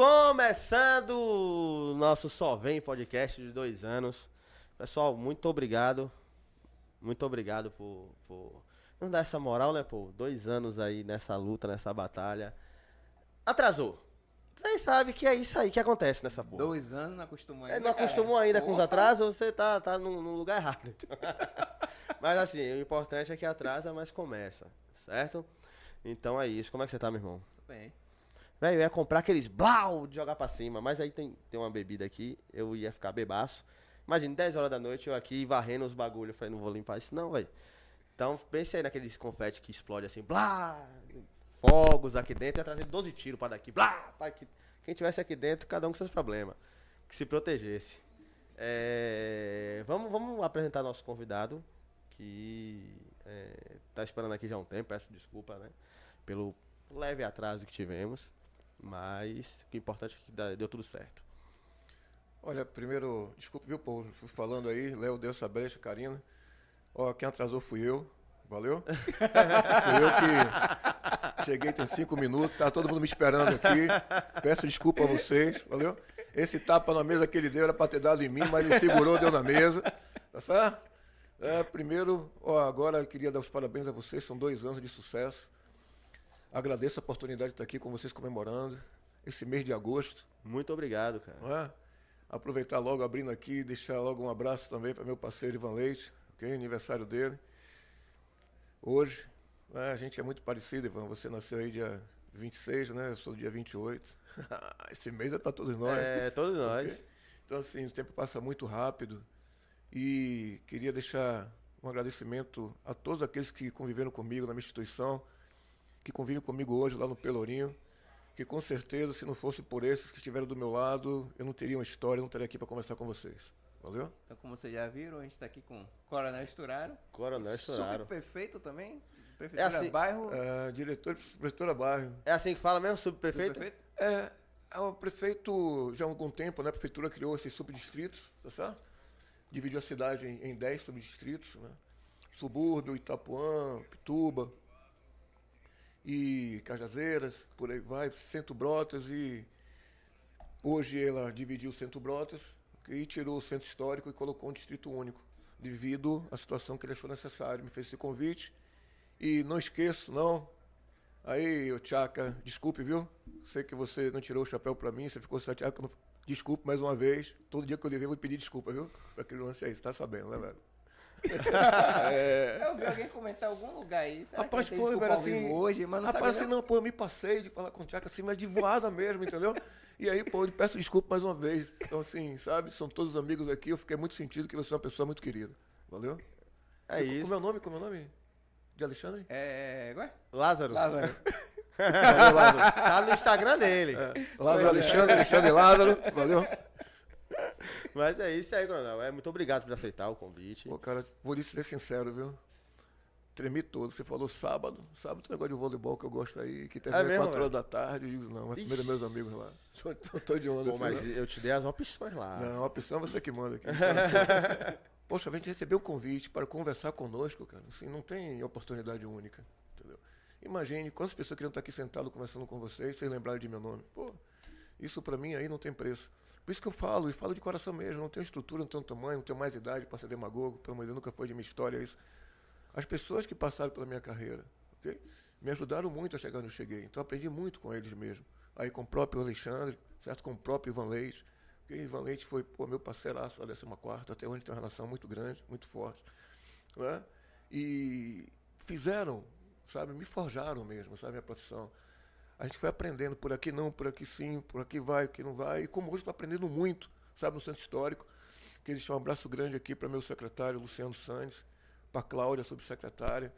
Começando o nosso Só Vem podcast de dois anos. Pessoal, muito obrigado. Muito obrigado por, por não dar essa moral, né, pô? Dois anos aí nessa luta, nessa batalha. Atrasou. Vocês sabem que é isso aí que acontece nessa porra. Dois anos não acostumou ainda. É, não acostumou cara. ainda com os Porra. atrasos, você tá, tá no, no lugar errado. mas assim, o importante é que atrasa, mas começa, certo? Então é isso. Como é que você tá, meu irmão? Tudo bem. Velho, eu ia comprar aqueles blau de jogar pra cima, mas aí tem, tem uma bebida aqui, eu ia ficar bebaço. Imagina, 10 horas da noite eu aqui varrendo os bagulhos. Eu falei, não vou limpar isso não, velho. Então pense aí naqueles confete que explode assim, blá, fogos aqui dentro, ia trazer 12 tiros pra daqui, blá, pra que quem tivesse aqui dentro, cada um com seus problemas. Que se protegesse. É, vamos, vamos apresentar nosso convidado, que é, tá esperando aqui já há um tempo, peço desculpa, né? Pelo leve atraso que tivemos. Mas o importante é que deu tudo certo. Olha, primeiro, desculpe, viu, povo? Fui falando aí, Léo deu essa brecha, Karina. Ó, quem atrasou fui eu, valeu? fui eu que cheguei tem cinco minutos, tá todo mundo me esperando aqui. Peço desculpa a vocês, valeu? Esse tapa na mesa que ele deu era pra ter dado em mim, mas ele segurou, deu na mesa, tá certo? É, primeiro, ó, agora eu queria dar os parabéns a vocês, são dois anos de sucesso. Agradeço a oportunidade de estar aqui com vocês comemorando esse mês de agosto. Muito obrigado, cara. é? Aproveitar logo abrindo aqui, deixar logo um abraço também para meu parceiro Ivan Leite, ok? Aniversário dele. Hoje, né, a gente é muito parecido, Ivan. Você nasceu aí dia 26, né? Eu sou dia 28. Esse mês é para todos nós. É, todos nós. Ok? Então, assim, o tempo passa muito rápido. E queria deixar um agradecimento a todos aqueles que conviveram comigo na minha instituição, que convivem comigo hoje lá no Pelourinho, que com certeza, se não fosse por esses que estiveram do meu lado, eu não teria uma história, eu não estaria aqui para conversar com vocês. Valeu? Então, como vocês já viram, a gente tá aqui com Coronel Esturaro. Coronel Estouraram. Subprefeito também. Prefeitura assim- Bairro. É, diretor de prefeitura bairro. É assim que fala mesmo, subprefeito? Subprefeito? É, é, o prefeito, já há algum tempo, né, a prefeitura criou esses subdistritos, tá certo? Dividiu a cidade em, em 10 subdistritos, né? Subúrbio, Itapuã, Pituba e Cajazeiras, por aí vai, Centro Brotas e hoje ela dividiu o Centro Brotas e tirou o Centro Histórico e colocou um distrito único, devido à situação que ele achou necessário. Me fez esse convite e não esqueço, não, Aí, ô Tchaka, desculpe, viu? Sei que você não tirou o chapéu pra mim, você ficou não- Desculpe mais uma vez. Todo dia que eu dever, eu vou pedir desculpa, viu? Pra aquele lance aí, você tá sabendo, né, velho? É, Eu vi alguém comentar em algum lugar aí. Será Rapaz, que foi, velho, assim. hoje, mas não rapaz, assim, não. pô, eu me passei de falar com o Tchaka assim, mas de voada mesmo, entendeu? E aí, pô, eu peço desculpa mais uma vez. Então, assim, sabe? São todos amigos aqui, eu fiquei muito sentido que você é uma pessoa muito querida. Valeu? É E isso. Como é o nome? Como é o nome? De Alexandre? É. Ué? Lázaro. Lázaro. Valeu, Lázaro. Tá no Instagram dele. Lázaro Alexandre, Alexandre Lázaro. Valeu? Mas é isso aí, Coronel. É, muito obrigado por aceitar o convite. Pô, cara, vou lhe ser sincero, viu? Tremi todo. Você falou sábado. Sábado tem um negócio de voleibol que eu gosto aí, que termina É mesmo, 4 horas da tarde. Eu digo, não, mas Ixi. primeiro meus amigos lá. Tô, tô, tô de onda. Pô, assim, mas né? eu te dei as opções lá. Não, a opção é você que manda aqui. Então, Poxa, a gente recebeu um convite para conversar conosco, cara. Assim, não tem oportunidade única, entendeu? Imagine quantas pessoas queriam estar aqui sentado conversando com vocês, sem lembrarem de meu nome. Pô, isso para mim aí não tem preço. Por isso que eu falo, e falo de coração mesmo. Não tenho estrutura, não tenho tamanho, não tenho mais idade para ser demagogo. Pelo amor de Deus, nunca foi de minha história isso. As pessoas que passaram pela minha carreira, ok? Me ajudaram muito a chegar onde eu cheguei. Então, aprendi muito com eles mesmo. Aí com o próprio Alexandre, certo? Com o próprio Ivan Leite. Porque Ivan Leite foi pô, meu parceiraço da 14 até hoje tem uma relação muito grande, muito forte. Né? E fizeram, sabe? Me forjaram mesmo, sabe? Minha profissão. A gente foi aprendendo por aqui não, por aqui sim, por aqui vai, aqui não vai. E como hoje estou aprendendo muito, sabe? No Centro Histórico. Queria deixar um abraço grande aqui para meu secretário, Luciano Santos, para Cláudia, subsecretária,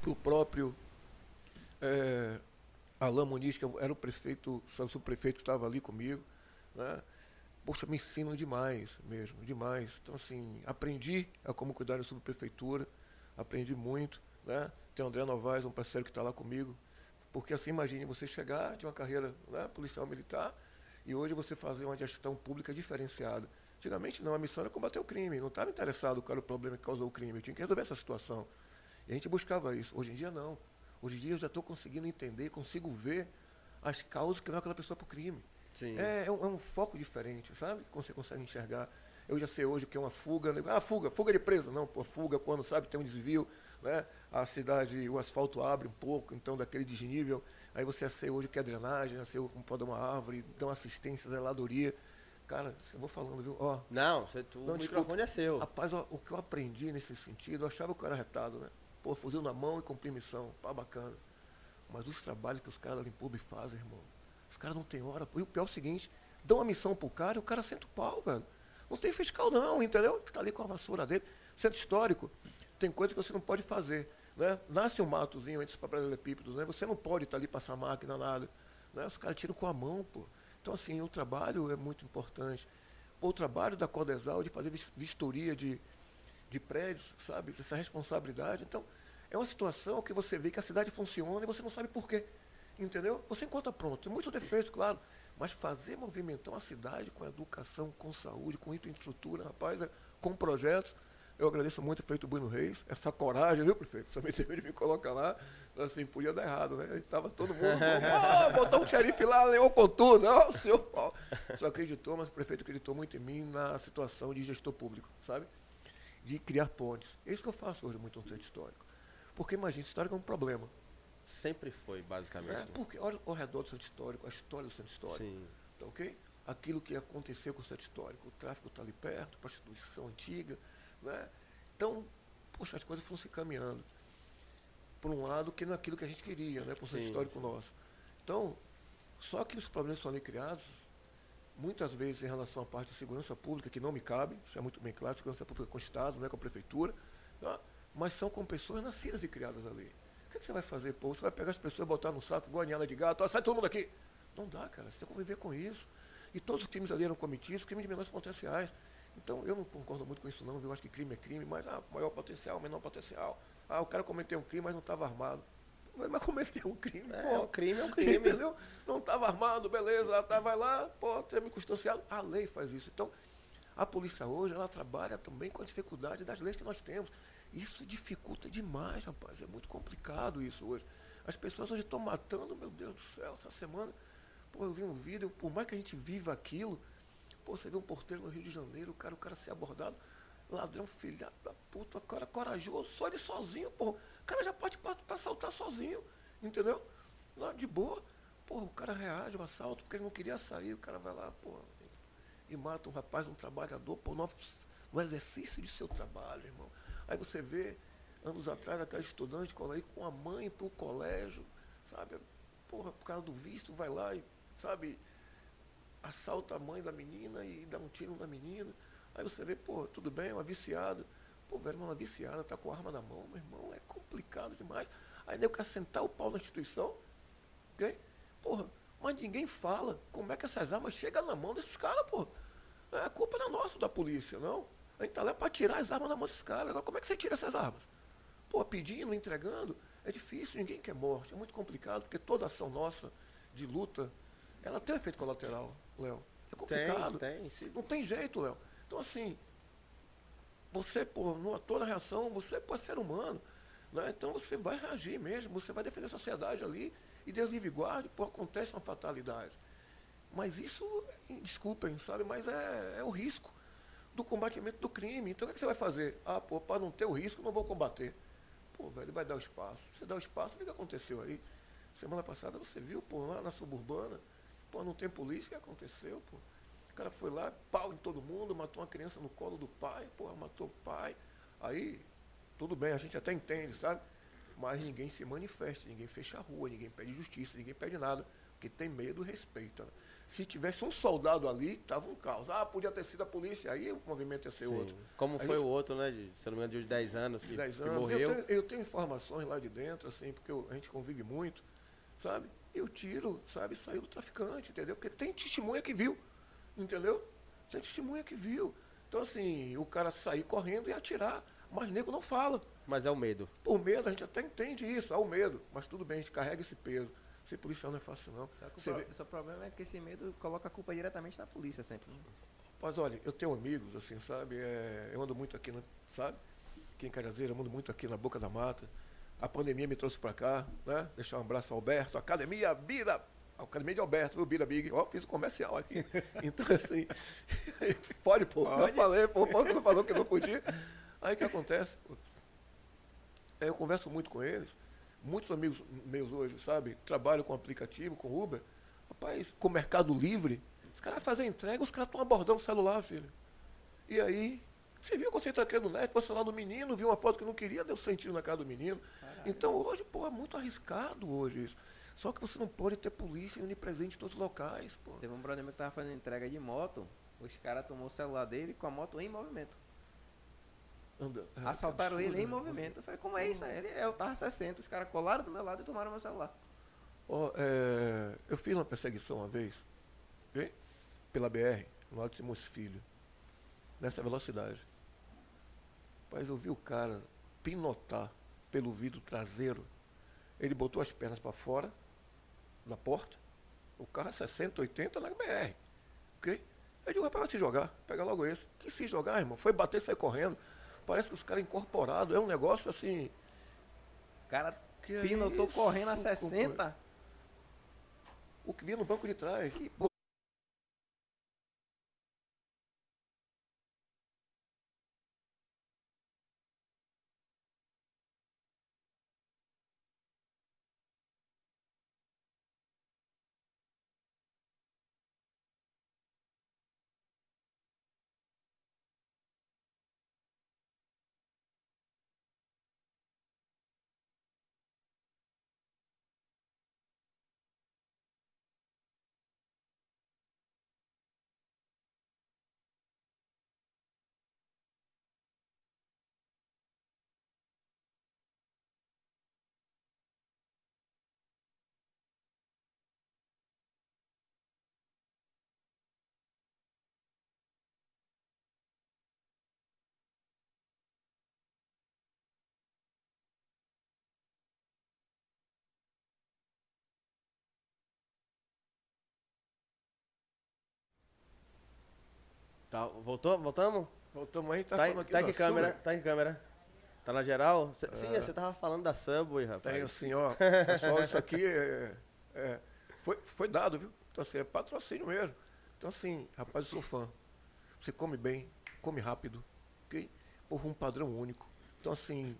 para o próprio é, Alain Muniz, que era o prefeito, o subprefeito que estava ali comigo. Né? Poxa, me ensinam demais mesmo, demais. Então, assim, aprendi a como cuidar da subprefeitura, aprendi muito. Né? Tem o André Novaes, um parceiro que está lá comigo. Porque, assim, imagine você chegar de uma carreira né, policial militar e hoje você fazer uma gestão pública diferenciada. Antigamente, não, a missão era combater o crime. Não estava interessado qual era o problema que causou o crime. Eu tinha que resolver essa situação. E a gente buscava isso. Hoje em dia, não. Hoje em dia, eu já estou conseguindo entender, consigo ver as causas que não aquela pessoa para o crime. É, é, um, é um foco diferente, sabe? Como você consegue enxergar. Eu já sei hoje que é uma fuga. Né? Ah, fuga, fuga de preso. Não, pô, fuga quando, sabe, tem um desvio, né? A cidade, o asfalto abre um pouco, então daquele desnível. Aí você sei hoje que é drenagem, sei como pode uma árvore, dão assistência, zeladoria. Cara, eu vou falando, viu? Ó, Não, você, tu, Não, o desculpa. microfone é seu. Rapaz, ó, o que eu aprendi nesse sentido, eu achava que eu era retado, né? Pô, fuzil na mão e cumprir missão, pá, bacana. Mas os trabalhos que os caras da Limpub fazem, irmão, os caras não têm hora. pô. E o pior é o seguinte, dão uma missão pro cara e o cara senta o pau, velho. Não tem fiscal não, entendeu? Tá ali com a vassoura dele. Centro histórico, tem coisa que você não pode fazer. Né? Nasce um matozinho entre os paralelepípedos, né? Você não pode estar ali passar máquina, nada. Né? Os caras tiram com a mão, pô. Então, assim, o trabalho é muito importante. O trabalho da Codesal de fazer vis- vistoria de, de prédios, sabe? Essa responsabilidade. Então, é uma situação que você vê que a cidade funciona e você não sabe por quê. Entendeu? Você encontra pronto. Tem muitos defeitos, claro. Mas fazer movimentar uma cidade com educação, com saúde, com infraestrutura, rapaz, é- com projetos. Eu agradeço muito o prefeito Bueno Reis, essa coragem, viu, prefeito? Também teve de me colocar lá. Assim, podia dar errado, né? Estava todo mundo. Oh, botou um xerife lá, leou com tudo. Ó, senhor Paulo. Só acreditou, mas o prefeito acreditou muito em mim na situação de gestor público, sabe? De criar pontes. É isso que eu faço hoje muito no centro histórico. Porque, imagina, histórico é um problema. Sempre foi, basicamente. É, né? porque olha ao redor do centro histórico, a história do centro histórico. Sim. Tá ok? Aquilo que aconteceu com o centro histórico. O tráfico está ali perto, prostituição antiga. Né? Então, poxa, as coisas foram se caminhando. Por um lado, que não é aquilo que a gente queria, né? Para o centro Sim, histórico nosso. Então, só que os problemas são ali criados, muitas vezes em relação à parte de segurança pública, que não me cabe, isso é muito bem claro, segurança pública com o Estado, não é com a Prefeitura, tá? mas são com pessoas nascidas e criadas ali. O que, que você vai fazer, pô? Você vai pegar as pessoas e botar no saco igual a ninhada de gato, ó, sai todo mundo aqui. Não dá, cara, você tem que conviver com isso. E todos os crimes ali eram cometidos, crimes de menores potenciais. Então, eu não concordo muito com isso não, viu? Eu acho que crime é crime, mas ah, maior potencial, menor potencial. Ah, o cara cometeu um crime, mas não estava armado. Mas cometeu um crime, É, pô. o crime é um crime. Entendeu? Não estava armado, beleza, tá, vai lá, pô, teve circunstanciado. A lei faz isso. Então, a polícia hoje, ela trabalha também com a dificuldade das leis que nós temos. Isso dificulta demais, rapaz. É muito complicado isso hoje. As pessoas hoje estão matando, meu Deus do céu, essa semana. Pô, eu vi um vídeo, por mais que a gente viva aquilo, pô, você vê um porteiro no Rio de Janeiro, o cara, o cara ser abordado, ladrão, filha da puta, o cara corajoso, só ele sozinho, pô. O cara já pode assaltar sozinho, entendeu? Lá de boa. Pô, o cara reage ao assalto porque ele não queria sair, o cara vai lá, pô, e mata um rapaz, um trabalhador, pô, no, no exercício de seu trabalho, irmão. Aí você vê, anos atrás, aquela estudante aí com a mãe pro colégio, sabe? Porra, por causa do visto, vai lá e, sabe, assalta a mãe da menina e dá um tiro na menina. Aí você vê, pô, tudo bem, é uma viciada. Pô, velho, uma viciada, tá com arma na mão, meu irmão, é complicado demais. Aí nem quer sentar o pau na instituição, ok? Porra, mas ninguém fala como é que essas armas chegam na mão desses caras, pô. É, a culpa não é nossa da polícia, não. A gente tá lá para tirar as armas na mão desses caras. Agora, como é que você tira essas armas? Pô, pedindo, entregando, é difícil, ninguém quer morte, é muito complicado, porque toda ação nossa de luta, ela tem um efeito colateral, Léo. É complicado. Tem, tem. Não tem jeito, Léo. Então, assim, você, pô, numa toda reação, você pode ser humano. Né? Então, você vai reagir mesmo, você vai defender a sociedade ali, e Deus livre guarde, pô, acontece uma fatalidade. Mas isso, desculpem, sabe, mas é, é o risco do combatimento do crime. Então, o que, é que você vai fazer? Ah, pô, para não ter o risco, não vou combater. Pô, velho, vai dar o espaço. Você dá o espaço, o que, que aconteceu aí? Semana passada você viu, pô, lá na suburbana, pô, não tem polícia, o que aconteceu, pô? O cara foi lá, pau em todo mundo, matou uma criança no colo do pai, porra, matou o pai. Aí, tudo bem, a gente até entende, sabe? Mas ninguém se manifesta, ninguém fecha a rua, ninguém pede justiça, ninguém pede nada, porque tem medo e respeita. né? Se tivesse um soldado ali, tava um caos. Ah, podia ter sido a polícia, aí o movimento ia ser Sim. outro. Como A foi gente- o outro, né? De, se não me engano, de 10 anos que, de 10 que anos. morreu. Eu, tenho, eu tenho informações lá de dentro, assim, porque eu- a gente convive muito, sabe? E o tiro, sabe, saiu do traficante, entendeu? Porque tem testemunha que viu, entendeu? Tem testemunha que viu. Então, assim, o cara sair correndo e atirar, mas nego não fala. Mas é o medo. Por medo, a gente até entende isso, há o medo, mas tudo bem, a gente carrega esse peso. Ser policial não é fácil, não. Só que o, pro- vê- só problema é que esse medo coloca a culpa diretamente na polícia sempre. Mas olha, eu tenho amigos, assim, sabe? É, eu ando muito aqui, né, sabe? Aqui em Cajazeira, eu ando muito aqui na Boca da Mata. A pandemia me trouxe para cá, né? Deixar um abraço ao Alberto, Academia Vira Academia de Alberto, viu, Bira Big? Ó, fiz o comercial aqui. Então, assim, pode, pô. Pode. Eu falei, pô, pô, não falou que não podia. Aí o que acontece? pô? É, Eu converso muito com eles. Muitos amigos meus hoje, sabe, trabalham com aplicativo, com Uber. Rapaz, com Mercado Livre, os caras fazem entrega, os caras estão abordando o celular, filho. E aí, você viu quando você entra aqui no net, passou lá do menino, viu uma foto que não queria, deu sentido na cara do menino. Então hoje, pô, é muito arriscado hoje isso. Só que você não pode ter polícia onipresente em todos os locais, pô. Teve um brother meu que tava fazendo entrega de moto, os caras tomou o celular dele com a moto em movimento. Anda. É, Assaltaram que ele em absurdo, movimento. Eu falei, como é isso? Aí Ele, eu tava 60, os caras colaram do meu lado e tomaram meu celular. Ó, é, eu fiz uma perseguição uma vez, ok? pela BR, no lado de Simões Filho, nessa velocidade. Mas eu vi o cara pinotar pelo vidro traseiro. Ele botou as pernas para fora, na porta, o carro a 60, 80 na BR. Ok? Eu digo, rapaz, vai se jogar, pega logo esse. Que se jogar, irmão? Foi bater e sair correndo. Parece que os caras incorporados, é um negócio assim. O cara Que é pinotou isso, correndo a companheiro? 60. O que vinha no banco de trás. Que Tá, voltou? Voltamos? Voltamos aí, tá, Tá, falando tá em câmera? Subway. Tá em câmera? Tá na geral? Cê- Sim, É. você tava falando da Subway, rapaz. Tem assim, ó. Pessoal, isso aqui é, é- foi, foi dado, viu? Então, assim, é patrocínio mesmo. Então, assim, rapaz, eu sou fã. Você come bem, come rápido, ok? Por um padrão único. Então, assim,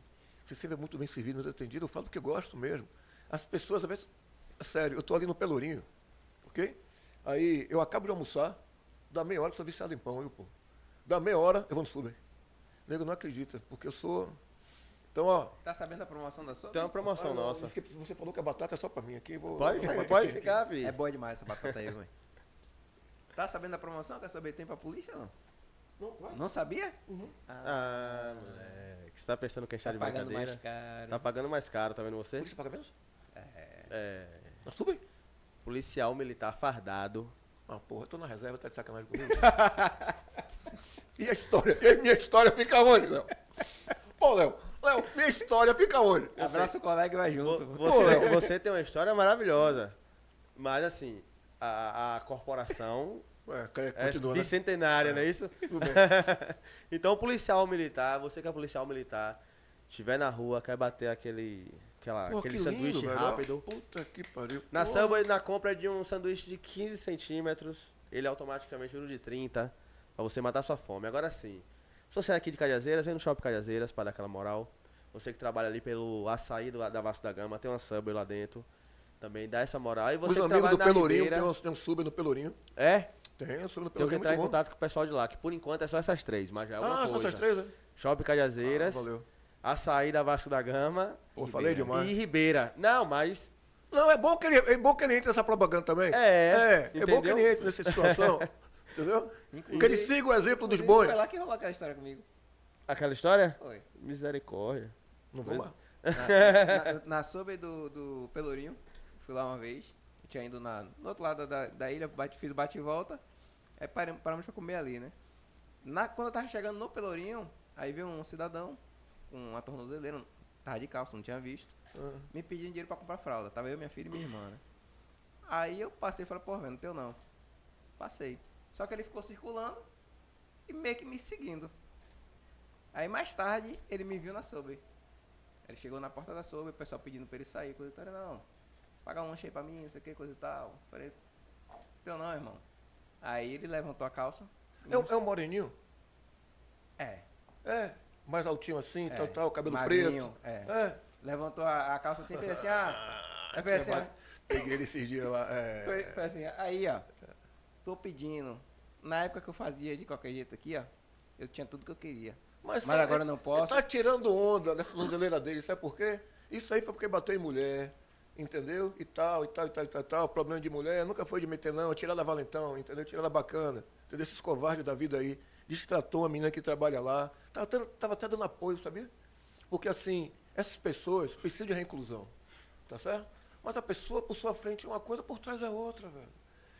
você sempre é muito bem servido, muito atendido. Eu falo porque gosto mesmo. As pessoas, às vezes, sério, eu tô ali no Pelourinho, ok? Aí eu acabo de almoçar, dá meia hora que eu sou viciado em pão, viu, pô? Dá meia hora, eu vou no Subway. Nego não acredita, porque eu sou. Então, ó. Tá sabendo da promoção da sua? Tem uma promoção Ah, nossa. Você falou que a batata é só pra mim aqui. Vou, Pode, vou pode ficar, filho. É boa demais essa batata aí, mãe. Tá sabendo da promoção que a tem pra polícia, não? Não, vai. Não sabia? Ah, moleque. Você tá pensando que é chá Tá de pagando brincadeira? mais caro. Tá pagando mais caro, tá vendo você? Polícia paga menos? É. Na Subway? Policial militar fardado. Ah, porra, eu tô na reserva, tá de sacanagem comigo. e a história? E a minha história fica onde, Léo? Ô, Léo, Léo, minha história fica onde? Abraça o colega e vai junto. Vo- Você, você tem uma história maravilhosa. Mas assim, a, a corporação é continua, né? bicentenária, não é isso? Tudo bem. então, policial militar, você que é policial militar, estiver na rua, quer bater aquele, aquela, Pô, aquele que sanduíche lindo, velho. rápido. Puta que pariu. Na Porra. Subway, na compra de um sanduíche de 15 centímetros, ele automaticamente vira de 30, pra você matar sua fome. Agora sim, se você é aqui de Cajazeiras, vem no Shopping Cajazeiras pra dar aquela moral. Você que trabalha ali pelo açaí do, da Vasco da Gama, tem uma Subway lá dentro. Também dá essa moral. E você Os que amigos do Pelourinho, Ribeira, tem um, tem um sub no Pelourinho. É? Tem um sub no Tem que Pelourinho, entrar em bom. contato com o pessoal de lá, que por enquanto é só essas três, mas já é alguma Ah, coisa. essas três, né? Shopping Cajazeiras, Ah, valeu. Açaí da Vasco da Gama Pô, falei demais. e Ribeira. Não, mas Não, é bom que ele, é bom que ele entre nessa propaganda também. É, é, é bom que ele entre nessa situação. entendeu? Inclusive- Que ele siga o exemplo dos bons. Foi lá que rolou aquela história comigo. aquela história? Foi. Misericórdia. Não vou lá. Na, na, na do, do Pelourinho, fui lá uma vez. Eu tinha ido na, no outro lado da, da ilha, bate, fiz bate e volta. Aí paramos, paramos pra comer ali, né? Na, quando eu tava chegando no Pelourinho, aí veio um cidadão com uma tornozeleira, tava de calça, não tinha visto. Ah. Me pedindo dinheiro pra comprar fralda. Tava eu, minha filha e minha irmã, né? Aí eu passei e falei, pô, velho, não teu não. Passei. Só que ele ficou circulando e meio que me seguindo. Aí mais tarde ele me viu na Subway. Ele chegou na porta da Subway, o pessoal pedindo pra ele sair, coisa e tal. Não. pagar um lanche aí pra mim, não sei o que, coisa e tal. Falei, teu não, irmão. Aí ele levantou a calça. É, é um moreninho? É. É. Mais altinho assim, é. tal, tal, cabelo Magrinho, preto. É. É. Levantou a, a calça assim e fez assim, ah. Aí foi assim, ba- Peguei ele esses dias lá. É. Foi, foi assim, aí, ó. Tô pedindo. Na época que eu fazia de qualquer jeito aqui, ó. Eu tinha tudo que eu queria. Mas sabe, agora eu não posso. Tá tirando onda dessa donzeleira dele, sabe por quê? Isso aí foi porque bateu em mulher, entendeu? E tal, e tal, e tal, e tal, e tal. Problema de mulher, nunca foi de meter não, tirar da valentão, entendeu? Tirar da bacana, entendeu? Esses covardes da vida aí. Distratou a menina que trabalha lá. Tava até, tava até dando apoio, sabia? Porque assim, essas pessoas precisam de reinclusão, tá certo? Mas a pessoa por sua frente é uma coisa, por trás é outra, velho.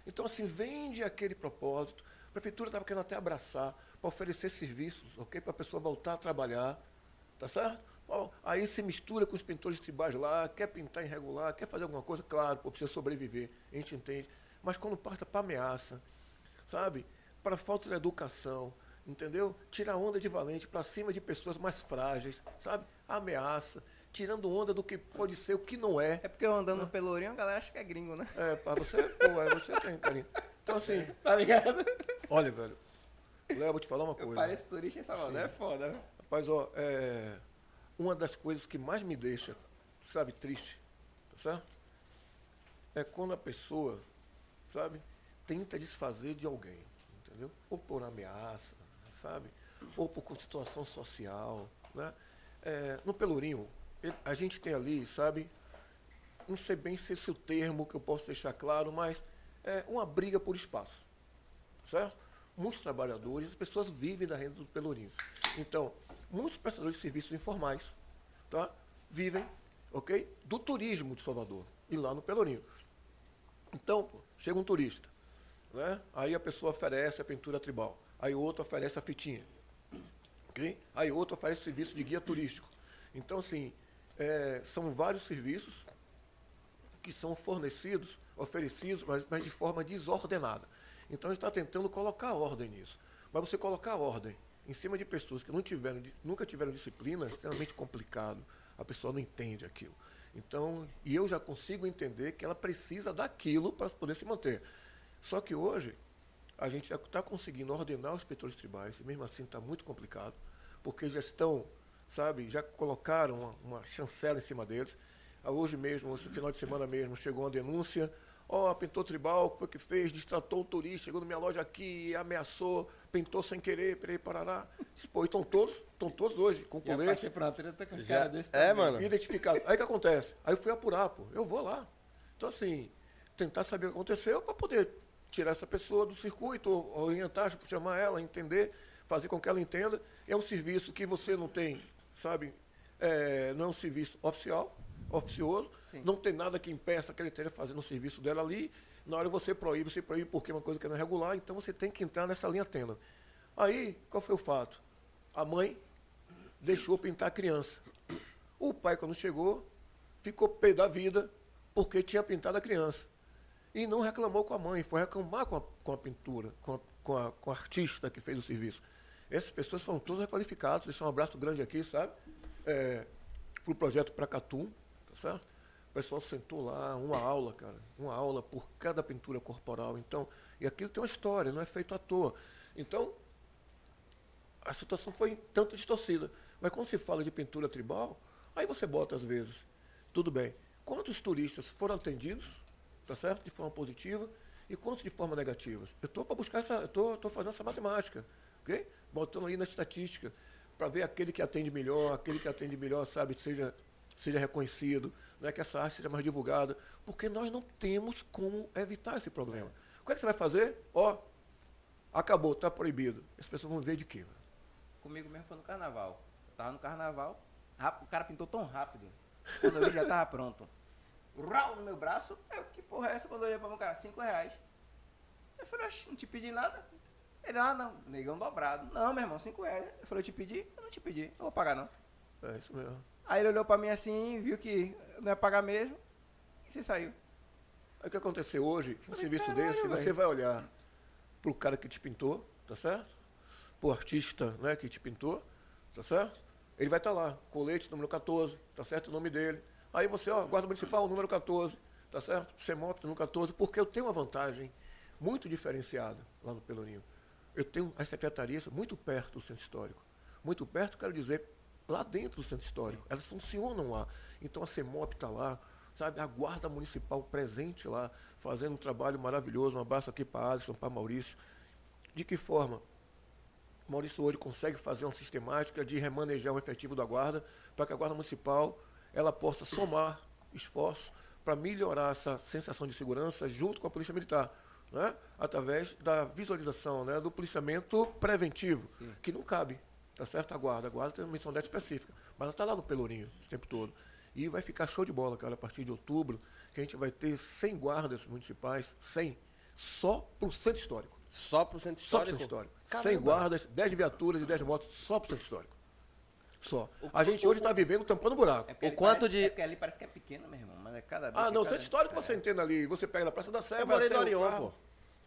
Então, assim, vende aquele propósito. A prefeitura estava querendo até abraçar para oferecer serviços, ok? Para a pessoa voltar a trabalhar, tá certo? Aí se mistura com os pintores tribais lá, quer pintar irregular, quer fazer alguma coisa, claro, precisa sobreviver, a gente entende. Mas quando parta para ameaça, sabe? Para falta de educação, entendeu? Tirar onda de valente para cima de pessoas mais frágeis, sabe? Ameaça, tirando onda do que pode ser o que não é. É porque eu andando no Pelourinho, a galera acha que é gringo, né? É, para você, pô, é, você tem, carinho. Então, assim, Tá ligado? olha, velho, Léo, vou te falar uma Eu coisa. pareço turista em Salvador, é foda, né? Rapaz, ó, é, uma das coisas que mais me deixa, sabe, triste, tá certo? É quando a pessoa, sabe, tenta desfazer de alguém, Ou por ameaça, sabe? Ou por situação social, né? É, no Pelourinho, a gente tem ali, sabe, não sei bem se esse é o termo que eu posso deixar claro, mas é uma briga por espaço certo? Muitos trabalhadores, as pessoas vivem da renda do Pelourinho. Então, muitos prestadores de serviços informais, tá? Vivem, ok? Do turismo de Salvador e lá no Pelourinho. Então, chega um turista, né? Aí a pessoa oferece a pintura tribal, aí o outro oferece a fitinha, ok? Aí o outro oferece serviço de guia turístico. Então, assim, é, são vários serviços que são fornecidos, oferecidos, mas, mas de forma desordenada. Então a gente está tentando colocar ordem nisso. Mas você colocar ordem em cima de pessoas que não tiveram, nunca tiveram disciplina é extremamente complicado. A pessoa não entende aquilo. Então, e eu já consigo entender que ela precisa daquilo para poder se manter. Só que hoje, a gente já está conseguindo ordenar os inspetores tribais, e mesmo assim está muito complicado, porque já estão, sabe, já colocaram uma, uma chancela em cima deles. Ah, Hoje mesmo, esse final de semana mesmo, chegou uma denúncia. Ó, pintor tribal, o que foi que fez? Distratou o turista, chegou na minha loja aqui, ameaçou, pintou sem querer, peraí, parará. Pô, estão todos, estão todos hoje, com Já colete. uma treta com Já- cara desse é, também. mano. Identificado. Aí o que acontece? Aí eu fui apurar, pô. Eu vou lá. Então, assim, tentar saber o que aconteceu para poder tirar essa pessoa do circuito, orientar, chamar ela, entender, fazer com que ela entenda. É um serviço que você não tem, sabe? É, não é um serviço oficial, oficioso. Sim. Não tem nada que impeça que ele esteja fazendo o serviço dela ali. Na hora você proíbe, você proíbe porque é uma coisa que não é regular, então você tem que entrar nessa linha tênue. Aí, qual foi o fato? A mãe deixou pintar a criança. O pai, quando chegou, ficou pé da vida porque tinha pintado a criança. E não reclamou com a mãe, foi reclamar com a, com a pintura, com a, com, a, com a artista que fez o serviço. Essas pessoas foram todas requalificadas, deixar um abraço grande aqui, sabe? É, para o projeto Pracatum, tá certo? O pessoal sentou lá, uma aula, cara, uma aula por cada pintura corporal. Então, e aquilo tem uma história, não é feito à toa. Então, a situação foi tanto distorcida. Mas quando se fala de pintura tribal, aí você bota às vezes, tudo bem, quantos turistas foram atendidos, tá certo? De forma positiva, e quantos de forma negativa? Eu estou para buscar essa, estou fazendo essa matemática, ok? Botando aí na estatística, para ver aquele que atende melhor, aquele que atende melhor, sabe, seja, seja reconhecido, não é que essa arte seja mais divulgada, porque nós não temos como evitar esse problema. O que, é que você vai fazer? Ó, acabou, está proibido. As pessoas vão ver de quê? Comigo mesmo foi no carnaval. Eu tava no carnaval, o cara pintou tão rápido. Quando eu vi já tava pronto. Rau no meu braço. Eu, que porra é essa? Quando eu olhei pra meu cara, cinco reais. Eu falei, oxe, não te pedi nada. Ele, ah, não, negão dobrado. Não, meu irmão, cinco reais. Eu falei, eu te pedi? Eu não te pedi, eu vou pagar não. É isso mesmo. Aí ele olhou pra mim assim, viu que não ia pagar mesmo, e se saiu. Aí o que aconteceu hoje, um Falei, serviço caralho, desse, você velho. vai olhar pro cara que te pintou, tá certo? Pro artista né, que te pintou, tá certo? Ele vai estar lá, colete número 14, tá certo? O nome dele. Aí você, ó, guarda municipal, número 14, tá certo? CEMOP no 14, porque eu tenho uma vantagem muito diferenciada lá no Pelourinho. Eu tenho as secretarias muito perto do centro histórico. Muito perto, quero dizer, lá dentro do centro histórico. Elas funcionam lá. Então a CEMOP está lá, sabe? A Guarda Municipal presente lá, fazendo um trabalho maravilhoso. Um abraço aqui para Alisson, para Maurício. De que forma? Maurício hoje consegue fazer uma sistemática de remanejar o efetivo da Guarda para que a Guarda Municipal ela possa somar esforços para melhorar essa sensação de segurança junto com a Polícia Militar. Né? através da visualização, né? do policiamento preventivo, Sim. que não cabe, tá certo? A guarda, a guarda tem uma missão específica, mas ela está lá no Pelourinho o tempo todo. E vai ficar show de bola, cara, a partir de outubro, que a gente vai ter 100 guardas municipais, 100, só para o centro histórico. Só para o centro histórico? Só para o centro histórico. 100 guardas, 10 viaturas e 10 motos só para o centro histórico. Só. O, a gente o, hoje está vivendo tampando buraco. É o quanto parece, de. É porque ali parece que é pequeno, meu irmão. Mas é cada vez. Ah, não, centro histórico você entende ali. Você pega na Praça da Sé, Eu morei no Orion, pô.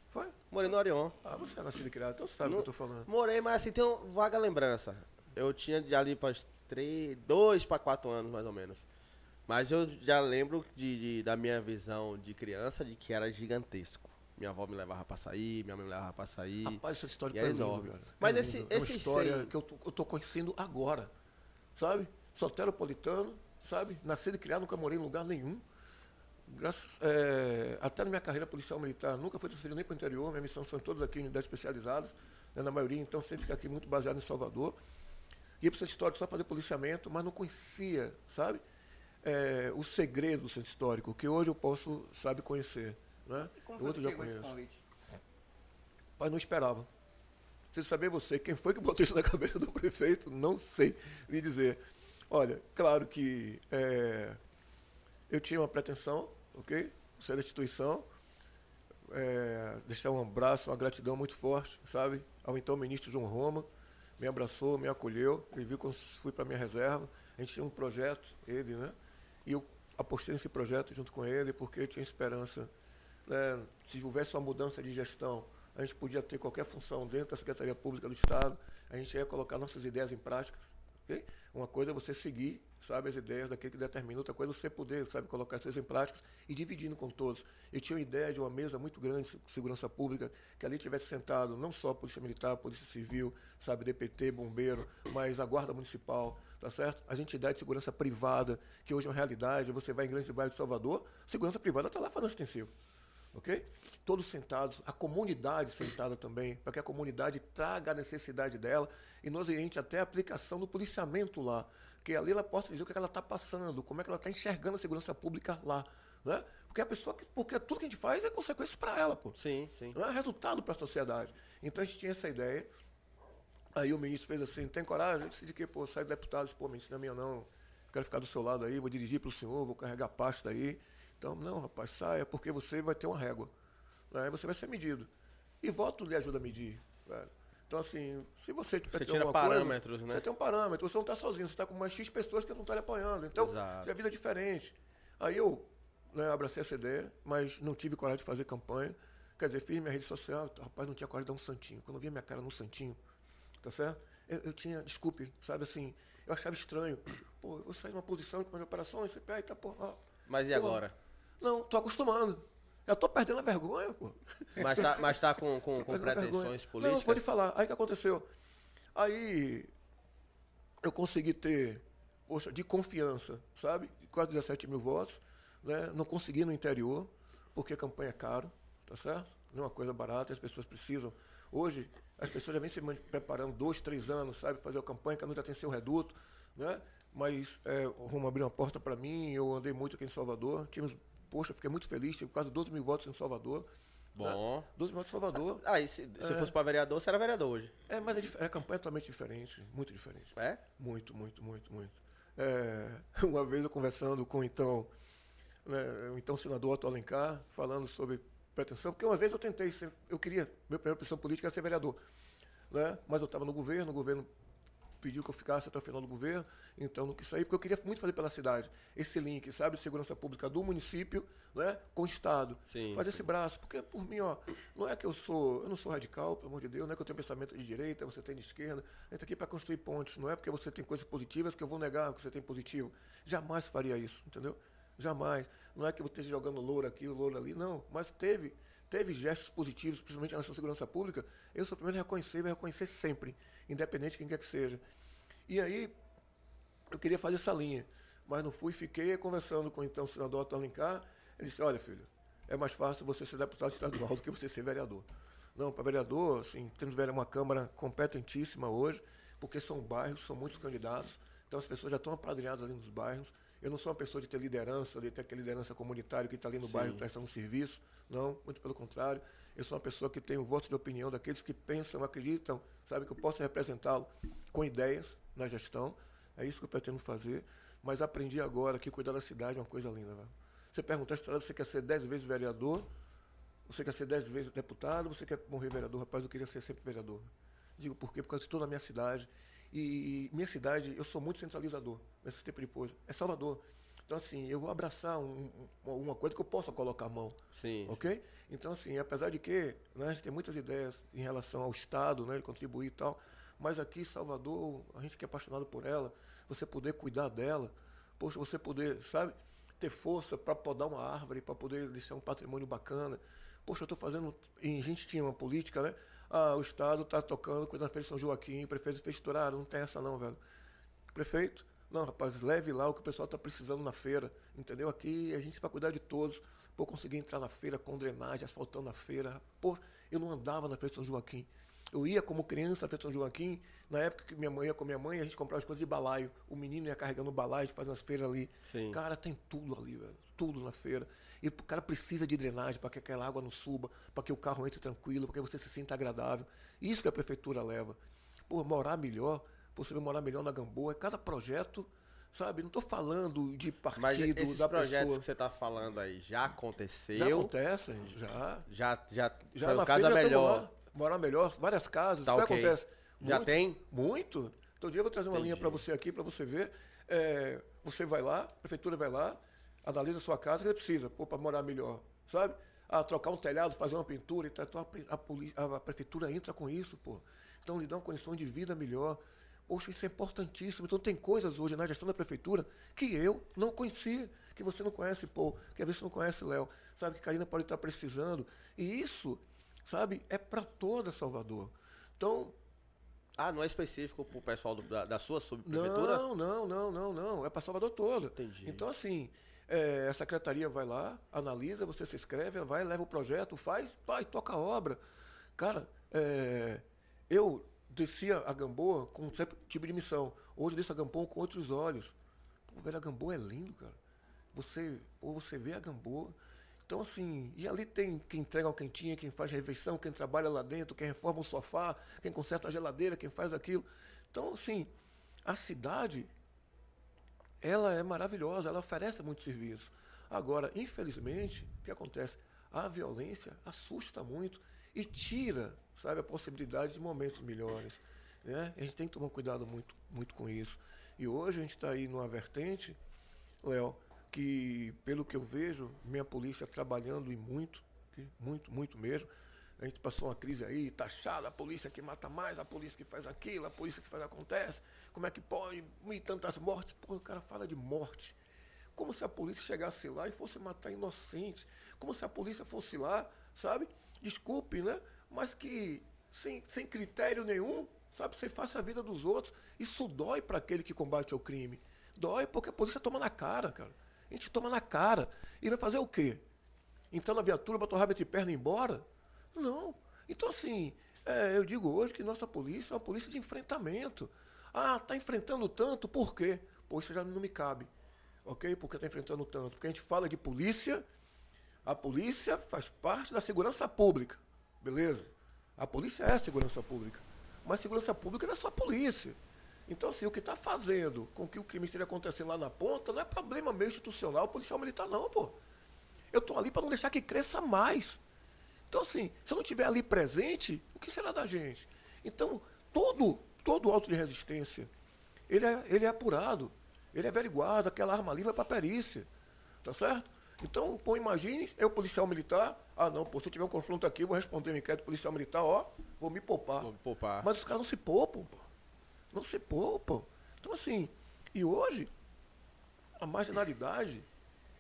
Foi? Morei no Orion. Ah, você é nascido e criado, então você sabe o que eu tô falando. Morei, mas assim, tem uma vaga lembrança. Eu tinha de ali para três, dois para quatro anos, mais ou menos. Mas eu já lembro de, de, da minha visão de criança de que era gigantesco. Minha avó me levava pra sair, minha mãe me levava pra sair. Rapaz, essa história é enorme. Lindo, Mas é esse, lindo. É uma história que eu tô, eu tô conhecendo agora, sabe? Soteropolitano, sabe? Nascido e criado, nunca morei em lugar nenhum. Graças, é, até na minha carreira policial militar, nunca fui transferido nem para o interior, minha missão são todas aqui em unidades especializadas, né, na maioria, então sempre fica aqui muito baseado em Salvador. Ia para o centro histórico só fazer policiamento, mas não conhecia, sabe? É, o segredo do centro histórico, que hoje eu posso, sabe, conhecer. Né? E como Outros já conheço. convite? Mas não esperava. Preciso saber você, quem foi que botou isso na cabeça do prefeito? Não sei lhe dizer. Olha, claro que é, eu tinha uma pretensão, ok? Ser da instituição, é, deixar um abraço, uma gratidão muito forte, sabe? Ao então ministro João Roma, me abraçou, me acolheu, ele viu quando fui para minha reserva. A gente tinha um projeto, ele, né? E eu apostei nesse projeto junto com ele porque eu tinha esperança. Né? Se houvesse uma mudança de gestão, a gente podia ter qualquer função dentro da Secretaria Pública do Estado, a gente ia colocar nossas ideias em prática. Okay? Uma coisa é você seguir, sabe, as ideias daquele que determina, outra coisa é você poder, sabe, colocar as coisas em prática e dividindo com todos. Eu tinha uma ideia de uma mesa muito grande de segurança pública, que ali tivesse sentado não só a Polícia Militar, Polícia Civil, sabe, DPT, Bombeiro, mas a Guarda Municipal, tá certo? As entidades de segurança privada, que hoje é uma realidade, você vai em grandes bairros de Salvador, segurança privada está lá fazendo extensivo ok? Todos sentados, a comunidade sentada também, para que a comunidade traga a necessidade dela e nos oriente até a aplicação do policiamento lá, que ali ela possa dizer o que ela está passando, como é que ela está enxergando a segurança pública lá, né? Porque a pessoa, porque tudo que a gente faz é consequência para ela, pô. Sim, sim. Não é resultado para a sociedade. Então a gente tinha essa ideia. Aí o ministro fez assim, tem coragem? Eu disse de que, pô, sai deputado, pô, ministro, não é minha não. Quero ficar do seu lado aí, vou dirigir para o senhor, vou carregar pasta aí. Então, não, rapaz, saia, porque você vai ter uma régua. Né? Você vai ser medido. E voto lhe ajuda a medir. Velho. Então, assim, se você tiver você tira parâmetros, coisa, né? Você tem um parâmetro, você não está sozinho, você está com mais X pessoas que não estão lhe apoiando. Então, a vida é diferente. Aí eu né, abracei essa ideia, mas não tive coragem de fazer campanha. Quer dizer, fiz minha rede social, rapaz, não tinha coragem de dar um santinho. Quando eu via minha cara no santinho, tá certo? Eu, eu tinha, desculpe, sabe assim, eu achava estranho. Pô, eu saí de uma posição de operações, você pega, tá, pô, Mas e pô, agora? Não, tô acostumando. Eu tô perdendo a vergonha, pô. Mas tá, mas tá com, com, com pretensões políticas? Não, pode falar. Aí o que aconteceu? Aí eu consegui ter, poxa, de confiança, sabe? Quase 17 mil votos. Né? Não consegui no interior, porque campanha é caro, tá certo? Não é uma coisa barata, as pessoas precisam. Hoje, as pessoas já vêm se preparando dois, três anos, sabe? Fazer a campanha, cada um já tem seu reduto, né? Mas é, o Rumo abriu uma porta para mim, eu andei muito aqui em Salvador, tínhamos poxa, fiquei muito feliz, tive quase 12 mil votos em Salvador. Bom. Né? 12 mil votos em Salvador. Ah, e se, se é. fosse para vereador, você era vereador hoje. É, mas é, é campanha totalmente diferente, muito diferente. É? Muito, muito, muito, muito. É, uma vez eu conversando com então, né, o então senador Otto Alencar, falando sobre pretensão, porque uma vez eu tentei, ser, eu queria, minha primeira opção política era ser vereador. Né? Mas eu estava no governo, o governo pediu que eu ficasse até o final do governo, então não quis sair, porque eu queria muito fazer pela cidade. Esse link, sabe, de segurança pública do município né, com o Estado. Sim, fazer sim. esse braço. Porque, por mim, ó, não é que eu sou, eu não sou radical, pelo amor de Deus, não é que eu tenho pensamento de direita, você tem de esquerda. A gente está aqui para construir pontes, não é porque você tem coisas positivas que eu vou negar que você tem positivo. Jamais faria isso, entendeu? Jamais. Não é que eu esteja jogando louro aqui, louro ali, não. Mas teve, teve gestos positivos, principalmente na sua segurança pública. Eu sou o primeiro a reconhecer e vou reconhecer sempre, independente de quem quer que seja. E aí, eu queria fazer essa linha, mas não fui. Fiquei conversando com então, o senador Otto Alencar. Ele disse: Olha, filho, é mais fácil você ser deputado estadual do que você ser vereador. Não, para vereador, assim, temos uma Câmara competentíssima hoje, porque são bairros, são muitos candidatos, então as pessoas já estão apadrinhadas ali nos bairros. Eu não sou uma pessoa de ter liderança, de ter aquela liderança comunitária que está ali no Sim. bairro prestando serviço. Não, muito pelo contrário. Eu sou uma pessoa que tem o voto de opinião daqueles que pensam, acreditam, sabe, que eu posso representá-lo com ideias na gestão. É isso que eu pretendo fazer. Mas aprendi agora que cuidar da cidade é uma coisa linda. Velho. Você pergunta a história, você quer ser dez vezes vereador, você quer ser dez vezes deputado, você quer morrer vereador? Rapaz, eu queria ser sempre vereador. Digo por quê? Porque eu estou na minha cidade. E minha cidade, eu sou muito centralizador nesse tempo de coisa. É Salvador. Então, assim, eu vou abraçar um, uma coisa que eu possa colocar a mão. Sim. Ok? Sim. Então, assim, apesar de que né, a gente tem muitas ideias em relação ao Estado, né, de contribuir e tal, mas aqui, Salvador, a gente que é apaixonado por ela, você poder cuidar dela, poxa, você poder, sabe, ter força para podar uma árvore, para poder deixar um patrimônio bacana. Poxa, eu estou fazendo. A gente tinha uma política, né? Ah, o Estado está tocando, cuidando da Feira de São Joaquim, o prefeito fez estourar, não tem essa não, velho. Prefeito, não, rapaz, leve lá o que o pessoal está precisando na feira, entendeu? Aqui a gente vai cuidar de todos. Pô, consegui entrar na feira com drenagem, asfaltando a feira. Pô, eu não andava na Feira de São Joaquim. Eu ia como criança de São Joaquim, na época que minha mãe ia com minha mãe, a gente comprava as coisas de balaio. O menino ia carregando balaio, fazendo as feiras ali. Sim. Cara, tem tudo ali, velho. Tudo na feira. E o cara precisa de drenagem para que aquela água não suba, para que o carro entre tranquilo, para que você se sinta agradável. Isso que a prefeitura leva. Pô, morar melhor, você vai morar melhor na Gamboa, é cada projeto sabe? Não estou falando de partido Mas esses da projetos pessoa. que você está falando aí já aconteceu? Já acontecem, já. Já, já, já foi o caso melhor. Morar melhor, várias casas. Tá, o que okay. acontece? Muito, já tem? Muito. Então, dia eu vou trazer uma Entendi. linha para você aqui, para você ver. É, você vai lá, a prefeitura vai lá, analisa a sua casa, que ele precisa, para morar melhor, sabe? Ah, trocar um telhado, fazer uma pintura, então a, a, a, prefeitura entra com isso, pô. Então, lhe dá uma condição de vida melhor. Poxa, isso é importantíssimo. Então, tem coisas hoje na gestão da prefeitura que eu não conhecia, que você não conhece, pô, que às vezes você não conhece, Léo, sabe? Que Karina pode estar precisando. E isso, sabe, é para toda Salvador. Então, ah, não é específico para o pessoal do, da, da, sua subprefeitura? Não, não, não, não, não. É para Salvador todo. Entendi. Então, assim, é, a secretaria vai lá, analisa, você se inscreve, vai, leva o projeto, faz, vai, toca a obra. Cara, é, eu descia a Gamboa com um certo tipo de missão. Hoje eu desço a Gamboa com outros olhos. Pô, velho, a Gamboa é lindo, cara. Você, pô, você vê a Gamboa. Então, assim, e ali tem quem entrega o quentinha, quem faz refeição, quem trabalha lá dentro, quem reforma o sofá, quem conserta a geladeira, quem faz aquilo. Então, assim, a cidade, ela é maravilhosa, ela oferece muito serviço. Agora, infelizmente, o que acontece? A violência assusta muito e tira, sabe, a possibilidade de momentos melhores. Né? A gente tem que tomar cuidado muito, muito com isso. E hoje a gente está aí numa vertente, Léo, que pelo que eu vejo, minha polícia trabalhando e muito, muito, muito mesmo. A gente passou uma crise aí, taxada, a polícia que mata mais, a polícia que faz aquilo, a polícia que faz acontece. Como é que pode? E tantas mortes. Pô, o cara fala de morte. Como se a polícia chegasse lá e fosse matar inocentes. Como se a polícia fosse lá, sabe? desculpe, né? Mas que sem, sem critério nenhum, sabe, você faça a vida dos outros. Isso dói para aquele que combate o crime. Dói porque a polícia toma na cara, cara. A gente toma na cara. E vai fazer o quê? Então na viatura, botar o rabo entre perna e embora? Não. Então, assim, é, eu digo hoje que nossa polícia é uma polícia de enfrentamento. Ah, está enfrentando tanto, por quê? Pô, isso já não me cabe. Ok? Porque está enfrentando tanto. Porque a gente fala de polícia a polícia faz parte da segurança pública, beleza? A polícia é a segurança pública. Mas segurança pública não é só polícia. Então, assim, o que está fazendo com que o crime esteja acontecendo lá na ponta não é problema meio institucional, policial militar, não, pô. Eu estou ali para não deixar que cresça mais. Então, assim, se eu não estiver ali presente, o que será da gente? Então, todo, todo auto de resistência, ele é, ele é apurado, ele é averiguado, aquela arma ali vai para a perícia. Tá certo? Então, pô, imagine, eu policial militar, ah não, pô, se eu tiver um confronto aqui, eu vou responder o inquérito policial militar, ó, vou me poupar. Vou me poupar. Mas os caras não se poupam, pô. Não se poupam. Então, assim, e hoje, a marginalidade,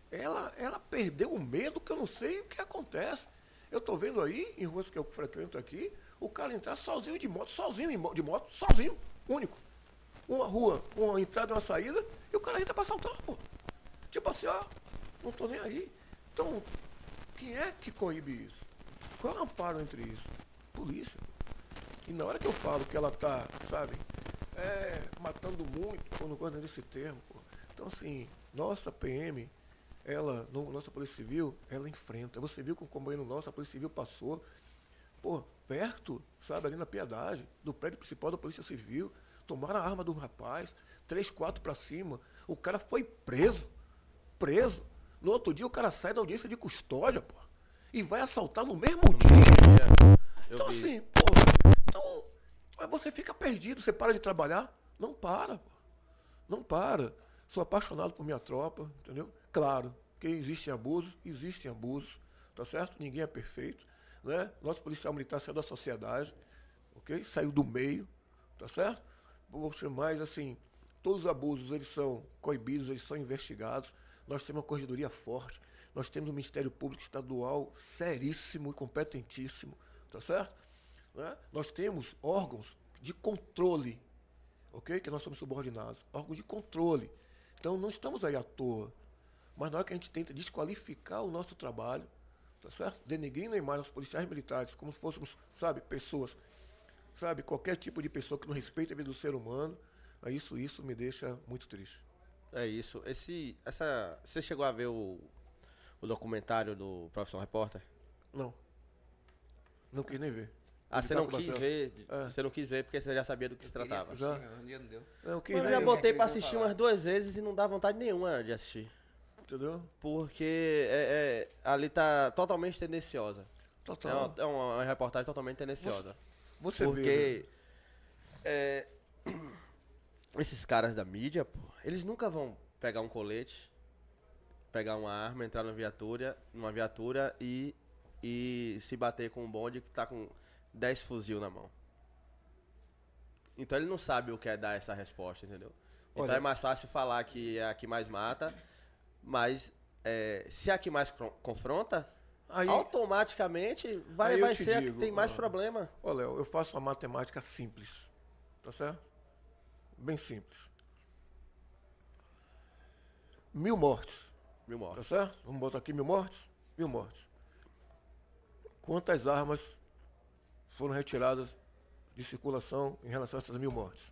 ela, ela perdeu o medo que eu não sei o que acontece. Eu tô vendo aí, em ruas que eu frequento aqui, o cara entrar sozinho de moto, sozinho de moto, sozinho, único. Uma rua, uma entrada e uma saída, e o cara entra pra assaltar, pô. Tipo assim, ó, não tô nem aí. Então, quem é que coíbe isso? Qual é o amparo entre isso? Polícia. E na hora que eu falo que ela tá, sabe, é, matando muito, eu não gosto desse termo, pô. Então, assim, nossa PM, ela, no, nossa Polícia Civil, ela enfrenta. Você viu com o companheiro nosso, a Polícia Civil passou, pô, perto, sabe, ali na Piedade, do prédio principal da Polícia Civil, tomaram a arma do rapaz, três, quatro para cima, o cara foi preso, preso. No outro dia o cara sai da audiência de custódia, pô, e vai assaltar no mesmo dia. Então vi. assim, pô, você fica perdido, você para de trabalhar? Não para, pô. Não para. Sou apaixonado por minha tropa, entendeu? Claro que existem abusos, existem abusos, tá certo? Ninguém é perfeito, né? Nosso policial militar saiu da sociedade, ok? Saiu do meio, tá certo? Poxa, mas assim, todos os abusos, eles são coibidos, eles são investigados. Nós temos uma corregedoria forte, nós temos um Ministério Público Estadual seríssimo e competentíssimo, tá certo? Né? Nós temos órgãos de controle, ok? Que nós somos subordinados, órgãos de controle. Então não estamos aí à toa. Mas na hora que a gente tenta desqualificar o nosso trabalho, tá certo? Denegrindo a imagem dos policiais militares, como se fôssemos, sabe, pessoas, sabe, qualquer tipo de pessoa que não respeita a vida do ser humano, isso, isso me deixa muito triste. É isso. Esse, essa, você chegou a ver o, o documentário do Profissional Repórter? Não. Não quis nem ver. Ah, você não quis ver? É. Você não quis ver porque você já sabia do que eu se tratava. Assistir, já. Um dia não deu. Eu, eu já botei pra assistir umas duas vezes e não dá vontade nenhuma de assistir. Entendeu? Porque é, é, ali tá totalmente tendenciosa. Total. É uma, é uma reportagem totalmente tendenciosa. Você, você Porque vê, né? esses caras da mídia, pô, eles nunca vão pegar um colete, pegar uma arma, entrar numa viatura, numa viatura e, e se bater com um bonde que tá com 10 fuzil na mão. Então ele não sabe o que é dar essa resposta, entendeu? Então Olha, é mais fácil falar que é a que mais mata mas é, se a que mais confronta, aí, automaticamente vai, vai ser digo, a que tem mais problema. Ô, Léo, eu faço uma matemática simples. Tá certo? Bem simples. Mil mortes. Mil mortes. Tá certo? Vamos botar aqui mil mortes? Mil mortes. Quantas armas foram retiradas de circulação em relação a essas mil mortes?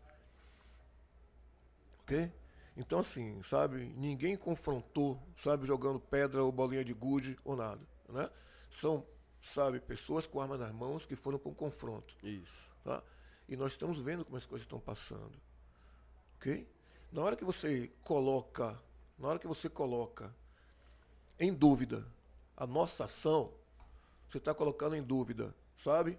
Ok? Então, assim, sabe, ninguém confrontou, sabe, jogando pedra ou bolinha de gude ou nada, né? São, sabe, pessoas com armas nas mãos que foram para um confronto. Isso. Tá? E nós estamos vendo como as coisas estão passando. Ok? Na hora que você coloca, na hora que você coloca em dúvida a nossa ação, você está colocando em dúvida, sabe?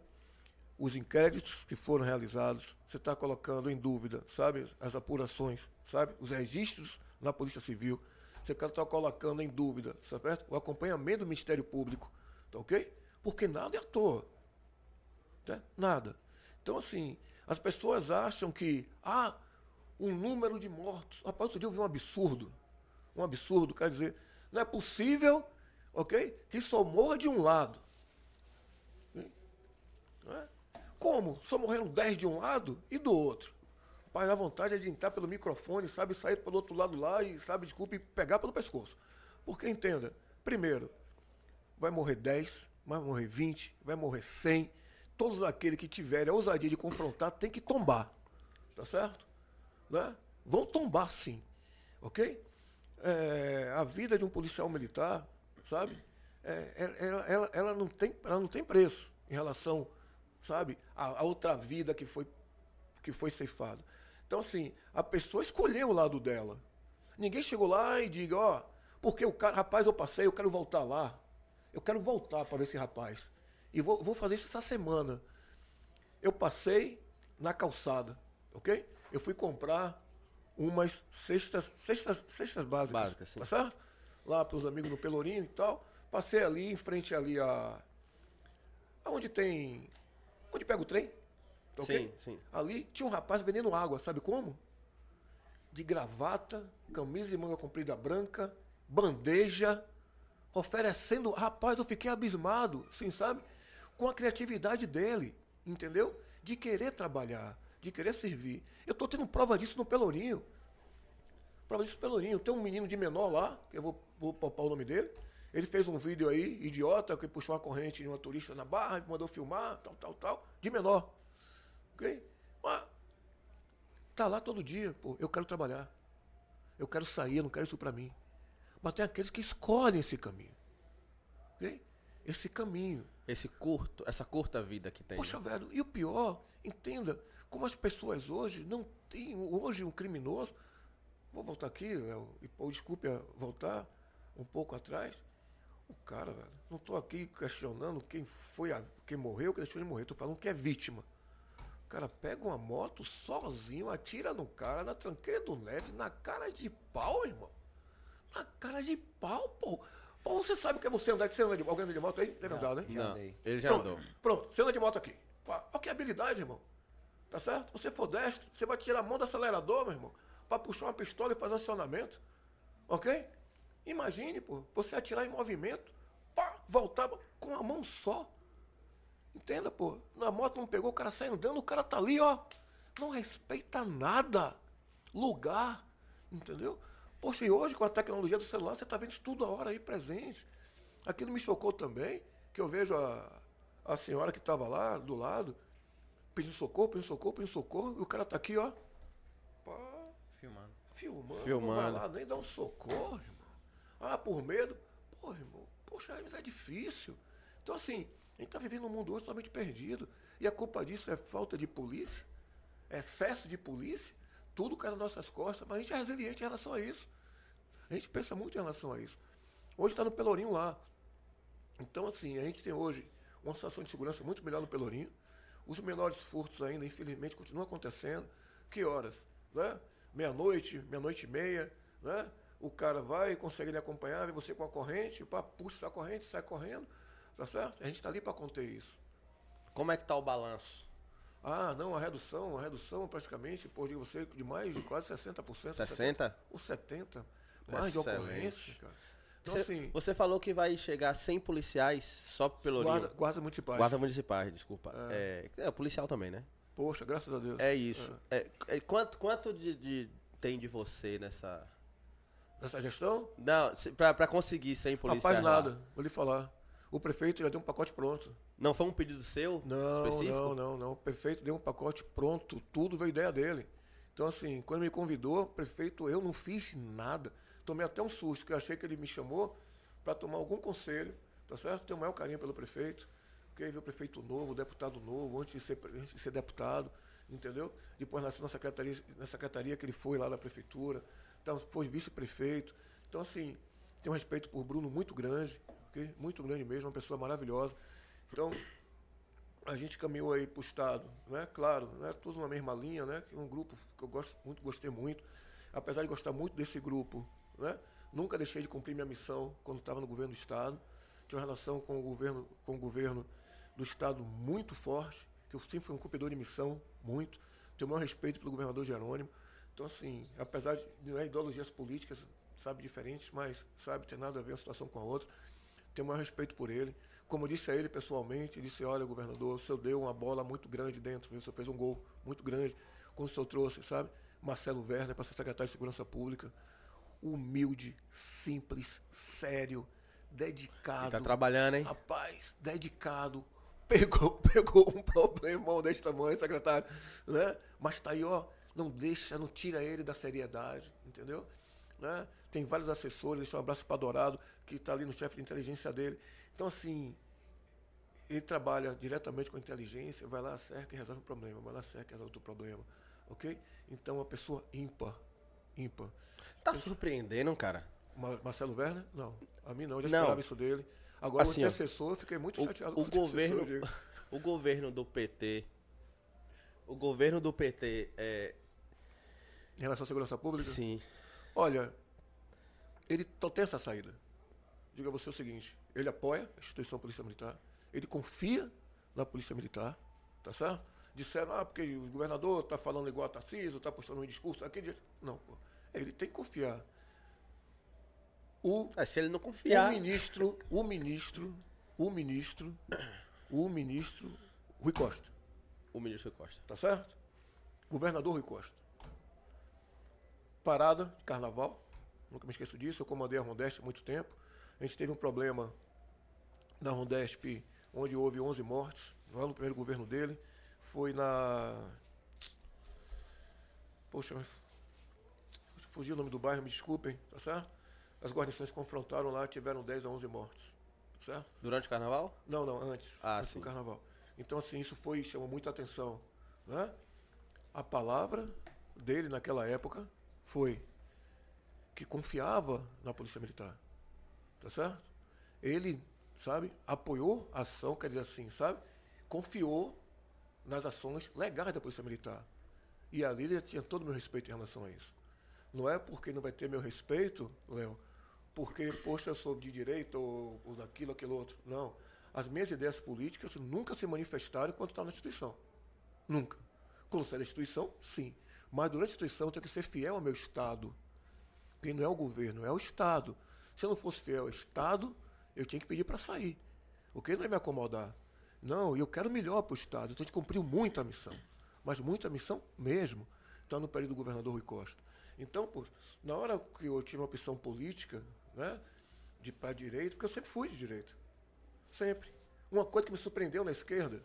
Os inquéritos que foram realizados, você está colocando em dúvida, sabe? As apurações sabe? Os registros na Polícia Civil. Você está colocando em dúvida, sabe? O acompanhamento do Ministério Público, tá ok? Porque nada é à toa. Tá? Nada. Então, assim, as pessoas acham que, ah, um número de mortos. Rapaz, outro dia eu vi um absurdo. Um absurdo, quer dizer, não é possível, ok? Que só morra de um lado. É? Como? Só morreram 10 de um lado e do outro. Pai, a vontade é de entrar pelo microfone, sabe, sair pelo outro lado lá e, sabe, desculpe, pegar pelo pescoço. Porque entenda, primeiro, vai morrer 10, vai morrer 20, vai morrer 100. Todos aqueles que tiverem a ousadia de confrontar tem que tombar. Tá certo? Né? Vão tombar sim. Ok? É, a vida de um policial militar, sabe? É, ela, ela, ela, não tem, ela não tem preço em relação, sabe, a, a outra vida que foi, que foi ceifada. Então, assim, a pessoa escolheu o lado dela. Ninguém chegou lá e diga, ó, porque o cara, rapaz, eu passei, eu quero voltar lá. Eu quero voltar para ver esse rapaz. E vou, vou fazer isso essa semana. Eu passei na calçada, ok? Eu fui comprar umas cestas, cestas, cestas básicas. Básicas, sim. Tá certo? Lá para os amigos no Pelourinho e tal. Passei ali, em frente ali a. Onde tem. Onde pega o trem? Okay? Sim, sim. Ali tinha um rapaz vendendo água, sabe como? De gravata, camisa e manga comprida branca, bandeja, oferecendo. Rapaz, eu fiquei abismado, sim, sabe? Com a criatividade dele, entendeu? De querer trabalhar, de querer servir. Eu estou tendo prova disso no Pelourinho. Prova disso no Pelourinho. Tem um menino de menor lá, que eu vou, vou poupar o nome dele. Ele fez um vídeo aí, idiota, que puxou uma corrente de uma turista na barra, mandou filmar, tal, tal, tal, de menor. Ok? Mas tá lá todo dia, pô, eu quero trabalhar. Eu quero sair, eu não quero isso para mim. Mas tem aqueles que escolhem esse caminho. Ok? Esse caminho. Esse curto, essa curta vida que tem. Poxa, velho, e o pior, entenda, como as pessoas hoje não têm, hoje um criminoso, vou voltar aqui, Léo, e pô, desculpe voltar um pouco atrás, o cara, velho, não estou aqui questionando quem foi, a, quem morreu, quem deixou de morrer, estou falando que é vítima. O cara pega uma moto sozinho, atira no cara, na tranqueira do neve, na cara de pau, irmão. Na cara de pau, pô. Pô, você sabe o que é você andar, você anda de, alguém anda de moto aí? Deve andar, né? Já Não, andei. ele já Pronto, andou. pronto, você anda de moto aqui. Olha que habilidade, irmão. Tá certo? Você for destro, você vai tirar a mão do acelerador, meu irmão, pra puxar uma pistola e fazer um acionamento. Ok? Imagine, pô, você atirar em movimento, pá, voltar com a mão só. Entenda, pô. Na moto não pegou, o cara sai andando, o cara tá ali, ó. Não respeita nada. Lugar. Entendeu? Poxa, e hoje com a tecnologia do celular, você tá vendo isso tudo a hora aí presente. Aquilo me chocou também, que eu vejo a, a senhora que estava lá do lado, pedindo socorro, pedindo socorro, pedindo socorro, e o cara tá aqui, ó. Pá, Filmando. filmando, Filmando. não vai lá nem dar um socorro, irmão. Ah, por medo? Pô, irmão, poxa, mas é difícil. Então, assim, a gente está vivendo um mundo hoje totalmente perdido. E a culpa disso é falta de polícia, excesso de polícia, tudo cai nas nossas costas, mas a gente é resiliente em relação a isso. A gente pensa muito em relação a isso. Hoje está no Pelourinho lá. Então, assim, a gente tem hoje uma situação de segurança muito melhor no Pelourinho. Os menores furtos ainda, infelizmente, continuam acontecendo. Que horas? Né? Meia-noite, meia-noite e meia, né? O cara vai, consegue lhe acompanhar, vê você com a corrente, pá, puxa a corrente, sai correndo, tá certo? A gente está ali para conter isso. Como é que tá o balanço? Ah, não, a redução, a redução praticamente, por digo você, de mais de quase 60%. 60? Ou 70%. Mais de Excelente. ocorrência, cara. Então, Você, assim, você falou que vai chegar a 100 policiais só Pelourinho. guarda, guarda municipais. Guarda municipais, desculpa. É. É, policial também, né? Poxa, graças a Deus. É isso. É, é, quanto quanto de, de- tem de você nessa. Nessa gestão, Não, pra conseguir 100 policiais. rapaz, nada. Vou lhe falar. O prefeito já deu um pacote pronto. Não foi um pedido seu? Não, específico? não, não, não. O prefeito deu um pacote pronto, tudo veio ideia dele. Então, assim, quando me convidou, prefeito, eu não fiz nada. Tomei até um susto, que eu achei que ele me chamou para tomar algum conselho, tá certo? Tenho o maior carinho pelo prefeito, porque veio o prefeito novo, deputado novo, antes de ser, antes de ser deputado, entendeu? Depois nasceu na secretaria, na secretaria que ele foi lá da prefeitura, então foi vice-prefeito. Então, assim, tenho um respeito por Bruno muito grande, ok? Muito grande mesmo, uma pessoa maravilhosa. Então, a gente caminhou aí para o Estado, né? Claro, né? tudo na mesma linha, né? Um grupo que eu gosto muito, gostei muito. Apesar de gostar muito desse grupo, né? Nunca deixei de cumprir minha missão quando estava no governo do Estado. Tinha uma relação com o governo, com o governo do Estado muito forte, que eu sempre fui um cumpridor de missão, muito. Tenho o maior respeito pelo governador Jerônimo. Então, assim, apesar de né, ideologias políticas, sabe, diferentes, mas, sabe, tem nada a ver uma situação com a outra. Tenho o maior respeito por ele. Como eu disse a ele pessoalmente, disse, olha, governador, o senhor deu uma bola muito grande dentro, viu? o senhor fez um gol muito grande, quando o senhor trouxe, sabe, Marcelo Werner para ser secretário de Segurança Pública. Humilde, simples, sério, dedicado. Ele tá trabalhando, hein? Rapaz, dedicado. Pegou, pegou um problemão desse tamanho, secretário, né? Mas tá aí, ó, não deixa, não tira ele da seriedade, entendeu? Né? Tem vários assessores, deixa um abraço para Dourado, que está ali no chefe de inteligência dele. Então, assim, ele trabalha diretamente com a inteligência, vai lá, cerca e resolve o problema, vai lá, cerca e resolve outro problema, ok? Então, uma pessoa ímpar, ímpar. Tá surpreendendo, cara. Ma- Marcelo Werner? Não, a mim não, eu já Não. esperava isso dele. Agora, Assim, o ó, antecessor, eu fiquei muito O, chateado o com o governo, digo. o governo do PT, o governo do PT é, Em relação à segurança pública? sim, Olha, ele só tem essa saída. Diga a você o seguinte: ele apoia a instituição Polícia Militar, ele confia na Polícia Militar, tá certo? Disseram, ah, porque o governador está falando igual a Tarcísio, está postando um discurso aqui. de- Não, pô. Ele tem que confiar. O, É, se ele não o confiar. ministro, o ministro, o ministro, o ministro Rui Costa. O ministro Costa. Tá certo? Governador Rui Costa. Parada de carnaval. Nunca me esqueço disso. Eu comandei a Rondesp há muito tempo. A gente teve um problema na Rondesp, onde houve 11 mortes. Não é no primeiro governo dele. Foi na. Poxa, fugiu o nome do bairro, me desculpem, tá certo? As guarnições confrontaram lá, tiveram 10 a 11 mortes. Tá certo? Durante o carnaval? Não, não, antes. Ah, antes sim. do carnaval. Então, assim, isso foi, chamou muita atenção. Né? A palavra dele naquela época foi que confiava na Polícia Militar. Tá certo? Ele, sabe, apoiou a ação, quer dizer assim, sabe? Confiou nas ações legais da Polícia Militar. E ali ele tinha todo o meu respeito em relação a isso. Não é porque não vai ter meu respeito, Léo, porque, poxa, eu sou de direita ou, ou daquilo, aquilo outro. Não. As minhas ideias políticas nunca se manifestaram enquanto estava na instituição. Nunca. Quando sai da instituição, sim. Mas durante a instituição eu tenho que ser fiel ao meu Estado. Quem não é o governo, é o Estado. Se eu não fosse fiel ao Estado, eu tinha que pedir para sair. O que não é me acomodar. Não, eu quero melhor para o Estado. Então a gente cumpriu muito a missão. Mas muita missão mesmo. Está no período do governador Rui Costa. Então, pô, na hora que eu tive uma opção política, né, de para direita, porque eu sempre fui de direita. Sempre. Uma coisa que me surpreendeu na esquerda,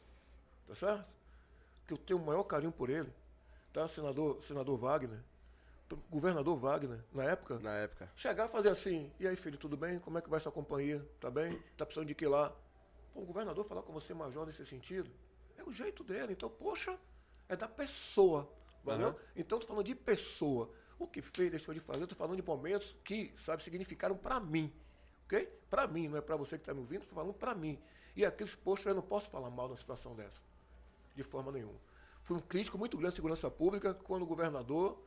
tá certo? Que eu tenho o maior carinho por ele, tá? Senador, senador Wagner, governador Wagner, na época, Na época. chegar a fazer assim, e aí filho, tudo bem? Como é que vai sua companhia? Tá bem? Tá precisando de que lá? Pô, o governador falar com você major nesse sentido, é o jeito dele. Então, poxa, é da pessoa, valeu? Aham. Então, tô falando de pessoa. O que fez, deixou de fazer, tô falando de momentos que, sabe, significaram para mim, ok? Para mim, não é para você que está me ouvindo, tô falando para mim. E aqueles, poxa, eu não posso falar mal numa situação dessa, de forma nenhuma. Fui um crítico muito grande de segurança pública quando o governador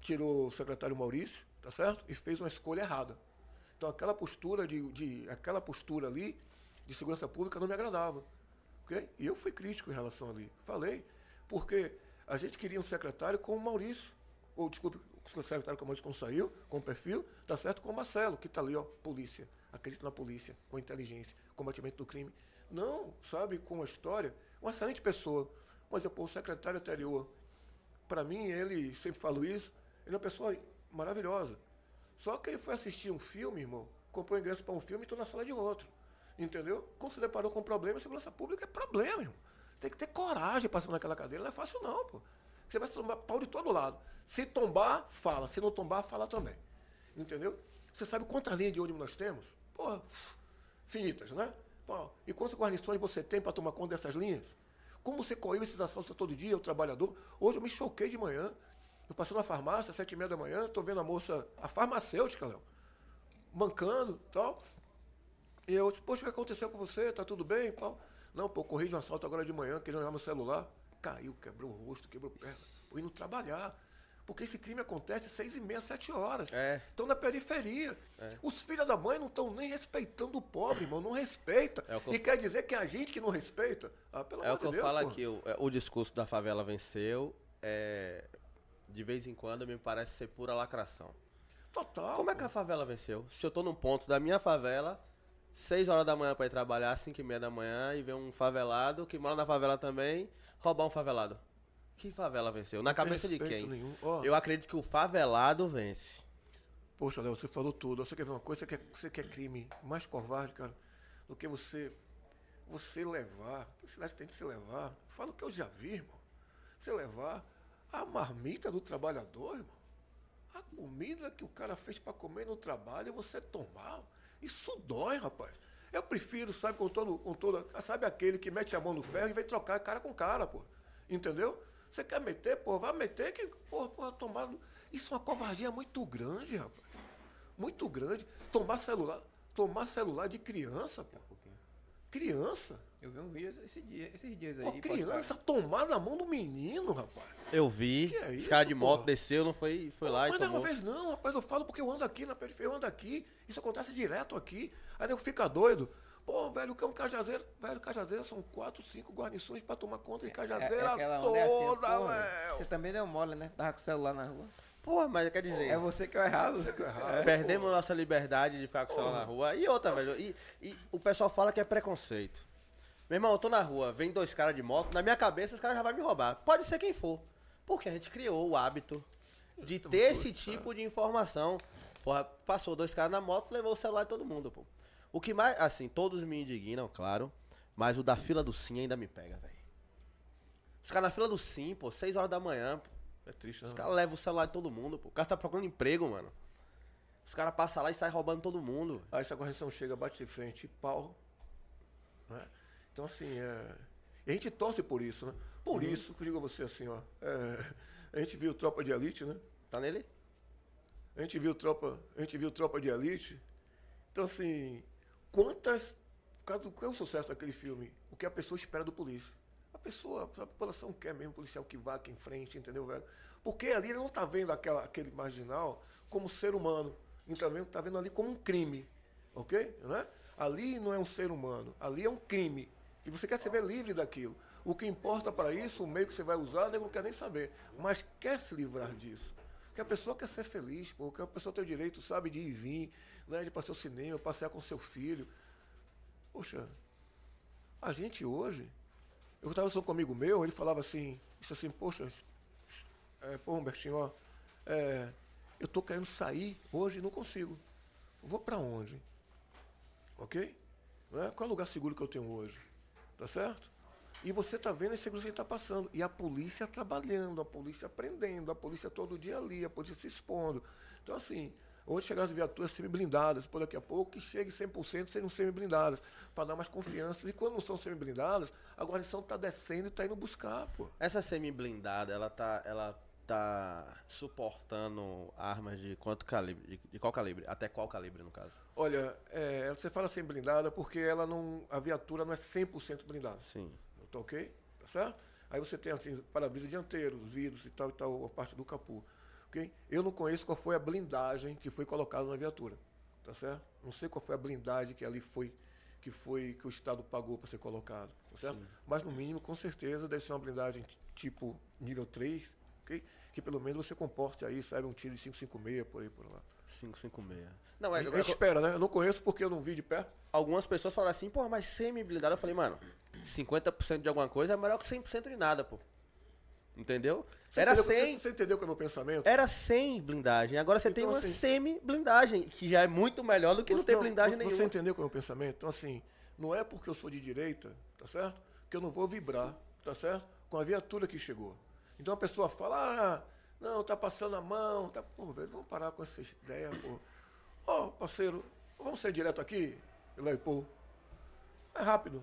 tirou o secretário Maurício, tá certo? E fez uma escolha errada. Então aquela postura de, de aquela postura ali de segurança pública não me agradava, ok? E eu fui crítico em relação ali. Falei, porque a gente queria um secretário com o Maurício, ou desculpe, o secretário com o Maurício quando saiu, com o perfil, tá certo? Com o Marcelo, que tá ali, ó, polícia, acredita na polícia, com inteligência, combatimento do crime. Não, sabe, com a história, uma excelente pessoa. Mas eu, pô, o secretário anterior, para mim, ele, sempre falo isso, ele é uma pessoa maravilhosa. Só que ele foi assistir um filme, irmão, comprou ingresso para um filme e estou na sala de outro. Entendeu? Quando se deparou com um problema, segurança pública é problema, irmão. Tem que ter coragem para naquela cadeira. Não é fácil, não, pô. Você vai se tomar pau de todo lado. Se tombar, fala. Se não tombar, fala também. Entendeu? Você sabe quantas linhas de ônibus nós temos? Pô, finitas, né? Pô, e quantas guarnições você tem para tomar conta dessas linhas? Como você coíbe esses assaltos todo dia, o trabalhador? Hoje eu me choquei de manhã. Eu passei na farmácia, às sete e meia da manhã, estou vendo a moça, a farmacêutica, Léo, mancando tal. E eu disse, poxa, o que aconteceu com você? Tá tudo bem? Não, pô, corri de um assalto agora de manhã, querendo levar meu celular. Caiu, quebrou o rosto, quebrou perna. Pô, indo trabalhar. Porque esse crime acontece às seis e meia, sete horas. É. Estão na periferia. É. Os filhos da mãe não estão nem respeitando o pobre, irmão. Não respeita. É o que eu e quer dizer que é a gente que não respeita? Ah, pelo É o amor que de eu Deus, falo pô. aqui, o, é, o discurso da favela venceu, é, de vez em quando me parece ser pura lacração. Total. Como é que a favela venceu? Se eu tô num ponto da minha favela, 6 horas da manhã pra ir trabalhar, 5 e meia da manhã, e ver um favelado que mora na favela também, roubar um favelado. Que favela venceu? Na tem cabeça de quem? Ó, Eu acredito que o favelado vence. Poxa, Léo, você falou tudo. Você quer ver uma coisa? Você quer, você quer crime mais covarde, cara, do que você você levar. Que cidade tem de se levar? Fala o que eu já vi, irmão. Você levar a marmita do trabalhador, irmão. A comida que o cara fez para comer no trabalho e você tomar. Isso dói, rapaz. Eu prefiro, sabe, com todo, com todo. Sabe aquele que mete a mão no ferro e vem trocar cara com cara, pô. Entendeu? Você quer meter, pô, vai meter que, pô, pô, tomar. Isso é uma covardia muito grande, rapaz. Muito grande. Tomar celular. Tomar celular de criança, pô. Criança. Eu vi um vídeo esse dia, esses dias aí. Pô, criança tomar na mão do menino, rapaz. Eu vi, Que é os caras de moto porra? desceu, não foi, foi lá Mas e não é uma tomou. vez não, rapaz, eu falo porque eu ando aqui na periferia, eu ando aqui, isso acontece direto aqui. Aí nego fica doido. Pô, velho, o que é um cajazeiro? Velho, cajazeiro são quatro, cinco guarnições pra tomar conta de É, cajazeira é aquela onda é assim, toda, porra, velho. Você também deu mole, né? Tava com o celular na rua. Pô, mas quer dizer. É você que é o errado. Você que é errado. Perdemos nossa liberdade de ficar com o celular na rua. E outra, velho. E, e o pessoal fala que é preconceito. Meu irmão, eu tô na rua, vem dois caras de moto, na minha cabeça os caras já vão me roubar. Pode ser quem for. Porque a gente criou o hábito de Então, ter esse tipo de informação. Porra, passou dois caras na moto, levou o celular de todo mundo, pô. O que mais, assim, todos me indignam, claro. Mas o da fila do Sim ainda me pega, velho. Os caras na fila do Sim, pô, seis horas da manhã, pô. É triste, né? Os caras levam o celular de todo mundo, pô. O cara tá procurando emprego, mano. Os caras passam lá e saem roubando todo mundo. Aí essa correção chega, bate de frente e pau. né? Então, assim, é... e a gente torce por isso, né? Por isso que eu digo a você assim, ó. é, A gente viu Tropa de Elite, né? Tá nele? A gente viu Tropa, a gente viu Tropa de Elite. Então, assim, quantas... Qual é o sucesso daquele filme? O que a pessoa espera do polícia. A pessoa, a população quer mesmo policial que vá aqui em frente, entendeu, velho? Porque ali ele não tá vendo aquela, aquele marginal como ser humano. Então, mesmo tá vendo ali como um crime, ok? Né? Ali não é um ser humano, ali é um crime. E você quer se ver livre daquilo. O que importa para isso, o meio que você vai usar, o nego não quer nem saber. Mas quer se livrar disso. Que a pessoa quer ser feliz, pô, que a pessoa tem o direito, sabe, de ir e vir, né, de para seu cinema, passear com seu filho. Poxa, a gente hoje, eu estava falando com um amigo meu, ele falava assim, isso assim, poxa, é, pô, Humbertinho, ó, é, eu tô querendo sair hoje e não consigo. Eu vou para onde? Ok? É? Qual é o lugar seguro que eu tenho hoje? Tá certo? E você tá vendo a insegurança que está passando. E a polícia trabalhando, a polícia prendendo, a polícia todo dia ali, a polícia se expondo. Então, assim, hoje chegaram as viaturas semi-blindadas, por daqui a pouco que chegue 100% sejam semi-blindadas, para dar mais confiança. E quando não são semi-blindadas, a guarnição está descendo e está indo buscar, pô. Essa semi-blindada, ela tá, ela tá suportando armas de quanto calibre? De, de qual calibre? Até qual calibre, no caso? Olha, é, você fala semi-blindada porque ela não, a viatura não é 100% blindada. Sim. Tá ok? Tá certo? Aí você tem assim, para-brisa dianteiro, os vidros e tal e tal, a parte do capô. Ok? Eu não conheço qual foi a blindagem que foi colocada na viatura. Tá certo? Não sei qual foi a blindagem que ali foi que foi que o Estado pagou para ser colocado, tá certo? Sim. Mas no mínimo, com certeza, deve ser uma blindagem tipo nível 3, ok? Que pelo menos você comporte aí, sabe, um tiro de 556 por aí por lá. 556. Não, A é, gente espera, né? Eu não conheço porque eu não vi de perto. algumas pessoas falam assim, pô, mas semi-blindada. Eu falei, mano, 50% de alguma coisa é melhor que 100% de nada, pô. Entendeu? Você Era entendeu, 100, Você, você entendeu qual é o meu pensamento? era 100 blindagem. Agora você tem Então, uma assim- semi-blindagem, que já é muito melhor do que não ter blindagem você, nenhuma. Você entendeu qual é o meu pensamento? Então, assim, não é porque eu sou de direita, tá certo? Que eu não vou vibrar, tá certo? Com a viatura que chegou. Então a pessoa fala, ah, não, tá passando a mão, tá. Pô, velho, vamos parar com essa ideia, pô. Ó, parceiro, vamos ser direto aqui, Paul. É rápido.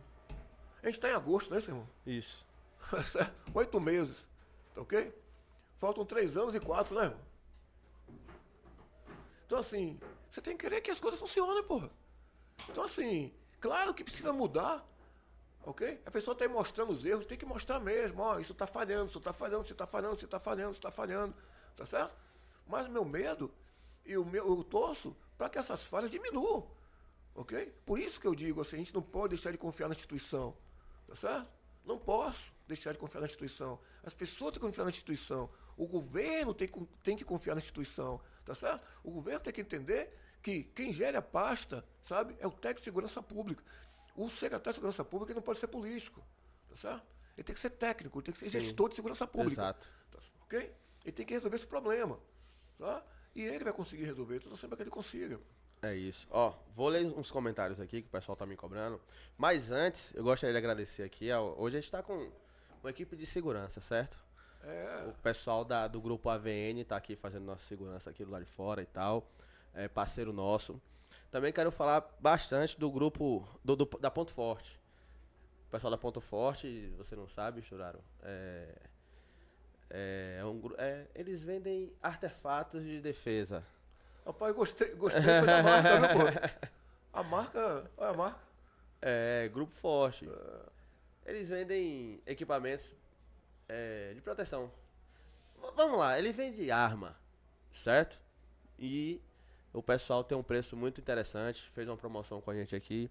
A gente tá em agosto, né, seu irmão? Isso. Oito meses, tá ok? Faltam três anos e quatro, né, irmão? Então, assim, você tem que querer que as coisas funcionem, porra. Então, assim, claro que precisa mudar, ok? A pessoa está mostrando os erros, tem que mostrar mesmo, ó, isso está falhando, isso está falhando, isso está falhando, isso está falhando, isso está falhando, tá certo? Mas o meu medo, e o meu, eu torço para que essas falhas diminuam, ok? Por isso que eu digo assim, a gente não pode deixar de confiar na instituição, tá certo? Não posso deixar de confiar na instituição. As pessoas têm que confiar na instituição. O governo tem, tem que confiar na instituição, tá certo? O governo tem que entender que quem gera a pasta, sabe, é o técnico de segurança pública. O secretário de segurança pública não pode ser político, tá certo? Ele tem que ser técnico, ele tem que ser Sim. gestor de segurança pública. Exato. Tá, ok? Ele tem que resolver esse problema, tá? E ele vai conseguir resolver, então sempre que ele consiga. É isso. Ó, vou ler uns comentários aqui que o pessoal tá me cobrando. Mas antes, eu gostaria de agradecer aqui. ó, Hoje a gente tá com uma equipe de segurança, certo? É, O pessoal da, do grupo AVN tá aqui fazendo nossa segurança aqui do lado de fora e tal. É parceiro nosso. Também quero falar bastante do grupo do, do- da Ponto Forte. O pessoal da Ponto Forte, você não sabe, Churaro, é, é, é um, é, eles vendem artefatos de defesa. rapaz, gostei, gostei da marca, viu, pô? A marca, olha a marca. É, Grupo Forte. Eles vendem equipamentos é, de proteção. V- vamos lá, ele vende arma, certo? E o pessoal tem um preço muito interessante. Fez uma promoção com a gente aqui.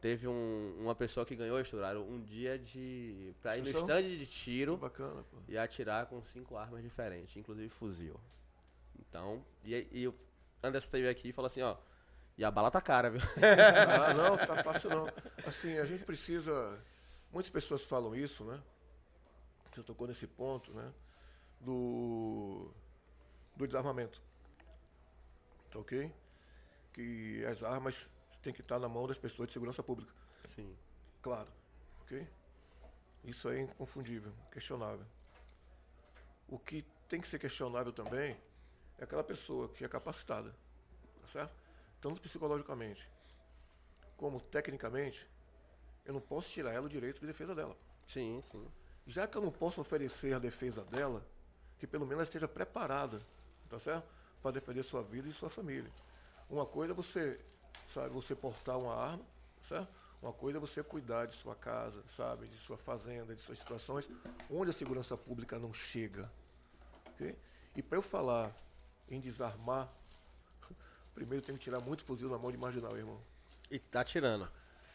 Teve um- uma pessoa que ganhou, estouraram um dia de. pra ir no stand de tiro Bacana, e atirar com cinco armas diferentes, inclusive fuzil. Então, e, e o Anderson esteve aqui e falou assim, ó, e a bala tá cara, viu? Ah, não, tá fácil não. Assim, a gente precisa. Muitas pessoas falam isso, né? Você tocou nesse ponto, né? Do, do desarmamento. Tá ok? Que as armas têm que estar na mão das pessoas de segurança pública. Sim. Claro. Ok? Isso é inconfundível, questionável. O que tem que ser questionável também é aquela pessoa que é capacitada. Tá certo? Tanto psicologicamente como tecnicamente, eu não posso tirar ela o direito de defesa dela. Sim, sim. Já que eu não posso oferecer a defesa dela, que pelo menos ela esteja preparada, tá certo? Para defender sua vida e sua família. Uma coisa é você, sabe, você portar uma arma, certo? Uma coisa é você cuidar de sua casa, sabe, de sua fazenda, de suas situações, onde a segurança pública não chega. ok? E para eu falar em desarmar, primeiro tem que tirar muito fuzil na mão de marginal, irmão. E tá tirando.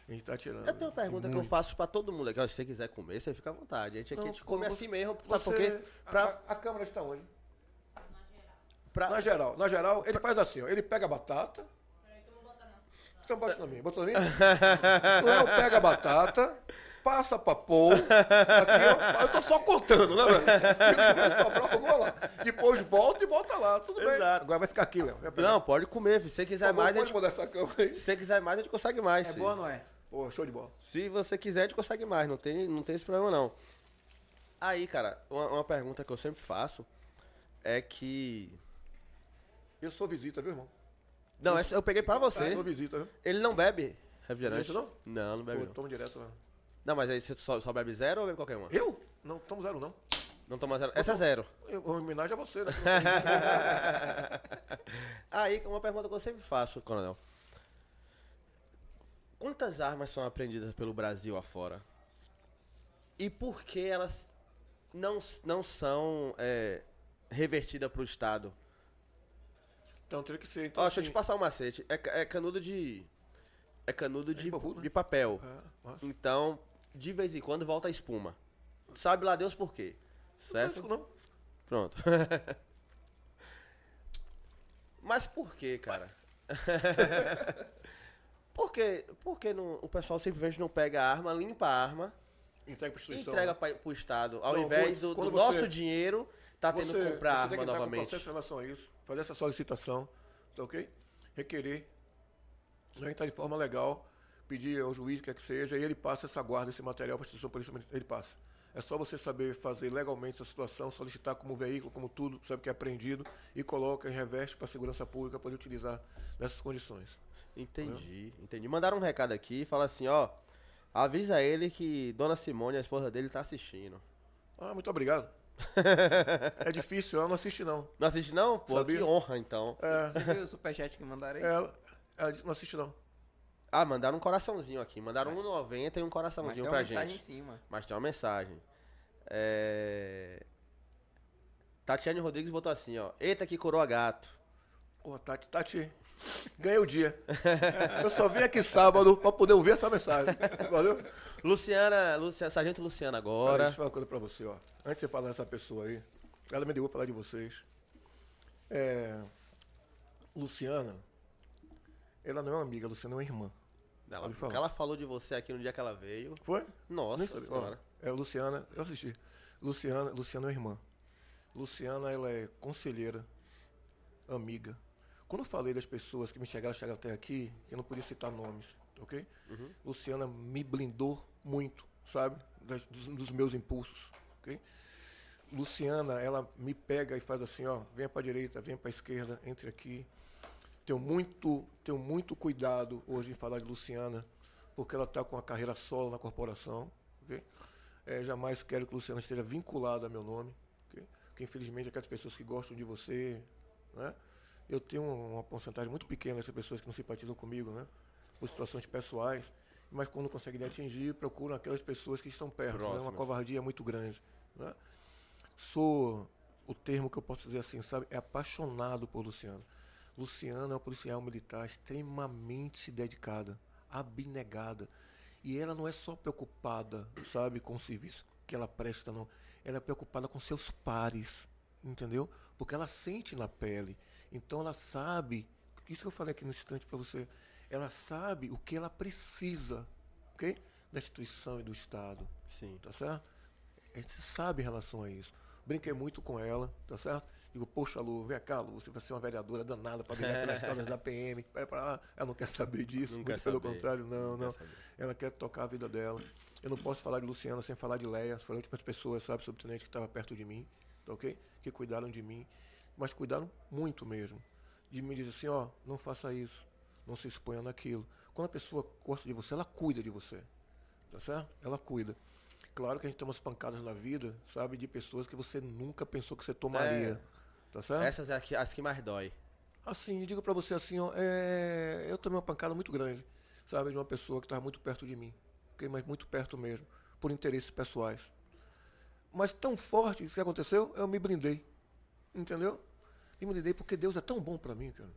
A gente tá tirando. Eu tenho uma pergunta que eu faço pra todo mundo aqui. Se você quiser comer, você fica à vontade. A gente aqui a gente come você- assim mesmo. Sabe por Você- quê? Pra, A, a câmera está onde? Pra, Na geral, na geral, ele faz assim, ó, ele pega a batata. Então bota na minha, bota na minha. Léo pega a batata, passa pra Paul. Aqui, ó, eu tô só contando, né, velho? Vai sobrar alguma lá. Depois volta e volta lá, tudo bem. Exato. Agora vai ficar aqui, Léo. Não, pode comer. filho. Se você quiser mais, a pode gente, mudar essa câmera aí. se você quiser mais, a gente consegue mais. É filho. boa ou não é? Pô, show de bola. Se você quiser, a gente consegue mais. Não tem, não tem esse problema, não. Aí, cara, uma, uma pergunta que eu sempre faço é que. Eu sou visita, viu, irmão? Não, essa eu peguei pra Eu você. sou visita, viu? Ele não bebe refrigerante? Não? Não, não bebe. Pô, Não. tomo direto, velho. não, mas aí você só, só bebe zero ou bebe qualquer uma? Eu? Não tomo zero, não. Não toma zero. Essa é zero. Eu, uma homenagem a você, né? Aí, uma pergunta que eu sempre faço, Coronel. Quantas armas são apreendidas pelo Brasil afora? E por que elas não, não são é, revertidas para o Estado? Então teria que ser. Então, Ó, deixa eu te assim, passar um macete. É, é canudo de. É canudo de, bambu, né? de papel. é, Então, de vez em quando volta a espuma. Sabe lá Deus por quê? Certo? Não, Pronto. Mas por que, cara? por que, por que não, o pessoal simplesmente não pega a arma, limpa a arma entrega instituição. entrega pra, pro Estado? Ao Não, invés do, do quando nosso você- dinheiro tá tendo você, que comprar você arma tem que entrar com novamente. processo em relação a isso, fazer essa solicitação, tá ok? Requerer, né, entrar de forma legal, pedir ao juiz, quer que seja, e ele passa essa guarda, esse material para a instituição polícia, ele passa. É só você saber fazer legalmente essa situação, solicitar como veículo, como tudo, sabe que é apreendido, e coloca em reveste para a segurança pública poder utilizar nessas condições. Entendi, entendi. Mandaram um recado aqui e fala assim, ó. Avisa ele que Dona Simone, a esposa dele, tá assistindo. Ah, muito obrigado. É difícil, ela não assiste não. Não assiste não? Pô, Sabia? que honra, então. É, Você viu o superchat que mandaram aí? ela, ela disse, não assiste não. Ah, mandaram um coraçãozinho aqui. Mandaram um 1,90 e um Mas coraçãozinho tem uma pra mensagem em gente. cima. Mas tem uma mensagem. É... Tatiane Rodrigues botou assim, ó. Eita que coroa gato. Ô, Tati, Tati, ganhei o dia. Eu só vim aqui sábado pra poder ouvir essa mensagem. Valeu? Luciana, Luciana Sargento Luciana agora. deixa eu falar uma coisa pra você, ó. Antes de você falar dessa pessoa aí, ela me ligou pra falar de vocês. É, Luciana, ela não é uma amiga, Luciana é uma irmã. Ela, ela falou de você aqui no dia que ela veio. Foi? Nossa sabia. Ó, senhora. é Luciana, eu assisti. Luciana, Luciana é uma irmã. Luciana, ela é conselheira, amiga. Quando eu falei das pessoas que me chegaram, chegaram até aqui, eu não podia citar nomes, ok? Luciana me blindou muito, sabe? Dos, dos meus impulsos, ok? Luciana, ela me pega e faz assim, ó, venha para direita, venha para esquerda, entre aqui. Tenho muito, tenho muito cuidado hoje em falar de Luciana, porque ela está com a carreira solo na corporação, ok? É, jamais quero que Luciana esteja vinculada a meu nome, ok? Porque infelizmente aquelas pessoas que gostam de você, né? Eu tenho uma porcentagem muito pequena dessas pessoas que não simpatizam comigo, né? Por situações pessoais, mas quando conseguem atingir, procuram aquelas pessoas que estão perto, né? Uma covardia muito grande, né? Sou o termo que eu posso dizer assim, sabe? É apaixonado por Luciano. Luciana é uma policial militar extremamente dedicada, abnegada. E ela não é só preocupada, sabe, com o serviço que ela presta, não. Ela é preocupada com seus pares, entendeu? porque ela sente na pele. Então ela sabe, isso que eu falei aqui no instante para você, ela sabe o que ela precisa, ok? Da instituição e do Estado. Sim. Tá certo? Você sabe em relação a isso. Brinquei muito com ela, tá certo? Digo, poxa, Lu, vem cá, Lu, você vai ser uma vereadora danada para brigar pelas causas da PM. Vai pra lá. Ela não quer saber disso, Não muito pelo contrário, não, Não não. quer. Ela quer tocar a vida dela. Eu não posso falar de Luciana sem falar de Leia. Foram as últimas pessoas, sabe, subtenente que estava perto de mim, tá ok? Que cuidaram de mim. Mas cuidaram muito mesmo. De me dizer assim, ó, não faça isso. Não se exponha naquilo. Quando a pessoa gosta de você, ela cuida de você. Tá certo? Ela cuida. Claro que a gente tem umas pancadas na vida, sabe, de pessoas que você nunca pensou que você tomaria. Tá certo? Essas é as que, mais dói. Assim, eu digo pra você assim, ó, é, eu tomei uma pancada muito grande, sabe, de uma pessoa que estava muito perto de mim, ok? mas muito perto mesmo, por interesses pessoais. Mas tão forte, o que aconteceu? Eu me brindei, entendeu? E me brindei porque Deus é tão bom pra mim, cara.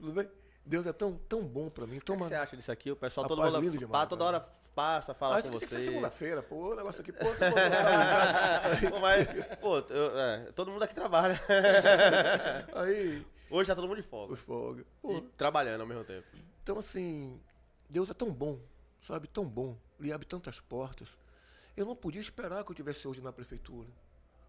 Tudo bem? Deus é tão, tão bom pra mim. O que, você acha disso aqui? O pessoal todo Rapaz, mundo lindo demais, pa- toda hora passa, fala Ah, com aqui tem que você. segunda-feira, pô, o negócio aqui, pô, você botou- Pô, Mas, pô, eu- é, todo mundo aqui trabalha. aí, Hoje tá todo mundo de folga. os fogos. E trabalhando ao mesmo tempo. Então, assim, Deus é tão bom, sabe? Tão bom. Ele abre tantas portas. Eu não podia esperar que eu tivesse hoje na prefeitura,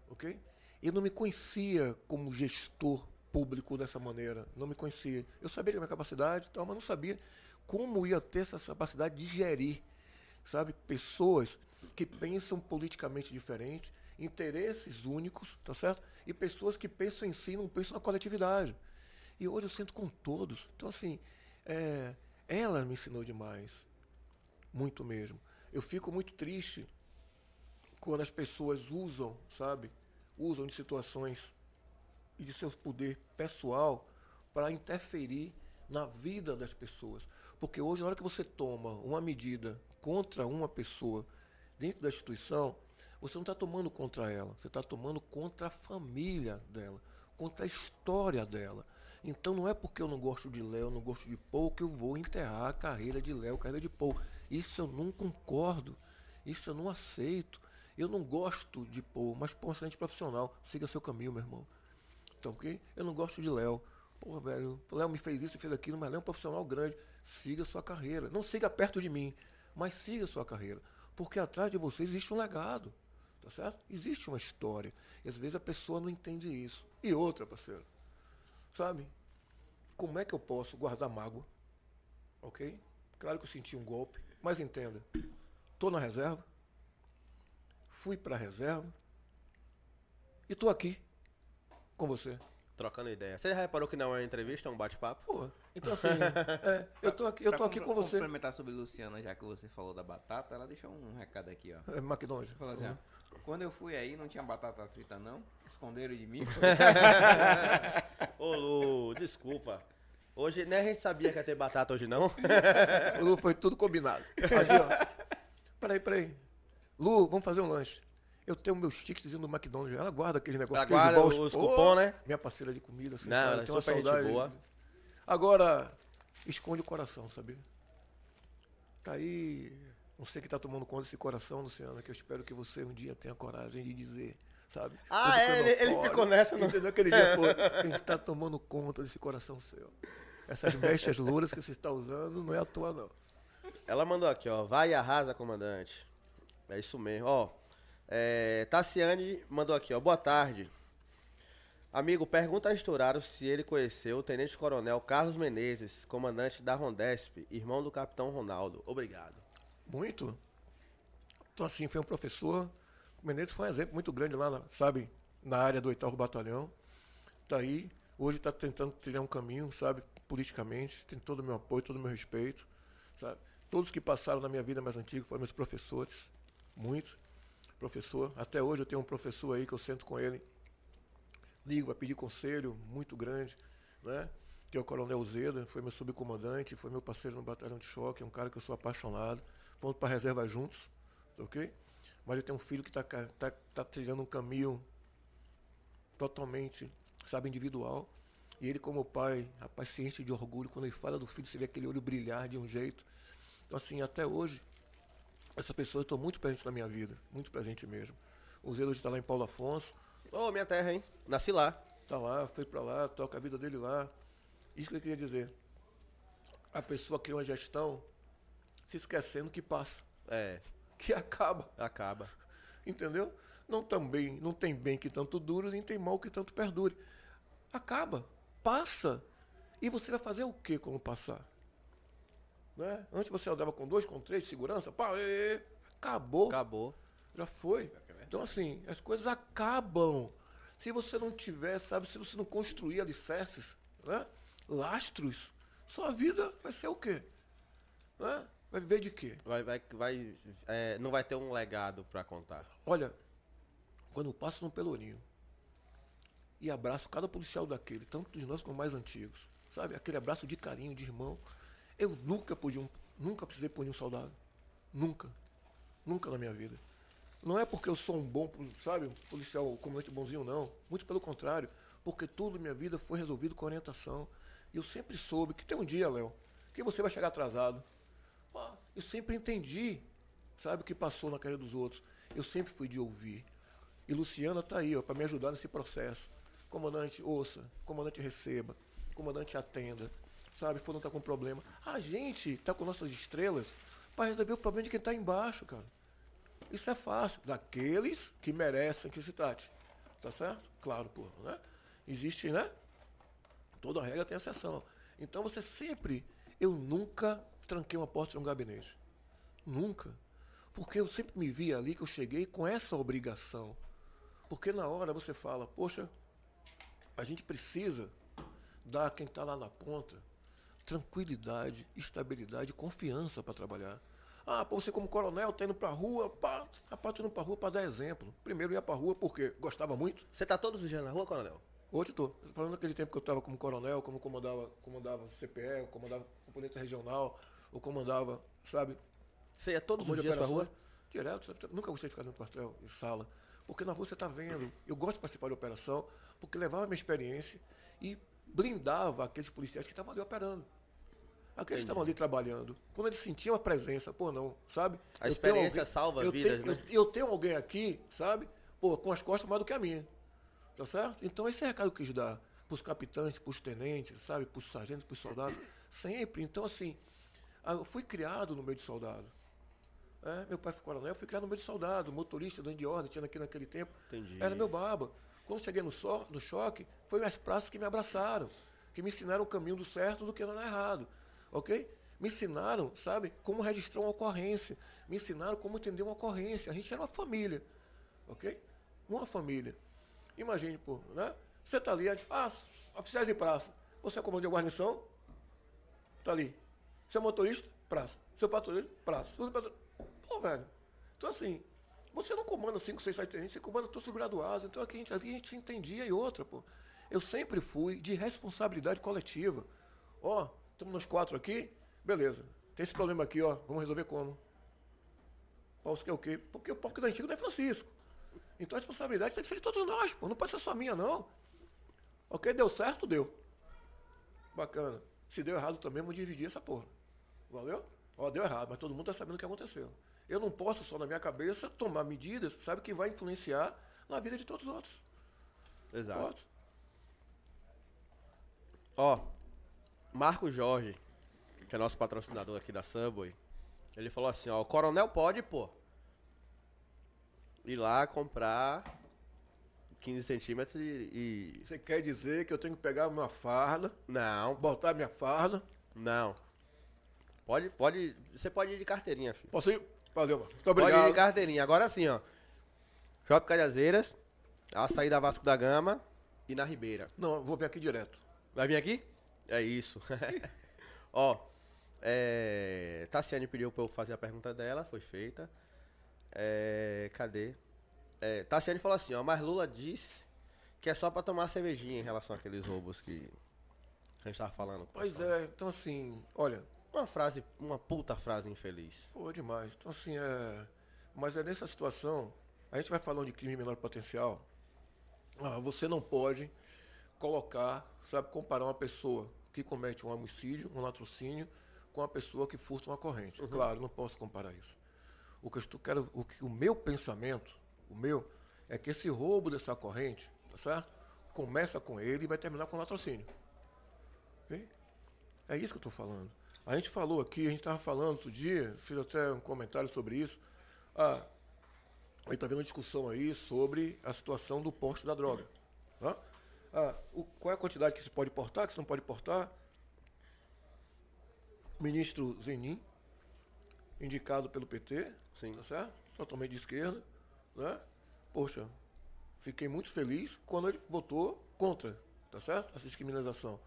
ok? Eu não me conhecia como gestor público dessa maneira. Não me conhecia. Eu sabia da minha capacidade, e tal, mas não sabia como ia ter essa capacidade de gerir, sabe? Pessoas que pensam politicamente diferente, interesses únicos, tá certo? E pessoas que pensam em si, não pensam na coletividade. E hoje eu sinto com todos. Então, assim, é, ela me ensinou demais. Muito mesmo. Eu fico muito triste quando as pessoas usam, sabe? Usam de situações e de seu poder pessoal para interferir na vida das pessoas. Porque hoje, na hora que você toma uma medida contra uma pessoa dentro da instituição, você não está tomando contra ela, você está tomando contra a família dela, contra a história dela. Então não é porque eu não gosto de Léo, não gosto de Paul, que eu vou enterrar a carreira de Léo, a carreira de Paul. Isso eu não concordo, isso eu não aceito. Eu não gosto de Paul, mas Paul é um excelente profissional. Siga seu caminho, meu irmão. Então, ok? Eu não gosto de Léo. Pô, velho, Léo me fez isso, me fez aquilo, mas Léo é um profissional grande. Siga sua carreira. Não siga perto de mim, mas siga sua carreira. Porque atrás de você existe um legado. Tá certo? Existe uma história. E às vezes a pessoa não entende isso. E outra, parceiro. Sabe? Como é que eu posso guardar mágoa? Ok? Claro que eu senti um golpe, mas entenda. Tô na reserva. Fui pra reserva. E tô aqui com você. Trocando ideia. Você já reparou que não é uma entrevista, é um bate-papo? Pô, então assim, é, eu tô aqui, eu tô aqui com você. complementar sobre Luciana, já que você falou da batata, ela deixou um recado aqui, ó. É, McDonald's. Falou assim, ó, quando eu fui aí não tinha batata frita não, esconderam de mim. Ô, Lu, desculpa. Hoje, nem a gente sabia que ia ter batata hoje, não. Lu, foi tudo combinado. Aqui, ó. Peraí, peraí. Lu, vamos fazer um lanche. Eu tenho meus ticketzinhos do McDonald's. Ela guarda aquele negócio. Ela guarda os Ô, cupom, né? Minha parceira de comida. Assim, Não, cara, ela é tem uma saudade. boa. Agora, esconde o coração, sabia? Tá aí. Não sei quem tá tomando conta desse coração, Luciana, que eu espero que você um dia tenha coragem de dizer, sabe? Ah, é, que ele- ele ficou nessa, não? Entendeu? Aquele dia, pô, quem está tomando conta desse coração seu. Essas mechas louras que você está usando não é à toa, não. Ela mandou aqui, ó. Vai e arrasa, comandante. É isso mesmo. Ó, é, Tassiane mandou aqui, ó. Boa tarde. Amigo, pergunta a Estouraro se ele conheceu o Tenente Coronel Carlos Menezes, comandante da Rondesp, irmão do Capitão Ronaldo. Obrigado. Muito. Então, assim, foi um professor. O Menezes foi um exemplo muito grande lá, sabe, na área do oitavo batalhão. Tá aí. Hoje está tentando trilhar um caminho, sabe, politicamente. Tem todo o meu apoio, todo o meu respeito, sabe. Todos que passaram na minha vida mais antiga foram meus professores. Muito. Professor. Até hoje eu tenho um professor aí que eu sento com ele. Ligo a pedir conselho, muito grande, né? Que é o Coronel Zeda, foi meu subcomandante, foi meu parceiro no batalhão de choque, é um cara que eu sou apaixonado. Fomos para a reserva juntos, ok? Mas eu tenho um filho que está tá, tá trilhando um caminho totalmente, sabe, individual. E ele, como pai, rapaz, se enche de orgulho. Quando ele fala do filho, você vê aquele olho brilhar de um jeito. Então, assim, até hoje, essa pessoa está muito presente na minha vida, muito presente mesmo. O Zé hoje está lá em Paulo Afonso, Ô, minha terra, hein? Nasci lá. Tá lá, foi pra lá, toca a vida dele lá. Isso que eu queria dizer. A pessoa cria uma gestão se esquecendo que passa, É, que acaba, acaba. entendeu? Não, também, não tem bem que tanto dure, nem tem mal que tanto perdure. Acaba, passa. E você vai fazer o que quando passar? Né? Antes você andava com dois, com três, segurança, pá, ê, ê, acabou. Acabou. Já foi. Então, assim, as coisas acabam. Se você não tiver, sabe, se você não construir alicerces, né? lastros, sua vida vai ser o quê? Né? Vai viver de quê? Vai, vai, vai, é, não vai ter um legado pra contar. Olha, quando eu passo no Pelourinho e abraço cada policial daquele, tanto dos nossos como mais antigos, sabe? Aquele abraço de carinho, de irmão. Eu nunca pude um, nunca precisei punir um soldado. Nunca. Nunca na minha vida. Não é porque eu sou um bom, sabe, policial, comandante bonzinho, não. Muito pelo contrário. Porque tudo minha vida foi resolvido com orientação. E eu sempre soube que tem um dia, Léo, que você vai chegar atrasado. Eu sempre entendi, sabe, o que passou na carreira dos outros. Eu sempre fui de ouvir. E Luciana tá aí, ó, para me ajudar nesse processo. Comandante, ouça. Comandante, receba. Comandante, atenda. Sabe, não tá com problema. A gente tá com nossas estrelas para resolver o problema de quem tá embaixo, cara. Isso é fácil. Daqueles que merecem que se trate. Tá certo? Claro, pô, né? Existe, né? Toda regra tem exceção. Então você sempre. Eu nunca tranquei uma porta de um gabinete. Nunca. Porque eu sempre me vi ali que eu cheguei com essa obrigação. Porque na hora você fala, poxa, a gente precisa dar quem está lá na ponta tranquilidade, estabilidade, confiança para trabalhar. Ah, pô, você como coronel tá indo pra rua, pá, rapaz, tô indo pra rua para dar exemplo. Primeiro ia pra rua porque gostava muito. Você tá todos os dias na rua, coronel? Hoje eu tô. Falando daquele tempo que eu estava como coronel, como comandava, comandava CPE, comandava componente regional, ou comandava, sabe, Você ia todos os dias pra rua? Direto, sabe? nunca gostei de ficar no quartel, em sala. Porque na rua você está vendo. Eu gosto de participar de operação, porque levava a minha experiência e blindava aqueles policiais que estavam ali operando. Aqueles que estavam ali trabalhando. Quando eles sentiam a presença, pô, não, sabe? A Eu experiência salva eu vidas, tenho, né? Eu, eu tenho alguém aqui, sabe? Pô, com as costas mais do que a minha. Tá certo? Então esse é o recado que eu quis dar pros capitães, pros tenentes, sabe? Pros sargentos, pros soldados. Sempre. Então, assim, eu fui criado no meio de soldado. É, meu pai foi coronel, eu fui criado no meio de soldado, motorista, dando de ordem, tinha aqui naquele tempo. Entendi. Era meu baba. Quando cheguei no, so, no choque, foi as praças que me abraçaram, que me ensinaram o caminho do certo do que é errado. Ok? Me ensinaram, sabe, como registrar uma ocorrência. Me ensinaram como entender uma ocorrência. A gente era uma família. Ok? Uma família. Imagine, pô, né? Você tá ali, a gente, ah, oficiais de praça. Você é comandante de guarnição? Tá ali. Você é motorista? Praça. Seu patrulheiro? Praça. Pô, velho. Então, assim, você não comanda 5, 6, 7 tenentes, você comanda todos os graduados. Então, aqui a gente, a gente se entendia e outra, pô. Eu sempre fui de responsabilidade coletiva. Ó, estamos nós quatro aqui, beleza. Tem esse problema aqui, ó. Vamos resolver como? Pô, você quer o quê? Porque o porco da antiga não é Francisco. Então a responsabilidade tem que ser de todos nós, pô. Não pode ser só minha, não. Ok, deu certo, deu. Bacana. Se deu errado também, vamos dividir essa porra. Valeu? Ó, deu errado, mas todo mundo tá sabendo o que aconteceu. Eu não posso só na minha cabeça tomar medidas, sabe, que vai influenciar na vida de todos os outros. Exato. Outros. Ó, Marco Jorge, que é nosso patrocinador aqui da Subway, ele falou assim, ó, o coronel pode, pô, ir lá comprar 15 centímetros e, e- Você quer dizer que eu tenho que pegar minha farda, Não, botar minha farda. não. Pode, pode, você pode ir de carteirinha, filho. Posso ir? Valeu, mano. Muito Pode ir de obrigado. carteirinha. Agora sim, ó. Shopping Cajazeiras, a saída Vasco da Gama e na Ribeira. Não, eu vou vir aqui direto. Vai vir aqui? É isso. Ó, é, Tassiane pediu pra eu fazer a pergunta dela, foi feita. É, cadê? É, Tassiane falou assim, ó, mas Lula disse que é só pra tomar cervejinha em relação àqueles roubos que a gente tava falando. Pois é, então assim, olha, Uma frase, uma puta frase infeliz. pô, demais. Então assim, é. Mas é nessa situação, a gente vai falando de crime menor potencial. Ah, você não pode colocar, sabe, comparar uma pessoa que comete um homicídio, um latrocínio, com uma pessoa que furta uma corrente. Claro, não posso comparar isso. O que eu estou, quero, o, que, o meu pensamento, o meu, é que esse roubo dessa corrente, tá certo? Começa com ele e vai terminar com o latrocínio. Ok? É isso que eu estou falando. A gente falou aqui, a gente estava falando outro dia, fiz até um comentário sobre isso. Ah, aí está vendo uma discussão aí sobre a situação do porte da droga. Ah, o- qual é a quantidade que se pode portar, que se não pode portar? Ministro Zenin, indicado pelo PT, Sim. tá certo? Totalmente de esquerda, né? Poxa, fiquei muito feliz quando ele votou contra, tá certo? Essa descriminalização.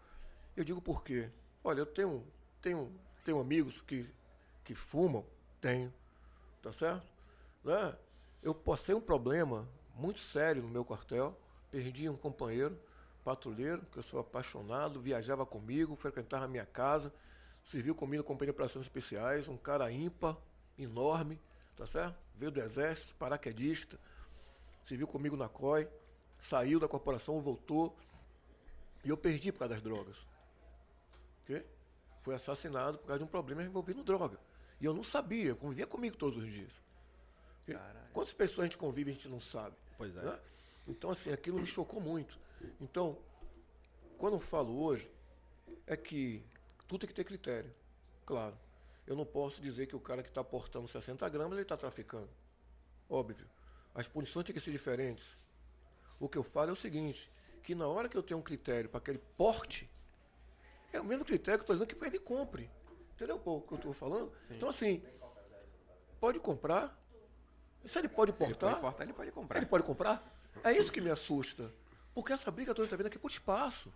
Eu digo por quê? Olha, eu tenho, tenho, tenho amigos que, que fumam, tenho, tá certo? Né? Eu passei um problema muito sério no meu quartel, perdi um companheiro, patrulheiro, que eu sou apaixonado, viajava comigo, frequentava a minha casa, serviu comigo na companhia de operações especiais, um cara ímpar, enorme, tá certo? Veio do exército, paraquedista, serviu comigo na COI, saiu da corporação, voltou, e eu perdi por causa das drogas. Ok? Foi assassinado por causa de um problema envolvendo droga. E eu não sabia, convivia comigo todos os dias. Caralho. Quantas pessoas a gente convive e a gente não sabe? Pois é. né? Então, assim, aquilo me chocou muito. Então, quando eu falo hoje, é que tudo tem que ter critério. Claro. Eu não posso dizer que o cara que está portando 60 gramas, ele está traficando. Óbvio. As punições têm que ser diferentes. O que eu falo é o seguinte, que na hora que eu tenho um critério para aquele porte, é o mesmo critério que eu estou dizendo que ele compre. Entendeu o que eu estou falando? Então, assim, pode comprar. Se ele pode Se ele pode importar, ele pode comprar. ele pode comprar? É isso que me assusta. Porque essa briga toda está vindo aqui por espaço.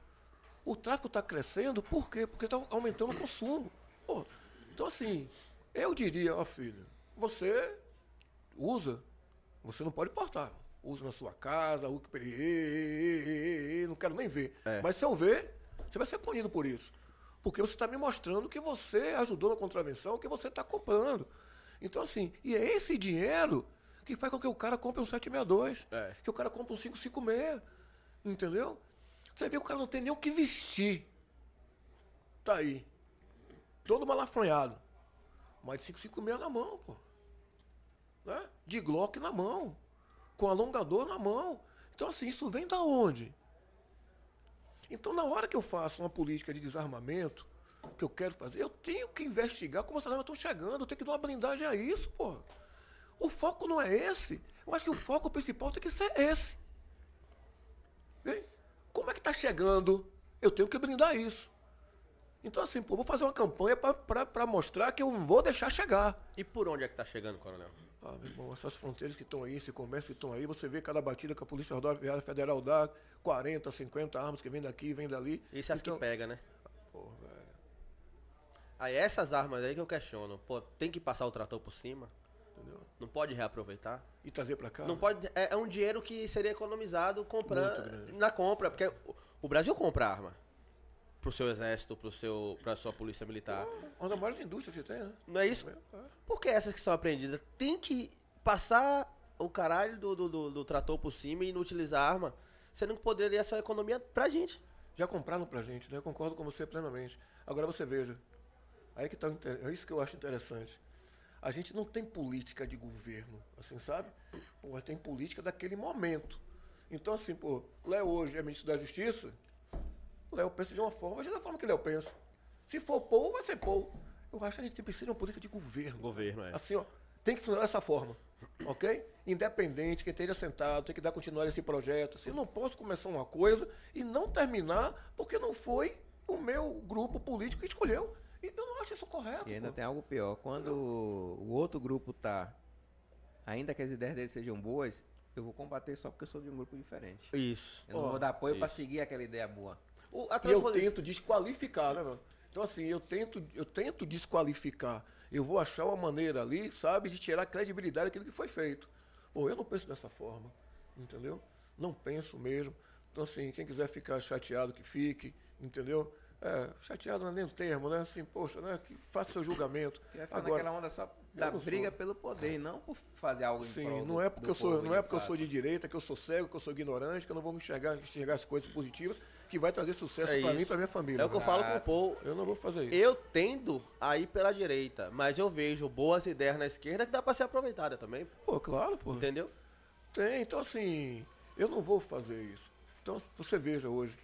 O tráfico está crescendo, por quê? Porque está aumentando o consumo. Pô, então, assim, eu diria, ó filho, você usa, você não pode portar. Usa na sua casa, usa, e- e- e- e- não quero nem ver. É. Mas se eu ver, você vai ser punido por isso. Porque você está me mostrando que você ajudou na contravenção, que você está comprando. Então, assim, e é esse dinheiro que faz com que o cara compre um 762, É. que o cara compre um 556. Entendeu? Você vê que o cara não tem nem o que vestir. Tá aí. Todo malafronhado. Mas de 556 na mão, pô. Né? De Glock na mão. Com alongador na mão. Então, assim, isso vem da onde? Então, na hora que eu faço uma política de desarmamento, que eu quero fazer, eu tenho que investigar como as armas estão chegando, eu tenho que dar uma blindagem a isso, pô. O foco não é esse. Eu acho que o foco principal tem que ser esse. Como é que tá chegando? Eu tenho que blindar isso. Então, assim, pô, vou fazer uma campanha para mostrar que eu vou deixar chegar. E por onde é que tá chegando, coronel? Ah, meu irmão, essas fronteiras que estão aí, esse comércio que estão aí, você vê cada batida que a Polícia Rodoviária Federal dá, 40, 50 armas que vem daqui, vem dali. Isso é as Então- que pega, né? Pô, velho. Aí essas armas aí que eu questiono. Pô, tem que passar o trator por cima? Entendeu? Não pode reaproveitar? E trazer pra cá. Não pode. É, é um dinheiro que seria economizado comprando na compra, porque o, o Brasil compra arma pro seu exército, pro seu, pra sua polícia militar. Uma das maiores indústrias que tem, né? Não é isso? É. Por que essas que são apreendidas tem que passar o caralho do, do, do- do trator por cima e não utilizar arma, sendo que poderia ser uma economia pra gente? Já compraram pra gente, né? Eu concordo com você plenamente. Agora você veja. Aí que tá, é isso que eu acho interessante. A gente não tem política de governo, assim, sabe? Pô, tem política daquele momento. Então, assim, pô, Léo hoje é ministro da Justiça, Léo pensa de uma forma, mas da forma que Léo pensa. Se for Paul, vai ser Paul. Eu acho que a gente precisa de uma política de governo. Governo, é. Assim, ó, tem que funcionar dessa forma, ok? Independente, quem esteja sentado, tem que dar continuidade a esse projeto. Assim, eu não posso começar uma coisa e não terminar porque não foi o meu grupo político que escolheu. E eu não acho isso correto. E ainda pô. tem algo pior. Quando o outro grupo tá. Ainda que as ideias dele sejam boas, eu vou combater só porque eu sou de um grupo diferente. Isso. Eu não Ó, vou dar apoio pra isso. seguir aquela ideia boa. O, E eu tento desqualificar, né, mano? Então, assim, eu tento, eu tento desqualificar. Eu vou achar uma maneira ali, sabe, de tirar a credibilidade daquilo que foi feito. Pô, eu não penso dessa forma, entendeu? Não penso mesmo. Então, assim, quem quiser ficar chateado, que fique, entendeu? É, chateado não é nem o termo, né? Assim, poxa, né? Que faça seu julgamento. Que vai ficar Agora, naquela onda só da briga sou. pelo poder, não por fazer algo em Sim, prol não é porque eu sou, não é porque eu sou de direita, que eu sou cego, que eu sou ignorante, que eu não vou enxergar, enxergar as coisas positivas, que vai trazer sucesso É pra mim e pra minha família. É o que eu falo com o Exato. Paul. Eu não vou fazer isso. Eu tendo a ir pela direita, mas eu vejo boas ideias na esquerda que dá pra ser aproveitada também. Pô, claro, pô. Entendeu? Tem, então assim, eu não vou fazer isso. Então você veja hoje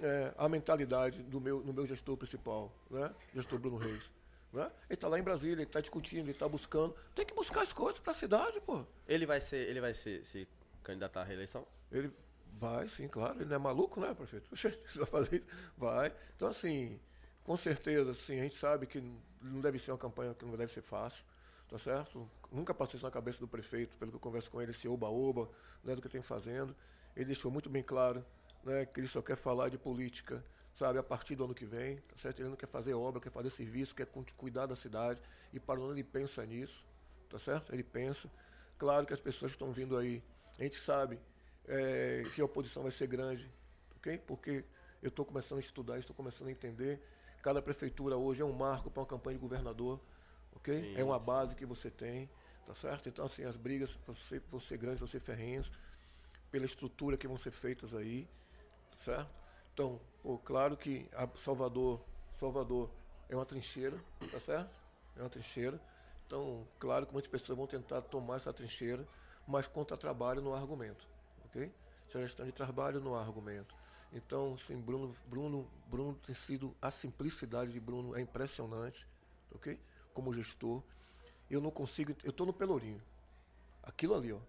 é, a mentalidade do meu, no meu gestor principal, né? Gestor Bruno Reis. Né? Ele está lá em Brasília, ele está discutindo, ele está buscando. Tem que buscar as coisas para a cidade, pô. Ele vai ser, ele vai ser, se candidatar à reeleição? Ele vai, sim, claro. Ele não é maluco, né, prefeito? vai fazer isso? Vai. Então, assim, com certeza, assim, a gente sabe que não deve ser uma campanha que não deve ser fácil, tá certo? Nunca passou isso na cabeça do prefeito, pelo que eu converso com ele, esse oba-oba, né, do que tem fazendo. Ele deixou muito bem claro né, que ele só quer falar de política, sabe, a partir do ano que vem, tá certo? Ele não quer fazer obra, quer fazer serviço, quer cuidar da cidade, e para o ano ele pensa nisso, tá certo? Ele pensa. Claro que as pessoas estão vindo aí, a gente sabe é, que a oposição vai ser grande, ok? Porque eu estou começando a estudar, estou começando a entender. Cada prefeitura hoje é um marco para uma campanha de governador, ok? Sim, é uma sim. base que você tem, tá certo? Então, assim, as brigas ser, vão ser grandes, vão ser ferrenhas, pela estrutura que vão ser feitas aí, certo? Então, pô, claro que Salvador, Salvador é uma trincheira, tá certo? É uma trincheira. Então, claro que muitas pessoas vão tentar tomar essa trincheira, mas contra trabalho no argumento, ok? Gestão de trabalho no argumento. Então, sim, Bruno, Bruno, Bruno tem sido a simplicidade de Bruno é impressionante, ok? Como gestor, eu não consigo, eu estou no Pelourinho, aquilo ali, ó,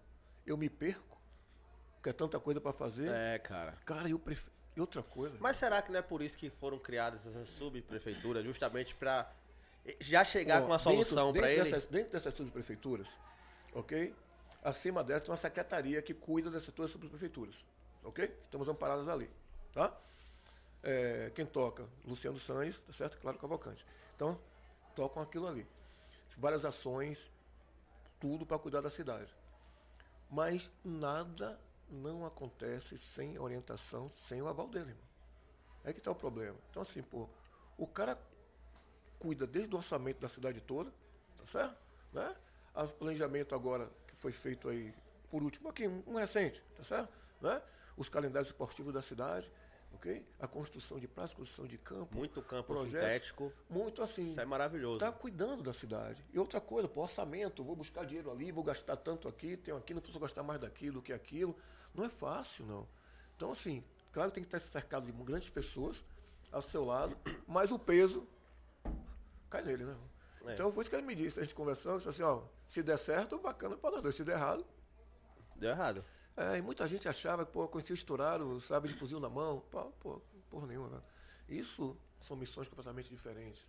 eu me perco, que é tanta coisa para fazer. É, cara. Cara, eu prefiro e outra coisa. Mas será que não é por isso que foram criadas essas subprefeituras, justamente para já chegar Ó, com a solução para ele? Dessas, dentro dessas subprefeituras, ok? Acima delas tem uma secretaria que cuida dessas duas subprefeituras, ok? Estamos amparadas ali, tá? É, quem toca? Luciano Sanz, tá certo? Claro Cavalcante. Então, tocam aquilo ali. Várias ações, tudo para cuidar da cidade. Mas nada não acontece sem orientação, sem o aval dele, irmão. É que está o problema. Então, assim, pô, o cara cuida desde o orçamento da cidade toda, tá certo? Né? O planejamento agora foi feito aí, por último aqui, um recente, tá certo? Né? Os calendários esportivos da cidade, ok? A construção de praça, construção de campo. Muito campo projeto, sintético. Muito assim. Isso é maravilhoso. Está cuidando da cidade. E outra coisa, pô, orçamento, vou buscar dinheiro ali, vou gastar tanto aqui, tenho aqui, não preciso gastar mais daquilo do que aquilo. Não é fácil, não. Então, assim, claro tem que estar cercado de grandes pessoas ao seu lado, mas o peso cai nele, né? É. Então foi isso que ele me disse, a gente conversando, disse assim, ó, se der certo, bacana para nós dois, se der errado. Deu errado. É, e muita gente achava que, pô, conhecia estourado, sabe, de fuzil na mão. Pô, pô porra nenhuma, velho. Isso são missões completamente diferentes.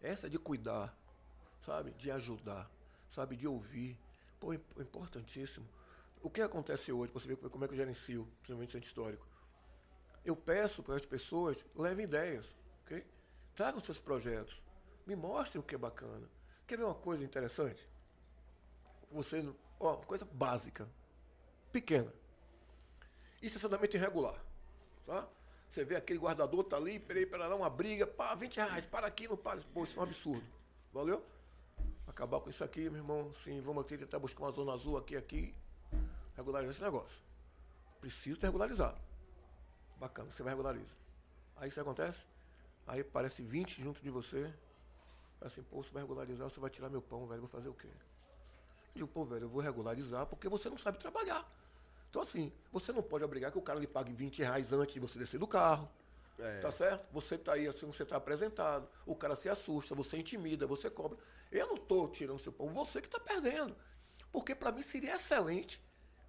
Essa de cuidar, sabe, de ajudar, sabe, de ouvir, pô, é importantíssimo. O que acontece hoje, você ver como é que eu gerencio, principalmente centro histórico? Eu peço para as pessoas, levem ideias, ok? Tragam seus projetos, me mostrem o que é bacana. Quer ver uma coisa interessante? Você, ó, coisa básica, pequena. Estacionamento irregular, tá? Você vê aquele guardador tá ali, peraí, pera lá, uma briga, pá, 20 reais, para aqui, não para. Pô, isso é um absurdo. Valeu? Acabar com isso aqui, meu irmão, sim, vamos aqui tentar buscar uma zona azul aqui, aqui, regularizar esse negócio. Preciso ter regularizado. Bacana, você vai regularizar. Aí isso acontece? Aí parece 20 junto de você. Assim, pô, você vai regularizar, você vai tirar meu pão, velho, vou fazer o quê? Eu digo, pô, velho, eu vou regularizar porque você não sabe trabalhar. Então, assim, você não pode obrigar que o cara lhe pague 20 reais antes de você descer do carro. É. Tá certo? Você tá aí, assim, você tá apresentado, o cara se assusta, você intimida, você cobra. Eu não tô tirando seu pão, você que tá perdendo. Porque para mim seria excelente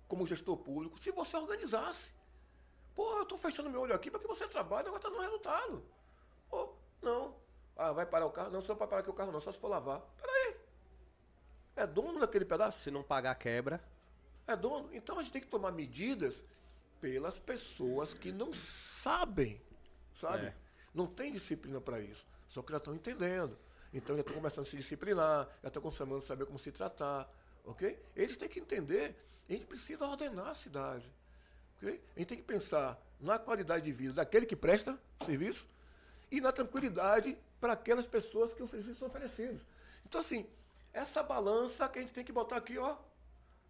como gestor público, se você organizasse. Pô, eu estou fechando meu olho aqui porque você trabalha, agora está no resultado. Pô, não. Ah, vai parar o carro? Não, você não vai parar aqui o carro não, só se for lavar. Peraí. É dono daquele pedaço? Se não pagar, quebra. É dono. Então a gente tem que tomar medidas pelas pessoas que não sabem, sabe? É. Não tem disciplina para isso. Só que já estão entendendo. Então já estão começando a se disciplinar, já estão começando a saber como se tratar, ok? Eles têm que entender a gente precisa ordenar a cidade. Okay? A gente tem que pensar na qualidade de vida daquele que presta serviço e na tranquilidade para aquelas pessoas que são oferecidos. Então, assim, essa balança que a gente tem que botar aqui, ó.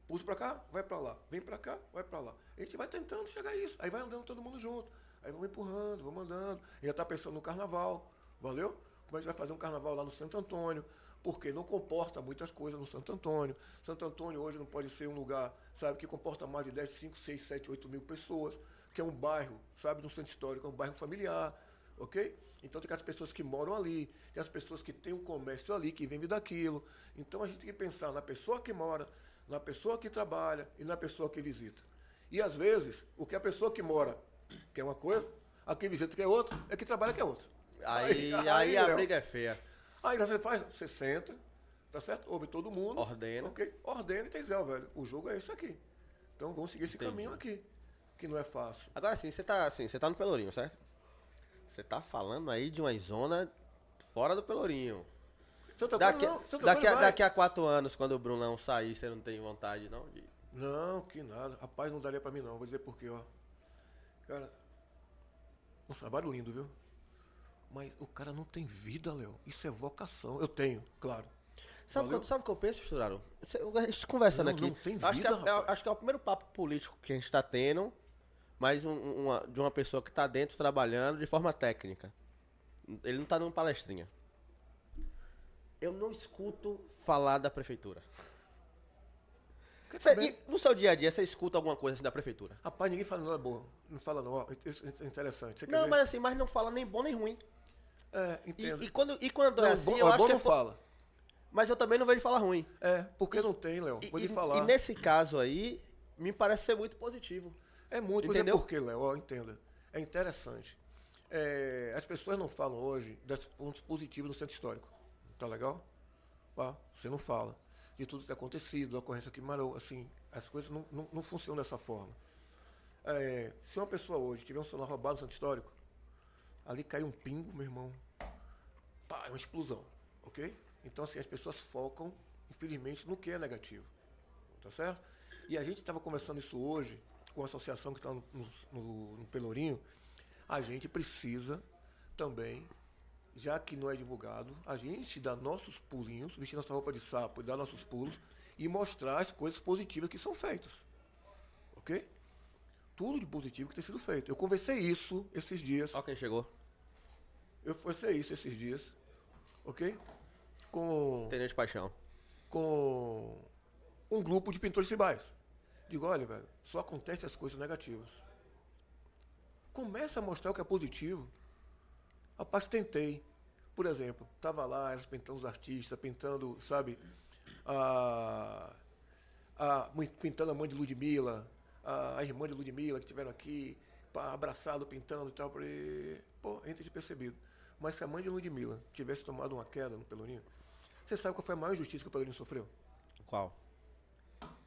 Puxa para cá, vai para lá. Vem para cá, vai para lá. A gente vai tentando chegar a isso. Aí vai andando todo mundo junto. Aí vamos empurrando, vamos andando. Já está pensando no carnaval. Valeu? Como a gente vai fazer um carnaval lá no Santo Antônio. porque não comporta muitas coisas no Santo Antônio. Santo Antônio hoje não pode ser um lugar, sabe, que comporta mais de 10, 5, 6, 7, 8 mil pessoas, que é um bairro, sabe, no centro histórico, é um bairro familiar, ok? Então tem as pessoas que moram ali, tem as pessoas que têm um comércio ali, que vivem daquilo. Então a gente tem que pensar na pessoa que mora, na pessoa que trabalha e na pessoa que visita. E às vezes, o que a pessoa que mora quer uma coisa, a que visita quer outra, é que trabalha quer outra. Aí, aí, aí, a Léo. briga é feia. Aí você faz, você senta, tá certo? Ouve todo mundo. Ordena. Ok? Ordena e tem Zé, velho. O jogo é esse aqui. Então vamos seguir esse Entendi. caminho aqui. Que não é fácil. Agora assim, você tá assim, você tá no Pelourinho, certo? Você tá falando aí de uma zona fora do Pelourinho. Daqui, não, daqui, a, daqui a quatro anos, quando o Brunão sair, você não tem vontade, não? De... Não, que nada. Rapaz, não daria pra mim não. Vou dizer por quê, ó. Cara, um trabalho lindo, viu? Mas o cara não tem vida, Léo. Isso é vocação. Eu tenho, claro. Sabe o que, sabe o que eu penso, Esturaro? Cê- A gente conversando Não, aqui. não tem acho, que vida, é, é- acho que é o primeiro papo político que a gente tá tendo, mas um- um- uma- de uma pessoa que tá dentro trabalhando de forma técnica. Ele não tá dando palestrinha. Eu não escuto falar da prefeitura. Cê- e no seu dia a dia, você escuta alguma coisa assim da prefeitura? Rapaz, ninguém fala nada boa. Não fala não. Isso é interessante. Você Não, ver? mas assim, mas não fala nem bom nem ruim. É, E, entendo. e quando, e quando é Não, assim, bom, eu ó, acho bom que é não fala. Mas eu também não vejo falar ruim. É, porque não tem, Léo. E, lhe e- falar. e nesse caso aí, me parece ser muito positivo. É muito, mas Entendeu? é porque, Léo, ó, entenda. É interessante. É, as pessoas não falam hoje dos pontos positivos no centro histórico. Tá legal? Pá, você não fala. De tudo que tem acontecido, da ocorrência que marou, assim, as coisas não, não, não funcionam dessa forma. É, se uma pessoa hoje tiver um celular roubado no centro histórico, ali cai um pingo, meu irmão. Pá, é uma explosão, ok? Então, assim, as pessoas focam, infelizmente, no que é negativo. Tá certo? E a gente estava conversando isso hoje com a associação que está no, no- no Pelourinho. A gente precisa também, já que não é divulgado, a gente dar nossos pulinhos, vestir nossa roupa de sapo e dar nossos pulos e mostrar as coisas positivas que são feitas. Ok? Tudo de positivo que tem sido feito. Eu conversei isso esses dias. Ó quem chegou. Eu conversei isso esses dias. Ok? Com Tenente Paixão. com um grupo de pintores tribais. Digo, olha, velho, só acontece as coisas negativas. Começa a mostrar o que é positivo. Rapaz, tentei. Por exemplo, tava lá, elas pintando os artistas, pintando, sabe, a, a, pintando a mãe de Ludmilla, a, a irmã de Ludmilla que tiveram aqui, pá, abraçado, pintando e tal. Falei, Pô, a gente tinha percebido. Mas se a mãe de Ludmilla tivesse tomado uma queda no Pelourinho, você sabe qual foi a maior injustiça que o Pelourinho sofreu? Qual?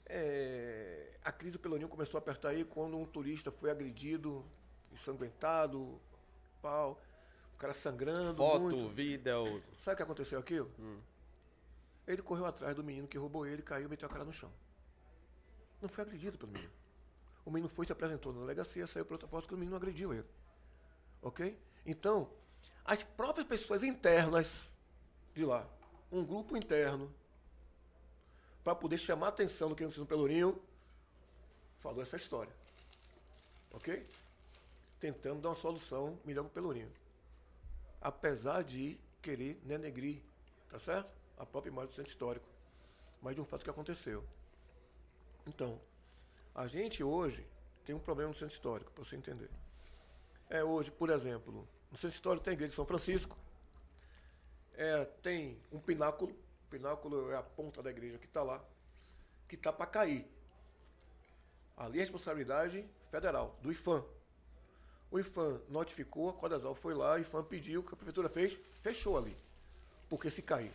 É, a crise do Pelourinho começou a apertar aí quando um turista foi agredido, ensanguentado, pau, o cara sangrando Foto, muito. vídeo. Sabe o que aconteceu aquilo? Ele correu atrás do menino que roubou ele, caiu e meteu a cara no chão. Não foi agredido pelo menino. O menino foi, se apresentou na delegacia, saiu para outra porta que o menino agrediu ele. Ok? Então, as próprias pessoas internas de lá, um grupo interno, para poder chamar a atenção do que aconteceu no Pelourinho, falou essa história. Ok? Tentando dar uma solução melhor para o Pelourinho. Apesar de querer denegrir, tá certo? A própria imagem do centro histórico. Mas de um fato que aconteceu. Então, a gente hoje tem um problema no centro histórico, para você entender. É hoje, por exemplo, no centro histórico tem a igreja de São Francisco, é, tem um pináculo, o pináculo é a ponta da igreja que está lá, que está para cair. Ali é responsabilidade federal, do IFAM. O IFAM notificou, a Codasal foi lá, o IFAM pediu, o que a prefeitura fez, fechou ali. Porque se cair,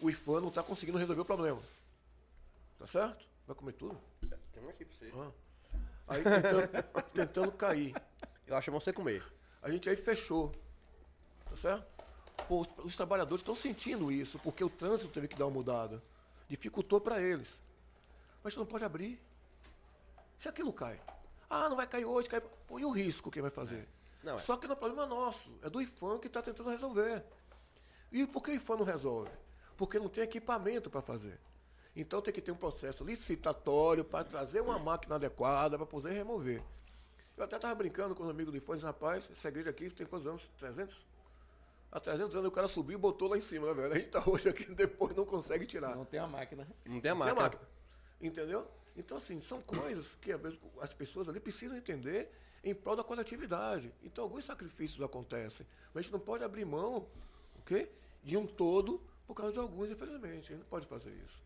o IFAM não está conseguindo resolver o problema. Tá certo? Vai comer tudo? Tem um aqui pra você. Ah. Aí tentando, tentando cair. Eu acho bom você comer. A gente aí fechou. Tá certo? Pô, os, os trabalhadores estão sentindo isso, porque o trânsito teve que dar uma mudada. Dificultou para eles. Mas você não pode abrir. Se aquilo cai. Ah, não vai cair hoje, cai. Pô, e o risco que vai fazer? Não, é. Só que não é problema nosso. É do IFAM que está tentando resolver. E por que o IFAM não resolve? Porque não tem equipamento para fazer. Então tem que ter um processo licitatório para trazer uma máquina adequada para poder remover. Eu até estava brincando com os amigos do IFAM, disse, rapaz, essa igreja aqui tem quantos anos? 300? Há 300 anos o cara subiu e botou lá em cima, né, velho? A gente tá hoje aqui depois não consegue tirar. Não tem a máquina. Não tem a Tem a máquina. máquina. Entendeu? Então, assim, são coisas que vezes, as pessoas ali precisam entender em prol da coletividade. Então, alguns sacrifícios acontecem. Mas a gente não pode abrir mão ok? de um todo por causa de alguns, infelizmente. A gente não pode fazer isso.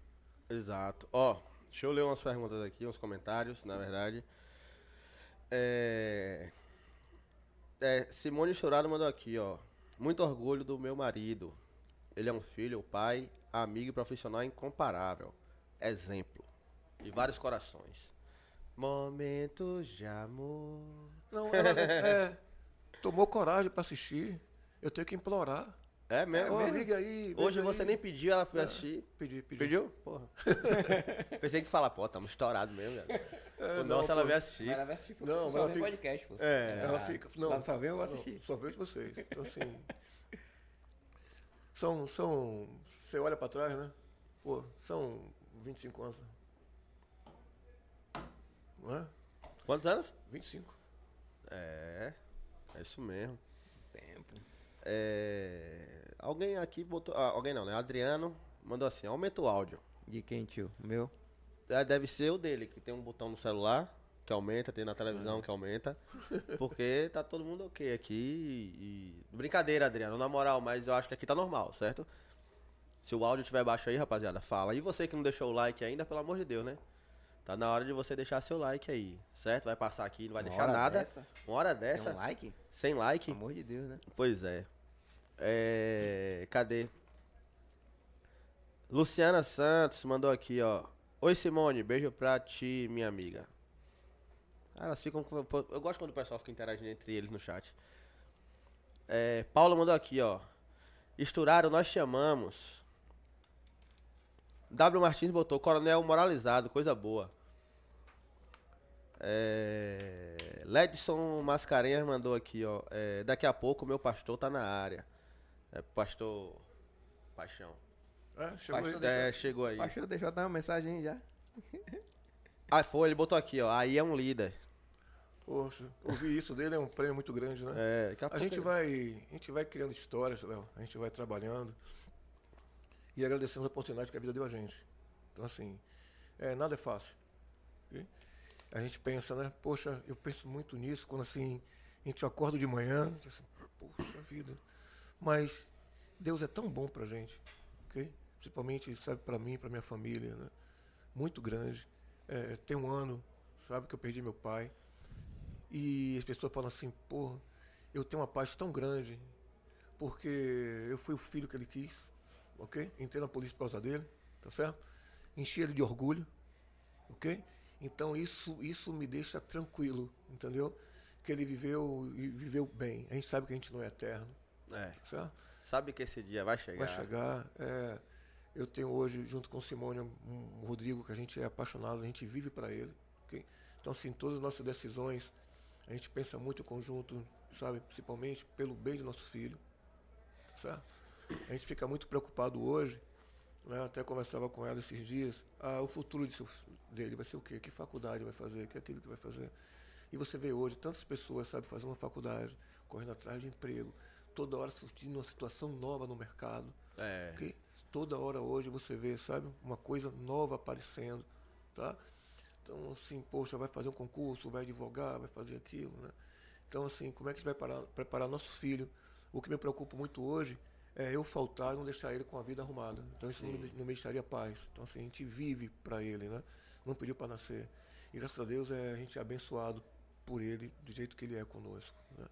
Exato. Ó, deixa eu ler umas perguntas aqui, uns comentários, na verdade. É... é, Simone Chorado mandou aqui, ó. Muito orgulho do meu marido. Ele é um filho, pai, amigo e profissional incomparável. Exemplo. E vários corações. Momentos de amor. Não, ela é, tomou coragem para assistir. Eu tenho que implorar. É mesmo? Liga aí. Hoje você aí. nem pediu, ela foi assistir. Pedi, pedi. Pediu? Porra. Pensei que falar, pô, tamo estourado mesmo, velho. É, o não, nosso ela pô. veio assistir. Mas ela vai assistir. Não, mas só ela fica- podcast, pô. É. Ela fica. Não, Lá no Salve eu vou não, assistir. Só vejo vocês. Então, assim. são. são você olha pra trás, né? Pô, são 25 anos. Não é? Quantos anos? 25. É, é isso mesmo. Tempo. É, alguém aqui botou. ah, alguém não, né? Adriano mandou assim: aumenta o áudio. De quem, tio? Meu? Ah, Deve ser o dele, que tem um botão no celular que aumenta, tem na televisão que aumenta. Porque tá todo mundo ok aqui. E, e- Brincadeira, Adriano, na moral, mas eu acho que aqui tá normal, certo? Se o áudio estiver baixo aí, rapaziada, fala. E você que não deixou o like ainda, pelo amor de Deus, né? Tá na hora de você deixar seu like aí, certo? Vai passar aqui, não vai Uma deixar nada. dessa? Uma hora dessa, um like? sem like. Pelo amor de Deus, né? Pois é. É. Cadê? Luciana Santos mandou aqui, ó. Oi, Simone, beijo pra ti, minha amiga. Ah, elas ficam. Eu gosto quando o pessoal fica interagindo entre eles no chat. É, Paula mandou aqui, ó. Esturaram, nós chamamos. W Martins botou Coronel Moralizado, coisa boa. É, Ledson Mascarenhas mandou aqui, ó. é, daqui a pouco o meu pastor tá na área. É, pastor Paixão. É, chegou Pastor aí. É, chegou aí. O pastor deixou dar uma mensagem aí já. Ah, foi, ele botou aqui, ó. Aí é um líder. Poxa, ouvir isso dele é um prêmio muito grande, né? É, daqui a A pouco gente ele- vai, a gente vai criando histórias, Léo. A gente vai trabalhando e agradecendo as oportunidades que a vida deu a gente. Então, assim, é, nada é fácil. ok? A gente pensa, né? Poxa, eu penso muito nisso quando, assim, a gente acorda de manhã, assim, poxa vida. Mas Deus é tão bom pra gente, ok? Principalmente, sabe, pra mim, pra minha família, né? Muito grande. É, tem um ano, sabe, que eu perdi meu pai. E as pessoas falam assim, porra, eu tenho uma paz tão grande, porque eu fui o filho que ele quis, ok? Entrei na polícia por causa dele, tá certo? Enchi ele de orgulho, ok? Então isso, isso me deixa tranquilo, entendeu? Que ele viveu e viveu bem. A gente sabe que a gente não é eterno, É, certo? sabe que esse dia vai chegar. Vai chegar. é, eu tenho hoje, junto com o Simone, um, Rodrigo, que a gente é apaixonado, a gente vive para ele. ok? Então, assim, todas as nossas decisões, a gente pensa muito em conjunto, sabe? Principalmente pelo bem do nosso filho. Certo? A gente fica muito preocupado hoje, né? até conversava com ela esses dias, ah, o futuro de seu- dele vai ser o quê? Que faculdade vai fazer? Que aquilo que vai fazer? E você vê hoje tantas pessoas, sabe, fazendo uma faculdade, correndo atrás de emprego, toda hora surgindo uma situação nova no mercado. É. Toda hora hoje você vê, sabe, uma coisa nova aparecendo, tá? Então, assim, poxa, vai fazer um concurso, vai advogar, vai fazer aquilo, né? Então, assim, como é que a gente vai parar- preparar nosso filho? O que me preocupa muito hoje é eu faltar e não deixar ele com a vida arrumada. Então, isso não me, não me deixaria paz. Então, assim, a gente vive para ele, né? Não pediu para nascer. E, graças a Deus, é, a gente é abençoado por ele, do jeito que ele é conosco, né?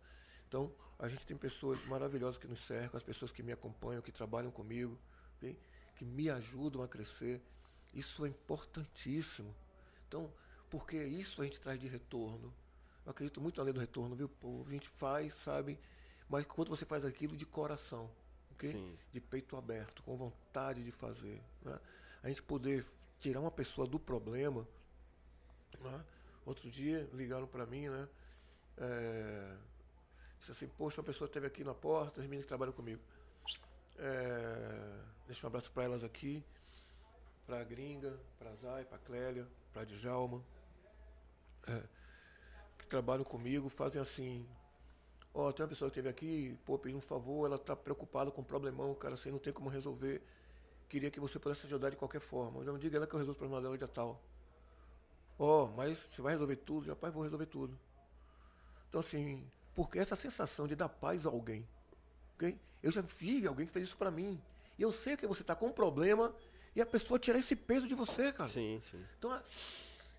Então, a gente tem pessoas maravilhosas que nos cercam, as pessoas que me acompanham, que trabalham comigo, ok? que me ajudam a crescer. Isso é importantíssimo. Então, porque isso a gente traz de retorno. Eu acredito muito além do retorno, viu? Pô, a gente faz, sabe? Mas quando você faz aquilo de coração, ok? Sim. De peito aberto, com vontade de fazer. Né? A gente poder tirar uma pessoa do problema. né? Outro dia ligaram para mim, né? É, disse assim, poxa, uma pessoa esteve aqui na porta, as meninas que trabalham comigo. É, deixa um abraço para elas aqui, para a Gringa, para a Zay, para a Clélia, para a Djalma, é, que trabalham comigo, fazem assim Ó, tem uma pessoa que esteve aqui, pô, pediu um favor, ela tá preocupada com um problemão, cara, assim, não tem como resolver. Queria que você pudesse ajudar de qualquer forma. Eu não diga ela que eu resolvo o problema dela dia tal. Ó, mas você vai resolver tudo? Rapaz, vou resolver tudo. Então, assim, porque essa sensação de dar paz a alguém, ok? Eu já vi alguém que fez isso pra mim. E eu sei que você tá com um problema e a pessoa tirar esse peso de você, cara. Sim, sim. Então, a-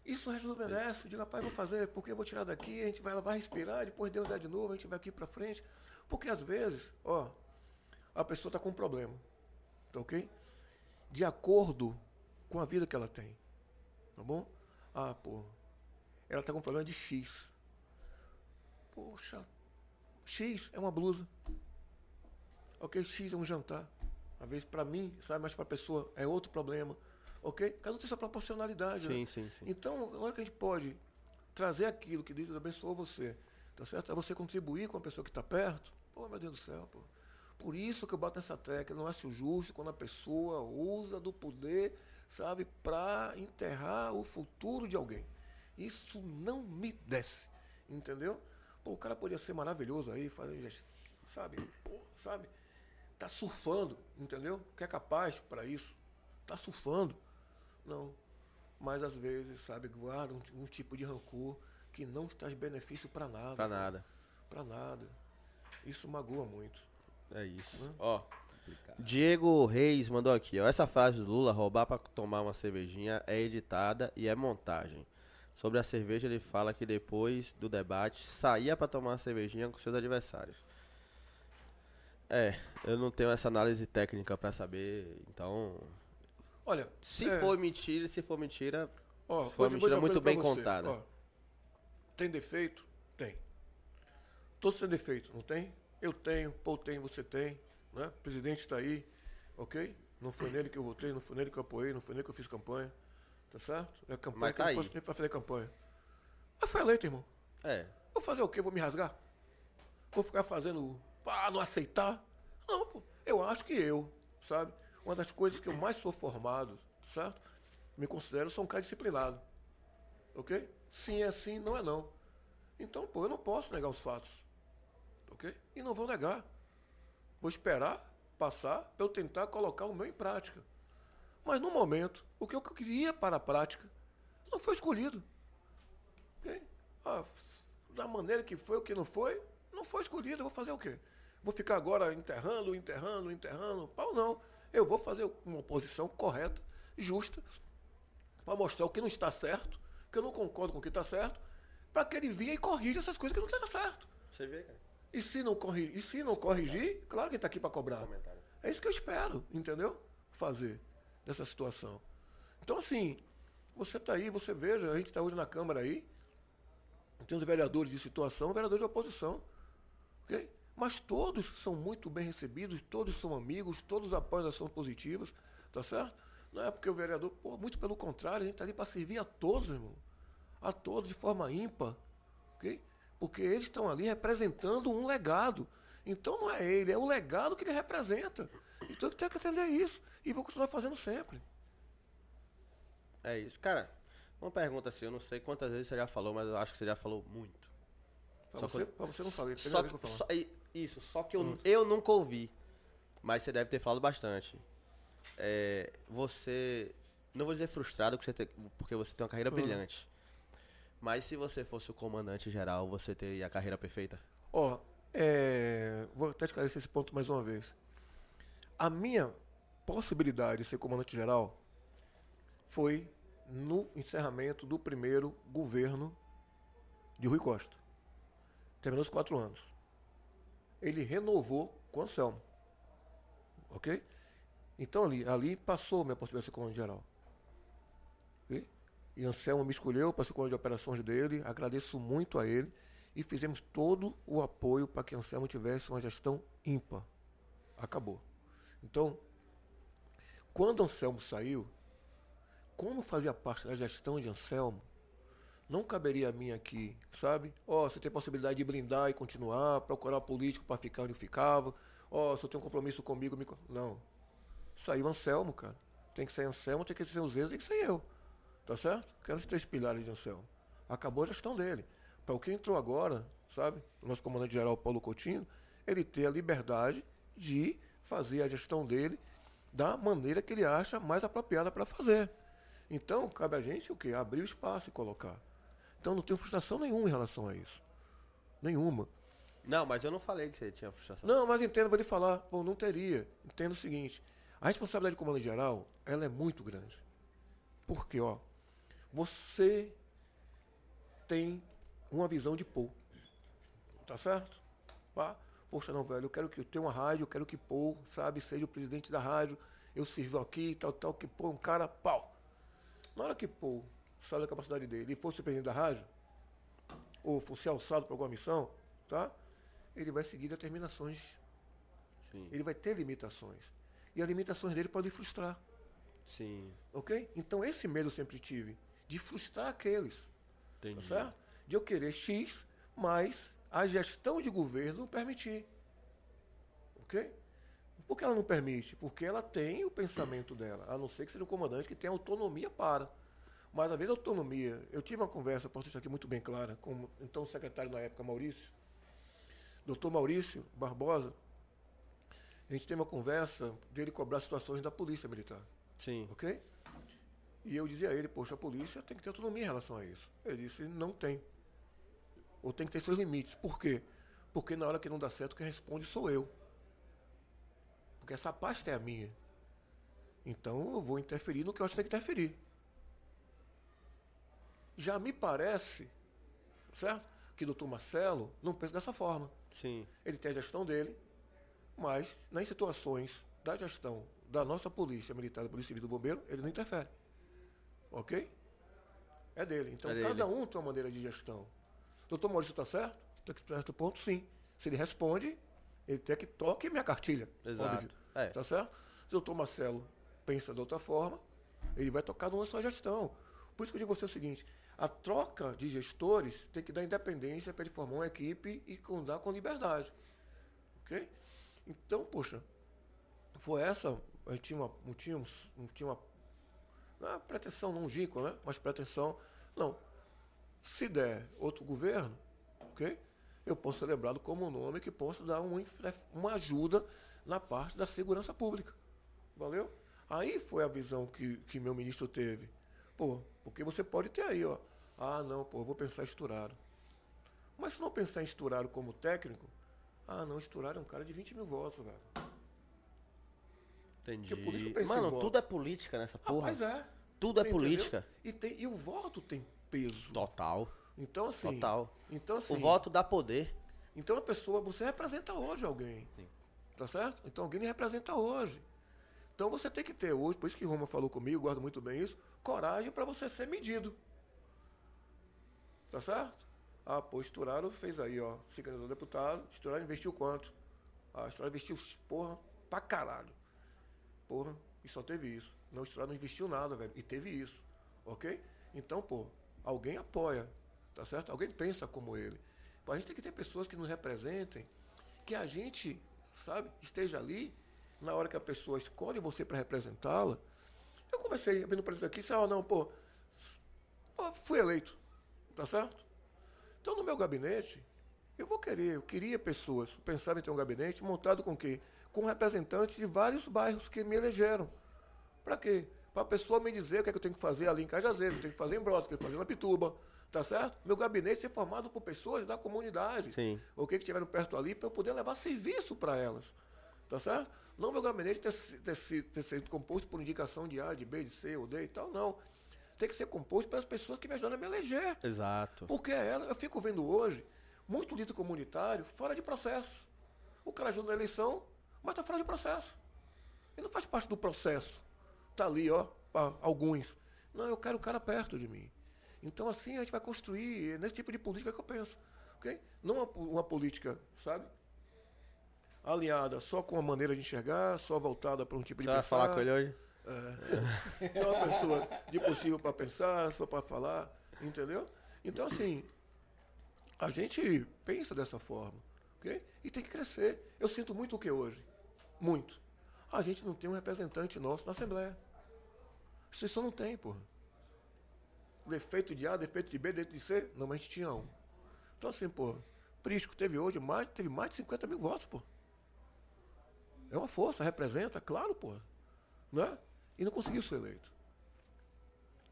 isso rejuvenesce. Diga, rapaz, vou fazer, porque eu vou tirar daqui, a gente vai, ela vai respirar, depois Deus dá de novo, a gente vai aqui pra frente. Porque às vezes, ó, a pessoa tá com um problema, tá ok? De acordo com a vida que ela tem, tá bom? Ah, pô, ela tá com um problema de X. Poxa, X é uma blusa. Ok, X é um jantar. Às vezes pra mim, sabe, mas pra pessoa é outro problema. Ok? Cada um tem sua proporcionalidade. né? Sim, sim, sim. Então, agora que a gente pode trazer aquilo que Deus abençoou você, tá certo? É você contribuir com a pessoa que está perto. Pô, meu Deus do céu, pô. Por isso que eu boto nessa tecla, não acho justo quando a pessoa usa do poder, sabe, para enterrar o futuro de alguém. Isso não me desce, entendeu? Pô, o cara podia ser maravilhoso aí, gest- sabe, pô, sabe? Tá surfando, entendeu? Que é capaz para isso. Tá surfando. Não. Mas às vezes, sabe, guarda um, um tipo de rancor que não traz benefício para nada. Pra nada. Para nada. Isso magoa muito. É isso. Ó. Diego Reis mandou aqui, ó. Essa frase do Lula, roubar pra tomar uma cervejinha, é editada e é montagem. Sobre a cerveja, ele fala que depois do debate saía pra tomar uma cervejinha com seus adversários. É, eu não tenho essa análise técnica pra saber, então. Olha, Se é, for mentira, se for mentira, ó, foi uma eu vou mentira uma muito bem contada. ó. tem defeito? Tem. Todos têm defeito, não tem? Eu tenho, Paul tem, você tem, né? O presidente está aí, ok? Não foi nele que eu votei, não foi nele que eu apoiei, não foi nele que eu fiz campanha. Tá certo? É campanha Mas que tá eu aí. não posso fazer campanha. Mas foi eleito, irmão. é. Vou fazer o quê? Vou me rasgar? Vou ficar fazendo. Ah, não aceitar? Não, pô. Eu acho que eu, sabe? Uma das coisas que eu mais sou formado, certo? Me considero sou um cara disciplinado. Ok? Sim é sim, não é não. Então, pô, eu não posso negar os fatos. Ok? E não vou negar. Vou esperar passar para eu tentar colocar o meu em prática. Mas no momento, o que eu queria para a prática não foi escolhido. Ok? Ah, da maneira que foi, o que não foi, não foi escolhido. Eu vou fazer o quê? Vou ficar agora enterrando, enterrando, enterrando? Pau não. Eu vou fazer uma posição correta, justa, para mostrar o que não está certo, que eu não concordo com o que está certo, para que ele venha e corrija essas coisas que não estão certo. Você vê, cara? E se não corrigir, e se não corrigir, claro que ele está aqui para cobrar. É isso que eu espero, entendeu? Fazer nessa situação. Então, assim, você está aí, você veja, a gente está hoje na Câmara aí, tem os vereadores de situação, vereadores de oposição. ok? Mas todos são muito bem recebidos, todos são amigos, todos apoiam ações positivas, tá certo? Não é porque o vereador, pô, muito pelo contrário, a gente está ali para servir a todos, irmão. A todos de forma ímpar, ok? Porque eles estão ali representando um legado. Então não é ele, é o legado que ele representa. Então eu tenho que atender isso. E vou continuar fazendo sempre. É isso. Cara, uma pergunta assim, eu não sei quantas vezes você já falou, mas eu acho que você já falou muito. Pra Só você, que- pra você não falei, Só, que eu que- só- isso, só que eu, eu nunca ouvi. Mas você deve ter falado bastante. É, você. Não vou dizer frustrado, porque você, tem, porque você tem uma carreira Uhum. brilhante. Mas se você fosse o comandante geral, você teria a carreira perfeita? Ó, é, vou até esclarecer esse ponto mais uma vez. A minha possibilidade de ser comandante geral foi no encerramento do primeiro governo de Rui Costa. Terminou os quatro anos. Ele renovou com o Anselmo. Ok? Então ali, ali passou minha possibilidade de ser geral. E Anselmo me escolheu para ser comandante de operações dele. Agradeço muito a ele. E fizemos todo o apoio para que Anselmo tivesse uma gestão ímpar. Acabou. Então, quando Anselmo saiu, como fazia parte da gestão de Anselmo, não caberia a mim aqui, sabe? Ó, você tem possibilidade de blindar e continuar, procurar político para ficar onde ficava. Ó, se eu tenho um compromisso comigo, me... não. Saiu Anselmo, cara. Tem que ser Anselmo, tem que ser os erros, tem que ser eu. Tá certo? Quero os três pilares de Anselmo. Acabou a gestão dele. Para o que entrou agora, sabe? O nosso comandante-geral Paulo Coutinho, ele ter a liberdade de fazer a gestão dele da maneira que ele acha mais apropriada para fazer. Então, cabe a gente o quê? Abrir o espaço e colocar. Então, não tenho frustração nenhuma em relação a isso. Nenhuma. Não, mas eu não falei que você tinha frustração. Não, mas entendo, vou lhe falar. Pô, não teria. Entendo o seguinte. A responsabilidade do comando geral, ela é muito grande. Porque, ó, você tem uma visão de Paul. Tá certo? Tá? Poxa, não, velho, eu quero que eu tenha uma rádio, eu quero que Paul, sabe, seja o presidente da rádio, eu sirvo aqui, tal, tal, que Paul é um cara, pau. Na hora que Paul sabe da capacidade dele e fosse o presidente da rádio, ou fosse alçado para alguma missão, tá? Ele vai seguir determinações. Sim. Ele vai ter limitações. E as limitações dele podem frustrar. Sim. Ok? Então esse medo eu sempre tive. De frustrar aqueles. Entendi. Tá certo? De eu querer X, mas a gestão de governo não permitir. Ok? Por que ela não permite? Porque ela tem o pensamento dela, a não ser que seja um comandante que tenha autonomia para. Mas às vezes autonomia. Eu tive uma conversa, posso deixar aqui muito bem clara, com então o secretário na época, Maurício, doutor Maurício Barbosa. A gente teve uma conversa dele cobrar situações da polícia militar. Sim. Ok? E eu dizia a ele, poxa, a polícia tem que ter autonomia em relação a isso. Ele disse, não tem. Ou tem que ter seus limites. Por quê? Porque na hora que não dá certo, quem responde sou eu. Porque essa pasta é a minha. Então eu vou interferir no que eu acho que tem que interferir. Já me parece, certo? Que o doutor Marcelo não pensa dessa forma. Sim. Ele tem a gestão dele, mas nas situações da gestão da nossa polícia militar, da polícia civil do bombeiro, ele não interfere. Ok? É dele. Então É cada dele. um tem uma maneira de gestão. Doutor Maurício está certo? Está certo ponto, sim. Se ele responde, ele tem que toque minha cartilha. Exato. É. Tá certo? Se o doutor Marcelo pensa de outra forma, ele vai tocar numa sua gestão. Por isso que eu digo você o seguinte: a troca de gestores tem que dar independência para ele formar uma equipe e andar com liberdade. Ok? Então, poxa, foi essa. A gente tinha uma, não tinha, não tinha uma, é pretensão, não né? Mas pretensão. Não. Se der outro governo, ok? Eu posso ser lembrado como um nome que possa dar uma, uma ajuda na parte da segurança pública. Valeu? Aí foi a visão que, que meu ministro teve. Pô, porque você pode ter aí, ó. Ah, não, pô, eu vou pensar em Esturaro. Mas se não pensar em Esturaro como técnico, ah, não, Esturaro é um cara de 20 mil votos, velho. Entendi. Mano, em voto. tudo é política nessa porra. Rapaz, é. Tudo é Você entendeu? política. E, tem, e o voto tem peso. Total. Então, assim. Total. Então, assim. O voto dá poder. Então a pessoa, você representa hoje alguém. Sim. Tá certo? Então alguém lhe representa hoje. Então você tem que ter hoje, por isso que Roma falou comigo, guardo muito bem isso, coragem para você ser medido. Tá certo? Ah, pô, Esturaro fez aí, ó, se candidatou deputado, Esturaro investiu quanto? Ah, Esturaro investiu, porra, pra caralho. Porra, e só teve isso. Não, Esturaro não investiu nada, velho, e teve isso. Ok? Então, pô, alguém apoia, tá certo? Alguém pensa como ele. Pô, a gente tem que ter pessoas que nos representem, que a gente, sabe, esteja ali na hora que a pessoa escolhe você para representá-la. Eu conversei, abrindo parênteses aqui, disse, ah, não, pô, pô, fui eleito, tá certo? Então, no meu gabinete, eu vou querer, eu queria pessoas, pensava em ter um gabinete montado com quê? Com representantes de vários bairros que me elegeram. Para quê? Para a pessoa me dizer o que, é que eu tenho que fazer ali em Cajazeiro, o que eu tenho que fazer em Brota, o que eu tenho que fazer na Pituba, tá certo? Meu gabinete ser formado por pessoas da comunidade. Sim. O que que estiveram perto ali para eu poder levar serviço para elas. Tá certo? Não meu gabinete ter, ter, ter sido composto por indicação de A, de B, de C ou D e tal, não. Tem que ser composto pelas pessoas que me ajudaram a me eleger. Exato. Porque é ela, eu fico vendo hoje muito líder comunitário fora de processo. O cara ajuda na eleição, mas está fora de processo. Ele não faz parte do processo. Está ali, ó, para alguns. Não, eu quero o cara perto de mim. Então, assim, a gente vai construir nesse tipo de política que eu penso. ok? Não uma, uma política, sabe? Alinhada só com a maneira de enxergar, só voltada para um tipo Você de vai falar com ele hoje? é. Só uma pessoa de possível para pensar, só para falar, entendeu? Então, assim, a gente pensa dessa forma, ok? E tem que crescer. Eu sinto muito o que hoje? Muito. A gente não tem um representante nosso na Assembleia. A instituição não tem, porra. Defeito de A, defeito de B, defeito de C. Não, mas a gente tinha um. Então, assim, pô, Prisco teve hoje mais, teve mais de 50 mil votos, pô. É uma força, representa, claro, pô. Né? E não conseguiu ser eleito.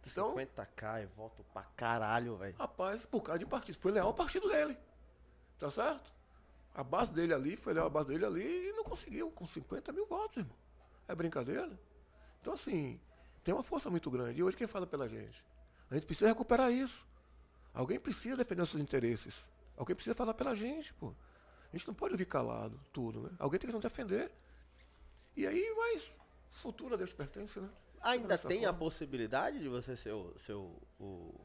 Então, 50k é voto pra caralho, velho. Rapaz, por causa de partido. Foi leal ao partido dele. Tá certo? A base dele ali, foi leal a base dele ali e não conseguiu, com 50 mil votos, irmão. É brincadeira? Então, assim, tem uma força muito grande. E hoje quem fala pela gente? A gente precisa recuperar isso. Alguém precisa defender os seus interesses. Alguém precisa falar pela gente, pô. A gente não pode ouvir calado tudo, né? Alguém tem que nos defender. E aí, mas futuro a Deus pertence, né? Ainda tem forma. a possibilidade de você ser o, ser o, o,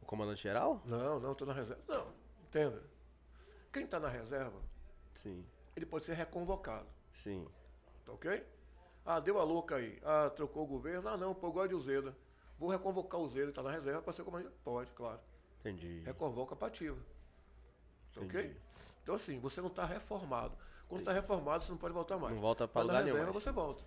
o comandante geral? Não, não, tô na reserva. Não, entenda. Quem está na reserva, Sim. ele pode ser reconvocado. Sim. Tá ok? Ah, deu a louca aí. Ah, trocou o governo. Ah, não, pô, eu gosto de Uzeda. Vou reconvocar o Uzeda, está na reserva para ser comandante. Pode, claro. Entendi. Reconvoca para ativa. Tá ok? Então, assim, você não está reformado. Quando está reformado, você não pode voltar mais. Não volta para lugar reserva, nenhum. você volta.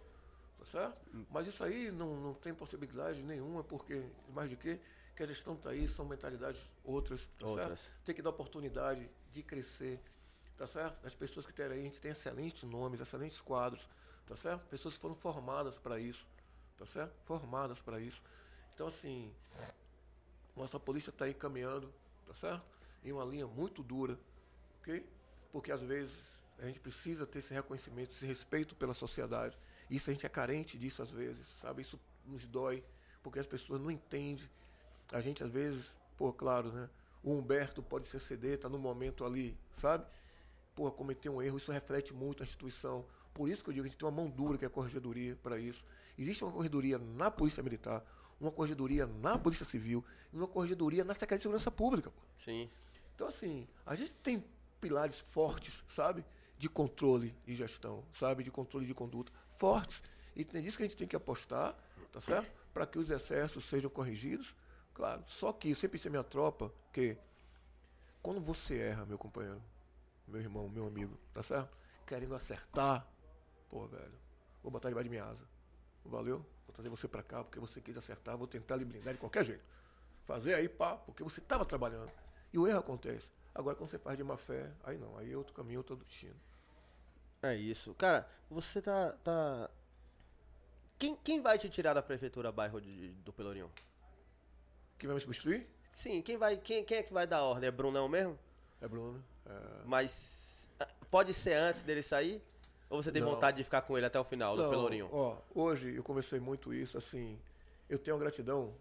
Tá certo? Hum. Mas isso aí não, não tem possibilidade nenhuma, porque, mais de que, que a gestão está aí, são mentalidades outras, tá outras. certo? Tem que dar oportunidade de crescer, tá certo? As pessoas que tem aí, a gente tem excelentes nomes, excelentes quadros, tá certo? Pessoas que foram formadas para isso, tá certo? Formadas para isso. Então, assim, nossa polícia está aí caminhando, tá certo? Em uma linha muito dura, ok? Porque às vezes a gente precisa ter esse reconhecimento, esse respeito pela sociedade. Isso a gente é carente disso às vezes, sabe? Isso nos dói, porque as pessoas não entendem. A gente às vezes, pô, claro, né? O Humberto pode ser CD, tá no momento ali, sabe? Pô, cometer um erro, isso reflete muito a instituição. Por isso que eu digo, a gente tem uma mão dura que é a corregedoria para isso. Existe uma corregedoria na Polícia Militar, uma corregedoria na Polícia Civil e uma corregedoria na Secretaria de Segurança Pública. Pô. Sim. Então, assim, a gente tem pilares fortes, sabe? De controle de gestão, sabe? De controle de conduta fortes. E tem isso que a gente tem que apostar, tá certo? Para que os excessos sejam corrigidos. Claro, só que eu sempre disse a minha tropa que quando você erra, meu companheiro, meu irmão, meu amigo, tá certo? Querendo acertar, pô, velho, vou botar debaixo de minha asa. Valeu? Vou trazer você para cá porque você quis acertar, vou tentar lhe blindar de qualquer jeito. Fazer aí, pá, porque você estava trabalhando. E o erro acontece. Agora, quando você faz de má fé, aí não, aí é outro caminho, outro destino. É isso. Cara, você tá. tá... Quem, quem vai te tirar da prefeitura bairro de, do Pelourinho? Quem vai me substituir? Sim, quem, vai, quem, quem é que vai dar ordem? É Brunão mesmo? É Bruno. É... Mas ah, pode ser antes dele sair? Ou você tem não. vontade de ficar com ele até o final, não, do Pelourinho? Ó, hoje eu conversei muito isso, assim, eu tenho gratidão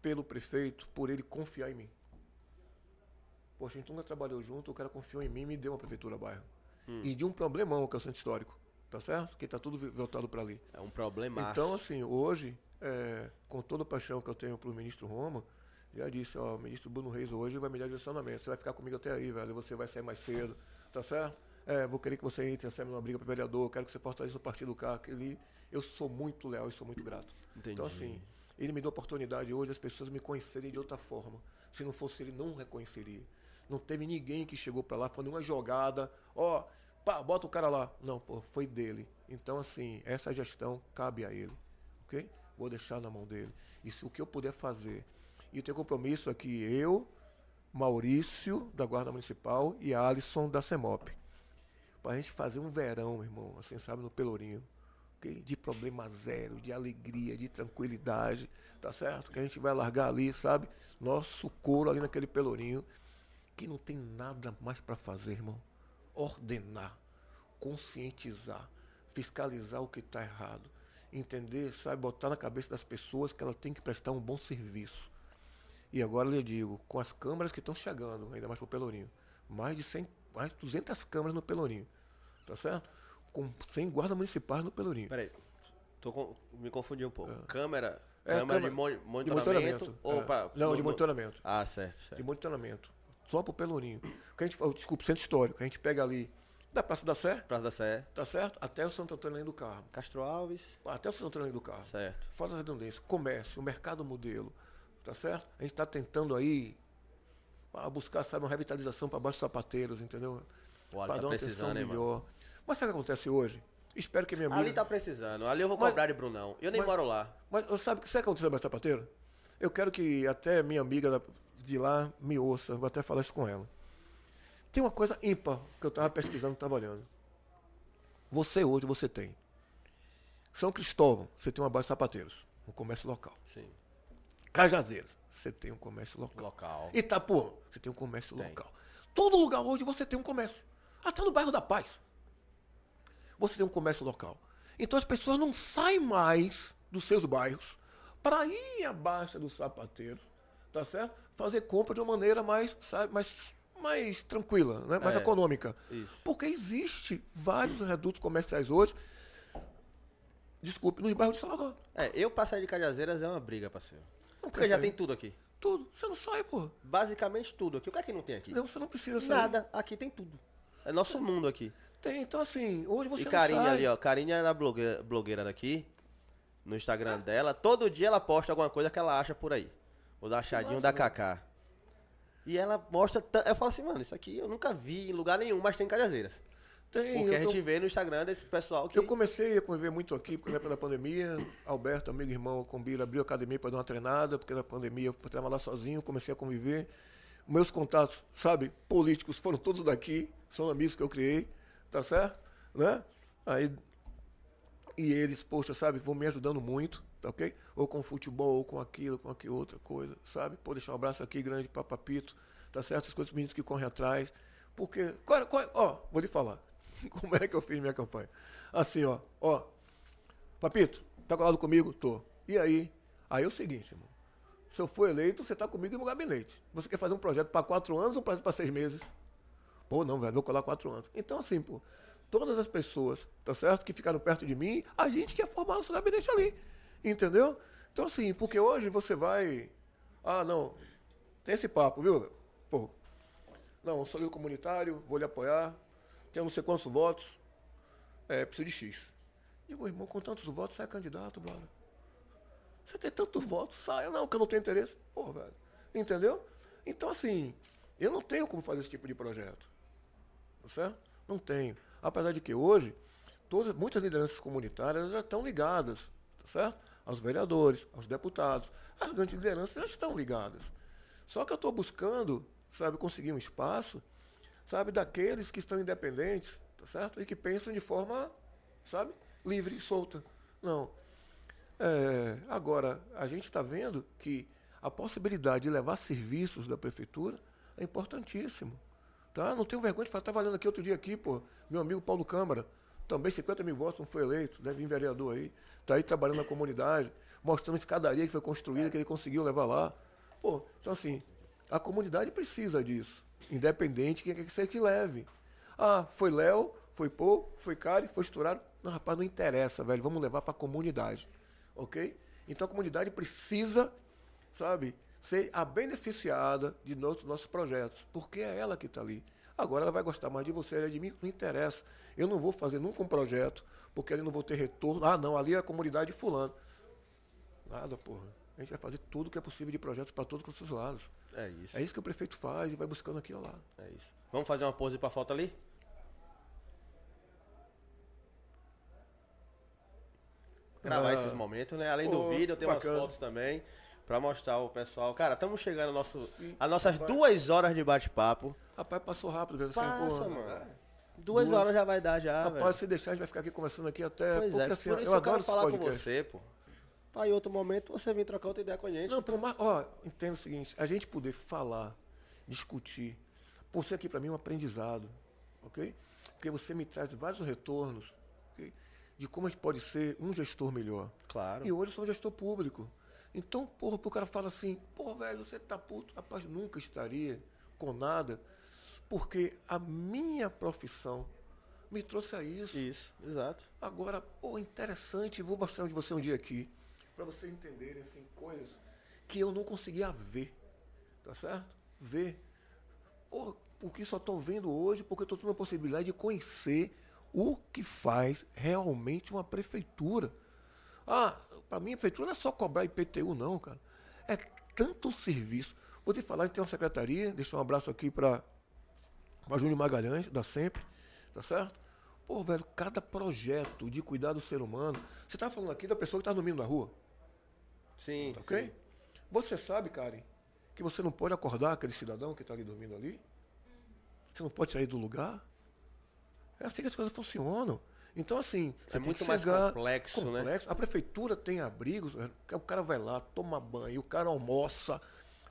pelo prefeito, por ele confiar em mim. Poxa, a gente nunca trabalhou junto, o cara confiou em mim e me deu uma prefeitura bairro. Hum. E de um problemão que é o centro histórico, tá certo? Que tá tudo voltado para ali. É um problema. Então, assim, hoje, é, com toda a paixão que eu tenho pro ministro Roma, já disse, ó, o ministro Bruno Reis hoje vai me dar direcionamento. Você vai ficar comigo até aí, velho. Você vai sair mais cedo, tá certo? É, vou querer que você entre numa briga para vereador, quero que você fortaleça o partido do carro. Ele, eu sou muito leal e sou muito grato. Entendi. Então, assim, ele me deu a oportunidade hoje as pessoas me conhecerem de outra forma. Se não fosse ele, não reconheceria. Não teve ninguém que chegou para lá falando uma jogada, ó, pá, bota o cara lá. Não, pô, foi dele. Então, assim, essa gestão cabe a ele, ok? Vou deixar na mão dele. Se o que eu puder fazer, e tenho compromisso aqui, eu, Maurício, da Guarda Municipal, e Alisson, da CEMOP. Pra gente fazer um verão, meu irmão, assim, sabe, no Pelourinho. Okay? De problema zero, de alegria, de tranquilidade, tá certo? Que a gente vai largar ali, sabe? Nosso couro ali naquele Pelourinho que não tem nada mais para fazer, irmão. Ordenar, conscientizar, fiscalizar o que está errado. Entender, sabe, botar na cabeça das pessoas que ela tem que prestar um bom serviço. E agora eu lhe digo, com as câmaras que estão chegando, ainda mais para o Pelourinho, mais de 100, mais de 200 câmaras no Pelourinho, tá certo? Com 100 guardas municipais no Pelourinho. Peraí, tô com, me confundi um pouco. É. Câmera, é, câmera, câmera de, monitoramento, de monitoramento ou é. pra, Não, de monitoramento. Ah, certo, certo. De monitoramento só pro Pelourinho. Que a gente, desculpa, centro histórico, a gente pega ali da Praça da Sé. Praça da Sé. Tá certo? Até o Santo Antônio do Carmo. Castro Alves. Até o Santo Antônio do Carmo. Certo. Fora da redundância. Comércio, mercado modelo. Tá certo? A gente está tentando aí para buscar, sabe, uma revitalização para baixos sapateiros, entendeu? Para tá dar uma atenção melhor. Mano. Mas sabe o que acontece hoje? Espero que minha amiga... Ali tá precisando. Ali eu vou cobrar mas, de Brunão. Eu nem mas, moro lá. Mas sabe, o que aconteceu no sapateiro? Eu quero que até minha amiga de lá me ouça, vou até falar isso com ela. Tem uma coisa ímpar que eu estava pesquisando, estava olhando. Você hoje, você tem. São Cristóvão, você tem uma base de sapateiros, um comércio local. Sim. Cajazeiras, você tem um comércio local. Local. Itapuã, você tem um comércio Tem. local. Todo lugar hoje você tem um comércio. Até no bairro da Paz. Você tem um comércio local. Então as pessoas não saem mais dos seus bairros para ir à Baixa do Sapateiro, tá certo? Fazer compra de uma maneira mais, sabe, mais, mais tranquila, né? mais É. econômica. Isso. Porque existe vários redutos comerciais hoje, desculpe, nos bairros de Salvador. É, eu pra sair de Cajazeiras é uma briga, parceiro. Não Porque já quer tem sair. tudo aqui. Tudo. Você não sai, pô. Basicamente tudo aqui. O que é que não tem aqui? Não, você não precisa sair. Nada. Aqui tem tudo. É nosso mundo aqui. Tem, então assim, hoje você e Carinha sai. ali, ó. Carinha é a blogueira, blogueira daqui. No Instagram dela. Todo dia ela posta alguma coisa que ela acha por aí. Os achadinhos da Kaká. E ela mostra. Eu falo assim, mano, isso aqui eu nunca vi em lugar nenhum, mas tem em Cajazeiras. Tem, Porque a gente tô- vê no Instagram desse pessoal que. Eu comecei a conviver muito aqui, porque pela pandemia, Alberto, amigo e irmão com Bira, abriu a academia para dar uma treinada, porque na pandemia eu estava lá sozinho, comecei a conviver. Meus contatos, sabe, políticos foram todos daqui, são amigos que eu criei, tá certo? Né? Aí, e eles, poxa, sabe, vão me ajudando muito, tá ok? Ou com futebol, ou com aquilo, com aquilo, outra coisa, sabe? Pô, deixar um abraço aqui grande para Papito, tá certo? As coisas meninos que correm atrás. Porque, qual, qual, ó, vou lhe falar. Como é que eu fiz minha campanha? Assim, ó, ó. Papito, tá colado comigo? Tô. E aí? Aí é o seguinte, irmão. Se eu for eleito, você tá comigo no gabinete. Você quer fazer um projeto para quatro anos ou um projeto para seis meses? Pô, não, velho, vou colar quatro anos. Então, assim, pô, todas as pessoas, tá certo, que ficaram perto de mim, a gente quer formar nosso gabinete ali. Entendeu? Então, assim, porque hoje você vai. Ah, não. Tem esse papo, viu? Pô, não, sou líder comunitário, vou lhe apoiar, tenho não sei quantos votos, é, preciso de X. Digo, irmão, com tantos votos, você é candidato, brother. Você tem tantos votos, saia não, que eu não tenho interesse. Pô, velho. Entendeu? Então, assim, eu não tenho como fazer esse tipo de projeto. Tá certo? Não tenho. Apesar de que hoje, todas, muitas lideranças comunitárias já estão ligadas, tá certo? Aos vereadores, aos deputados. As grandes lideranças já estão ligadas. Só que eu estou buscando, sabe, conseguir um espaço, sabe, daqueles que estão independentes, tá certo? E que pensam de forma, sabe, livre e solta. Não. É, agora, a gente está vendo que a possibilidade de levar serviços da prefeitura é importantíssimo. Tá? Não tenho vergonha de falar, estava lendo aqui outro dia aqui, pô, meu amigo Paulo Câmara, também 50 mil votos, não foi eleito, deve vir vereador aí, está aí trabalhando na comunidade, mostrando a escadaria que foi construída, que ele conseguiu levar lá. Pô, então assim, a comunidade precisa disso, independente de quem quer que seja que leve. Ah, foi Léo, foi Pô, foi Cari, foi Estourado. Não, rapaz, não interessa, velho, vamos levar para a comunidade, ok? Então a comunidade precisa, sabe, ser a beneficiada de nossos, nossos projetos, porque é ela que está ali. Agora ela vai gostar mais de você, ela é de mim, não interessa. Eu não vou fazer nunca um projeto, porque ali não vou ter retorno. Ah, não, ali é a comunidade de fulano. Nada, porra. A gente vai fazer tudo que é possível de projetos para todos os lados. É isso. É isso que o prefeito faz e vai buscando aqui ao lado. É isso. Vamos fazer uma pose pra foto ali? Gravar Ah. esses momentos, né? Além Pô, do vídeo, tem bacana. umas fotos também. Pra mostrar ao pessoal. Cara, estamos chegando ao nosso, Sim. a nossas Vai. duas horas de bate-papo. Rapaz, passou rápido, velho. Assim, Passa, pô, mano. Duas, Duas. horas já vai dar já, Rapaz, velho. se deixar, a gente vai ficar aqui conversando aqui até. Pois porque é, assim, por isso eu eu quero falar com podcast. você, pô. Pra em outro momento você vir trocar outra ideia com a gente. Não, por mais, ó, entendo o seguinte, a gente poder falar, discutir, por ser aqui para mim um aprendizado, ok? Porque você me traz vários retornos ok? de como a gente pode ser um gestor melhor. Claro. E hoje eu sou um gestor público. Então, porra, o cara fala assim, pô, velho, você tá puto. Rapaz, nunca estaria com nada, porque a minha profissão me trouxe a isso. Isso, exato. Agora, pô, interessante, vou mostrar de você um dia aqui, para vocês entenderem assim, coisas que eu não conseguia ver, tá certo? Ver. Pô, porque só estou vendo hoje, porque estou tendo a possibilidade de conhecer o que faz realmente uma prefeitura. Ah, para mim a prefeitura não é só cobrar IPTU não, cara. É tanto serviço. Vou te falar, a gente tem uma secretaria, deixa um abraço aqui para a Júnior Magalhães, da Sempre, tá certo? Pô, velho, cada projeto de cuidar do ser humano. Você tá falando aqui da pessoa que tá dormindo na rua, Sim, tá ok? sim. Você sabe, Karen, que você não pode acordar aquele cidadão que está ali dormindo ali? Você não pode sair do lugar. É assim que as coisas funcionam. Então, assim, você É tem muito mais chegar- complexo, né? complexo. A prefeitura tem abrigos, é, o cara vai lá, toma banho, o cara almoça,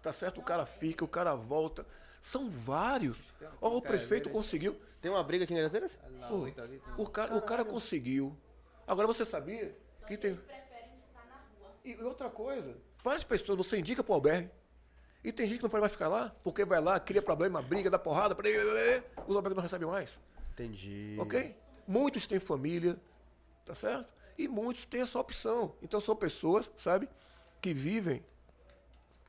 tá certo? O cara fica, o cara volta. São vários. Ó, o prefeito conseguiu. Tem uma briga aqui em ali, tem- o cara, o cara conseguiu. Agora você sabia que tem. preferem ficar na rua. E outra coisa, várias pessoas você indica pro albergue. E tem gente que não pode mais ficar lá, porque vai lá, cria problema, briga, dá porrada, os albergues não recebem mais. Entendi. Ok? Muitos têm família, tá certo? E muitos têm essa opção. Então são pessoas, sabe, que vivem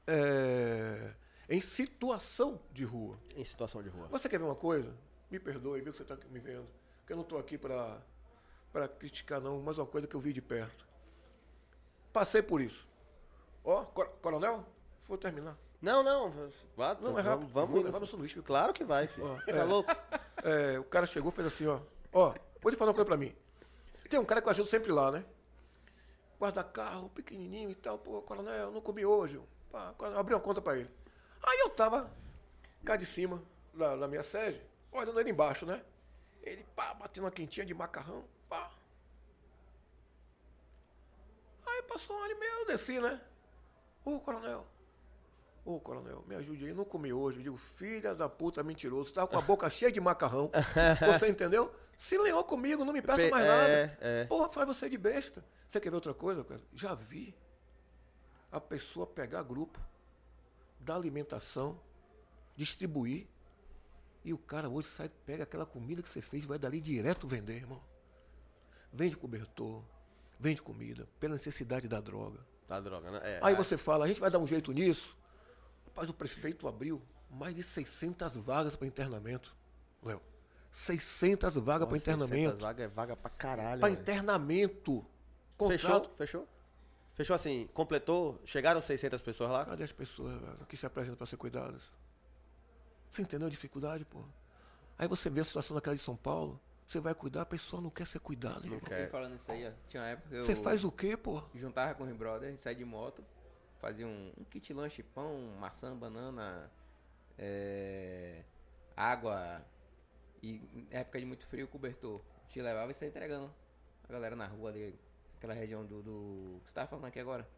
é, em situação de rua. Em situação de rua. Você quer ver uma coisa? Me perdoe, viu que você está me vendo. Porque eu não estou aqui para criticar, não, mas uma coisa que eu vi de perto. Passei por isso. Ó, cor- coronel, vou terminar. Não, não. Vá, Não, é vamos, rápido. vamos indo. levar meu sanduíche. Claro que vai, filho. Ó, Tá é. louco? É, o cara chegou e fez assim, ó. Ó, pode falar uma coisa pra mim. Tem um cara que eu ajudo sempre lá, né? Guarda carro, pequenininho e tal. Pô, coronel, não comi hoje. Pá, abri uma conta pra ele. Aí eu tava cá de cima, na, na minha sede, olhando ele embaixo, né? Ele, pá, batendo uma quentinha de macarrão, pá. Aí passou um ano e meio, eu desci, né? Ô, coronel. Ô, coronel, me ajude aí, não comi hoje. Eu digo, filha da puta, mentiroso. Tava com a boca cheia de macarrão. Você entendeu? Se leou comigo, não me peça Pe- mais é, nada. é. Porra, faz você de besta. Você quer ver outra coisa, cara? Já vi a pessoa pegar grupo, dar alimentação, distribuir. E o cara hoje sai, pega aquela comida que você fez e vai dali direto vender, irmão. Vende cobertor, vende comida, pela necessidade da droga. Tá droga, né? É, Aí ah, você fala, a gente vai dar um jeito nisso. Rapaz, o prefeito abriu mais de 600 vagas para internamento. Léo, 600 vagas para nossa, 600 internamento. Vaga é vaga pra caralho. Para internamento. Fechou? Contrato. Fechou? Fechou assim, completou? Chegaram 600 pessoas lá? Cadê as pessoas velho, que se apresentam para ser cuidadas? Você entendeu a dificuldade, pô? Aí você vê a situação daquela de São Paulo, você vai cuidar, a pessoa não quer ser cuidada. Não quer. Falando isso aí, ó, tinha uma época que eu Você faz o quê, pô? juntava com os brothers, a gente saía de moto, fazia um, um kit lanche, pão, maçã, banana, é, água e em época de muito frio, cobertor. A gente levava e saía entregando a galera na rua ali, aquela região do... do você tava falando aqui agora?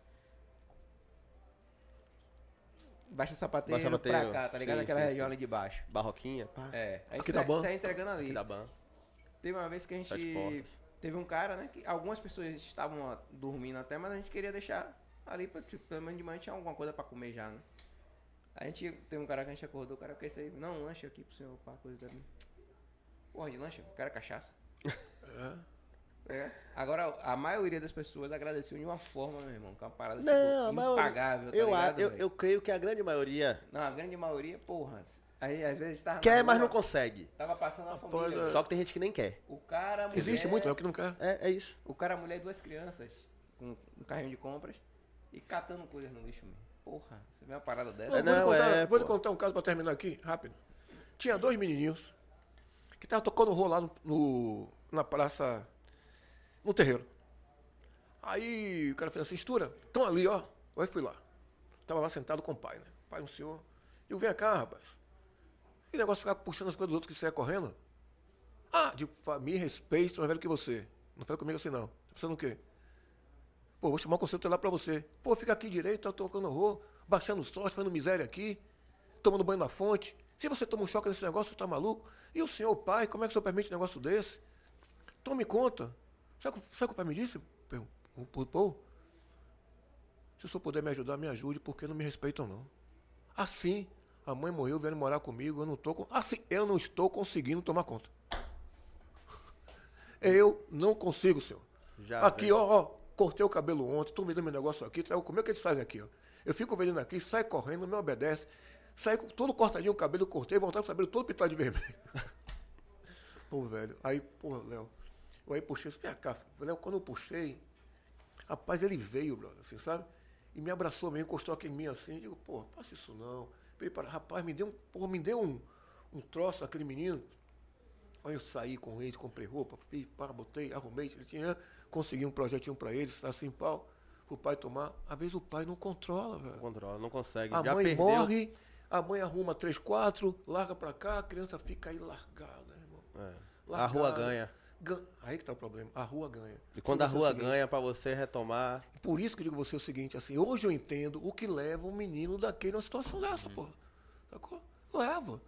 Baixo sapateiro, Baixo Sapateiro, pra cá, tá ligado? sim, Aquela sim, região sim. ali de baixo. Barroquinha, pá. É, aí Aqui Ban. saía entregando ali. Aqui da ban. Teve uma vez que a gente. Teve um cara, né? Que algumas pessoas estavam dormindo até, mas a gente queria deixar ali pra, tipo, pelo menos de manhã tinha alguma coisa pra comer já, né? A gente teve um cara que a gente acordou, o cara quer sair. Não, um lanche aqui pro senhor, pá, coisa dali. Porra, de lanche? O cara é cachaça. É. Agora, a maioria das pessoas agradeceu de uma forma, meu irmão, que é uma parada Não, a tipo, maioria- impagável, tá eu, a- ligado, eu, eu creio que a grande maioria Não, a grande maioria, porra. Aí às vezes tava. na quer, mas rua, não consegue. Tava passando a Rapaz, família. é- Só que tem gente que nem quer. O cara, mulher. Existe muito, é o que não quer. É, é isso. O cara, a mulher e duas crianças com um carrinho de compras e catando coisas no lixo mesmo. Porra, você vê uma parada dessa? É, vou, lhe não, contar, é, vou lhe pô. contar um caso pra terminar aqui, rápido. Tinha dois menininhos que estavam tocando rolar no, no- na praça, no terreiro. Aí o cara fez assim, Estura, estão ali, ó. Aí fui lá. Tava lá sentado com o pai, né? Pai, um senhor. Eu vem cá, rapaz. Que negócio de ficar puxando as coisas dos outros que você ia correndo? Ah, de família, respeito, mais velho que você. Não fala comigo assim, não. Tá pensando o quê? Pô, vou chamar o conselho lá pra você. Pô, fica aqui direito, tá tocando horror, baixando sorte, fazendo miséria aqui, tomando banho na fonte. Se você toma um choque nesse negócio, você tá maluco? E o senhor, pai, como é que o senhor permite um negócio desse? Tome conta. Sabe, o que- sabe o que o pai me disse? O Paul? Se o senhor puder me ajudar, me ajude, porque não me respeitam, não. Assim, a mãe morreu, vieram morar comigo, eu não tô com... Assim, eu não estou conseguindo tomar conta. Eu não consigo, senhor. Já aqui, ó, ó, cortei o cabelo ontem, tô vendendo meu negócio aqui, trago, como é que eles fazem aqui, ó? Eu fico vendendo aqui, sai correndo, não me obedece. Com todo cortadinho o cabelo, cortei, voltava com o cabelo todo pintado de vermelho. Pô, velho, aí, pô, Léo, eu aí puxei, vem cá, Léo, quando eu puxei, rapaz, ele veio, brother, assim, sabe? E me abraçou mesmo, encostou aqui em mim assim, digo, pô, faça isso não. Falei, para, rapaz, me deu um, porra, me deu um, um troço aquele menino. Aí eu saí com ele, comprei roupa, fiz, pá, botei, arrumei, tinha, consegui um projetinho pra ele, assim, pau, pro pai tomar. Às vezes o pai não controla, velho. Não controla, não consegue. A Já mãe perdeu. morre, A mãe arruma três, quatro, larga pra cá, a criança fica aí largada, irmão. É. A rua Largada. ganha. Gan- Aí que tá o problema. A rua ganha. E quando a rua ganha, pra você retomar. Por isso que eu digo você o seguinte, assim, hoje eu entendo o que leva um menino daquele numa situação dessa, porra. Sacou? Leva.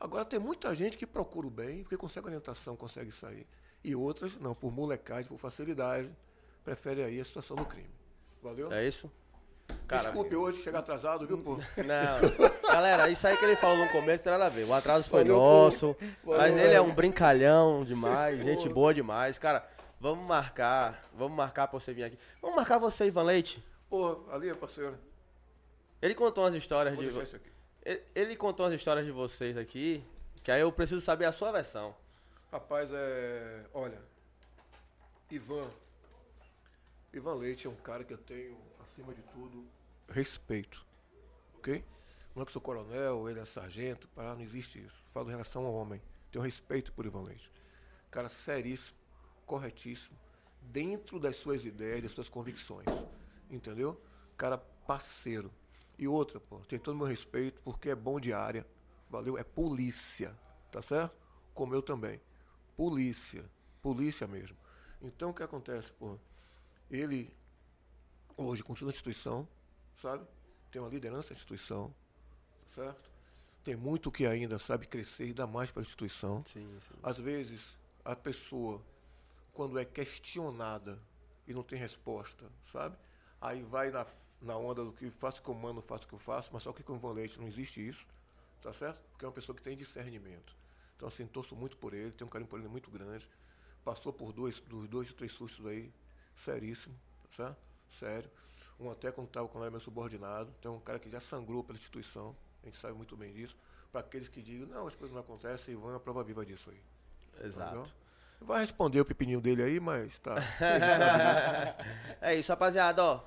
Agora tem muita gente que procura o bem, porque consegue orientação, consegue sair. E outras, não, por molecagem, por facilidade, prefere aí a situação do crime. Valeu? É isso? Cara, Desculpe hoje chegar atrasado, viu, pô? Não. Galera, isso aí que ele falou no começo tem nada a ver. O atraso foi Valeu, nosso. Valeu, mas ele é um brincalhão demais, gente boa demais. Cara, vamos marcar. Vamos marcar pra você vir aqui. Vamos marcar você, Ivan Leite. Pô, ali, parceiro. Ele contou umas histórias Vou de. isso aqui. Ele, ele contou umas histórias de vocês aqui. Que aí eu preciso saber a sua versão. Rapaz, é. Olha. Ivan. Ivan Leite é um cara que eu tenho, acima de tudo, respeito. Ok? Não é que sou coronel, ele é sargento, para não existe isso. Falo em relação ao homem. Tenho respeito por Ivan Leite. Cara seríssimo, corretíssimo, dentro das suas ideias, das suas convicções. Entendeu? Cara parceiro. E outra, pô, tem todo o meu respeito, porque é bom de área. Valeu? É polícia. Tá certo? Como eu também. Polícia. Polícia mesmo. Então o que acontece, pô? Ele hoje continua na instituição, sabe? Tem uma liderança da instituição, tá certo? Tem muito que ainda, sabe, crescer e ainda mais para a instituição. Sim, sim. Às vezes, a pessoa, quando é questionada e não tem resposta, sabe? Aí vai na, na onda do que faço o que eu mando, faço o que eu faço, mas só que com o Ivan Leite não existe isso, tá certo? Porque é uma pessoa que tem discernimento. Então, assim, torço muito por ele, tenho um carinho por ele muito grande. Passou por dois, dos dois, três sustos aí, seríssimo, tá certo? Sério. Um até quando estava quando era meu subordinado. Tem um cara que já sangrou pela instituição, a gente sabe muito bem disso. Para aqueles que digam, não, as coisas não acontecem, Ivan é a prova viva disso aí. Exato. Entendeu? Vai responder o pepininho dele aí, mas tá. é isso, rapaziada, ó.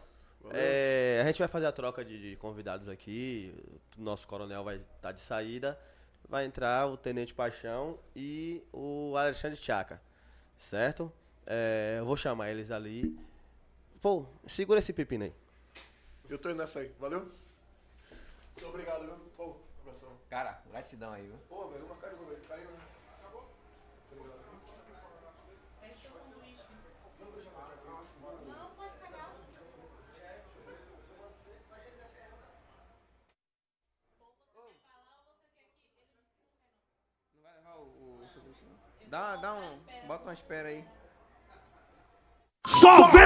É, a gente vai fazer a troca de, de convidados aqui. O nosso coronel vai estar de saída. Vai entrar o Tenente Paixão e o Alexandre Chaca. Certo? É, eu vou chamar eles ali. Pô, segura esse pepino aí. Eu tô indo nessa aí, valeu? Muito obrigado, viu? Pô, abração. Cara, gratidão aí, viu? Pô, velho, uma carinho, velho. Carinho, né? Acabou? Obrigado. Pede seu sanduíche. Não, pode pegar. Não vai levar o, o sanduíche, não? Dá, dá um. Bota uma espera aí. Só vem!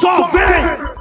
Só vem!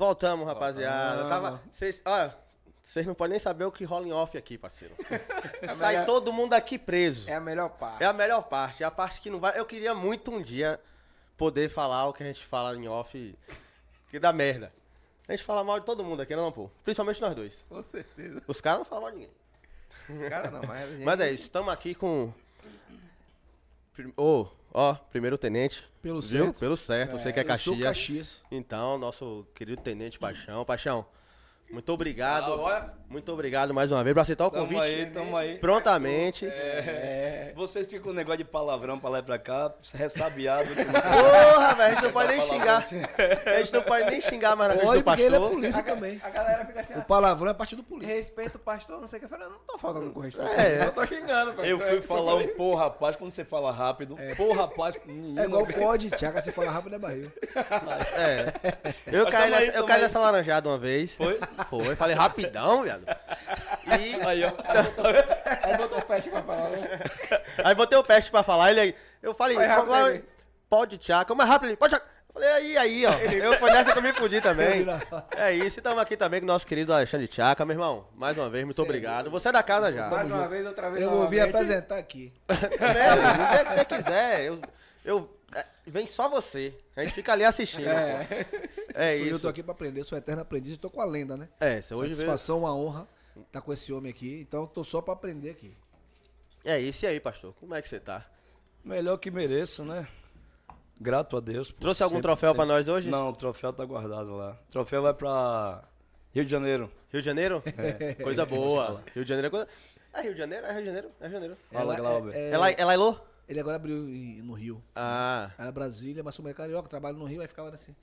Voltamos, rapaziada. Tava, cês, olha, vocês não podem nem saber o que rola em off aqui, parceiro. Sai melhor- todo mundo aqui preso. É a melhor parte. É a melhor parte. É a parte que não vai. Eu queria muito um dia poder falar o que a gente fala em off que dá merda. A gente fala mal de todo mundo aqui, não, pô? Principalmente nós dois. Com certeza. Os caras não falam mal de ninguém. Os caras não, mas gente... Mas é isso, estamos aqui com. Ô, ó, primeiro tenente. Pelo viu? certo. Pelo certo, você que é Eu sou Caxias. Caxias. Então, nosso querido tenente Paixão. Paixão, muito obrigado. Muito obrigado mais uma vez por aceitar o Tamo convite. aí, tamo aí. Prontamente. É, Vocês ficam com um negócio de palavrão pra lá e pra cá, ressabiado. Porra, velho, a gente não pode nem xingar. A gente não pode nem xingar mais na frente do porque ele é pastor. polícia A, também. a galera fica assim, O palavrão é parte do polícia. respeito o pastor, não sei o que. Eu falei, eu não tô falando com respeito. É. Eu tô xingando, pastor. Eu fui É falar um pô, rapaz, quando você fala rápido, pô, rapaz, É igual pode, Tiago, se fala rápido é barril. É. Eu caí, nessa, eu caí aí. nessa laranjada uma vez. Foi? Foi. Falei rapidão, viado. E Aí, ó. Aí botou o pet pra falar, né? aí botei o peste pra falar. Ele aí. Eu falei, Vai rápido "Qual- aí." pode Tchaca, mas rápido, ele, pode Tchaca. Falei, aí, aí, ó. Eu foi nessa que eu me fudi também. É isso, e estamos aqui também com o nosso querido Alexandre Tchaca, meu irmão. Mais uma vez, muito obrigado. Você é da casa já. Mais uma vez, outra vez, Eu vou vir apresentar aqui. É, o que você quiser. Eu, eu, é, vem só você. A gente fica ali assistindo. É, é Sou eu tô isso. aqui pra aprender, sou eterno aprendiz e tô com a lenda, né? É, você hoje veio. Satisfação, uma honra estar com esse homem aqui. Então tô só pra aprender aqui. É isso e aí, pastor. Como é que você tá? Melhor que mereço, né? Grato a Deus. Trouxe algum sempre- troféu pra sempre- nós hoje? Não, o troféu tá guardado lá. O troféu vai pra Rio de Janeiro. Rio de Janeiro? Coisa boa. Rio de Janeiro é coisa. É Rio de Janeiro? É Rio de Janeiro? É Rio de Janeiro. Fala, Glauber. é, É, é Lailô? Ele agora abriu em- no Rio. Ah, Era Brasília, mas como é carioca, trabalha no Rio, aí ficava assim.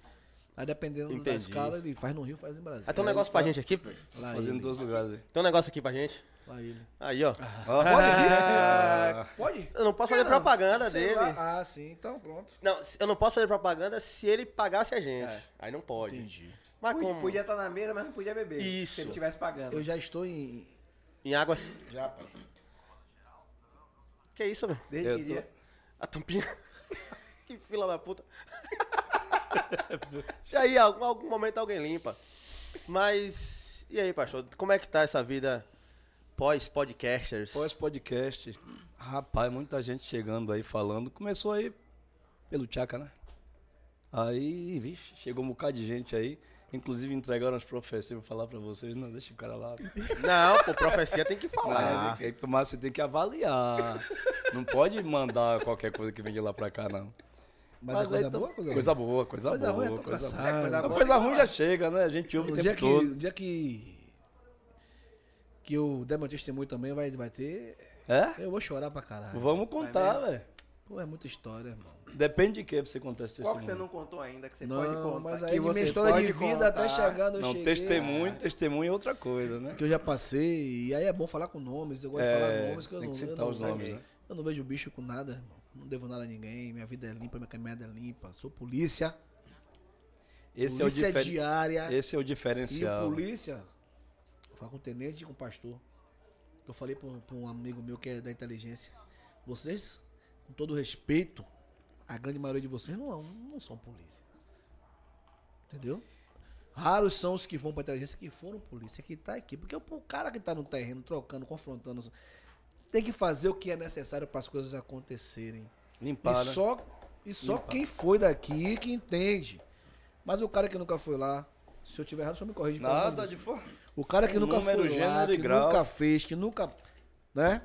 Aí dependendo da Entendi. escala, ele faz no Rio, faz em Brasília. ah, tem um negócio pra gente aqui. pô. Lá Fazendo em ele, dois lugares aí. Tem um negócio aqui pra gente. lá ele. Aí, ó. Ó. Pode Ah, vir? Pode? Eu não posso fazer propaganda Sei dele. lá. Ah, sim, então pronto. Não, eu não posso fazer propaganda se ele pagasse a gente. Aí não pode. Entendi. Mas Podia- como? Podia estar na mesa, mas não podia beber. Isso. Se ele estivesse pagando. Eu já estou em. Em águas. Já, pai. Que isso, meu? Desde Eu que tô- dia? A tampinha. que fila da puta. Já aí, algum, algum momento alguém limpa. Mas. E aí, pastor? Como é que tá essa vida pós-podcasters. Pós-podcast. Rapaz, muita gente chegando aí falando. Começou aí pelo Tchaca, né? Aí, vixe, chegou um bocado de gente aí. Inclusive entregaram as profecias. Vou falar pra vocês, não, deixa o cara lá. Não, pô, profecia tem que Mas, falar. é, mas você tem que avaliar. Não pode mandar qualquer coisa que vem de lá pra cá, não. Mas, Mas é coisa aí tá- boa, coisa, Coisa boa, coisa, Coisa boa. eu tô coisa boa. Coisa boa coisa tem que ruim já chega, né? A gente ouve O o dia tempo que, todo. o dia que que eu der meu testemunho também vai, vai ter. É? Eu vou chorar pra caralho. Vamos contar, velho. Pô, é muita história, irmão. Depende de que você contar esse Qual que testemunho. você não contou ainda que você não, pode contar? mas que aí de minha história de vida até contar. chegar no Não, cheguei, testemunho, testemunho é outra coisa, né? Que eu já passei. E aí é bom falar com nomes. Eu gosto de falar É, nomes que eu tem não, que eu não, os nomes, né? eu não vejo bicho com nada, irmão. Não devo nada a ninguém. Minha vida é limpa, minha caminhada é limpa. Sou polícia. Esse é, o polícia difer... diária. Esse é o E o diferencial. polícia, eu falo com o tenente e com o pastor. Eu falei pra pra um amigo meu que é da inteligência. Vocês, com todo respeito, a grande maioria de vocês não, não são polícia. Entendeu? Raros são os que vão pra inteligência que foram polícia, que tá aqui. Porque o, cara que tá no terreno, trocando, confrontando, tem que fazer o que é necessário para as coisas acontecerem. Limpar, E né? só, e só Limpar. quem foi daqui que entende. Mas o cara que nunca foi lá, se eu tiver errado, só me corrige. Nada de fora. O cara que nunca Número, foi lá, que grau. nunca fez, que nunca, né?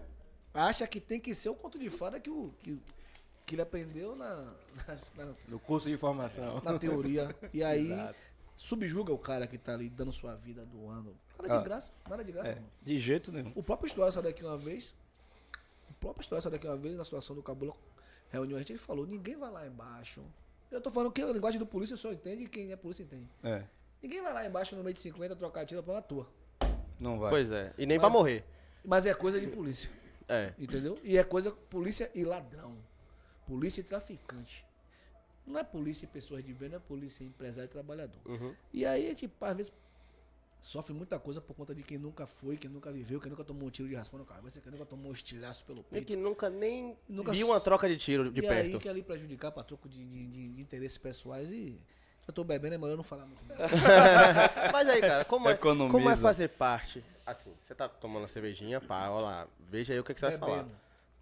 Acha que tem que ser o conto de fada que, o, que, que ele aprendeu na, na, No curso de formação. na teoria. E aí Exato. subjuga o cara que tá ali dando sua vida, doando. Nada Ah. de graça, nada de graça. É, irmão. de jeito nenhum. O próprio História saiu daqui uma vez. O próprio História saiu daqui uma vez, na situação do Cabula, reunião, a gente ele falou, ninguém vai lá embaixo. Eu tô falando que a linguagem do polícia só entende e quem é polícia entende. É, Ninguém vai lá embaixo no meio de 50 trocar tiro pra uma tua. não vai. Pois é. E nem Mas- pra morrer. Mas é coisa de polícia. É. Entendeu? E é coisa polícia e ladrão. Polícia e traficante. Não é polícia e pessoas de bem, não é polícia e empresário e trabalhador. Uhum. E aí a gente, às vezes, sofre muita coisa por conta de quem nunca foi, quem nunca viveu, quem nunca tomou um tiro de raspão no cabeça, quem nunca tomou um estilhaço pelo E peito. que nunca nem Nunca viu uma troca de tiro de e perto. aí quer ali prejudicar pra troco de, de, de- de interesses pessoais e. Eu tô bebendo, é melhor eu não falar muito. Mas aí, cara, como é, Economiza. como é fazer parte? Assim, você tá tomando a cervejinha, pá, olha lá. Veja aí o que, que você vai falar.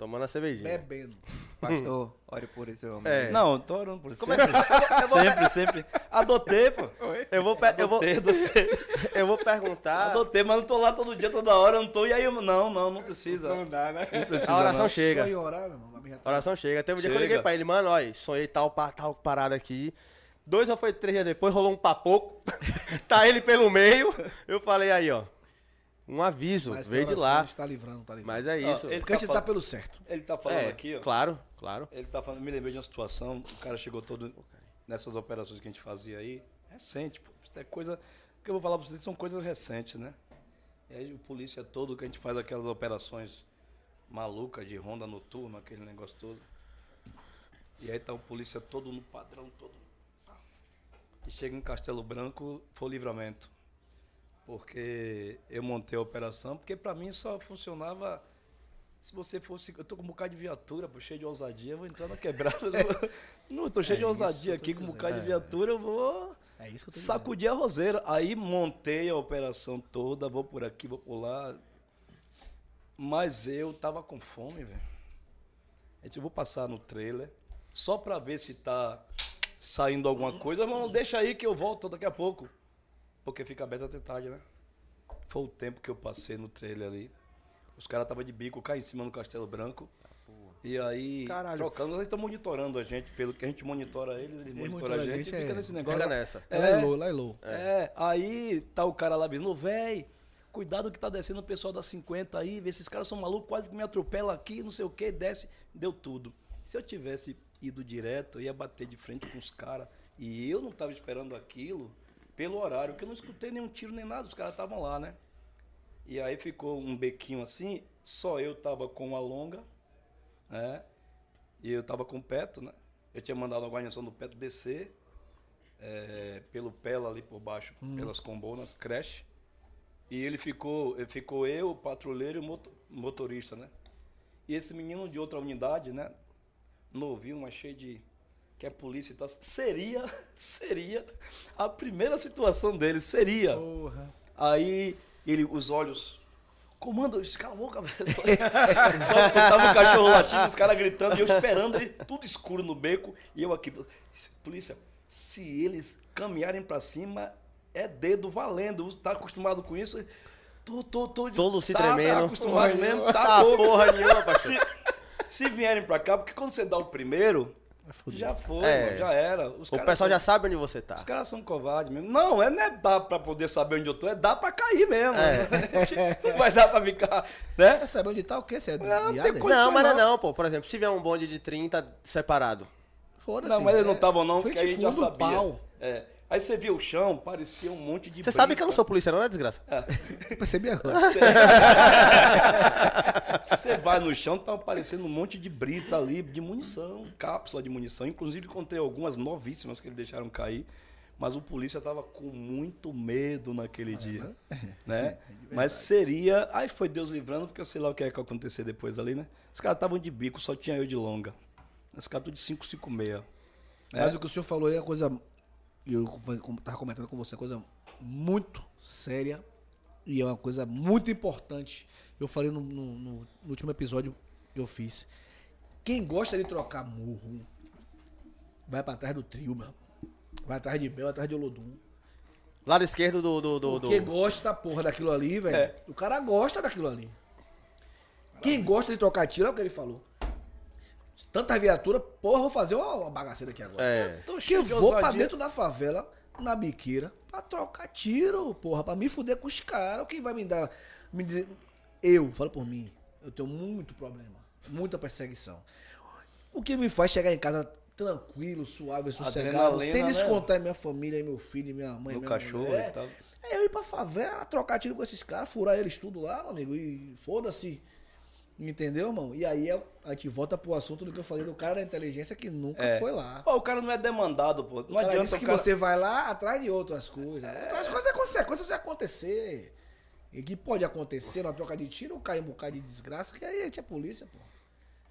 Tomando a cervejinha. Bebendo. Pastor, ore por esse homem. É. Não, tô orando por isso. Como é que- Sempre, sempre. Adotei, pô. Eu vou, pe- eu vou, Adotei, adotei. eu vou perguntar. Adotei, mas não tô lá todo dia, toda hora, eu não tô. E aí, eu- não, não, não precisa. Não dá, né? Não precisa. A oração não. chega. Em orar, meu irmão. A oração chega. Teve um dia que eu liguei pra ele, mano, olha, sonhei tal, tal parada aqui. Dois ou foi três dias depois, rolou um papoco. tá ele pelo meio. Eu falei aí, ó. Um aviso, Mas veio de lá. orações, Tá livrando, tá livrando. Mas é isso. ele Porque a gente tá tá pelo certo. Ele tá falando é, aqui, ó. claro, claro. Ele tá falando, me lembrei de uma situação, o cara chegou todo nessas operações que a gente fazia aí, recente, pô. Isso é coisa. O que eu vou falar pra vocês são coisas recentes, né? E aí o polícia todo que a gente faz aquelas operações malucas de ronda noturna, aquele negócio todo. E aí tá o polícia todo no padrão, todo. E chega em Castelo Branco, foi o livramento. Porque eu montei a operação, porque pra mim só funcionava se você fosse. Eu tô com um bocado de viatura, pô, cheio de ousadia, vou entrar na quebrada. não, eu tô cheio É de ousadia aqui, com um dizendo. bocado de É. viatura, eu vou É isso que eu tô dizendo. sacudir a roseira. Aí montei a operação toda, vou por aqui, vou por lá. Mas eu tava com fome, velho. Eu vou passar no trailer, só pra ver se tá saindo alguma coisa. Mas não deixa aí que eu volto daqui a pouco. Porque fica aberto até tarde, né? Foi o tempo que eu passei no trailer ali. Os caras estavam de bico cá em cima no Castelo Branco. E aí, Caralho. trocando, eles estão monitorando a gente, pelo que a gente monitora eles, eles monitoram monitora a a gente, gente, e fica é. nesse negócio. Fica nessa. Ela é, low, ela é low. É. aí tá o cara lá dizendo, véi, cuidado que tá descendo o pessoal da 50 aí, vê esses caras são malucos, quase que me atropelam aqui, não sei o que, desce, deu tudo. Se eu tivesse ido direto, eu ia bater de frente com os caras, e eu não tava esperando aquilo pelo horário, que eu não escutei nenhum tiro nem nada, os caras estavam lá, né? E aí ficou um bequinho assim, só eu tava com a longa, né? E eu tava com o Peto, né? Eu tinha mandado a guarnição do Peto descer, é, pelo Pela ali por baixo, pelas combonas, creche. E ele ficou, ele ficou eu, o patrulheiro e o moto- motorista, né? E esse menino de outra unidade, né? Novinho, mas cheio de. Que é polícia e tal. Seria, seria a primeira situação dele, seria. Porra. Aí ele, os olhos comando, os cala a boca, velho. Só, só escutava o cachorro latindo, os caras gritando, e eu esperando, ele, tudo escuro no beco, e eu aqui, polícia, se eles caminharem pra cima, é dedo valendo, tá acostumado com isso? Tô, tô, tô. Todo se tá, tremendo. Tá acostumado mesmo, tá Tá louco. porra nenhuma, parceiro. Se, se vierem pra cá, porque quando você dá o primeiro. Já foi, É. mano, já era. Os O caras pessoal são- já sabe onde você tá. Os caras são covardes mesmo. Não, é, não é dar pra poder saber onde eu tô, é dar pra cair mesmo. É. não vai dar pra ficar, né? Quer saber onde tá o quê? Você é Não, não tem viado? coisa. Não, mas não é não. não, pô. Por exemplo, se vier um bonde de 30 separado. Foda-se. Não, mas eles não É, estavam não, porque a gente já sabia. pau. É. Aí você via o chão, parecia um monte de Você sabe que eu não sou polícia, não, né, desgraça? Eu percebi agora. Você vai no chão, tá aparecendo um monte de brita ali, de munição, cápsula de munição. Inclusive, encontrei algumas novíssimas que eles deixaram cair. Mas o polícia tava com muito medo naquele dia. Né? Mas seria. Aí foi Deus livrando, porque eu sei lá o que é que ia acontecer depois ali, né? Os caras estavam de bico, só tinha eu de longa. Os caras tudo de 556. Mas o que o senhor falou aí é uma coisa. Eu tava comentando com você, uma coisa muito séria e é uma coisa muito importante. Eu falei no, no- no- último episódio que eu fiz. Quem gosta de trocar murro, vai pra trás do trio, meu. Vai atrás de Bel, atrás de Olodum. Lado esquerdo do. do, do, do- Porque gosta, porra, daquilo ali, velho. É. O cara gosta daquilo ali. Quem gosta de trocar tiro é o que ele falou. Tanta viatura, porra, vou fazer uma, bagaceira aqui agora. É. Tô Que vou pra dentro da favela, na biqueira, pra trocar tiro, porra, pra me fuder com os caras. Quem vai me dar. Me dizer. Eu, falo por mim, eu tenho muito problema, muita perseguição. O que me faz chegar em casa tranquilo, suave, sossegado, sem né? descontar em minha família, meu filho, minha mãe, Meu minha cachorro mulher, e tal. é eu ir pra favela, trocar tiro com esses caras, furar eles tudo lá, meu amigo, e foda-se. Entendeu, irmão? E aí é- a gente volta pro assunto do que eu falei do cara da inteligência que nunca É. foi lá. Pô, o cara não é demandado, pô. Não O adianta disse que cara... você vai lá atrás de outras coisas. Outras coisas é consequência se acontecer. E que pode acontecer na troca de tiro ou cair um bocado de desgraça, que aí a gente é polícia, pô.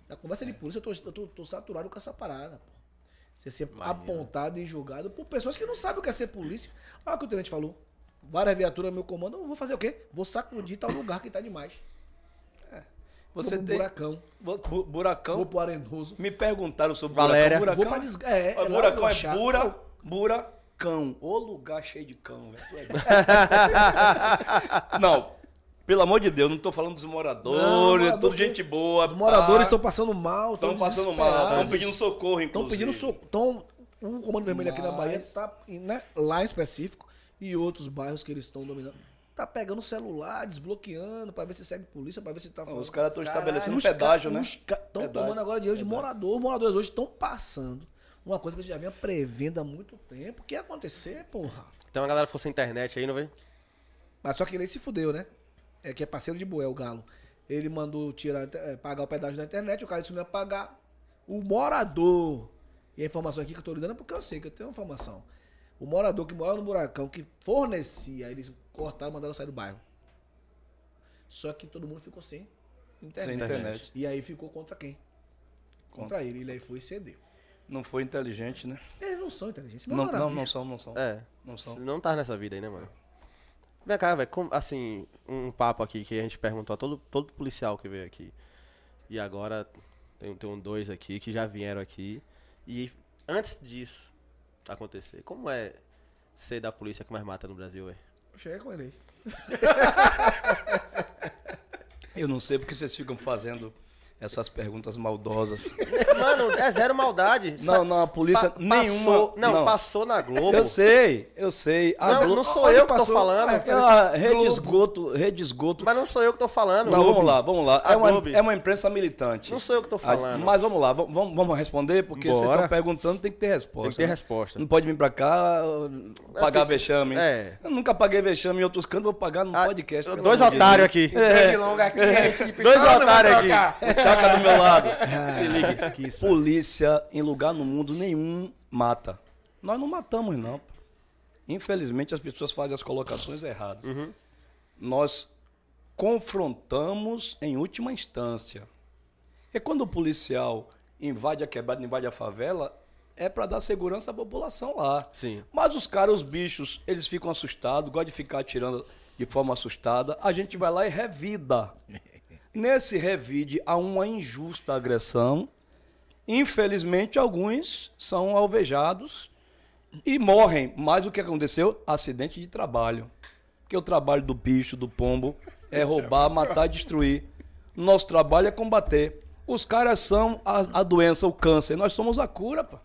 Na conversa de polícia, eu tô, eu tô, tô saturado com essa parada, pô. Você ser apontado e julgado por pessoas que não sabem o que é ser polícia. Olha o que o tenente falou. Várias viaturas no meu comando, eu vou fazer o quê? Vou sacudir tal lugar que tá demais. Você tem... buracão, Bu- bu- Buracão. vou pro arenoso. Me perguntaram sobre Valéria. buracão. Vou Buracão, pra desgra... É, é buracão é bura, buracão. Ô lugar cheio de cão, velho. não, pelo amor de Deus, não tô falando dos moradores, Não, morador tudo que- gente boa. Os moradores estão passando mal, Estão estão passando mal, estão pedindo socorro, Estão inclusive. pedindo socorro. Um comando vermelho aqui na Bahia Mas- tá né, lá em específico e outros bairros que eles estão dominando. Tá pegando o celular, desbloqueando pra ver se segue polícia, pra ver se tá Ó, Os caras estão estabelecendo Os pedágio, ca- né? Os estão tomando agora dinheiro de morador. Os moradores hoje estão passando. Uma coisa que a gente já vinha prevendo há muito tempo. que ia acontecer, porra? Tem uma galera fosse internet aí, não vem? Mas só que ele se fudeu, né? É que é parceiro de Boé, o Galo. Ele mandou tirar, é, pagar o pedágio da internet, o cara disse que não ia pagar. O morador. E a informação aqui que eu tô lhe dando é porque eu sei que eu tenho informação. O morador que morava no buracão, que fornecia, eles cortaram e mandaram sair do bairro. Só que todo mundo ficou sem internet. Sem internet. E aí ficou contra quem? Contra ele. Ele aí foi e cedeu. Não foi inteligente, né? Eles não são inteligentes. Não, Não, não, não são, não são. É. Não são. Não tá nessa vida aí, né, mano? Vem cá, velho. Assim, um papo aqui que a gente perguntou a todo, todo policial que veio aqui. E agora tem, tem um dois aqui que já vieram aqui. E antes disso acontecer, como é ser da polícia que mais mata no Brasil, velho? Cheguei com ele aí. Eu não sei porque vocês ficam fazendo essas perguntas maldosas. Mano, é zero maldade. Não, não, a polícia Pa- nenhuma. Passou, não, passou na Globo. Eu sei, eu sei. As Não, Glo- não sou eu que tô passou? falando. Ah, Aquela rede Globo. esgoto, rede esgoto. Mas não sou eu que tô falando. Não, vamos lá, vamos lá. A É uma, Globo. é uma imprensa militante. Não sou eu que tô falando. Mas vamos lá, vamos, vamos- responder, porque vocês Bora. estão perguntando, tem que ter resposta. Tem que ter né? resposta. Não pode vir pra cá pagar vexame. É. Eu nunca paguei vexame em outros cantos, vou pagar no Ah, podcast. dois amor de otários aqui. Grande longa aqui, esse Dois não otários aqui. Chaca do meu lado. Ah, Se liga. Polícia em lugar no mundo nenhum mata. Nós não matamos, não. Infelizmente as pessoas fazem as colocações erradas. Nós confrontamos em última instância. E quando o policial invade a quebrada, invade a favela, é para dar segurança à população lá. Sim. Mas os caras, os bichos, eles ficam assustados, gostam de ficar atirando de forma assustada, a gente vai lá e revida. Nesse revide há uma injusta agressão. Infelizmente, alguns são alvejados e morrem. Mas o que aconteceu? Acidente de trabalho. Porque o trabalho do bicho, do pombo, é roubar, matar destruir. Nosso trabalho é combater. Os caras são a, a doença, o câncer. Nós somos a cura, pô.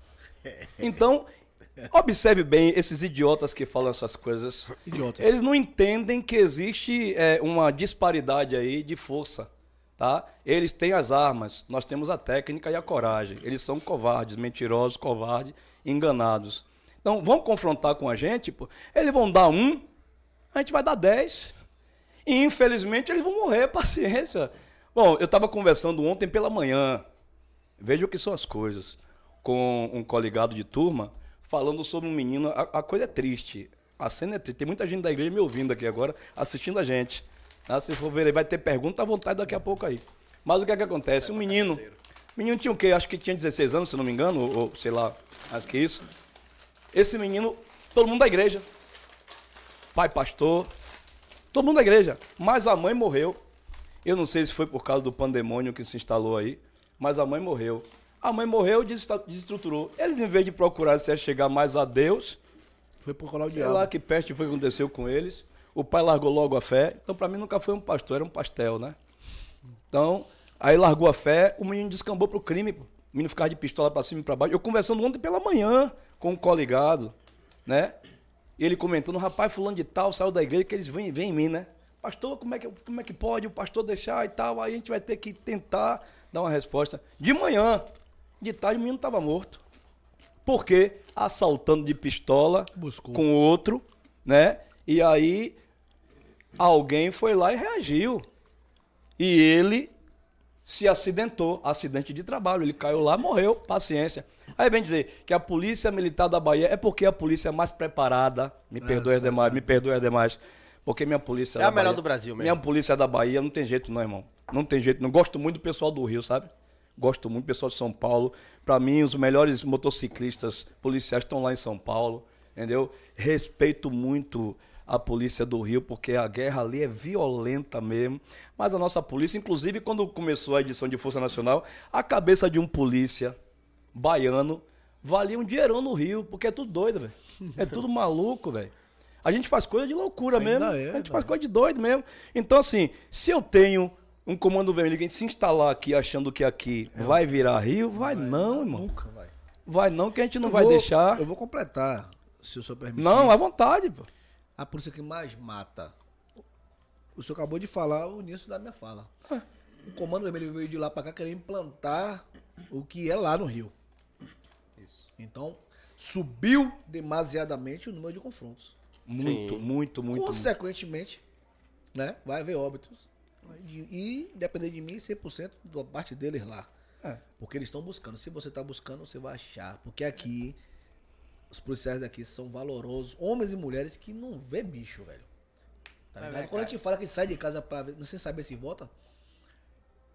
Então, observe bem esses idiotas que falam essas coisas. Idiotas. Eles não entendem que existe é, uma disparidade aí de força. Tá? Eles têm as armas, nós temos a técnica e a coragem. Eles são covardes, mentirosos, covardes, enganados. Então, vão confrontar com a gente, pô. eles vão dar um, a gente vai dar dez. E infelizmente eles vão morrer, paciência. Bom, eu estava conversando ontem pela manhã, veja o que são as coisas, com um coligado de turma, falando sobre um menino. A, a coisa é triste, a cena é triste. Tem muita gente da igreja me ouvindo aqui agora, assistindo a gente. Ah, se for ver, vai ter pergunta à vontade daqui a pouco aí. Mas o que é que acontece? Um menino, menino tinha o quê? Acho que tinha 16 anos, se não me engano, ou, ou sei lá, acho que isso. Esse menino, todo mundo da igreja. Pai pastor, todo mundo da igreja. Mas a mãe morreu. Eu não sei se foi por causa do pandemônio que se instalou aí, mas a mãe morreu. A mãe morreu, desestruturou. Eles, em vez de procurar se chegar mais a Deus, Foi procurar o sei diabo. lá que peste foi que aconteceu com eles. O pai largou logo a fé. Então, para mim, nunca foi um pastor, era um pastel, né? Então, aí largou a fé, o menino descambou pro crime. pô. O menino ficava de pistola para cima e para baixo. Eu conversando ontem pela manhã com um coligado, né? E ele comentando, rapaz, fulano de tal saiu da igreja que eles vêm, vêm em mim, né? Pastor, como é, que, como é que pode o pastor deixar e tal? Aí a gente vai ter que tentar dar uma resposta. De manhã, de tarde, o menino estava morto. Por quê? Assaltando de pistola Buscou. com outro, né? E aí alguém foi lá e reagiu. E ele se acidentou, acidente de trabalho. Ele caiu lá, morreu, paciência. Aí vem dizer que a polícia militar da Bahia é porque a polícia é mais preparada. Me perdoe as demais, me perdoe as demais. Porque minha polícia É a melhor Bahia- do Brasil mesmo. Minha polícia da Bahia não tem jeito não, irmão. Não tem jeito. Não gosto muito do pessoal do Rio, sabe? Gosto muito do pessoal de São Paulo. Pra mim, os melhores motociclistas policiais estão lá em São Paulo, entendeu? Respeito muito a polícia do Rio, porque a guerra ali é violenta mesmo. Mas a nossa polícia, inclusive, quando começou a edição de Força Nacional, a cabeça de um polícia baiano valia um dinheirão no Rio, porque é tudo doido, velho. É tudo maluco, velho. A gente faz coisa de loucura Ainda mesmo. é, a gente faz velho. coisa de doido mesmo. Então, assim, se eu tenho um comando vermelho que a gente se instalar aqui achando que aqui vai virar Rio, vai, não, irmão. Nunca vai. Vai não, que a gente não Eu vai vou- deixar. Eu vou completar, se o senhor permitir. Não, à vontade, pô. A polícia que mais mata. O senhor acabou de falar o início da minha fala. O Comando Vermelho veio de lá pra cá querer implantar o que é lá no Rio. Então, subiu demasiadamente o número de confrontos. Muito, muito, muito. muito. Consequentemente, né, vai haver óbitos. E, depender de mim, 100% da parte deles lá. É. Porque eles estão buscando. Se você está buscando, você vai achar. Porque aqui, os policiais daqui são valorosos. Homens e mulheres que não vê bicho, velho. Tá velho, Quando a gente fala que sai de casa pra ver, não sem saber se volta,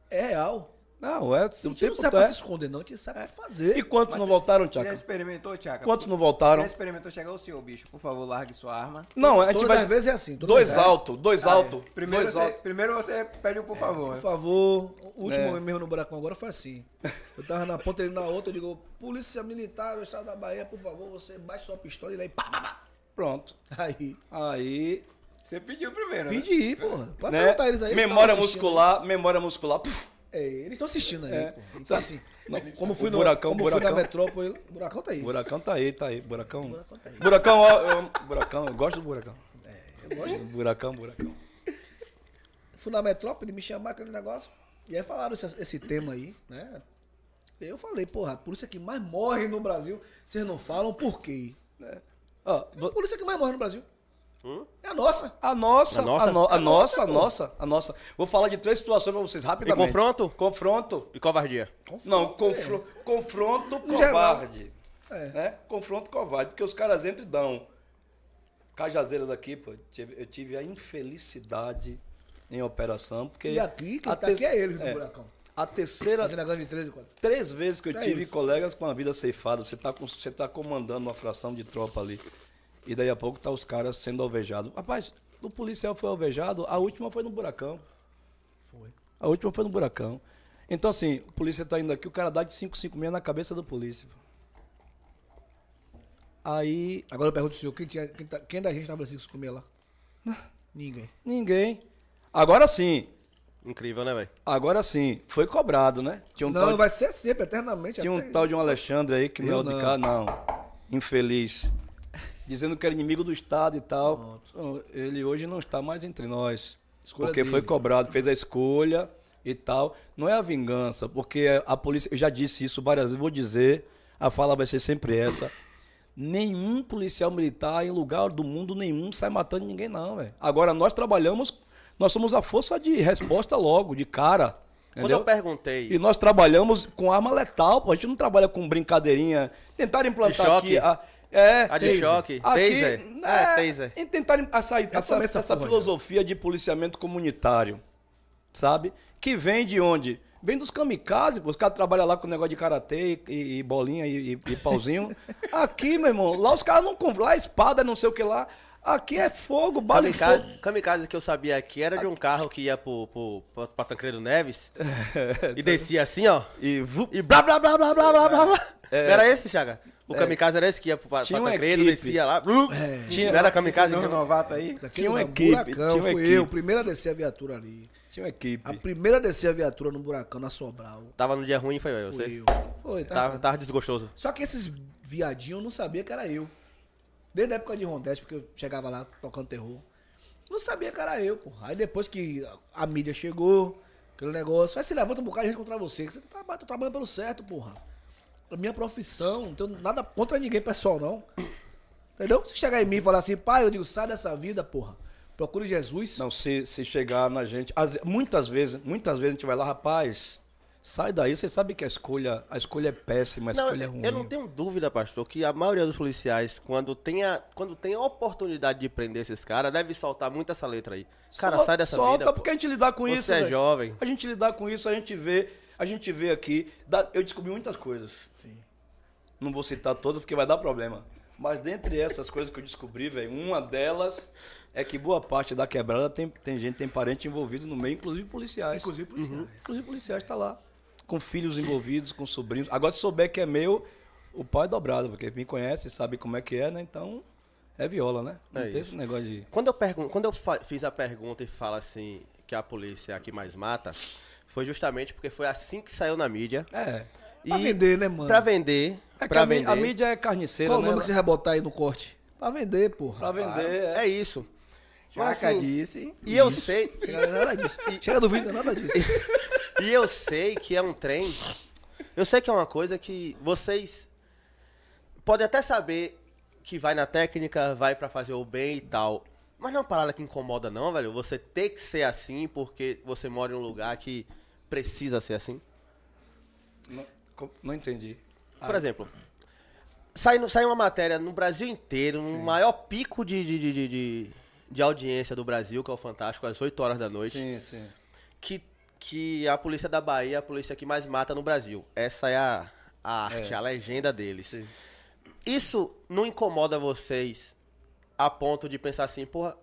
é real. Não, é. O gente não tempo sabe é. pra se esconder, não. A gente sabe fazer. E quantos Mas não você- voltaram, Você já Tiago? experimentou, Tiago? Quantos não voltaram? Você já experimentou chegar o senhor, bicho? Por favor, largue sua arma. Não, a gente Todas vai. as vezes é assim. Dois vezes. altos, dois Ah, é. altos. Primeiro, dois você, primeiro você pede o por favor. Por favor, o último É. mesmo no buracão agora foi assim. Eu tava na ponta, ele na outra, eu digo, polícia militar do estado da Bahia, por favor, você baixe sua pistola e e pá, pá, pá. Pronto. Aí, Aí. Você pediu primeiro, né? pedi, porra. Pode Né? perguntar eles aí. Memória muscular, memória muscular. puf, É, eles estão assistindo aí, É. Então assim, Não, como fui no buracão, como fui buracão. na metrópole, o buracão tá aí. Buracão tá aí, tá aí. Buracão. Buracão tá aí. Buracão, ó, eu, buracão, eu gosto do buracão. Eu gosto. Buracão, buracão. Fui na metrópole, me chamaram aquele negócio. E aí falaram esse, esse tema aí, né? Eu falei, porra, a polícia que mais morre no Brasil, vocês não falam por quê? Ó, A vo- polícia que mais morre no Brasil Hum? é a nossa. a nossa, A a, nossa? no- a A nossa, nossa, a nossa, a nossa. Vou falar de três situações pra vocês E rapidamente. confronto? Confronto. E covardia? Não, Confronto, confro- confronto No geral. covarde. É. Né? Confronto covarde, porque os caras entram e dão. Cajazeiras aqui, pô, eu tive a infelicidade em operação, porque... E aqui, quem a tá te- aqui é eles no é. buracão. A terceira, Aqui na grande 13 e 4. três vezes que eu É tive isso. colegas com a vida ceifada. Você tá, com, você tá comandando uma fração de tropa ali. E daí a pouco tá os caras sendo alvejados. Rapaz, o policial foi alvejado, a última foi no buracão. Foi. A última foi no buracão. Então, assim, o polícia tá indo aqui, o cara dá de 556 na cabeça do polícia. Aí, Agora eu pergunto ao senhor, quem, tinha, quem, tá- quem da gente tava assim que comer lá? Ninguém. ninguém. Agora sim, Incrível, né, velho? agora sim, foi cobrado, né? Tinha um, não, tal, de- vai ser sempre, eternamente. tinha um até- tal de um Alexandre aí que não é o de não. cá, não. Infeliz. Dizendo que era inimigo do Estado e tal. Então, Ele hoje não está mais entre nós. Escolha porque dele. foi cobrado, fez a escolha e tal. Não é a vingança, porque a polícia. Eu já disse isso várias vezes, vou dizer, a fala vai ser sempre essa. Nenhum policial militar em lugar do mundo nenhum sai matando ninguém, não, velho. Agora, nós trabalhamos, nós somos a força de resposta logo, de cara. Quando entendeu? eu perguntei. E nós trabalhamos com arma letal, pô. A gente não trabalha com brincadeirinha. Tentaram implantar aqui. A, é. A de choque. taser. Né, é, taser. Em tentar essa, essa, essa filosofia de policiamento comunitário, sabe? Que vem de onde? Vem dos kamikazes, pô. Os caras trabalham lá com negócio de karatê e, e bolinha e, e, e pauzinho. Aqui, meu irmão, lá os caras não compram. Lá espada, não sei o que lá. Aqui é fogo, bala kamikaze, fogo. Kamikaze que eu sabia aqui era de um carro que ia pro, pro, pro, pra Tancredo Neves é, e descia assim, ó. E, e blá, blá, blá, blá, blá, blá, blá. É. Era esse, Chaga? O kamikaze era esse que ia pro, Tinha Tancredo, equipe. descia lá. blu. Tinha- Não era kamikaze? Então? novato aí. Daquele Tinha uma equipe, Buracão, tinha uma fui equipe. eu, primeiro a descer a viatura ali. tinha uma equipe. A primeira a descer a viatura no buracão, na Sobral. Tava no dia ruim, foi Fui você? eu. Foi, tá. Tava, tava desgostoso. Só que esses viadinhos eu não sabia que era eu. Desde a época de Rondeste, porque eu chegava lá tocando terror. Não sabia que era eu, porra. Aí depois que a, mídia chegou, aquele negócio, aí se levanta um bocado de gente contra você. que Você tá, tô trabalhando pelo certo, porra. Minha profissão, não tenho nada contra ninguém pessoal, não. Entendeu? Se chegar em mim e falar assim, pai, eu digo, sai dessa vida, porra. Procure Jesus. Não, se, se chegar na gente. às- muitas vezes, muitas vezes a gente vai lá, rapaz, sai daí, você sabe que a escolha, a escolha é péssima, a Não, escolha é ruim. eu não tenho dúvida, pastor, que a maioria dos policiais, quando tem a, quando tem a oportunidade de prender esses caras, deve soltar muito essa letra aí. Cara, Sol- sai dessa solta, vida. pô. porque a gente lidar com Você isso. é velho. jovem. A gente lidar com isso, a gente vê, a gente vê aqui. eu descobri muitas coisas. Sim. Não vou citar todas porque vai dar problema. Mas dentre essas coisas que eu descobri, velho, uma delas é que boa parte da quebrada tem, tem gente, tem parente envolvido no meio, inclusive policiais. Inclusive policiais. Inclusive policiais tá lá. Com filhos envolvidos, com sobrinhos. Agora, se souber que é meu, o pai é dobrado, porque me conhece, sabe como é que é, né? Então, é viola, né? Não É tem isso. esse negócio de. Quando eu, pergun quando eu fa- fiz a pergunta e fala assim que a polícia é a que mais mata, foi justamente porque foi assim que saiu na mídia. É. E Pra vender, né, mano? pra vender, É que pra a, vender. a mídia é carniceira, Qual o né? nome que você vai botar aí no corte? Pra vender, porra. Pra vender, é. É isso. Mas, assim, disse. e eu sei, Chega nada disso. Chega do vídeo, nada disso. e eu sei que é um trem. Eu sei que é uma coisa que vocês podem até saber que vai na técnica, vai pra fazer o bem e tal. Mas não é uma parada que incomoda não, velho. Você ter que ser assim porque você mora em um lugar que precisa ser assim. Não, não entendi. Por exemplo, sai, sai uma matéria no Brasil inteiro, no maior pico de, de, de, de, de- de audiência do Brasil, que é o Fantástico, às 8 horas da noite, Sim, sim. que, que a polícia da Bahia é a polícia que mais mata no Brasil. Essa é a, a arte, É. a legenda deles. Sim. Isso não incomoda vocês a ponto de pensar assim, porra,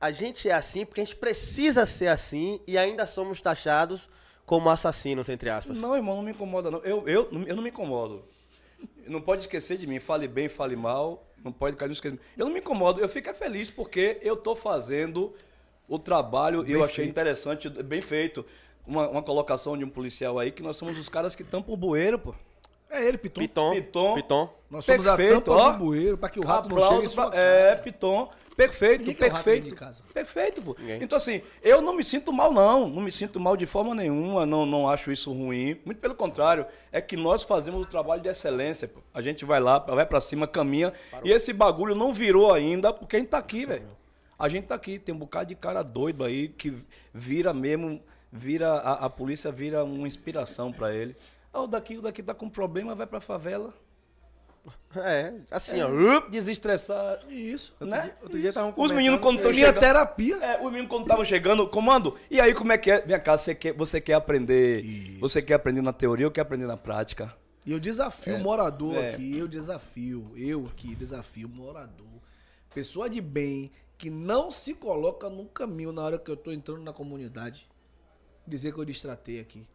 a gente é assim porque a gente precisa ser assim e ainda somos taxados como assassinos, entre aspas. Não, irmão, não me incomoda, não. Eu, eu, eu não me incomodo. Não pode esquecer de mim. Fale bem, fale mal. Não pode cair no esquecimento. Eu não me incomodo. Eu fico é feliz porque eu tô fazendo o trabalho e eu achei interessante, bem feito. Uma, uma colocação de um policial aí que nós somos os caras que tampam o bueiro, pô. É ele, Piton. Piton, Piton. Piton. Nós somos a Perfeito, tampa ó. do bueiro pra que o rato não chegue Aplausos pra... É. Piton. Perfeito, Ninguém perfeito. de casa. Perfeito, pô. Ninguém. Então, assim, eu não me sinto mal, não. Não me sinto mal de forma nenhuma. Não, não acho isso ruim. Muito pelo contrário. É que nós fazemos o trabalho de excelência, pô. A gente vai lá, vai pra cima, caminha. E esse bagulho não virou ainda porque a gente tá aqui, velho. A gente tá aqui. Tem um bocado de cara doido aí que vira mesmo. Vira. A, a polícia vira uma inspiração pra ele. Ah, o daqui, o daqui tá com problema, vai pra favela. É, assim, ó. Desestressar. Isso. né? Outro dia estavam Os meninos quando Minha chegando... terapia. É, os meninos quando estavam chegando, comando, e aí como é que é? Vem cá, você quer, você quer aprender, Isso. você quer aprender na teoria ou quer aprender na prática? E eu desafio o morador é. aqui, eu desafio, eu aqui desafio o morador. Pessoa de bem que não se coloca no caminho na hora que eu tô entrando na comunidade. Dizer que eu distratei aqui.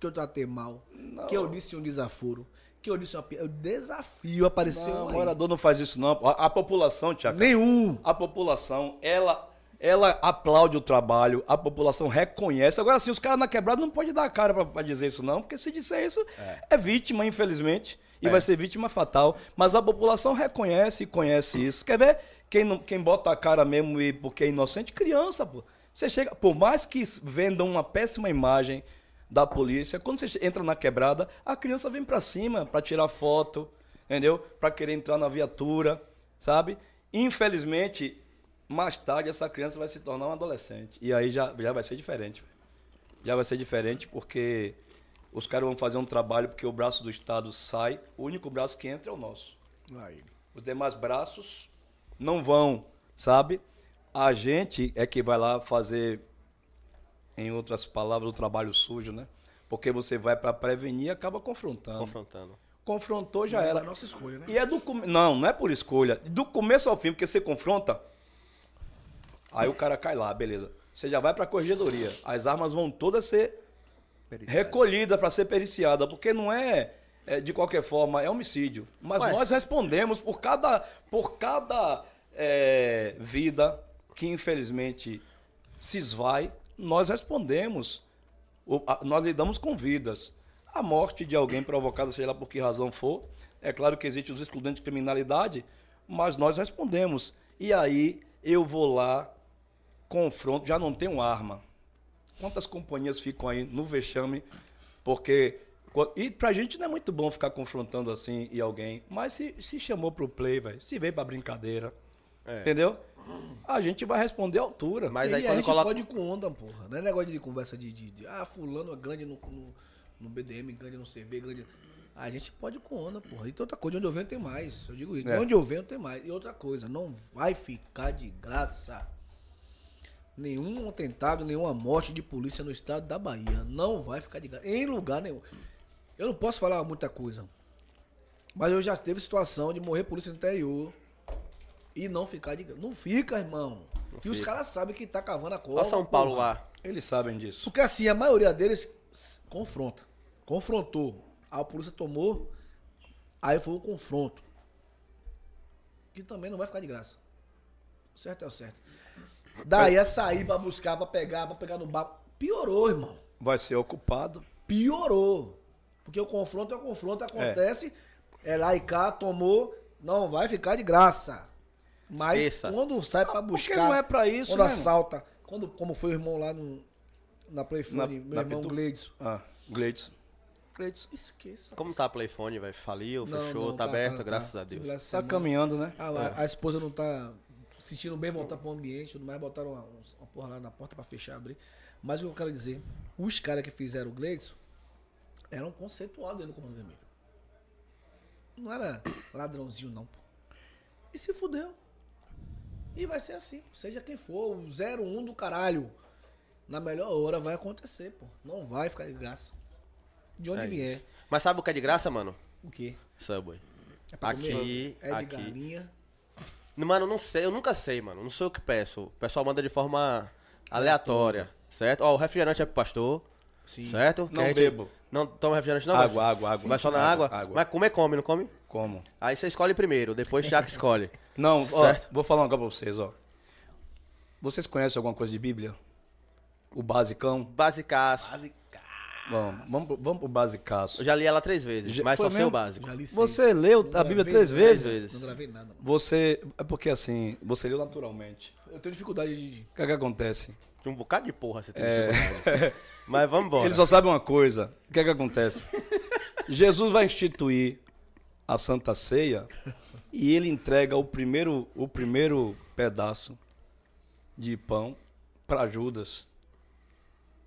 Que eu tratei mal. Que eu disse um desaforo. Que eu disse uma Eu desafio apareceu Não, aí. morador não faz isso, não. A, a população, Tiago. Nenhum. A população, ela, ela aplaude o trabalho, a população reconhece. Agora, sim, os caras na quebrada não podem dar a cara pra, pra dizer isso, não, porque se disser isso, é, vítima, infelizmente, e vai ser vítima fatal. Mas a população reconhece e conhece isso. Quer ver? Quem, não, quem bota a cara mesmo e porque é inocente, criança, pô. Você chega, por mais que vendam uma péssima imagem da polícia, quando você entra na quebrada, a criança vem pra cima pra tirar foto, entendeu? Pra querer entrar na viatura, sabe? Infelizmente, mais tarde essa criança vai se tornar um adolescente. E aí já, já vai ser diferente. Já vai ser diferente porque os caras vão fazer um trabalho porque o braço do Estado sai, o único braço que entra é o nosso. Os demais braços não vão, sabe? A gente é que vai lá fazer, em outras palavras, o trabalho sujo, né? Porque você vai para prevenir e acaba confrontando. Confrontando. Confrontou, já Não é era. a nossa escolha, né? E é do come... Não, não é por escolha. Do começo ao fim, porque você confronta. Aí o cara cai lá, beleza. Você já vai pra corregedoria. As armas vão todas ser recolhidas para ser periciada, porque não é, é, de qualquer forma, é homicídio. Mas Ué. nós respondemos por cada, por cada é, vida que infelizmente se esvai, nós respondemos. Nós lidamos com vidas. A morte de alguém provocada, seja lá por que razão for, é claro que existem os excludentes de criminalidade, mas nós respondemos. E aí eu vou lá, confronto, já não tenho arma. Quantas companhias ficam aí no vexame? Porque. E pra gente não é muito bom ficar confrontando assim e alguém. Mas se, se chamou pro play, velho, se veio pra brincadeira, É. entendeu? A gente vai responder à altura. Mas e aí a quando gente coloca. pode ir com onda, porra. Não é negócio de conversa de, de, de, ah, fulano é grande no, no, no BDM, grande no CV, grande. A gente pode ir com onda, porra. E tem outra coisa, de onde eu venho tem mais. Eu digo isso. É. De onde eu venho tem mais. E outra coisa, não vai ficar de graça. Nenhum atentado, nenhuma morte de polícia no estado da Bahia. Não vai ficar de graça. Em lugar nenhum. Eu não posso falar muita coisa. Mas eu já teve situação de morrer polícia no interior. E não ficar de graça. Não fica, irmão. e os fica. caras sabem que tá cavando a cova. Olha São Paulo porra. lá. Eles sabem disso. Porque assim, a maioria deles confronta. Confrontou. A polícia tomou. Aí foi um confronto. Que também não vai ficar de graça. O certo é o certo. Daí é sair pra buscar, pra pegar, pra pegar no bar. Piorou, irmão. Vai ser ocupado. Piorou. Porque o confronto é o confronto, acontece. É lá e cá, tomou. Não vai ficar de graça. Mas Esqueça. quando sai pra Porque buscar. não é pra isso, Quando assalta. Quando, como foi o irmão lá no, na Playfone, Na- meu na irmão Pitu- Gleidson. Ah, Gleidson. Gleidson. Esqueça. Como tá a Playphone, velho? Faliu, Não, fechou, não, tá, aberto, tá. graças a Tive Deus. lá Tá semana. caminhando, né? A, a- a esposa não tá se sentindo bem voltar pro ambiente, tudo mais, botaram uma, uma porra lá na porta pra fechar, abrir. Mas o que eu quero dizer, os caras que fizeram o Gleidson eram conceituados dentro do Comando Vermelho. Não era ladrãozinho, não, pô. E se fudeu. E vai ser assim, seja quem for, o 01 do caralho. Na melhor hora vai acontecer, pô. Não vai ficar de graça. De onde É vier. isso. Mas sabe o que é de graça, mano? O quê? Subway. É pra Aqui, comer? É de aqui. galinha. Mano, não sei, eu nunca sei, mano. Não sou eu que peço. O pessoal manda de forma aleatória, certo? Ó, o refrigerante é pro pastor, Sim. certo? Que Não gente bebo. Não toma refrigerante não? Água, água, água. Vai só na Água, água? Mas comer, come, não come? Como? Aí você escolhe primeiro, depois já que escolhe. Não, ó, Certo. vou falar uma coisa pra vocês, ó. Vocês conhecem alguma coisa de Bíblia? O basicão? Basicaço. Vamos, vamos, pro- vamos pro basicaço. Eu já li ela três vezes, Já- mas só sei o mesmo? básico. Você leu Não a Bíblia três vezes? vezes. Não gravei nada. mano. Você. É porque assim, você leu naturalmente. Eu tenho dificuldade de. O que é que acontece? Tem um bocado de porra você tem dificuldade. Mas vamos embora. Ele só sabe uma coisa. O que é que acontece? Jesus vai instituir a Santa Ceia e ele entrega o primeiro, o primeiro pedaço de pão para Judas.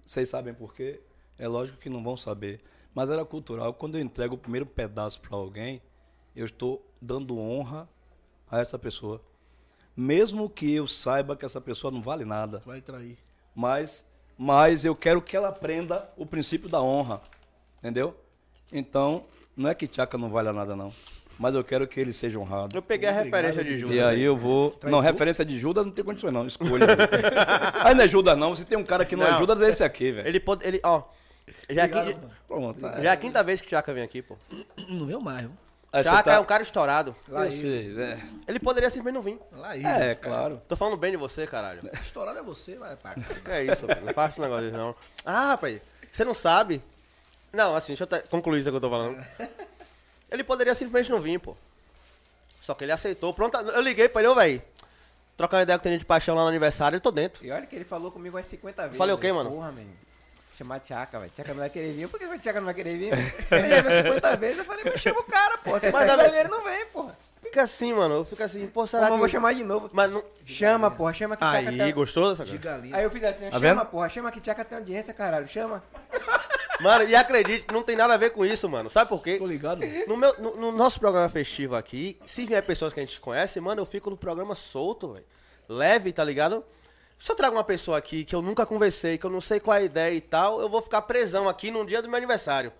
Vocês sabem por quê? É lógico que não vão saber. Mas era cultural. Quando eu entrego o primeiro pedaço para alguém, eu estou dando honra a essa pessoa. Mesmo que eu saiba que essa pessoa não vale nada Vai trair. Mas, mas eu quero que ela aprenda o princípio da honra, entendeu? Então, não é que Tchaca não vale nada, não. mas eu quero que ele seja honrado. Eu peguei a referência de Judas. E aí eu vou. Não, referência de Judas não tem condições, não. Escolha. aí não é Judas, não. Se tem um cara que não, é Não. Judas, é esse aqui, velho. Ele pode. Ele, ó. Já, é a Obrigado. Pronto. já é a quinta vez que o Chaka vem aqui, pô. Não veio mais, viu? Aí Chaka tá- é um cara estourado. Lá Eu ele. sei, é. Ele poderia simplesmente não vir. É, claro. Tô falando bem de você, caralho. Estourado é você, vai cá. É isso, não faça esse negócio não. Ah, rapaz, você não sabe? Não, assim, deixa eu te- concluir isso que eu tô falando. Ele poderia simplesmente não vir, pô. Só que ele aceitou. Pronto, eu liguei pra ele, ô, velho. Trocar uma ideia com o de paixão lá no aniversário, eu tô dentro. E olha que ele falou comigo umas 50 vezes. Falei o quê, mano? Porra, man. Chamar Tchaka, velho. Tchaka não vai querer vir. Por que o Tchaka não vai querer vir? Ele já viu 50 vezes. Eu falei, mas chama o cara, pô. Você Mas, velho, ele não vem, porra. Fica assim, mano. Eu fico assim, pô, será Será que. eu vou chamar de novo. Mas não. Chama, porra. Chama que Tchaka Aí, tem... gostou dessa De cara? galinha. Aí eu fiz assim, Tá chama, vendo? porra. Chama que Tchaka tem audiência, caralho. Chama. Mano, e acredite, não tem nada a ver com isso, mano. Sabe por quê? Tô ligado. No, meu, no, no nosso programa festivo aqui, se vier pessoas que a gente conhece, mano, eu fico no programa solto, velho. Leve, tá ligado? Se eu trago uma pessoa aqui que eu nunca conversei, que eu não sei qual é a ideia e tal, eu vou ficar presão aqui no dia do meu aniversário.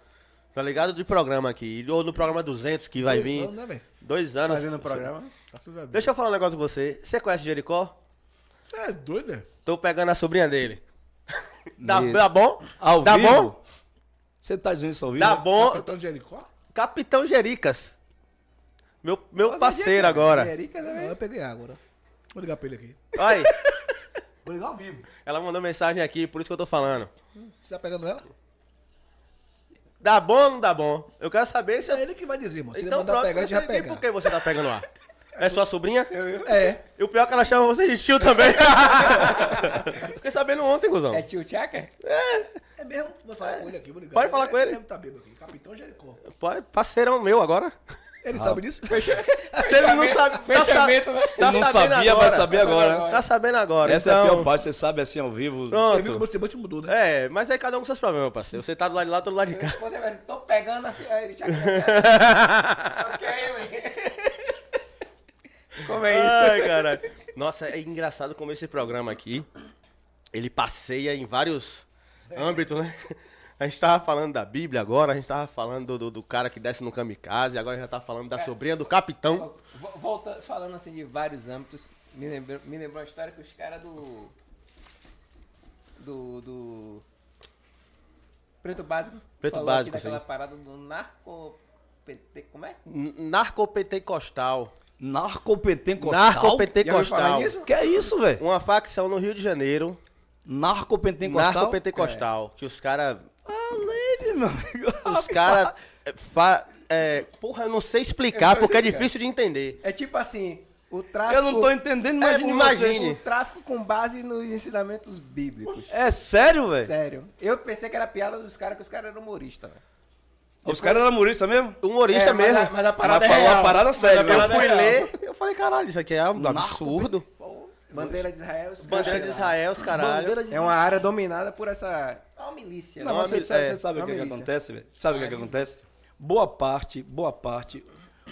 Tá ligado? De programa aqui. Ou no programa 200 que vai Dois vir. anos, né, velho? Dois anos. Fazendo programa. Deixa eu falar um negócio com você. Você conhece Jericó? Você é doido, né? Tô pegando a sobrinha dele. Dá bom? Ao Dá vivo? bom? Você tá dizendo isso ao vivo? Dá bom. Capitão Jericó? Capitão Jericas. Meu, meu Nossa, parceiro Jericó, agora. Né, Não, velho? eu peguei água, agora. Vou ligar pra ele aqui. Olha aí. Vou ligar ao vivo. Ela mandou mensagem aqui, por isso que eu tô falando. Você tá pegando ela? Dá bom ou não dá bom? Eu quero saber se. É ele que vai dizer, mano. Se Então ele mandar pronto, pegar, a gente eu vai sei pegar. por que você tá pegando lá. É sua sobrinha? É. E o pior é que ela chama você de tio também. Fiquei sabendo ontem, cuzão. É tio Tchaka? É mesmo? Vou falar com ele aqui, vou ligar. Pode falar com ele. Deve tá bêbado aqui. Capitão Jericó. Pô, Parceirão meu agora. Ele sabe disso? Se ele não sabe. tá Fechamento, né? Tá não sabia, agora. vai saber agora. né? Tá sabendo agora. Essa é a então... pior parte, você sabe assim ao vivo. Você viu que o Pronto. semblante mudou, né? É, mas aí cada um com seus problemas, parceiro. Você tá do lado de lá, tô do lado de cá. Você vai, tô pegando a ele ok. Como é isso? Ai, caralho. Nossa, é engraçado como esse programa aqui, ele passeia em vários âmbitos, né? A gente tava falando da Bíblia agora, a gente tava falando do, do, do cara que desce no kamikaze, agora a gente já tá falando da sobrinha do capitão. Vo- Volta, falando assim de vários âmbitos, me lembrou, me lembrou uma história que os caras do. Do. Do. Preto Básico. Preto falou Básico, aqui daquela sim. parada do narco. Como é? Narcopentecostal. Narcopentecostal. Narcopentecostal. Que é isso, velho? Uma facção no Rio de Janeiro, Narcopentecostal? narcopentecostal, que os caras meu amigo. os cara é, é, porra, eu não sei explicar Eu porque é sei, cara. difícil de entender. É tipo assim, o tráfico. Eu não tô entendendo, imagine, É, imagine. vocês. O tráfico com base nos ensinamentos bíblicos. É sério, velho? Sério. Eu pensei que era piada dos caras, que os caras eram humoristas, velho. Os caras eram humoristas mesmo? Humorista É, mas mesmo. a- mas a parada Mas é falou real. uma parada Mas séria, a mesmo. parada Eu é fui real. ler, eu falei, caralho, isso aqui é um absurdo. Bandeira de Israel. os caras Bandeira de. Israel, os caralho. De- É uma área dominada por essa. É uma milícia. Não, né? mas você, sabe, milícia. você sabe o que, que milícia. acontece, velho? Sabe o que, que acontece? Boa parte, boa parte,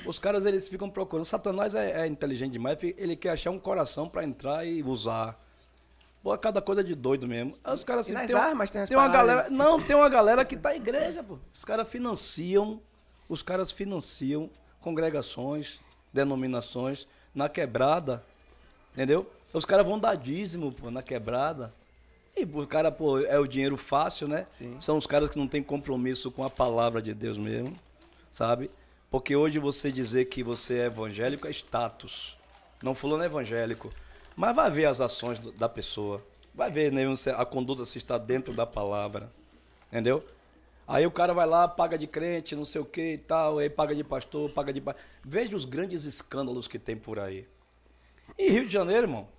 os caras eles ficam procurando. Satanás é, é inteligente demais, ele quer achar um coração pra entrar e usar. Pô, cada coisa de doido mesmo. Aí os caras E assim, nas tem, armas tem as tem uma galera. Não, tem uma galera que tá na igreja, pô. Os caras financiam, os caras financiam congregações, denominações na quebrada. Entendeu? Os caras vão dar dízimo, pô, na quebrada. E o cara, pô, é o dinheiro fácil, né? Sim. São os caras que não têm compromisso com a palavra de Deus mesmo, sabe? Porque hoje você dizer que você é evangélico é status. Não fulano é evangélico. Mas vai ver as ações da pessoa. Vai ver né, a conduta se está dentro da palavra. Entendeu? Aí o cara vai lá, paga de crente, não sei o que e tal, aí paga de pastor, paga de. Veja os grandes escândalos que tem por aí. E Rio de Janeiro, irmão.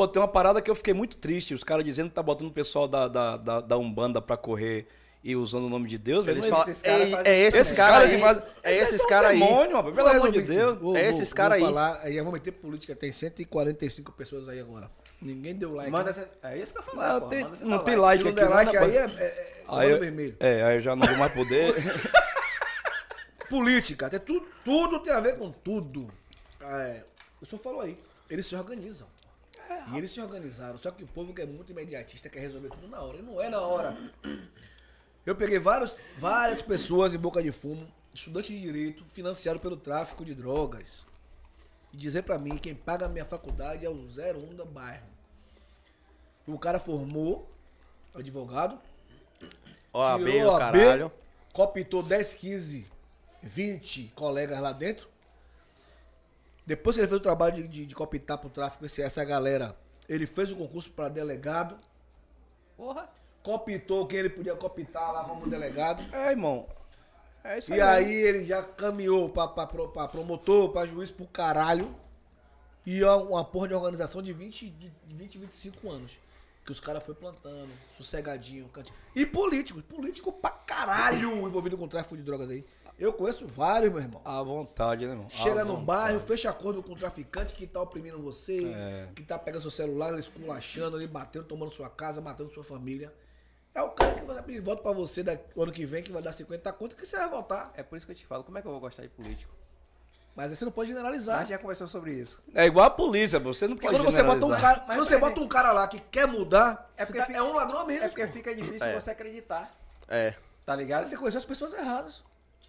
Pô, tem uma parada que eu fiquei muito triste. Os caras dizendo que tá botando o pessoal da, da, da, da Umbanda pra correr e usando o nome de Deus. velho. Eles falam, esses caras é, fazem é esses esses caras caras aí. fazem- É Esses esses caras aí. demônio, rapaz, pelo amor de Deus. Vou, É esses cara vou aí. falar, aí eu vou meter política, tem 145 pessoas aí agora. Ninguém deu like. Manda né? essa... É isso que eu falar. Não, pô. tem, Manda não tem lá. like Se não aqui. não, like rapaz. aí é, é, é Aí eu- vermelho. É, aí eu já não vou mais poder. Política, tem tudo, tudo tem a ver com tudo. É, o senhor falou aí, eles se organizam. E eles se organizaram, só que o povo que é muito imediatista quer resolver tudo na hora. E não é na hora. Eu peguei vários, várias pessoas em boca de fumo estudante de direito, financiado pelo tráfico de drogas. E dizer pra mim, quem paga a minha faculdade é o 01 do bairro. O cara formou, advogado, OAB, tirou o caralho. cooptou 10, 15, 20 colegas lá dentro. Depois que ele fez o trabalho de, de, de cooptar pro tráfico, esse- essa galera, ele fez o concurso para delegado, Porra. cooptou quem ele podia cooptar lá como delegado. É, irmão. É isso E aí ele já caminhou pra, pra, pra promotor, pra juiz pro caralho. E é uma porra de organização de 20, de 20 25 anos. Que os caras foi plantando, sossegadinho, cantinho. E políticos, político pra caralho envolvido com tráfico de drogas aí. Eu conheço vários, meu irmão. À vontade, né, irmão? À Chega no vontade. bairro, fecha acordo com o traficante que tá oprimindo você, É. que tá pegando seu celular, esculachando ali, batendo, tomando sua casa, matando sua família. É o cara que vai pedir voto pra você da, ano que vem, que vai dar 50 conto, que você vai votar. É por isso que eu te falo, como é que eu vou gostar de político? Mas aí você não pode A generalizar. gente já conversou sobre isso. É igual a polícia, você não pode quando você bota um generalizar. cara, Mas, quando você exemplo- bota um cara lá que quer mudar, É porque tá- fica- é um ladrão a menos. É porque pô. fica difícil É. você acreditar. É. Tá ligado? Você conheceu as pessoas erradas.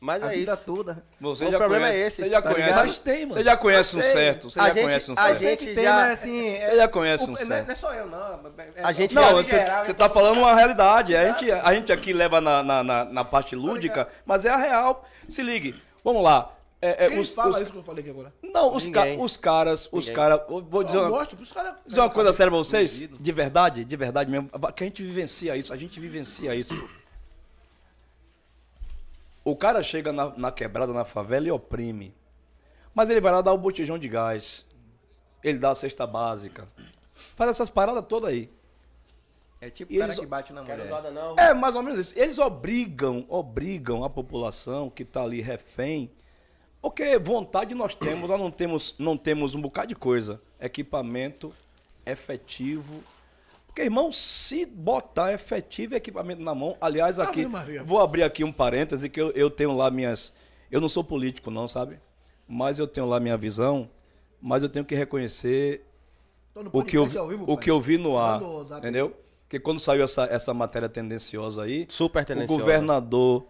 Mas a é vida isso. toda. Você O já problema conhece, é esse, Você já tá conhece. Mas tem, mano. Você já conhece um certo. Você A já gente- conhece um a certo. gente Sempre tem, já- mas assim. Você já conhece um não, é, certo. não é só eu, não. É- A gente é- já- Não, você, geral, você é- tá falando uma realidade. A gente, a gente aqui leva na, na, na, na parte lúdica, mas é a real. Se ligue. Vamos lá. É, é, Quem os, fala os- isso que eu falei aqui agora? não, os, ca- os caras, os caras. eu Vou dizer Eu uma, caras. dizer uma coisa séria pra vocês. De verdade, de verdade mesmo. Que a gente vivencia isso. A gente vivencia isso. O cara chega na, na quebrada, na favela e oprime. Mas ele vai lá dar o botijão de gás. Ele dá a cesta básica. Faz essas paradas todas aí. É tipo o cara eles- que bate na mulher. usada não. É, mais ou menos isso. Eles obrigam, obrigam a população que está ali refém. Porque vontade nós temos, nós não temos, não temos um bocado de coisa. Equipamento efetivo. Porque, irmão, se botar efetivo equipamento na mão, aliás, aqui, Ave Maria. vou abrir aqui um parêntese que eu, eu tenho lá minhas. Eu não sou político, não, sabe? Mas eu tenho lá minha visão. Mas eu tenho que reconhecer o que eu, vivo, o que eu vi no ar. O. Entendeu? Porque quando saiu essa, essa matéria tendenciosa aí, Super o tendenciosa. governador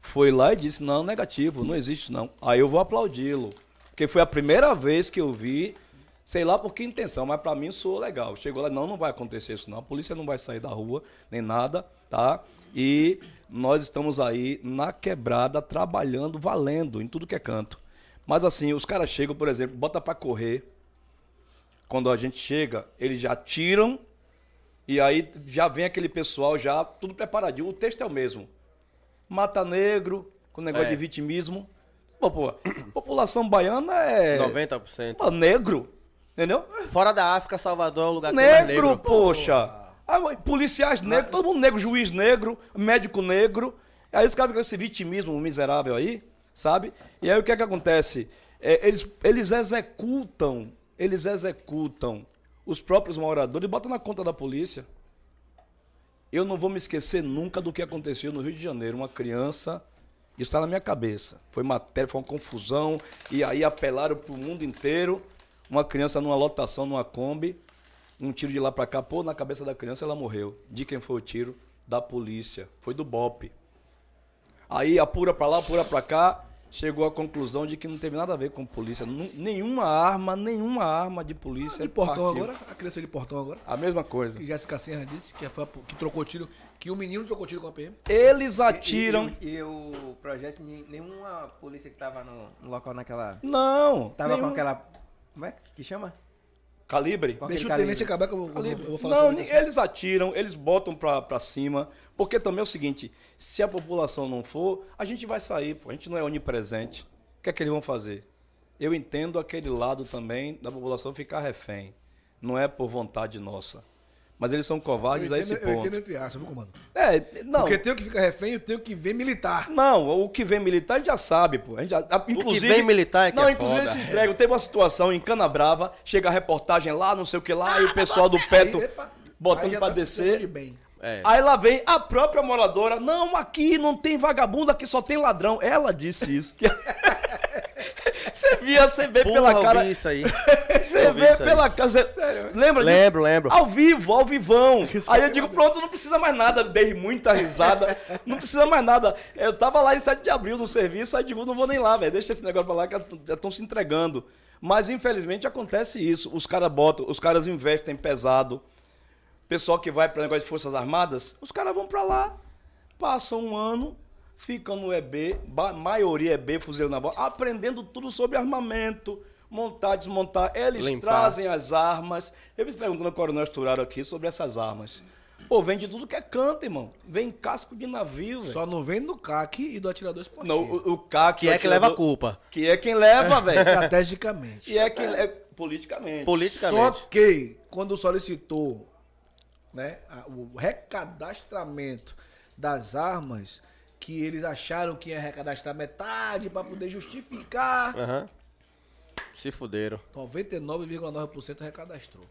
foi lá e disse: não, negativo, não existe não. Aí eu vou aplaudi-lo. Porque foi a primeira vez que eu vi, sei lá por que intenção, mas pra mim soou legal. Chegou lá, não, não vai acontecer isso não. A polícia não vai sair da rua, nem nada, tá? E nós estamos aí na quebrada, trabalhando, valendo, em tudo que é canto. Mas assim, os caras chegam, por exemplo, bota pra correr. Quando a gente chega, eles já tiram e aí já vem aquele pessoal já tudo preparadinho. O texto é o mesmo. Mata negro, com negócio É. de vitimismo. Pô, pô, população baiana é 90%. pô, negro, entendeu? Fora da África, Salvador é o lugar que tem mais Negro, negro. poxa. Policiais negros, todo mundo negro, juiz negro, médico negro. Aí os caras ficam com esse vitimismo miserável aí, sabe? E aí o que é que acontece? É, eles, eles executam, eles executam os próprios moradores e botam na conta da polícia. Eu não vou me esquecer nunca do que aconteceu no Rio de Janeiro. Uma criança, isso está na minha cabeça. Foi matéria, foi uma confusão, e aí apelaram para o mundo inteiro. Uma criança numa lotação, numa Kombi, um tiro de lá para cá, pô, na cabeça da criança ela morreu. De quem foi o tiro? Da polícia. Foi do BOP. Aí apura para lá, apura para cá, chegou à conclusão de que não teve nada a ver com polícia. Nenhuma arma, nenhuma arma de polícia. De portão partiu. agora, a criança de portão agora. A mesma coisa. Que Jéssica Serra disse que, foi, a- que trocou tiro, que o menino trocou tiro com a PM. Eles E- atiram. E, e o projeto, nenhuma polícia que tava no, no local naquela. Não. Tava nenhum- com aquela. Como é que chama? Calibre. Com Deixa o aquele tenente calibre. acabar que eu vou, eu vou- Calibre. eu vou falar não, sobre isso. eles atiram, eles botam pra, pra cima. Porque também é o seguinte: se a população não for, a gente vai sair, pô. A gente não é onipresente. O que é que eles vão fazer? Eu entendo aquele lado também da população ficar refém. Não é por vontade nossa. Mas eles são covardes Eu a esse entendo, eu ponto. entendo entre aspas, viu, comando? É, não. Porque tem o que fica refém e tem o que vem militar. Não, o que vem militar a gente já sabe, pô. A gente já, a- inclusive, vem militar é que Não, é inclusive foda. eles se entregam. Teve uma situação em Cana Brava, chega a reportagem lá, não sei o que lá, e o pessoal do Petro Aí, epa, botando pra tá descer. bem. É. Aí lá vem a própria moradora. Não, aqui não tem vagabundo, aqui só tem ladrão. Ela disse isso. que- Você via, você vê Porra, pela eu cara. vi isso aí. Você vê isso aí. pela cara. Você... Lembra disso? Lembro, lembro. Ao vivo, ao vivão. Aí eu digo, pronto, não precisa mais nada. Dei muita risada. Não precisa mais nada. Eu tava lá em 7 de abril no serviço, aí digo, não vou nem lá, velho. Deixa esse negócio pra lá que já estão se entregando. Mas infelizmente acontece isso. Os caras botam, os caras investem pesado. Pessoal que vai para negócio de Forças Armadas, os caras vão pra lá, passam um ano, ficam no EB, maioria EB, fuzileiro na bola, aprendendo tudo sobre armamento, montar, desmontar. Eles Limpar. trazem as armas. Eu fiz perguntando ao Coronel Esturaro aqui sobre essas armas. Pô, vem de tudo que é canto, irmão. Vem casco de navio, velho. Só não vem do CAC e do atirador esportivo. Não, o, o CAC... Que é que leva a culpa. Que é quem leva, velho. Estrategicamente. E é quem leva... Politicamente. Só Politicamente. que, quando solicitou né, a- o recadastramento das armas, que eles acharam que ia recadastrar metade para poder justificar, Aham. Se fuderam. 99,9% recadastrou.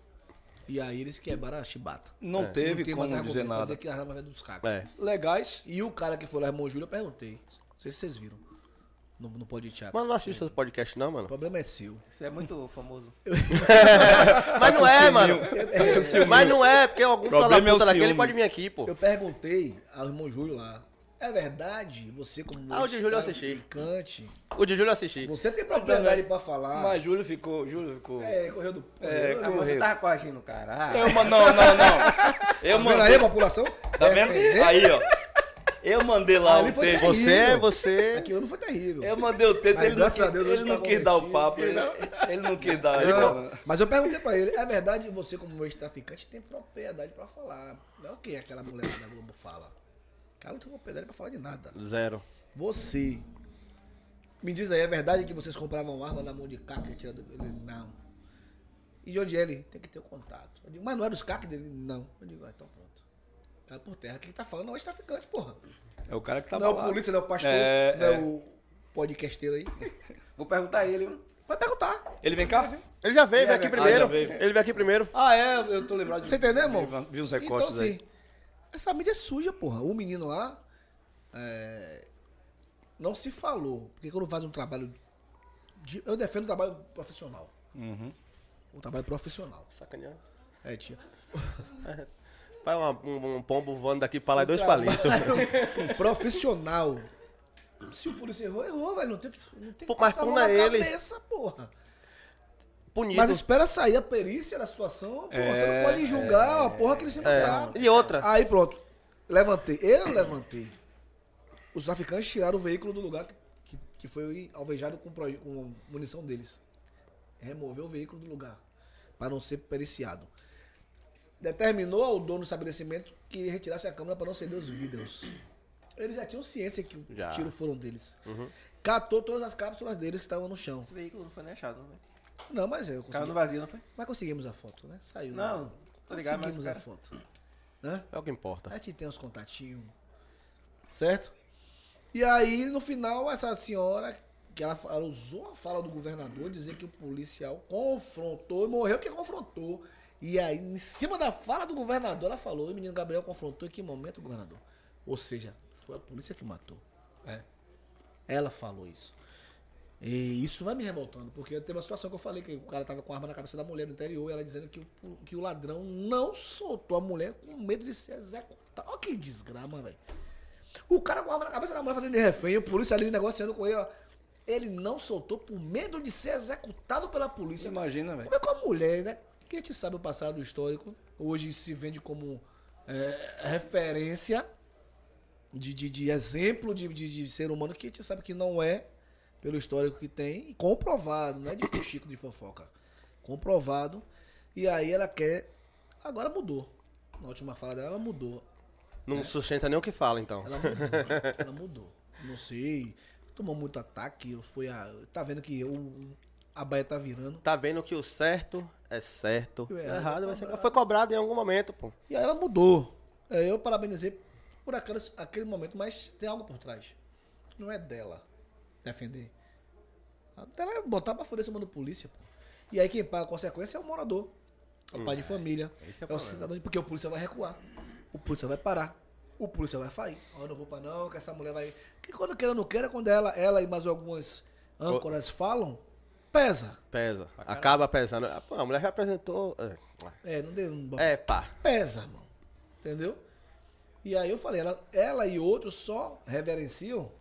E aí eles quebraram a chibata. Não É. teve Não como mais dizer nada. dizer que as armas é dos CAC. É. Legais. E o cara que foi lá, irmão Júlio, eu perguntei. Não sei se vocês viram. No, no Pode Teatro. Mano, não assista o podcast não, O mano. problema é seu. Isso é muito famoso. Mas não é, mano. Mas não é, porque algum fala é o puta daquele pode vir aqui, pô. Eu perguntei ao irmão Júlio lá. É verdade, você como Ah, o de Júlio eu assisti. traficante, O de Júlio eu assisti. você tem propriedade pra falar. Mas Júlio ficou. Júlio ficou. É, ele correu do. É, correu, Ah, correu. você tava coagindo o cara. Ah, Eu, não, não, não. Eu Tá vendo mandei. aí, população? Tá vendo? Defender? Aí, ó. Eu mandei lá Ali o texto. terrível. Você, você. Aquilo não foi terrível. Eu mandei o texto, Mas ele não, graças quis, a Deus ele não quis dar o papo. Ele, ele não quis dar. ele Não, não- mas eu perguntei pra ele, é verdade você como ex-traficante tem propriedade pra falar. Não é o que aquela mulher da Globo fala. Ela não tem propriedade pra falar de nada. Zero. Você. Me diz aí, é verdade que vocês compravam arma na mão de CAC e atirador? Ele, não. E de onde é ele? Tem que ter o contato. Eu digo, mas não é dos CAC dele? Não. Eu digo, ah, então pronto. Cai por terra. Quem tá falando não é o traficante, porra. É o cara que tava não é o polícia, não é o pastor, É, não é, é. o podcasteiro aí. Vou perguntar a ele. Vai perguntar. Ele vem cá? Ele já veio, veio aqui Ah, primeiro. já veio. Ele veio aqui primeiro. Ah, é, eu tô lembrado de. Você entendeu, irmão? Vi, uns Então, recortes assim, aí. Essa mídia é suja, porra. O menino lá é, não se falou. Porque quando faz um trabalho. de- eu defendo o trabalho profissional. Uhum. Um trabalho profissional. Sacaneando. É, tia. Vai um, um pombo voando daqui pra lá e dois palitos. profissional. Se o polícia errou, errou, velho. Não tem, não tem Pô, que mas a puna na ele. cabeça, porra. Punido. Mas espera sair a perícia da situação, porra. Você não pode julgar, a porra que ele se É. sabe. E outra. Aí pronto. Levantei. Eu levantei. Os traficantes tiraram o veículo do lugar que, que, que foi alvejado com, com munição deles. Removeu o veículo do lugar. Para não ser periciado. Determinou ao dono do estabelecimento que retirasse a câmera para não ceder os vidros. Eles já tinham ciência que Já. os tiros foram deles. Catou todas as cápsulas deles que estavam no chão. Esse veículo não foi nem achado, né? Não, mas eu Caiu consegui. no vazio, não foi? Mas conseguimos a foto, né? Saiu. Não, né? tô ligado, mas Conseguimos cara- a foto. Né? É o que importa. A gente tem os contatinhos. Certo? E aí, no final, essa senhora, que ela, ela usou a fala do governador, dizer que o policial confrontou e morreu que confrontou. E aí, em cima da fala do governador, ela falou: o menino Gabriel confrontou em que momento, governador? Ou seja, foi a polícia que matou. É. Ela falou isso. E isso vai me revoltando, porque teve uma situação que eu falei que o cara tava com a arma na cabeça da mulher no interior e ela dizendo que o, que o ladrão não soltou a mulher com medo de ser executado. Olha que desgrama, velho. O cara com a arma na cabeça da mulher fazendo de refém, a polícia ali negociando com ele, ó. Ele não soltou por medo de ser executado pela polícia. Imagina, velho. Como é com a mulher, né? Que a gente sabe o passado histórico. Hoje se vende como é, referência de, de, de exemplo de, de, de ser humano que a gente sabe que não é, pelo histórico que tem, comprovado, não é de fuxico de fofoca. Comprovado. E aí ela quer. Agora mudou. Na última fala dela, ela mudou. Não sustenta nem o que fala, então. Ela mudou. ela mudou. Não sei. Tomou muito ataque. Foi a. Tá vendo que o, a baia tá virando. Tá vendo que o certo é certo. O O errado errado é vai ser. Foi cobrado em algum momento, pô. E aí ela mudou. É, eu parabenizei por aquele, aquele momento, mas tem algo por trás. Não é dela defender. A dela é botar pra foder em cima do polícia. Pô. E aí quem paga a consequência é o morador. É o pai de família. Esse é o é o problema. cidadão. Porque o polícia vai recuar. O polícia vai parar. O polícia vai fair. Ó, eu não vou pra não, que essa mulher vai. Que quando queira ou não queira, quando ela, ela e mais algumas, âncoras falam, pesa. Pesa. Acaba pesando. Ah, Pô, a mulher já apresentou. é, É, não deu um É, pá. pesa, mano. Entendeu? E aí eu falei, ela, ela e outros só reverenciam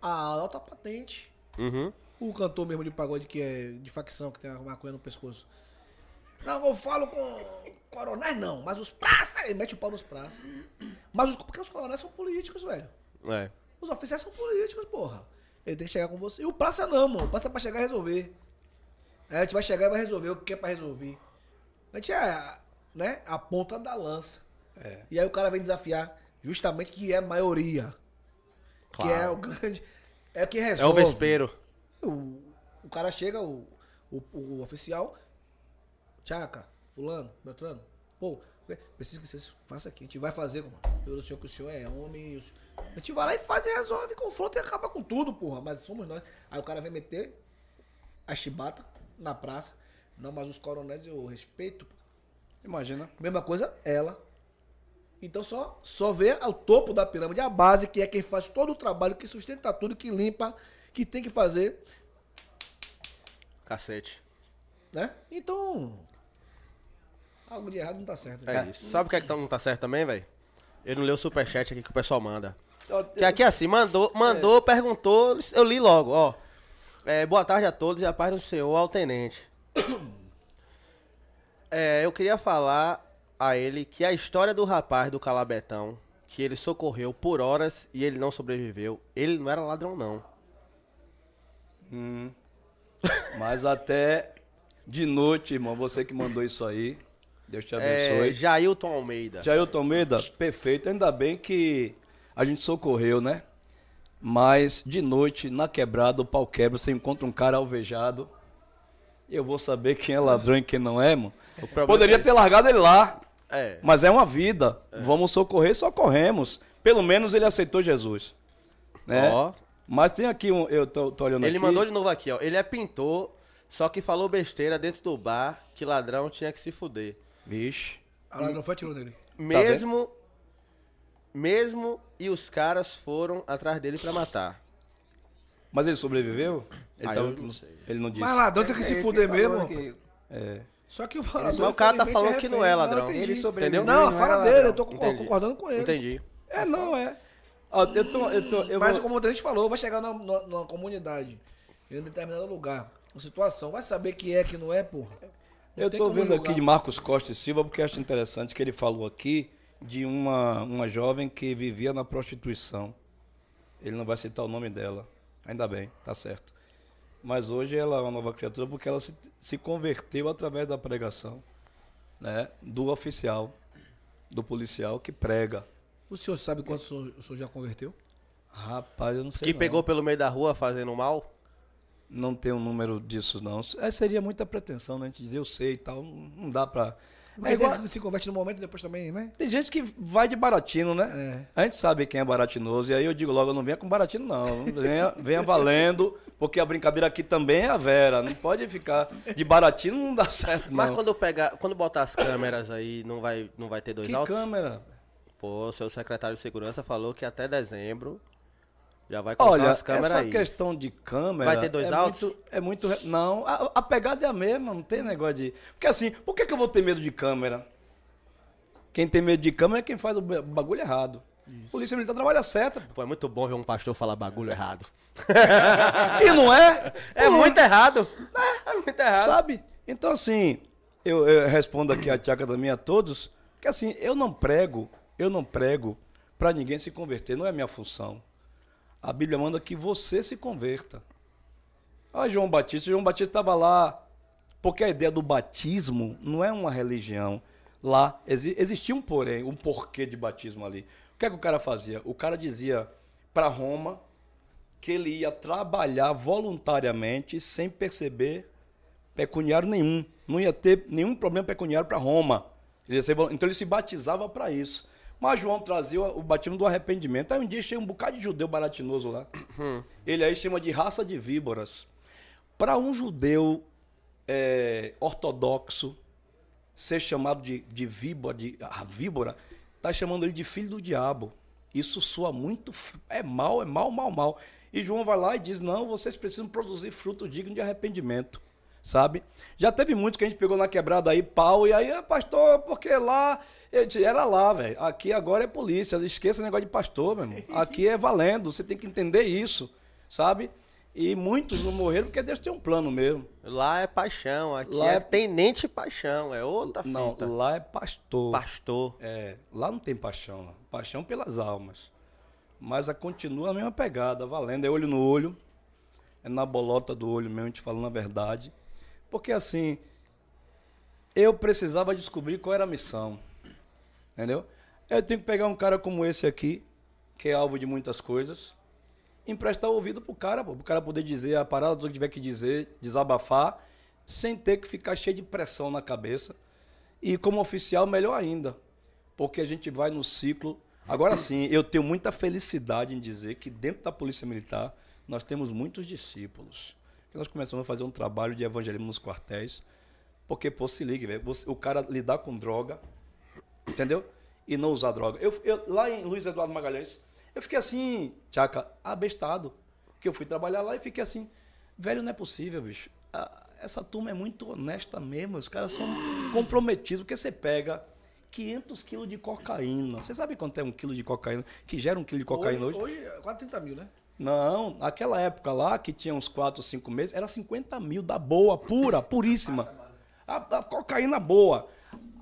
a alta patente. Uhum. O cantor mesmo de pagode que é de facção, que tem uma maconha no pescoço. Não, eu falo com coronéis não, mas os praças, ele mete o pau nos praças. Mas os, porque os coronéis são políticos, velho. É. Os oficiais são políticos, porra. Ele tem que chegar com você. E o praça não, mano. O praça é pra chegar e resolver. É, a gente vai chegar e vai resolver o que é pra resolver. A gente é, né, a ponta da lança. É. E aí o cara vem desafiar justamente que é a maioria. Que é Claro. o grande. É o que É resolve. o vespeiro. O, o cara chega, o, o, o oficial, Tchaca, fulano, Beltrano, pô, preciso que vocês façam aqui. A gente vai fazer, mano. Pelo senhor que o senhor é homem. o senhor- A gente vai lá e faz e resolve, confronta e acaba com tudo, porra. Mas somos nós. Aí o cara vem meter a chibata na praça. Não, mas os coronéis eu respeito. Imagina. Mesma coisa, ela. Então só, só vê o topo da pirâmide, a base, que é quem faz todo o trabalho, que sustenta tudo, que limpa, que tem que fazer, Cacete. né? Então. Algo de errado não tá certo. É isso. Sabe o que é que tá- não tá certo também, velho? Eu não leio o superchat aqui que o pessoal manda. Eu- Que aqui assim, mandou, mandou, perguntou, eu li logo, ó. É, boa tarde a todos e a paz do Senhor ao tenente. É, eu queria falar a ele que a história do rapaz do Calabetão, que ele socorreu por horas e ele não sobreviveu, ele não era ladrão, não. Hum. Mas até de noite, irmão, você que mandou isso aí. Deus te É, abençoe. Jailton Almeida. Jailton Almeida, perfeito. Ainda bem que a gente socorreu, né? Mas de noite, na quebrada, o pau quebra, você encontra um cara alvejado. Eu vou saber quem é ladrão e quem não é, mano. Poderia é- ter largado ele lá, É. mas é uma vida. Vamos socorrer, socorremos. Pelo menos ele aceitou Jesus. Né? Ó. Mas tem aqui um. Eu tô, tô olhando Ele aqui. mandou de novo aqui, ó. Ele é pintor, só que falou besteira dentro do bar que ladrão tinha que se fuder. Vixe. A ladrão foi atirou nele. Mesmo. mesmo e os caras foram atrás dele pra matar. Mas ele sobreviveu? Ele, Ah, tá- eu não sei. ele não disse. Mas ladrão tem que É se isso fuder ele mesmo. É. Só que o Mas o cara tá falando que não é ladrão. Ele sobreviveu. Não, e não fala era dele, ladrão. eu tô Entendi. concordando com ele. Entendi. É, não, é. Ó, eu tô. Eu tô eu Mas vou- como o gente falou, vai chegar numa, numa- comunidade, em um determinado lugar, uma situação, vai saber que é, que não é, porra. Não Eu tô vendo aqui de Marcos Costa e Silva porque acho interessante que ele falou aqui de uma, uma jovem que vivia na prostituição. Ele não vai citar o nome dela. Ainda bem, tá certo. Mas hoje ela é uma nova criatura porque ela se, se converteu através da pregação, né? Do oficial, do policial que prega. O senhor sabe quantos o senhor, já converteu? Rapaz, eu não sei. Que não. pegou pelo meio da rua fazendo mal? Não tem um número disso, não. É, seria muita pretensão, né? A gente dizer eu sei e tal. Não não dá pra. É É igual. Se converte no momento e depois também, né? Tem gente que vai de baratino, né? É. A gente sabe quem é baratinoso. E aí eu digo logo, não venha com baratino, não. Venha, venha valendo, porque a brincadeira aqui também é a Vera. Não pode ficar de baratino, não dá certo, Mas não. quando eu pegar, quando botar as câmeras aí, não vai, não vai ter dois Que altos? câmera? Pô, seu secretário de segurança falou que até dezembro já vai colocar Olha, as câmeras essa aí. questão de câmera. Vai ter dois é altos? Muito, é muito. Não, a, a pegada é a mesma, não tem negócio de. Porque assim, por que, que eu vou ter medo de câmera? Quem tem medo de câmera é quem faz o ba- bagulho errado. Polícia Militar trabalha certa. Pô, é muito bom ver um pastor falar bagulho errado. E não é? É muito errado. É, é muito errado. Sabe? Então, assim, eu, eu respondo aqui a Tiaca também a todos, que assim, eu não prego, eu não prego para ninguém se converter, não é minha função. A Bíblia manda que você se converta. Ah, João Batista, João Batista estava lá, porque a ideia do batismo não é uma religião. Lá exi- existia um porém, um porquê de batismo ali. O que é que o cara fazia? O cara dizia para Roma que ele ia trabalhar voluntariamente sem perceber pecuniário nenhum. Não ia ter nenhum problema pecuniário para Roma. Ele ser então ele se batizava para isso. Mas João trazia o batismo do arrependimento. Aí um dia chega um bocado de judeu baratinoso lá. Ele aí chama de raça de víboras. Para um judeu é, ortodoxo ser chamado de, de víbora, de a víbora, tá chamando ele de filho do diabo. Isso soa muito. É mal, é mal, mal, mal. E João vai lá e diz: não, vocês precisam produzir fruto digno de arrependimento. Sabe? Já teve muitos que a gente pegou na quebrada aí, pau, e aí, "Ah, pastor, porque lá. Eu disse, era lá, velho. Aqui agora é polícia. Esqueça o negócio de pastor, meu irmão. Aqui é valendo. Você tem que entender isso, sabe? E muitos não morreram porque Deus tem um plano mesmo. Lá é paixão, aqui Lá é, é- tenente paixão, é outra Não, fita. lá é pastor. Pastor. É, lá não tem paixão, lá. paixão pelas almas. Mas a continua a mesma pegada, valendo, é olho no olho, é na bolota do olho mesmo, a gente falando a verdade. Porque assim, eu precisava descobrir qual era a missão. Entendeu? Eu tenho que pegar um cara como esse aqui, que é alvo de muitas coisas, emprestar o ouvido pro cara, pô, pro cara poder dizer a parada do que tiver que dizer, desabafar, sem ter que ficar cheio de pressão na cabeça. E como oficial, melhor ainda, porque a gente vai no ciclo. Agora sim, eu tenho muita felicidade em dizer que dentro da Polícia Militar nós temos muitos discípulos. Que nós começamos a fazer um trabalho de evangelismo nos quartéis, porque, pô, se ligue, velho, você- o cara lidar com droga, entendeu? E não usar droga. Eu, eu- lá em Luiz Eduardo Magalhães, eu fiquei assim, tchaca, abestado. Que eu fui trabalhar lá e fiquei assim, velho, não é possível, bicho. Ah, essa turma é muito honesta mesmo, os caras são comprometidos, porque você pega 500 quilos de cocaína. Você sabe quanto é um quilo de cocaína? Que gera um quilo de cocaína hoje? Hoje, é quase 30 mil, né? Não, naquela época lá, que tinha uns 4 ou 5 meses, era 50 mil da boa, pura, puríssima. A, a cocaína boa.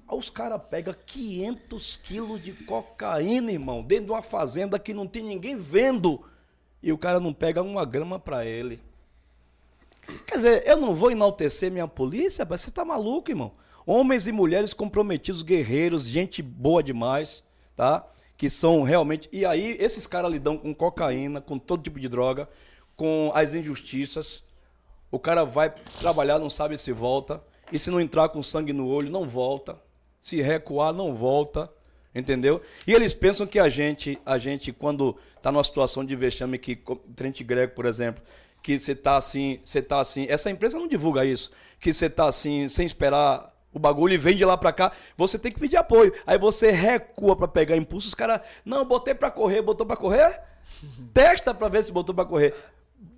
Os caras pegam 500 quilos de cocaína, irmão, dentro de uma fazenda que não tem ninguém vendo. E o cara não pega uma grama pra ele. Quer dizer, eu não vou enaltecer minha polícia, você tá maluco, irmão. Homens e mulheres comprometidos, guerreiros, gente boa demais, tá? Que são realmente. E aí, esses caras lidam com cocaína, com todo tipo de droga, com as injustiças. O cara vai trabalhar, não sabe se volta. E se não entrar com sangue no olho, não volta. Se recuar, não volta. Entendeu? E eles pensam que a gente, a gente quando tá numa situação de vexame, que Trente Grego, por exemplo, que você tá assim, você tá assim, essa empresa não divulga isso, que você tá assim, sem esperar o bagulho e vem de lá pra cá, você tem que pedir apoio. Aí você recua pra pegar impulso, os caras, não, botei pra correr, botou pra correr? Testa pra ver se botou pra correr.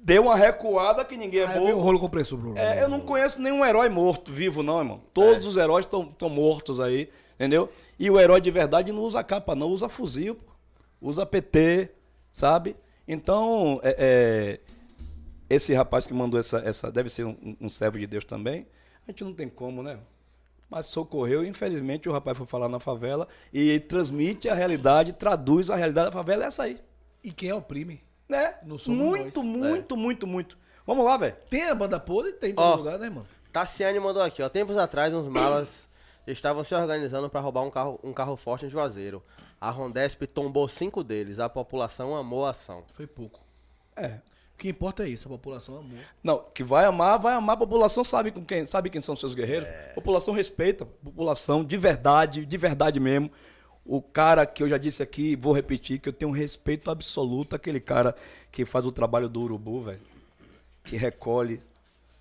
Deu uma recuada que ninguém é vem o rolo compressor, Bruno. É, eu não conheço nenhum herói morto, vivo, não, irmão. Todos os heróis estão mortos aí, entendeu? E o herói de verdade não usa capa, não, usa fuzil, pô. usa PT, sabe? Então, é, é, esse rapaz que mandou essa, essa deve ser um, um servo de Deus também. A gente não tem como, né? Mas socorreu, infelizmente o rapaz foi falar na favela e transmite a realidade, traduz a realidade da favela, é essa aí. E quem oprime? Né? Não somos muito, nós. muito, muito, muito. Vamos lá, velho. Tem a banda podre? Tem em Ó. todo lugar, né, mano? Tassiane mandou aqui, ó. Tempos atrás, uns malas estavam se organizando para roubar um carro, um carro forte em Juazeiro. A Rondesp tombou cinco deles. A população amou a ação. Foi pouco. É. O que importa é isso, a população amou. Não, que vai amar, vai amar. A população sabe com quem, sabe quem são seus guerreiros. A população respeita, a população de verdade, de verdade mesmo. O cara que eu já disse aqui, vou repetir, que eu tenho um respeito absoluto àquele cara que faz o trabalho do urubu, velho. Que recolhe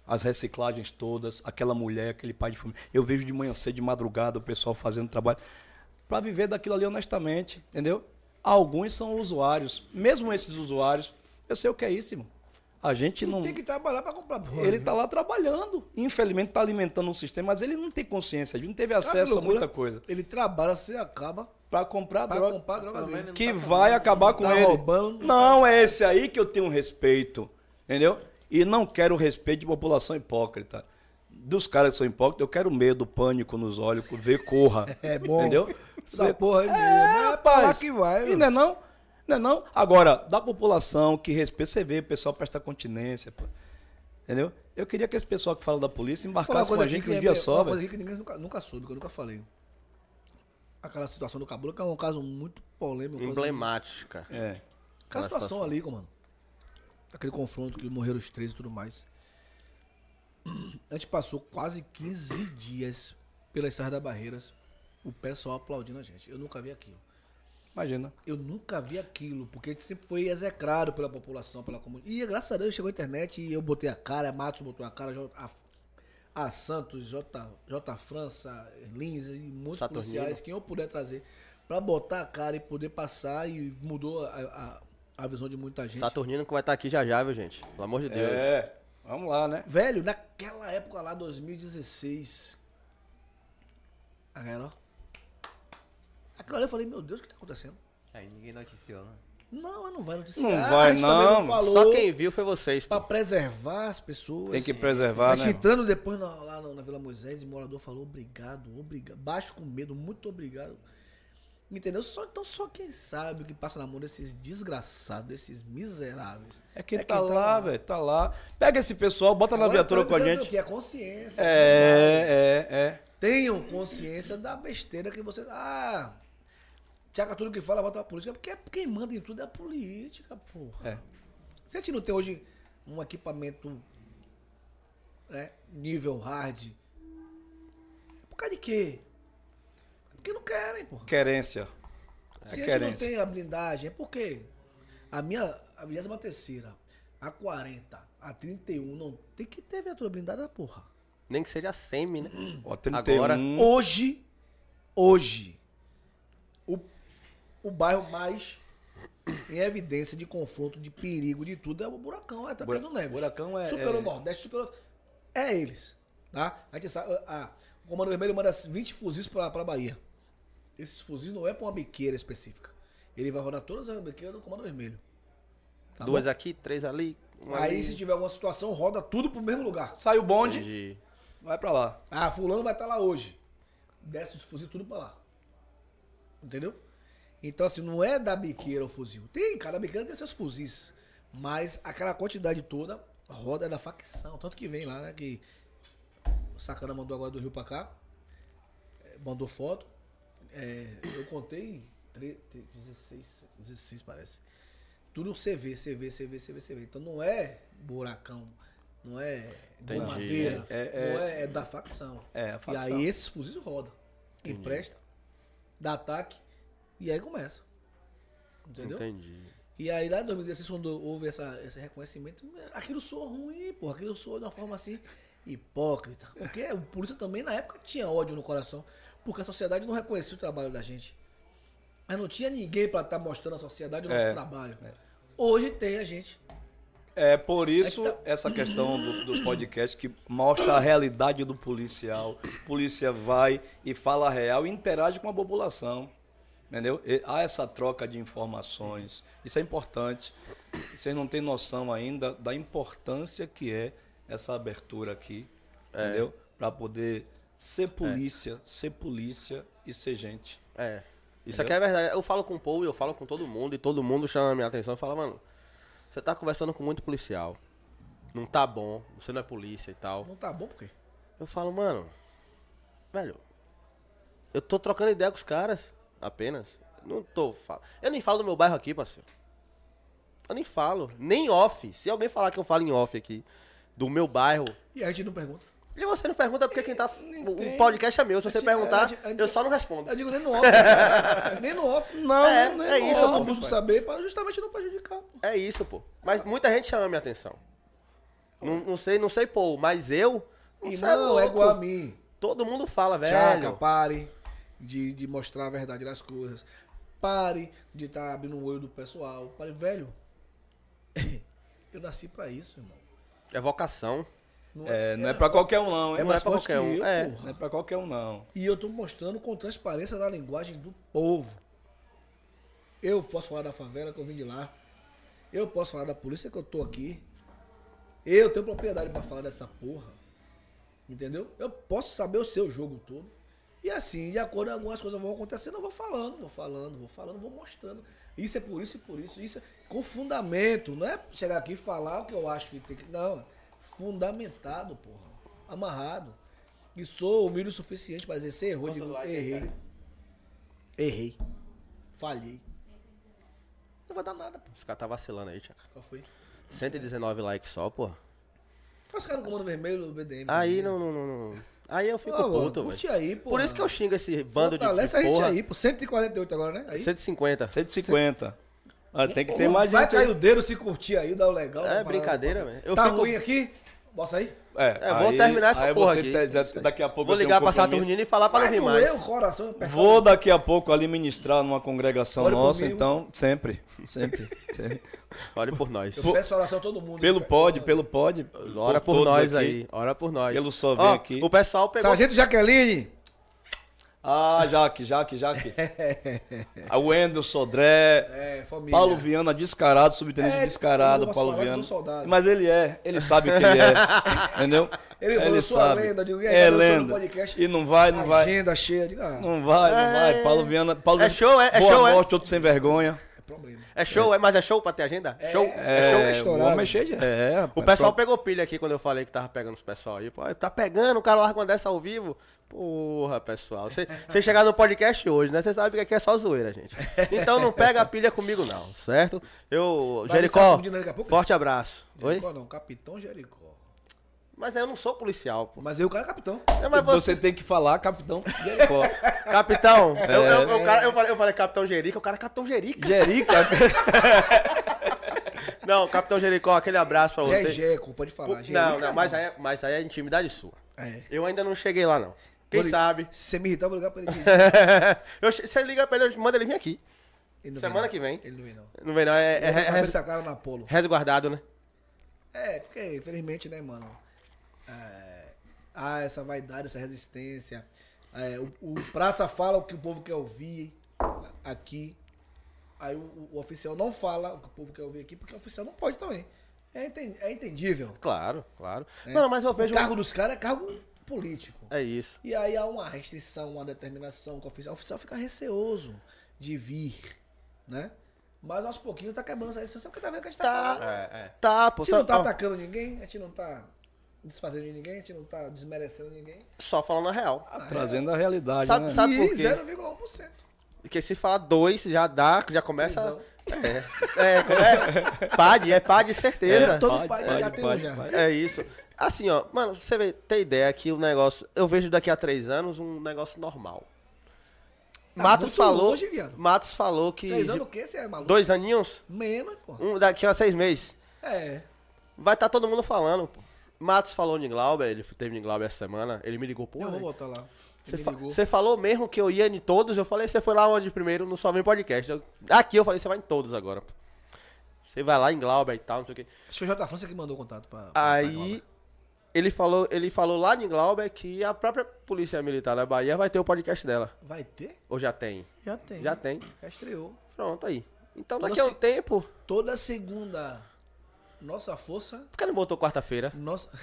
as reciclagens todas, aquela mulher, aquele pai de família. Eu vejo de manhã cedo, de madrugada, o pessoal fazendo trabalho para viver daquilo ali honestamente, entendeu? Alguns são usuários, mesmo esses usuários, eu sei o que é isso, irmão. A gente não. Tem que trabalhar pra comprar porra. Ele tá lá trabalhando. Infelizmente tá alimentando um sistema, mas ele não tem consciência, ele não teve acesso a muita coisa. Ele trabalha, você acaba Pra comprar pra droga. comprar droga dele. Que vai acabar com Tá ele. roubando. Não, é esse aí que eu tenho respeito. Entendeu? E não quero respeito de população hipócrita. Dos caras que são hipócritas, eu quero medo, pânico nos olhos, ver corra. É bom. Entendeu? Essa Ver- porra aí mesmo. É, É pra lá rapaz. que vai, E não é não? Não é não? Agora, da população que respeita, você vê, o pessoal presta continência, pô. Entendeu? Eu queria que esse pessoal que fala da polícia uma embarcasse com coisa a gente que um é- dia uma só, coisa velho. aqui que ninguém nunca, nunca soube, que eu nunca falei. Aquela situação do Cabula, que é um caso muito polêmico. coisa- Emblemática. É. Aquela Aquela situação situação. ali, mano. Aquele confronto que morreram os três e tudo mais. A gente passou quase 15 dias pelas Serras da Barreiras, o pessoal aplaudindo a gente. Eu nunca vi aquilo. Imagina. Eu nunca vi aquilo, porque a gente sempre foi execrado pela população, pela comunidade. E graças a Deus chegou a internet e eu botei a cara, a Matos botou a cara, a, a Santos, J, J França, Lins e muitos Saturnino. policiais, quem eu puder trazer, pra botar a cara e poder passar e mudou a, a- a visão de muita gente. Saturnino que vai estar aqui já já, viu, gente? Pelo amor de Deus. É, vamos lá, né? Velho, naquela época lá, 2016. A galera, ó. Aquilo ali eu falei, meu Deus, o que tá acontecendo? Aí ninguém noticiou, né? Não, mas não vai noticiar. Não vai, a gente também não. falou Só quem viu foi vocês, pô. pra preservar as pessoas. Tem que preservar, gente né? entrando depois na- lá na Vila Moisés, o morador falou obrigado, obrigado. Baixo com medo, muito obrigado. Entendeu? Só, então só quem sabe o que passa na mão desses desgraçados, desses miseráveis. É quem É tá quem tá lá, velho, tá lá. Pega esse pessoal, bota na Agora viatura tá com a gente. O que é consciência. É, é, é. Tenham consciência da besteira que você. Ah, Tiago, tudo que fala, volta pra política. Porque quem manda em tudo é a política, porra. É. Se a gente não tem hoje um equipamento né, nível hard, é por causa de quê? É porque não querem, porra. Querência. Se a gente querência. não tem a blindagem, é por quê? A minha, a 23 a 40, a 31, não tem que ter viatura blindada, porra. Nem que seja semi, né? Ó, 31. Agora- Hoje, hoje, o bairro mais em evidência de confronto, de perigo, de tudo é o Buracão, é Tapera do Neves. Buracão é- Superou é- o Nordeste, superou... É eles, tá? A gente sabe, ah, o Comando Vermelho manda 20 fuzis pra, pra Bahia. Esses fuzis não é pra uma biqueira específica. Ele vai rodar todas as biqueiras do Comando Vermelho. Tá Duas bom? aqui, três ali. Aí, ali. se tiver alguma situação, roda tudo pro mesmo lugar. Sai o bonde, Entendi. vai pra lá. Ah, fulano vai estar lá hoje. Desce os fuzis tudo pra lá. Entendeu? Então, assim, não é da biqueira o fuzil. Tem, cada biqueira tem seus fuzis. Mas aquela quantidade toda roda é da facção. Tanto que vem lá, né? Que o Sacana mandou agora do Rio pra cá. eh, Mandou foto. É, eu contei tre- te- 16, 16 parece. Tudo CV, CV, CV, CV, CV. Então não é buracão. Não é Entendi. madeira. É- é- não é, é da facção. É, a E facção. aí esses fuzis rodam. Empresta, dá ataque e aí começa. Entendeu? Entendi. E aí lá em 2016, quando houve essa, esse reconhecimento, aquilo soou ruim, pô. Aquilo soou de uma forma assim, hipócrita. Porque o polícia também na época tinha ódio no coração. Porque a sociedade não reconhecia o trabalho da gente. Mas não tinha ninguém pra estar mostrando à sociedade o nosso É, trabalho. Hoje tem a gente. É por isso É que tá- essa questão do- dos podcasts que mostra a realidade do policial. O polícia vai e fala a real e interage com a população. Entendeu? E há essa troca de informações. Isso é importante. Vocês não têm noção ainda da importância que é essa abertura aqui. Entendeu? Para poder ser polícia, ser polícia e ser gente. É. Isso aqui é verdade. Eu falo com o povo, eu falo com todo mundo, e todo mundo chama a minha atenção e fala, mano, você tá conversando com muito policial. Não tá bom, você não é polícia e tal. Não tá bom por quê? Eu falo, mano, velho, eu tô trocando ideia com os caras, apenas. Não tô. fa- Eu nem falo do meu bairro aqui, parceiro. Eu nem falo. Nem off. Se alguém falar que eu falo em off aqui, do meu bairro. E a gente não pergunta. E você não pergunta porque quem tá. O podcast é meu. Se você perguntar, eu só não respondo. Eu digo nem no off. nem no off. Não, É, não é isso, Só pô. eu busco saber para justamente não prejudicar. É isso, pô. Mas muita gente chama a minha atenção. Não, não sei, não sei, pô, mas eu. E é não é louco. igual a mim. Todo mundo fala, velho. pare de, de mostrar a verdade das coisas. Pare de estar abrindo o olho do pessoal. Pare, velho. Eu nasci pra isso, irmão. É vocação. É, não é pra qualquer um, não. É hein? não mais é pra qualquer um, eu, é. porra. Não é pra qualquer um, não. E eu tô mostrando com transparência da linguagem do povo. Eu posso falar da favela que eu vim de lá. Eu posso falar da polícia que eu tô aqui. Eu tenho propriedade pra falar dessa porra. Entendeu? Eu posso saber o seu jogo todo. E assim, de acordo com algumas coisas vão acontecendo, eu vou falando, vou falando, vou falando, vou mostrando. Isso é por isso e por isso. Isso é com fundamento. Não é chegar aqui e falar o que eu acho que tem que. Não. Fundamentado, porra. Amarrado. E sou humilde o suficiente pra dizer, você errou, digo, errei. Errei. Falhei. Não vai dar nada, pô. Os caras tá vacilando aí, Tchaca. Qual foi? 119 likes só, pô. Os caras do comando vermelho do BDM. Aí não, não, não, não. Aí eu fico Ô, mano, puto, curte velho. aí, pô. Por isso que eu xingo esse bando de, de Fortalece a gente porra. aí, pô. 148 agora, né? Aí. 150. 150. Ah, tem que ter mais Vai gente. cair aí. o dedo se curtir aí, dá o legal. É brincadeira, velho. Tá fico- ruim aqui? Posso aí? É, É, vou terminar essa aí porra aqui. ter- Daqui a pouco Vou ligar um pra. Saturnino e falar pra não vir mais. o coração. Vou daqui a pouco ali ministrar numa congregação por nossa, então, sempre, sempre. sempre. Ore por nós. Eu peço oração a todo mundo. Pelo pod, pelo pod. Ora por todos nós aqui. aí. Ora por nós. Pelo só vem aqui. O pessoal pegou. Sargento Jaqueline. Ah, Jaque, Jaque, Jaque. A Wendel Sodré. É, família. Paulo Viana, descarado, subtenente É, descarado, Paulo Viana. soldado. Mas ele é, ele sabe que ele é. entendeu? Ele sou a lenda, digo, é o no lenda. podcast? E não vai, não vai. Agenda cheia. Digo, ah, Não vai, não vai. Paulo Viana. Paulo É Viana, show, é- é Boa show, é? morte, outro sem vergonha. é problema. É show, é. mas é show pra ter agenda? show? É, show? é estourado. o homem cheio de. É, rapaz, O pessoal pronto. pegou pilha aqui quando eu falei que tava pegando os pessoal aí. Pô, tá pegando, o cara larga uma dessa ao vivo. Porra, pessoal. Você chegar no podcast hoje, né? Você sabe que aqui é só zoeira, gente. Então não pega a pilha comigo, não, certo? Eu. Vai Jericó, pro forte abraço. Oi? Jericó não, Capitão Jericó. Mas eu não sou policial, pô. Mas eu, o cara é capitão. É, mas Você você, tem que falar, capitão Jericó. capitão. eu, eu, É. eu, cara- eu falei, eu falei capitão Jerica, o cara é capitão Jerica. Jerica. Não, capitão Jericó, aquele abraço pra você. Jeco, pode falar. Não, Jerica, não, mas aí, é- mas aí é intimidade sua. É. Eu ainda não cheguei lá, não. Quem sabe? Se você me irritar, eu vou ligar pra ele. Eu Você liga pra ele, eu mando ele vir aqui. Ele não Semana não. que vem. Ele não vem, não. Não vem não, é, é, é res- cara na Apolo. resguardado, né? É, porque, infelizmente, né, mano? É, há essa vaidade, essa resistência. É, o, o Praça fala o que o povo quer ouvir aqui. Aí o, o- o oficial não fala o que o povo quer ouvir aqui, porque o oficial não pode também. É, é entendível. Claro, claro. né? Não, mas eu O vejo... cargo dos caras é cargo político. É isso. E aí há uma restrição, uma determinação que o oficial, o oficial fica receoso de vir, né? Mas aos pouquinhos tá quebrando essa restrição, porque tá vendo que a gente tá, Tá. falando. É, Tá, A pô. gente Só, não tá ó, atacando ninguém, a gente não tá desfazendo de ninguém, a gente não tá desmerecendo ninguém. só falando a real. Trazendo a realidade, Sabe- né? sabe- por quê? 0,1%. Porque se falar dois, já dá, já começa... Prisão. É, é? Pade, é pá de certeza. É, todo pode, já tem um já. É isso. Assim, ó, mano, você vê, tem ideia que o negócio. Eu vejo daqui a três anos um negócio normal. Tá Matos falou. longe, viado. Matos falou que. Três anos o quê? Você é maluco? Dois aninhos? Menos, pô. Um daqui a seis meses. É. Vai estar todo mundo falando, pô. Matos falou de Glauber, ele teve em Glauber essa semana. Ele me ligou, pô. eu vou voltar lá. Você, fa- falou mesmo que eu ia em todos? Eu falei, você foi lá onde primeiro no Só Vem Podcast. Eu- aqui eu falei, você vai em todos agora. Você vai lá em Glauber e tal, não sei o quê. Acho que foi o J. França que mandou o contato pra. pra- Aí ele falou, ele falou lá em Glauber que a própria Polícia Militar da Bahia vai ter o podcast dela. pra- Vai ter? Ou já tem? Já tem. Já tem. Já estreou. Pronto aí. Então Toda daqui a um tempo. Toda segunda, nossa força. Por que não botou quarta-feira? Nossa.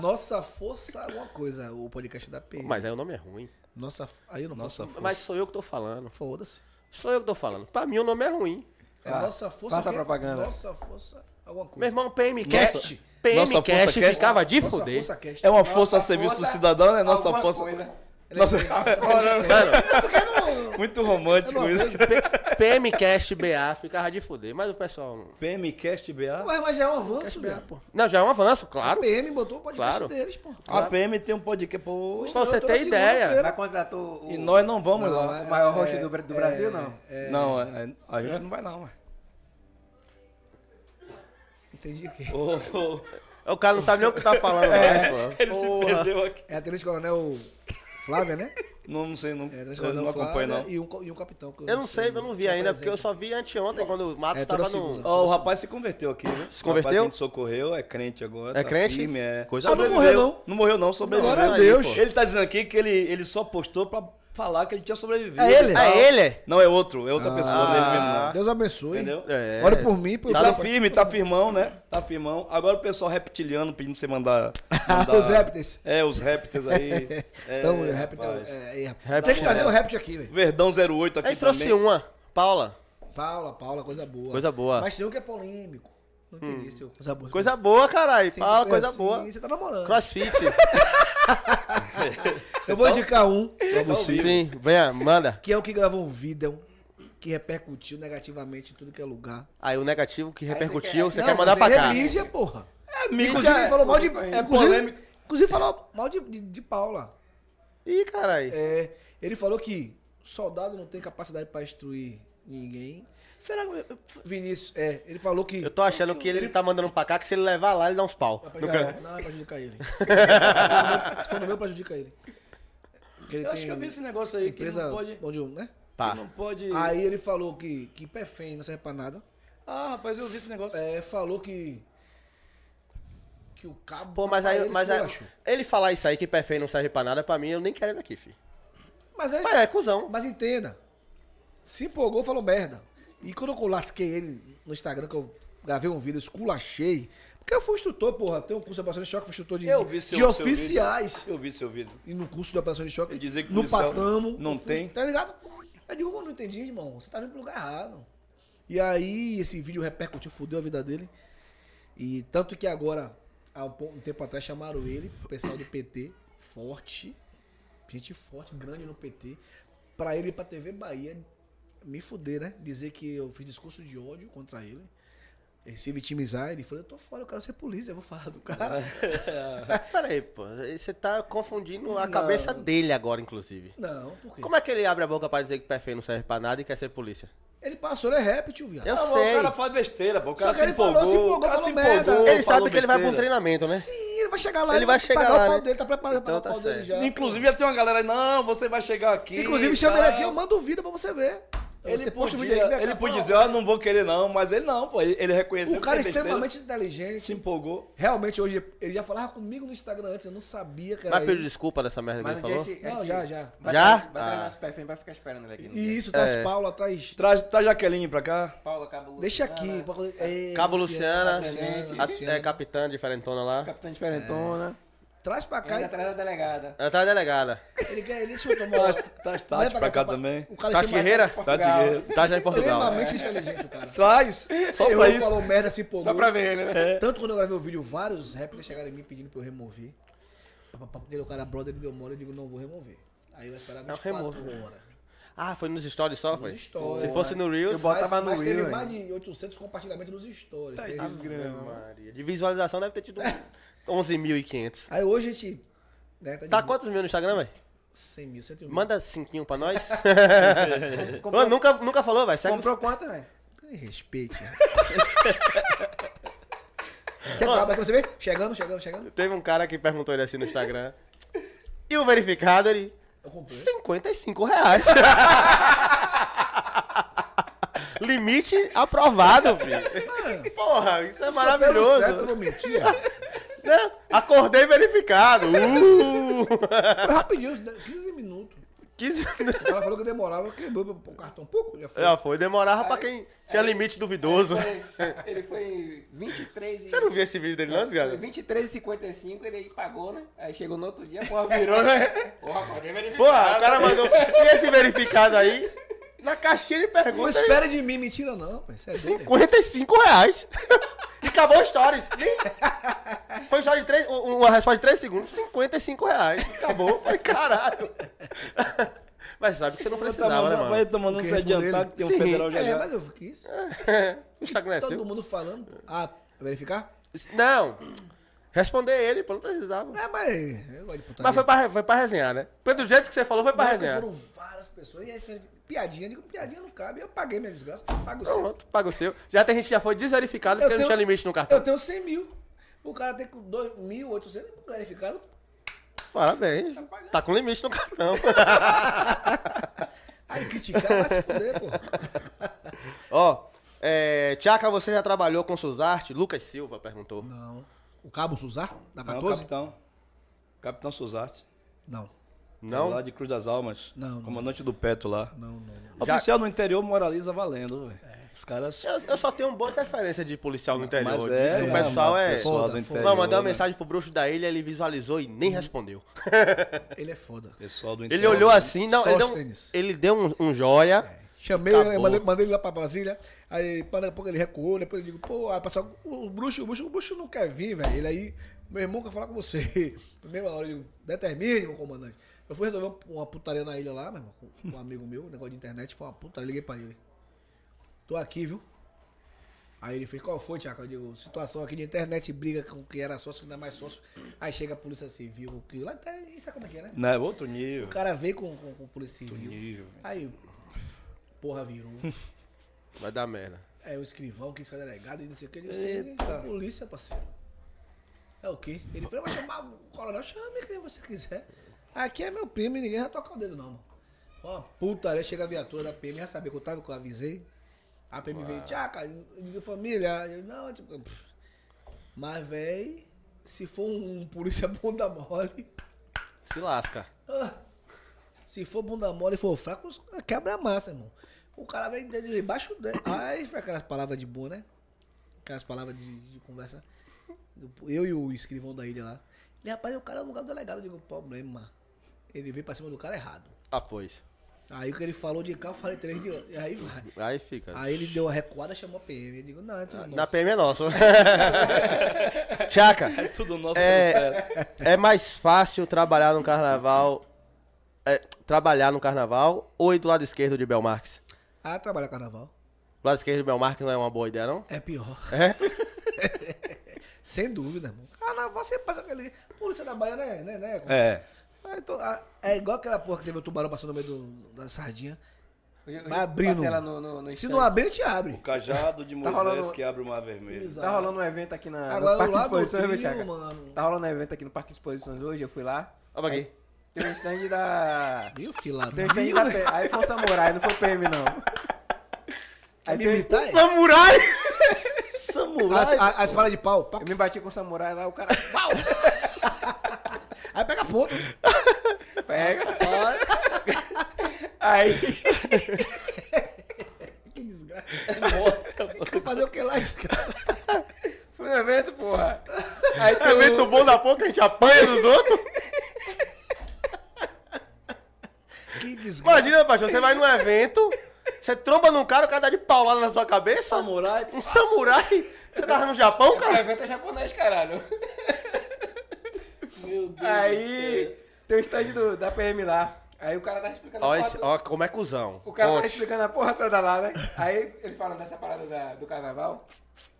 nossa força, alguma coisa. O podcast da PM. Mas aí o nome é ruim. Nossa. Aí eu não Nossa posso. Mas sou eu que tô falando. Foda-se. Sou eu que tô falando. Pra mim o nome é ruim. É Fa- nossa força. faça propaganda. Nossa força, alguma coisa. Meu irmão, PM Nossa- Cast. PM Nossa Força Cast Cast. ficava de Nossa fuder. força cast. É uma força a serviço do força, cidadão, né? Nossa alguma força. coisa. Nossa, Porque não. muito romântico não isso. vejo. PM Cast BA ficava de fuder. Mas o pessoal. não- PMcast BA. Mas, mas já é um avanço, velho. Não, já é um avanço, A claro. PM botou o podcast Claro. deles, pô. A PM tem um podcast. Pô, Pra você ter ideia. Mas contratou o, e nós não vamos Não, lá. é- o maior host é- do, Bra- do é- Brasil, não? Não, é- é- a gente não vai não, ué. Entendi o quê? Ô, ô, O cara não sabe nem o que tá falando. mais, pô. Ele se perdeu aqui. É a Tenente Coronel Flávia, né? Não, não sei, não, É eu não acompanho não. E um, e um capitão. que Eu não sei, eu não vi ainda, porque eu só vi anteontem, quando o Matos É, toda tava no. segunda. Ó, o rapaz se converteu aqui, né? Se converteu? O socorreu, é crente agora. É tá crente? Firme, é. Coisa Ah, não boa. morreu, não. Não morreu não, sobreviveu. Glória a Deus. Ele tá dizendo aqui que ele, ele só postou pra falar que ele tinha sobrevivido. É ele? É ele? Não, é outro, é outra Ah. pessoa dele mesmo, não. Deus abençoe. Entendeu? É. Ore por mim, por Tá tá firme, tá firmão, né? Tá firmão. Agora o pessoal reptiliano pedindo pra você mandar. mandar- Os répteis. É, os répteis aí. É, Então, réptil. É, é, Réptil. Tem que trazer o réptil aqui, velho. Verdão 08 A aqui trouxe também. uma. Paula. Paula, Paula, coisa boa. Coisa boa. Mas tem um que é polêmico. Não entendi, seu. Coisa boa. Coisa boa, caralho. Paula, foi coisa assim, boa. Você tá namorando. Crossfit. Eu vou indicar um pra você. Sim, venha, manda. Que é o que gravou um vídeo que repercutiu negativamente em tudo que é lugar. Aí o negativo que você repercutiu, quer- você Não, quer mandar pra você cá. É mídia, porra. É, mídia, Inclusive, é, falou mal de. é inclusive, inclusive, falou mal de, de, de Paula. Ih, caralho. É, ele falou que soldado não tem capacidade pra instruir Ninguém. Será que. Vinícius, é, ele falou que. Eu tô achando que ele tá mandando pra cá, que se ele levar lá, ele dá uns pau. Prejudicar- can- Não, vai prejudicar ele. Se for no meu- Se for no meu, prejudica ele. Porque ele Eu acho que eu vi esse negócio aí que empresa não pode. onde né? Pá. Não pode. Aí ele falou que, que pé feio não serve pra nada. Ah, rapaz, eu vi esse negócio. É, falou que. Que o cabo. Pô, mas aí, ele mas aí, acho. ele falar isso aí que pé feio não serve pra nada, pra mim, eu nem quero ele aqui, filho. Mas, aí, Mas é, cuzão. mas entenda. Se empolgou, falou merda. E quando eu lasquei ele no Instagram, que eu gravei um vídeo, esculachei. Porque eu fui instrutor, porra. Tem um curso de operação de choque, fui instrutor de, Eu vi seu, de seu oficiais. vídeo. Eu vi seu vídeo. E no curso de operação de choque, dizia que no Patamo. não fui- tem. Tá ligado? Eu digo, eu não entendi, irmão. Você tá vindo pro lugar errado. E aí, esse vídeo repercutiu, fudeu a vida dele. E tanto que agora, há um, um tempo atrás, chamaram ele, o pessoal do PT, forte, gente forte, grande no PT, pra ele ir pra TV Bahia me fuder, né? Dizer que eu fiz discurso de ódio contra ele. eh, Se vitimizar, ele falou, eu tô fora, eu quero ser polícia, eu vou falar do cara. Peraí, pô. Você tá confundindo a cabeça dele agora, inclusive. Não, por quê? Como é que ele abre a boca pra dizer que pé feio não serve pra nada e quer ser polícia? Ele passou, ele é rap, tio, viado. Eu Ah, mas sei. O cara faz besteira, pô. O cara que se ele falou, empolgou. se empolgou, o cara falou se merda. empolgou, ele sabe falou que ele vai pra um besteira. treinamento, né? Sim, ele vai chegar lá, Ele vai chegar pagar lá, o pau né? dele, tá preparado para Então o tá pau dele certo. já. Inclusive, já tem uma galera aí, não, você vai chegar aqui. Inclusive, chama ele aqui, eu mando o vídeo pra você ver. Ele você podia, ele podia dizer, ó, não vou querer não, mas ele não, pô. Ele, ele reconheceu O cara é que extremamente inteligente. se empolgou. Realmente, hoje, ele já falava comigo no Instagram antes, eu não sabia que era Vai pedir ele. desculpa dessa merda que Mas ele no dia a falou? gente- Não, gente já, já. Vai Já? Vai Ah. treinar os pés, vai ficar esperando ele aqui. E isso, traz É. Paulo atrás. Traz, traz Jaqueline pra cá. Paulo, Cabo Deixa Luciana, aqui. pra poder- é, Cabo Luciana, Luciana, a- Luciana. é capitã diferentona lá. Capitã Diferentona. Traz pra cá. Ainda atrás da delegada. Ela tá delegada. Ele quer, ele eu tomar. Traz, Tati pra cá também. O cara Tati Guerreira? Tati Guerreiro. Tá já em Portugal. Extremamente inteligente, o cara. Traz, só Errou, pra isso. falou merda, se empolgou. Só pra ver ele, né? Tanto quando eu gravei o vídeo, vários rappers chegaram em mim pedindo pra eu remover. Porque o cara brother, ele deu mole, eu digo, não vou remover. Aí eu esperava Não, 24 remove. horas. Ah, foi nos stories só, foi? Nos stories. Se fosse no Reels... Eu botava mas, no mas teve Reel, mais de 800 compartilhamentos nos stories. Tá Teve- isso. Maria. De visualização deve ter tido 11.500. Aí hoje a gente... Né, tá de Tá quantos mil no Instagram, velho? 100 mil, 101 mil. Manda cinquinho pra nós. Comprou, Ô, nunca, nunca falou, velho. Comprou quanto, velho? Respeite. Quer acabar pra você ver? Chegando, chegando, chegando. Teve um cara que perguntou ele assim no Instagram. E o verificado, ele... Eu comprei. 55 reais. Limite aprovado, filho. Porra, isso é maravilhoso. certo, eu vou mentir. Né? Acordei verificado. Uh! Foi rapidinho, 15 minutos. 15 O cara falou que demorava, quebrou o cartão um pouco, já foi. Já foi, demorava pra quem tinha limite duvidoso. Ele foi 23 e... Você não viu esse vídeo dele, não, Foi desgraça? 23 e 55, ele pagou, né? Aí chegou no outro dia, porra, virou, né? Porra, pode verificar. Porra, o cara mandou. E esse verificado aí? Na caixinha ele Não pergunta. espera de mim mentira, não, pai. É doido. 55 reais. E acabou o stories. Nem- Foi um story de três, um- uma resposta de 3 segundos. 55 reais. Acabou. Falei, caralho. Mas sabe que você não precisava, né, tá mano? mandando O que se adiantar ele? que tem um Sim. federal já É, já. mas eu quis. O Instagram é Todo seu? mundo falando. Ah, verificar? Não. Responder ele, pô, não precisava. É, mas eu gosto de putaria. Mas foi pra, foi pra resenhar, né? Foi do jeito que você falou, foi pra Não, resenhar. Foram várias pessoas. E aí, você- piadinha, eu digo, piadinha não cabe. Eu paguei minha desgraça, pago o seu. Pronto, paga o seu. Já tem gente que já foi desverificado porque Eu não tenho- tinha limite no cartão. Eu tenho 100 mil. O cara tem com 2.800 verificado. Parabéns. Tá com limite no cartão. Aí criticar vai se fuder, pô. Ó, é, Tchaka, você já trabalhou com Suzarte? Lucas Silva perguntou. Não. O Cabo Suzar? Da Não, 14? capitão. Capitão Suzarte. Não. Não? Lá de Cruz das Almas. Não, não. Comandante do Peto lá. Não, não, não. Já- Oficial no interior moraliza valendo, velho. Os caras. Eu, eu só tenho boas referências de policial no interior. Mas Diz é, que o é, pessoal mas é. pessoal Foda, do interior. Não, mandei uma né? mensagem pro bruxo da ilha, ele visualizou e nem respondeu. Ele é foda. Pessoal do Ele interior. olhou assim, não, ele deu, um, ele deu um, um joia. Chamei, Acabou. eu mandei, mandei ele lá pra Brasília. Aí, para pouco ele recuou. Depois eu digo, pô, aí passou, o, o bruxo, o bruxo, o bruxo não quer vir, velho. Ele aí, meu irmão quer falar com você. Primeira hora, eu digo, determine, meu comandante. Eu fui resolver um- uma putaria na ilha lá, meu irmão, com um amigo meu, negócio de internet, foi uma putaria, liguei pra ele. Tô aqui, viu? Aí ele fez, qual foi, Tiago? Eu digo, situação aqui de internet, briga com quem era sócio, que não é mais sócio. Aí chega a polícia civil, que lá tem, sabe como é que é, né? Não, é outro nível. O cara veio com, com, com polícia civil. nível. Aí, porra virou. Vai dar merda. É o escrivão, quis ser delegado e não sei o que. Ele disse. "É polícia, parceiro. É o quê? Ele falou, vai chamar o coronel, chame quem você quiser. Aqui é meu primo e ninguém vai tocar o dedo, não, mano. Uma putaria, chega a viatura da PM, já sabia que eu tava, que eu avisei. A PM veio, tchaca, eu digo, família. Eu, não, tipo, pff. mas, véi, se for um polícia bunda mole, Se lasca. ah, se for bunda mole e for fraco, quebra a massa, irmão. O cara vem de debaixo dele. Aí foi aquelas palavras de boa, né? Aquelas palavras de, de conversa. Eu e o escrivão da ilha lá. Ele, rapaz, o cara é o lugar do delegado. Eu digo, problema. Ele veio pra cima do cara errado. Ah, pois. Aí o que ele falou de cá, eu falei três de outro. E aí vai. Aí fica. Aí ele deu a recuada, chamou a PM. Eu digo, não, é tudo Da nosso. PM é nosso. Tchaca, É tudo nosso, É. é mais fácil trabalhar no carnaval. é, trabalhar no carnaval ou ir do lado esquerdo de Belmarques? Ah, trabalha carnaval. Do lado esquerdo de Belmarques não é uma boa ideia, não? É pior. É? Sem dúvida, irmão. Carnaval você passa aquele. Polícia da Bahia, né? né, né? É. Ah, então, ah, é igual aquela porra que você vê o tubarão passando no meio do- da sardinha. Eu- Vai abrindo. no, no, no Se não abrir, a gente abre. O cajado de Moisés rolando- que abre o mar vermelho. Tá rolando um evento aqui na, Agora no Parque Exposições, trio, Thiago? mano. Tá rolando um evento aqui no Parque Exposições hoje, eu fui lá. Olha aqui. Tem um stand da. Viu, filado? Tem um stand da P- Aí foi um samurai, não foi o PM, não. Aí Aí tem- militar, é? Samurai! As, Samurai. a- as balas de pau. Eu me bati com o samurai lá, o cara. Pau! Aí pega ponto. Pega. Aí. Que desgraça. Vai fazer o que lá, desgraça? Fui no evento, porra. Aí tem Evento o- bom da pouco, a gente apanha dos outros. Que desgraça. Imagina, Paixão, você vai num evento, você tromba num cara, o cara dá de paulada na sua cabeça. Samurai. Um samurai? Você tava no Japão, O cara? evento é japonês, caralho. Meu Deus Aí tem o stand do, da PM lá. Aí o cara tá explicando Ó, a porra ó como é cuzão. O cara tá Conte. explicando a porra toda lá, né? Aí ele falando dessa parada da- do carnaval.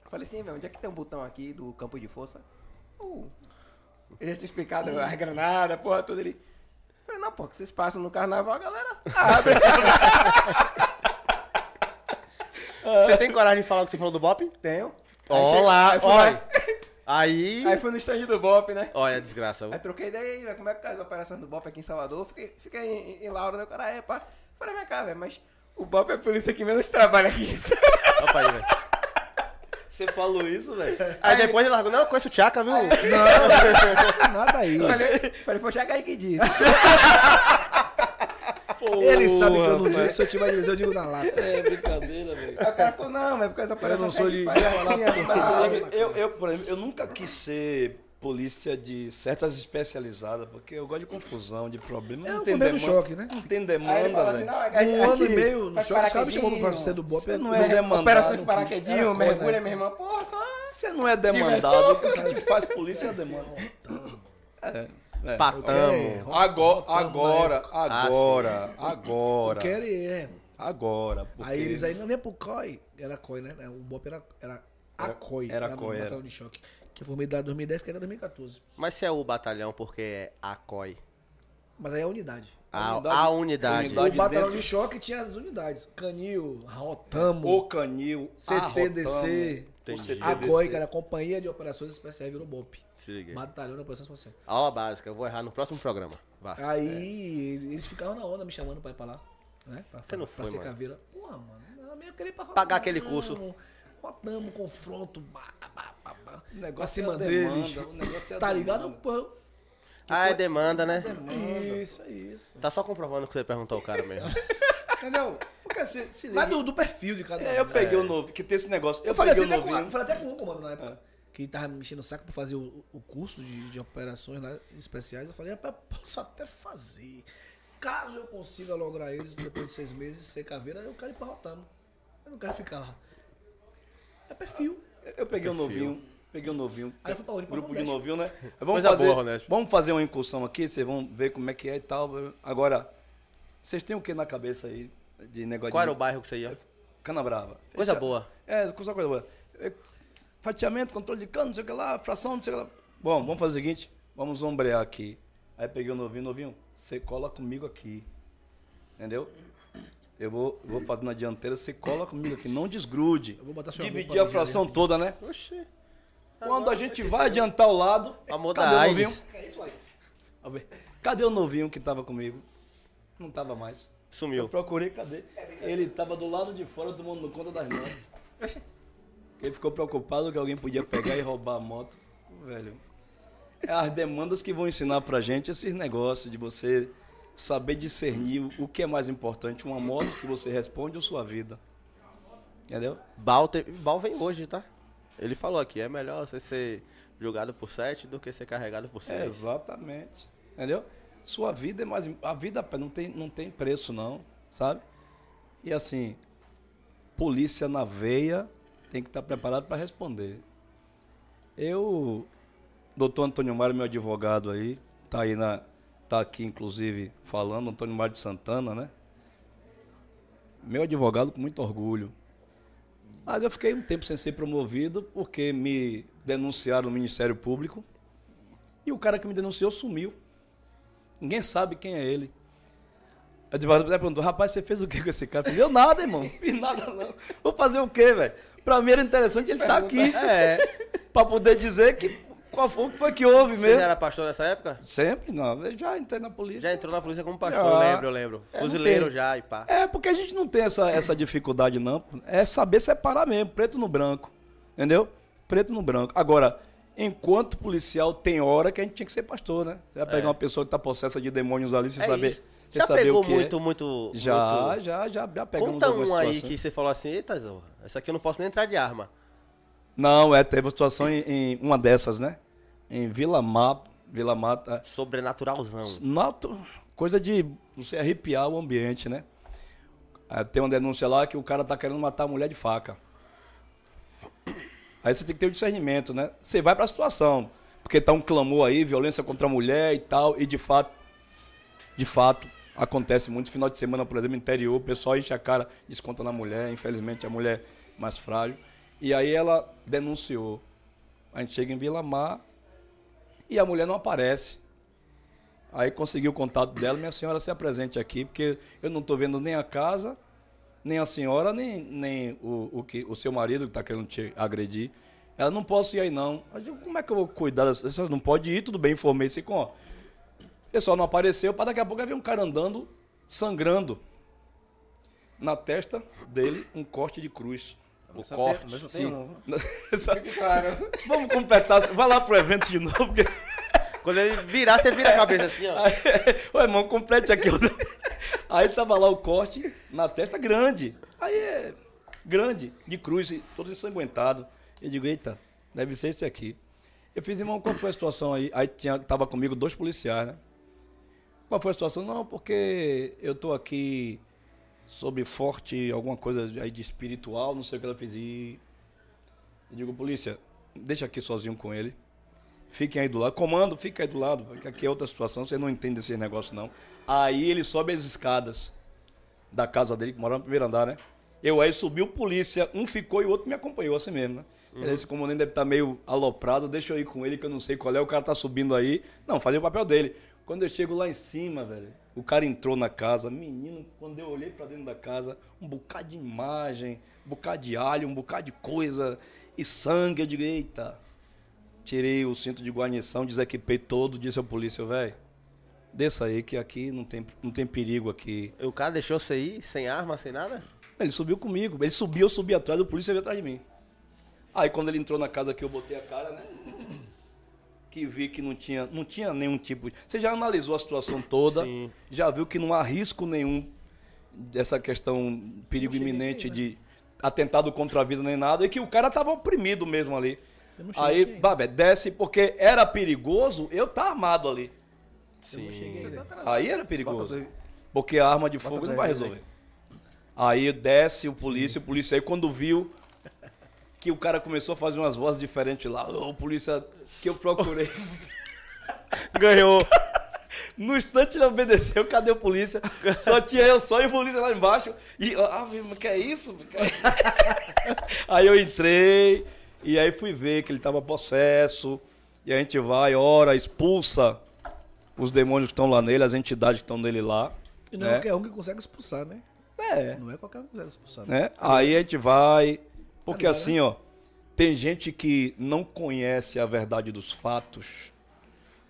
Eu falei assim, velho, onde é que tem um botão aqui do campo de força? Uh, ele já tinha explicado a granada, a porra toda. Ele. Eu falei, não, pô, que vocês passam no carnaval, a galera abre. Você tem coragem de falar o que você falou do Bop? Tenho. Ó chega- lá, aí fui olha. Aí. Aí fui no stand do Bop, né? Olha a desgraça. Aí troquei ideia aí, velho, como é que faz as operações do Bop aqui em Salvador? Fiquei, fiquei em, em Lauro, né? O cara, é, pá. Falei, vem cá, velho, mas o Bop é a polícia que menos trabalha aqui. Opa aí, velho. Você falou isso, velho? Aí depois ele largou. Não, eu conheço o Tchaka, viu? Nada aí. falei, falei, foi chegar aí que disse. Ele sabe que eu não digo. Se eu tiver dizer, eu digo na lata. É brincadeira, velho. Aí o cara ficou, não, mas porque as operações não sou que a gente de- assim, assim. Eu, eu, por exemplo, eu nunca quis ser polícia de certas especializadas, porque eu gosto de confusão, de problema. É Não o tem demanda. choque, né? Não tem Aí demanda, falou assim, velho. não, a, a, Um ano e meio, faz só sabe chamou pra ser do Bop. Você não é é demandado. Operações de paraquedinho, mergulha, né? minha irmã, pô, só... Você não é demandado, o que te faz polícia é demanda. É, é. Patamo. Agora, agora, Ah, agora, agora, Quero ir. agora. porque- Aí eles aí não vinha pro COI. Era COI, né? O BOP era, era a Era- COI. era no COI, era. Batalhão de Choque. Que foi formado em 2010, fiquei até 2014. Mas se é o batalhão porque é a COI. Mas aí é a unidade. A, Unidade- a unidade. unidade. o Batalhão dentro- de Choque tinha as unidades. Canil, Rotamo, O canil, CTDC, a COI, que era a Companhia de Operações Especiais, virou BOP. Se liguei. Batalhão de Operações Especiais. Aula básica, eu vou errar no próximo programa. Vá. Aí eles ficavam na onda me chamando pra ir pra lá. Né? Pra, Você não pra foi, ser mano? caveira. Porra, mano. Não, eu queria ir pra Pagar aquele curso. Rotamo, confronto. Bah, bah, bah, bah. O Pra negócio cima é a demanda, deles. o negócio é a Tá ligado? demanda. Pô, Ah, é demanda, né? Isso, é isso. Tá só comprovando que você perguntou ao cara mesmo. Entendeu? Porque se, se liga. Mas do, do perfil de cada um. É, eu peguei o novo, que tem esse negócio. Eu, Eu falei, peguei assim, o até com, novinho. falei até com um comando na época. Que tava me enchendo o saco pra fazer o, o curso de, de operações lá, especiais. Eu falei, rapaz, posso até fazer. Caso eu consiga lograr isso depois de seis meses, ser caveira, eu quero ir pra Rotamo. Eu não quero ficar lá. É perfil. Eu peguei o novinho, peguei o novinho. Aí eu fui pra? Pra Grupo de novinho, né? Vamos Coisa fazer, boa, vamos fazer uma incursão aqui, vocês vão ver como é que é e tal. Agora, vocês têm o que na cabeça aí de negócio Qual de era o bairro que você ia? cana brava? Coisa Fecha- boa. É, coisa boa. É, Fatiamento, controle de cano, não sei o que lá, fração, não sei o que lá. Bom, vamos fazer o seguinte, vamos ombrear aqui. Aí peguei o novinho, novinho, você cola comigo aqui. Entendeu? Eu vou, eu vou fazer na dianteira, você cola comigo aqui, não desgrude. Eu vou botar sua Dividir a ali, fração ali. toda, né? Oxi. Quando a gente vai adiantar o lado. Amor cadê da o novinho? Ó, vê. Cadê o novinho que tava comigo? Não tava mais. Eu Sumiu. procurei, cadê? Ele tava do lado de fora tomando conta das motos. Ele ficou preocupado que alguém podia pegar e roubar a moto. Velho. É as demandas que vão ensinar pra gente esses negócios de você saber discernir o- que é mais importante, uma moto que você responde ou sua vida. Entendeu? Bal, te... Bal vem hoje, tá? Ele falou aqui, é melhor você ser julgado por 7 do que ser carregado por 6. É, exatamente. Entendeu? Sua vida é mais. A vida não tem, não tem preço, não, sabe? E assim, polícia na veia tem que estar preparado para responder. Eu, doutor Antônio Mário, meu advogado aí, tá aí na. tá aqui, inclusive, falando, Antônio Mário de Santana, né? Meu advogado com muito orgulho. Mas eu fiquei um tempo sem ser promovido porque me denunciaram no Ministério Público e o cara que me denunciou sumiu. Ninguém sabe quem é ele. O advogado perguntou, rapaz, você fez o que com esse cara? Eu falei, eu nada, irmão. Fiz nada não. Vou fazer o quê, velho? Pra mim era interessante ele estar aqui. É. Pra poder dizer que qual foi que foi que houve Você mesmo. já era pastor nessa época? Sempre, não. Eu já entrei na polícia. Já entrou na polícia como pastor, Já. eu lembro, eu lembro. É, Fuzileiro já e pá. É, porque a gente não tem essa, essa dificuldade, não. É saber separar mesmo, preto no branco. Entendeu? Preto no branco. Agora, enquanto policial, tem hora que a gente tinha que ser pastor, né? Você vai pegar É. uma pessoa que tá possessa de demônios ali, sem É saber. isso. Sem Já saber pegou o que é. muito, muito, Já, muito- já, já, já pegamos Conta um aí situações. que você falou assim, eita, Zorra, essa aqui eu não posso nem entrar de arma. Não, é, teve uma situação em, em uma dessas, né? Em Vila Mata, Vila Mata, Sobrenaturalzão. Noto, coisa de você arrepiar o ambiente, né? Aí tem uma denúncia lá que o cara tá querendo matar a mulher de faca. Aí você tem que ter o discernimento, né? Você vai pra situação, porque tá um clamor aí, violência contra a mulher e tal, e de fato, de fato, acontece muito. Final de semana, por exemplo, interior, o pessoal enche a cara, desconta na mulher, infelizmente a mulher é mais frágil. E aí ela denunciou. A gente chega em Vila Mar e a mulher não aparece. Aí consegui o contato dela, minha senhora se apresente aqui, porque eu não estou vendo nem a casa, nem a senhora, nem, nem o, o, que, o seu marido que está querendo te agredir. Ela não posso ir aí não. Eu, como é que eu vou cuidar dessa? Não pode ir, tudo bem, informei se com. ó. Pessoal não apareceu, para daqui a pouco ver um cara andando, sangrando. Na testa dele, um corte de cruz. O corte. tem- mas só tem Sim. claro. Vamos completar. Vai lá pro evento de novo, porque. Quando ele virar, você vira a cabeça assim, ó. Aí, Ô, irmão, complete aqui. Aí tava lá o corte na testa grande. Aí é grande, de cruz, todo ensanguentado. Eu digo, eita, deve ser esse aqui. Eu fiz, irmão, qual foi a situação aí? Aí tinha, tava comigo dois policiais, né? Qual foi a situação? Não, porque eu tô aqui sobre forte, alguma coisa aí de espiritual, não sei o que ela fez. E eu digo, polícia, deixa aqui sozinho com ele. Fiquem aí do lado. Comando, fica aí do lado, porque aqui é outra situação, você não entende esse negócio não. Aí ele sobe as escadas da casa dele, que morava no primeiro andar, né? Eu aí subi o polícia, um ficou e o outro me acompanhou assim mesmo, né? Esse comandante deve estar meio aloprado, deixa eu ir com ele que eu não sei qual é, o cara tá subindo aí. Não, fazia o papel dele. Quando eu chego lá em cima, velho, o cara entrou na casa, menino, quando eu olhei pra dentro da casa, um bocado de imagem, um bocado de alho, um bocado de coisa e sangue, eu digo, eita. Tirei o cinto de guarnição, desequipei todo, disse ao polícia, velho, desça aí que aqui não tem, não tem perigo aqui. O cara deixou você ir sem arma, sem nada? Ele subiu comigo. Ele subiu, eu subi atrás, o polícia veio atrás de mim. Aí quando ele entrou na casa que eu botei a cara, né? Que vi que não tinha, não tinha nenhum tipo de. Você já analisou a situação toda, Sim. já viu que não há risco nenhum dessa questão, perigo iminente de atentado contra a vida nem nada, e que o cara tava oprimido mesmo ali. Aí, aqui. Babé, desce, porque era perigoso eu tá armado ali. Sim. Aí era perigoso. Porque a arma de fogo não vai resolver. Aí desce o polícia, o polícia aí quando viu que o cara começou a fazer umas vozes diferentes lá, o polícia que eu procurei. Ganhou. No instante ele obedeceu, cadê o polícia? Só tinha eu só e o polícia lá embaixo. E, ah, mas que é isso? Que é isso? aí eu entrei e aí fui ver que ele estava possesso. E a gente vai, ora, expulsa os demônios que estão lá nele, as entidades que estão nele lá. E não né? é qualquer um que consegue expulsar, né? É. Não é qualquer um que consegue expulsar. né? Aí a gente vai. Porque Agora- assim, ó, tem gente que não conhece a verdade dos fatos,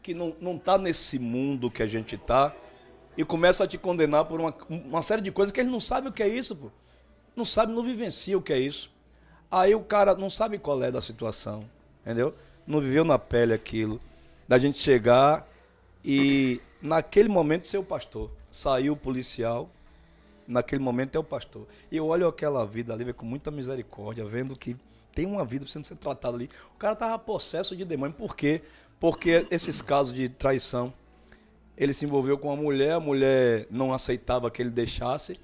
que não, não tá nesse mundo que a gente tá, e começa a te condenar por uma, uma série de coisas que ele não sabe o que é isso, pô. Não sabe, não vivencia o que é isso. Aí o cara não sabe qual é da situação, entendeu? Não viveu na pele aquilo. Da gente chegar e, naquele momento, ser o pastor. Saiu o policial, naquele momento é o pastor. E eu olho aquela vida ali com muita misericórdia, vendo que tem uma vida precisando ser tratada ali. O cara tava possesso de demônio. Por quê? Porque esses casos de traição, ele se envolveu com uma mulher, a mulher não aceitava que ele deixasse,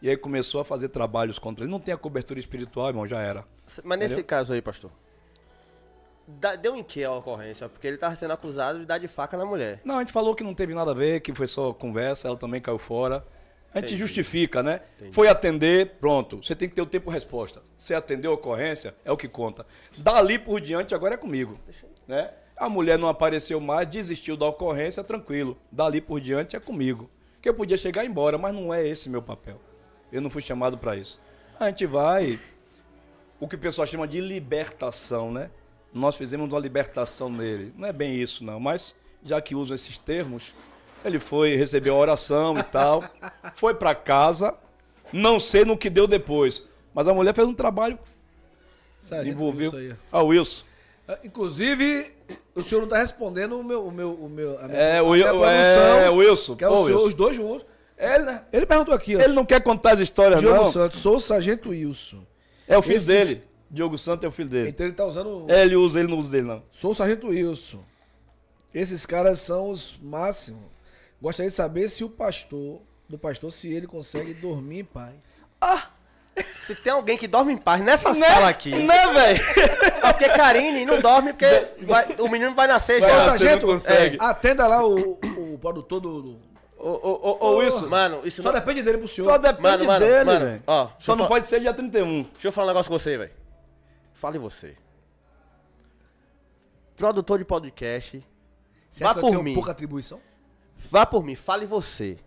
e aí começou a fazer trabalhos contra ele. Não tem a cobertura espiritual, irmão, já era. Mas nesse Entendeu? caso aí, pastor, deu em que a ocorrência? Porque ele tava sendo acusado de dar de faca na mulher. Não, a gente falou que não teve nada a ver, que foi só conversa, ela também caiu fora. A gente Entendi. justifica, né? Entendi. Foi atender, pronto. Você tem que ter o tempo resposta. Você atendeu a ocorrência, é o que conta. Dali por diante, agora é comigo. Né? A mulher não apareceu mais, desistiu da ocorrência, tranquilo. Dali por diante é comigo. Que eu podia chegar e ir embora, mas não é esse meu papel. Eu não fui chamado para isso. A gente vai. O que o pessoal chama de libertação, né? Nós fizemos uma libertação nele. Não é bem isso, não. Mas, já que usam esses termos, ele foi, recebeu a oração e tal. Foi para casa. Não sei no que deu depois. Mas a mulher fez um trabalho. Sargento envolveu. Wilson aí. Ah, Wilson. Ah, Inclusive, o senhor não tá respondendo o meu, o meu, o meu, a minha, É, a o, é, Wilson. que é Pô, o senhor, Wilson. os dois juntos. Ele, né? Ele perguntou aqui, ó. Ele não quer contar as histórias, Diogo não. Santos, sou o Sargento Wilson. É o filho Esses- dele. Diogo Santos é o filho dele. Então ele tá usando. É, ele usa, ele não usa dele, não. Sou o Sargento Wilson. Esses caras são os máximos. Gostaria de saber se o pastor, do pastor, se ele consegue dormir em paz. Se tem alguém que dorme em paz nessa sala aqui. Né, velho? É porque Karine não dorme porque vai- o menino vai nascer Vai já. Sargento, não consegue. é, atenda lá o, o produtor do. do- Ô, ô, ô, ô, Wilson. Mano, isso Só não... depende dele pro senhor. Só depende Mano, mano, dele, mano, velho. ó, Só não pode ser dia 31. Deixa eu falar um negócio com você, velho. Fale você. Produtor de podcast. Você Vá acha que eu por mim. pouca atribuição? Vá por mim, fale você.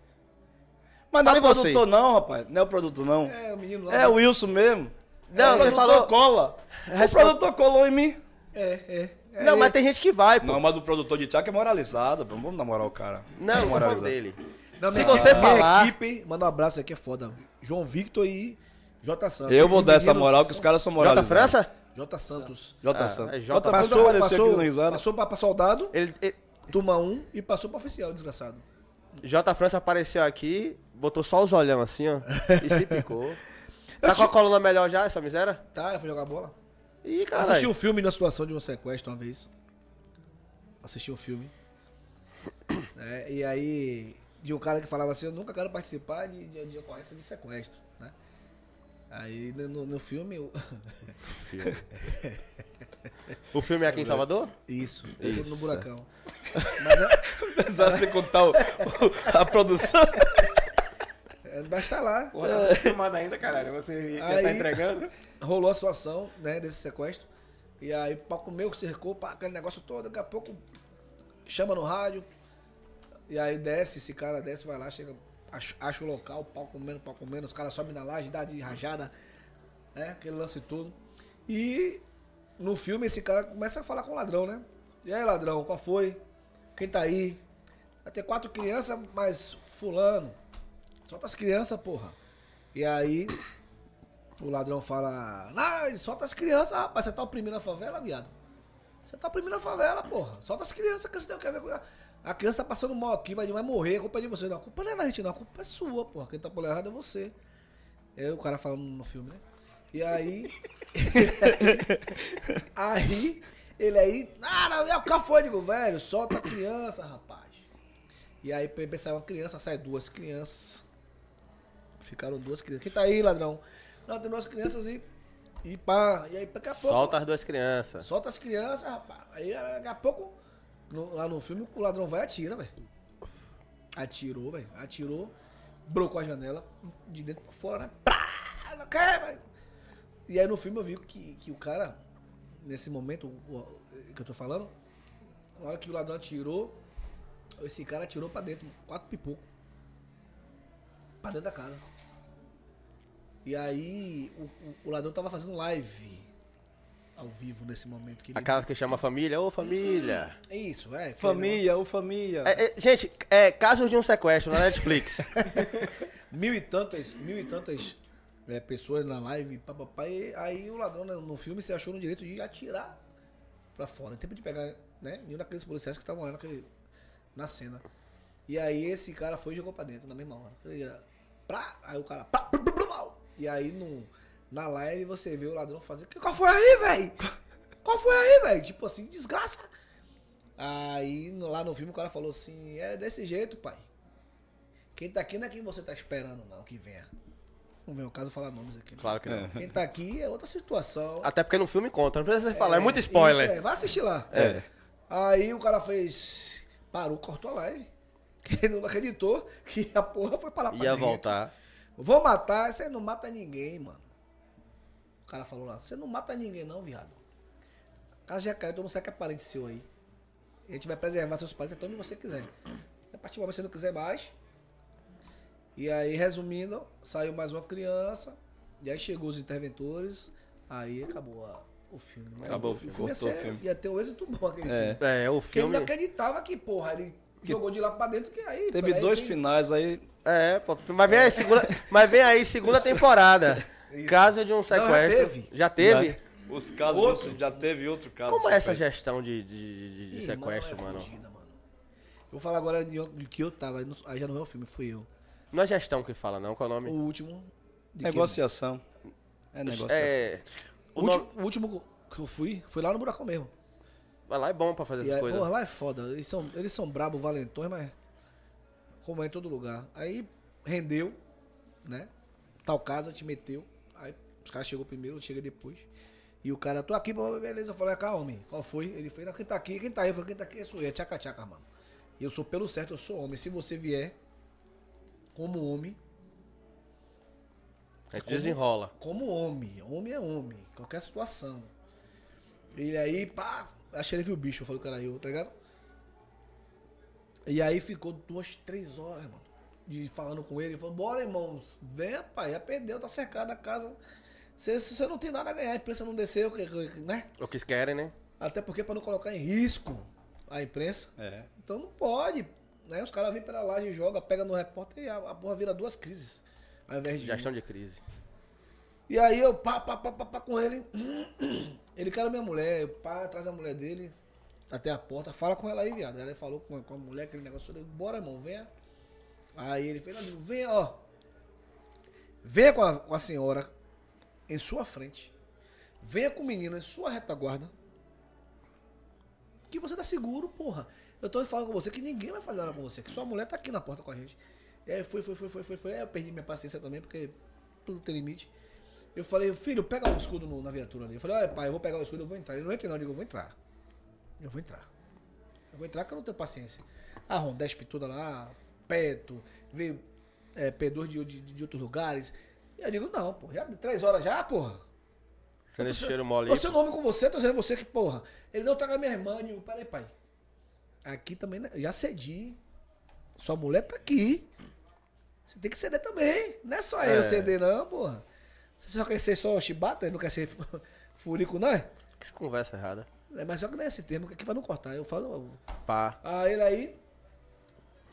Mas não é o Fale você. produtor, não, rapaz. Não é o produtor, não. É, o menino lá. É o Wilson mesmo. Não, É, o você produtor falou- cola. O Responde- produtor colou em mim. É, é. é não, ele. mas tem gente que vai, pô. Não, mas o produtor de Tiago é moralizado. Vamos namorar o cara. Não, não moralizado. dele. Não, Se você falar- equipe, manda um abraço aqui, é foda. João Victor e J. Santos. Eu vou E dar essa moral que os caras são Jota moralizados. França? J. Santos. J. Ah, Santos. é J. J. Santos Passou, passou, no risada. passou pra, pra soldado, Ele, ele- turma 1 e passou pra oficial, desgraçado. J. França apareceu aqui, botou só os olhão assim, ó. e se picou. Tá com a coluna melhor já, essa miséria? Tá, eu fui jogar bola. Ih, Eu assisti um filme na situação de um sequestro uma vez. Assisti um filme. É, e aí, de um cara que falava assim, eu nunca quero participar de, de, de ocorrência de sequestro, né? Aí no, no- filme, eu- O filme é aqui em Salvador? isso, Isso. no buracão. Mas é, Apesar de você contar o- o- a produção. é, vai estar lá. Porra, tá sendo filmado ainda, caralho. Você já tá Aí- entregando? rolou a situação, né, desse sequestro. E aí o palco meu cercou, pá, aquele negócio todo, daqui a pouco chama no rádio. E aí desce, esse cara desce, vai lá, chega, acha, acha o local, pau comendo, pau comendo, os caras sobem na laje, dá de rajada, né? Aquele lance todo. E no filme esse cara começa a falar com o ladrão, né? E aí, ladrão, qual foi? Quem tá aí? Vai ter quatro crianças, mas fulano. Solta as crianças, porra. E aí o ladrão fala, não, ele solta as crianças, rapaz, você tá oprimindo a favela, viado. Você tá oprimindo a favela, porra. Solta as crianças, que você tem que ver com A criança tá passando mal aqui, vai, vai morrer, a culpa é de você. Não, a culpa não é da gente, não, a culpa é sua, porra. Quem tá por errado é você. É o cara falando no filme, né? E aí. aí, ele aí. Ah, não, é o? Eu Digo, velho, solta a criança, rapaz. E aí, pra sair uma criança, sai duas crianças. Ficaram duas crianças. Quem tá aí, ladrão? Não, tem duas crianças e. E pá. E aí, daqui a pouco. Solta as duas crianças. Solta as crianças, rapaz. Aí daqui a pouco, no- lá no filme, o ladrão vai e atira, velho. Atirou, velho. Atirou, brocou a janela de dentro pra fora, né? Prá! Não quer, velho. E aí no filme eu vi que, que o cara, nesse momento o- o- que eu tô falando, na hora que o ladrão atirou, esse cara atirou pra dentro, quatro pipocos. Pra dentro da casa. E aí o, o- o ladrão tava fazendo live ao vivo nesse momento. Que ele- A casa que chama família, ô família. É Isso, é. Família, ô família. É, é, gente, é casos de um sequestro na Netflix. mil e tantas, mil e tantas é, pessoas na live, papapá, e aí o ladrão no filme se achou no direito de atirar pra fora, em tempo de pegar, né, nenhum daqueles policiais que estavam lá naquele, na cena. E aí esse cara foi e jogou pra dentro na mesma hora. Ele Prá, aí o cara, prá, prá, prá, e aí no, na live você vê o ladrão fazer, qual foi aí, velho? Qual foi aí, velho? Tipo assim, desgraça. Aí lá no filme o cara falou assim, é desse jeito, pai. Quem tá aqui não é quem você tá esperando, não, que venha. Não vem o caso falar nomes aqui. né? Claro que não. Quem tá aqui é outra situação. Até porque no filme conta, não precisa você falar, é muito spoiler. Isso, é, vai assistir lá. É. Aí o cara fez. Parou, cortou a live. Ele não acreditou que a porra foi pra lá pra Ia dentro. voltar. Vou matar, você não mata ninguém, mano. O cara falou lá, você não mata ninguém não, viado. O cara já caiu, todo mundo sabe que é parente seu aí. A gente vai preservar seus parentes até onde você quiser. A partir do momento que você não quiser mais. E aí, resumindo, saiu mais uma criança. E aí chegou os interventores. Aí acabou a- o filme. né? Acabou o o filme, filme. Ia, cortou o filme. ia ter um êxito bom aquele É. filme. É, o Porque ele filme. não acreditava que, porra, ele jogou de lá pra dentro que aí. Teve aí dois tem- finais aí. É, pô, mas vem aí, segunda, mas vem aí, segunda temporada. Isso. Caso de um sequestro. teve. Já teve? Já, os casos, Outro. já teve outro caso. Como é essa gestão de, de, de- de Ih, sequestro, mano, mano? é fudida, mano. Eu vou falar agora de, de que eu tava. aí não- Aí já não é o filme, fui eu. Não é gestão que fala, não, qual é o O nome? último. de que- Negociação. É negociação. É. O, O último, nome... o último que eu fui, foi lá no Buracão mesmo. Vai lá é bom pra fazer E essas aí, coisas. porra, lá é foda. Eles são, eles são brabos, valentões, mas. Como é em todo lugar. Aí rendeu, né? Tal casa te meteu. Aí os caras chegou primeiro, chega depois. E o cara, tô aqui, beleza. Eu falei, ah, calma, homem. Qual foi? Ele fez, não, quem tá aqui? Quem tá aí? Eu falei, quem tá aqui? Sou eu, é tchaca tchaca, mano. E eu sou pelo certo, eu sou homem. Se você vier como homem, A gente desenrola. como homem. Homem é homem. Qualquer situação. Ele aí, pá, ele viu o bicho. Eu falei, cara, eu, tá ligado? E aí ficou duas, três horas, mano. De falando com ele. Ele falou, bora, irmãos. Vem, pai, já perdeu, tá cercado a casa. Você, você não tem nada a ganhar, a imprensa não desceu, né? O que eles querem, né? Até porque pra não colocar em risco a imprensa. É. Então não pode. Né? Os caras vêm pela laje, joga, pega no repórter e a, a porra vira duas crises. Ao invés de. Gestão de crise. E aí eu pá, pá, pá, pá, pá com ele. Ele quer a minha mulher, eu pá, traz a mulher dele até a porta, fala com ela aí, viado. Ela falou com, com a mulher, aquele negócio, eu falei, bora, irmão, venha. Aí ele fez, "Não, amigo, venha, ó. Venha com a, com a senhora em sua frente. Venha com o menino em sua retaguarda. Que você tá seguro, porra. Eu tô falando com você que ninguém vai fazer nada com você, que sua mulher tá aqui na porta com a gente. E aí foi, foi, foi, foi, foi, foi. Aí eu perdi minha paciência também, porque tudo tem limite. Eu falei, filho, pega o escudo no- na viatura ali. Eu falei, olha, pai, eu vou pegar o escudo, eu vou entrar. Ele não entra não, eu digo, eu vou entrar. Eu vou entrar. Eu vou entrar que eu não tenho paciência. A Rondesp toda lá, Peto, veio é, P2 de, de, de outros lugares. E eu digo, não, pô, já três horas já, porra. Tô- cheiro mole Tô seu nome com você, tô dizendo você que, porra. Ele não traga minha irmã. Eu digo, peraí, pai. Aqui também, né, já cedi. Sua mulher tá aqui. Você tem que ceder também. Não é só eu É. ceder, não, porra. Você só quer ser só chibata? Não quer ser fu- furico, não é? Que conversa errada. É, mas só que não é esse termo, que aqui pra não cortar. Eu falo. Pá. Aí ele aí.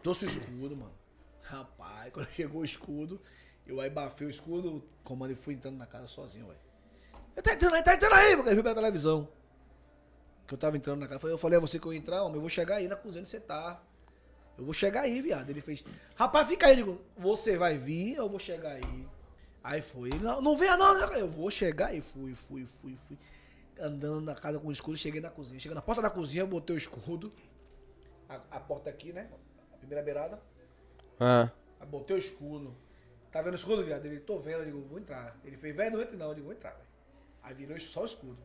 Trouxe o escudo, mano. Rapaz, quando chegou o escudo, eu aí bafei o escudo, comando e fui entrando na casa sozinho, velho. Ele tá entrando aí, tá entrando aí, porque ele viu pela televisão. Que eu tava entrando na casa. Eu falei, é você que eu ia entrar, homem, eu vou chegar aí na cozinha onde você tá. Eu vou chegar aí, viado. Ele fez, rapaz, fica aí. Eu digo, você vai vir, eu vou chegar aí. Aí foi, não, não venha não, eu vou chegar aí. Fui, fui, fui, fui. Andando na casa com o escudo, cheguei na cozinha. Cheguei na porta da cozinha, botei o escudo. A, a porta aqui, né? A primeira beirada. Ah. Aí botei o escudo. Tá vendo o escudo, viado? Ele, tô vendo, eu digo, vou entrar. Ele fez, velho, não entre não. Eu digo, vou entrar, velho. Aí virou só o escudo.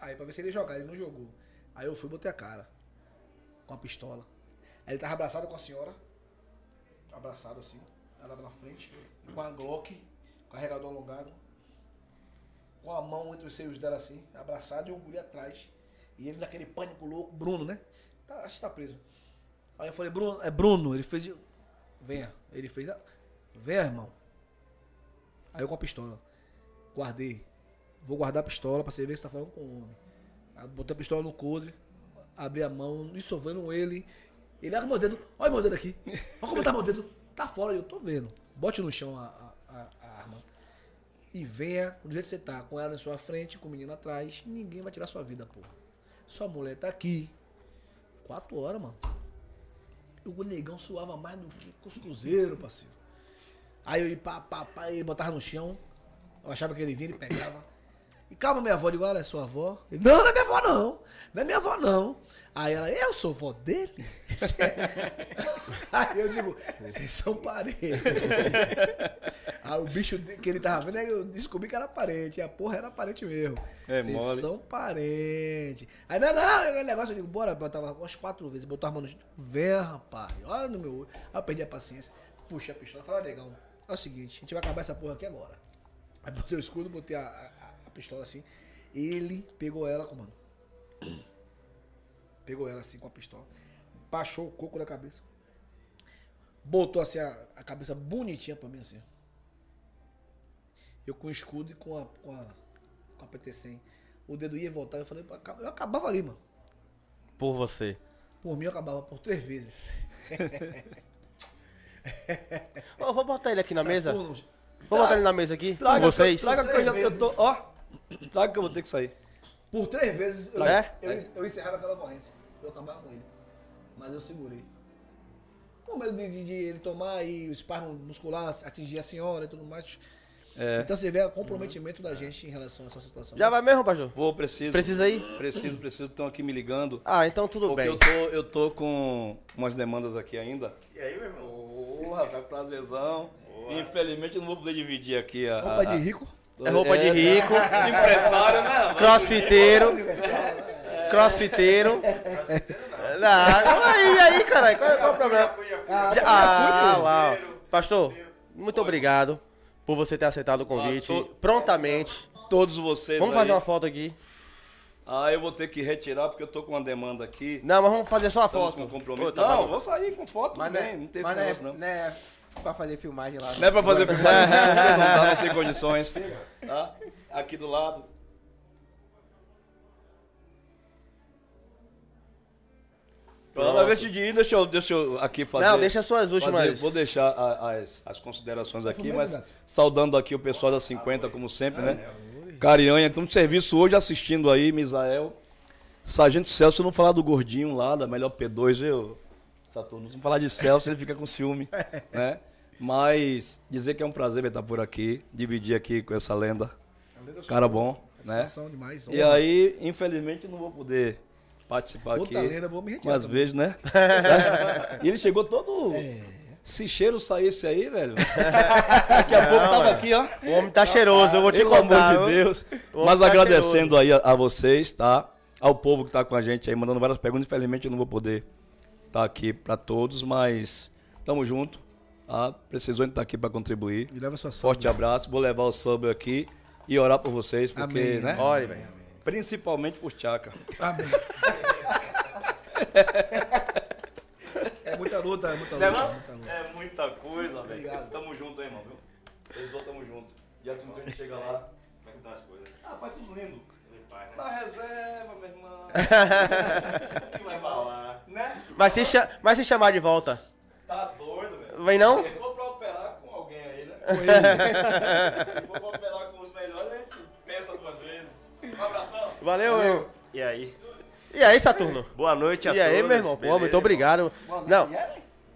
Aí pra ver se ele ia jogar, ele não jogou. Aí eu fui e botei a cara. Com a pistola. Aí ele tava abraçado com a senhora. Abraçado assim. Ela na frente. Com a Glock, carregador alongado. Com a mão entre os seios dela assim, abraçado e o guri atrás. E ele naquele pânico louco, Bruno, né? Tá, acho que tá preso. Aí eu falei, Bruno, é Bruno, ele fez. Venha. Ele fez. Venha, irmão. Aí eu com a pistola. Guardei. Vou guardar a pistola pra você ver que você tá falando com o homem. Aí botei a pistola no coldre, abri a mão, dissolvendo ele. Ele olha meu dedo, olha meu dedo aqui. Olha como tá meu dedo. Tá fora, eu tô vendo. Bote no chão a, a- a- arma. E venha do jeito que você tá, com ela em sua frente, com o menino atrás. Ninguém vai tirar sua vida, porra. Sua mulher tá aqui. Quatro horas, mano. O negão suava mais do que cuscuzeiro, parceiro. Aí eu ia pá, pá, pá, botava no chão. Eu achava que ele vinha, ele pegava. E calma, minha avó, eu digo, olha, é sua avó? Ele, não, não é minha avó, não. Não é minha avó, não. Aí ela, eu sou vó dele? Aí eu digo, vocês são parentes. Aí o bicho que ele tava vendo, eu descobri que era parente. E a porra era parente mesmo. É Vocês mole. são parentes. Aí, não, não, aquele negócio, eu digo, bora, botava umas quatro vezes, botou a mão no Vem, rapaz, olha no meu olho. Aí eu perdi a paciência, puxei a pistola, falei, ó, negão, é o seguinte, a gente vai acabar essa porra aqui agora. Aí botei o escudo, botei a pistola assim, ele pegou ela com mano. Pegou ela assim com a pistola, baixou o coco da cabeça, botou assim a, a cabeça bonitinha pra mim assim. Eu com o escudo e com a, com a, com a PT-100. O dedo ia e voltava, eu falei, eu acabava ali, mano. Por você. Por mim eu acabava por três vezes. Ô, vou botar ele aqui na mesa. Vou botar ele na mesa aqui. Traga, com vocês. Traga que eu, já, eu tô. Ó. Traga que eu vou ter que sair. Por três vezes eu, É? eu, eu encerrava aquela ocorrência. Eu acabava com ele. Mas eu segurei. Com medo de, de- de ele tomar e o espasmo muscular atingir a senhora e tudo mais. É. Então você vê o comprometimento da gente em relação a essa situação. Já vai mesmo, pastor? Vou, preciso. Precisa ir? Preciso, preciso. Estão aqui me ligando. Ah, então tudo Porque bem. eu tô, eu tô com umas demandas aqui ainda. E aí, meu irmão? Ô, rapaz, prazerzão. Infelizmente eu não vou poder dividir aqui a. Roupa a- de rico. É roupa de rico, Empresário, né? crossfiteiro, crossfiteiro. Não, aí, aí, caralho. Qual, qual é o problema? Ah, lá. ó. Pastor, muito obrigado por você ter aceitado o convite Ah, tô- prontamente. Todos vocês. Vamos fazer uma foto aqui. Ah, eu vou ter que retirar porque eu tô com uma demanda aqui. Não, mas vamos fazer só a Estamos foto. com compromisso. Tá não, bom. vou sair com foto Mas também. Não tem esse mas não é, negócio, não. não é pra fazer filmagem lá. Não é pra fazer filmagem, não, não dá, não tem condições. Tá? Aqui do lado. Pronto, antes de ir, deixa eu, deixa eu aqui fazer. Não, deixa as suas últimas. fazer- vou deixar a- as, as considerações aqui, mas saudando aqui o pessoal da 50, como sempre, né? Carianha, então de serviço hoje assistindo aí, Misael. Sargento Celso, eu não falar do gordinho lá, da melhor P2, eu. Saturno, não falar de Celso, ele fica com ciúme, né? Mas dizer que é um prazer estar por aqui, dividir aqui com essa lenda. Cara bom, né? Satisfação demais. E aí, infelizmente, não vou poder participar aqui. Outra lenda, eu vou me retirar Mas vejo, né? e ele chegou todo. É. Se cheiro saísse aí, velho. Daqui a pouco tava mano. aqui, ó. O homem tá cheiroso, eu vou te Pelo contar. amor de? Deus. Mas tá agradecendo aí a, a vocês, tá? Ao povo que tá com a gente aí, mandando várias perguntas. Infelizmente eu não vou poder estar aqui pra todos, mas tamo junto. Tá? Precisou estar aqui pra contribuir. E leva sua. Forte abraço. Vou levar o sub aqui e orar por vocês, porque, Amém. né? Olha, velho. Principalmente por Tchaca. Amém. é muita luta, é muita Não é luta. não? muita luta. É muita coisa, velho. Tamo junto aí, irmão, viu? Vocês dois tamo junto. Dia 31 a gente chega lá. Como é que tá as coisas? Ah, pai, tudo lindo. Né? Na reserva, meu irmão. que vai falar. Né? Mas se, mas se chamar de volta, Tá. Vem não? Se for pra operar com alguém aí, né? Se for pra operar com os melhores, a gente pensa duas vezes. Um abração. Valeu, meu. E aí? E aí, Saturno? Boa noite a E aí, todos. meu irmão? Pô, beleza, muito irmão? obrigado. Não,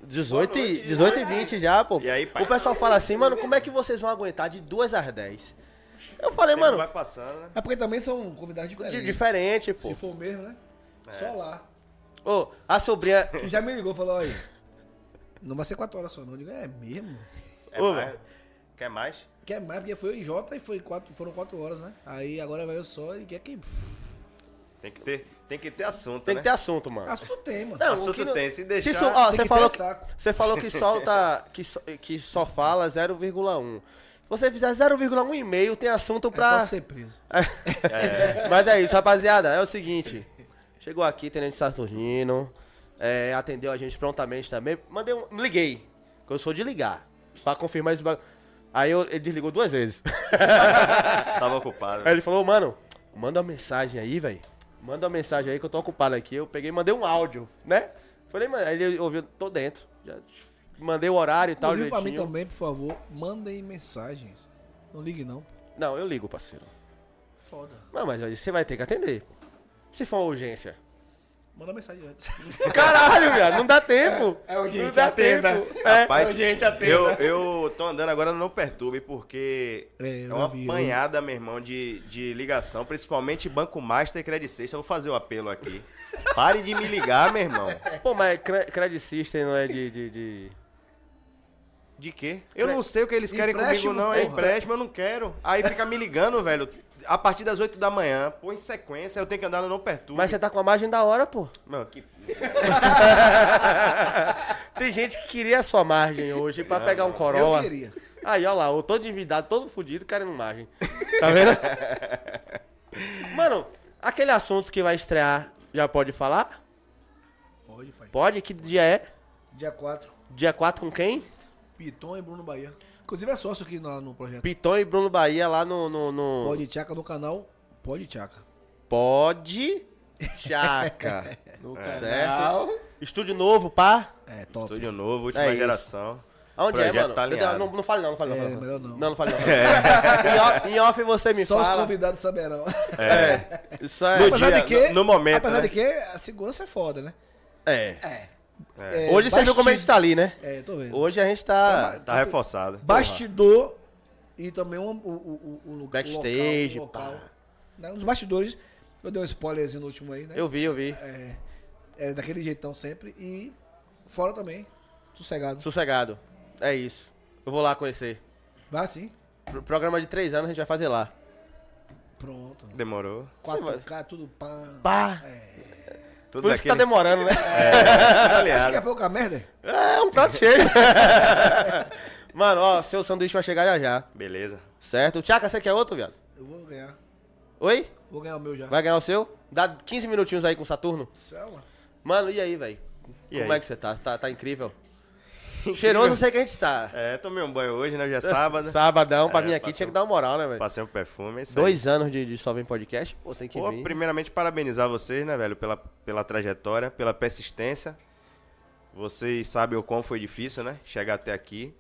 18 e, 18 e 20 já, pô. E aí, pai? O pessoal fala assim, mano, como é que vocês vão aguentar de 2 às 10? Eu falei, mano, vai passando, né? É porque também são convidados diferentes. diferente, pô. Se for mesmo, né? Só lá. Ô, a sobrinha. E já me ligou, falou, aí. Não vai ser 4 horas só, não. Eu digo, é mesmo? É Ô, mais? Quer mais? Quer mais, porque foi em Jota e foi quatro, foram 4 horas, né? Aí agora vai eu só e quer que. Tem que ter, tem que ter assunto, Tem né? que ter assunto, mano. Assunto tem, mano. Não, o assunto que não- tem, se Se deixar... ó, tem você que falou que, saco. você falou que solta. que, só, que só fala 0,1. Se você fizer 0,1 e meio, tem assunto Pra... pra. Posso ser preso. Mas é isso, rapaziada. É o seguinte. Chegou aqui, Tenente Saturnino. É, atendeu a gente prontamente também. Mandei um. Liguei. Que eu sou de ligar. Pra confirmar esse bagulho. Aí eu- ele desligou duas vezes. Tava ocupado. Aí ele falou, mano, manda uma mensagem aí, velho. Manda uma mensagem aí que eu tô ocupado aqui. Eu peguei e mandei um áudio, né? Falei, mano, aí ele ouviu, tô dentro. Já mandei o horário e tal, Inclusive pra mim também, por favor, mandem mensagens. Não ligue não. Não, eu ligo, parceiro. Foda. Não, mas aí você vai ter que atender. Se for uma urgência. Manda mensagem antes. Caralho, viado, não dá tempo. É urgente, não dá atenda. tempo. É. Rapaz, gente, atenda. eu, eu tô andando agora Não Perturbe porque É, é, uma vi, eu- apanhada, meu irmão, de, de ligação, principalmente Banco Master e Credit Sexta. Eu vou fazer o apelo aqui. Pare de me ligar, meu irmão. Pô, mas cre- Credit System não é de... de, de- De quê? Eu não sei o que eles querem Empréstimo, comigo, não. É porra. empréstimo, eu não quero. Aí fica me ligando, velho. A partir das 8 da manhã, pô, em sequência, eu tenho que andar no Não Perturbe. Mas você tá com a margem da hora, pô. Mano, que... Tem gente que queria a sua margem hoje pra Não, pegar um. Corolla. Eu queria. Aí, ó lá, eu todo endividado, todo fudido, querendo margem. Tá vendo? Mano, aquele assunto que vai estrear, já pode falar? Pode, pai. Pode? Que dia é? Dia 4, Dia 4 com quem? Piton e Bruno Bahia. Inclusive é sócio aqui no, no projeto. Piton e Bruno Bahia lá no... no, no... Pode Tchaca no canal Pode Tchaca. Pode... Chaca. No Certo. canal. Estúdio novo, pá. É, top. Estúdio novo, última É isso. geração. Aonde é, Projeto mano? tá não, não fale não, não fale não. É, fale não. melhor não. Não, não fale não. em, off, em off você me Só os fala. convidados saberão. É. Isso é... No apesar dia, de que, no- no momento, apesar né? de que a segurança é foda, né? É. É, Hoje você viu como a gente tá ali, né? É, tô vendo. Hoje a gente tá... Tá reforçado. Bastidor e também o, o, o, o lu- Backstage, o local. local. Né, Nos bastidores, eu dei um spoilerzinho no último aí, né? Eu vi, eu vi. É, é daquele jeitão sempre. E fora também, sossegado. Sossegado. É isso. Eu vou lá conhecer. Vai sim. Pro programa de três anos a gente vai fazer lá. Pronto. Demorou. 4K, tudo pá. Pá! Tudo Por isso que tá daquele- demorando, né? Você acha aliado. que é pouca merda? É, um prato cheio. Mano, ó, seu sanduíche vai chegar já já. Beleza. Certo? O Tchaka, você quer outro, viado? Eu vou ganhar. Oi? Vou ganhar o meu já. Vai ganhar o seu? Dá 15 minutinhos aí com o Saturno. Céu, mano. Mano, e aí, velho? E Como aí? é que você tá? Tá, tá incrível. Cheiroso eu sei que a gente tá. É, tomei um banho hoje, né? Hoje é sábado. Sabadão, pra É, vir aqui tinha que dar uma moral, né, velho? Passei um perfume, é isso aí. Dois anos de, de Só Vem Podcast. Pô, tem que Pô, vir. primeiramente, parabenizar vocês, né, velho, pela, pela trajetória, pela persistência. Vocês sabem o quão foi difícil, né? Chegar até aqui.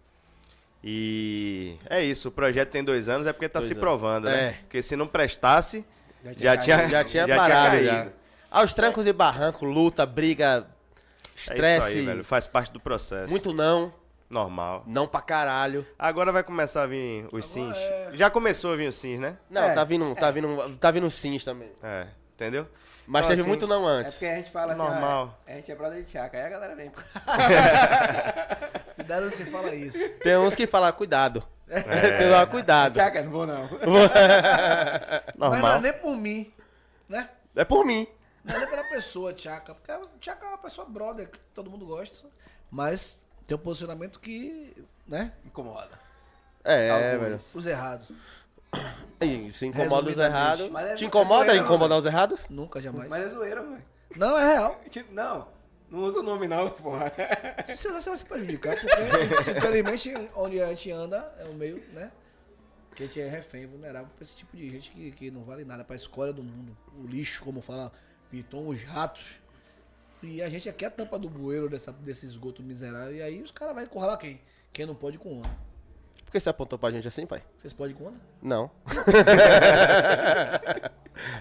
E é isso, o projeto tem dois anos, é porque tá Dois se anos. provando, né? É. Porque se não prestasse, Já já tinha. Já tinha já parado, caído. já. Aos trancos e barranco, luta, briga, É isso estresse, aí, velho. Faz parte do processo. muito não, normal. não pra caralho. Agora vai começar a vir os sims. é. Já começou a vir os sims, né? Não, É. tá vindo, tá vindo, tá vindo sims também. É, entendeu? Mas Então, teve assim, muito não É antes. porque a gente fala assim, Normal. ah, a gente é brother de Tchaca. Aí a galera vem. Cuidado onde você fala isso. Tem uns que falam, cuidado. É. Tem lá, cuidado. Tchaca, não vou não. Mas não é Normal. nem por mim, né? É por mim. Não é pela pessoa, Tchaca. Porque o Tchaca é uma pessoa brother, que todo mundo gosta. Mas tem um posicionamento que, né? Incomoda. É, Alguns. velho. Os errados. Isso, incomoda os errados. Mas é- Te incomoda é zoeira, incomodar os errados? Nunca, jamais. Mas é zoeira, velho. Não, é real. Tipo, Não, não usa o nome não, porra. Senão você vai se prejudicar, porque infelizmente onde a gente anda é um meio, né? Que a gente é refém, vulnerável pra esse tipo de gente que, que não vale nada, pra escolha do mundo. O lixo, como fala Piton, os ratos. E a gente aqui é a tampa do bueiro dessa, desse esgoto miserável. E aí os caras vão encurralar quem? Quem não pode com onda. Por que você apontou pra gente assim, pai? Vocês podem com onda? Não.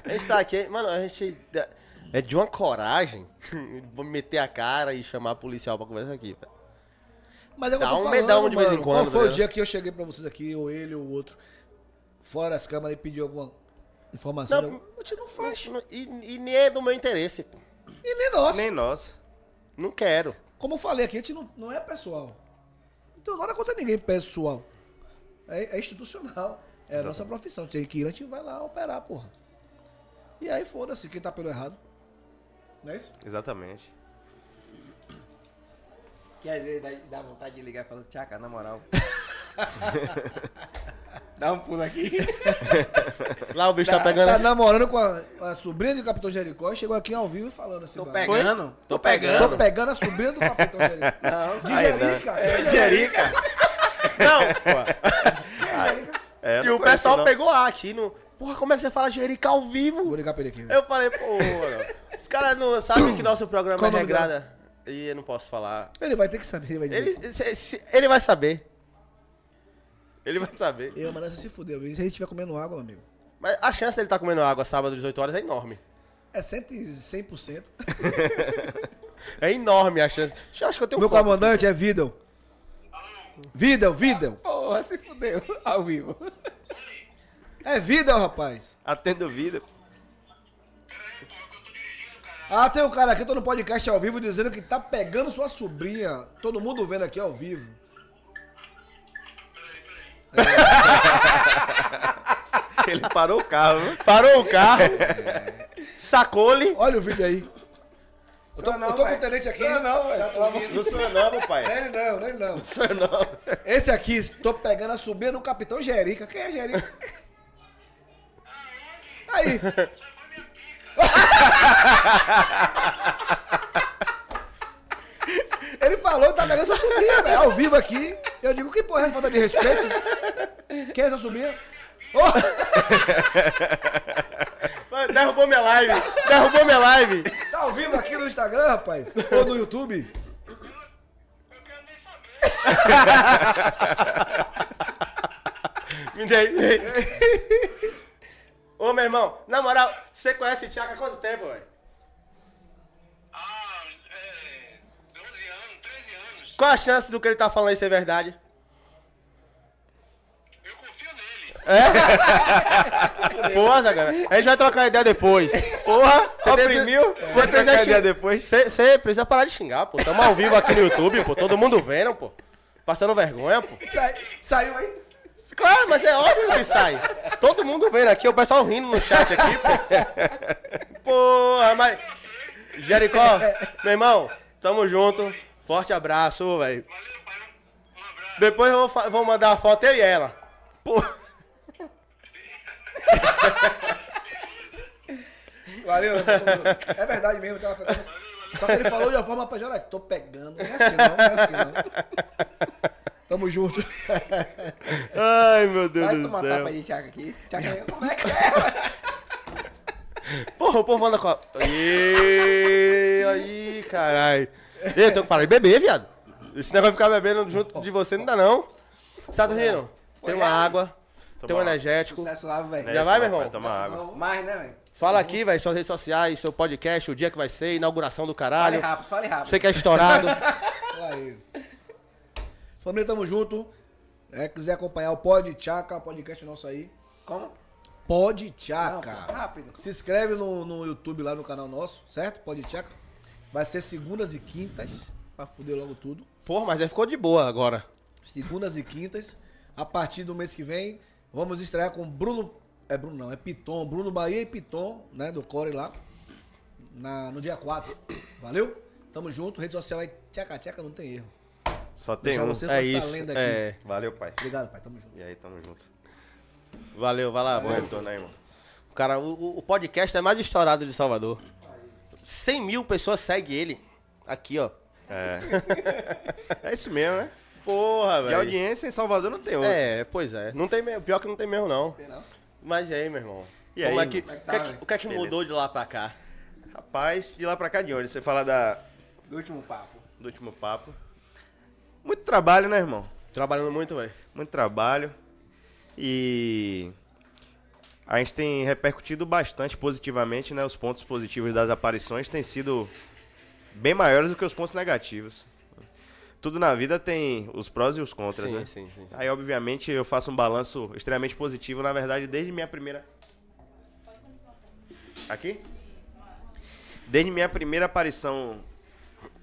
a gente tá aqui, mano, a gente é de uma coragem. Vou meter a cara e chamar a policial pra conversar aqui, velho. Mas é o que Dá eu tô um falando, medão de vez em mano. quando, Qual foi o ligado? dia que eu cheguei pra vocês aqui, ou ele ou o outro, fora das câmeras e pediu alguma informação? Não, de a gente não faz. E, e nem é do meu interesse, pô. E nem nós. Nem nós. Não quero. Como eu falei aqui, a gente não, não é pessoal. Então nada contra ninguém pessoal. É, é institucional. É a nossa profissão. Tem que ir, a gente vai lá operar, porra. E aí foda-se, quem tá pelo errado. Não é isso? Exatamente. Que às vezes dá, dá vontade de ligar e falar, Tchaca, na moral. Dá um pulo aqui. Lá o bicho tá, pegando. Tá namorando com a, a sobrinha do Capitão Jericó e chegou aqui ao vivo e falando assim. Tô pegando. Tô Tô pegando. pegando a sobrinha do Capitão Jericó. Não, De Aí, né? Jerica. É, Jerica. Não, pô. É, e não o conheço, pessoal não. pegou A aqui no. Porra, como é que você fala Jerica ao vivo? Vou ligar pra ele aqui. Eu falei, pô, os caras não sabem que nosso programa Qual é regrada. E eu não posso falar. Ele vai ter que saber, ele vai dizer. Ele, se- se- ele vai saber. Ele vai saber. Eu, mas se fudeu, viu? Se a gente estiver comendo água, meu amigo. Mas a chance dele estar comendo água sábado às 18 horas é enorme. É 100, 100%. É enorme a chance. Eu acho que eu tenho Meu comandante é Vidal. Vidal, Vidal. Porra, se fudeu. Ao vivo. É Vidal, rapaz. Atendo vida. Ah, tem um cara aqui, tô no podcast ao vivo, dizendo que tá pegando sua sobrinha. Todo mundo vendo aqui ao vivo. Ele parou o carro, viu? Parou o carro, sacou-lhe. Olha o vídeo aí. Eu tô, não, eu tô com o tenente aqui. Não, velho. Saturnino. Não sou eu não, pai. Não é ele não, não é ele não. Não sou eu não. Esse aqui, tô pegando a sobrinha do Capitão Jerica. Quem é Jerica? Aí. Ele falou tá pegando sua sobrinha, velho, ao vivo aqui. Eu digo, que porra é falta de respeito? Quem é essa sobrinha? Mano, Derrubou minha live. Derrubou minha live. tá ao vivo aqui no Instagram, rapaz? Ou no YouTube? Me dei. me dei. Ô, meu irmão, na moral, você conhece o Thiago há quanto tempo, velho? Ah, é. 12 anos, 13 anos. Qual a chance do que ele tá falando aí ser verdade? Eu confio nele. Porra, Zagara. A gente vai trocar ideia depois. Porra, você Oprimiu? Você Vai precisa xing- ideia depois? Você você precisa parar de xingar, pô. Tamo ao vivo aqui no YouTube, pô. Todo mundo vendo, pô. Passando vergonha, pô. Sai- saiu aí? Claro, mas é óbvio que sai. Todo mundo vendo aqui, o pessoal rindo no chat aqui, pô. Porra, mas. Jericó, meu irmão, tamo junto. Forte abraço, velho. Valeu, pai. Um abraço. Depois eu vou, vou mandar a foto eu e ela. Pô. Valeu, é verdade mesmo. Tava falando. Só que ele falou de uma forma pejorativa. Tô pegando. Não é assim não, não é assim não. Tamo junto. Ai, meu Deus Vai do tomar céu. tapa de Thiago aqui. Thiago, como é que é? Porra, o povo anda com a... Ê, aí, caralho. Ei, eu tenho que parar de beber, viado. Esse negócio de ficar bebendo junto de você não dá, não. Saturnino, tem uma água, tem um energético. Sucesso lá, velho. Já vai, meu irmão? Vai tomar água. Mais, né, velho? Fala aqui, velho, suas redes sociais, seu podcast, o dia que vai ser, inauguração do Fale caralho. rápido, fale rápido. Você que é estourado. Aí. Família, tamo junto. É, quiser acompanhar o Pod Tchaca, o podcast nosso aí. Como? Pod Não, Tchaca. rápido. Se inscreve no, no YouTube lá no canal nosso, certo? Pod Tchaca. Vai ser segundas e quintas, pra fuder logo tudo. Porra, mas aí ficou de boa agora. Segundas e quintas. A partir do mês que vem, vamos estrear com Bruno. É Bruno não, é Piton. Bruno Bahia e Piton, né? Do Core lá. Na, no dia 4. Valeu? Tamo junto. Rede social aí, tchaca tchaca, não tem erro. Só tem Deixar um. você É isso. lenda aqui. É. Valeu, pai. Obrigado, pai. Tamo junto. E aí, tamo junto. Valeu, vai lá, Bom mano. retorno aí, irmão. Cara, o, o- o podcast é mais estourado de Salvador. 100 mil pessoas seguem ele. Aqui, ó. É. É isso mesmo, né? Porra, E velho. audiência em Salvador não tem outro. É, pois é. Não tem mesmo. Pior que não tem mesmo, não. Tem não? Mas e aí, meu irmão? E Como aí, é que, como é que o tá, que é que- o que é que Beleza. mudou de lá pra cá? Rapaz, de lá pra cá de onde? Você fala da, Do último papo. do último papo. Muito trabalho, né, irmão? Trabalhando muito, velho. Muito trabalho. E a gente tem repercutido bastante positivamente, né? Os pontos positivos das aparições têm sido bem maiores do que os pontos negativos. Tudo na vida tem os prós e os contras, Sim, né? sim, sim, sim. Aí, obviamente, eu faço um balanço extremamente positivo, na verdade, desde minha primeira. Aqui? Desde minha primeira aparição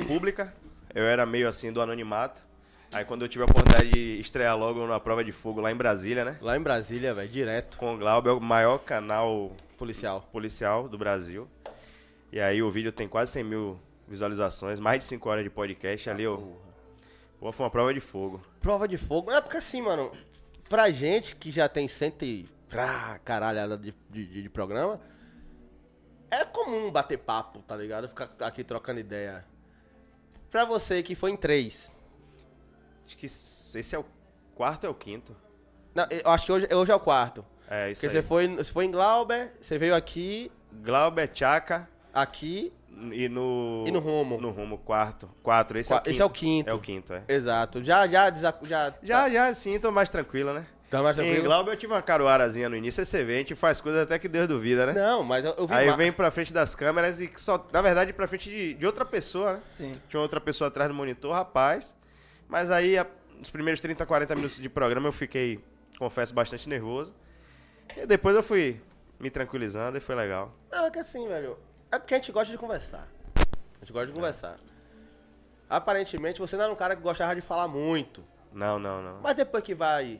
pública, eu era meio assim do anonimato. Aí, quando eu tive a oportunidade de estrear logo na prova de fogo lá em Brasília, né? Lá em Brasília, velho, direto. Com o Glauber, o maior canal Policial. policial do Brasil. E aí, o vídeo tem quase 100 mil visualizações, mais de 5 horas de podcast. Ali, eu. Pô, foi uma prova de fogo. Prova de fogo. É porque assim, mano, pra gente que já tem cento e... pra caralhada de, de, de programa, é comum bater papo, tá ligado? Ficar aqui trocando ideia. Pra você que foi em três, Acho que esse é o quarto ou é o quinto. Não, eu acho que hoje, hoje é o quarto. É, isso Porque aí. você foi, você foi em Glauber, você veio aqui, Glauber, Tchaka aqui e no... e no rumo. No rumo, quarto. Quatro, esse, é, o Qua- quinto. esse é o quinto. É o quinto, é. Exato. Já, já, desacu- já. Já, já, sim, tô mais tranquilo, né? Tá mais Em tranquilo? Glauber eu tive uma caruarazinha no início, aí você vê, a gente faz coisas até que Deus duvida, né? Não, mas eu, eu vi. Aí ma- vem pra frente das câmeras e só, na verdade, pra frente de, de outra pessoa, né? Sim. Tinha outra pessoa atrás do monitor, rapaz. Mas aí, a- nos primeiros 30, 40 minutos de programa, eu fiquei, confesso, bastante nervoso. E depois eu fui me tranquilizando e foi legal. Não, é que assim, velho. É porque a gente gosta de conversar. A gente gosta de conversar. Aparentemente, você não era um cara que gostava de falar muito. Não, não, não. Mas depois que vai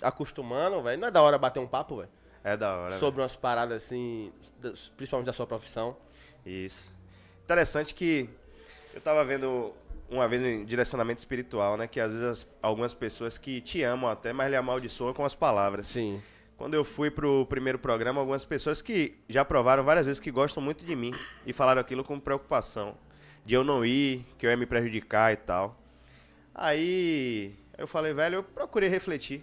acostumando, velho, não é da hora bater um papo, velho? É da hora. Sobre umas paradas assim, principalmente da sua profissão. Isso. Interessante que eu tava vendo uma vez em direcionamento espiritual, né? Que às vezes as- algumas pessoas que te amam até, mas lhe amaldiçoam com as palavras. Sim. Quando eu fui pro primeiro programa, algumas pessoas que já provaram várias vezes que gostam muito de mim e falaram aquilo com preocupação. De eu não ir, que eu ia me prejudicar e tal. Aí eu falei, velho, eu procurei refletir.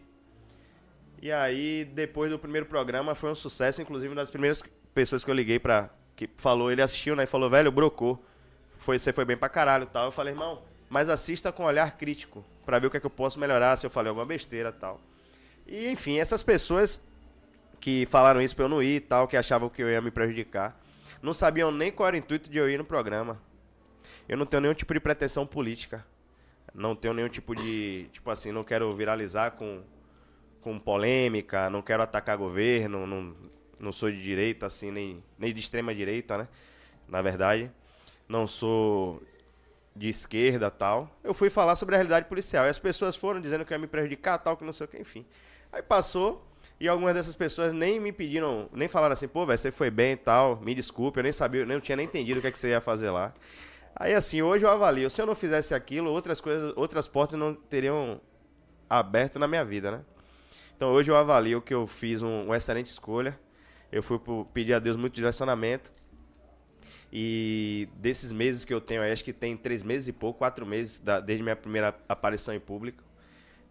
E aí, depois do primeiro programa, foi um sucesso. Inclusive, uma das primeiras pessoas que eu liguei pra. que falou, ele assistiu, né? E falou, velho, brocou. Foi, você foi bem pra caralho e tal. Eu falei, irmão, mas assista com olhar crítico. Pra ver o que é que eu posso melhorar, se eu falei alguma besteira tal. E, enfim, essas pessoas que falaram isso pra eu não ir e tal, que achavam que eu ia me prejudicar, não sabiam nem qual era o intuito de eu ir no programa. Eu não tenho nenhum tipo de pretensão política. Não tenho nenhum tipo de. Tipo assim, não quero viralizar com, com polêmica, não quero atacar governo, não, não sou de direita, assim, nem, nem de extrema direita, né? Na verdade. Não sou de esquerda tal. Eu fui falar sobre a realidade policial. E as pessoas foram dizendo que ia me prejudicar, tal, que não sei o que, enfim. Aí passou, e algumas dessas pessoas nem me pediram, nem falaram assim, pô, velho, você foi bem e tal, me desculpe, eu nem sabia, eu nem tinha nem entendido o que, é que você ia fazer lá. Aí assim, hoje eu avalio, se eu não fizesse aquilo, outras coisas, outras portas não teriam aberto na minha vida, né? Então hoje eu avalio que eu fiz um, uma excelente escolha. Eu fui pro- pedir a Deus muito direcionamento. E desses meses que eu tenho aí, acho que tem três meses e pouco, quatro meses, da- desde minha primeira aparição em público,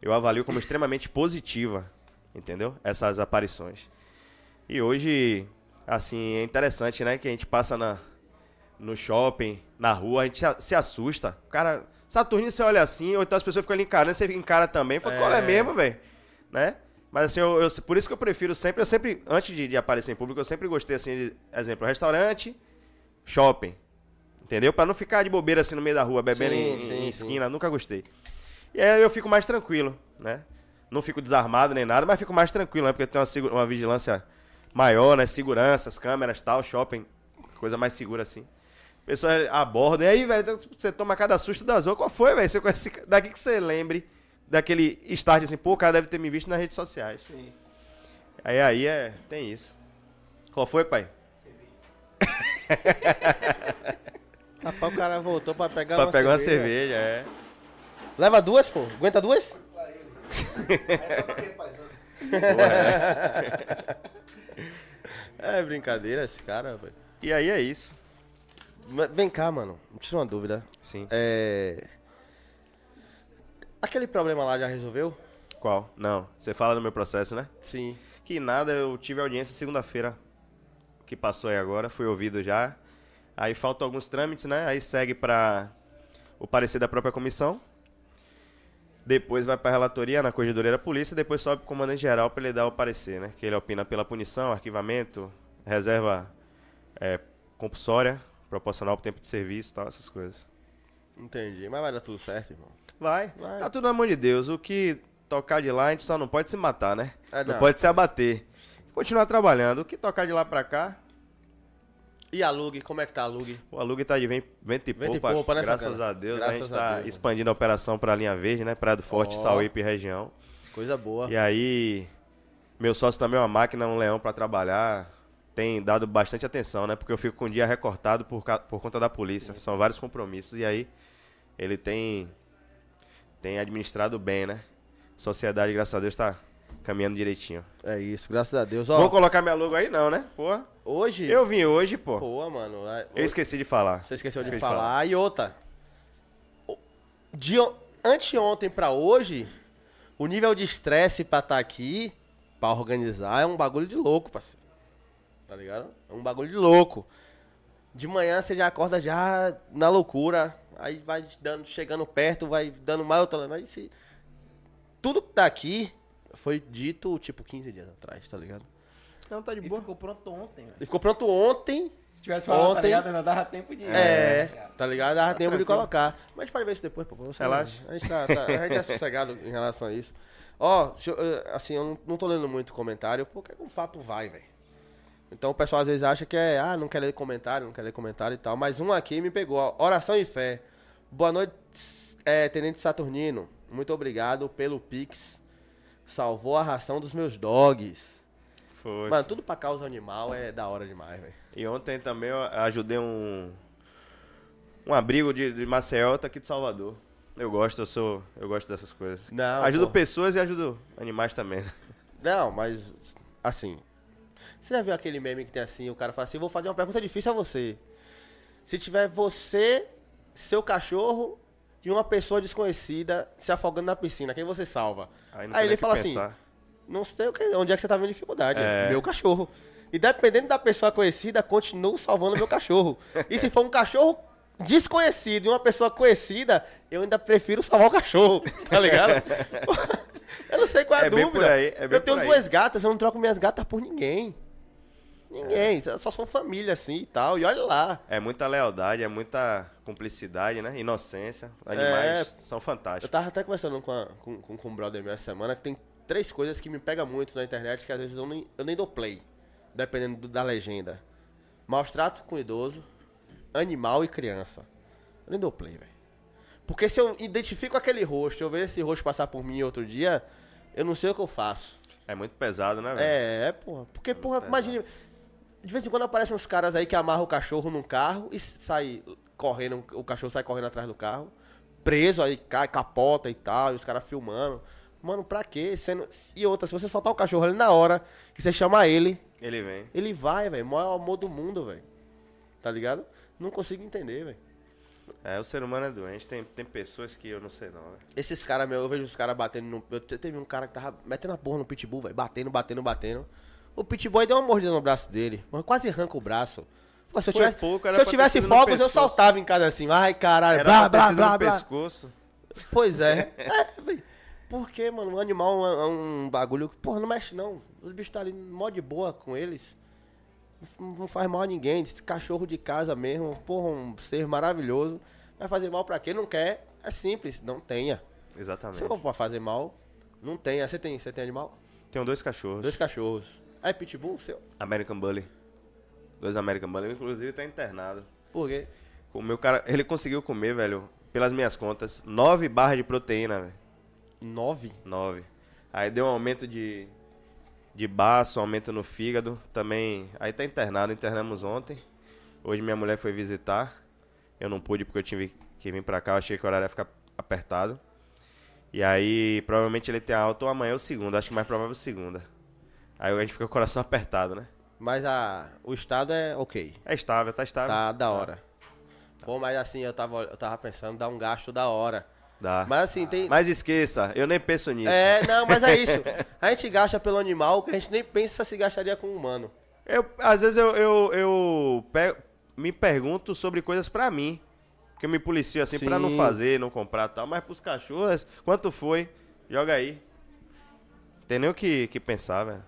eu avalio como extremamente positiva, entendeu? Essas aparições. E hoje, assim, é interessante, né? Que a gente passa na, no shopping, na rua, a gente se- assusta. O cara, Saturninho, você olha assim, ou então as pessoas ficam ali encarando, você encara também. Fala, qual é mesmo, velho? Né? Mas assim, eu, eu- por isso que eu prefiro sempre, eu sempre, antes de, de aparecer em público, eu sempre gostei, assim, de, exemplo, restaurante, shopping. Entendeu? Pra não ficar de bobeira assim no meio da rua, bebendo Sim, em, sim, em sim. esquina, nunca gostei. E aí eu fico mais tranquilo, né? Não fico desarmado nem nada, mas fico mais tranquilo, né? Porque tem uma, uma vigilância maior, né? Seguranças, câmeras tal, shopping, coisa mais segura assim. Pessoas abordam, e aí, velho, então, você toma cada susto das outras. Qual foi, velho? Você conhece, daqui que você lembre daquele start assim, pô, o cara deve ter me visto nas redes sociais. Sim. Aí, aí é, tem isso. Qual foi, pai? Rapaz, o cara voltou pra pegar pra uma pegar uma cerveja. cerveja, é. Leva duas, pô. Aguenta duas? É brincadeira esse cara, velho. E aí é isso. Mas Vem cá, mano. Me tira uma dúvida. Sim. É. Aquele problema lá já resolveu? Qual? Não. Você fala do meu processo, né? Sim. Que nada, eu tive audiência segunda-feira. Que passou aí agora, fui ouvido já. Aí faltam alguns trâmites, né? Aí segue para o parecer da própria comissão. Depois vai para a relatoria na corregedoria da polícia. Depois sobe para o comandante geral para ele dar o parecer, né? Que ele opina pela punição, arquivamento, reserva é, compulsória, proporcional ao tempo de serviço e tal, essas coisas. Entendi. Mas vai dar tudo certo, irmão. Vai. Vai. Tá tudo na mão de Deus. O que tocar de lá, a gente só não pode se matar, né? É, não. não. pode se abater. Continuar trabalhando. O que tocar de lá pra cá, E a Lug? Como é que tá a Lug? o alugue tá de ven- vento e poupa. poupa, né, graças Sacana? a Deus. Graças a gente a tá Deus, expandindo a operação pra linha verde, né? Praia do Forte, Ó. Sauípe e região. Coisa boa. E aí, meu sócio também é uma máquina, um leão pra trabalhar. Tem dado bastante atenção, né? Porque eu fico com o dia recortado por, por conta da polícia. São vários compromissos. E aí, ele tem, tem administrado bem, né? Sociedade, graças a Deus, tá caminhando direitinho. É isso, graças a Deus. Ó, Vou colocar minha logo aí, não, né? Pô, hoje. eu vim hoje, pô. Pô, mano. Eu esqueci de falar. Você esqueceu de Esqueci falar. E outra. De on- anteontem pra hoje, O nível de estresse pra estar aqui, pra organizar, é um bagulho de louco, parceiro. Tá ligado? É um bagulho de louco. De manhã você já acorda já na loucura. Aí vai dando, chegando perto, vai dando mais outra. Mas se... tudo que tá aqui foi dito, tipo, 15 dias atrás, tá ligado? Não, tá de boa. ficou pronto ontem, velho. Ele ficou pronto ontem. Se tivesse falado, tá Ontem- ligado? Ainda dava tempo de... É, cara. tá ligado? Dava tempo de tranquilo. colocar. Mas a gente pode ver isso depois, pô. Você Relaxa. A gente, tá, tá- a gente é sossegado em relação a isso. Ó, eu, eh, assim, eu não, não tô lendo muito comentário, porque o papo vai, velho. Então o pessoal às vezes acha que é, ah, não quer ler comentário, não quer ler comentário e tal. Mas um aqui me pegou, ó. Oração e fé. Boa noite, eh, Tenente Saturnino. Muito obrigado pelo Pix. Salvou a ração dos meus dogs. Foi. Mano, tudo pra causa animal é da hora demais, velho. E ontem também eu ajudei um. Um abrigo de, de Maceió, tá aqui de Salvador. Eu gosto, eu sou. Eu gosto dessas coisas. Não, ajudo pô. pessoas e ajudo animais também. né? Não, mas assim. Você já viu aquele meme que tem assim, o cara fala assim, vou fazer uma pergunta difícil a você. Se tiver você, seu cachorro e uma pessoa desconhecida se afogando na piscina, quem você salva? Aí, Aí ele fala assim, pensar. Não sei o que, onde é que você tá vendo dificuldade. É. Meu cachorro. E dependendo da pessoa conhecida, continuo salvando meu cachorro. e se for um cachorro desconhecido e uma pessoa conhecida, eu ainda prefiro salvar o cachorro, tá ligado? eu não sei qual é a É dúvida. aí, é eu tenho duas gatas, eu não troco minhas gatas por ninguém. Ninguém, só só são família assim e tal. E olha lá. É muita lealdade, é muita cumplicidade, né? Inocência. Animais são Eu fantásticos. tava até conversando com, a- com, com, com um brother meu essa semana que tem três coisas que me pegam muito na internet que às vezes eu nem, eu nem dou play, dependendo do- da legenda. Maus trato com idoso, animal e criança. Eu nem dou play, velho. Porque se eu identifico aquele rosto, eu vejo esse rosto passar por mim outro dia, eu não sei o que eu faço. É muito pesado, né, velho? É, é, porra. Porque, porra, imagine. De vez em quando aparecem uns caras aí que amarram o cachorro num carro e sai correndo, o cachorro sai correndo atrás do carro, preso aí, cai, capota e tal, e os caras filmando. Mano, pra quê? E outra, se você soltar o cachorro ali na hora que você chama ele, Ele vem. ele vai, velho. Maior amor do mundo, velho. Tá ligado? Não consigo entender, velho. É, o ser humano é doente. Tem, tem pessoas que eu não sei não, velho. Esses caras, meu, eu vejo os caras batendo no. Eu te- teve um cara que tava metendo a porra no pitbull, velho. Batendo, batendo, batendo. O aí deu uma mordida no braço dele. Quase arranca o braço. Pô, se eu tivesse, pouco, se eu tivesse fogos, eu saltava em casa assim. Ai, caralho. Era Blá, blá, blá, blá. pescoço. Pois é. é velho. Por que, mano? Um animal é um, um bagulho que, porra, não mexe não. Os bichos tá ali mó de boa com eles. Não não faz mal a ninguém. Esse cachorro de casa mesmo, porra, um ser maravilhoso. Vai fazer mal pra quem não quer. É simples, não tenha. Exatamente. Se for pra fazer mal, não tenha. Você tem, você tem animal? Tenho dois cachorros. Dois cachorros. É pitbull seu? American Bully. Dois American Bully. Inclusive tá internado. Por quê? O meu cara, ele conseguiu comer, velho, pelas minhas contas, nove barras de proteína, velho. Nove? Nove. Aí deu um aumento de, de baço, um aumento no fígado. Também. Aí tá internado, internamos ontem. Hoje minha mulher foi visitar. Eu não pude porque eu tive que vir pra cá. Eu achei que o horário ia ficar apertado. E aí, provavelmente ele tem alta ou amanhã ou segunda. Acho que mais provável segunda. Aí a gente fica com o coração apertado, né? Mas a, o estado é ok. É estável, tá estável. Tá da hora. Pô, mas assim, eu tava, eu tava pensando, dá um gasto da hora. Dá. Mas assim, tem. Mas esqueça, eu nem penso nisso. É, não, mas é isso. A gente gasta pelo animal que a gente nem pensa se gastaria com o humano. Eu, às vezes eu, eu, eu pe- me pergunto sobre coisas pra mim. Que eu me policio assim pra não fazer, não comprar e tal. Mas pros cachorros, quanto foi? Joga aí. Tem nem o que, que pensar, velho.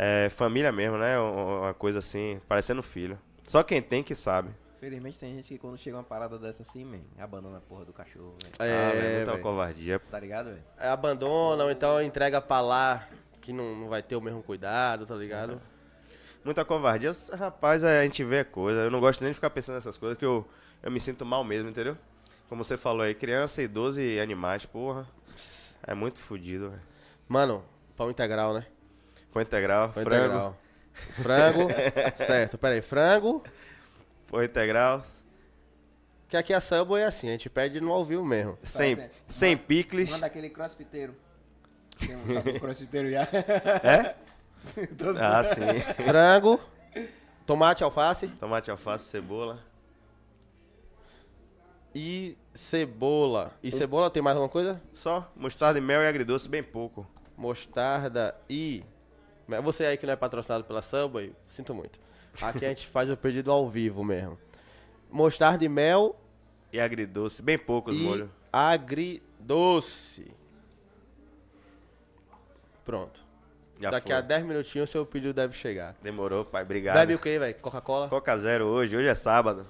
É família mesmo, né? Uma uma coisa assim, parecendo filho. Só quem tem que sabe. Felizmente tem gente que quando chega uma parada dessa assim, man, abandona a porra do cachorro, velho. ah, velho, muita velho. covardia. Tá ligado, velho? É, abandona ou então entrega pra lá que não, não vai ter o mesmo cuidado, tá ligado? Muita covardia. Rapaz, a gente vê coisa. Eu não gosto nem de ficar pensando nessas coisas, que eu, eu me sinto mal mesmo, entendeu? Como você falou aí, criança, idoso e animais, porra. É muito fodido, velho. Mano, pão integral, né? Pão integral, Pão frango. integral. Frango. certo, pera aí. Frango. Pão integral, Que aqui a Subway é assim, a gente pede no ao vivo mesmo. sem, certo. sem picles. Manda aquele crossfiteiro. Tem um crossfiteiro já? É? Ah, sim. Frango. Tomate, alface. Tomate, alface, cebola. e cebola. E cebola tem mais alguma coisa? Só mostarda e mel e agridoce, bem pouco. Mostarda e. Você aí que não é patrocinado pela Subway, sinto muito. Aqui a gente faz o pedido ao vivo mesmo. Mostarda e mel E agridoce, bem poucos e molhos. agridoce. Pronto. Já Daqui foi. a 10 minutinhos o seu pedido deve chegar. Demorou, pai. Obrigado. Bebe o que, velho? Coca-Cola? Coca Zero hoje, hoje é sábado.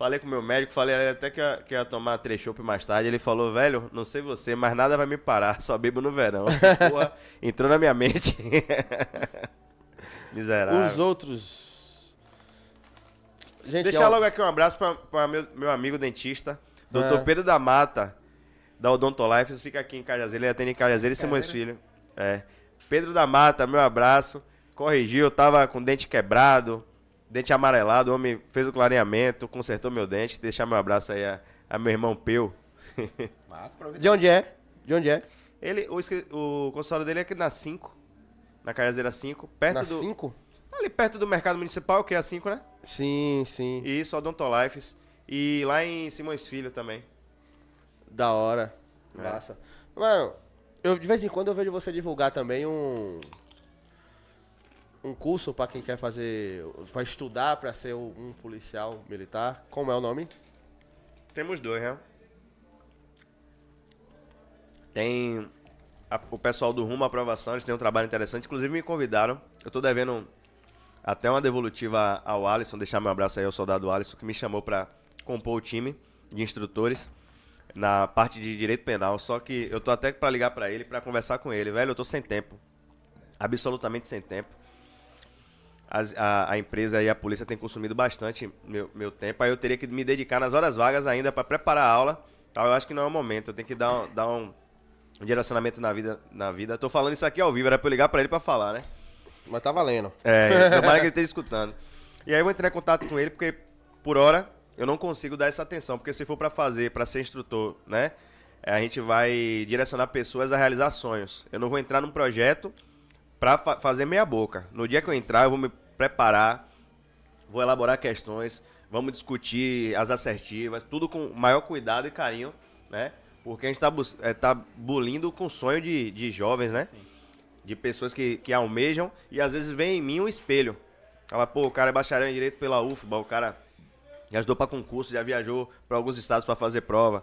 Falei com o meu médico, falei até que ia, que ia tomar três chopp mais tarde. Ele falou, velho, não sei você, mas nada vai me parar, só bebo no verão. Porra, entrou na minha mente. Miserável. Os outros. Gente, Deixar ó, logo aqui um abraço para meu, meu amigo dentista, Dr. Ah. Pedro da Mata, da Odontolife. Fica aqui em Cajazeiro, ele atende em Cajazeiro e Simões Filho. É. Pedro da Mata, meu abraço. Corrigiu, eu tava com dente quebrado, dente amarelado. O homem fez o clareamento, consertou meu dente. Deixar meu abraço aí a, a meu irmão Peu. Massa, aproveita. De onde é? De onde é? Ele, o, o consultório dele é aqui na 5, na Cajazeira 5, perto Na do. 5? Ali perto do mercado municipal, que é a 5, né? Sim, sim. E isso, Odontolifes. E lá em Simões Filho também. Da hora. É. Massa. Mano, eu de vez em quando eu vejo você divulgar também um. Um curso pra quem quer fazer. pra estudar pra ser um policial militar. Como é o nome? Temos dois, né? Tem a- o pessoal do Rumo Aprovação, eles têm um trabalho interessante. Inclusive me convidaram. Eu tô devendo até uma devolutiva ao Alisson, deixar meu abraço aí ao soldado Alisson, que me chamou pra compor o time de instrutores na parte de direito penal. Só que eu tô até pra ligar pra ele, pra conversar com ele. Velho, eu tô sem tempo. Absolutamente sem tempo. As- a, a empresa e a polícia têm consumido bastante meu, meu tempo. Aí eu teria que me dedicar nas horas vagas ainda para preparar a aula. Tal. Eu acho que não é o momento. Eu tenho que dar, um- dar um direcionamento na vida, na vida. Tô falando isso aqui ao vivo, era pra eu ligar pra ele pra falar, né? Mas tá valendo. É, tomara que ele esteja escutando. E aí eu vou entrar em contato com ele, porque por hora eu não consigo dar essa atenção. Porque se for pra fazer, pra ser instrutor, né? A gente vai direcionar pessoas a realizar sonhos. Eu não vou entrar num projeto pra fa- fazer meia boca. No dia que eu entrar, eu vou me preparar, vou elaborar questões, vamos discutir as assertivas, tudo com maior cuidado e carinho, né? Porque a gente tá, bus- é, tá bulindo com o sonho de, de jovens, né? De pessoas que, que almejam e às vezes vem em mim um espelho. Fala, pô, o cara é bacharel em direito pela UFBA, o cara já ajudou pra concurso, já viajou pra alguns estados pra fazer prova.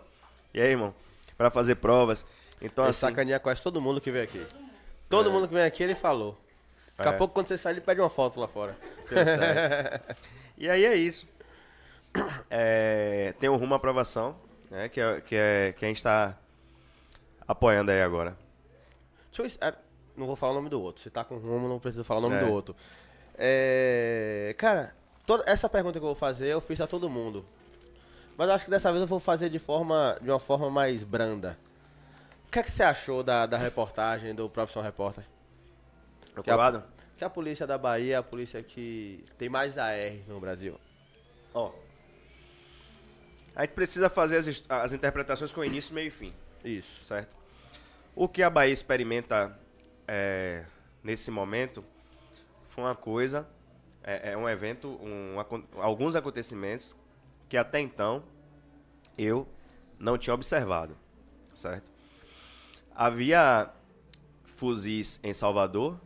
E aí, irmão? Pra fazer provas. Então, Ele assim, sacaneia quase todo mundo que vem aqui. Todo mundo que vem aqui ele falou. Daqui É. a pouco, quando você sai, ele pede uma foto lá fora. E aí é isso. É, tem o Rumo à Aprovação, né, que, é, que, é, que a gente está apoiando aí agora. Deixa eu. ah, Não vou falar o nome do outro. Se tá com rumo, não precisa falar o nome É. do outro. É, Cara, toda essa pergunta que eu vou fazer, eu fiz a todo mundo. Mas acho que dessa vez eu vou fazer de, forma, de uma forma mais branda. O que é que você achou da, da reportagem do Profissão Repórter? Preocupado? Que a polícia da Bahia é a polícia que tem mais AR no Brasil. Ó, a gente precisa fazer as, as interpretações com início, meio e fim. Isso. certo? O que a Bahia experimenta é, nesse momento foi uma coisa, é, é um evento, um acon- alguns acontecimentos que até então eu não tinha observado, certo? Havia fuzis em Salvador?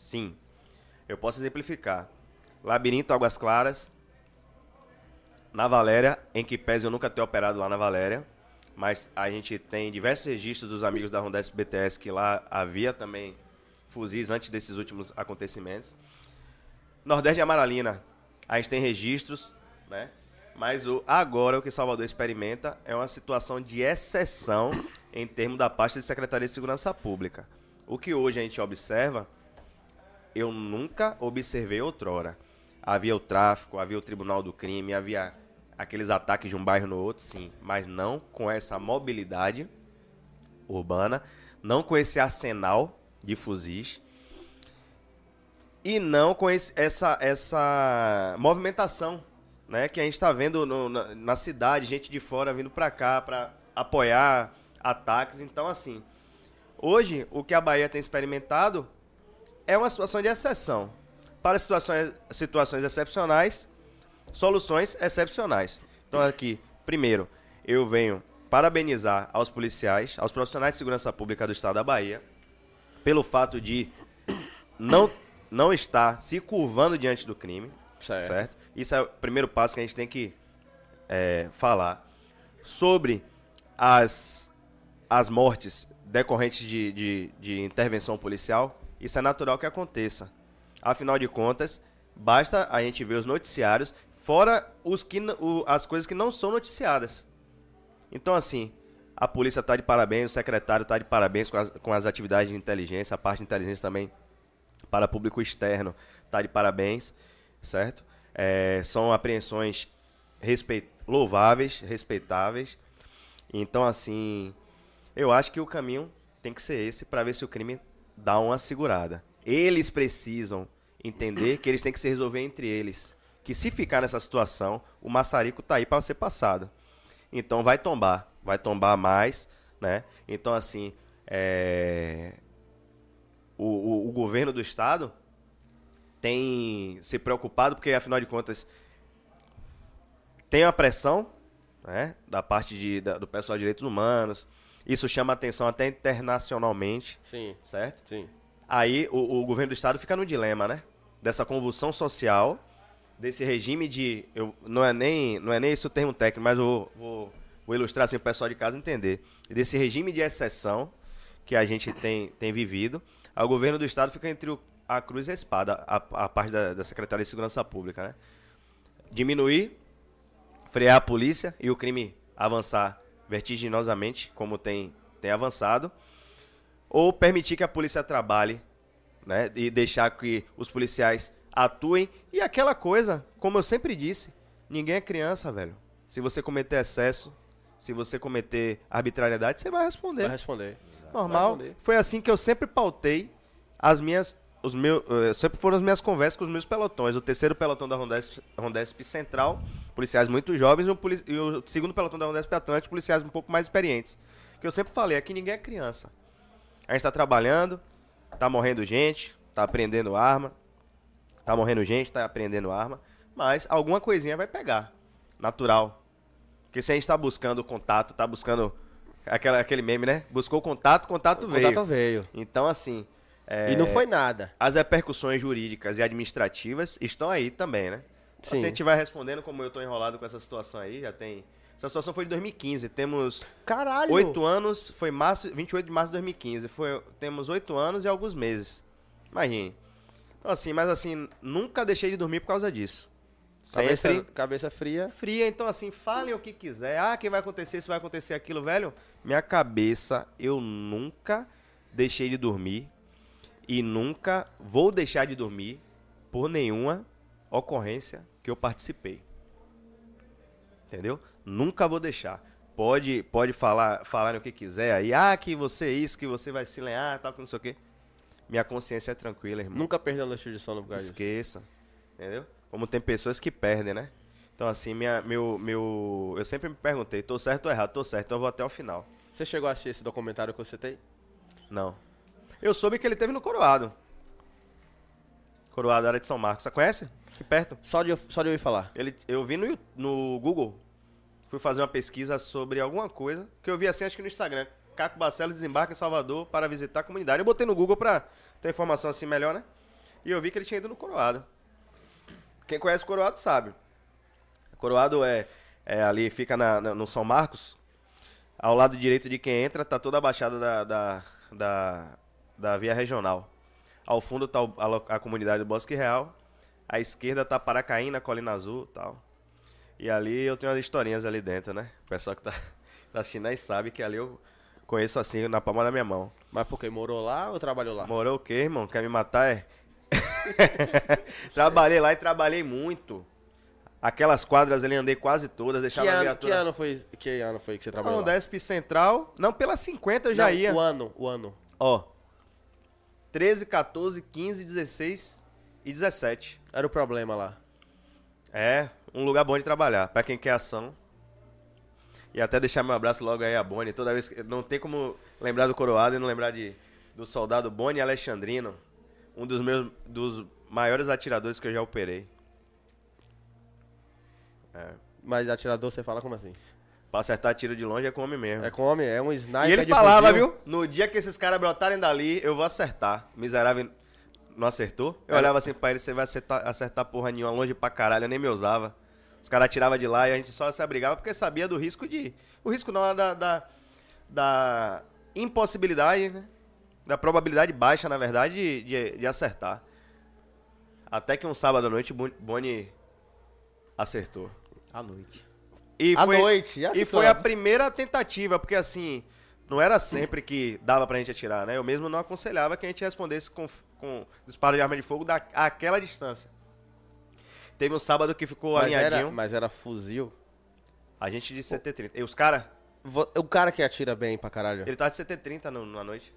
Sim. Eu posso exemplificar. Labirinto Águas Claras, na Valéria, em que pese eu nunca ter operado lá na Valéria, mas a gente tem diversos registros dos amigos da Rondesp BTS que lá havia também fuzis antes desses últimos acontecimentos. Nordeste de Amaralina, a gente tem registros, né? Mas o, agora o que Salvador experimenta é uma situação de exceção em termos da pasta de Secretaria de Segurança Pública. O que hoje a gente observa, eu nunca observei outrora. Havia o tráfico, havia o Tribunal do Crime, havia aqueles ataques de um bairro no outro, sim, mas não com essa mobilidade urbana, não com esse arsenal de fuzis e não com esse- essa, essa movimentação né, que a gente está vendo no- na, na cidade, gente de fora vindo para cá para apoiar ataques. Então, assim, hoje o que a Bahia tem experimentado é uma situação de exceção. Para situações, situações excepcionais, soluções excepcionais. Então, aqui, primeiro, eu venho parabenizar aos policiais, aos profissionais de segurança pública do estado da Bahia, pelo fato de não, não estar se curvando diante do crime, Certo. certo? Isso é o primeiro passo que a gente tem que é, falar. Sobre as, as mortes decorrentes de, de, de intervenção policial, isso é natural que aconteça. Afinal de contas, basta a gente ver os noticiários, fora os que, o- as coisas que não são noticiadas. Então, assim, a polícia está de parabéns, o secretário está de parabéns com as, com as atividades de inteligência, a parte de inteligência também para público externo está de parabéns, certo? É, são apreensões respeit louváveis, respeitáveis. Então, assim, eu acho que o caminho tem que ser esse para ver se o crime dá uma segurada. Eles precisam entender que eles têm que se resolver entre eles. Que se ficar nessa situação, o maçarico tá aí para ser passado. Então vai tombar, vai tombar mais, né? Então assim, é... o, o, o governo do estado tem se preocupado porque afinal de contas tem uma pressão, né, da parte de, da- do pessoal de direitos humanos. Isso chama atenção até internacionalmente, Sim, certo? sim. Aí o, o governo do estado fica no dilema, né? Dessa convulsão social, desse regime de. Eu, não, é nem, não é nem esse o termo técnico, mas eu vou, vou, vou ilustrar assim para o pessoal de casa entender. Desse regime de exceção que a gente tem, tem vivido. O governo do estado fica entre o- a cruz e a espada, a, a parte da, da Secretaria de Segurança Pública, né? Diminuir, frear a polícia e o crime avançar vertiginosamente, como tem, tem avançado ou permitir que a polícia trabalhe, né, e deixar que os policiais atuem e aquela coisa, como eu sempre disse, ninguém é criança, velho. Se você cometer excesso, se você cometer arbitrariedade, você vai responder. Vai responder. Normal. Vai responder. Foi assim que eu sempre pautei as minhas os meus, eh, sempre foram as minhas conversas com os meus pelotões. O terceiro pelotão da Rondesp, Rondesp Central, policiais muito jovens, e o, poli- e o segundo pelotão da Rondesp Atlântico, policiais um pouco mais experientes. Que eu sempre falei, aqui ninguém é criança. A gente tá trabalhando, tá morrendo gente, tá aprendendo arma, tá morrendo gente, tá aprendendo arma, mas alguma coisinha vai pegar. Natural. Porque se a gente tá buscando contato, tá buscando aquela, aquele meme, né? Buscou contato, contato, O veio. contato veio. Então, assim. É, E não foi nada. As repercussões jurídicas e administrativas estão aí também, né? Se a Sim. gente vai respondendo como eu tô enrolado com essa situação aí, já tem. Essa situação foi de 2015. Temos Caralho. oito anos, foi março, 28 de março de 2015. Foi, temos oito anos e alguns meses. Imagine. Então, assim, mas assim, nunca deixei de dormir por causa disso. Cabeça, Sempre cabeça fria. fria, então assim, falem o que quiser. Ah, que vai acontecer, isso vai acontecer aquilo, velho. Minha cabeça, eu nunca deixei de dormir e nunca vou deixar de dormir por nenhuma ocorrência que eu participei. Entendeu? Nunca vou deixar. Pode, pode falar, falar o que quiser aí. Ah, que você é isso, que você vai se lenhar, tal, que não sei o quê. Minha consciência é tranquila, irmão. Nunca perdeu a noite de sono por causa. Esqueça. Entendeu? Como tem pessoas que perdem, né? Então, assim, minha, meu, meu. Eu sempre me perguntei, tô certo ou errado? Tô certo, então eu vou até o final. Você chegou a assistir esse documentário que você tem? Não. Eu soube que ele teve no Coroado. Coroado, área de São Marcos. Você conhece? Aqui perto. Só de, só de ouvir falar. Ele, eu vi no, no Google. Fui fazer uma pesquisa sobre alguma coisa que eu vi assim, acho que no Instagram. Caco Barcelos desembarca em Salvador para visitar a comunidade. Eu botei no Google pra ter informação assim melhor, né? E eu vi que ele tinha ido no Coroado. Quem conhece o Coroado sabe. Coroado é, é ali, fica na- na- no São Marcos. Ao lado direito de quem entra, tá toda a baixada da, da, da, da via regional. Ao fundo tá o- a, a comunidade do Bosque Real. À esquerda tá Paracaína, Colina Azul e tal. E ali eu tenho umas historinhas ali dentro, né? O pessoal que tá, tá assistindo aí sabe que ali eu conheço assim na palma da minha mão. Mas porque morou lá ou trabalhou lá? Morou o quê, irmão? Quer me matar, é? trabalhei lá e trabalhei muito. Aquelas quadras ali andei quase todas, Que deixava a ano, que viatura... ano foi que ano foi que você trabalhou Não, lá? Desp Central. Não, pela 50 eu já Não, ia. O ano, o ano. Ó. 13, 14, 15, 16 e 17. Era o problema lá. É, um lugar bom de trabalhar. Pra quem quer ação. E até deixar meu abraço logo aí a Boni. Toda vez que. Não tem como lembrar do Coroado e não lembrar de, do soldado Boni Alexandrino. Um dos meus. dos maiores atiradores que eu já operei. É. Mas atirador você fala como assim? Pra acertar tiro de longe é com homem mesmo. É com homem, é um sniper e ele de falava, viu? No dia que esses caras brotarem dali, eu vou acertar. Miserável não acertou. Eu É. olhava assim pra ele, você vai acertar, acertar porra nenhuma, longe pra caralho, eu nem me usava. Os caras tiravam de lá e a gente só se abrigava porque sabia do risco de. O risco não, da, da, da impossibilidade, né? Da probabilidade baixa, na verdade, de, de, de acertar. Até que um sábado à noite, Bon- Boni acertou. À noite. E À foi, noite, E que foi a primeira tentativa, porque assim, não era sempre que dava pra gente atirar, né? Eu mesmo não aconselhava que a gente respondesse com, com disparo de arma de fogo da, àquela distância. Teve um sábado que ficou Mas era, alinhadinho. mas era fuzil. A gente de CT30. E os caras, O cara que atira bem pra caralho. ele tava de CT30 no, na noite.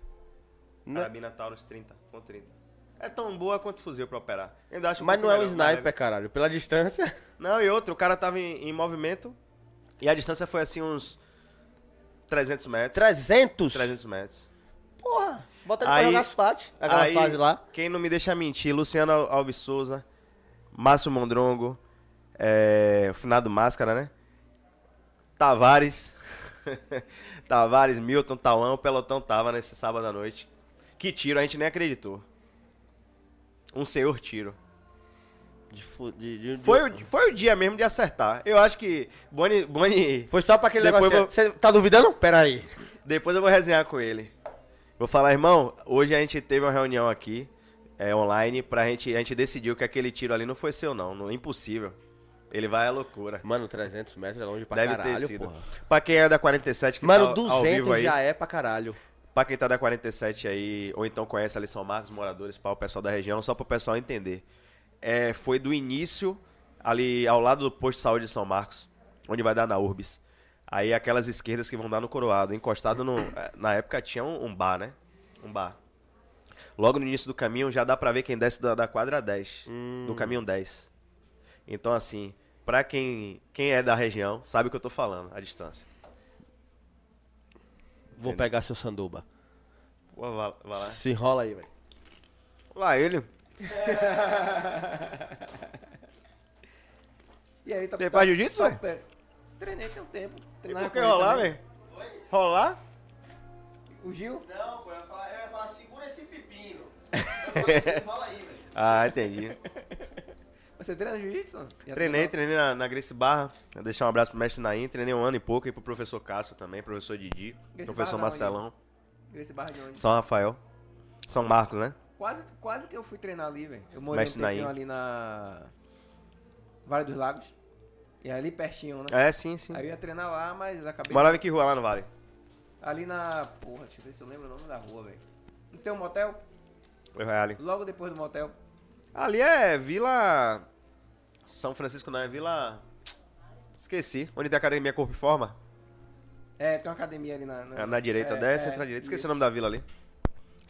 Não- Carabina Taurus 30, com 30. É tão boa quanto fuzil pra operar. Ainda acho Mas não é um sniper, caralho. Pela distância. Não, e outro, o cara tava em, em movimento. E a distância foi assim uns 300 metros. 300? 300 metros. Porra. Bota ele pra Aí- jogar as fases. Aquela Aí, fase lá. Quem não me deixa mentir, Luciano Al- Alves Souza, Márcio Mondrongo, é, o finado Máscara, né? Tavares, Tavares, Milton, Tauan, o pelotão tava nesse sábado à noite. Que tiro, a gente nem acreditou. Um senhor tiro. De de- Foi o, foi o dia mesmo de acertar. Eu acho que Boni, Boni Foi só pra aquele Depois negócio. Você tá duvidando? Pera aí. Depois eu vou resenhar com ele. Vou falar, irmão, hoje a gente teve uma reunião aqui, é, online, pra gente, a gente decidiu que aquele tiro ali não foi seu não, não impossível. Ele vai à loucura. Mano, 300 metros é longe pra Deve caralho, ter sido. porra. Pra quem é da 47 que Mano, tá ao 200 vivo aí, já é pra caralho. pra quem tá da 47 aí, ou então conhece ali São Marcos, moradores, para o pessoal da região, só pro pessoal entender. É, foi do início, ali ao lado do posto de saúde de São Marcos, onde vai dar na Urbis. Aí aquelas esquerdas que vão dar no Coroado, encostado no... eh, Na época tinha um, um bar, né? Um bar. Logo no início do caminho já dá pra ver quem desce da, da quadra 10. Do caminho 10. Então assim, pra quem, quem é da região, sabe o que eu tô falando, a distância. Vou pegar seu sanduba. Pô, vai, vai lá. Se enrola aí, velho. Lá ele. E aí, tá Você faz jiu-jitsu, tá-. Treinei tem um tempo. E por que rolar, velho? Rolar? O Gil? Não, pô, eu ia falar, eu ia falar segura esse pepino. enrola aí, velho. Ah, entendi. Você treina jiu-jitsu? Treinei, treinei na, na Grace Barra. Vou deixar um abraço pro mestre Naim. Treinei um ano e pouco aí pro professor Cássio também, professor Didi, Gracie professor Barra? Marcelão, Esse barra de onde? São Rafael. São Marcos, né? Quase, quase que eu fui treinar ali, velho. Eu morei Mestre um tempinho ali na Vale dos Lagos. E ali pertinho, né? É, sim, sim. Aí eu ia treinar lá, mas acabei... Morava em que rua lá no Vale? Ali na... Porra, deixa eu ver se eu lembro o nome da rua, velho. Não tem um motel? Oi, Reale. Logo depois do motel. Ali é Vila. São Francisco, não, é Vila. Esqueci. Onde tem a academia Corpo e Forma? É, tem uma academia ali na... É, na direita, é, desce, é, entra na direita. Esqueci isso. o nome da vila ali.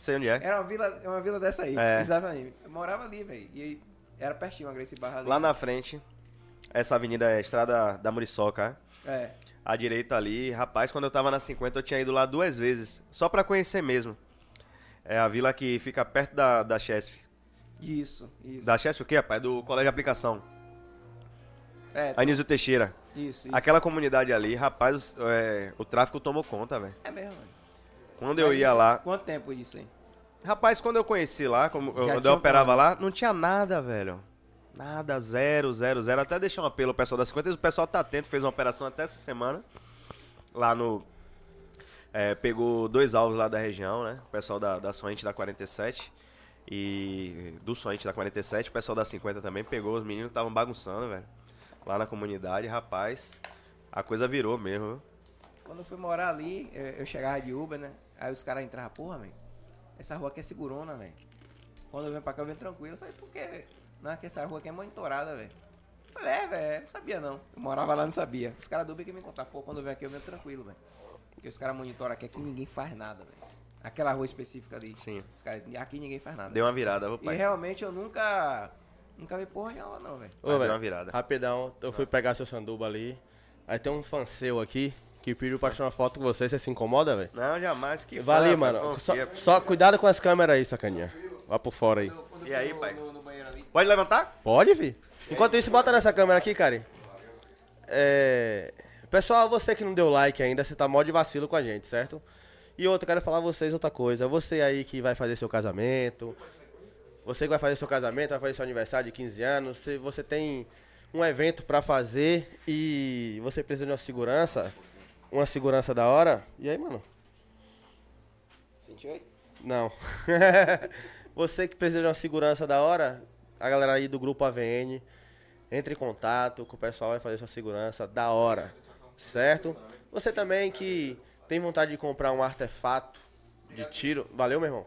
Sei onde é. Era uma vila, é uma vila dessa aí, É. exatamente. Eu morava ali, velho. E aí era pertinho a Grace Barra ali. Lá na frente, essa avenida é a Estrada da Muriçoca, é? É. à direita ali. Rapaz, quando eu tava na 50, eu tinha ido lá duas vezes, só pra conhecer mesmo. É a vila que fica perto da, da Chesf. Isso, isso. Da Chesf o quê, rapaz? Do Colégio de Aplicação. É, Anísio Teixeira. isso, isso. Aquela comunidade ali, rapaz, é, o tráfico tomou conta, velho. É mesmo, velho. Quando eu ia isso- lá... Quanto tempo isso aí? Rapaz, quando eu conheci lá, como eu, quando eu operava um lá, não tinha nada, velho. Nada, zero, zero, zero. Até deixar um apelo ao pessoal da 50. O pessoal tá atento, fez uma operação até essa semana. Lá no. é, pegou dois alvos lá da região, né? O pessoal da, da Soente da 47. E. Do Soente da 47. O pessoal da 50 também pegou. Os meninos estavam bagunçando, velho. Lá na comunidade, rapaz. A coisa virou mesmo, viu? Quando eu fui morar ali, eu, eu chegava de Uber, né? Aí os caras entravam, porra, velho. Essa rua aqui é segurona, velho. Quando eu venho pra cá, eu venho tranquilo. Eu falei, por quê? Não, que essa rua aqui é monitorada, velho. Eu falei, é, velho, não sabia não. Eu morava lá, não sabia. Os caras do Uber que me contaram, pô, quando eu venho aqui, eu venho tranquilo, velho. Porque os caras monitoram aqui, aqui ninguém faz nada, velho. Aquela rua específica ali. Sim. Os caras, aqui ninguém faz nada. Deu uma virada, viu, E realmente eu nunca. Nunca vi porra nenhuma, não, velho. Ô, deu velho, uma virada. Rapidão, eu fui pegar seu sanduba ali. Aí tem um fã seu aqui que pediu pra tirar uma foto com você. Você se incomoda, velho? Não, jamais. Que ali, fã, mano. Só, só cuidado com as câmeras aí, sacaninha. Vá por fora aí. E aí, pai? Pode levantar? Pode, fi. Enquanto isso, bota nessa câmera aqui, cara. É. Pessoal, você que não deu like ainda, você tá mó de vacilo com a gente, certo? E outra, eu quero falar a vocês outra coisa. Você aí que vai fazer seu casamento, você que vai fazer seu casamento, vai fazer seu aniversário de 15 anos, se você tem um evento pra fazer e você precisa de uma segurança, uma segurança da hora. E aí, mano? Sentiu aí? Não. você que precisa de uma segurança da hora, a galera aí do grupo AVN, entre em contato com o pessoal, vai fazer sua segurança da hora. Certo? Você também que tem vontade de comprar um artefato de tiro. Valeu, meu irmão?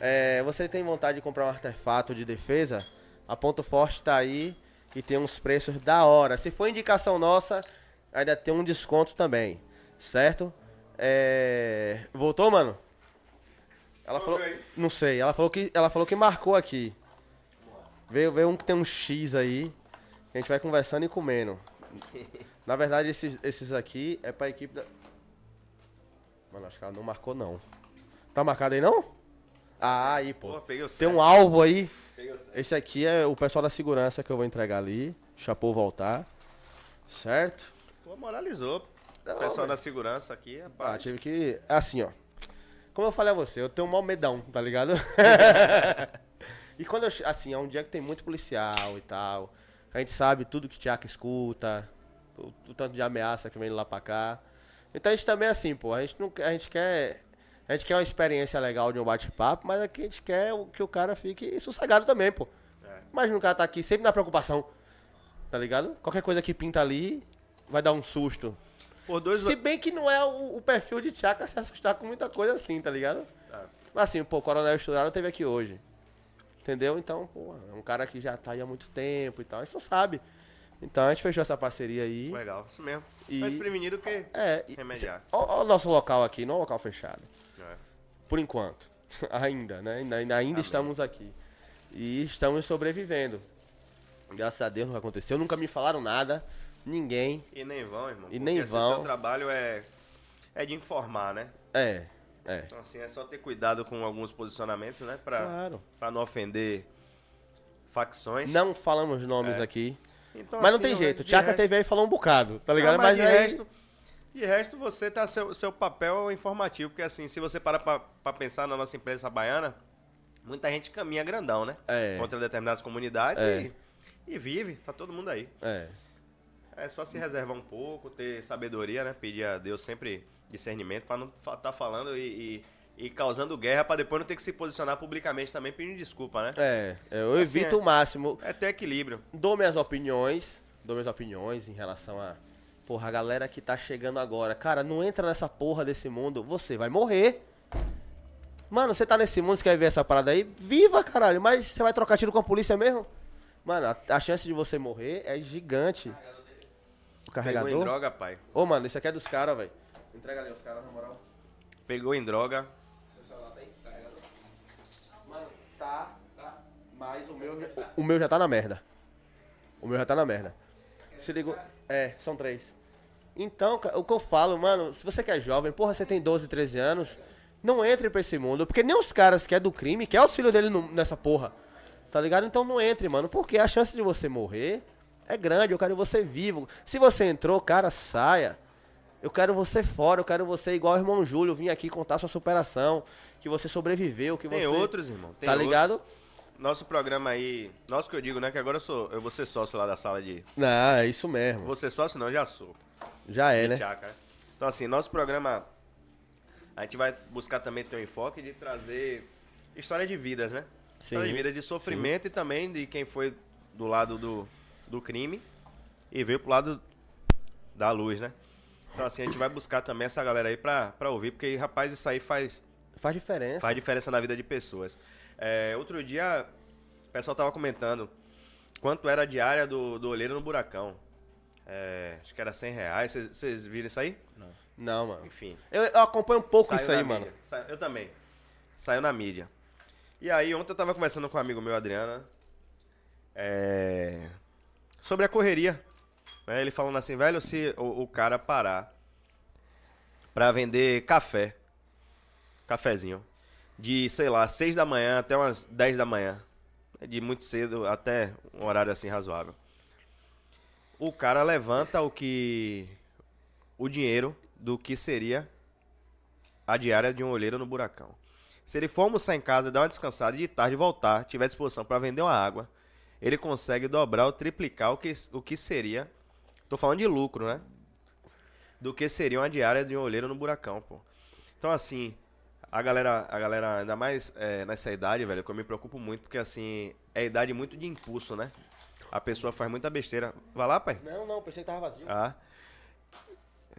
É, você tem vontade de comprar um artefato de defesa? A Ponto Forte tá aí e tem uns preços da hora. Se for indicação nossa, ainda tem um desconto também. Certo? É... Voltou, mano? Ela falou. Não sei, ela falou que, ela falou que marcou aqui. Veio, veio um que tem um X aí. A gente vai conversando e comendo. Na verdade, esses, esses aqui é pra equipe da. Mano, acho que ela não marcou, não. Tá marcado aí, não? Ah, aí, pô. Pô, peguei o Tem um alvo aí. Esse aqui é o pessoal da segurança que eu vou entregar ali. Chapou voltar. Certo? Moralizou. Não, o pessoal velho. da segurança aqui, Ah, rapaz. tive que. Assim, ó. Como eu falei a você, eu tenho um mau medão, tá ligado? e quando eu. Assim, é um dia que tem muito policial e tal. A gente sabe tudo que Tiago escuta. O, o tanto de ameaça que vem lá pra cá. Então a gente também é assim, pô. A gente, não, quer- a gente quer. A gente quer uma experiência legal de um bate-papo, mas aqui a gente quer que o cara fique sossegado também, pô. É. Imagina o cara tá aqui sempre na preocupação. Tá ligado? Qualquer coisa que pinta ali vai dar um susto. Dois Se bem que não é o, o perfil de Tchaka se assustar com muita coisa assim, tá ligado? Mas assim, pô, o Coronel Estourado teve aqui hoje. Entendeu? Então, pô, é um cara que já tá aí há muito tempo e tal. A gente não sabe. Então a gente fechou essa parceria aí. Legal, isso mesmo. E- Mais prevenido que É, e, remediar. Ó o nosso local aqui, não é um local fechado. É. Por enquanto. ainda, né? Ainda, ainda, ainda Amém. estamos aqui. E estamos sobrevivendo. Graças a Deus não aconteceu. Nunca me falaram nada. Ninguém. E nem vão, irmão. E nem assim, vão. seu trabalho é, é de informar, né? É, é. Então, assim, é só ter cuidado com alguns posicionamentos, né? Pra, Claro. pra não ofender facções. Não falamos nomes É. aqui. Então, Mas não assim, tem de jeito. O Tchaka teve aí e falou um bocado, tá Não, ligado? mas, mas de, aí. resto, de resto, você tá seu, seu papel informativo, porque assim, se você parar pra, pra pensar na nossa empresa baiana, muita gente caminha grandão, né? É. Contra determinadas comunidades É. e, e vive, tá todo mundo aí. É. É só se reservar um pouco, ter sabedoria, né? Pedir a Deus sempre discernimento pra não estar tá falando e, e, e causando guerra pra depois não ter que se posicionar publicamente também pedindo desculpa, né? É, eu Assim, evito é. o máximo. É ter equilíbrio. Dou minhas opiniões. Dou minhas opiniões em relação a. Porra, a galera que tá chegando agora. Cara, não entra nessa porra desse mundo. Você vai morrer. Mano, você tá nesse mundo, você quer ver essa parada aí? Viva, caralho. Mas você vai trocar tiro com a polícia mesmo? Mano, a, a chance de você morrer é gigante. O Pegou em carregador? droga, pai. Ô, mano, esse aqui é dos caras, velho. Entrega ali os caras, na moral. Pegou em droga. Mano, tá, tá. Mas o meu, já, o, o meu já tá na merda. O meu já tá na merda. Se ligou? É, são três. Então, o que eu falo, mano, se você que é jovem, porra, você tem 12, 13 anos, não entre pra esse mundo. Porque nem os caras que é do crime quer auxílio dele no- nessa porra. Tá ligado? Então não entre, mano. Porque a chance de você morrer é grande. Eu quero você vivo. Se você entrou, cara, saia. Eu quero você fora, eu quero você igual o irmão Júlio, vir aqui contar sua superação, que você sobreviveu, que Tem você... outros, irmão. Tem tá outros. ligado? Nosso programa aí. Nosso que eu digo, né? Que agora eu sou. Eu vou ser sócio lá da sala de. Não, é isso mesmo. Ser sócio, não, já sou. Já é, de né? Né? Então, assim, nosso programa. A gente vai buscar também ter um enfoque de trazer história de vidas, né? História de Sim, vida de sofrimento e também de quem foi do lado do, do crime e veio pro lado da luz, né? Então, assim, a gente vai buscar também essa galera aí pra, pra ouvir, porque, rapaz, isso aí faz, Faz diferença. faz diferença na vida de pessoas. É, outro dia, o pessoal tava comentando quanto era a diária do, do olheiro no buracão. É, acho que era 100 reais. Vocês- viram isso aí? Não, mano. Enfim. Eu, eu acompanho um pouco Saiu isso aí, na mano. mídia. Sa- Eu também. Saiu na mídia. E aí, ontem eu tava conversando com um amigo meu, Adriana, é, sobre a correria. né? Ele falando assim, velho, se o, o cara parar pra vender café, cafezinho, de, sei lá, 6 da manhã até umas 10 da manhã, de muito cedo até um horário assim razoável. O cara levanta o que o dinheiro do que seria a diária de um olheiro no buracão. Se ele for almoçar em casa, dar uma descansada de tarde voltar, tiver disposição para vender uma água, ele consegue dobrar ou triplicar o que, o que seria. Tô falando de lucro, né? Do que seria uma diária de um olheiro no buracão, pô. Então, assim, a galera, a galera ainda mais é, nessa idade, velho, que eu me preocupo muito, porque, assim, é idade muito de impulso, né? A pessoa faz muita besteira. Vai lá, pai? Não, não, pensei que tava vazio. Ah.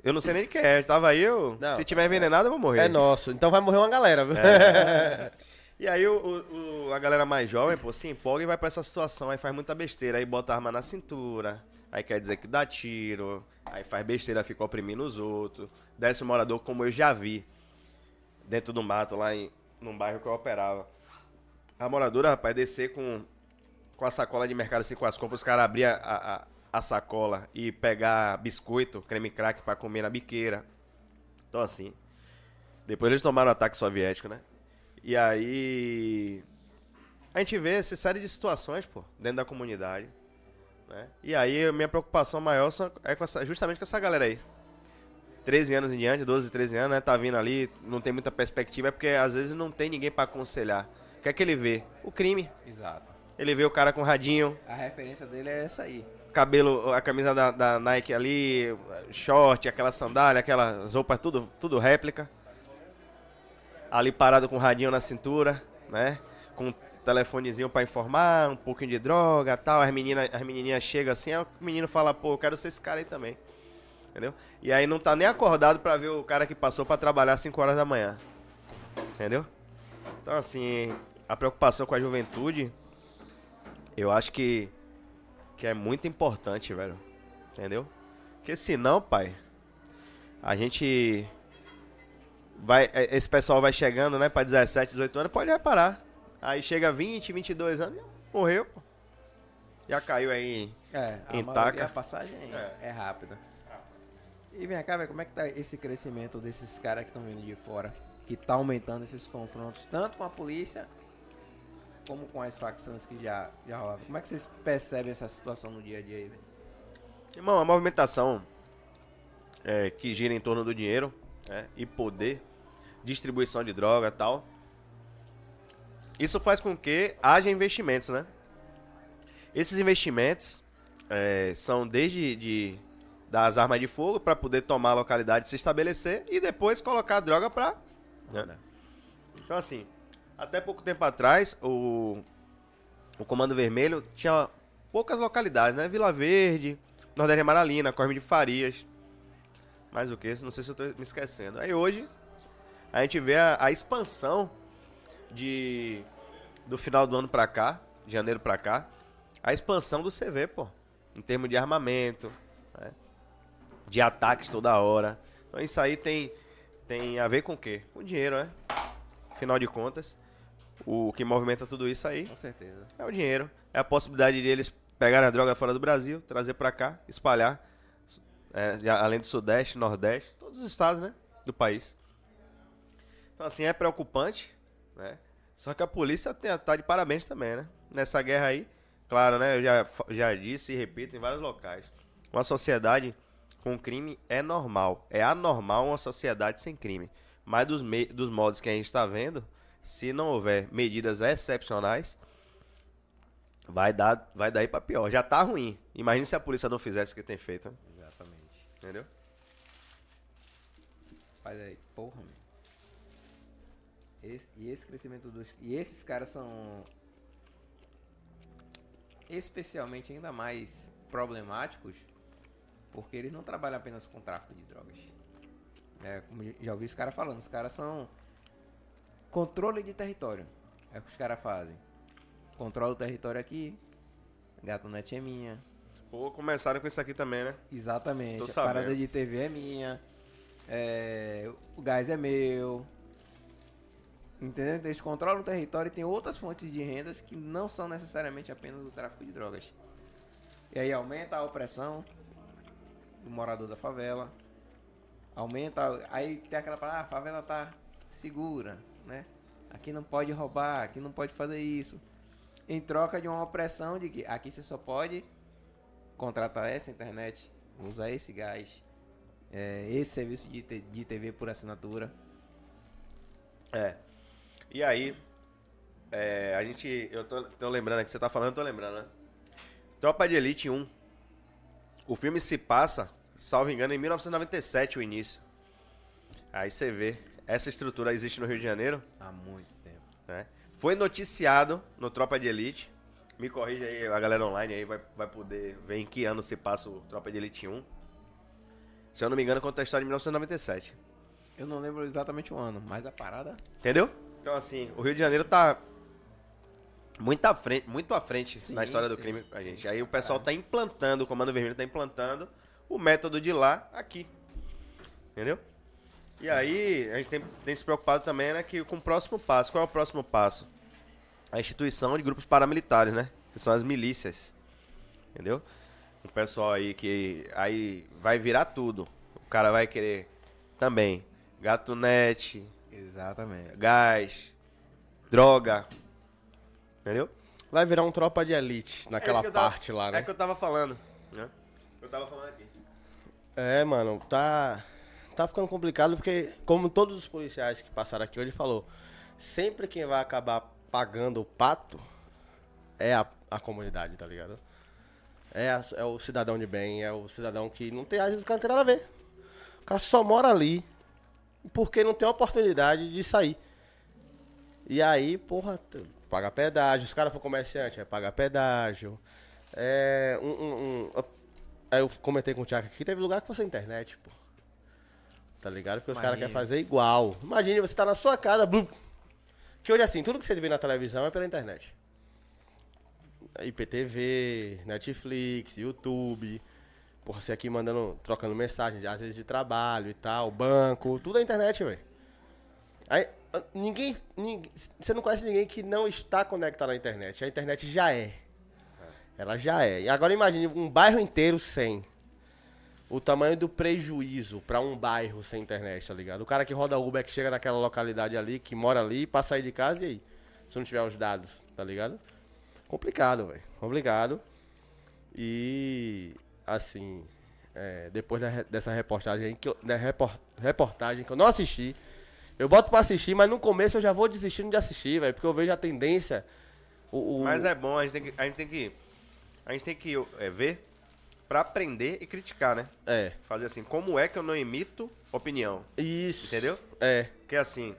Eu não sei nem de que é. Tava aí, eu. Não, se tiver envenenado, eu vou morrer. É nosso, então vai morrer uma galera, viu? E aí o, o- a galera mais jovem, pô, se empolga e vai pra essa situação, aí faz muita besteira, aí bota a arma na cintura, aí quer dizer que dá tiro, aí faz besteira, fica oprimindo os outros, desce um morador como eu já vi, dentro do mato, lá em, num bairro que eu operava. A moradora, rapaz, descer com, com a sacola de mercado, assim, com as compras, os caras abriam a, a, a sacola e pegar biscoito, creme crack pra comer na biqueira. Então assim, depois eles tomaram o ataque soviético, né? E aí. A gente vê essa série de situações, pô, dentro da comunidade. Né? E aí a minha preocupação maior é com essa- justamente com essa galera aí. 13 anos em diante, 12, 13 anos, né? Tá vindo ali, não tem muita perspectiva, é porque às vezes não tem ninguém pra aconselhar. O que é que ele vê? O crime. Exato. Ele vê o cara com radinho, A referência dele é essa aí. cabelo, a camisa da, da Nike ali, short, aquela sandália, aquelas roupas, tudo, tudo réplica. Ali parado com o radinho na cintura, né? Com um telefonezinho pra informar, um pouquinho de droga tal. As meninas as menininhas chegam assim, aí o menino fala, pô, eu quero ser esse cara aí também. Entendeu? E aí não tá nem acordado pra ver o cara que passou pra trabalhar às 5 horas da manhã. Entendeu? Então, assim, a preocupação com a juventude, eu acho que que é muito importante, velho. Entendeu? Porque senão, pai, a gente vai é, esse pessoal vai chegando, né, para 17, 18 anos, pode reparar. Aí chega 20, 22 anos, morreu, pô. Já caiu aí. É, a, Em maioria, taca. a passagem é, rápida. E vem cá, velho, como é que tá esse crescimento desses caras que estão vindo de fora? Que tá aumentando esses confrontos, tanto com a polícia, como com as facções que já, já rolavam. Como é que vocês percebem essa situação no dia a dia aí, velho? Irmão, a movimentação é, que gira em torno do dinheiro né, e poder, distribuição de droga e tal. Isso faz com que haja investimentos, né? Esses investimentos é, são desde de, das armas de fogo para poder tomar a localidade, se estabelecer e depois colocar a droga para. Né? Então assim, até pouco tempo atrás o, o Comando Vermelho tinha poucas localidades, né? Vila Verde, Nordeste Amaralina, Corme de Farias. Mais o que? Não sei se eu tô me esquecendo. Aí hoje a gente vê a, a expansão de do final do ano pra cá, de janeiro pra cá, a expansão do CV, pô, em termos de armamento, né? de ataques toda hora. Então isso aí tem tem a ver com o quê? Com dinheiro, né? Afinal de contas, o que movimenta tudo isso aí Com certeza. é o dinheiro. É a possibilidade de eles pegarem a droga fora do Brasil, trazer pra cá, espalhar. É, além do Sudeste, Nordeste, todos os estados, né? Do país. Então, assim, é preocupante, né? Só que a polícia tá de parabéns também, né? Nessa guerra aí, claro, né? Eu já, já disse e repito em vários locais. Uma sociedade com crime é normal. É anormal uma sociedade sem crime. Mas dos, me- dos modos que a gente está vendo, se não houver medidas excepcionais, vai dar, vai dar aí pra pior. Já tá ruim. Imagina se a polícia não fizesse o que tem feito. né? Entendeu? Faz aí, porra, meu. Esse- e esse crescimento dos. E esses caras são. Especialmente ainda mais problemáticos. Porque eles não trabalham apenas com tráfico de drogas. É, como já ouvi os caras falando, os caras são. Controle de território. É o que os caras fazem. Controla o território aqui. Gato net é minha. Pô, começaram com isso aqui também, né? Exatamente. Tô a sabendo. parada de TV é minha. é, o gás é meu. Entendeu? Então, Eles controlam o território e tem outras fontes de rendas que não são necessariamente apenas o tráfico de drogas. E aí aumenta a opressão do morador da favela. Aumenta. Aí tem aquela palavra, ah, a favela tá segura, né? Aqui não pode roubar, aqui não pode fazer isso. Em troca de uma opressão de que aqui você só pode contratar essa internet, usar esse gás, é, esse serviço de, de TV por assinatura. É. E aí, é, a gente. Eu tô, tô lembrando que você tá falando, eu tô lembrando, né? Tropa de Elite 1. O filme se passa, salvo engano, em 1997, o início. Aí você vê, essa estrutura existe no Rio de Janeiro, Há muito tempo. né? Foi noticiado no Tropa de Elite. Me corrija aí, a galera online aí vai, vai poder ver em que ano se passa o Tropa de Elite 1. Se eu não me engano, conta a história de 1997. Eu não lembro exatamente o ano, mas a parada. Entendeu? Então, assim, o Rio de Janeiro tá muito à frente, muito à frente Sim, na história do sim, crime com a sim. gente. Aí o pessoal tá implantando, o Comando Vermelho tá implantando o método de lá aqui. Entendeu? E aí, a gente tem, tem se preocupado também, né, que com o próximo passo. Qual é o próximo passo? A instituição de grupos paramilitares, né? Que são as milícias. Entendeu? O pessoal aí que aí vai virar tudo. O cara vai querer também gatunete, Exatamente. gás, droga. Entendeu? Vai virar um tropa de elite naquela É isso que eu tava- parte lá, né? É que eu tava falando. Né? Eu tava falando aqui. É, mano, tá. Tá ficando complicado porque, como todos os policiais que passaram aqui hoje falou, sempre quem vai acabar pagando o pato é a, a comunidade, tá ligado? É, a- é o cidadão de bem, é o cidadão que não tem, às vezes o cara não tem nada a ver. O cara só mora ali porque não tem oportunidade de sair. E aí, porra, paga pedágio. Os caras for comerciante, é pagar pedágio. É. Um, um- um- Aí eu comentei com o Thiago aqui, teve lugar que fosse internet, pô. Tá ligado? Porque os caras querem fazer igual. Imagine, você tá na sua casa, blum. Que hoje assim, tudo que você vê na televisão é pela internet. IPTV, Netflix, YouTube. Porra, você aqui mandando, trocando mensagem, às vezes de trabalho e tal, banco, tudo é internet, velho. Aí, ninguém, ninguém. Você não conhece ninguém que não está conectado à internet. A internet já é. Ela já é. E agora imagine um bairro inteiro sem. O tamanho do prejuízo pra um bairro sem internet, tá ligado? O cara que roda Uber que chega naquela localidade ali, que mora ali, pra sair de casa e aí? Se não tiver os dados, tá ligado? Complicado, velho. Complicado. E assim, é, depois da dessa reportagem que eu, da repor- reportagem que eu não assisti, eu boto pra assistir, mas no começo eu já vou desistindo de assistir, velho, porque eu vejo a tendência. O, o- Mas é bom, a gente tem que. A gente tem que, a gente tem que é, ver pra aprender e criticar, né? é. Fazer assim, como é que eu não emito opinião? Isso. Entendeu? É, Porque assim,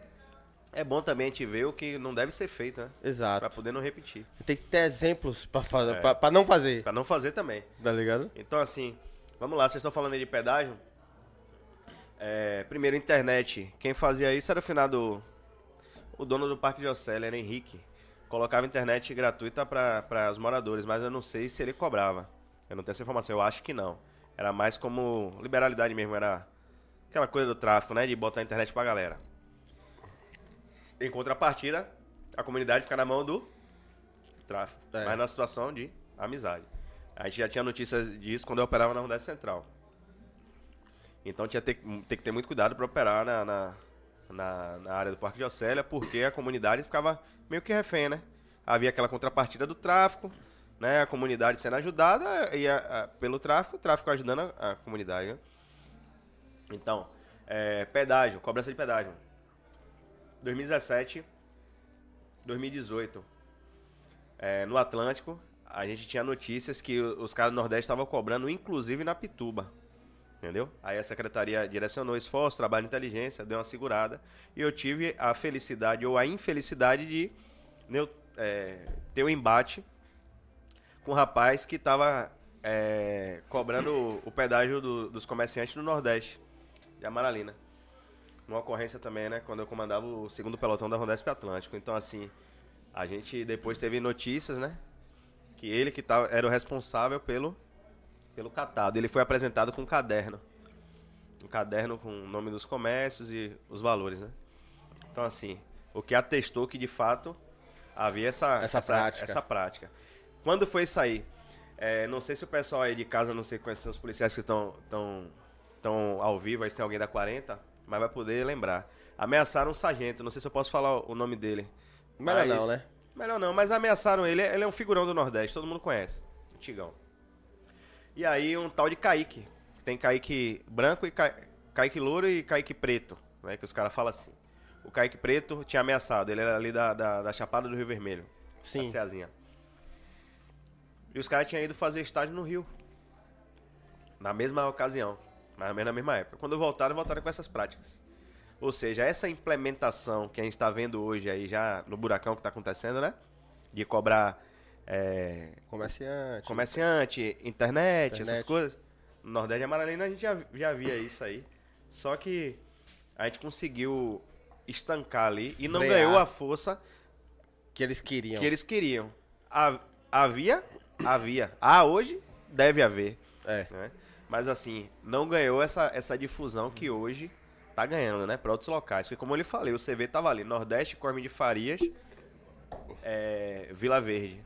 é bom também a gente ver o que não deve ser feito, né? Pra exato. poder não repetir. Tem que ter exemplos pra, fazer, É. pra, pra não fazer, Pra não fazer também. tá ligado? Então, assim, vamos lá, vocês estão falando aí de pedágio. É, primeiro, internet. Quem fazia isso era o finado. O dono do Parque de Océlia, era Henrique. Colocava internet gratuita para os moradores, mas eu não sei se ele cobrava. Eu não tenho essa informação, eu acho que não. Era mais como liberalidade mesmo, era aquela coisa do tráfico, né? De botar a internet pra galera. Em contrapartida, a comunidade fica na mão do tráfico. É. Mas na situação de amizade. A gente já tinha notícias disso quando eu operava na Rondeste Central. Então tinha que ter, ter que ter muito cuidado para operar na, na, na, na área do Parque de Océlia, porque a comunidade ficava meio que refém, né? Havia aquela contrapartida do tráfico, né? A comunidade sendo ajudada e a- a- pelo tráfico, o tráfico ajudando a, a comunidade, né? Então, é, pedágio, cobrança de pedágio. 2017, 2018. É, no Atlântico, a gente tinha notícias que o- os caras do Nordeste estavam cobrando, inclusive na Pituba. Entendeu? Aí a secretaria direcionou esforço, trabalho de inteligência, deu uma segurada. E eu tive a felicidade ou a infelicidade de neu- é, ter um embate com um rapaz que estava cobrando o, pedágio do- dos comerciantes do Nordeste, de Amaralina. Uma ocorrência também, né? Quando eu comandava o segundo pelotão da Rondesp Atlântico. Então, assim, a gente depois teve notícias, né? Que ele que tava, era o responsável pelo, pelo catado. Ele foi apresentado com um caderno. Um caderno com o nome dos comércios e os valores, né? Então, assim, o que atestou que de fato havia essa, Essa prática. essa prática. Quando foi aí? É, não sei se o pessoal aí de casa, não sei quais são os policiais que estão tão, tão ao vivo, aí se tem alguém da 40, mas vai poder lembrar. Ameaçaram um sargento, não sei se eu posso falar o nome dele. Melhor Mas- não, né? Melhor não, mas ameaçaram ele. Ele é um figurão do Nordeste, todo mundo conhece. Antigão. E aí um tal de Kaique. tem Kaique branco e Ca... Kaique louro e Kaique preto, né? Que os caras falam assim. O Kaique preto tinha ameaçado, ele era ali da, da, da Chapada do Rio Vermelho. Sim. Da Ceazinha. E os caras tinham ido fazer estágio no Rio. Na mesma ocasião. Mais ou menos na mesma época. Quando voltaram, voltaram com essas práticas. Ou seja, essa implementação que a gente está vendo hoje aí, já no buracão que está acontecendo, né? De cobrar é, Comerciante. comerciante, internet, essas Internet. coisas. No Nordeste Amaralina a gente já, já via isso aí. Só que a gente conseguiu estancar ali e não Frear. ganhou a força Que eles queriam. que eles queriam. Ha- Havia? Havia. Ah, hoje deve haver. É. né? Mas assim, não ganhou essa, essa difusão que hoje tá ganhando, né? Para outros locais. Porque como eu lhe falei, o CV tava ali, Nordeste, Corme de Farias, é, Vila Verde.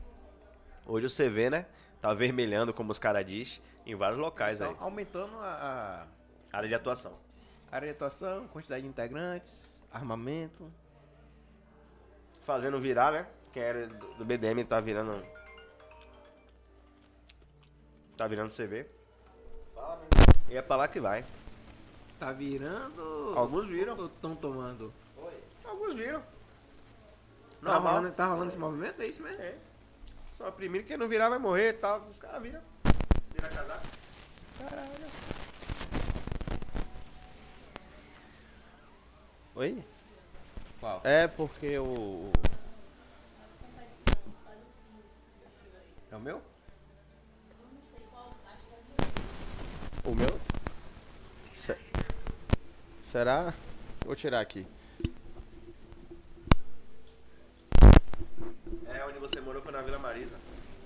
Hoje o CV, né? Tá vermelhando, como os caras dizem, em vários locais aí. aumentando a, Área de atuação. a área de atuação, quantidade de integrantes, armamento. Fazendo virar, né? Quem era do do BDM tá virando. Tá virando CV. E é pra lá que vai. Tá virando. Alguns viram. Estão tomando? Alguns viram. Tá Normal. rolando, tá rolando esse movimento? É isso mesmo? É. Só primeiro quem não virar vai morrer e tal. Os caras viram. Vira casar. Oi? Qual? É porque o- É o meu? O meu? Se- Será? Vou tirar aqui. É, onde você morou foi na Vila Marisa.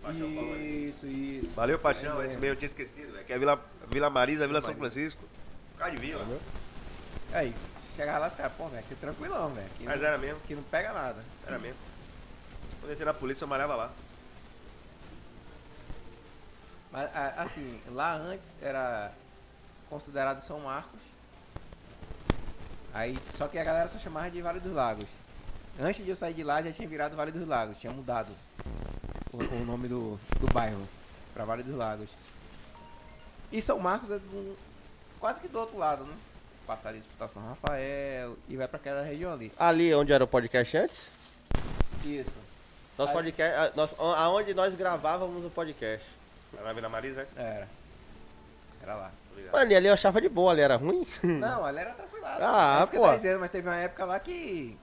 Paixão. Isso, isso. Valeu, Paixão. É, Esse é. meio eu tinha esquecido. velho, Que é Vila, Vila Marisa, Vila São Francisco. Cara de vila. Aí, chegava lá e ficava, pô, velho, aqui é tranquilão, velho. Mas não- era mesmo. Aqui não pega nada. Era mesmo. Quando eu entrei na polícia, eu malhava lá. Mas, assim, lá antes era considerado São Marcos. Aí, só que a galera só chamava de Vale dos Lagos. Antes de eu sair de lá, já tinha virado Vale dos Lagos. Tinha mudado o, o nome do, do bairro pra Vale dos Lagos. E São Marcos é do- quase que do outro lado, né? Passar ali disputar São Rafael e vai pra aquela região ali. Ali onde era o podcast antes? Isso. Nosso Aí- podcast. nós- aonde nós gravávamos o podcast. Era na Vila Marisa, é? Era. Era lá. Mano, e ali eu achava de boa, ali era ruim. Não, ali era tranquilaço. Ah, é isso que eu pô. tô dizendo, mas teve uma época lá que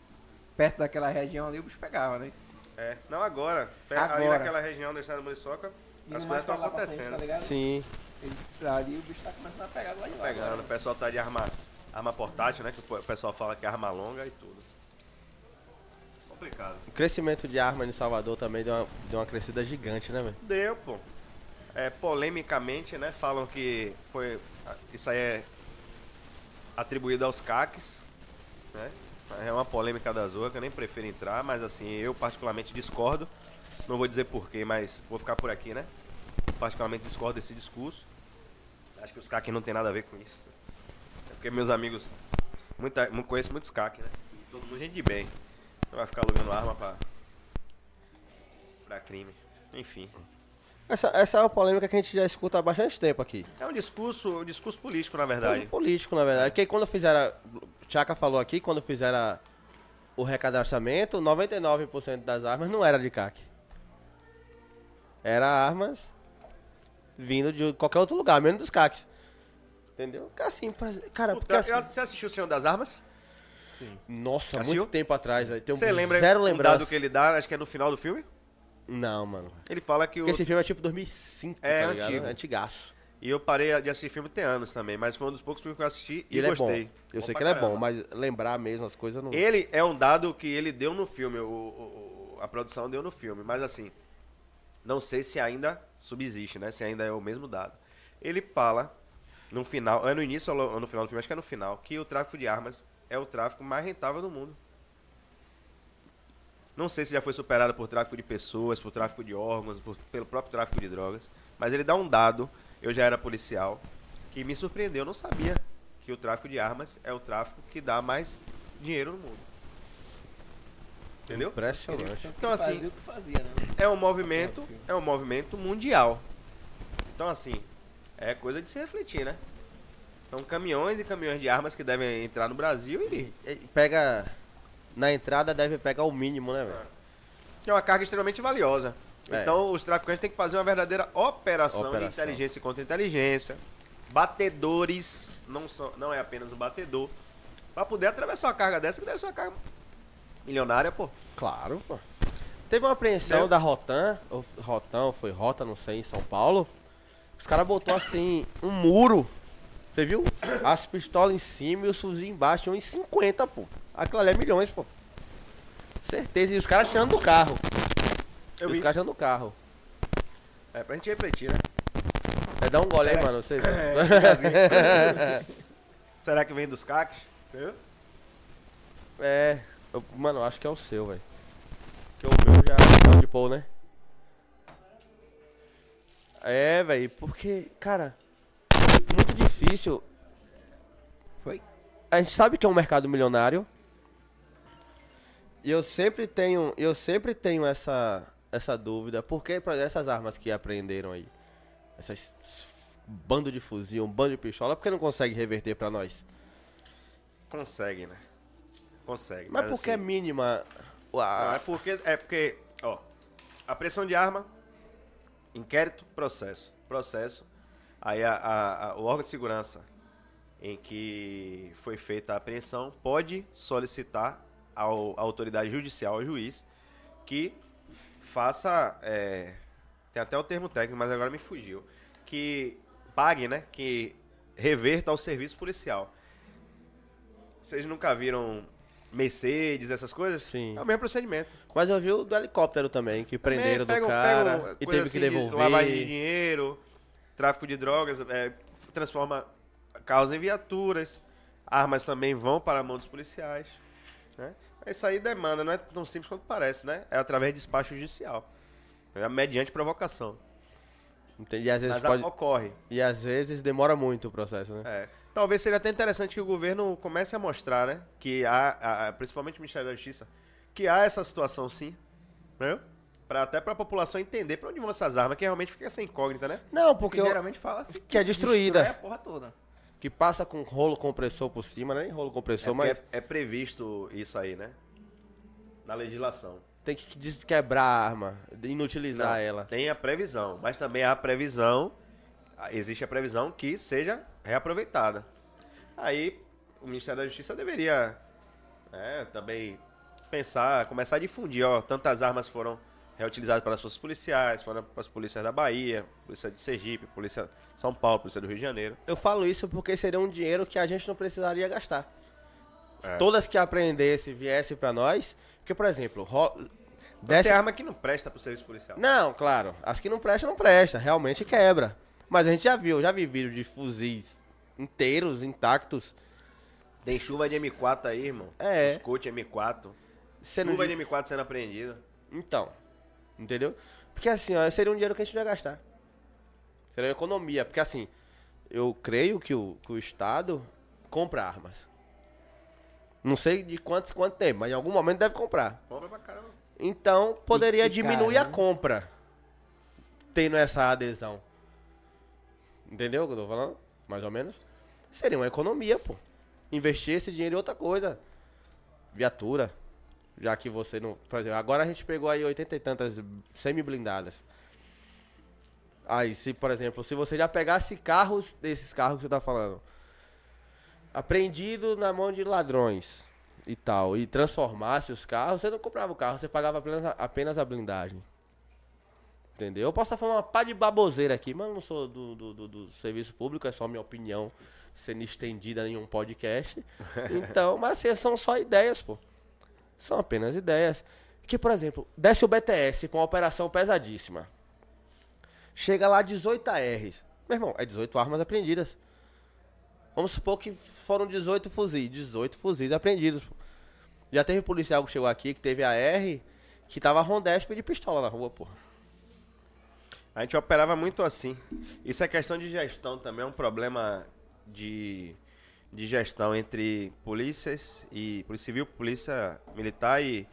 perto daquela região ali o bicho pegava, né? É. Não, agora. Pe- Ali Agora. naquela região da estrada do Muriçoca, E as coisas estão lá pra frente, acontecendo. tá ligado? Sim. Ele- ali o bicho tá começando a pegar lado de lá. Pegando, o agora. pessoal tá de arma, arma portátil, né? Que o pessoal fala que é arma longa e tudo. Complicado. O crescimento de arma em Salvador também deu uma, deu uma crescida gigante, né, velho? Deu, pô. É, polemicamente, né? Falam que foi. Isso aí é atribuído aos CACs, né? É uma polêmica da Zoa que eu nem prefiro entrar, mas assim, eu particularmente discordo. Não vou dizer porquê, mas vou ficar por aqui, né? Particularmente discordo desse discurso. Acho que os CACs não tem nada a ver com isso. É porque meus amigos. Muita, mu- conheço muitos CAC, né? Todo mundo gente de bem. Não vai ficar alugando arma pra. pra crime. Enfim. Essa, essa é uma polêmica que a gente já escuta há bastante tempo aqui. É um discurso, um discurso político, na verdade. político, na verdade. Porque quando fizeram. Chaka falou aqui, quando fizeram o recadastramento, 99% das armas não era de CAC. Era armas vindo de qualquer outro lugar, menos dos CACs. Entendeu? Assim, cara, porque Puta, assim, Você assistiu o Senhor das Armas? Nossa, Assistiu? muito tempo atrás. Tem um Você lembra zero lembrança. dado que ele dá, acho que é no final do filme? Não, mano. Ele fala que o... Porque esse filme é tipo 2005, É, tá ligado? antigo. Antigaço. E eu parei de assistir filme tem anos também, mas foi um dos poucos filmes que eu assisti e ele gostei. é bom. Eu Bom sei que ele é bom, mas lembrar mesmo as coisas não. Ele é um dado que ele deu no filme, o- o- a produção deu no filme, mas assim, não sei se ainda subsiste, né? Se ainda é o mesmo dado. Ele fala no final, é no início ou no final do filme, acho que é no final, que o tráfico de armas é o tráfico mais rentável do mundo. Não sei se já foi superado por tráfico de pessoas, por tráfico de órgãos, por- pelo próprio tráfico de drogas, mas ele dá um dado, eu já era policial, que me surpreendeu, eu não sabia que o tráfico de armas é o tráfico que dá mais dinheiro no mundo. Entendeu? Impressionante. Então assim, Fazia o que fazia, né? é um movimento, é um movimento mundial. Então assim, é coisa de se refletir, né? São caminhões e caminhões de armas que devem entrar no Brasil e E Pega. Na entrada deve pegar o mínimo, né, velho? é uma carga extremamente valiosa. É. Então os traficantes têm que fazer uma verdadeira operação, de Operação. inteligência contra inteligência. Batedores, não, são, não é apenas o batedor. Pra poder atravessar uma carga dessa, que deve ser uma carga milionária, pô. Claro, pô. Teve uma apreensão da Rotan, ou Rotan, foi Rota, não sei, em São Paulo. Os caras botou assim, um muro. Você viu? As pistolas em cima e os fuzis embaixo, 1,50, pô. Aquilo ali é milhões, pô. Certeza. E os caras tirando do carro. Eu e os vi. caras tirando do carro. É pra gente refletir, né? É dar um gole aí, mano. Você Será que vem dos? Viu? É. eu- mano, eu acho que é o seu, velho. Que o meu já é o de Paul, né? É, velho, porque, cara, muito difícil. Foi? A gente sabe que é um mercado milionário. E eu sempre tenho, eu sempre tenho essa essa dúvida, porque por exemplo, essas armas que apreenderam aí, essas bando de fuzil, um bando de pistola, por que não consegue reverter pra nós? Consegue, né? Consegue. Mas porque é assim, mínima Não, a, é porque, é porque, ó, a pressão de arma, inquérito, processo. Processo. Aí a, a- a- o órgão de segurança em que foi feita a apreensão pode solicitar ao, à autoridade judicial, ao juiz, que faça. é, tem até o termo técnico, mas agora me fugiu. Que pague, né? Que reverta ao serviço policial. Vocês nunca viram Mercedes, essas coisas? Sim. É o mesmo procedimento. Mas eu vi o do helicóptero também, que prenderam Também do pegam- cara pegam e teve que assim de devolver. Lavagem de dinheiro, tráfico de drogas, é, transforma carros em viaturas, armas também vão para a mão dos policiais. Né? Isso aí demanda, não é tão simples quanto parece, né? É através de despacho judicial. É mediante provocação. Entendi. E às vezes Mas pode... ocorre. E às vezes demora muito o processo, né? É. Talvez seja até interessante que o governo comece a mostrar, né? Que há, há- principalmente o Ministério da Justiça, que há essa situação sim, né? Pra, até para a população entender pra onde vão essas armas, que realmente fica essa incógnita, né? Não, Porque porque eu- geralmente fala assim. que é destruída. destrói a porra toda. Que passa com rolo compressor por cima, né? Rolo compressor, É, mas é, é previsto isso aí, né? Na legislação. tem que quebrar a arma, inutilizar Não, ela. Tem a previsão, mas também há a previsão, a- existe a previsão que seja reaproveitada. Aí o Ministério da Justiça deveria é, também pensar, começar a difundir, ó, tantas armas foram reutilizadas para as forças policiais, foram para as polícias da Bahia, polícia de Sergipe, polícia de São Paulo, polícia do Rio de Janeiro. Eu falo isso porque seria um dinheiro que a gente não precisaria gastar. Se É. Todas que aprendesse viesse pra nós, porque por exemplo, ro... desce Tem arma que não presta para o serviço policial. Não, claro. As que não presta, não presta. Realmente quebra. Mas a gente já viu, já vi vídeo de fuzis inteiros, intactos. Tem chuva de M4 aí, irmão. É. Coach M4. Sendo Chuva de- de M4 sendo apreendida. Então, entendeu? Porque assim, ó, seria um dinheiro que a gente não ia gastar. Seria uma economia. Porque assim, eu creio que o, que o Estado compra armas. Não sei de quanto, quanto tempo, mas em algum momento deve comprar. Compra pra caramba. Então, poderia E- diminuir cara, a né? compra. Tendo essa adesão. Entendeu o que eu tô falando? Mais ou menos. Seria uma economia, pô. Investir esse dinheiro em outra coisa. Viatura. Já que você não. Por exemplo, agora a gente pegou aí 80 e tantas semi-blindadas. Aí, se, por exemplo, se você já pegasse carros desses carros que você tá falando, apreendido na mão de ladrões e tal, e transformasse os carros, você não comprava o carro, você pagava apenas a, apenas a blindagem. Entendeu? Eu posso estar falando uma pá de baboseira aqui, mas eu não sou do, do, do- do serviço público, é só minha opinião sendo estendida em um podcast. Então, mas assim, são só ideias, pô. São apenas ideias. Que, por exemplo, desce o BTS com uma operação pesadíssima. Chega lá 18 ARs. Meu irmão, é 18 armas apreendidas. Vamos supor que foram 18 fuzis. 18 fuzis apreendidos. Já teve policial que chegou aqui, que teve AR, que tava rondesp de pistola na rua, porra. A gente operava muito assim. Isso é questão de gestão também, é um problema de, de gestão entre polícias e polícia civil, polícia militar e,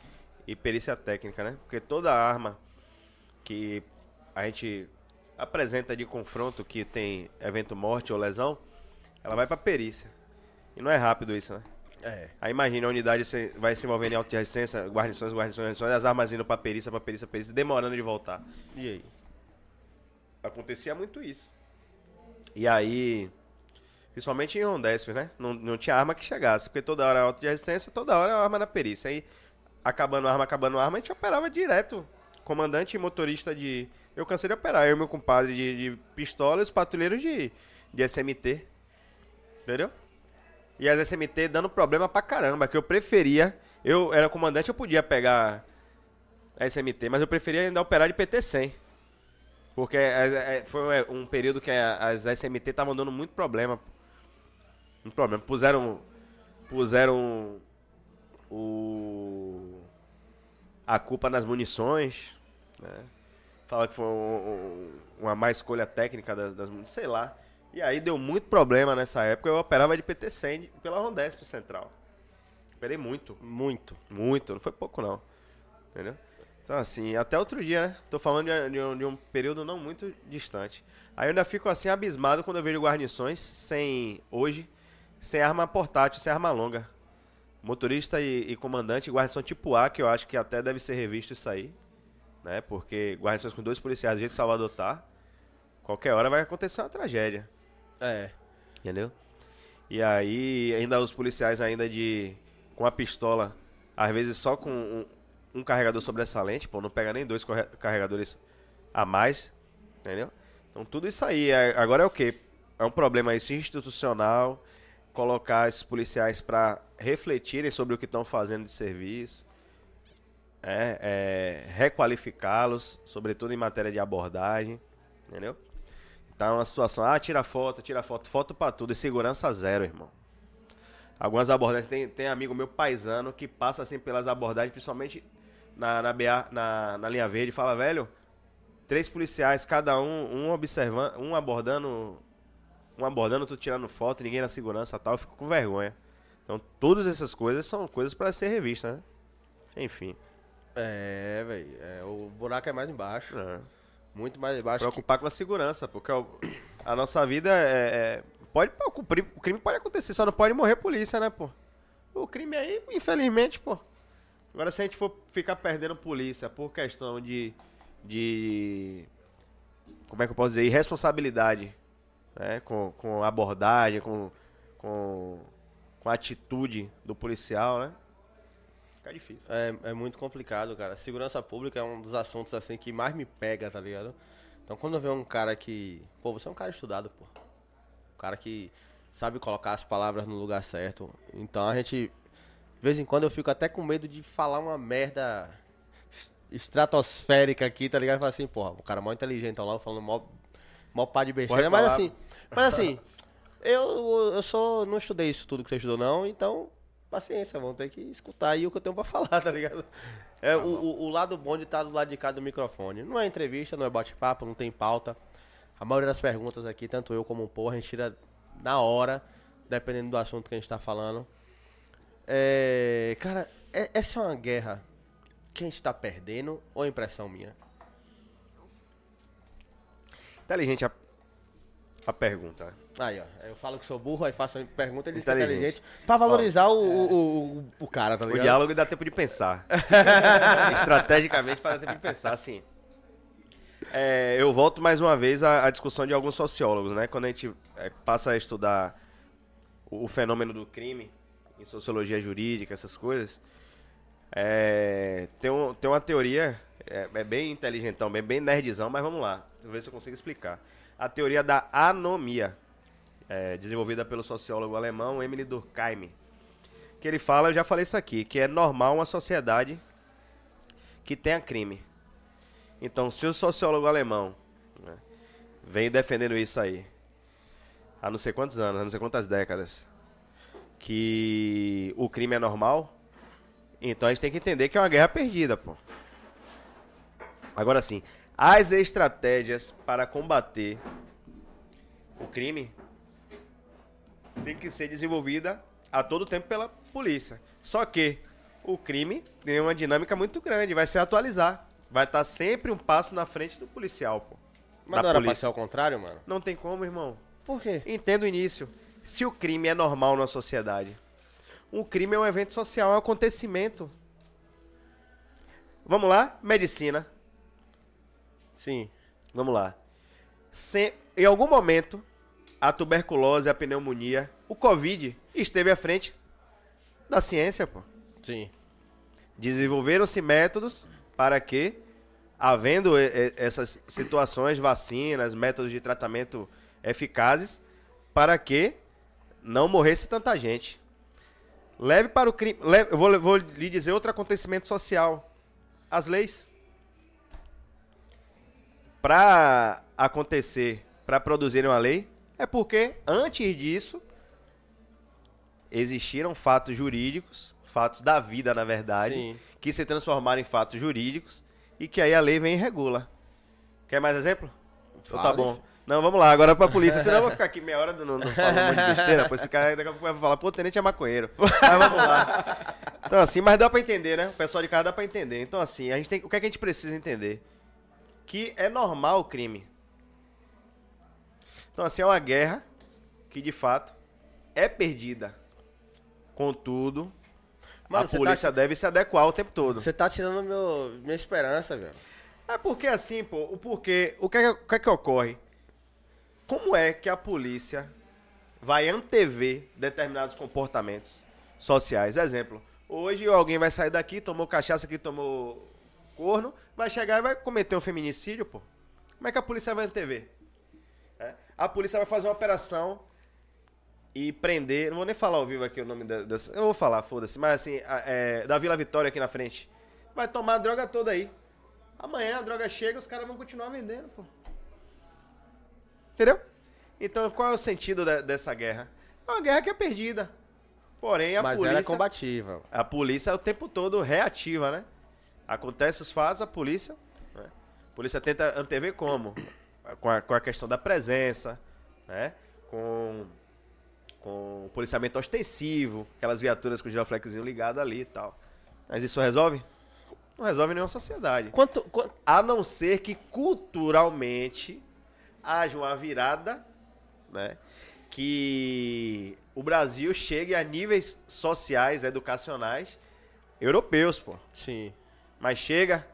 e perícia técnica, né? Porque toda arma que a gente apresenta de confronto que tem evento morte ou lesão, ela vai pra perícia. E não é rápido isso, né? É. Aí imagina a unidade vai se envolvendo em de resistência, guarnições, guarnições, guarnições, as armas indo pra perícia, pra perícia, perícia, demorando de voltar. E aí? Acontecia muito isso. E aí, principalmente em Rondesp, né? Não, não tinha arma que chegasse, porque toda hora auto de resistência, toda hora arma na perícia. Aí, acabando arma, acabando arma, a gente operava direto. Comandante e motorista de. Eu cansei de operar, eu e meu compadre de, de pistola e os patrulheiros de, de SMT. Entendeu? E as SMT dando problema pra caramba, que eu preferia. Eu era comandante, eu podia pegar a SMT, mas eu preferia ainda operar de PT-100. Porque é, foi um período que as SMT estavam dando muito problema. Muito problema. Puseram. Puseram. O. A culpa nas munições. Né? Fala que foi um- um- uma má escolha técnica das, das munições. Sei lá. E aí deu muito problema nessa época. Eu operava de PT-100 de- pela Rondesp Central. Operei muito. Muito. Muito, não foi pouco não. Entendeu? Então, assim, até outro dia, né? Tô falando de, de um, de um período não muito distante. Aí eu ainda fico assim abismado quando eu vejo guarnições sem, hoje, sem arma portátil, sem arma longa. Motorista e, e comandante, guarnição tipo A, que eu acho que até deve ser revisto isso aí. Né? Porque guarnições com dois policiais do jeito que Salvador tá, qualquer hora vai acontecer uma tragédia. É. Entendeu? E aí, ainda os policiais ainda de. com a pistola, às vezes só com um, um carregador sobressalente, pô, não pega nem dois carregadores a mais. Entendeu? Então tudo isso aí. é- Agora é o quê? É um problema isso institucional, colocar esses policiais para refletirem sobre o que estão fazendo de serviço. É, é, requalificá-los, sobretudo em matéria de abordagem, entendeu? Tá uma situação, ah, tira foto, tira foto, foto pra tudo, e segurança zero, irmão. Algumas abordagens, tem, tem amigo meu paisano que passa assim pelas abordagens, principalmente na, na, BA, na, na linha verde, fala, velho, três policiais, cada um, um observando, um abordando, um abordando, tu tirando foto, ninguém na segurança e tal, eu fico com vergonha. Então, todas essas coisas são coisas para ser revistas, né? Enfim. É, velho. É, o buraco é mais embaixo. É. Muito mais embaixo. que- preocupar com a segurança, porque a nossa vida é, é- pode pô, o crime- o crime pode acontecer, só não pode morrer polícia, né, pô? O crime aí, infelizmente, pô. Agora se a gente for ficar perdendo polícia por questão de de como é que eu posso dizer, irresponsabilidade, né, com, com abordagem, com com com a atitude do policial, né? Fica difícil. É, é muito complicado, cara. Segurança pública é um dos assuntos assim que mais me pega, tá ligado? Então quando eu vejo um cara que. Pô, você é um cara estudado, pô. Um cara que sabe colocar as palavras no lugar certo. Então a gente. De vez em quando eu fico até com medo de falar uma merda es- estratosférica aqui, tá ligado? E falar assim, porra, o cara é mó inteligente lá falando mó, mó pá de besteira. Mas assim. Mas assim, eu, eu sou. não estudei isso tudo que você estudou, não, então. Paciência, vão ter que escutar aí o que eu tenho pra falar, tá ligado? É, o, o, o lado bom de estar do lado de cá do microfone. Não é entrevista, não é bate-papo, não tem pauta. A maioria das perguntas aqui, tanto eu como o Porra, a gente tira na hora, dependendo do assunto que a gente tá falando. É, cara, é- essa é uma guerra que a gente tá perdendo ou é impressão minha? Inteligente a, a pergunta. Aí, ó, eu falo que sou burro, aí faço a pergunta, ele diz que é Inteligente. Pra valorizar o, o, o, o cara, tá O ligado? diálogo dá tempo de pensar. Estrategicamente dar tempo de pensar, assim. É, eu volto mais uma vez à, à discussão de alguns sociólogos, né? Quando a gente é, passa a estudar o, o fenômeno do crime em sociologia jurídica, essas coisas, é, tem, um- tem uma teoria, é, é bem inteligentão, bem, bem nerdzão, mas vamos lá, vou ver se eu consigo explicar. A teoria da anomia, é, desenvolvida pelo sociólogo alemão Emily Durkheim que ele fala, eu já falei isso aqui, que é normal uma sociedade que tenha crime. Então, se o sociólogo alemão né, vem defendendo isso aí há não sei quantos anos, há não sei quantas décadas, que o crime é normal, então a gente tem que entender que é uma guerra perdida, pô. Agora sim, as estratégias para combater o crime tem que ser desenvolvida a todo tempo pela polícia. Só que o crime tem uma dinâmica muito grande, vai se atualizar. Vai estar sempre um passo na frente do policial, pô. Mas da não era polícia. ser ao contrário, mano? Não tem como, irmão. Por quê? Entenda o início. se o crime é normal na sociedade? Um crime é um evento social, é um acontecimento. Vamos lá? Medicina. Sim. Vamos lá. Se, em algum momento, a tuberculose, a pneumonia, o Covid esteve à frente da ciência, pô. Sim. Desenvolveram-se métodos para que, havendo essas situações, vacinas, métodos de tratamento eficazes, para que não morresse tanta gente. Leve para o crime. leve- eu vou, vou lhe dizer outro acontecimento social: as leis. Para acontecer, para produzirem uma lei, é porque antes disso existiram fatos jurídicos, fatos da vida, na verdade, Sim. que se transformaram em fatos jurídicos e que aí a lei vem e regula. Quer mais exemplo? Então tá bom. Não, vamos lá, agora pra polícia, senão eu vou ficar aqui meia hora não, não falando um monte de besteira, pois esse cara daqui a pouco vai falar, pô, o tenente é maconheiro. Mas vamos lá. Então assim, mas dá pra entender, né? O pessoal de casa dá pra entender. Então assim, a gente tem, o que, é que a gente precisa entender? Que é normal o crime. Então assim, é uma guerra que de fato é perdida. Contudo, Mano, a tá- polícia deve se adequar o tempo todo. Você tá tirando meu, minha esperança, velho. É porque assim, pô, o porquê, o que, é, o que é que ocorre? Como é que a polícia vai antever determinados comportamentos sociais? Exemplo, hoje alguém vai sair daqui, tomou cachaça aqui, tomou corno, vai chegar e vai cometer um feminicídio, pô. Como é que a polícia vai antever? É, A polícia vai fazer uma operação e prender, não vou nem falar ao vivo aqui o nome dessa, eu vou falar, foda-se, mas assim, a- é, da Vila Vitória aqui na frente. Vai tomar a droga toda aí. Amanhã a droga chega, os caras vão continuar vendendo, pô. Entendeu? Então, qual é o sentido de- dessa guerra? É uma guerra que é perdida. Porém, a Mas polícia. ela é combativa. A polícia é o tempo todo reativa, né? Acontece os fatos, a polícia. né? A polícia tenta antever como? Com a, com a questão da presença, né? Com, com o policiamento ostensivo, aquelas viaturas com o giroflexinho ligado ali e tal. Mas isso resolve? Não resolve nenhuma sociedade. Quanto, quanto... A não ser que culturalmente haja uma virada, né? Que o Brasil chegue a níveis sociais, educacionais europeus, pô. Sim. Mas chega.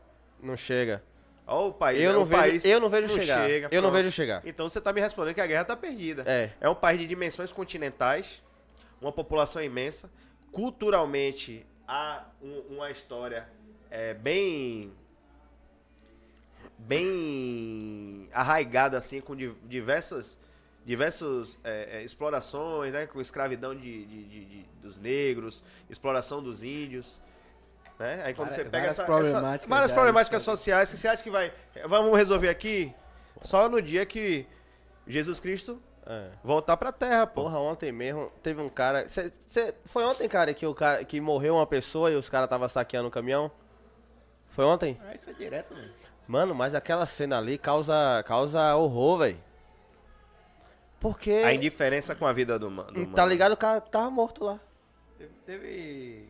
Não chega. Ó, o país. Eu é não um vejo- país eu não vejo chegar. chega, Eu não vejo chegar. Então você tá me respondendo que a guerra tá perdida. É. É um país de dimensões continentais, uma população imensa. Culturalmente, há um- uma história é, bem. bem arraigada, assim, com di- diversas. diversas é, é, explorações, né? Com escravidão de, de- de- de- dos negros, exploração dos índios. Né? Aí quando Várias- você pega várias essa, essa- problemáticas várias já problemáticas históricas. sociais que você acha que vai. Vamos resolver aqui só no dia que Jesus Cristo É. voltar pra terra, pô. Porra, ontem mesmo teve um cara. cê- cê- foi ontem, cara, que o cara que morreu uma pessoa e os caras estavam saqueando o caminhão? Foi ontem? Ah, isso é direto, mano. Mano, mas aquela cena ali causa, causa horror, velho. Porque. A indiferença com a vida do, do humano. Tá ligado? O cara tava morto lá. Teve. teve...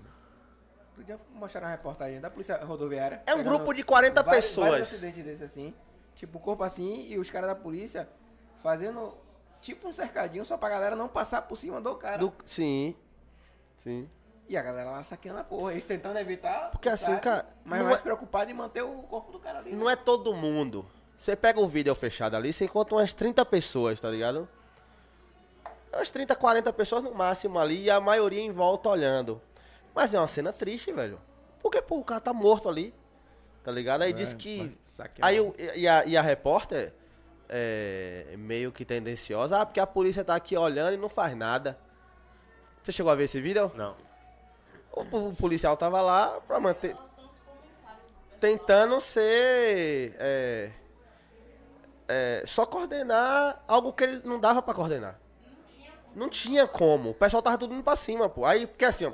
Outro dia mostraram uma reportagem da polícia rodoviária. É um grupo de 40 vários- pessoas. Vários acidentes desse assim. Tipo, o corpo assim e os caras da polícia fazendo tipo um cercadinho só pra galera não passar por cima do cara. Do- Sim. Sim. E a galera lá saqueando a porra. Eles tentando evitar. Porque assim, saque, cara, Mas mais é- preocupado em manter o corpo do cara ali. né? Não é todo mundo. Você pega o vídeo fechado ali, você encontra umas 30 pessoas, tá ligado? Umas 30, 40 pessoas no máximo ali e a maioria em volta olhando. Mas é uma cena triste, velho. Porque, pô, o cara tá morto ali. Tá ligado? Aí disse que. É, mas saquear Aí o, e, a, e a repórter é meio que tendenciosa. Ah, porque a polícia tá aqui olhando e não faz nada. Você chegou a ver esse vídeo? Não. O, o policial tava lá pra manter. Tentando ser. é, é, só coordenar algo que ele não dava pra coordenar. Não tinha como. O pessoal tava tudo indo pra cima, pô. Aí, porque assim, ó.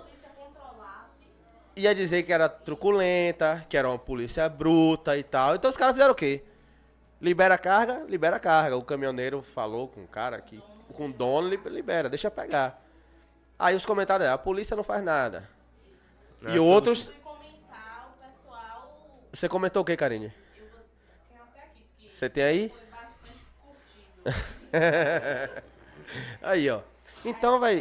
Ia dizer que era truculenta, que era uma polícia bruta e tal. Então os caras fizeram o quê? Libera a carga, libera a carga. O caminhoneiro falou com o cara aqui, com o dono, li- libera, deixa pegar. Aí os comentários, é, a polícia não faz nada. É, e outros. Fui comentar, o pessoal. Você comentou o que, Karine? Eu vou- tenho até aqui, porque Você tem aí? foi bastante curtido. Aí, ó. Então, vai.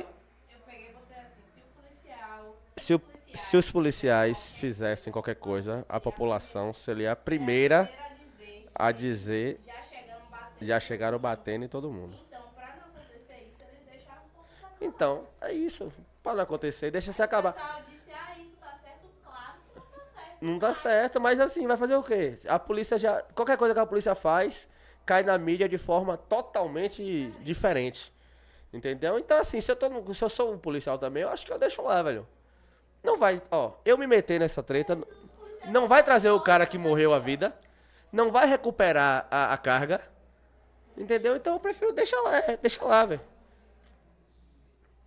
Eu peguei e botei assim, se o policial... Se, o- se os policiais fizessem qualquer coisa, a população seria a primeira a dizer, já chegaram batendo em todo mundo. Então, pra não acontecer isso, eles deixaram pouco saber. É isso. Para não acontecer, deixa se O acabar. pessoal disse, ah, isso tá certo, claro que não tá certo. Não dá certo, mas assim, vai fazer o quê? A polícia já. Qualquer coisa que a polícia faz cai na mídia de forma totalmente diferente. Entendeu? Então, assim, se eu, tô se eu sou um policial também, eu acho que eu deixo lá, velho. Não vai. Ó, eu me meter nessa treta. Não vai trazer o cara que morreu a vida. Não vai recuperar a, a carga. Entendeu? Então eu prefiro deixar lá, é, deixa lá, velho.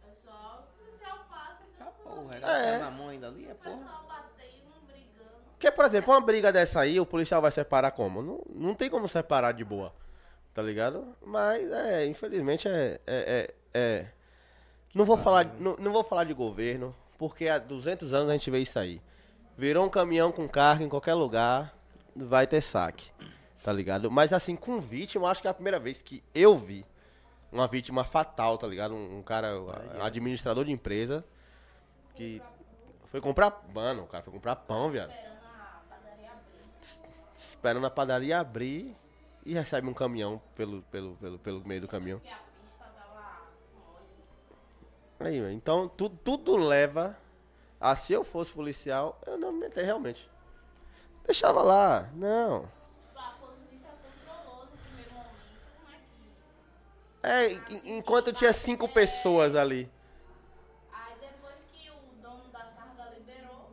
Pessoal, o policial passa, Ah, porra, É. é. na mão ainda ali, é o porra. pessoal batendo, brigando. Porque, por exemplo, uma briga dessa aí, o policial vai separar como? Não, não tem como separar de boa. Tá ligado? Mas, é, infelizmente, é. é, é, é. Não, vou falar, não, não vou falar de governo, porque há 200 anos a gente vê isso aí. Virou um caminhão com carga em qualquer lugar, vai ter saque. Tá ligado? Mas, assim, com vítima, acho que é a primeira vez que eu vi uma vítima fatal, tá ligado? Um, um cara, um administrador de empresa, que foi comprar. Mano, o cara foi comprar pão, viado Esperando a padaria abrir. esperando a padaria abrir e recebe um caminhão pelo, pelo, pelo, pelo meio do caminhão. Porque a pista tava mole. Aí, então tu, tudo leva a se eu fosse policial, eu não me meter realmente. Deixava lá, não. A polícia controlou no primeiro momento, como é que... É, en- enquanto tinha cinco pessoas ali. Aí depois que o dono da carga liberou,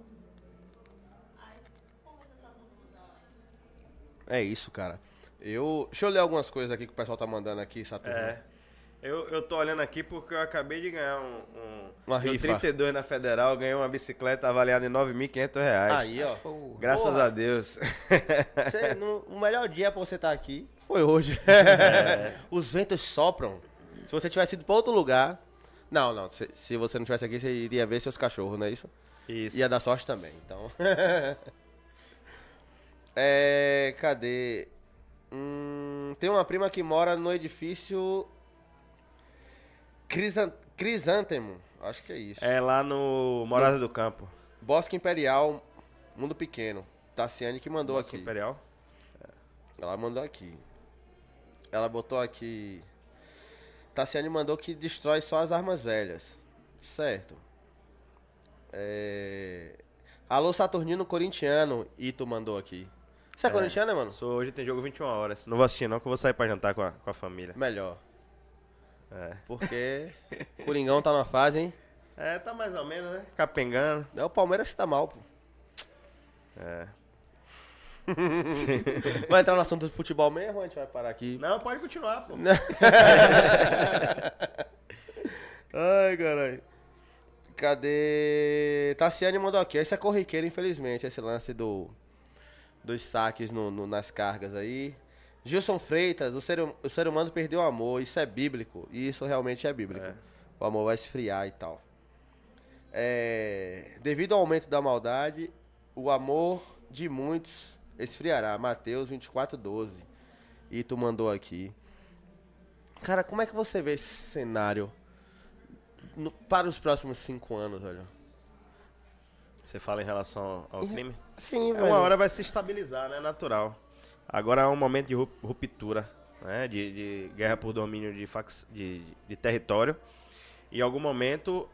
aí essa confusão aí. É isso, cara. Eu. Deixa eu ler algumas coisas aqui que o pessoal tá mandando aqui, Saturno. É. Eu, eu tô olhando aqui porque eu acabei de ganhar um. um Uma rifa. 32 na Federal, ganhei uma bicicleta avaliada em 9.500 reais. Aí, ó. Graças Porra. a Deus. Cê, no- o melhor dia pra você estar aqui foi hoje. Os ventos sopram. Se você tivesse ido pra outro lugar. Não, não. Se, se você não tivesse aqui, você iria ver seus cachorros, não é isso? Isso. Ia dar sorte também, então. é. Cadê? Hum, tem uma prima que mora no edifício. Crisan, Crisântemo. Acho que é isso. É lá no Morada do Campo. Bosque Imperial, Mundo Pequeno. Tassiane que mandou Bosque aqui. Imperial. Ela mandou aqui. Ela botou aqui. Tassiane mandou que destrói só as armas velhas. Certo. É... Alô, Saturnino Corintiano. Ito mandou aqui. Você é, É. corintiano, né, mano? Sou, hoje tem jogo 21 horas. Não vou assistir não, que eu vou sair pra jantar com a, com a família. Melhor. É. Porque Coringão tá na fase, hein? É, tá mais ou menos, né? Capengando. É o Palmeiras que tá mal, pô. É. Vai entrar no assunto do futebol mesmo ou a gente vai parar aqui? Não, pode continuar, pô. Ai, caralho. Cadê? Tassiane mandou aqui. Esse é corriqueiro, infelizmente, esse lance do dos saques no, no- nas cargas aí. Gilson Freitas, o ser, hum- o ser humano perdeu o amor. Isso é bíblico. E isso realmente é bíblico. É. O amor vai esfriar e tal. É, devido ao aumento da maldade, o amor de muitos esfriará. Mateus 24, 12. E tu mandou aqui. Cara, como é que você vê esse cenário no- para os próximos cinco anos, velho? Você fala em relação ao crime? Sim, É, uma hora vai se estabilizar, né? Natural. Agora é um momento de ru- ruptura, né? De, de guerra por domínio de, fac- de, de território. Em algum momento,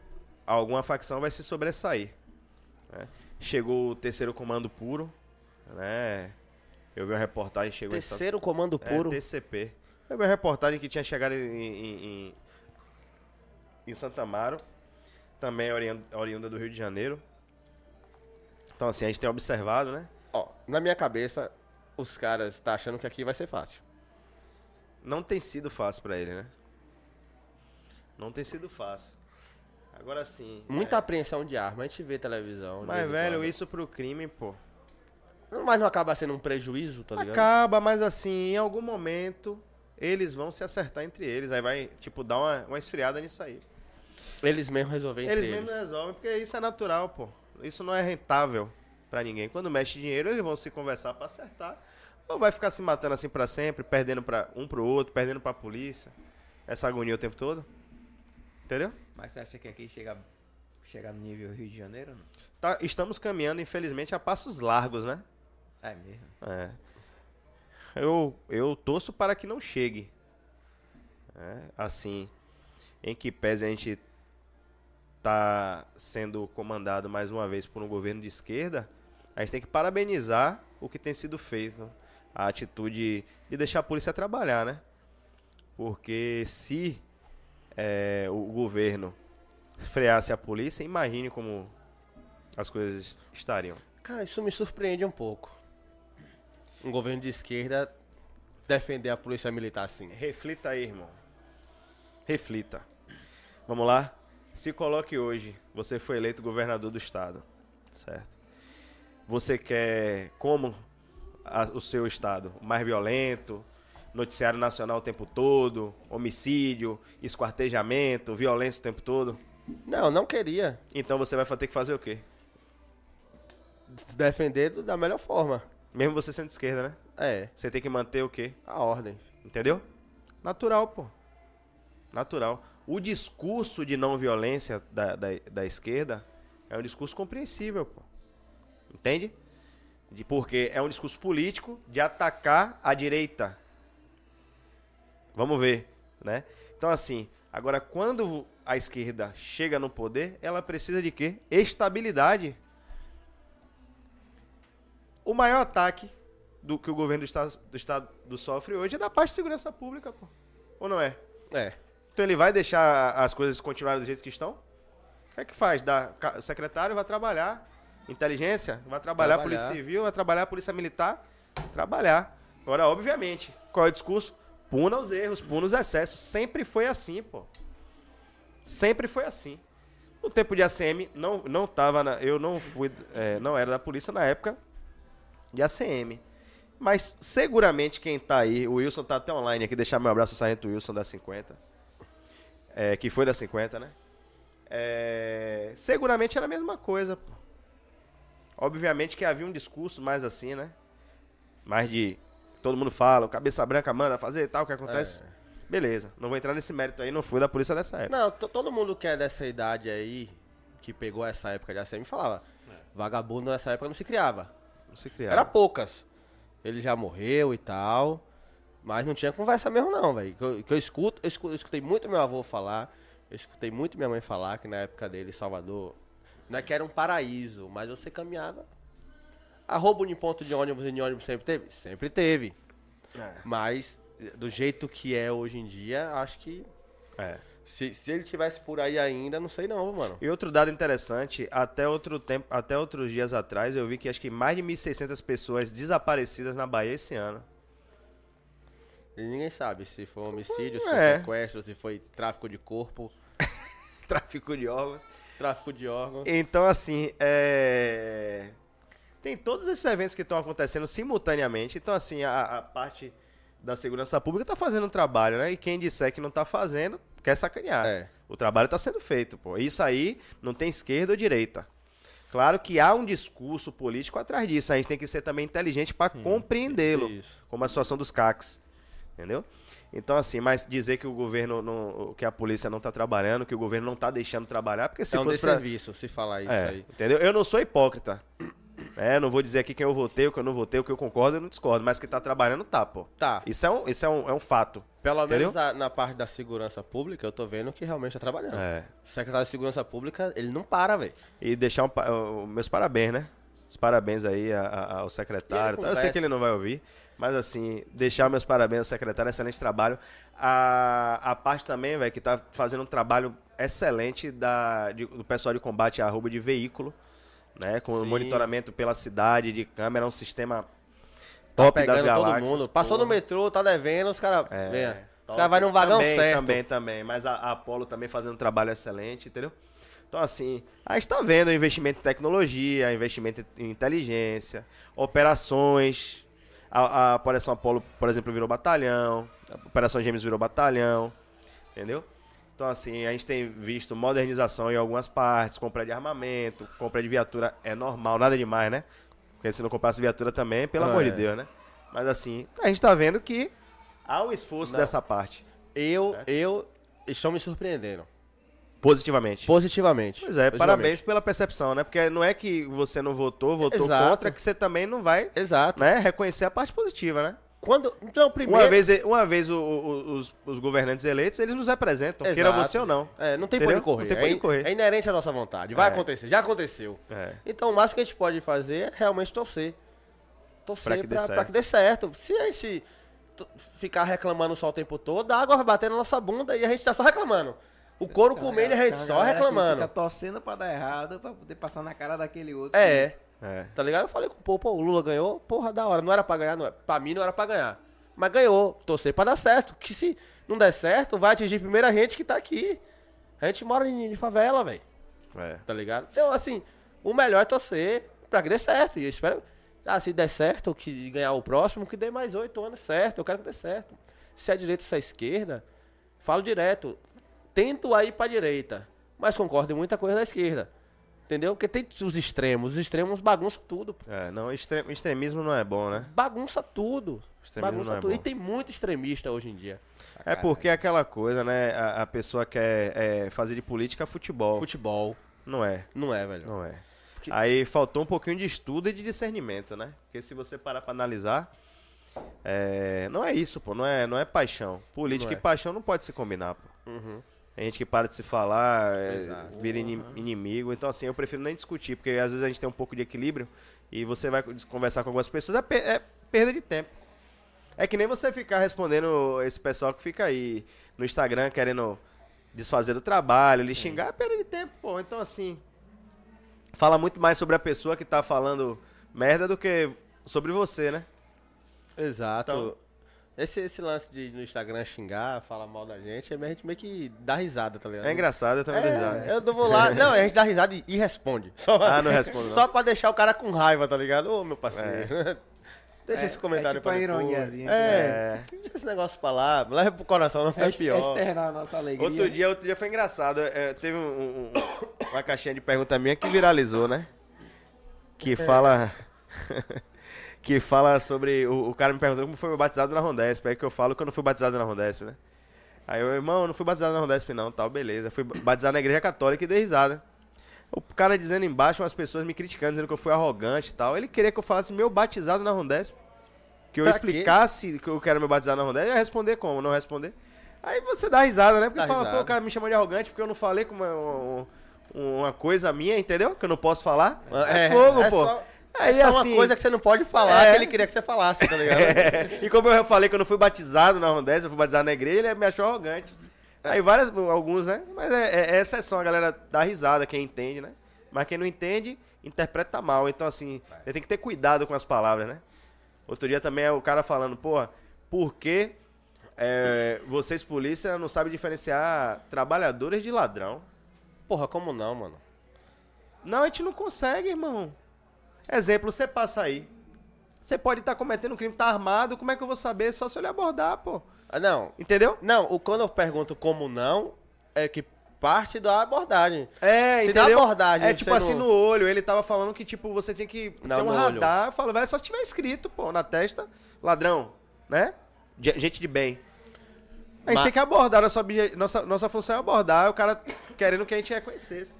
alguma facção vai se sobressair. né? Chegou o terceiro comando puro, né? Eu vi uma reportagem, chegou em Santa- Terceiro comando puro. É, TCP. Eu vi uma reportagem que tinha chegado em, em, em, em Santa Amaro, também oriunda do Rio de Janeiro. Então, assim, a gente tem observado, né? Ó, na minha cabeça, os caras tá achando que aqui vai ser fácil. Não tem sido fácil pra ele, né? Não tem sido fácil. Agora sim. Muita apreensão de arma, a gente vê televisão. Mas, velho, isso pro crime, pô. Mas não acaba sendo um prejuízo, tá ligado? Acaba, mas assim, em algum momento, eles vão se acertar entre eles. Aí vai, tipo, dar uma, uma esfriada nisso aí. Eles mesmos resolvem entre Eles eles. mesmos resolvem, porque isso é natural, pô. Isso não é rentável pra ninguém. Quando mexe dinheiro, eles vão se conversar pra acertar. Ou vai ficar se matando assim pra sempre, perdendo para um pro outro, perdendo pra polícia. Essa agonia o tempo todo. Entendeu? Mas você acha que aqui chega, chega no nível Rio de Janeiro? Não? Tá, estamos caminhando, infelizmente, a passos largos, né? É mesmo. É. Eu, eu torço para que não chegue. É, assim, em que pese a gente tá sendo comandado mais uma vez por um governo de esquerda, a gente tem que parabenizar o que tem sido feito. A atitude de deixar a polícia trabalhar, né? Porque se é, o governo freasse a polícia, imagine como as coisas estariam. Cara, isso me surpreende um pouco. Um governo de esquerda defender a polícia militar assim. Reflita aí, irmão. Reflita. Vamos lá? Se coloque hoje. Você foi eleito governador do estado. Certo? Você quer como a- o seu estado? Mais violento? Noticiário nacional o tempo todo? Homicídio? Esquartejamento? Violência o tempo todo? Não, não queria Então você vai ter que fazer o quê? defender da melhor forma. Mesmo você sendo de esquerda, né? É, Você tem que manter o quê? a ordem. Entendeu? Natural, pô. Natural. O discurso de não violência da, da, da esquerda é um discurso compreensível, pô. Entende? De, porque é um discurso político de atacar a direita. Vamos ver, né? Então, assim, agora quando a esquerda chega no poder, ela precisa de quê? Estabilidade. O maior ataque do que o governo do estado, do estado do sofre hoje é da parte de segurança pública, pô. Ou não é? É. Então ele vai deixar as coisas continuarem do jeito que estão? O que é que faz? Dá, ca- secretário vai trabalhar. Inteligência vai trabalhar, Trabalhar. Polícia Civil vai trabalhar, Polícia Militar trabalhar. Agora, obviamente, qual é o discurso? Puna os erros, puna os excessos. Sempre foi assim, pô. Sempre foi assim. No tempo de ACM, não, não tava na, eu não fui, é, não era da polícia na época de ACM. Mas seguramente quem tá aí, o Wilson tá até online aqui, deixar meu abraço ao Sargento Wilson da 50. É, que foi da 50, né? É, seguramente era a mesma coisa, pô. Obviamente que havia um discurso mais assim, né? Mais de. Todo mundo fala, o cabeça branca manda fazer e tal, o que acontece? Beleza, não vou entrar nesse mérito aí, não fui da polícia nessa época. Não, to- todo mundo que é dessa idade aí, que pegou essa época de ACM, falava. Vagabundo nessa época não se criava. Não se criava. Era poucas. Ele já morreu e tal. Mas não tinha conversa mesmo, não, velho. Que eu, que eu escuto, eu escu- eu escutei muito meu avô falar. Eu escutei muito minha mãe falar que na época dele, Salvador, não é que era um paraíso, mas você caminhava. A roubo em ponto de ônibus e de ônibus sempre teve? Sempre teve. Mas, do jeito que é hoje em dia, acho que. É. Se, se ele tivesse por aí ainda, não sei não, mano. E outro dado interessante, até outro tempo, até outros dias atrás, eu vi que acho que mais de 1.600 pessoas desaparecidas na Bahia esse ano. E ninguém sabe se foi homicídio, se É. foi sequestro, se foi tráfico de corpo, Tráfico de órgãos. Tráfico de órgãos. Então, assim, é... tem todos esses eventos que estão acontecendo simultaneamente. Então, assim, a, a parte da segurança pública está fazendo um trabalho, né? E quem disser que não está fazendo, quer sacanear. É. O trabalho está sendo feito, pô. Isso aí não tem esquerda ou direita. Claro que há um discurso político atrás disso. A gente tem que ser também inteligente para compreendê-lo. Como a situação dos CACs. Entendeu? Então, assim, mas dizer que o governo, não, que a polícia não está trabalhando, que o governo não está deixando trabalhar, porque se é um fosse pra- se falar isso é, aí. entendeu? Eu não sou hipócrita. É, não vou dizer aqui quem eu votei, o que eu não votei, o que eu concordo e não discordo. Mas que tá trabalhando, tá, pô. Tá. Isso é um, isso é um, é um fato. Pelo Entendeu? menos a- na parte da segurança pública, eu tô vendo que realmente tá trabalhando. É. O secretário de segurança pública, ele não para, velho. E deixar um, meus parabéns, né? Os parabéns aí ao secretário. Ele Eu sei que ele não vai ouvir, mas assim, deixar meus parabéns ao secretário, excelente trabalho. A, a parte também, velho, que tá fazendo um trabalho excelente da, de- do pessoal de combate a roubo de veículo, né? Com Sim. monitoramento pela cidade, de câmera, um sistema Tá top das pegando todo galáxias. mundo. Passou no metrô, tá devendo, os caras. É. Os caras vão num vagão também, certo. Também, também. Mas a, a Apollo também fazendo um trabalho excelente, entendeu? Então, assim, a gente tá vendo investimento em tecnologia, investimento em inteligência, operações. A, a Operação Apollo, por exemplo, virou batalhão. A Operação Gêmeos virou batalhão. Entendeu? Então, assim, a gente tem visto modernização em algumas partes, compra de armamento, compra de viatura é normal, nada demais, né? Porque se não comprasse viatura também, pelo Ah, amor de é. Deus, né? Mas assim, a gente tá vendo que há um esforço Não. dessa parte. Eu, Certo. eu. Estão me surpreendendo. Positivamente. positivamente. Pois é, Positivamente. parabéns pela percepção, né? Porque não é que você não votou, votou Exato. contra, que você também não vai Exato. né, reconhecer a parte positiva, né? Quando, então, primeiro... Uma vez, uma vez o- o- os, os governantes eleitos, eles nos representam, queira Exato. você ou não. É, não tem Entendeu? onde correr. Não tem pra é, correr. é inerente à nossa vontade. Vai É. acontecer, já aconteceu. É. Então, o máximo que a gente pode fazer é realmente torcer. Torcer Pra pra que dê pra, certo. que dê certo. Se a gente ficar reclamando só o tempo todo, a água vai bater na nossa bunda e a gente tá só reclamando. O couro uma comendo e a gente só reclamando. Fica torcendo pra dar errado, pra poder passar na cara daquele outro. É, É. tá ligado? Eu falei com o pô, pô, o Lula ganhou, porra, da hora. Não era pra ganhar, não é. Pra mim não era pra ganhar. Mas ganhou. Torcer pra dar certo. Que se não der certo, vai atingir primeiro a gente que tá aqui. A gente mora em, em favela, velho. É. tá ligado? Então, assim, o melhor é torcer pra que dê certo. E eu espero, ah, se der certo, que ganhar o próximo, que dê mais oito anos certo. Eu quero que dê certo. Se é direita ou se é esquerda, falo direto. Tento aí pra direita, mas concordo em muita coisa da esquerda. Entendeu? Porque tem os extremos. Os extremos bagunça tudo. pô. É, não, extre- extremismo não é bom, né? Bagunça tudo. Extremismo Bagunça é tudo. E bom. tem muito extremista hoje em dia. É porque é aquela coisa, né? A, a pessoa quer é, fazer de política futebol. Futebol. Não é, Não é, velho. não é. Porque- Aí faltou um pouquinho de estudo e de discernimento, né? Porque se você parar pra analisar, é, não é isso, pô. Não é, não é paixão. Política Não é. e paixão não pode se combinar, pô. Uhum. Tem gente que para de se falar, é, Exato. vira ini- inimigo. Então, assim, eu prefiro nem discutir, porque às vezes a gente tem um pouco de equilíbrio e você vai conversar com algumas pessoas, é, pe- é perda de tempo. É que nem você ficar respondendo esse pessoal que fica aí no Instagram querendo desfazer do trabalho, lhe xingar, é perda de tempo, pô. Então, assim, fala muito mais sobre a pessoa que tá falando merda do que sobre você, né? Exato. Então- esse, esse lance de no Instagram xingar, falar mal da gente, a gente meio que dá risada, tá ligado? É engraçado, eu também dou risada. É, eu não vou lá. Não, a gente dá risada e, e responde. Só, Ah, não responde, não. Só pra deixar o cara com raiva, tá ligado? Ô, meu parceiro. Deixa É- esse comentário é tipo pra ironiazinha, É, deixa esse negócio pra lá. Leva pro coração, não É, é pior. é externar a nossa alegria. Outro dia, outro dia foi engraçado. é, teve um- um- um- uma caixinha de pergunta minha que viralizou, né? Que fala. que fala sobre. O, o cara me perguntou como foi meu batizado na Rondesp. Aí que eu falo que eu não fui batizado na Rondesp, né? Aí eu, irmão, eu não fui batizado na Rondesp, não, tal, beleza. Fui batizado na igreja católica e dei risada. O cara dizendo embaixo, umas pessoas me criticando, dizendo que eu fui arrogante e tal. Ele queria que eu falasse meu batizado na Rondesp. Que eu Pra explicasse que eu quero meu batizado na Rondesp. Eu ia responder como? Não responder. Aí você dá risada, né? Porque Dá fala, risada. pô, o cara me chamou de arrogante porque eu não falei com uma, um- uma coisa minha, entendeu? Que eu não posso falar. É, fogo, é pô. Só, Aí, é só assim, uma coisa que você não pode falar, É. que ele queria que você falasse, tá ligado? É, E como eu falei que eu não fui batizado na Rondesp, eu fui batizado na igreja, ele me achou arrogante. Aí várias, alguns, né? Mas é, é, é exceção, a galera dá risada, quem entende, né? Mas quem não entende, interpreta mal. Então, assim, você tem que ter cuidado com as palavras, né? Outro dia também é o cara falando, porra, por que é, vocês, polícia, não sabem diferenciar trabalhadores de ladrão? Porra, como não, mano? Não, a gente não consegue, irmão. Exemplo, você passa aí. Você pode estar cometendo um crime, tá armado, como é que eu vou saber? Só se eu lhe abordar, pô. Ah, não. Entendeu? Não, o, quando eu pergunto como não, é que parte da abordagem. É, Se entendeu? abordagem, É tipo assim não- no olho, ele tava falando que tipo você tinha que Não, ter um no olho. radar. Eu falo, velho, só se tiver escrito, pô, na testa, ladrão, né? Ge- Gente de bem. A gente Ma- tem que abordar, nossa, nossa, nossa função é abordar, o cara querendo que a gente reconhecesse.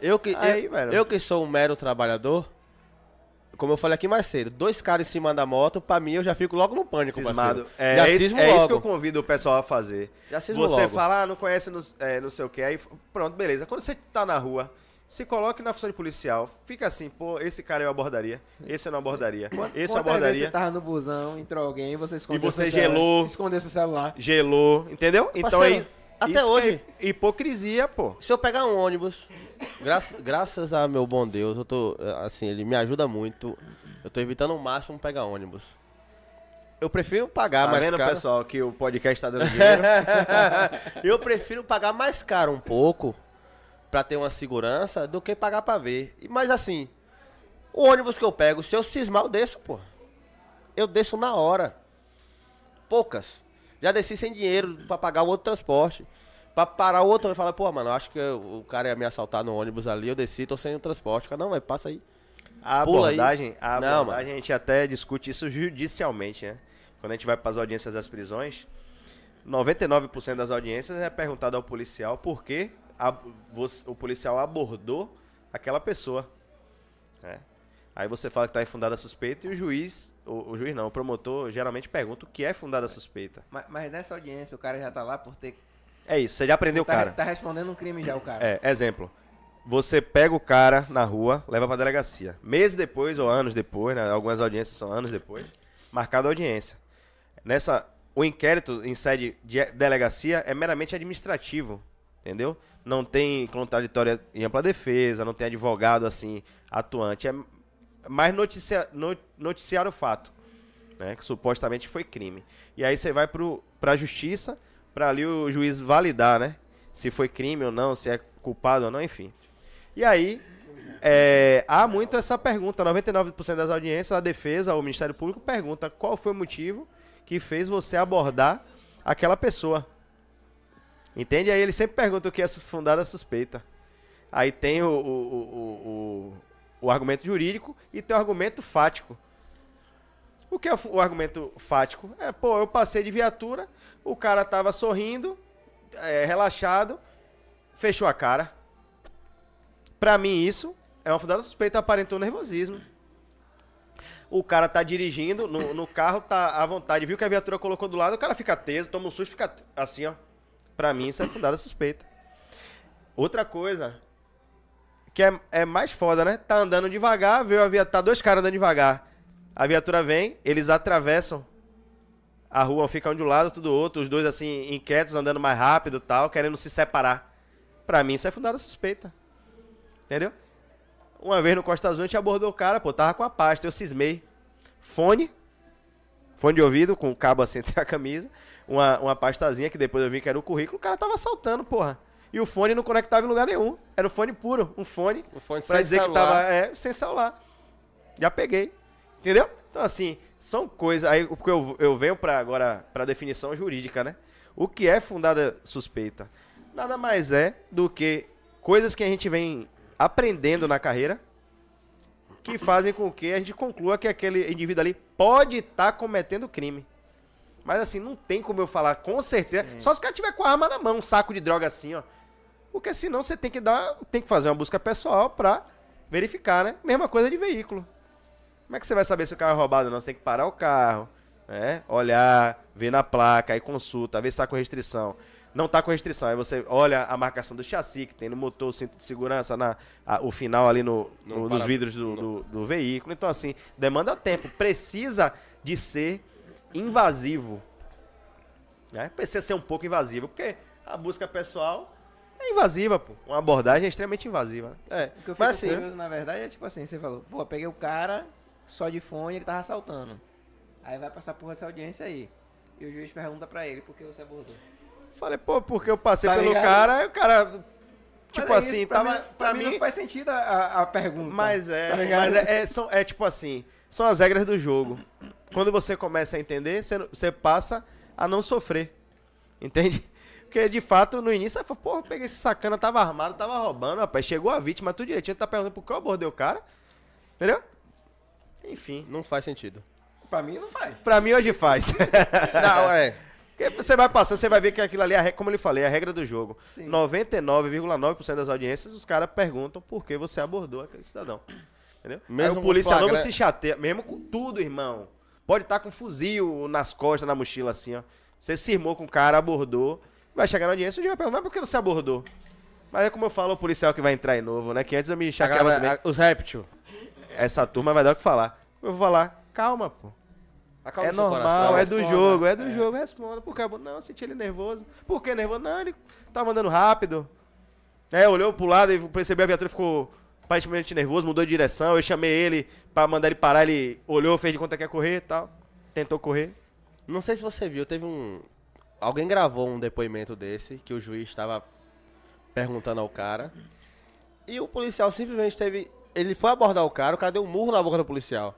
Eu que, Aí, eu, velho. eu que sou um mero trabalhador, como eu falei aqui mais cedo, dois caras em cima da moto, pra mim eu já fico logo no pânico, Cismado. parceiro. É, já é isso, é isso que eu convido o pessoal a fazer. Já cismo Você logo. fala, ah, não conhece não, é, não sei o que, aí pronto, beleza. Quando você tá na rua, se coloque na função de policial, fica assim, pô, esse cara eu abordaria, esse eu não abordaria, esse eu abordaria. você tava no busão, entrou alguém, você escondeu você seu celular- gelou. Escondeu seu celular. Gelou, entendeu? Então Parceiro, aí. Até isso que hoje. É hipocrisia, pô. Se eu pegar um ônibus, graças, graças a meu bom Deus, eu tô, assim, ele me ajuda muito. Eu tô evitando ao máximo pegar ônibus. Eu prefiro pagar Tá mais vendo, caro. pessoal, que o podcast tá dando dinheiro? eu prefiro pagar mais caro um pouco pra ter uma segurança do que pagar pra ver. E- Mas assim, o ônibus que eu pego, se eu cismar, eu desço, pô. Eu desço na hora. Poucas. Já desci sem dinheiro pra pagar o outro transporte. Pra parar o outro e falar, pô, mano, eu acho que o cara ia me assaltar no ônibus ali, eu desci, tô sem o transporte. Cara, não, mas passa aí. A abordagem, a Não, abordagem a gente até discute isso judicialmente, né? Quando a gente vai para as audiências das prisões, 99% das audiências é perguntado ao policial por que a- o policial abordou aquela pessoa. né? Aí você fala que tá infundada a suspeita e o juiz, o, o juiz não, o promotor geralmente pergunta o que é fundada a suspeita. Mas, mas nessa audiência o cara já tá lá por ter. É isso, você já prendeu o tá, cara. tá respondendo um crime já o cara. É, exemplo. Você pega o cara na rua, leva pra delegacia. Meses depois ou anos depois, né? Algumas audiências são anos depois, marcada a audiência. Nessa, o inquérito em sede de delegacia é meramente administrativo, entendeu? Não tem contraditória em ampla defesa, não tem advogado assim atuante, é mais noticia, no- noticiar o fato, né? Que supostamente foi crime. E aí você vai pro, pra justiça, pra ali o juiz validar, né? Se foi crime ou não, se é culpado ou não, enfim. E aí, é, há muito essa pergunta. 99% das audiências, a defesa, o Ministério Público pergunta qual foi o motivo que fez você abordar aquela pessoa. Entende? Aí ele sempre pergunta o que é fundada a suspeita. Aí tem o, o, o, o, o argumento jurídico e tem o argumento fático. O que é o, argumento fático? É, pô, eu passei de viatura, o cara tava sorrindo, é, relaxado, fechou a cara. Pra mim, isso é uma fundada suspeita, aparentou nervosismo. O cara tá dirigindo no, no carro, tá à vontade, viu que a viatura colocou do lado, o cara fica teso, toma um susto, fica assim, ó. Pra mim, isso é fundada suspeita. Outra coisa, que é, é mais foda, né? Tá andando devagar, veio a viatura, tá dois caras andando devagar. A viatura vem, eles atravessam a rua, fica um de um lado, outro do outro, os dois assim, inquietos, andando mais rápido e tal, querendo se separar. Pra mim, isso é fundada suspeita. Entendeu? Uma vez no Costa Azul a gente abordou o cara, pô, tava com a pasta, eu cismei. Fone, fone de ouvido, com o cabo assim entre a camisa, uma, uma pastazinha que depois eu vi que era o currículo, o cara tava saltando, porra. E o fone não conectava em lugar nenhum. Era um fone puro, um fone. O fone pra dizer que celular. tava é, sem celular. Já peguei. Entendeu? Então, assim, são coisas. Aí, porque eu, eu venho pra agora pra definição jurídica, né? O que é fundada suspeita? Nada mais é do que coisas que a gente vem aprendendo na carreira que fazem com que a gente conclua que aquele indivíduo ali pode estar cometendo crime. Mas assim, não tem como eu falar com certeza. Só se o cara tiver com a arma na mão, um saco de droga assim, ó. Porque senão você tem que dar, tem que fazer uma busca pessoal pra verificar, né? Mesma coisa de veículo. Como é que você vai saber se o carro é roubado ou não? Você tem que parar o carro, né? Olhar, ver na placa, aí consulta, ver se tá com restrição. Não tá com restrição, aí você olha a marcação do chassi que tem no motor, o cinto de segurança, na, a- o final ali no, No no- nos para- vidros do, do- do veículo. Então, assim, demanda tempo. Precisa de ser invasivo. Né? Precisa ser um pouco invasivo, porque a busca pessoal é invasiva, pô. Uma abordagem é extremamente invasiva. né? É, O que eu fico mas assim, curioso, na verdade, é tipo assim, você falou, pô, peguei o cara só de fone, ele tava assaltando. Aí vai passar por essa audiência aí. E o juiz pergunta pra ele, por que você abordou? Falei, pô, porque eu passei Tá pelo ligado? cara, aí o cara. Tipo é assim, isso, pra tava. mim, pra, mim, não faz sentido a, a- pergunta. Mas é, tá mas é, é, são, é tipo assim, são as regras do jogo. Quando você começa a entender, você, você passa a não sofrer. Entende? Porque de fato, no início, você fala, porra, eu peguei esse sacana, tava armado, tava roubando, rapaz. Chegou a vítima, tudo direitinho, tá perguntando por que eu abordei o cara. Entendeu? Enfim. não faz sentido. Pra mim não faz. Pra mim hoje faz. Não, é. Porque você vai passando, você vai ver que aquilo ali, é, como eu lhe falei, é a regra do jogo. Sim. 99,9% das audiências, os caras perguntam por que você abordou aquele cidadão. Entendeu? Mesmo Aí o polícia flagra- novo se chateia, mesmo com tudo, irmão. Pode estar com um fuzil nas costas, na mochila, assim, ó. Você se irmou com o cara, abordou, vai chegar na audiência, o dia vai perguntar, mas por que você abordou? Mas é como eu falo, o policial que vai entrar aí novo, né? Que antes eu me chateava também. os réptil. Essa turma vai dar o que falar. Eu vou falar, calma, pô. Acalma É normal, coração. é do responda. jogo, é do jogo, responda. Por que? Não, eu senti ele nervoso. Por que nervoso? Não, ele tava andando rápido. É, olhou pro lado e percebeu a viatura ficou aparentemente nervoso, mudou de direção. Eu chamei ele pra mandar ele parar, ele olhou, fez de conta que ia correr e tal. Tentou correr. Não sei se você viu, teve um. Alguém gravou um depoimento desse que o juiz estava perguntando ao cara. E o policial simplesmente teve. Ele foi abordar o cara, o cara deu um murro na boca do policial.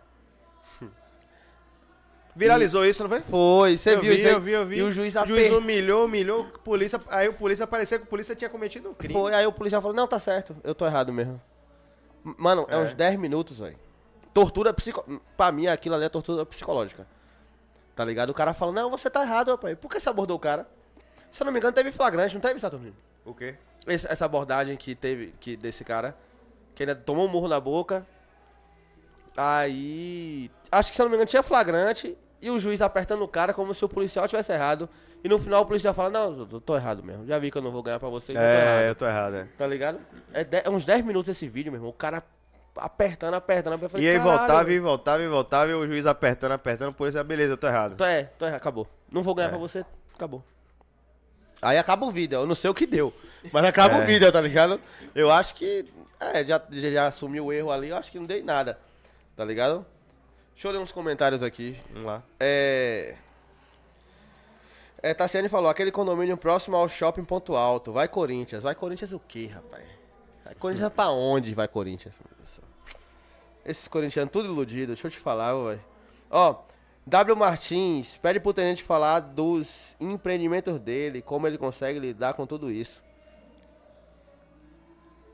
Viralizou isso, não foi? Foi, você eu viu vi, isso aí? eu vi, eu vi. E o juiz o juiz humilhou, humilhou, polícia, aí o polícia parecia que o polícia tinha cometido um crime. Foi, aí o policial falou, não, tá certo, eu tô errado mesmo. Mano, é, É. uns 10 minutos, velho. Tortura psico... Pra mim, aquilo ali é tortura psicológica. Tá ligado? O cara fala, não, você tá errado, rapaz. Por que você abordou o cara? Se eu não me engano, teve flagrante, não teve, Saturnino? O quê? esse- essa abordagem que teve que desse cara, que ele tomou um murro na boca. Aí, acho que se eu não me engano tinha flagrante e o juiz apertando o cara como se o policial tivesse errado. E no final o policial fala: "Não, eu tô errado mesmo. Já vi que eu não vou ganhar pra você, eu tô É, errado." eu tô errado, é. Tá ligado? É, de- é uns 10 minutos esse vídeo, meu irmão. O cara apertando, apertando, falei, E aí "Caralho, voltava velho." e voltava e voltava e o juiz apertando, apertando, por isso, ah, beleza, eu tô errado. Tô, é, tô errado, acabou. Não vou ganhar É. pra você, acabou. Aí acaba o vídeo, eu não sei o que deu. Mas acaba É. o vídeo, tá ligado? Eu acho que. É, já, já, já assumiu o erro ali, eu acho que não dei nada. Tá ligado? Deixa eu ler uns comentários aqui. Vamos lá. É. É, Tassiane falou, aquele condomínio próximo ao shopping Ponto Alto. Vai Corinthians. Vai Corinthians o quê, rapaz? Vai Corinthians pra onde vai Corinthians? meu Deus do céu? Esses corintianos tudo iludido, deixa eu te falar, velho. Ó, W Martins pede pro tenente falar dos empreendimentos dele, como ele consegue lidar com tudo isso.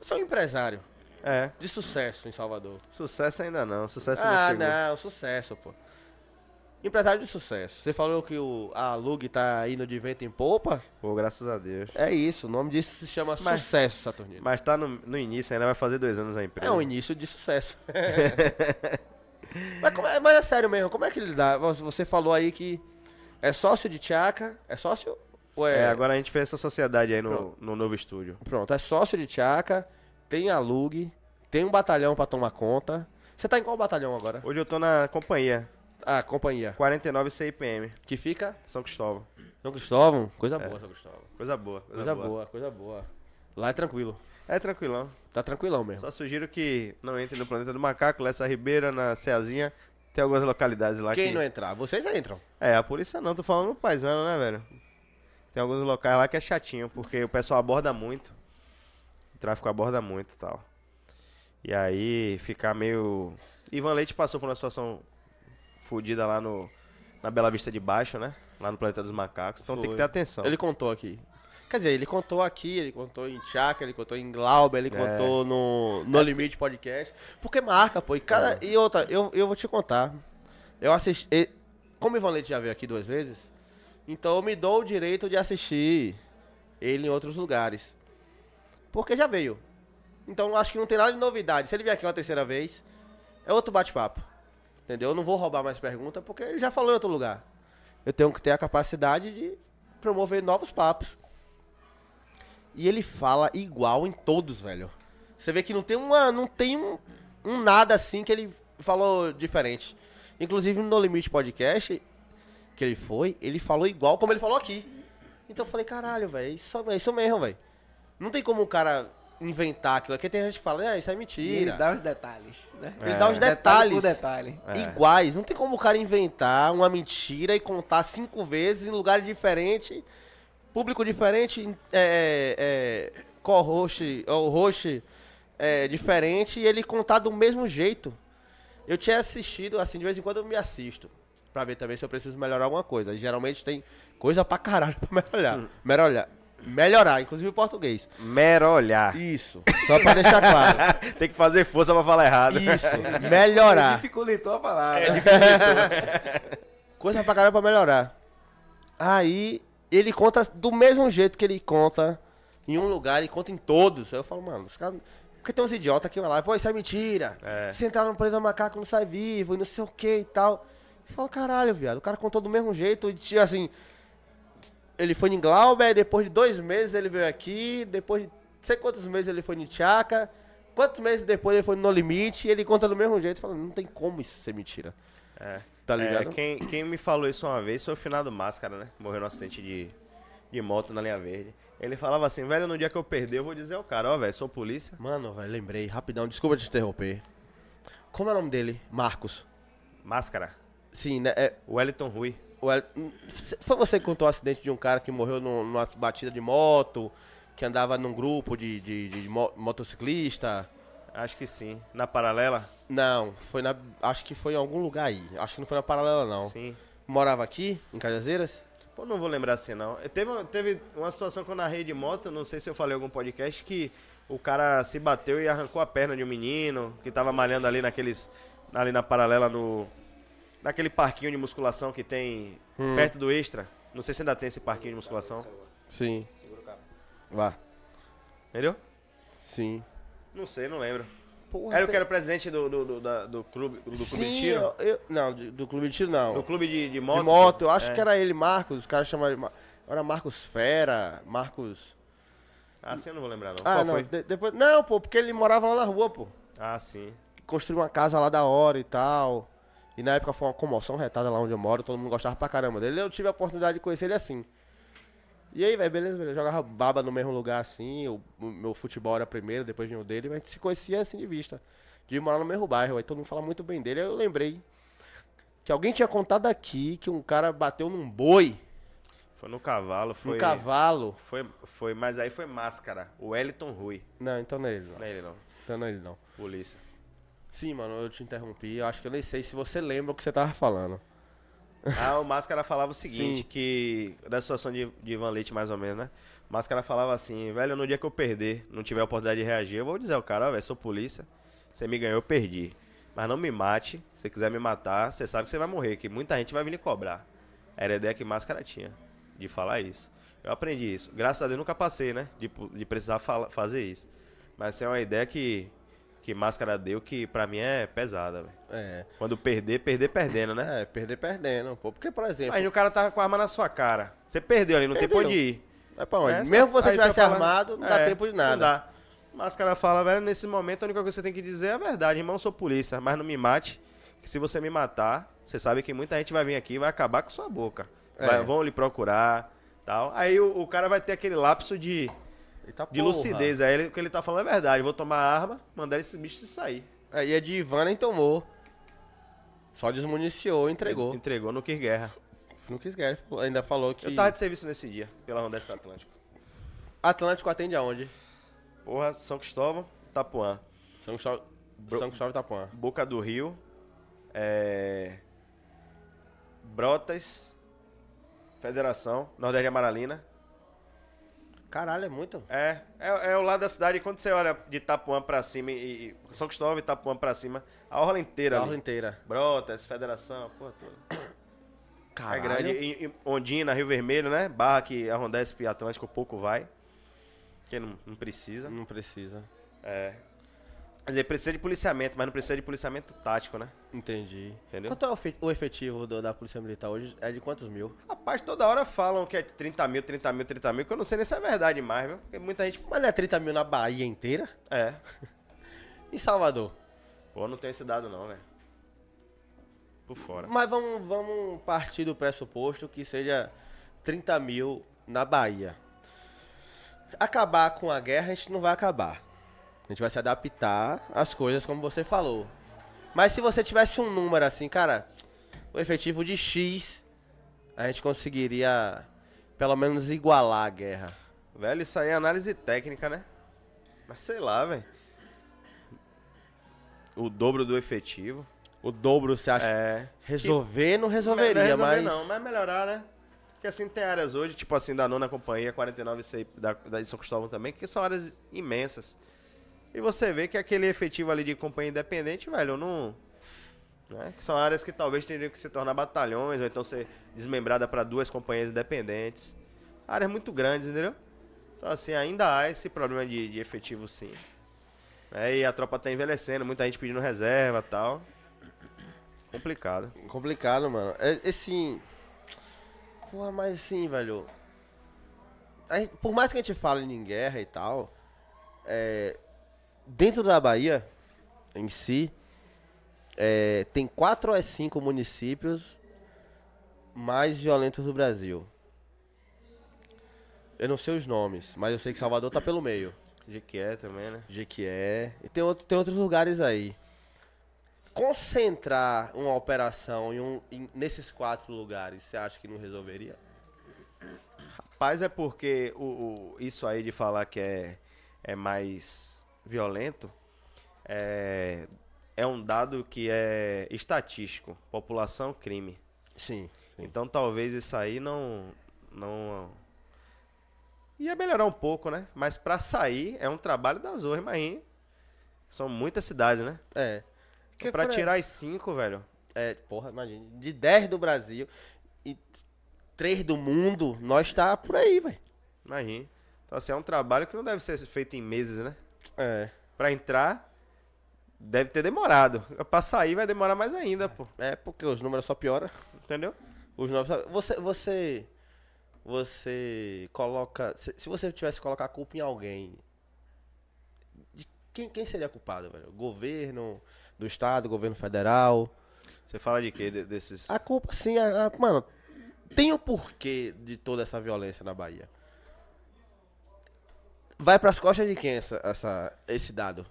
Sou um empresário É, de sucesso em Salvador. sucesso ainda não, sucesso Ah, não chegou. não, sucesso, pô. Empresário de sucesso. Você falou que o, a Lug tá indo de vento em popa? Pô, graças a Deus. É isso, o nome disso se chama Mas- sucesso, Saturnino. Mas tá no, no início, ainda vai fazer dois anos a empresa. É um início de sucesso. mas, é, mas é sério mesmo, como é que ele dá? Você- falou aí que é sócio de Tchaca, é sócio? Ou é... É, agora a gente fez essa sociedade aí no, no novo estúdio. Pronto, é sócio de Tchaca, tem a Lug, tem um batalhão pra tomar conta. Você tá em qual batalhão agora? Hoje eu tô na companhia, Ah, companhia. 49 CIPM, Que fica? São Cristóvão. São Cristóvão? Coisa boa, São Cristóvão. Coisa boa, coisa, Coisa boa. boa, coisa boa. Lá é tranquilo. É tranquilão. Tá tranquilão mesmo. Só sugiro que não entre no Planeta do Macaco, Lessa Ribeira, na Ceazinha. Tem algumas localidades lá Quem que... não entrar? Vocês entram. É, a polícia não, tô falando no paisano, né, velho? Tem alguns locais lá que é chatinho, porque o pessoal aborda muito. O tráfico aborda muito e tal. E aí fica meio. Ivan Leite passou por uma situação fodida lá no. Na Bela Vista de Baixo, né? Lá no Planeta dos Macacos. Então tem Foi. que ter atenção. Ele contou aqui. Quer dizer, ele contou aqui, ele contou em Tchaca, ele contou em Glauber, ele É. contou no No Limite Podcast. Porque marca, pô. E, cada, É. e outra, eu, eu vou te contar. Eu assisti. Como o Ivan Leite já veio aqui duas vezes, então eu me dou o direito de assistir ele em outros lugares. Porque já veio. Então acho que não tem nada de novidade. Se ele vier aqui uma terceira vez, é outro bate-papo. Entendeu? Eu não vou roubar mais pergunta porque ele já falou em outro lugar. Eu tenho que ter a capacidade de promover novos papos. E ele fala igual em todos, velho. Você vê que não tem uma, não tem um, um nada assim que ele falou diferente. Inclusive no Limite Podcast que ele foi, ele falou igual como ele falou aqui. Então eu falei, caralho, velho, isso, é isso mesmo, velho. Não tem como o cara inventar aquilo. Porque tem gente que fala, ah, isso é E ele mentira. dá os detalhes, né? Ele dá os Detalhe por detalhes detalhe. É. iguais. Não tem como o cara inventar uma mentira e contar cinco vezes em lugares diferentes, público diferente, é, é, co-host, ou host é, diferente, e ele contar do mesmo jeito. Eu tinha assistido, assim, de vez em quando eu me assisto, pra ver também se eu preciso melhorar alguma coisa. E geralmente tem coisa pra caralho pra melhorar. Melhorar. Melhorar, inclusive o português. Mero olhar. Isso. Só pra deixar claro. Tem que fazer força pra falar errado. Isso. Melhorar. Dificultou a palavra. Coisa pra caramba pra melhorar. Aí ele conta do mesmo jeito que ele conta em um lugar, ele conta em todos. Aí eu falo, mano, os caras. Porque tem uns idiotas que vão lá, pô, isso é mentira. É. Se entrar no preso macaco não sai vivo e não sei o que e tal. Eu falo, caralho, viado. O cara contou do mesmo jeito. E tinha assim. Ele foi em Glauber, depois de dois meses ele veio aqui, depois de sei quantos meses ele foi em Tchaca, quantos meses depois ele foi no No Limite, e ele conta do mesmo jeito, falando, não tem como isso ser mentira. É. Tá É, ligado? quem, quem me falou isso uma vez foi o finado Máscara, né? Morreu no acidente de, de moto na linha verde. Ele falava assim, velho, no dia que eu perder, eu vou dizer ao cara, ó, velho, sou polícia. Mano, velho, lembrei, rapidão, desculpa te interromper. Como é o nome dele? Marcos. Máscara. Sim, né? É, Wellington Rui. El- Foi você que contou o acidente de um cara que morreu num- numa batida de moto, que andava num grupo de, de, de mo- motociclista? Acho que sim. Na paralela? Não, foi na. Acho que foi em algum lugar aí. Acho que não foi na paralela, não. Sim. Morava aqui, em Cajazeiras? Pô, não vou lembrar assim, não. Teve, teve uma situação que eu narrei de moto, não sei se eu falei em algum podcast, que o cara se bateu e arrancou a perna de um menino que tava malhando ali naqueles. ali na paralela no. Naquele parquinho de musculação que tem perto do extra. Não sei se ainda tem esse parquinho de musculação. Sim. Vá. Entendeu? Sim. Não sei, não lembro. Porra, Era o tem- que era o presidente do, do, do, da- do clube, do clube Sim, de tiro? eu- eu- não, do clube de tiro não. Do clube de, de moto? de moto, eu acho É. que era ele, Marcos, os caras chamaram ele. Mar- Era Marcos Fera, Marcos. Ah, sim, eu não vou lembrar, não. Ah, Qual não, foi? de- depois. Não, pô, porque ele morava lá na rua, pô. Ah, sim. Construiu uma casa lá da hora e tal. E na época foi uma comoção retada lá onde eu moro, todo mundo gostava pra caramba dele. Eu tive a oportunidade de conhecer ele assim. E aí, velho, beleza, beleza. Eu jogava baba no mesmo lugar assim. O, o meu futebol era primeiro, depois vinha o dele, mas a gente se conhecia assim de vista. De morar no mesmo bairro. Aí todo mundo fala muito bem dele. Aí eu lembrei que alguém tinha contado aqui que um cara bateu num boi, Foi no cavalo, foi... num cavalo. Foi, foi, mas aí foi máscara. O Wellington Rui. Não, então não é ele, não. Não é ele, não. Então não é ele, não. Polícia. Sim, mano, eu te interrompi. Eu acho que eu nem sei se você lembra o que você tava falando. Ah, o Máscara falava o seguinte, Sim. que... Da situação de, de Ivan Leite, mais ou menos, né? O Máscara falava assim, velho, no dia que eu perder, não tiver a oportunidade de reagir, eu vou dizer ao cara, ó, velho, sou polícia, você me ganhou, eu perdi. Mas não me mate, se você quiser me matar, você sabe que você vai morrer, que muita gente vai vir lhe cobrar. Era a ideia que Máscara tinha, de falar isso. Eu aprendi isso. Graças a Deus nunca passei, né? De, de precisar fala- fazer isso. Mas essa é uma ideia que, que Máscara deu que pra mim é pesada, velho. É. Quando perder, perder perdendo, né? É, perder perdendo, pô. Porque, por exemplo. Aí o cara tava com a arma na sua cara. Você perdeu ali, não tem pra Perdeu. onde ir. Vai pra onde? É, Mesmo que você tivesse fala- armado, não dá É, tempo de nada. Não dá. Mas o cara fala, velho, nesse momento a única coisa que você tem que dizer é a verdade. Irmão, eu sou polícia, mas não me mate. Que se você me matar, você sabe que muita gente vai vir aqui e vai acabar com sua boca. Vai- É. vão lhe procurar, tal. Aí o, o cara vai ter aquele lapso de, Eita, de lucidez. Aí ele- o que ele tá falando é verdade. Vou tomar a arma, mandar esse bicho se sair. Aí a de Ivan nem tomou. Só desmuniciou, entregou. Entregou, não quis guerra. Não quis guerra, ainda falou que. Eu tava de serviço nesse dia, pela Rondesp Atlântico. Atlântico atende aonde? Porra, São Cristóvão, Tapuã. São Cristóvão, São Cristóvão e Itapuã. Boca do Rio, é, Brotas, Federação, Nordeste de Amaralina. Caralho, é muito. É, é, é o lado da cidade. Quando você olha de Itapuã pra cima e, e São Cristóvão e Itapuã pra cima, a orla inteira A ali. orla inteira. Brotas, Federação, porra toda. Caralho. É grande. E, e Ondina, Rio Vermelho, né? Barra que a Rondesp Atlântico pouco vai. Porque não, não precisa. Não precisa. É. Quer dizer, precisa de policiamento, mas não precisa de policiamento tático, né? Entendi. Entendeu? Quanto é o efe- o efetivo do- da Polícia Militar hoje? É de quantos mil? Rapaz, toda hora falam que é 30 mil, 30 mil, 30 mil, que eu não sei nem se é verdade mais, viu? Porque muita gente. Mas não é 30 mil na Bahia inteira? É. Em Salvador? Pô, não tem esse dado não, velho. Por fora. Mas vamos, vamos partir do pressuposto que seja 30 mil na Bahia. Acabar com a guerra, a gente não vai acabar. A gente vai se adaptar às coisas como você falou. Mas se você tivesse um número assim, cara, o efetivo de X, a gente conseguiria pelo menos igualar a guerra. Velho, isso aí é análise técnica, né? Mas sei lá, velho. O dobro do efetivo. O dobro, você acha? É. Resolver não Não resolveria, resolver mas. não, mas melhorar, né? Porque assim, tem áreas hoje, tipo assim, da nona companhia, 49 sei, da, da de São Cristóvão também, que são áreas imensas. E você vê que aquele efetivo ali de companhia independente, velho, não... Né? São áreas que talvez teriam que se tornar batalhões, ou então ser desmembrada para duas companhias independentes. Áreas muito grandes, entendeu? Então, assim, ainda há esse problema de, de efetivo, sim. É, e a tropa tá envelhecendo, muita gente pedindo reserva tal. Complicado. Complicado, mano. É, esse. Porra, mas assim, velho. gente- por mais que a gente fale em guerra e tal, é, dentro da Bahia, em si, é, tem quatro ou cinco municípios mais violentos do Brasil. Eu não sei os nomes, mas eu sei que Salvador tá pelo meio. Jequié também, né? Jequié. E tem, outro, tem outros lugares aí. Concentrar uma operação em um, em- nesses quatro lugares, você acha que não resolveria? Rapaz, é porque o, o- isso aí de falar que é, é mais violento é, é um dado que é estatístico. População, crime. Sim. Então talvez isso aí não. não ia melhorar um pouco, né? Mas pra sair é um trabalho da Zorra, imagine. São muitas cidades, né? É. Então, pra tirar as cinco, velho. É, porra, imagina. De 10 do Brasil e 3 do mundo, nós tá por aí, velho. Imagine. Então, assim, é um trabalho que não deve ser feito em meses, né? É. Pra entrar, deve ter demorado. Pra sair vai demorar mais ainda, pô. É porque os números só pioram. Entendeu? Os novos. Você. Você. Você coloca. Se, se você tivesse que colocar a culpa em alguém. Quem, quem seria culpado, velho? Governo do estado, governo federal. Você fala de quê? De- desses. A culpa, sim, a, a- mano, tem o porquê de toda essa violência na Bahia. Vai pras costas de quem essa, essa, esse dado?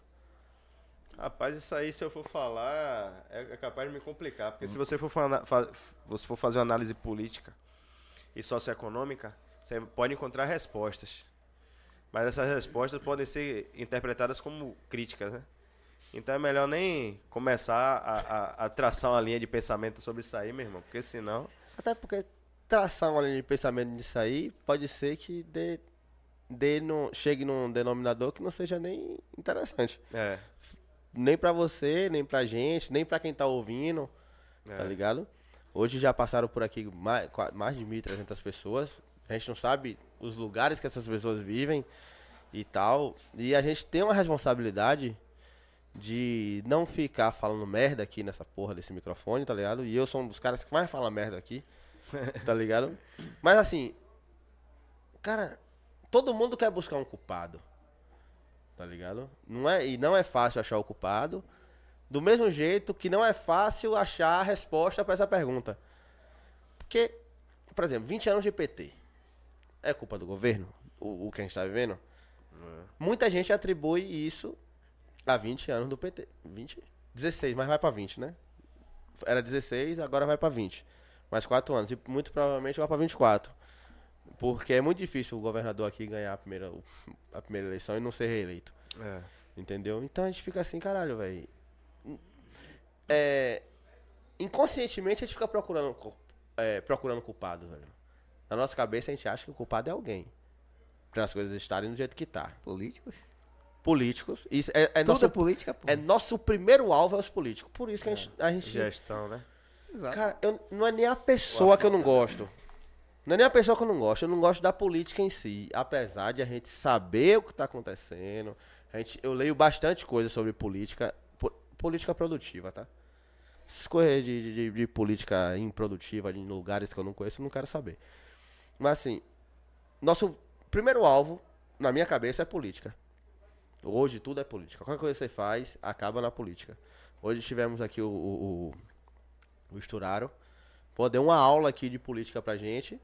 Rapaz, isso aí, se eu for falar, é é capaz de me complicar. Porque se você for, fa- você for fazer uma análise política e socioeconômica, você pode encontrar respostas. Mas essas respostas podem ser interpretadas como críticas, né? Então é melhor nem começar a, a- a traçar uma linha de pensamento sobre isso aí, meu irmão. Porque senão. Até porque traçar uma linha de pensamento nisso aí pode ser que dê, dê no, chegue num denominador que não seja nem interessante. É. Nem pra você, nem pra gente, nem pra quem tá ouvindo, tá é. ligado? Hoje já passaram por aqui mais, mais de 1.300 pessoas. A gente não sabe os lugares que essas pessoas vivem e tal. E a gente tem uma responsabilidade de não ficar falando merda aqui nessa porra desse microfone, tá ligado? E eu sou um dos caras que mais fala merda aqui, tá ligado? Mas assim, cara, todo mundo quer buscar um culpado, tá ligado? Não é, e não é fácil achar o culpado. Do mesmo jeito que não é fácil achar a resposta pra essa pergunta. Porque, por exemplo, 20 anos de PT. É culpa do governo? O, o que a gente tá vivendo? Muita gente atribui isso a 20 anos do PT. 20? 16, mas vai pra 20, né? Era 16, agora vai pra 20. Mais 4 anos. E muito provavelmente vai pra 24. Porque é muito difícil o governador aqui ganhar a primeira, a primeira eleição e não ser reeleito. É. Entendeu? Então a gente fica assim, caralho, velho. É, inconscientemente a gente fica procurando, cu- é, procurando culpado, velho. Na nossa cabeça a gente acha que o culpado é alguém. Para as coisas estarem do jeito que tá. Políticos? Políticos. Isso é, é Tudo nosso, é política, pô. é nosso primeiro alvo é os políticos. Por isso que a gente. A gente Gestão, né? Exato. cara, eu, não é nem a pessoa que eu não gosto. Não é nem a pessoa que eu não gosto. Eu não gosto da política em si. Apesar de a gente saber o que tá acontecendo. A gente, eu leio bastante coisa sobre política. po- política produtiva, tá? Essas coisas de, de- de- de política improdutiva em lugares que eu não conheço, eu não quero saber. Mas assim, nosso primeiro alvo, na minha cabeça, é política. Hoje tudo é política. Qualquer coisa que você faz, acaba na política. Hoje tivemos aqui o, o, o, o Esturaro. Pô, deu uma aula aqui de política pra gente.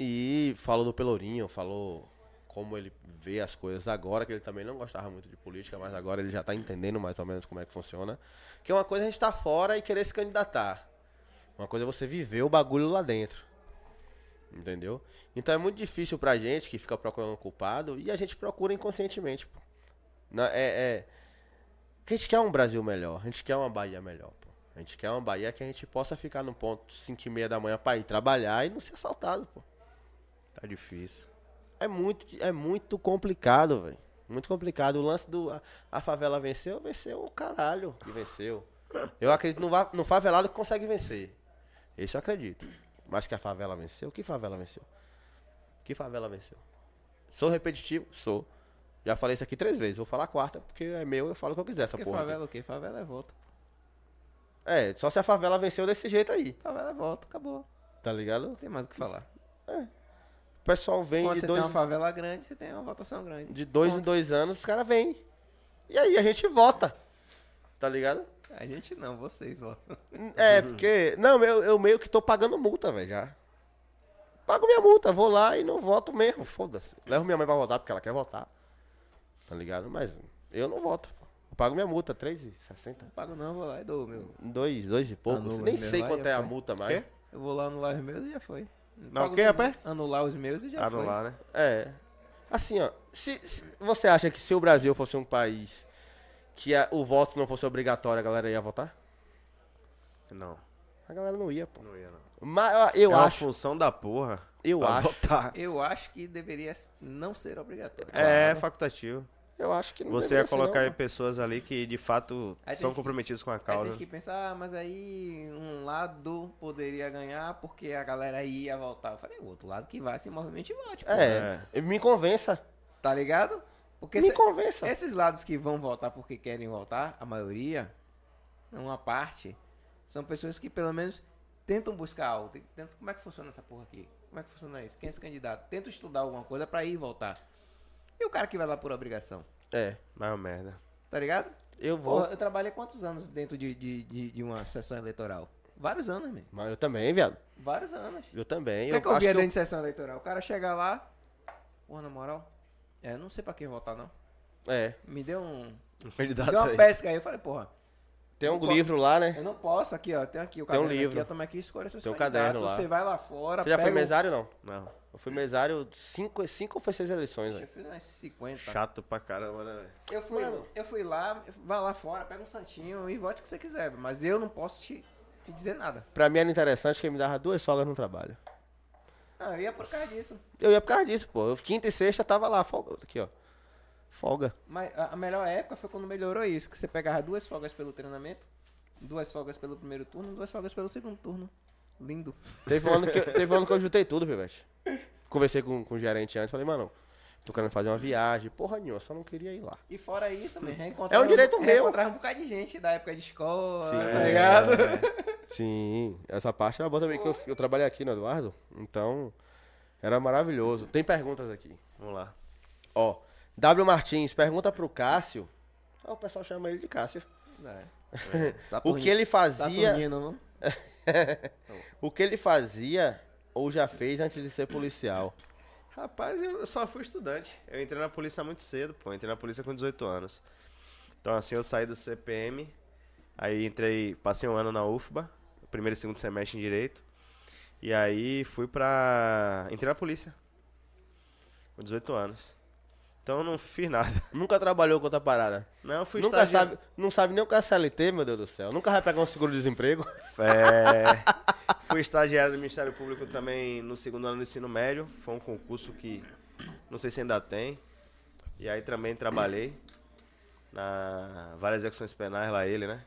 E falou do Pelourinho, falou como ele vê as coisas agora, que ele também não gostava muito de política, mas agora ele já tá entendendo mais ou menos como é que funciona. Que é uma coisa a gente tá fora e querer se candidatar. Uma coisa é você viver o bagulho lá dentro. Entendeu? Então é muito difícil pra gente que fica procurando um culpado e a gente procura inconscientemente. Na- é, é... a gente quer um Brasil melhor, a gente quer uma Bahia melhor. Pô. A gente quer uma Bahia que a gente possa ficar no ponto 5 e meia da manhã pra ir trabalhar e não ser assaltado, pô. Tá difícil. É muito, é muito complicado, velho. Muito complicado. O lance do. A, a favela venceu, venceu o caralho que venceu. Eu acredito no, no favelado que consegue vencer. Isso eu acredito. Mas que a favela venceu? Que favela venceu? Que favela venceu? Sou repetitivo? Sou. Já falei isso aqui três vezes. Vou falar a quarta, porque é meu, eu falo o que eu quiser essa Porque porra. aqui. favela o quê? Favela é volta. É, só se a favela venceu desse jeito aí. Favela é volta, acabou. Tá ligado? Não tem mais o que falar. O pessoal vem Quando de você dois, tem uma favela grande, você tem uma votação grande. de dois em Ponto. dois anos, os caras vêm. E aí a gente vota. Tá ligado? A gente não, vocês votam. É, porque. Não, eu, eu meio que tô pagando multa, velho, já. Pago minha multa, vou lá e não voto mesmo, foda-se. Levo minha mãe pra votar porque ela quer votar. Tá ligado? Mas eu não voto. Eu pago minha multa, R$3,60. Não pago não, vou lá e dou, meu. Dois, dois e pouco. Anula Nem sei quanto é a multa mais. Quê? Eu vou lá anular os meus e já foi. Não, o tudo. rapaz? Anular os meus e já Anular, né? É. Assim, ó. Se, se- você acha que se o Brasil fosse um país que a- o voto não fosse obrigatório, a galera ia votar? Não, A galera não ia, pô. não ia não. Mas eu é uma acho. função da porra. Eu acho. votar. foi. Eu acho que deveria não ser obrigatório. É, facultativo. Eu acho que não Você ia colocar não, pô. pessoas ali que de fato são que- comprometidos com a Aí tem causa. que pensar, ah, mas aí um lado poderia ganhar porque a galera ia voltar. Eu falei, o outro lado que vai se movimente e volte. pô. É, me convença. Tá ligado? Porque Me se- convença. esses lados que vão voltar porque querem voltar, a maioria, uma parte, são pessoas que pelo menos tentam buscar algo. Tentam, como é que funciona essa porra aqui? Como é que funciona isso? Quem é esse candidato? Tenta estudar alguma coisa pra ir e voltar. E o cara que vai lá por obrigação? É, Mas é uma merda. Tá ligado? eu vou. Porra, eu trabalhei quantos anos dentro de, de, de, de uma sessão eleitoral? Vários anos, mesmo. Mas eu também, viado. Vários anos. Eu também. O que, é que eu via dentro de sessão eleitoral? O cara chega lá, porra, na moral, é, não sei pra quem votar, não. É. Me deu um. Um Me deu uma aí. pesca aí. Eu falei, porra, Tem um livro lá, né? eu não posso aqui, ó. Tem aqui o Tem um caderno livro. aqui, ó. Toma aqui e escolha seus Tem um caderno lá. Você vai lá fora, Você já foi pega o- mesário, não? Não. Eu fui mesário cinco, cinco ou foi seis eleições, Eu velho. fiz umas 50. Chato pra caramba, né? velho? Eu fui, eu fui lá, vai lá fora, pega um santinho e vote o que você quiser. Mas eu não posso te, te dizer nada. Pra mim era interessante que me dava duas folgas no trabalho. Ah, eu ia por causa disso. Eu ia por causa disso, pô. Eu, quinta e sexta tava lá, folga. Aqui, ó. Folga. Mas a melhor época foi quando melhorou isso, que você pegava duas folgas pelo treinamento, duas folgas pelo primeiro turno, duas folgas pelo segundo turno. Lindo. Teve um ano que, eu- teve um ano que eu juntei tudo, Pivete. Conversei com, com o gerente antes, falei, mano, tô querendo fazer uma viagem. Porra nenhuma, só não queria ir lá. E fora isso, man, É um direito meu. Encontrava um bocado de gente da época de escola, Sim. tá É. ligado? Sim, essa parte era boa também, que eu, eu trabalhei aqui no Eduardo, então era maravilhoso. Tem perguntas aqui. Vamos lá. Ó, W Martins, pergunta pro Cássio. Ah, o pessoal chama ele de Cássio. É. O que ele fazia, Saturnino, não? o que ele fazia ou já fez antes de ser policial? Rapaz, eu só fui estudante. Eu entrei na polícia muito cedo, pô. Eu entrei na polícia com 18 anos. Então, assim, eu saí do CPM. Aí entrei, passei um ano na UFBA, primeiro e segundo semestre em Direito. E aí fui pra. Entrei na polícia. Com 18 anos. Então eu não fiz nada. Nunca trabalhou com outra parada. Não, fui Nunca estagiário. sabe, não sabe nem o que é CLT, meu Deus do céu. Nunca vai pegar um seguro-desemprego. É, fui estagiário do Ministério Público também no segundo ano do ensino médio. Foi um concurso que não sei se ainda tem. E aí também trabalhei na várias execuções penais lá ele, né?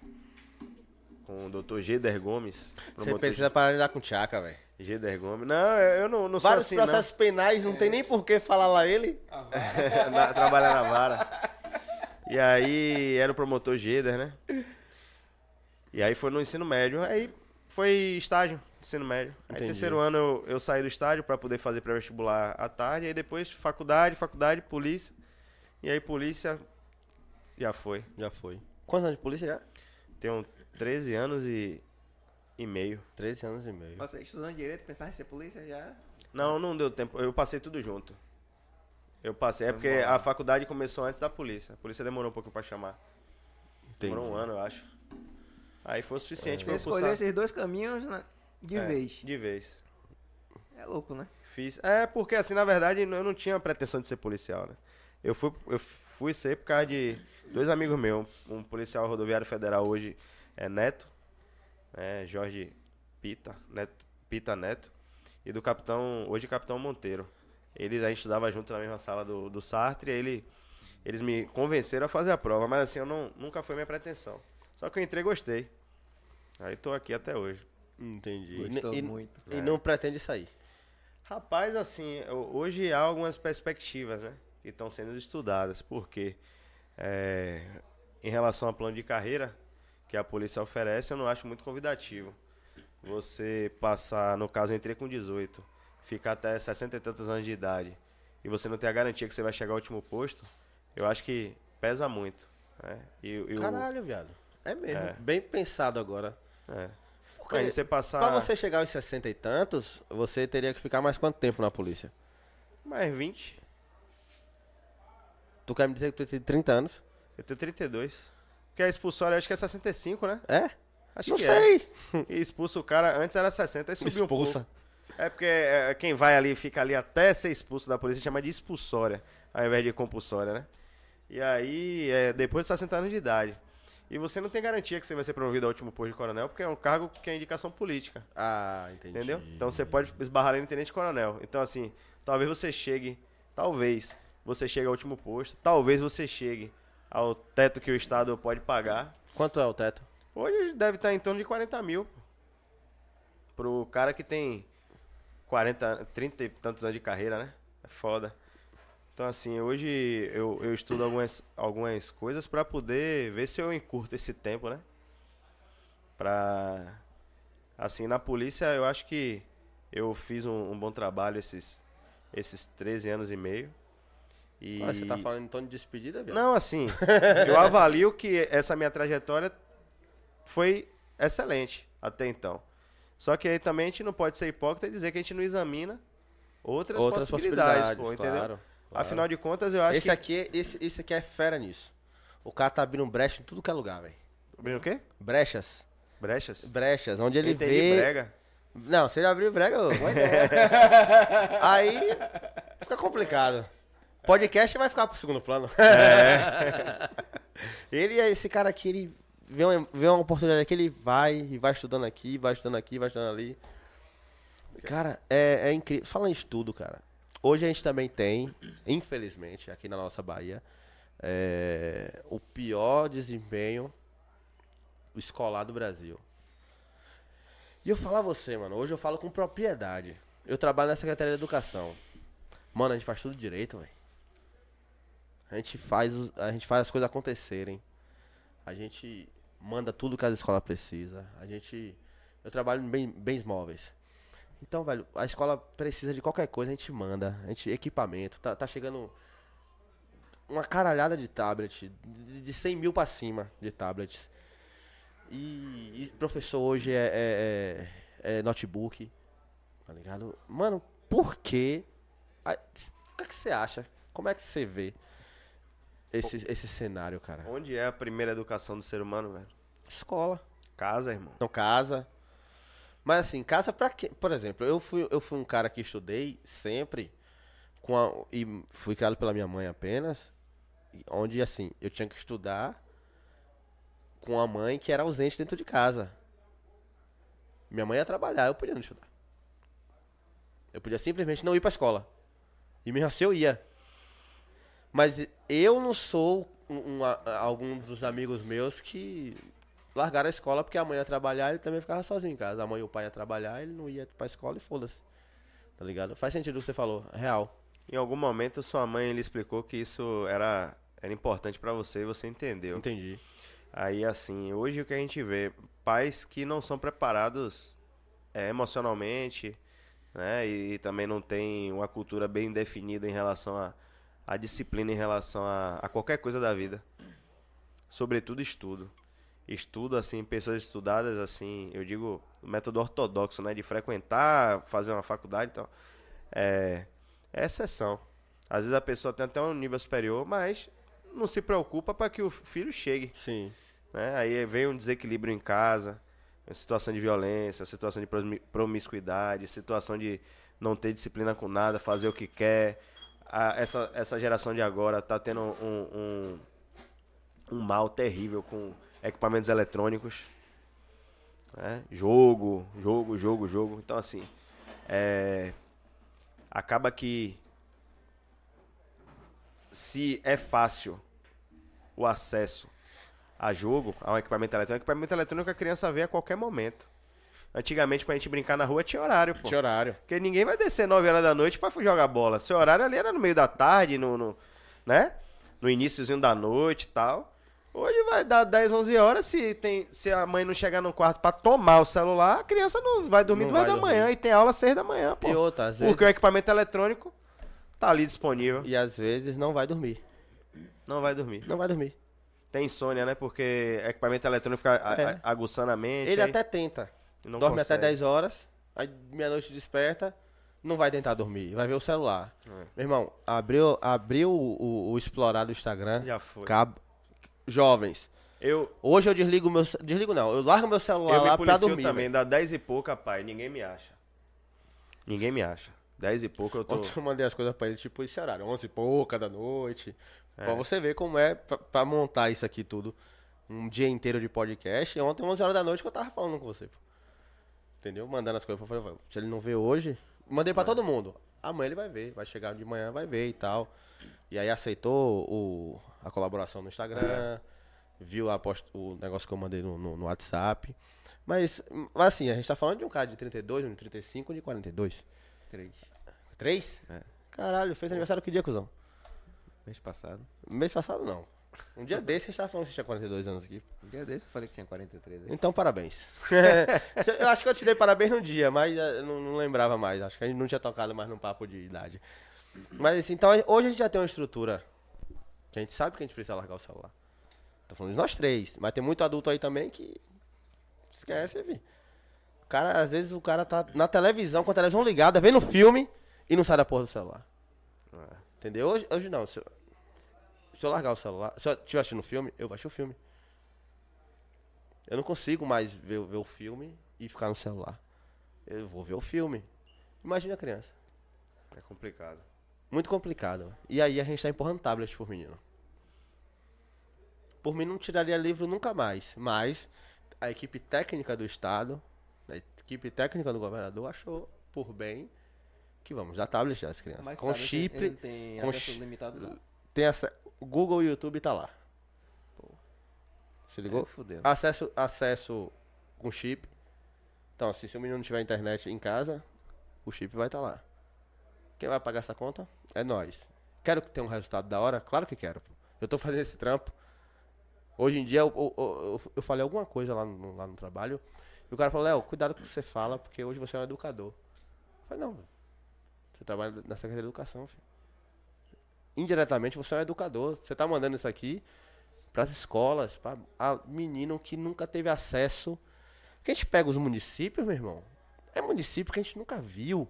Com o Dr. Geder Gomes. Você precisa parar de lidar com tchaca, velho. De- Geder Gomes. Não, eu não, não sou Vários assim, processos penais, não tem nem por que falar lá ele. não. Na- trabalhar na vara. E aí era o promotor Geder, né? E aí foi no ensino médio. Aí foi estágio, ensino médio. Aí Entendi. terceiro ano eu, eu saí do estágio para poder fazer pré-vestibular à tarde. Aí depois faculdade, faculdade, polícia. E aí polícia já foi. Já foi. Quantos anos de polícia já? Tenho 13 anos e, e meio. 13 anos e meio. Você estudando direito, pensar em ser polícia já. Não, não deu tempo. Eu passei tudo junto. Eu passei. É porque a faculdade começou antes da polícia. A polícia demorou um pouquinho pra chamar. Demorou um ano, eu acho. Aí foi o suficiente Você pra eu escolheu esses dois caminhos na- de É, vez. De vez. É louco, né? Fiz. É, porque assim, na verdade, eu não tinha pretensão de ser policial, né? Eu fui, eu fui ser por causa de dois amigos meus. Um policial rodoviário federal hoje é Neto, né? Jorge Pita, Neto, Pita Neto. E do capitão, hoje capitão Monteiro. Eles a gente estudava junto na mesma sala do, do Sartre e ele, eles me convenceram a fazer a prova. Mas assim, eu não, nunca foi minha pretensão. Só que eu entrei e gostei. Aí tô aqui até hoje. Entendi. Gostou e, e- muito. e É. não pretende sair. Rapaz, assim, eu- hoje há algumas perspectivas, né? Que estão sendo estudadas. Porque é, em relação ao plano de carreira que a polícia oferece, eu não acho muito convidativo. Você passar, no caso, eu entrei com 18, ficar até 60 e tantos anos de idade e você não ter a garantia que você vai chegar ao último posto, eu acho que pesa muito. Né? E, e o- Caralho, viado. É mesmo. É. Bem pensado agora. é. Porque Aí você passar Pra você chegar aos 60 e tantos, você teria que ficar mais quanto tempo na polícia? mais 20, Tu quer me dizer que tu tem 30 anos? eu tenho 32. Porque a expulsória acho que é 65, né? É? Acho não que sei. é. E expulsa o cara, antes era 60, aí subiu um pouco. expulsa. É porque é, quem vai ali, fica ali até ser expulso da polícia, chama de expulsória, ao invés de compulsória, né? E aí, é depois de 60 anos de idade. E você não tem garantia que você vai ser promovido ao último posto de coronel, porque é um cargo que é indicação política, Ah, entendi. entendeu? Então você pode esbarrar ali no tenente coronel. Então, assim, talvez você chegue, talvez, você chega ao último posto. Talvez você chegue ao teto que o Estado pode pagar. Quanto é o teto? Hoje deve estar em torno de 40 mil. Pro cara que tem 40, 30 e tantos anos de carreira, né? É foda. Então, assim, hoje eu, eu estudo algumas, algumas coisas pra poder ver se eu encurto esse tempo, né? Pra. Assim, na polícia eu acho que eu fiz um, um bom trabalho esses, esses 13 anos e meio. E... Ah, você tá falando em tom de despedida, viu? Não, assim, eu avalio que essa minha trajetória foi excelente até então. Só que aí também a gente não pode ser hipócrita e dizer que a gente não examina outras, Outras possibilidades, possibilidades, pô, entendeu? claro, claro. Afinal de contas, eu acho esse que... aqui, esse, esse aqui é fera nisso. O cara tá abrindo brecha em tudo que é lugar, velho. Abrindo o quê? Brechas. Brechas? Brechas, onde ele Entendi, vê. brega. Não, você já abriu brega, ideia. Aí fica complicado. Podcast vai ficar pro segundo plano. ele é esse cara aqui, ele vê uma, vê uma oportunidade aqui, ele vai e vai estudando aqui, vai estudando aqui, vai estudando ali. Cara, é, é incrível. Fala em estudo, cara. Hoje a gente também tem, infelizmente, aqui na nossa Bahia, é, o pior desempenho escolar do Brasil. E eu falo a você, mano, hoje eu falo com propriedade. Eu trabalho na Secretaria de Educação. Mano, a gente faz tudo direito, velho. A gente faz a gente faz as coisas acontecerem. A gente manda tudo que as escolas precisam. A gente eu trabalho em bem- bens móveis. Então, velho, a escola precisa de qualquer coisa, a gente manda. A gente equipamento, tá, tá chegando uma caralhada de tablet, de, de 100 mil pra cima de tablets. E, e professor hoje é, é- é- é notebook, tá ligado? Mano, por? Ah, O que, é que você acha? Como é que você vê esse, esse cenário, cara? Onde é a primeira educação do ser humano, velho? Escola. Casa, irmão. Então, casa. Mas assim, casa pra quê? Por exemplo, eu fui, eu fui um cara que estudei sempre com a, e fui criado pela minha mãe apenas, e onde assim, eu tinha que estudar com a mãe que era ausente dentro de casa. Minha mãe ia trabalhar, eu podia não estudar. Eu podia simplesmente não ir pra escola. E mesmo assim eu ia. Mas eu não sou um, um, a- algum dos amigos meus que largaram a escola porque a mãe ia trabalhar e ele também ficava sozinho em casa. A mãe e o pai ia trabalhar, ele não ia pra escola e foda-se. Tá ligado? Faz sentido o que você falou, é real. Em algum momento sua mãe lhe explicou que isso era, era importante pra você e você entendeu. Entendi. Aí, assim, hoje o que a gente vê, pais que não são preparados é, emocionalmente, né? E, também não tem uma cultura bem definida em relação à a, disciplina em relação a, a qualquer coisa da vida. Sobretudo estudo. Estudo, assim, pessoas estudadas, assim, eu digo, método ortodoxo, né? De frequentar, fazer uma faculdade e tal. É, é exceção. Às vezes a pessoa tem até um nível superior, mas não se preocupa para que o filho chegue Sim. né? Aí vem um desequilíbrio em casa, situação de violência, situação de promi- promiscuidade, situação de não ter disciplina com nada, fazer o que quer. A- essa, essa geração de agora tá tendo um, um, um mal terrível com equipamentos eletrônicos. né? Jogo, jogo, jogo, jogo. Então, assim, é, acaba que se é fácil o acesso a jogo, a um equipamento eletrônico, equipamento eletrônico a criança vê a qualquer momento. Antigamente, pra gente brincar na rua, tinha horário, pô. Tinha horário. Porque ninguém vai descer 9 horas da noite pra jogar bola. Seu horário ali era no meio da tarde, no, no- né? No iníciozinho da noite e tal. Hoje vai dar 10, 11 horas, se, tem, se a mãe não chegar no quarto pra tomar o celular, a criança não vai dormir Não 2 vai da manhã dormir. e tem aula às 6 da manhã, pô. E outra, às vezes. Porque o equipamento eletrônico tá ali disponível. E às vezes não vai dormir. Não vai dormir. Não vai dormir. Tem insônia, né? Porque equipamento eletrônico fica É. aguçando a mente. Ele aí até tenta. Não Dorme consegue. até 10 horas, aí meia-noite desperta, não vai tentar dormir, vai ver o celular. É. Meu irmão, abriu, abriu o, o, o explorar do Instagram. Já foi. Jovens. Eu, Hoje eu desligo meu. Desligo não, eu largo meu celular eu me lá pra policio dormir. também, velho. dá 10 e pouca, pai, ninguém me acha. Ninguém me acha. 10 e pouco eu tô... Ontem eu mandei as coisas pra ele, tipo, esse horário, 11 e pouca da noite. É. Pra você ver como é pra, pra montar isso aqui tudo. Um dia inteiro de podcast. E ontem, 11 horas da noite, que eu tava falando com você. pô. Entendeu? Mandando as coisas. Eu falei, se ele não vê hoje. Mandei É. pra todo mundo. Amanhã ele vai ver. Vai chegar de manhã, vai ver e tal. E aí aceitou o, a colaboração no Instagram, viu a post, o negócio que eu mandei no, no- no WhatsApp. Mas, mas assim, a gente tá falando de um cara de 32, um de 35, um de 42. Três. Três? É. Caralho, fez aniversário que dia, cuzão? Mês passado. Mês passado não. Um dia desse a gente tava falando que você tinha 42 anos aqui. Um dia desse eu falei que tinha 43. né? Então, parabéns. eu acho que eu te dei parabéns no dia, mas eh, eu não, não lembrava mais. Acho que a gente não tinha tocado mais num papo de idade. Mas assim, então hoje a gente já tem uma estrutura que a gente sabe que a gente precisa largar o celular. Tô falando de nós três, mas tem muito adulto aí também que esquece, vi. O cara, às vezes o cara tá na televisão, com a televisão ligada, vendo filme e não sai da porra do celular. Entendeu? Hoje, hoje não. Se eu, largar o celular, se eu estiver assistindo um filme, eu vou assistir o filme. Eu não consigo mais ver, ver o filme e ficar no celular. Eu vou ver o filme. Imagina a criança. É complicado. Muito complicado. E aí a gente tá empurrando tablet por menino. Por mim não tiraria livro nunca mais. Mas a equipe técnica do Estado, a equipe técnica do governador achou por bem que vamos dar tablet às crianças. Mas com tablet, chip, tem com acesso limitado não. tem essa, o Google e o YouTube tá lá. Se ligou? É, fudeu. Acesso, acesso com chip. Então, assim, se o menino não tiver internet em casa, o chip vai estar lá. Quem vai pagar essa conta? É nós. Quero que tenha um resultado da hora? Claro que quero. pô. Eu tô fazendo esse trampo. Hoje em dia, eu, eu, eu- eu falei alguma coisa lá no, lá no trabalho. E o cara falou, Léo, cuidado com o que você fala, porque hoje você é um educador. Eu falei, não, você trabalha na Secretaria de Educação, filho. Indiretamente você é um educador. Você tá mandando isso aqui para as escolas, para menino que nunca teve acesso. Porque a gente pega os municípios, meu irmão. É município que a gente nunca viu.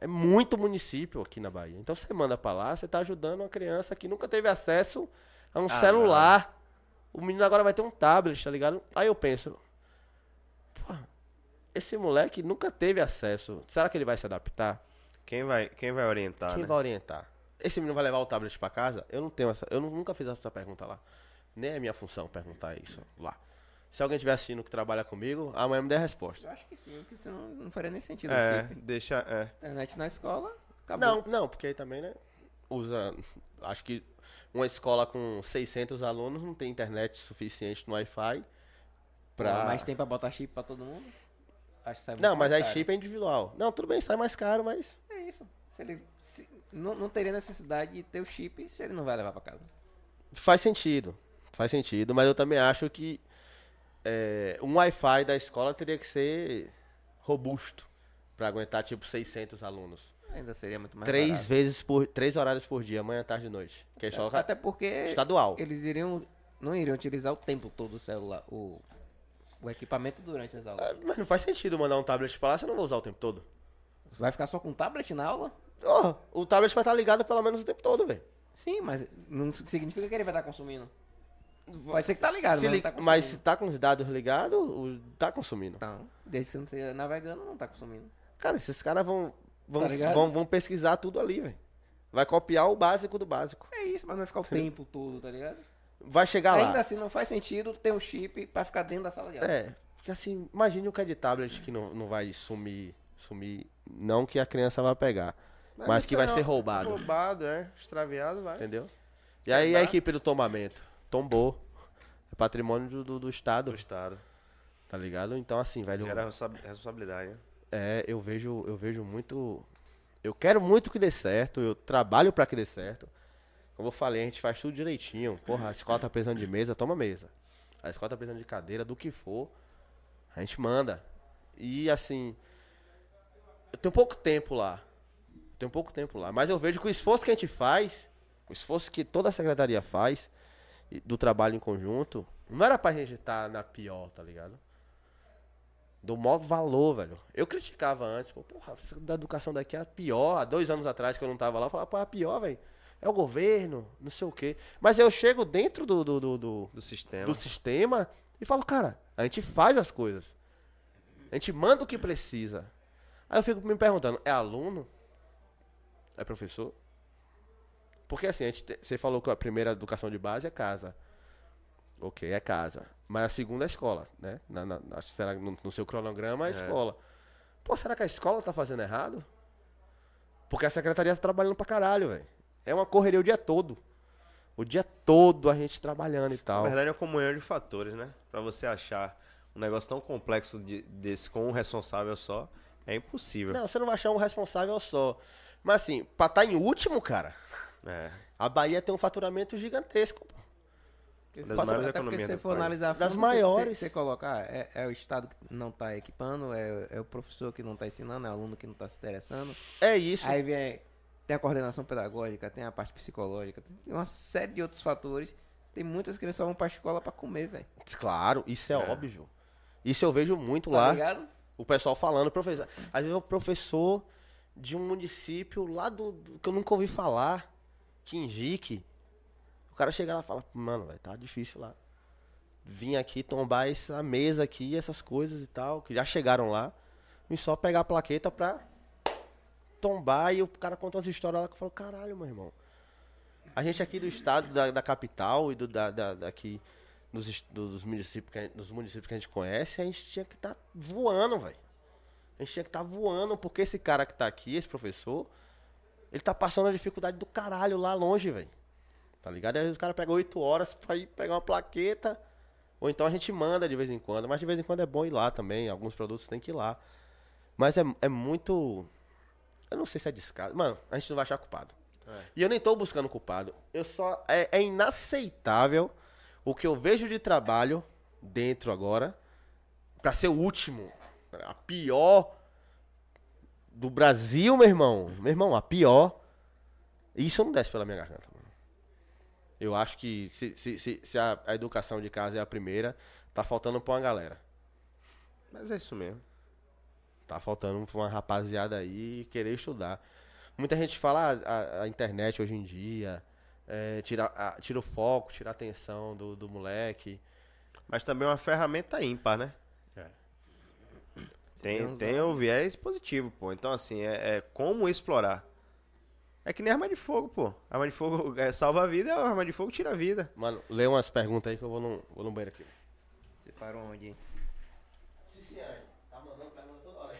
É muito município aqui na Bahia. Então você manda pra lá, você tá ajudando uma criança que nunca teve acesso a um Ah, celular. O menino agora vai ter um tablet, tá ligado? Aí eu penso, pô, esse moleque nunca teve acesso. Será que ele vai se adaptar? Quem vai, quem vai orientar, Quem né? vai orientar? Esse menino vai levar o tablet pra casa? Eu não tenho essa, eu nu- nunca fiz essa pergunta lá. Nem é minha função perguntar isso lá. Se alguém estiver assistindo que trabalha comigo, amanhã me dê a resposta. Eu acho que sim, porque senão não faria nem sentido É, deixa, é. Internet na escola, acabou. Não, não, porque aí também, né? Usa. Acho que uma escola com 600 alunos não tem internet suficiente no Wi-Fi pra. Mais tempo pra botar chip pra todo mundo? Acho que sai Não, mas aí caro. chip é individual. Não, tudo bem, sai mais caro, mas. É isso. Se ele se- não, não teria necessidade de ter o chip se ele não vai levar pra casa. Faz sentido. Faz sentido, mas eu também acho que é, um Wi-Fi da escola teria que ser robusto pra aguentar tipo 600 alunos. Ainda seria muito mais três barato. vezes por. Três horários por dia, manhã, tarde e noite. Que é escola Até porque estadual. eles iriam não iriam utilizar o tempo todo o celular, o, o equipamento durante as aulas. Ah, Mas não faz sentido mandar um tablet pra lá se eu não vou usar o tempo todo. Vai ficar só com tablet na aula? Oh, o tablet vai estar ligado pelo menos o tempo todo, velho. Sim, mas não significa que ele vai estar consumindo. Pode ser que tá ligado, Se mas li- tá mas se tá com os dados ligados, tá consumindo. Então, desde que você não esteja navegando, não tá consumindo. Cara, esses caras vão, vão, Tá vão, vão pesquisar tudo ali, velho. Vai copiar o básico do básico. É isso, mas não vai ficar o tempo todo, tá ligado? Vai chegar Ainda lá. assim, não faz sentido ter um chip pra ficar dentro da sala de aula. É, porque assim, imagine o que é de tablet que não, não vai sumir, sumir, não que a criança vai pegar, mas, que vai ser roubado, Roubado, é. Extraviado, vai. entendeu? E aí a equipe do tombamento tombou. É patrimônio do, do, do Estado, Do Estado. tá ligado? Então assim, velho, responsa- responsabilidade, né? é, eu vejo, eu vejo muito, eu quero muito que dê certo, eu trabalho pra que dê certo. Como eu falei, a gente faz tudo direitinho. Porra, a escola tá precisando de mesa, toma mesa. A escola tá precisando de cadeira, do que for, a gente manda. E assim, eu tenho pouco tempo lá. Tenho pouco tempo lá. Mas eu vejo que o esforço que a gente faz, o esforço que toda a secretaria faz, do trabalho em conjunto, não era pra gente estar na pior, tá ligado? Do maior valor, velho. Eu criticava antes, pô, porra, da educação daqui é a pior. Há dois anos atrás que eu não tava lá, eu falava, pô, é a pior, velho. É o governo, não sei o quê. Mas eu chego dentro do, do, do, do, Do sistema. do sistema e falo, cara, a gente faz as coisas. A gente manda o que precisa. Aí eu fico me perguntando, é aluno? É professor? Porque assim, a gente te- você falou que a primeira educação de base é casa. Ok, é casa. Mas a segunda é escola, né? Na, na- será no, no seu cronograma é, É. escola. Pô, será que a escola tá fazendo errado? Porque a secretaria tá trabalhando pra caralho, velho. É uma correria o dia todo. O dia todo a gente trabalhando e Na tal. verdade é uma comunhão de fatores, né? Pra você achar um negócio tão complexo de- desse com um responsável só, é impossível. Não, você não vai achar um responsável só. Mas assim, pra estar em último, cara, É. a Bahia tem um faturamento gigantesco. pô. Das maiores até porque se você for país. analisar a Das fundo, maiores. Você, você coloca, ah, é, é o Estado que não está equipando, é, é o professor que não está ensinando, é o aluno que não está se interessando. É isso. Aí vem, tem a coordenação pedagógica, tem a parte psicológica, tem uma série de outros fatores. Tem muitas crianças que vão pra escola pra comer, velho. Claro, isso é, É. óbvio. Isso eu vejo muito Tá lá. ligado? O pessoal falando, professor. Às vezes o professor de um município lá do, do- que eu nunca ouvi falar, Quinjique. O cara chega lá e fala, mano, velho, tá difícil lá. Vim aqui tombar essa mesa aqui, essas coisas e tal, que já chegaram lá. E só pegar a plaqueta pra tombar e o cara conta umas histórias lá que eu falo, caralho, meu irmão. A gente aqui do estado, da, da capital e do, da, da- daqui dos, dos, municípios que dos municípios que a gente conhece, a gente tinha que estar voando, velho. A gente tinha que estar voando, porque esse cara que tá aqui, esse professor, ele tá passando a dificuldade do caralho lá longe, velho. Tá ligado? Aí às vezes o cara pega oito horas pra ir pegar uma plaqueta, ou então a gente manda de vez em quando, mas de vez em quando é bom ir lá também, alguns produtos tem que ir lá. Mas é, é muito. Eu não sei se é descaso. Mano, a gente não vai achar culpado. E eu nem tô buscando culpado. Eu só. É, é inaceitável o que eu vejo de trabalho dentro agora pra ser o último. A pior do Brasil, meu irmão. Meu irmão, a pior. Isso não desce pela minha garganta, mano. Eu acho que se, se, se, se a, a educação de casa é a primeira, tá faltando pra uma galera. Mas é isso mesmo. Tá faltando pra uma rapaziada aí querer estudar. Muita gente fala ah, a, a internet hoje em dia é, tira, a- tira o foco, tira a atenção do, do moleque. Mas também é uma ferramenta ímpar, né? Tem, tem o viés positivo, pô. Então, assim, é, é como explorar. É que nem arma de fogo, pô. Arma de fogo é, salva a vida, arma de fogo tira a vida. Mano, lê umas perguntas aí que eu vou no, vou no banheiro aqui. Você parou onde? hein? Ciciane, tá mandando pergunta toda hora.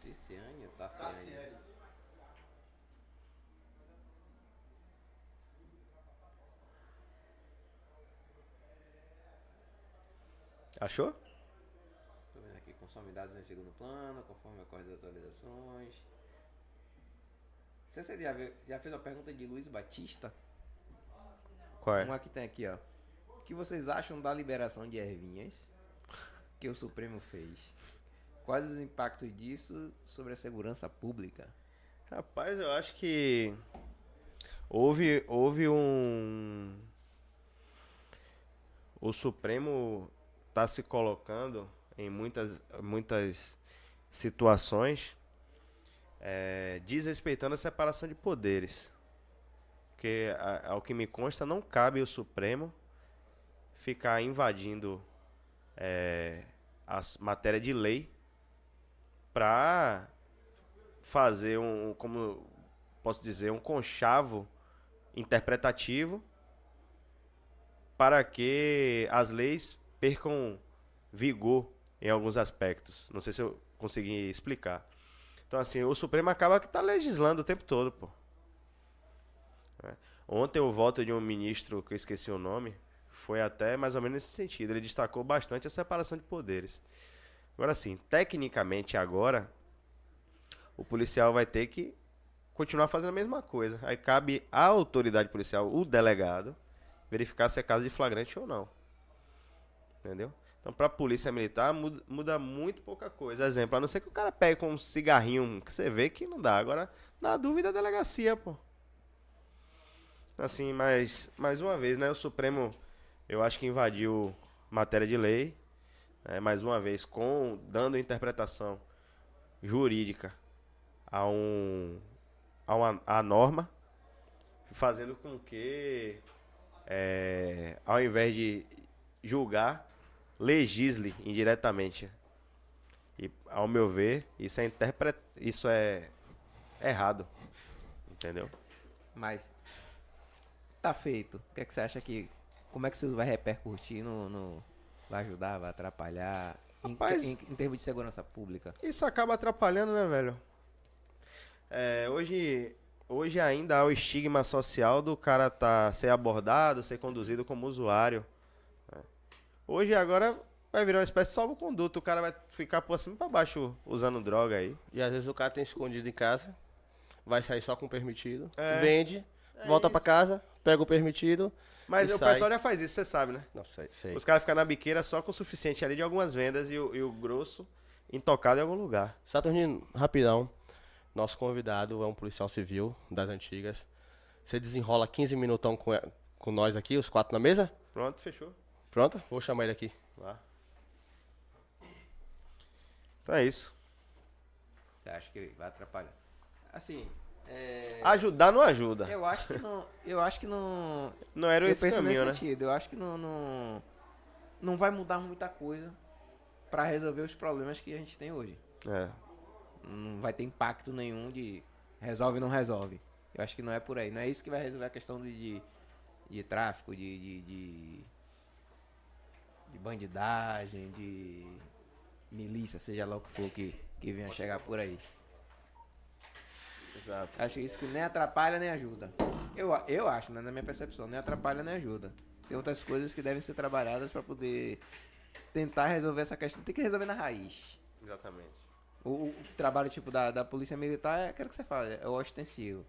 Ciciane ou Tassiane? Achou? Consome dados em segundo plano, conforme ocorrem as atualizações. Você, já, já fez uma pergunta de Luiz Batista? Qual é? Uma que tem aqui, ó. O que vocês acham da liberação de ervinhas que o Supremo fez? Quais os impactos disso sobre a segurança pública? Rapaz, eu acho que houve, houve um. O Supremo está se colocando em muitas, muitas situações eh, desrespeitando a separação de poderes. Porque, a- ao que me consta, não cabe o Supremo ficar invadindo eh, as matéria de lei para fazer um, como posso dizer, um conchavo interpretativo para que as leis percam vigor em alguns aspectos. Não sei se eu consegui explicar. Então, assim, o Supremo acaba que está legislando o tempo todo, pô. É. Ontem o voto de um ministro, que eu esqueci o nome, foi até mais ou menos nesse sentido. Ele destacou bastante a separação de poderes. Agora, sim, tecnicamente agora, o policial vai ter que continuar fazendo a mesma coisa. Aí cabe à autoridade policial, o delegado, verificar se é caso de flagrante ou não. Entendeu? Então, pra polícia militar, muda, muda muito pouca coisa. Exemplo, a não ser que o cara pegue com um cigarrinho que você vê que não dá. Agora, na dúvida, delegacia, pô. Assim, mas, mais uma vez, né? O Supremo, eu acho que invadiu matéria de lei. né, mais uma vez, com dando interpretação jurídica a um a uma a norma, fazendo com que é, ao invés de julgar, legisle indiretamente. E ao meu ver, isso é interpret... isso é errado. Entendeu? Mas tá feito. O que, é que você acha que. Como é que isso vai repercutir no. no- vai ajudar, vai atrapalhar? Em, Rapaz- em, em termos de segurança pública. Isso acaba atrapalhando, né, velho? É, hoje hoje ainda há o estigma social do cara tá ser abordado, ser conduzido como usuário. Hoje agora vai virar uma espécie de salvo-conduto. O cara vai ficar por cima e pra baixo usando droga aí. E às vezes o cara tem escondido em casa, vai sair só com o permitido, É. vende, volta pra casa, pega o permitido. Mas E o sai. pessoal já faz isso, você sabe, né? Não sei, sei. Os caras ficam na biqueira só com o suficiente ali de algumas vendas e o, e o grosso intocado em algum lugar. Saturnino, rapidão. Nosso convidado é um policial civil das antigas. Você desenrola 15 minutão com, com nós aqui, os quatro na mesa? Pronto, fechou. Pronto? Vou chamar ele aqui. Lá. Então é isso. Você acha que vai atrapalhar? Assim, é, Ajudar não ajuda. eu acho que não, eu acho que não, Não era eu esse penso caminho, nesse né? sentido. Eu acho que não, não, não vai mudar muita coisa pra resolver os problemas que a gente tem hoje. É. Não vai ter impacto nenhum de resolve ou não resolve. Eu acho que não é por aí. Não é isso que vai resolver a questão de, de, de tráfico, de, de, de, de bandidagem, de milícia, seja lá o que for que, que venha chegar por aí. Exato. Acho isso que nem atrapalha nem ajuda. Eu, eu acho, né, na minha percepção, nem atrapalha nem ajuda. Tem outras coisas que devem ser trabalhadas pra poder tentar resolver essa questão. Tem que resolver na raiz. Exatamente. O, o trabalho tipo da, da polícia militar é aquilo que você fala, é o ostensivo.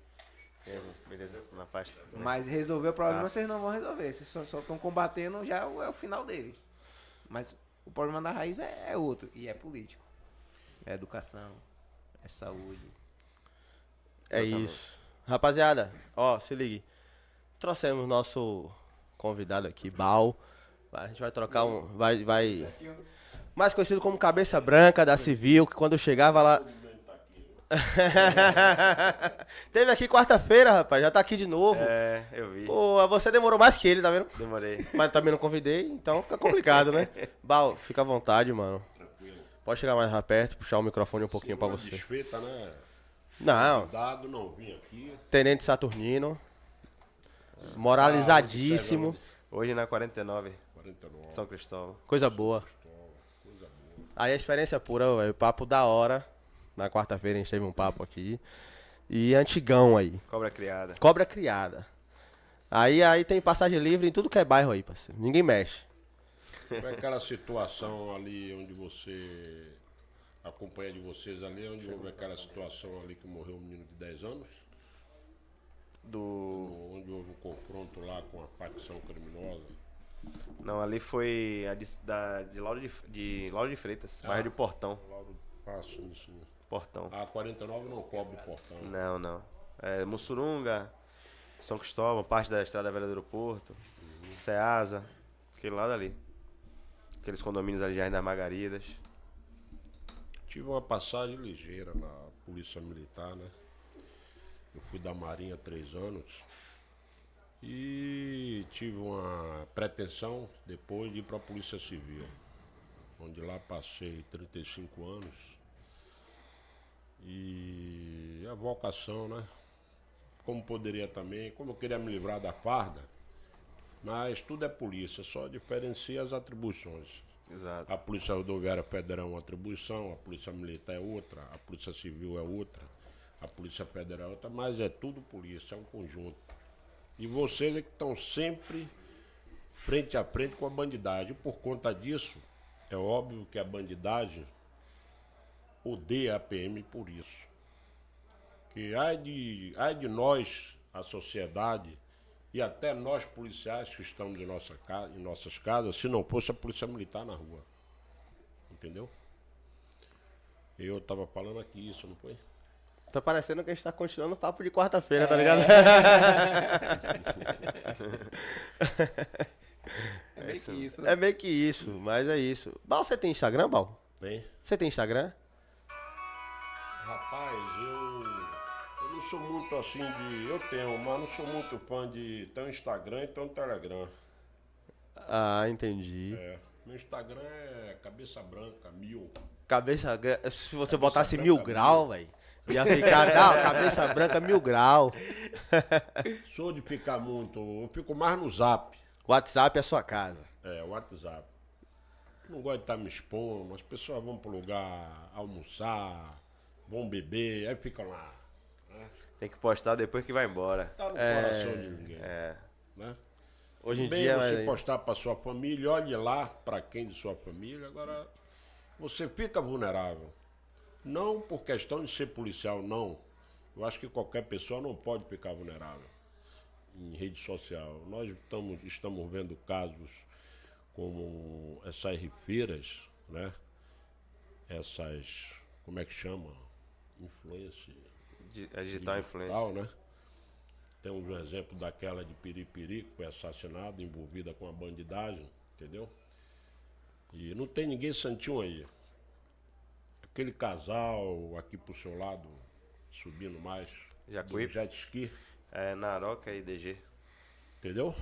Erro. Beleza? Na pasta. Mas resolver o problema Ah. vocês não vão resolver. Vocês só estão combatendo já é o final dele. Mas o problema da raiz é, é outro. E é político. É educação. É saúde. É isso. Rapaziada, ó, se ligue. Trouxemos nosso convidado aqui, Bal. A gente vai trocar um. Vai. vai mais conhecido como Cabeça Branca da Civil, que quando eu chegava lá. Teve aqui quarta-feira, rapaz, já tá aqui de novo. É, eu vi. Pô, você demorou mais que ele, tá vendo? Demorei. Mas também não convidei, então fica complicado, né? Bal, fica à vontade, mano. Pode chegar mais perto, puxar o microfone um pouquinho pra Uma você. Desfeita, né? Não, Dado, não vim aqui. Tenente Saturnino. Moralizadíssimo. Hoje na 49, 49. São Cristóvão. Coisa boa. Aí a experiência pura, velho. Papo da hora. Na quarta-feira a gente teve um papo aqui. E antigão aí. Cobra criada. Cobra criada. Aí, aí tem passagem livre em tudo que é bairro aí, parceiro. Ninguém mexe. Como é aquela situação ali onde você. A companhia de vocês ali, onde houve aquela situação ali que morreu um menino de 10 anos? Do. Onde houve um confronto lá com a facção criminosa. Não, ali foi a de, da, de Lauro de, de Lauro de Freitas, bairro de Portão. Lauro Passo, isso. Portão. A 49 não cobre o portão. Não, não. É, Mussurunga, São Cristóvão, parte da Estrada Velha do Aeroporto, Ceasa, aquele lado ali. Aqueles condomínios ali já das Margaridas. Tive uma passagem ligeira na Polícia Militar, né? Eu fui da Marinha há três anos. E tive uma pretensão depois de ir para a Polícia Civil. Onde lá passei 35 anos. E a vocação, né? Como poderia também, como eu queria me livrar da farda, mas tudo é polícia, só diferencia as atribuições. Exato. A Polícia Rodoviária Federal é uma atribuição, a Polícia Militar é outra, a Polícia Civil é outra, a Polícia Federal é outra, mas é tudo polícia, é um conjunto. E vocês é que estão sempre frente a frente com a bandidagem. Por conta disso, é óbvio que a bandidagem odeia a PM por isso. Que ai de, ai de nós, a sociedade, e até nós policiais que estamos em, nossa casa, em nossas casas, se não fosse a polícia militar na rua. Entendeu? Eu estava falando aqui isso, não foi? Tá parecendo que a gente tá continuando o papo de quarta-feira, tá ligado? É meio que isso. é meio que isso, mas é isso. Bal, você tem Instagram, Bal? Hein? Você tem Instagram? Rapaz, eu, eu não sou muito assim de. Eu tenho, mas não sou muito fã de tão Instagram e tão Telegram. Ah, entendi. É. Meu Instagram é cabeça branca, mil. Cabeça Se você Cabeça botasse branca, mil grau, velho. Ia ficar. Não, cabeça branca mil grau. Sou de ficar muito. Eu fico mais no zap. WhatsApp é a sua casa. É, WhatsApp. Não gosto de estar me expondo. As pessoas vão pro lugar almoçar, vão beber, aí ficam lá. né? Tem que postar depois que vai embora. Tá no É, coração de ninguém. É. Né? Hoje em Bem dia, você mas- postar para sua família, olhe lá para quem de sua família, agora você fica vulnerável. Não por questão de ser policial, não. Eu acho que qualquer pessoa não pode ficar vulnerável em rede social. Nós estamos, estamos vendo casos como essas rifeiras, né? Essas, como é que chama? Influência digital influencer. digital, né? Temos um exemplo daquela de Piripiri, que foi assassinada, envolvida com a bandidagem, entendeu? E não tem ninguém santinho aí. Aquele casal aqui pro seu lado, subindo mais, do Jacuípe. jet ski, É, Naroca e DG. entendeu?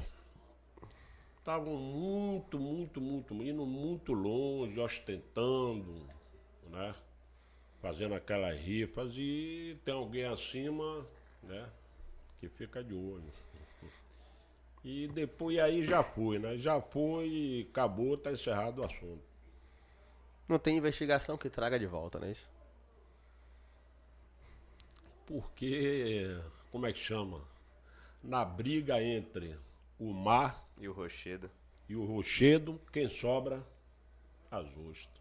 Estavam muito, muito, muito, indo muito longe, ostentando, né? Fazendo aquelas rifas e tem alguém acima, né? Que fica de olho. E depois aí já foi, né? Já foi e acabou, tá encerrado o assunto. Não tem investigação que traga de volta, não é isso? Porque, como é que chama? Na briga entre o mar E o Rochedo. e o rochedo, quem sobra? As ostras.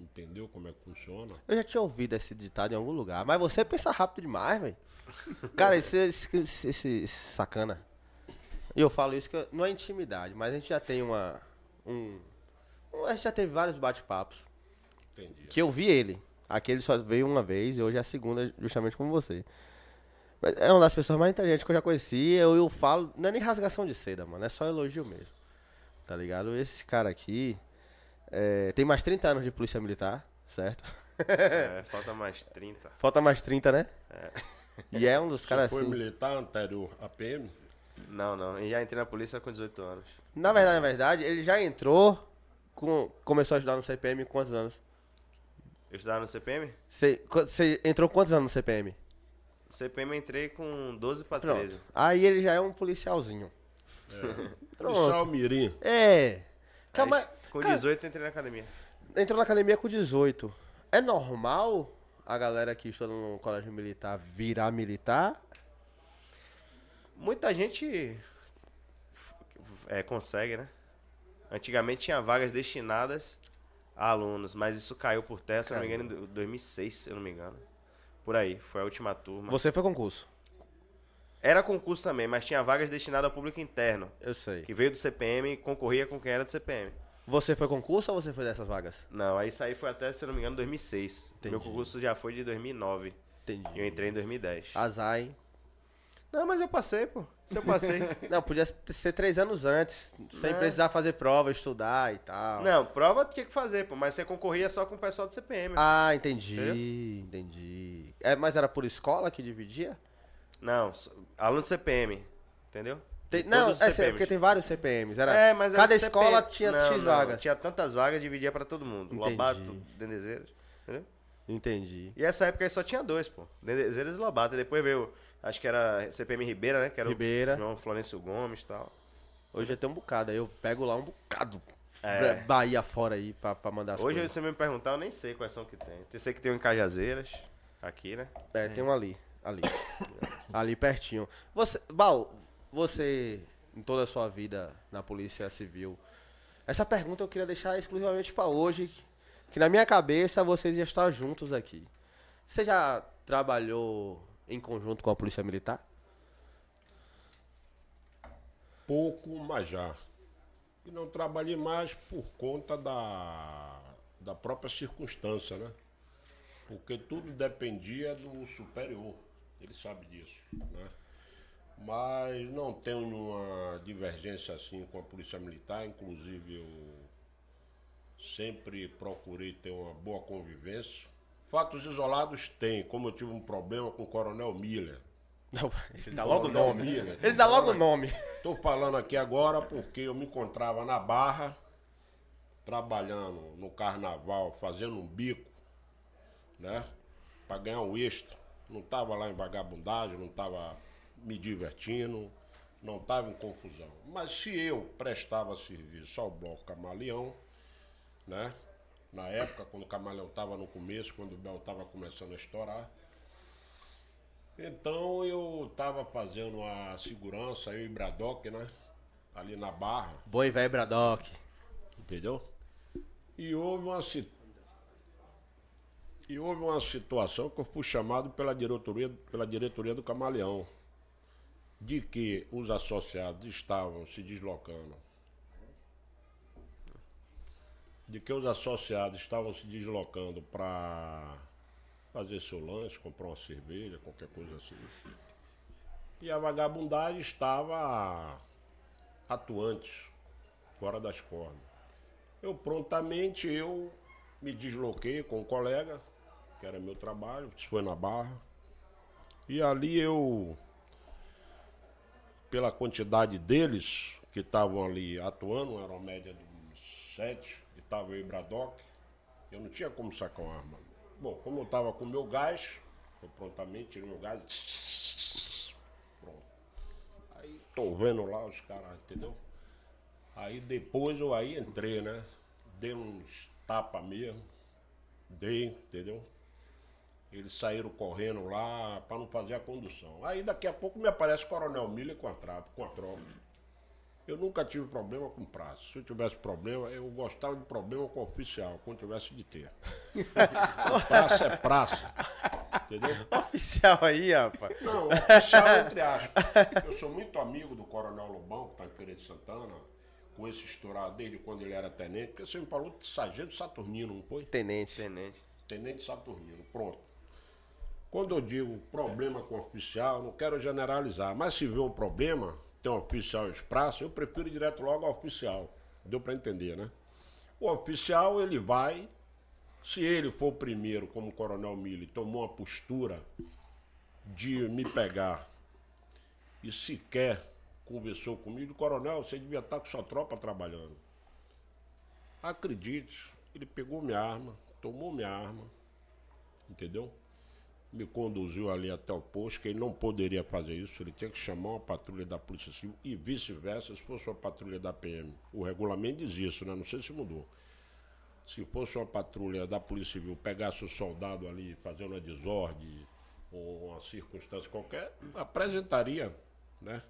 Entendeu como é que funciona? Eu já tinha ouvido esse ditado em algum lugar, mas você pensa rápido demais, velho. Cara, esse, esse, esse- sacana. E eu falo isso que eu- não é intimidade, mas a gente já tem uma. Um, um- a gente já teve vários bate-papos. Entendi. Que eu vi ele. Aquele só veio uma vez e hoje é a segunda, justamente como você. Mas é uma das pessoas mais inteligentes que eu já conheci. Eu, eu falo, não é nem rasgação de seda, mano. É só elogio mesmo. Tá ligado? Esse cara aqui é, tem mais 30 anos de polícia militar, certo? É, falta mais 30. Falta mais 30, né? E é um dos Você caras foi assim. militar anterior à PM? Não, não. E já entrei na polícia com 18 anos. Na verdade, na verdade, ele já entrou. Com, começou a ajudar no CPM com quantos anos? Eu estudava no CPM? Você entrou quantos anos no CPM? CPM eu entrei com 12 pra Pronto. 13. Aí ele já é um policialzinho. Policial Mirim. É. Calma, Aí, com cara, 18 eu entrei na academia. entrou na academia com 18. É normal a galera que estuda no colégio militar virar militar? Muita gente é, consegue, né? Antigamente tinha vagas destinadas a alunos, mas isso caiu por terra, se eu não me engano, em 2006, se eu não me engano. Por aí, foi a última turma. Você foi concurso. Era concurso também, mas tinha vagas destinadas ao público interno, Eu sei. que veio do CPM e concorria com quem era do CPM. Você foi concurso ou você foi dessas vagas? Não, aí isso aí foi até, se eu não me engano, 2006. Meu Entendi. concurso já foi de 2009 Entendi. e eu entrei em 2010. Azar, hein? Não, mas eu passei, pô. Se eu passei. Não, podia ser três anos antes, sem Não. precisar fazer prova, estudar e tal. não, prova tinha que fazer, pô, mas você concorria só com o pessoal do CPM. Ah, entendi, entendi. É, mas era por escola que dividia? Não, aluno do CPM, entendeu? Tem- não, é CPMs. porque tem vários CPMs. Era, É, mas cada escola CPM. tinha Não, X não, vagas. Tinha tantas vagas, dividia pra todo mundo. Entendi. Lobato, Dendezeiros, entendeu? Entendi. E essa época aí só tinha dois, pô. Dendezeiros e Lobato. E depois veio, acho que era CPM Ribeira, né? Que era Ribeira. o João Florencio Gomes e tal. Hoje tem um bocado, aí eu pego lá um bocado. É. Bahia fora aí pra, pra mandar as Hoje, coisas. você me perguntar, eu nem sei quais são que tem. Eu sei que tem um em Cajazeiras, aqui, né? É, tem um ali. Ali. ali pertinho. Você. Bal, você, em toda a sua vida na Polícia Civil, essa pergunta eu queria deixar exclusivamente pra hoje. Que na minha cabeça vocês iam estar juntos aqui. Você já trabalhou em conjunto com a Polícia Militar? Pouco, mas já. E não trabalhei mais por conta da, da própria circunstância, né? Porque tudo dependia do superior. Ele sabe disso, né? Mas não tenho nenhuma divergência assim com a Polícia Militar, inclusive eu sempre procurei ter uma boa convivência. Fatos isolados tem, como eu tive um problema com o Coronel Miller. Não, ele dá logo logo o nome. nome. Miller. Ele dá logo o nome. Estou falando aqui agora porque eu me encontrava na Barra, trabalhando no carnaval, fazendo um bico, né? Para ganhar um extra. Não estava lá em vagabundagem, não estava me divertindo, não estava em confusão. Mas se eu prestava serviço ao Bloco Camaleão, né? Na época, quando o Camaleão estava no começo, quando o Bel estava começando a estourar, Então eu tava fazendo a segurança, eu e Bradock, né? Ali na barra, Boi velho Bradock. entendeu? E houve uma e houve uma situação que eu fui chamado pela diretoria, pela diretoria do Camaleão, de que os associados estavam se deslocando. De que os associados estavam se deslocando para fazer seu lanche, comprar uma cerveja, qualquer coisa assim. E a vagabundagem estava atuante, fora das cordas. Eu prontamente eu me desloquei com um colega, que era meu trabalho, isso foi na Barra. E ali eu, pela quantidade deles que estavam ali atuando, era uma média de uns sete, e estava eu e Bradock, eu não tinha como sacar uma arma. Bom, como eu estava com meu gás, eu prontamente tirei meu gás. Pronto. Aí tô vendo lá os caras, entendeu? Aí depois eu aí entrei, né? Dei uns tapa mesmo. Dei, entendeu? Eles saíram correndo lá para não fazer a condução. Aí daqui a pouco me aparece o Coronel Miller com a, tra- com a tropa. Eu nunca tive problema com praça. Se eu tivesse problema, eu gostava de problema com oficial, quando tivesse de ter. praça é praça. Entendeu? Oficial aí, rapaz. Não, oficial entre aspas. Eu sou muito amigo do Coronel Lobão, que está em Feira de Santana, com esse estourado desde quando ele era tenente, porque você me falou de sargento Saturnino, não foi? Tenente. Tenente. Tenente Saturnino, pronto. Quando eu digo problema com oficial, não quero generalizar, mas se vê um problema, tem um oficial exprasso, eu prefiro ir direto logo ao oficial. Deu para entender, né? O oficial, ele vai, se ele for o primeiro, como o Coronel Mille, tomou uma postura de me pegar e sequer conversou comigo, Coronel, você devia estar com sua tropa trabalhando. Acredite, ele pegou minha arma, tomou minha arma, entendeu? Me conduziu ali até o posto, que ele não poderia fazer isso, ele tinha que chamar uma patrulha da Polícia Civil e vice-versa, se fosse uma patrulha da PM. O regulamento diz isso, né? Não sei se mudou. Se fosse uma patrulha da Polícia Civil, pegasse o soldado ali fazendo uma desordem ou uma circunstância qualquer, apresentaria, né?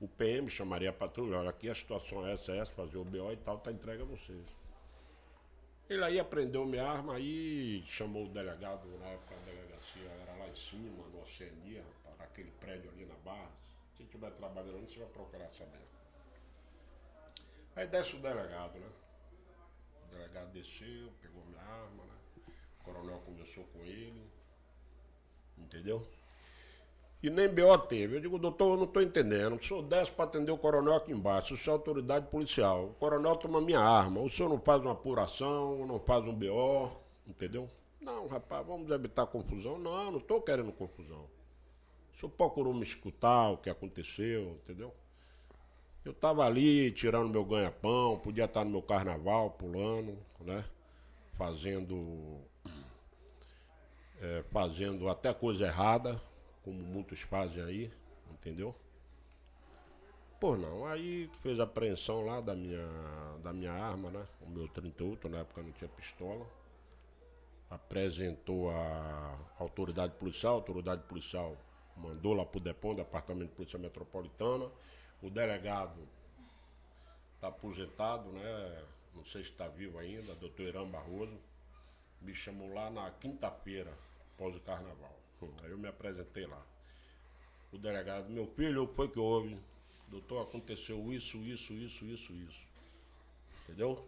O PM chamaria a patrulha, olha, aqui a situação é essa, é essa, fazer o BO e tal, tá entregue a vocês. Ele aí aprendeu minha arma, aí chamou o delegado, na época era lá em cima, no Oceania, para aquele prédio ali na Barra. Se estiver trabalhando você vai procurar saber. Aí desce o delegado, né? O delegado desceu, pegou minha arma, né? O coronel conversou com ele, entendeu? E nem BO teve. Eu digo, doutor, eu não estou entendendo. O senhor desce para atender o coronel aqui embaixo, o senhor é autoridade policial. O coronel toma minha arma. O senhor não faz uma apuração, não faz um BO, entendeu? Não, rapaz, vamos evitar confusão. Não, não estou querendo confusão. O senhor procurou me escutar o que aconteceu, entendeu? Eu estava ali tirando meu ganha-pão, podia estar no meu carnaval, pulando, né? Fazendo. é, fazendo até coisa errada, como muitos fazem aí, entendeu? Pô, não, aí fez a apreensão lá da minha, da minha arma, né? O meu 38, na época não tinha pistola. Apresentou a autoridade policial, a autoridade policial mandou lá pro Depão, Departamento de Polícia Metropolitana. O delegado está aposentado, né? Não sei se está vivo ainda, doutor Irã Barroso. Me chamou lá na quinta-feira, após o carnaval. Aí eu me apresentei lá. O delegado, meu filho, o foi que houve? Doutor, aconteceu isso, isso, isso, isso, isso. Entendeu?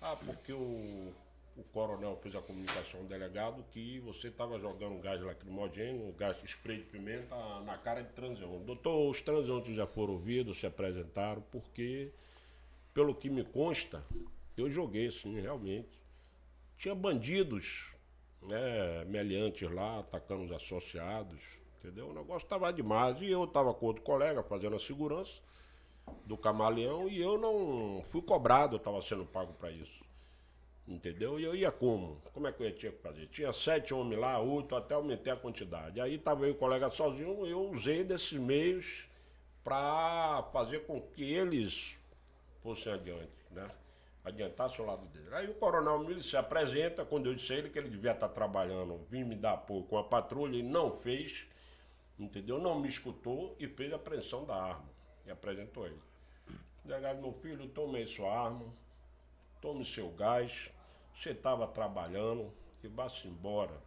Ah, porque o, o coronel fez a comunicação ao delegado que você estava jogando gás lacrimogêneo, gás spray de pimenta na cara de transeunte. Doutor, os transeuntes já foram ouvidos, se apresentaram, porque, pelo que me consta, eu joguei sim, realmente. Tinha bandidos, né, meliantes lá, atacando os associados, entendeu? O negócio estava demais. E eu estava com outro colega fazendo a segurança do camaleão e eu não fui cobrado, eu estava sendo pago para isso. Entendeu? E eu ia como? Como é que eu tinha que fazer? Tinha sete homens lá, oito, até aumentei a quantidade. Aí estava eu o colega sozinho, eu usei desses meios para fazer com que eles fossem adiante, né? Adiantasse o lado dele. Aí o coronel Miller se apresenta, quando eu disse a ele que ele devia estar trabalhando, vim me dar apoio com a patrulha, ele não fez. Entendeu? Não me escutou e fez a apreensão da arma. E apresentou ele. Delegado, meu filho, tomei sua arma, tome seu gás, você estava trabalhando e vá-se embora.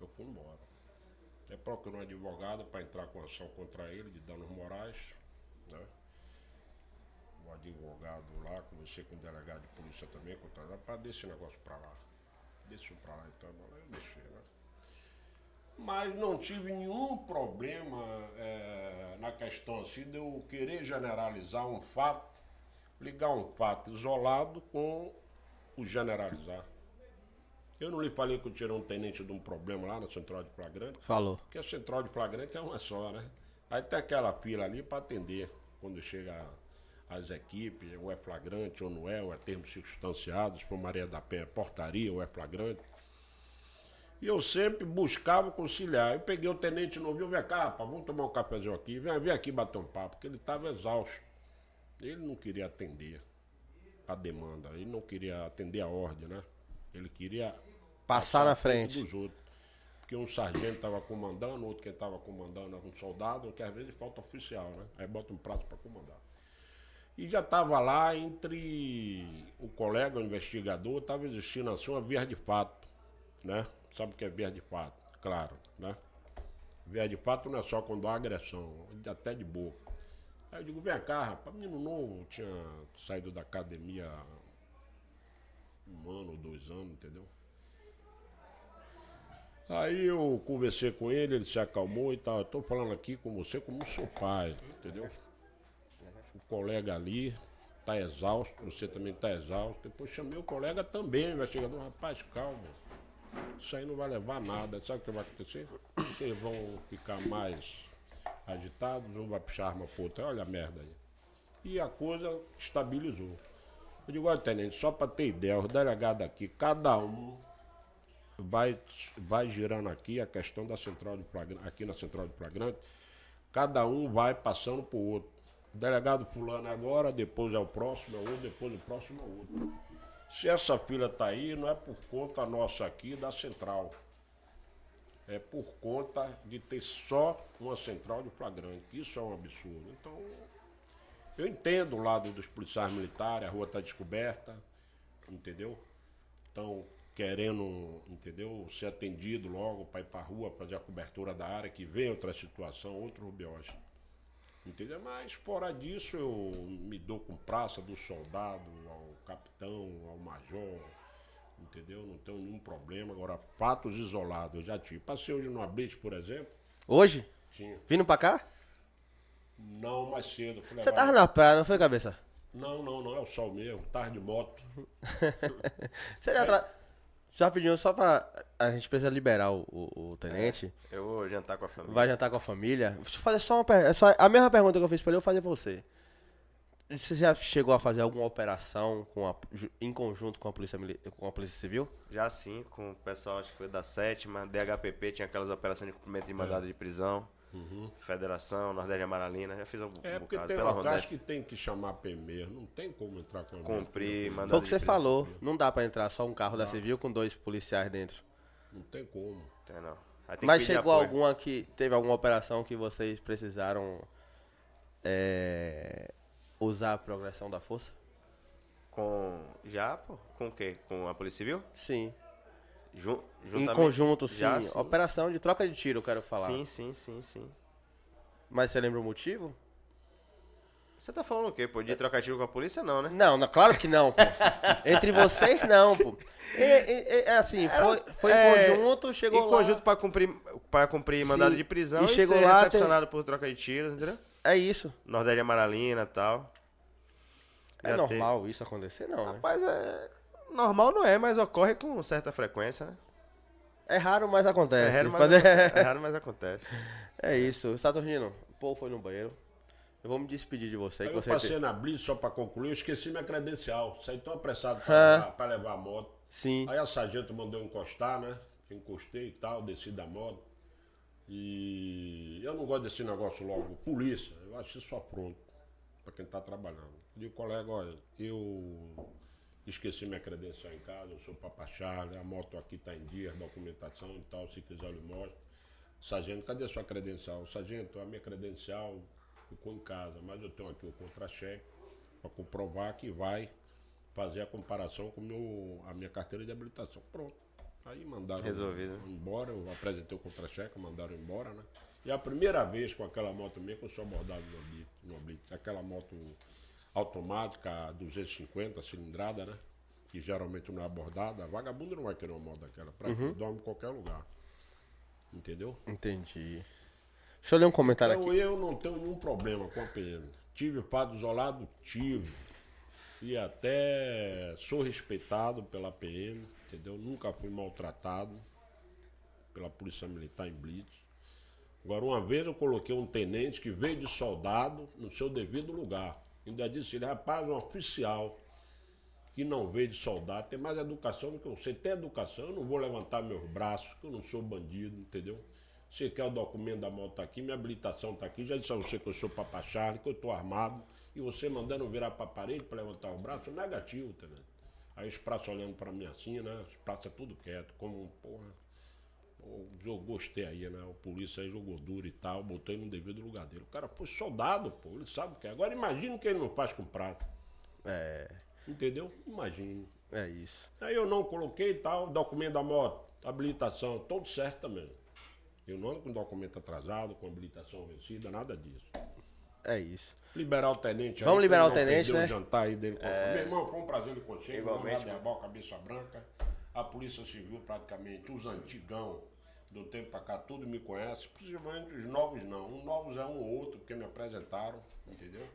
Eu fui embora. É procurou um advogado para entrar com ação contra ele, de danos morais. Né? O advogado lá, conversei com o delegado de polícia também, para deixar esse negócio para lá. Deixa para lá então, eu deixei, né? Mas não tive nenhum problema eh, na questão assim de eu querer generalizar um fato, ligar um fato isolado com o generalizar. Eu não lhe falei que eu tirei um tenente de um problema lá na central de flagrante, Falou. porque a central de flagrante é uma só, né? Aí tem aquela fila ali para atender quando chega as equipes, ou é flagrante ou não é, ou é termos circunstanciados, por Maria da Penha é portaria ou é flagrante. E eu sempre buscava conciliar. Eu peguei o tenente novinho, vem cá, rapaz, vamos tomar um cafezinho aqui, vem, vem aqui bater um papo, porque ele estava exausto. Ele não queria atender a demanda, ele não queria atender a ordem, né? Ele queria Passar na à frente. dos outros. Porque um sargento estava comandando, outro que estava comandando era um soldado, que às vezes falta oficial, né? Aí bota um prazo para comandar. E já estava lá entre o colega, o investigador, estava existindo assim uma via de fato, né? Sabe o que é via de fato? Claro, né? Via de fato não é só quando há agressão, até de boca. Aí eu digo, vem cá, rapaz, menino novo, tinha saído da academia um ano ou dois anos, entendeu? Aí eu conversei com ele, ele se acalmou e tal. Tô falando aqui com você como seu pai, entendeu? O colega ali tá exausto, você também tá exausto. Depois chamei o colega também, o investigador, rapaz, calma. Isso aí não vai levar nada. Sabe o que vai acontecer? Vocês vão ficar mais agitados, um vai puxar arma pro outro. Olha a merda aí. E a coisa estabilizou. Eu digo, olha, tenente, só para ter ideia, os delegados aqui, cada um vai, vai girando aqui a questão da central de flagrante, aqui na central de flagrante, cada um vai passando para o outro. Delegado fulano agora, depois é o próximo, é outro, depois o próximo é outro. Se essa fila está aí, não é por conta nossa aqui da central. É por conta de ter só uma central de flagrante. Isso é um absurdo. Então, eu entendo o lado dos policiais militares, a rua está descoberta, entendeu? Estão querendo, entendeu, ser atendido logo para ir para a rua, fazer a cobertura da área, que vem outra situação, outro rubiose. Entendeu? Mas fora disso eu me dou com praça do soldado ao capitão, ao major, entendeu? Não tenho nenhum problema. Agora, fatos isolados, eu já tive. Passei hoje no Blitz, por exemplo, Hoje? tinha. Vindo pra cá? Não, mais cedo. Você tava na praia, não foi, cabeça? Não, não, não, é o sol mesmo, tarde de moto. Você já tra... Já pediu só pra. A gente precisa liberar o, o- o tenente. Eu vou jantar com a família. Vai jantar com a família. Deixa eu fazer só uma pergunta. A mesma pergunta que eu fiz pra ele, eu vou fazer pra você. Você já chegou a fazer alguma operação com a- em conjunto com a Polícia, com a polícia Civil? Já sim, com o pessoal, acho que foi da sétima, DHPP, tinha aquelas operações de cumprimento de mandado de prisão, Federação, Nordeste Amaralina, já fiz algum É um porque bocado, tem pela locais Rondesp, que tem que chamar PM, não tem como entrar com a cumprir mandado Foi o que você prisão. falou. Não dá pra entrar só um carro da Civil com dois policiais dentro. Não tem como. Tem não. Aí tem que Mas chegou apoio. alguma que. Teve alguma operação que vocês precisaram é, usar a progressão da força? Com. Já, pô? Com o quê? Com a Polícia Civil? Sim. Jun... Em conjunto, sim. Já, sim. Operação de troca de tiro, eu quero falar. Sim, sim, sim, sim. Mas você lembra o motivo? Você tá falando o quê, pô? De trocar tiro com a polícia, não, né? Não, não, claro que não, pô. Entre vocês, não, pô. É, é- é assim, foi, foi é, em conjunto, chegou em lá. conjunto pra cumprir, pra cumprir Sim. mandado de prisão E e, chegou ser lá, recepcionado por troca de tiros, entendeu? É isso. Nordeste Amaralina e tal. É Já normal isso acontecer, não, né? Rapaz, é... Normal não é, mas ocorre com certa frequência, né? É raro, mas acontece. É raro, mas, Fazer- é raro, mas acontece. É isso. Saturnino, o Paul foi no banheiro. Eu vou me despedir de você. Eu você passei na Blitz só pra concluir, eu esqueci minha credencial. Saí tão apressado Ah. pra, levar, pra levar a moto. Sim. Aí a sargento mandou eu encostar, né? Encostei e tal, desci da moto. E eu não gosto desse negócio logo. Polícia, eu acho isso pronto pra quem tá trabalhando. Eu digo, colega, olha, eu esqueci minha credencial em casa, eu sou papachá, a moto aqui tá em dia, documentação e tal, se quiser eu lhe mostro. Sargento, cadê sua credencial? Sargento, a minha credencial ficou em casa, mas eu tenho aqui o contra-cheque para comprovar que vai fazer a comparação com meu, a minha carteira de habilitação. Pronto. Aí mandaram Resolvido. embora, eu apresentei o contra-cheque, mandaram embora, né? E a primeira vez com aquela moto minha que eu sou abordado no Blitz, no Blitz. Aquela moto automática 250 cilindrada, né? Que geralmente não é abordada. Vagabundo não vai querer uma moto daquela. Pra quê? dorme em qualquer lugar. Entendeu? Entendi. Deixa eu ler um comentário Então aqui. eu não tenho nenhum problema com a PM. Tive fato isolado? Tive. E até sou respeitado pela PM, entendeu? Nunca fui maltratado pela Polícia Militar em Blitz. Agora, uma vez eu coloquei um tenente que veio de soldado no seu devido lugar. Ainda disse ele, rapaz, um oficial que não veio de soldado tem mais educação do que eu. Você tem educação, eu não vou levantar meus braços, que eu não sou bandido, entendeu? Você quer o documento da moto tá aqui, minha habilitação tá aqui, já disse a você que eu sou papacharle, que eu tô armado, e você mandando virar pra parede para levantar o braço, negativo, entendeu? Aí os praças olhando pra mim assim, né? Os praças tudo quieto, como, porra, pô, eu gostei aí, né? O polícia aí jogou duro e tal, botou ele no devido lugar dele. O cara foi soldado, pô, ele sabe o que é. Agora imagina o que ele não faz com prato. É, Entendeu? Imagine. é isso. Aí eu não coloquei e tal, documento da moto, habilitação, tudo certo também. Eu não ando com documento atrasado, com habilitação vencida, nada disso. É isso. Liberar o tenente Vamos aí, liberar o tenente, né? o jantar aí dele. com- Meu irmão, foi um prazer lhe conhecer. Meu nome é Aderbal, cabeça branca. A Polícia Civil, praticamente, os antigão, do tempo pra cá, tudo me conhece. Principalmente os novos não. Os novos é um ou outro, porque me apresentaram, entendeu?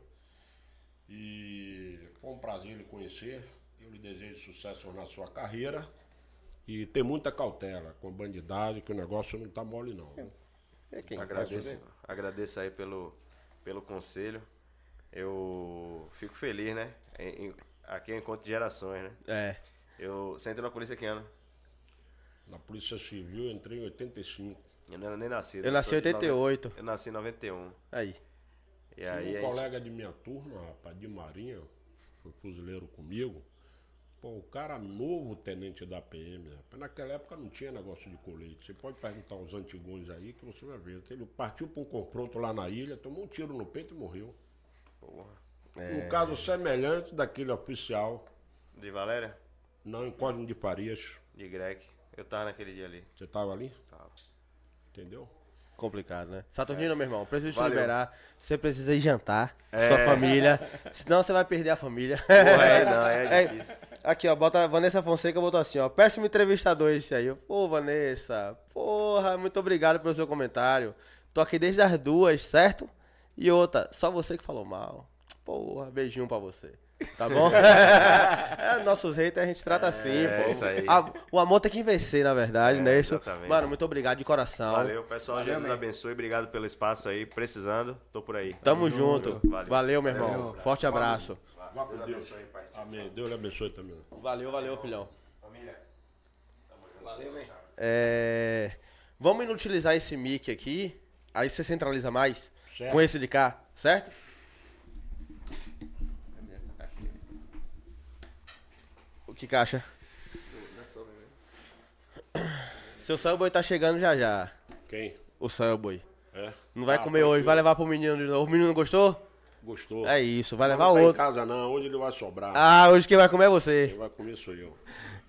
E foi um prazer lhe conhecer. Eu lhe desejo sucesso na sua carreira. E ter muita cautela com a bandidagem, que o negócio não tá mole não. É quem? Agradeço, agradeço aí pelo, pelo conselho. Eu fico feliz, né? Em- em- aqui é um encontro de gerações, né? É. Eu você entrou na polícia que ano? Na Polícia Civil eu entrei em 85. Eu não era nem nascido. Eu nasci em sou de 88. noven- Eu nasci em 91. Aí. E aí, um a gente- colega de minha turma, rapaz, de Marinha, foi fuzileiro comigo. Pô, o cara novo tenente da PM, rapaz. Naquela época não tinha negócio de colete. Você pode perguntar aos antigões aí que você vai ver. Ele partiu para um confronto lá na ilha, tomou um tiro no peito e morreu. Porra. Um caso semelhante daquele oficial, De Valéria? não em Cosme de Farias. De Greg. Eu tava naquele dia ali. Você tava ali? Tava. Entendeu? Complicado, né? Saturnino, meu irmão, preciso te Valeu. liberar. Você precisa ir jantar. É. Sua família. Senão você vai perder a família. Porra, é, não, é É, difícil. Aqui, ó, bota Vanessa Fonseca botou assim, ó. Péssimo entrevistador esse aí. Pô, Vanessa. Porra, muito obrigado pelo seu comentário. Tô aqui desde as duas, certo? E outra, só você que falou mal. Porra, beijinho pra você. Tá bom? é, nossos haters a gente trata assim, É, pô. isso aí. A- o amor tem que vencer, na verdade, É, né? Isso. exatamente. Mano, muito obrigado de coração. Valeu, pessoal. Valeu, Jesus abençoe. Obrigado pelo espaço aí. Precisando, tô por aí. Tamo junto. Valeu. Valeu, meu irmão. Valeu. Forte abraço. Vá com Deus. Amém. Deus lhe abençoe também. Valeu, valeu, filhão. Família. Valeu, velho. É, Vamos inutilizar esse mic aqui. Aí você centraliza mais Certo. com esse de cá, certo? O que caixa? Seu Subway tá chegando já já. Quem? O Subway. É? Não vai Ah, comer hoje, vai levar pro menino de novo. O menino não gostou? Gostou? É isso, vai levar não tá em outro. casa não, hoje ele vai sobrar. Ah, hoje quem vai comer é você. Quem vai comer sou eu.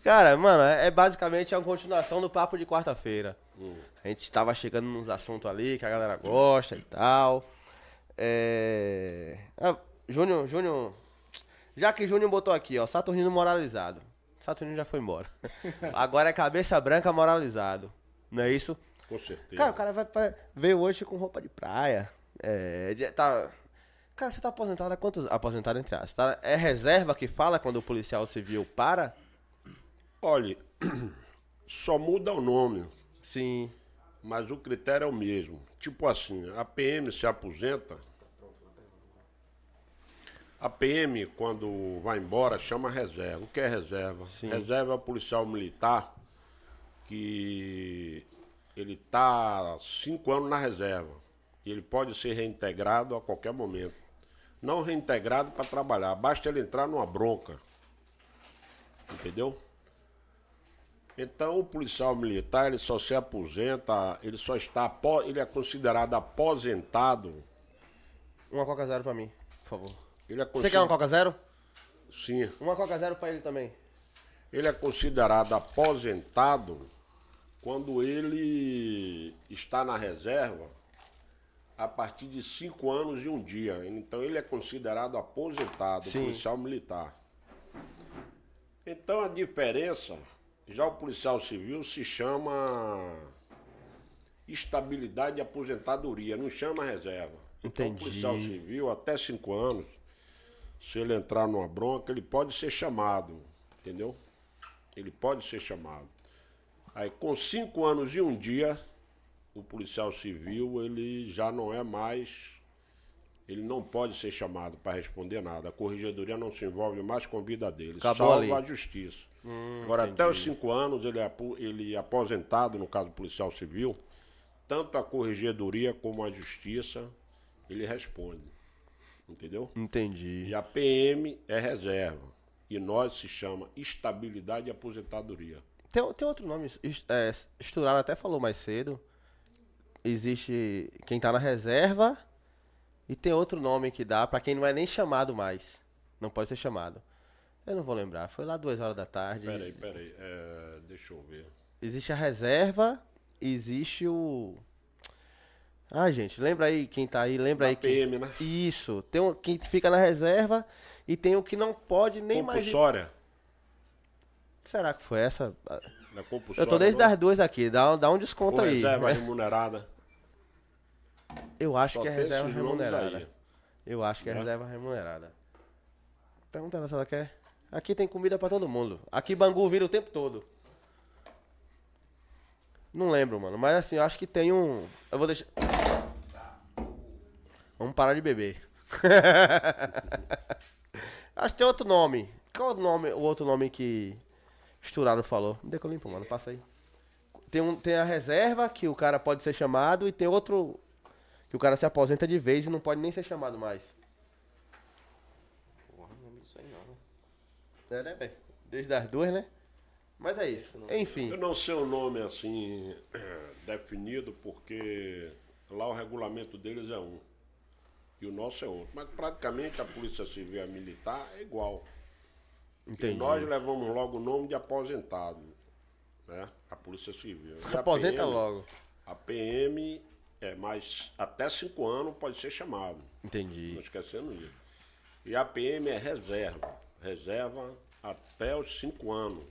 Cara, mano, é, é basicamente uma continuação do papo de quarta-feira. Hum. A gente tava chegando nos assuntos ali que a galera gosta e tal. É. Ah, Júnior, Júnior. Já que Júnior botou aqui, ó, Saturnino moralizado. Saturnino já foi embora. Agora é cabeça branca moralizado. Não é isso? Com certeza. Cara, o cara vai pra... veio hoje com roupa de praia. É. Tá. Cara, você tá aposentado há quantos. Aposentado entre aspas. Tá... É reserva que fala quando o policial civil para? Olha, só muda o nome, Sim. mas o critério é o mesmo. Tipo assim, a PM se aposenta. A PM, quando vai embora, chama reserva. O que é reserva? Sim. Reserva é o policial militar que ele está cinco anos na reserva. E ele pode ser reintegrado a qualquer momento. Não reintegrado para trabalhar, basta ele entrar numa bronca. Entendeu? Então o policial militar ele só se aposenta, ele só está ele é considerado aposentado. Uma Coca Zero pra mim, por favor. Ele é Você quer uma Coca Zero? Sim. Uma Coca Zero pra ele também. Ele é considerado aposentado quando ele está na reserva a partir de cinco anos e um dia. Então ele é considerado aposentado, Sim. policial militar. Então a diferença, já o policial civil se chama estabilidade e aposentadoria, não chama reserva. Então Entendi. o policial civil, até cinco anos, se ele entrar numa bronca, ele pode ser chamado, entendeu? Ele pode ser chamado. Aí com cinco anos e um dia, o policial civil ele já não é mais, ele não pode ser chamado para responder nada. A corregedoria não se envolve mais com a vida dele, Acabou salvo ali. a justiça. Agora até os cinco anos ele é ele é aposentado no caso do policial civil, tanto a corregedoria como a justiça ele responde, entendeu? Entendi. E a PM é reserva. E nós se chama estabilidade e aposentadoria. Tem, tem outro nome, é, até falou mais cedo. Existe quem tá na reserva e tem outro nome que dá pra quem não é nem chamado mais. Não pode ser chamado. Eu não vou lembrar, foi lá duas horas da tarde. Peraí, peraí. É, deixa eu ver. Existe a reserva, existe o. Ah, gente, lembra aí quem tá aí, lembra Na aí quem. PM, né? Isso, tem um quem fica na reserva e tem o que não pode nem mais. Compulsória. Será que foi essa? Na compulsória. Eu tô desde não? as duas aqui, dá, dá um desconto Ou aí. reserva né? remunerada. Eu acho Só que é reserva remunerada. Eu acho que é Né? reserva remunerada. Pergunta ela se ela quer. Aqui tem comida pra todo mundo. Aqui Bangu vira o tempo todo. Não lembro, mano. Mas assim, eu acho que tem um. Eu vou deixar. Vamos parar de beber. acho que tem outro nome. Qual é o nome, o outro nome que Esturado falou? Não que eu limpo, mano. Passa aí. Tem, um, tem a reserva, que o cara pode ser chamado, e tem outro que o cara se aposenta de vez e não pode nem ser chamado mais. Porra, não lembro disso aí não. É, né, velho? Desde as duas, né? Mas é isso. Enfim. Eu não sei o nome assim definido porque lá o regulamento deles é um. E o nosso é outro. Mas praticamente a Polícia Civil e a Militar é igual. E Entendi. nós levamos logo o nome de aposentado. Né? A Polícia Civil. E a Aposenta PM logo. A PM é mais até cinco anos pode ser chamado. Entendi. Não esquecendo isso. E a PM é reserva. Reserva até os cinco anos.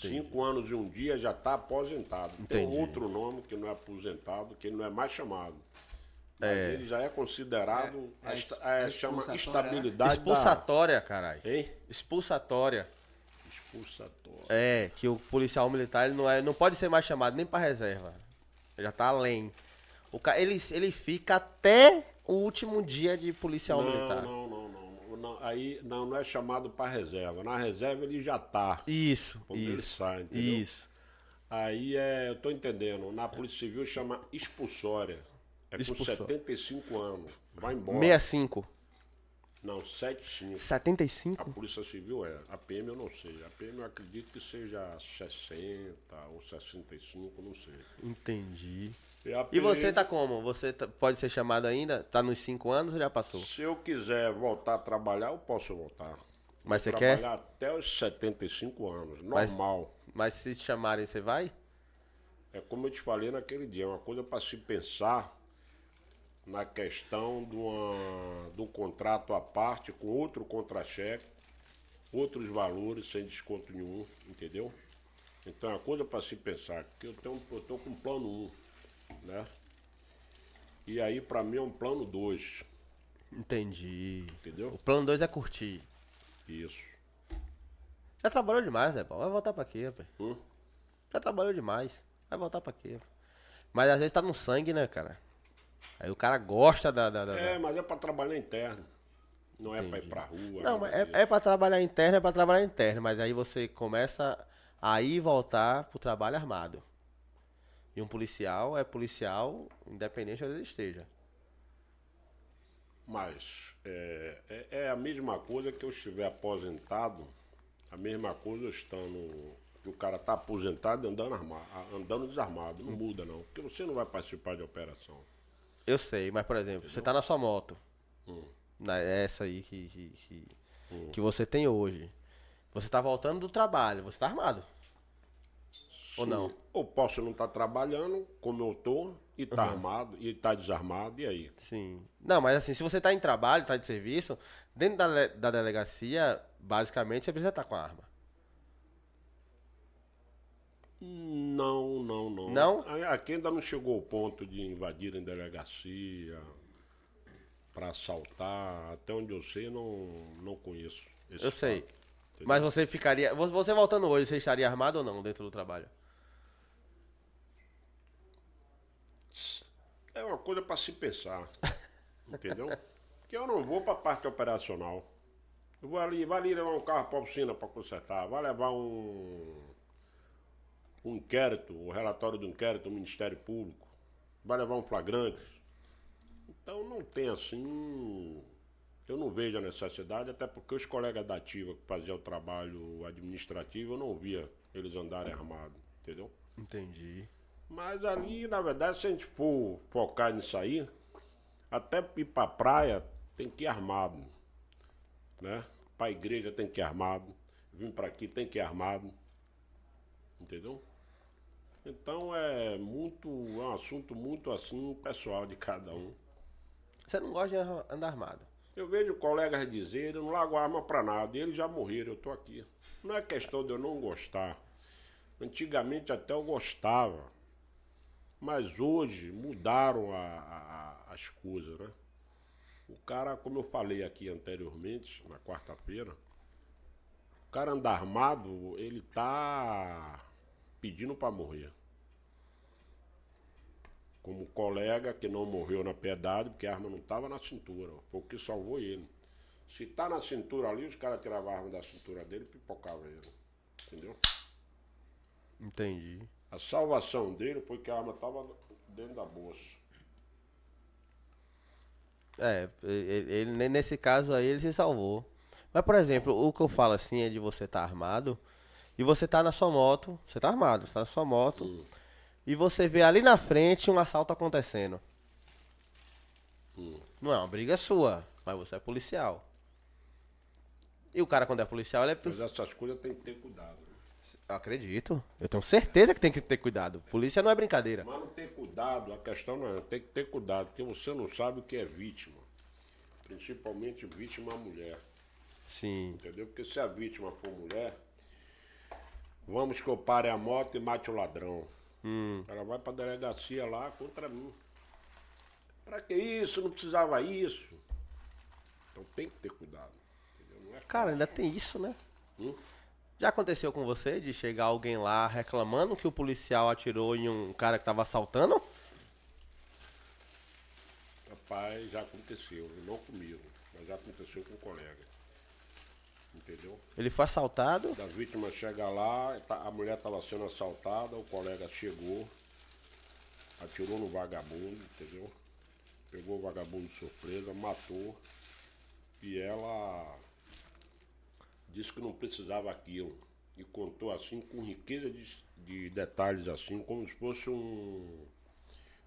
Cinco anos e um dia já está aposentado. Tem Entendi. um outro nome que não é aposentado, que ele não é mais chamado. Mas É. ele já é considerado, É, é esta- é, chama expulsatória, né? estabilidade Expulsatória, caralho. da... Hein? Expulsatória. Expulsatória. É, que o policial militar ele não, é, não pode ser mais chamado nem pra reserva. Ele já tá além. O ca... ele, ele fica até o último dia de policial não, militar. não, não, não, não. Aí não, não é chamado para reserva. Na reserva ele já está. Isso, Quando ele isso. sai, entendeu? Isso. Aí é, eu tô entendendo. Na Polícia Civil chama expulsória. É Expulsória. com 75 anos. Vai embora. 65. Não, 75. A 75? Polícia Civil é. A PM eu não sei. A PM eu acredito que seja 60 ou 65, não sei. Entendi. E, você tá como? Você tá- pode ser chamado ainda? Tá nos 5 anos ou já passou? Se eu quiser voltar a trabalhar, eu posso voltar. Mas você quer? trabalhar até os 75 anos. Mas- Normal. Mas se te chamarem, você vai? É como eu te falei naquele dia, é uma coisa para se pensar na questão de, uma, de um contrato à parte com outro contra-cheque, outros valores sem desconto nenhum, entendeu? Então é uma coisa para se pensar, porque eu tenho, eu tô com um plano 1, né? E aí para mim é um plano 2, Entendi. entendeu? O plano 2 é curtir. Isso. Já trabalhou demais, né, pô? Vai voltar pra quê? Hum? Já trabalhou demais. Vai voltar pra quê? Mas às vezes tá no sangue, né, cara? Aí o cara gosta da. da, da- É, mas é para trabalhar interno. Não é para ir pra rua. Não, nada mas é, é pra trabalhar interno, é pra trabalhar interno. Mas aí você começa a ir e voltar pro trabalho armado. E um policial é policial, independente de onde ele esteja. Mas é, é, é a mesma coisa que eu estiver aposentado, a mesma coisa eu estando que o cara tá aposentado e andando, arma, andando desarmado. Não muda, não. Porque você não vai participar de operação. Eu sei, mas por exemplo, você tá na sua moto. Hum. Na, essa aí que, que, que, que você tem hoje. Você tá voltando do trabalho, você tá armado. Ou Sim. não? Ou posso não estar trabalhando, como eu tô, e tá armado, e tá desarmado, e aí? Sim. Não, mas assim, se você tá em trabalho, tá de serviço, dentro da, da delegacia, basicamente você precisa estar com a arma. Não, não, não. Não? Aqui ainda não chegou ao ponto de invadir em delegacia para assaltar. Até onde eu sei, não, não conheço. esse Eu sei. fato? Mas você ficaria. vo- Você voltando hoje, você estaria armado ou não dentro do trabalho? É uma coisa para se pensar. Entendeu? Porque eu não vou para a parte operacional. Eu vou ali, vai ali levar um carro para a oficina para consertar, vai levar um, um inquérito, o relatório do inquérito do Ministério Público, vai levar um flagrante. Então não tem assim. Eu não vejo a necessidade, até porque os colegas da ativa que faziam o trabalho administrativo, eu não via eles andarem armados, entendeu? Entendi. Mas ali, na verdade, se a gente for focar nisso aí, até ir pra praia tem que ir armado. Né? Pra igreja tem que ir armado. Vim pra aqui tem que ir armado. Entendeu? Então é muito. É um assunto muito assim, pessoal de cada um. Você não gosta de andar armado. Eu vejo colegas dizerem, eu não largo arma pra nada, e eles já morreram, eu tô aqui. Não é questão de eu não gostar. Antigamente até eu gostava. Mas hoje mudaram a- a- as coisas, né? O cara, como eu falei aqui anteriormente, na quarta-feira, o cara anda armado, ele tá pedindo pra morrer. Como colega que não morreu na piedade, porque a arma não estava na cintura. Foi o que salvou ele. Se tá na cintura ali, os caras tiravam a arma da cintura dele e pipocavam ele. Entendeu? Entendi. A salvação dele foi que a arma estava dentro da bolsa. É, ele, ele- nesse caso aí ele se salvou. Mas, por exemplo, o que eu falo assim é de você estar armado e você tá na sua moto, você tá armado, você tá na sua moto e você vê ali na frente um assalto acontecendo. Não é uma briga sua, mas você é policial. E o cara, quando é policial, ele é. Mas essas coisas tem que ter cuidado. Eu acredito. Eu tenho certeza que tem que ter cuidado. Polícia não é brincadeira. Mas não ter cuidado, a questão não é, tem que ter cuidado, porque você não sabe o que é vítima. Principalmente vítima mulher. Sim. Entendeu? Porque se a vítima for mulher, vamos que eu pare a moto e mate o ladrão. Ela vai pra delegacia lá contra mim. Pra que isso? Não precisava isso. Então tem que ter cuidado. É Cara, ainda tem isso, né? Hum? Já aconteceu com você de chegar alguém lá reclamando que o policial atirou em um cara que tava assaltando? Rapaz, já aconteceu. Não comigo, mas já aconteceu com um colega. Entendeu? Ele foi assaltado? Da vítima chega lá, tá- a mulher estava sendo assaltada, o colega chegou, atirou no vagabundo, entendeu? Pegou o vagabundo de surpresa, matou. E ela disse que não precisava aquilo. E contou assim com riqueza de, de detalhes assim, como se fosse um,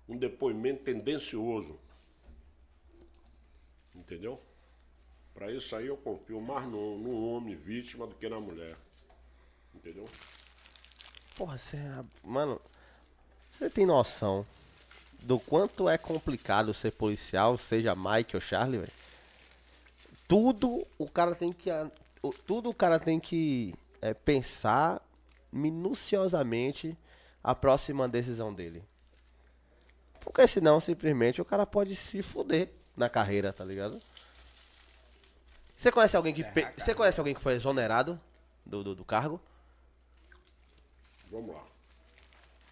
um depoimento tendencioso. Entendeu? Para isso aí eu confio mais no, no homem vítima do que na mulher. Entendeu? Porra, você. é- Mano, você tem noção do quanto é complicado ser policial, seja Mike ou Charlie, velho? Tudo o cara tem que. O- Tudo o cara tem que é, pensar minuciosamente a próxima decisão dele. Porque senão, simplesmente, o cara pode se fuder na carreira, tá ligado? Você conhece alguém que. pe- Você conhece alguém que foi exonerado do, do, do cargo? Vamos lá.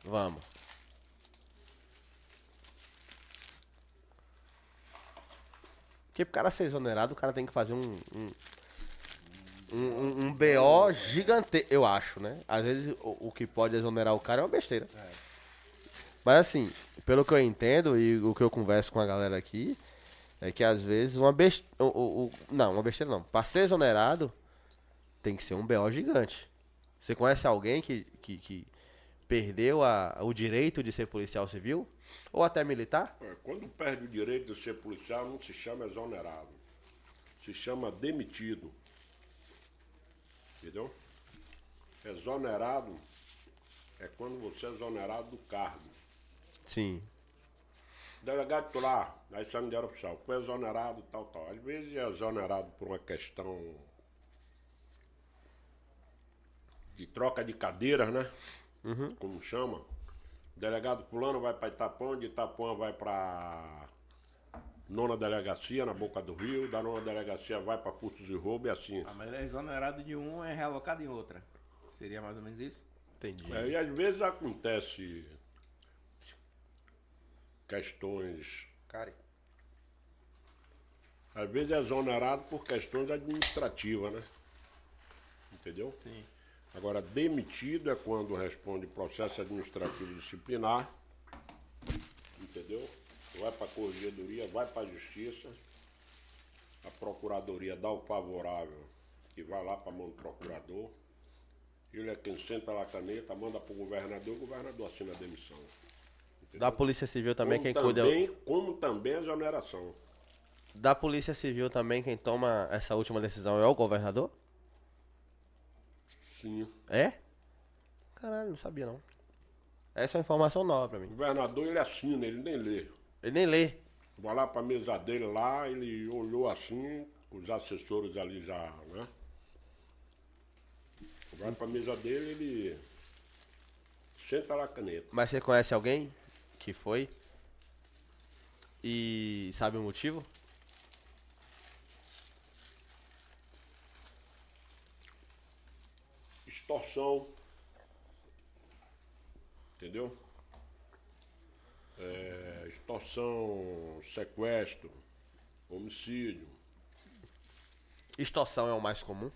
Vamos. Porque pro cara ser exonerado, o cara tem que fazer um. Um, um, um- um BO gigante, eu acho, né? Às vezes o, o que pode exonerar o cara é uma besteira. Mas assim, pelo que eu entendo e o que eu converso com a galera aqui, é que às vezes uma besteira. não, uma besteira não. Pra ser exonerado, tem que ser um BO gigante. Você conhece alguém que, que, que perdeu a- o direito de ser policial civil? Ou até militar? É, Quando perde o direito de ser policial, não se chama exonerado. Se chama demitido. Entendeu? Exonerado é quando você é exonerado do cargo. Sim. Delegado lá, aí sai no diário oficial, foi exonerado, tal, tal. Às vezes é exonerado por uma questão de troca de cadeiras, né? Como chama. Delegado fulano vai para Itapuã, de Itapuã vai para nona delegacia, na boca do rio, da nona delegacia vai para furtos e roubo e assim. Ah, mas é exonerado de um, é realocado em outra. Seria mais ou menos isso? Entendi. É, e às vezes acontece questões Cara, Às vezes é exonerado por questões administrativas, né? Entendeu? Sim. Agora, demitido é quando responde processo administrativo disciplinar. Entendeu? Vai para a corregedoria, vai para a justiça. A procuradoria dá o favorável e vai lá para a mão do procurador. Ele é quem senta lá a caneta, manda para o governador, o governador assina a demissão. Da Polícia Civil também como quem cuida. também, Como também a exoneração. Da Polícia Civil também quem toma essa última decisão é o governador? Sim. É? Caralho, não sabia não. Essa é uma informação nova pra O mim. governador ele assina, ele nem lê. Ele nem lê. Vai lá pra mesa dele lá, ele olhou assim, os assessores ali já, né? Vai pra mesa dele, ele senta lá a caneta. Mas você conhece alguém que foi? E sabe o motivo? Extorsão. Entendeu? É, extorsão, sequestro, homicídio. Extorsão é o mais comum.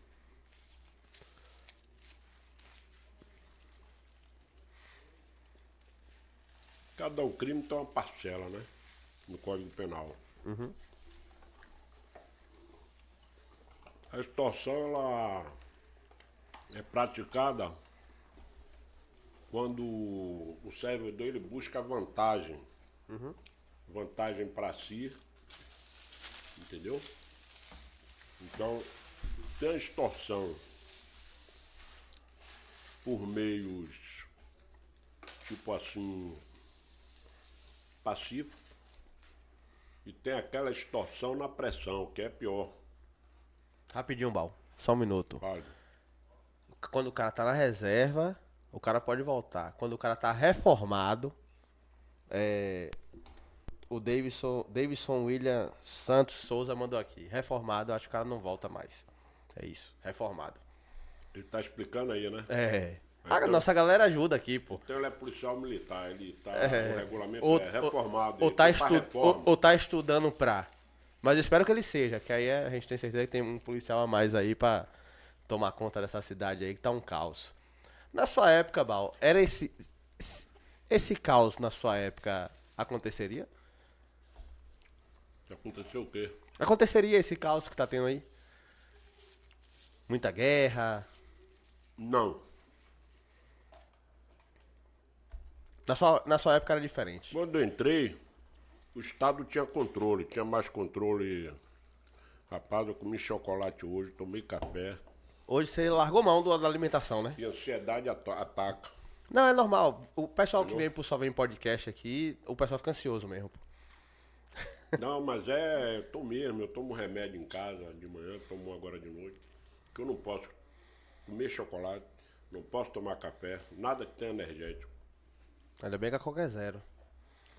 Cada um crime tem uma parcela, né? No Código Penal. A extorsão, ela é praticada quando o servidor ele busca vantagem. Vantagem para si. Entendeu? Então, tem a extorsão por meios, tipo assim, pacífico. E tem aquela extorsão na pressão, que é pior. Rapidinho, Bal. Só um minuto. Vale. Quando o cara tá na reserva, o cara pode voltar. Quando o cara tá reformado, é, o Davidson, Davidson William Santos Souza mandou aqui. Reformado, acho que o cara não volta mais. É isso, reformado. Ele tá explicando aí, né? É. A Então- nossa galera ajuda aqui, pô. Então ele é policial militar, ele tá É. o regulamento Ou, é reformado. ou, ele tá estu- ou, ou tá estudando pra. Mas espero que ele seja, que aí é- a gente tem certeza que tem um policial a mais aí pra tomar conta dessa cidade aí que tá um caos. Na sua época, Bal, era esse. Esse caos na sua época aconteceria? Aconteceu o quê? Aconteceria esse caos que tá tendo aí? Muita guerra. Não. Na sua, na sua época era diferente. Quando eu entrei, o Estado tinha controle, tinha mais controle. Rapaz, eu comi chocolate hoje, tomei café. Hoje você largou mão do- da alimentação, né? E a ansiedade ata- ataca. Não, é normal. O pessoal que vem pro Só Vem Podcast aqui, o pessoal fica ansioso mesmo. Não, mas é, eu tô mesmo, eu tomo remédio em casa de manhã, tomo agora de noite. Que eu não posso comer chocolate, não posso tomar café, nada que tenha energético. Ainda bem que a Coca é zero.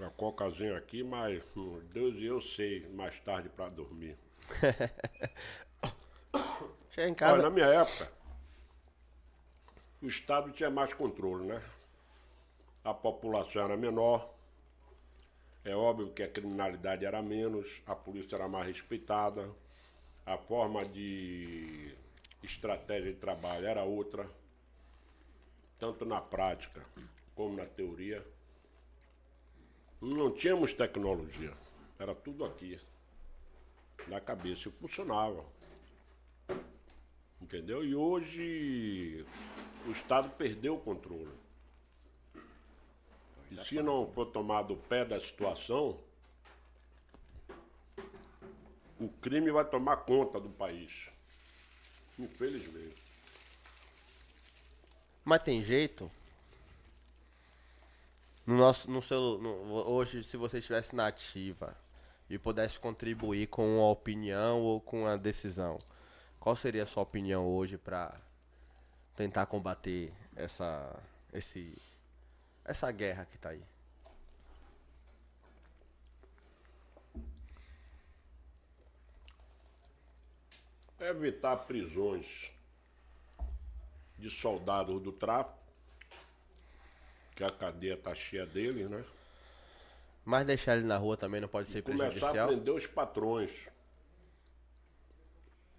A cocazinha aqui, mas hum, Deus e eu sei, mais tarde pra dormir. Chega em Olha, casa. na minha época, o Estado tinha mais controle, né? A população era menor, é óbvio que a criminalidade era menos, a polícia era mais respeitada, a forma de estratégia de trabalho era outra, tanto na prática como na teoria. Não tínhamos tecnologia, era tudo aqui, na cabeça, e funcionava. Entendeu? E hoje o Estado perdeu o controle. E se não for tomado o pé da situação, o crime vai tomar conta do país. Infelizmente. Mas tem jeito? No nosso, no seu, no- hoje, se você estivesse na ativa e pudesse contribuir com uma opinião ou com uma decisão, qual seria a sua opinião hoje para tentar combater essa, esse, essa guerra que tá aí? Evitar prisões de soldados do tráfico, que a cadeia tá cheia deles, né? Mas deixar ele na rua também não pode ser Começar a prejudicial? prender os patrões.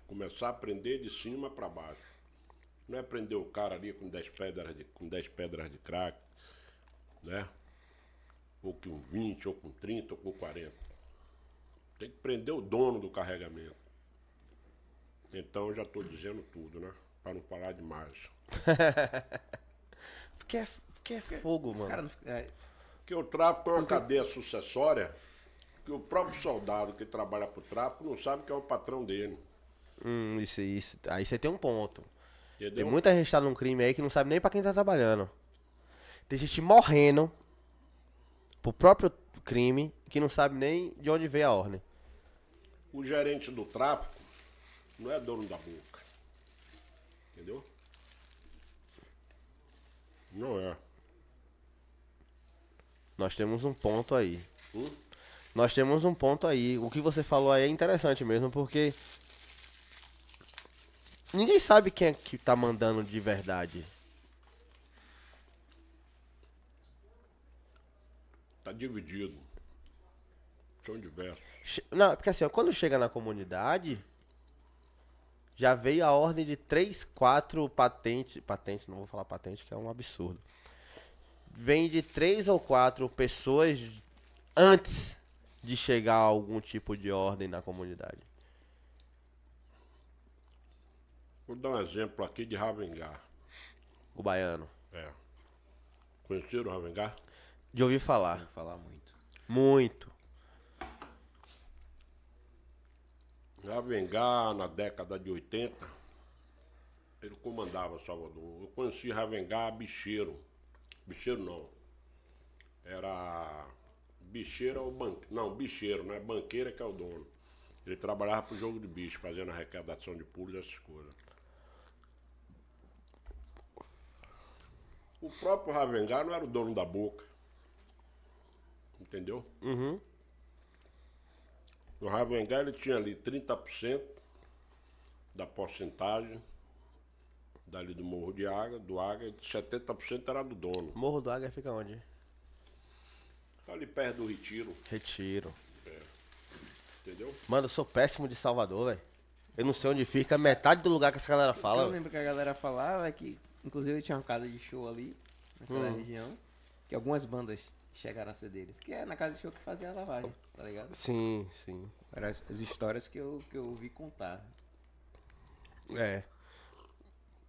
Começar a prender de cima para baixo. Não é prender o cara ali com 10 pedras de, com 10 pedras de crack, né? Ou com 20, ou com 30, ou com 40. Tem que prender o dono do carregamento. Então eu já estou dizendo tudo, né? Para não falar demais. Porque é, porque é fogo, mano. não é, Porque o tráfico é uma cadeia sucessória que o próprio soldado que trabalha pro tráfico não sabe que é o patrão dele. Hum, isso, isso. Aí você tem um ponto. Entendeu? Tem muita gente que tá num crime aí que não sabe nem pra quem tá trabalhando. Tem gente morrendo pro próprio crime que não sabe nem de onde veio a ordem. O gerente do tráfico não é dono da boca. Entendeu? Não é. Nós temos um ponto aí. Hum? Nós temos um ponto aí. O que você falou aí é interessante mesmo, porque ninguém sabe quem é que tá mandando de verdade. Tá dividido. São diversos. Não, porque assim, ó, quando chega na comunidade, já veio a ordem de 3, 4 patentes. Patente, não vou falar patente, que é um absurdo. Vem de três ou quatro pessoas antes de chegar a algum tipo de ordem na comunidade. Vou dar um exemplo aqui de Ravengar. O baiano. É. Conheceram Ravengar? De ouvir falar. Falar muito. Muito. Ravengar, na década de 80, ele comandava Salvador. Eu conheci Ravengar bicheiro. Bicheiro não. Era. Bicheiro é o banqueiro. Não, bicheiro, né? Banqueiro é que é o dono. Ele trabalhava pro jogo de bicho, fazendo arrecadação de pulos e essas coisas. O próprio Ravengar não era o dono da boca. Entendeu? Uhum. No Ravengar ele tinha ali 30% da porcentagem dali do Morro de Águia, do Águia, e 70% era do dono. Morro do Águia fica onde? Tá ali perto do Retiro, Retiro. entendeu? Mano, eu sou péssimo de Salvador, velho. Eu não sei onde fica, metade do lugar que essa galera eu fala. lembro que a galera falava que, inclusive, tinha uma casa de show ali, naquela Hum. região, que algumas bandas chegaram a ser deles. Que é na casa de show que fazia a lavagem, tá ligado? Sim, sim. Eram as, as histórias que eu, que eu ouvi contar. É.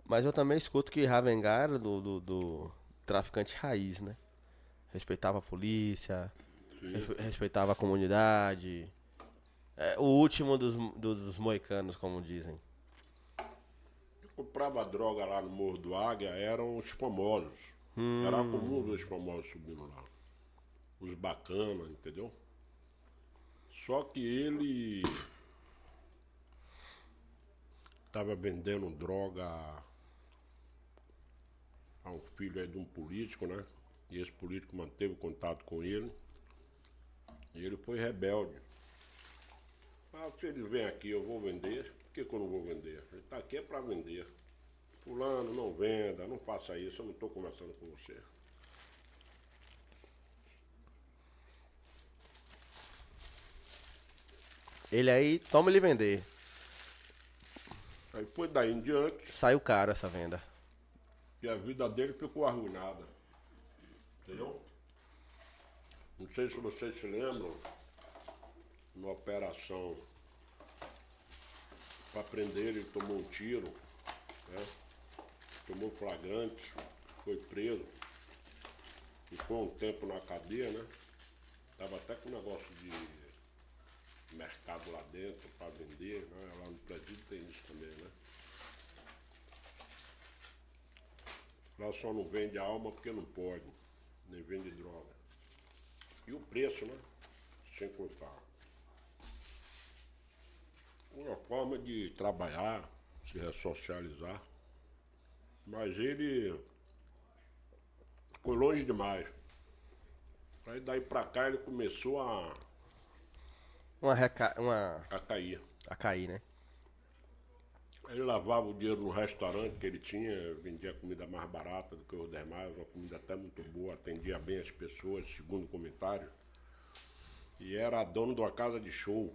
Mas eu também escuto que Ravengar era do, do, do traficante raiz, né? Respeitava a polícia, respe- respeitava a comunidade. É, o último dos, dos moicanos, como dizem. Comprava droga lá no Morro do Águia, eram os famosos. Era comum ver os famosos subindo lá. Os bacanas, entendeu? Só que ele tava vendendo droga a um filho aí de um político, né? E esse político manteve contato com ele. E ele foi rebelde. Ah, se ele vem aqui, eu vou vender. Por que, que eu não vou vender? Ele tá aqui é para vender. Fulano, não venda, não faça isso, eu não estou conversando com você. Ele aí, toma ele vender. Aí foi daí em diante Saiu caro essa venda. e a vida dele ficou arruinada. Entendeu? Não sei se vocês se lembram, numa operação para prender ele, tomou um tiro, né? tomou flagrante, foi preso. Ficou um tempo na cadeia, né? Tava até com negócio de mercado lá dentro para vender, né? Lá no presídio tem isso também, né? Lá só não vende alma porque não pode, nem vende droga. E o preço, né? Sem contar. Uma forma de trabalhar, se ressocializar. Mas ele foi longe demais. Aí daí pra cá ele começou a, Uma, reca... uma a cair. a cair, né? Ele lavava o dinheiro no restaurante que ele tinha, vendia comida mais barata do que os demais, uma comida até muito boa, atendia bem as pessoas, segundo comentário. E era dono de uma casa de show.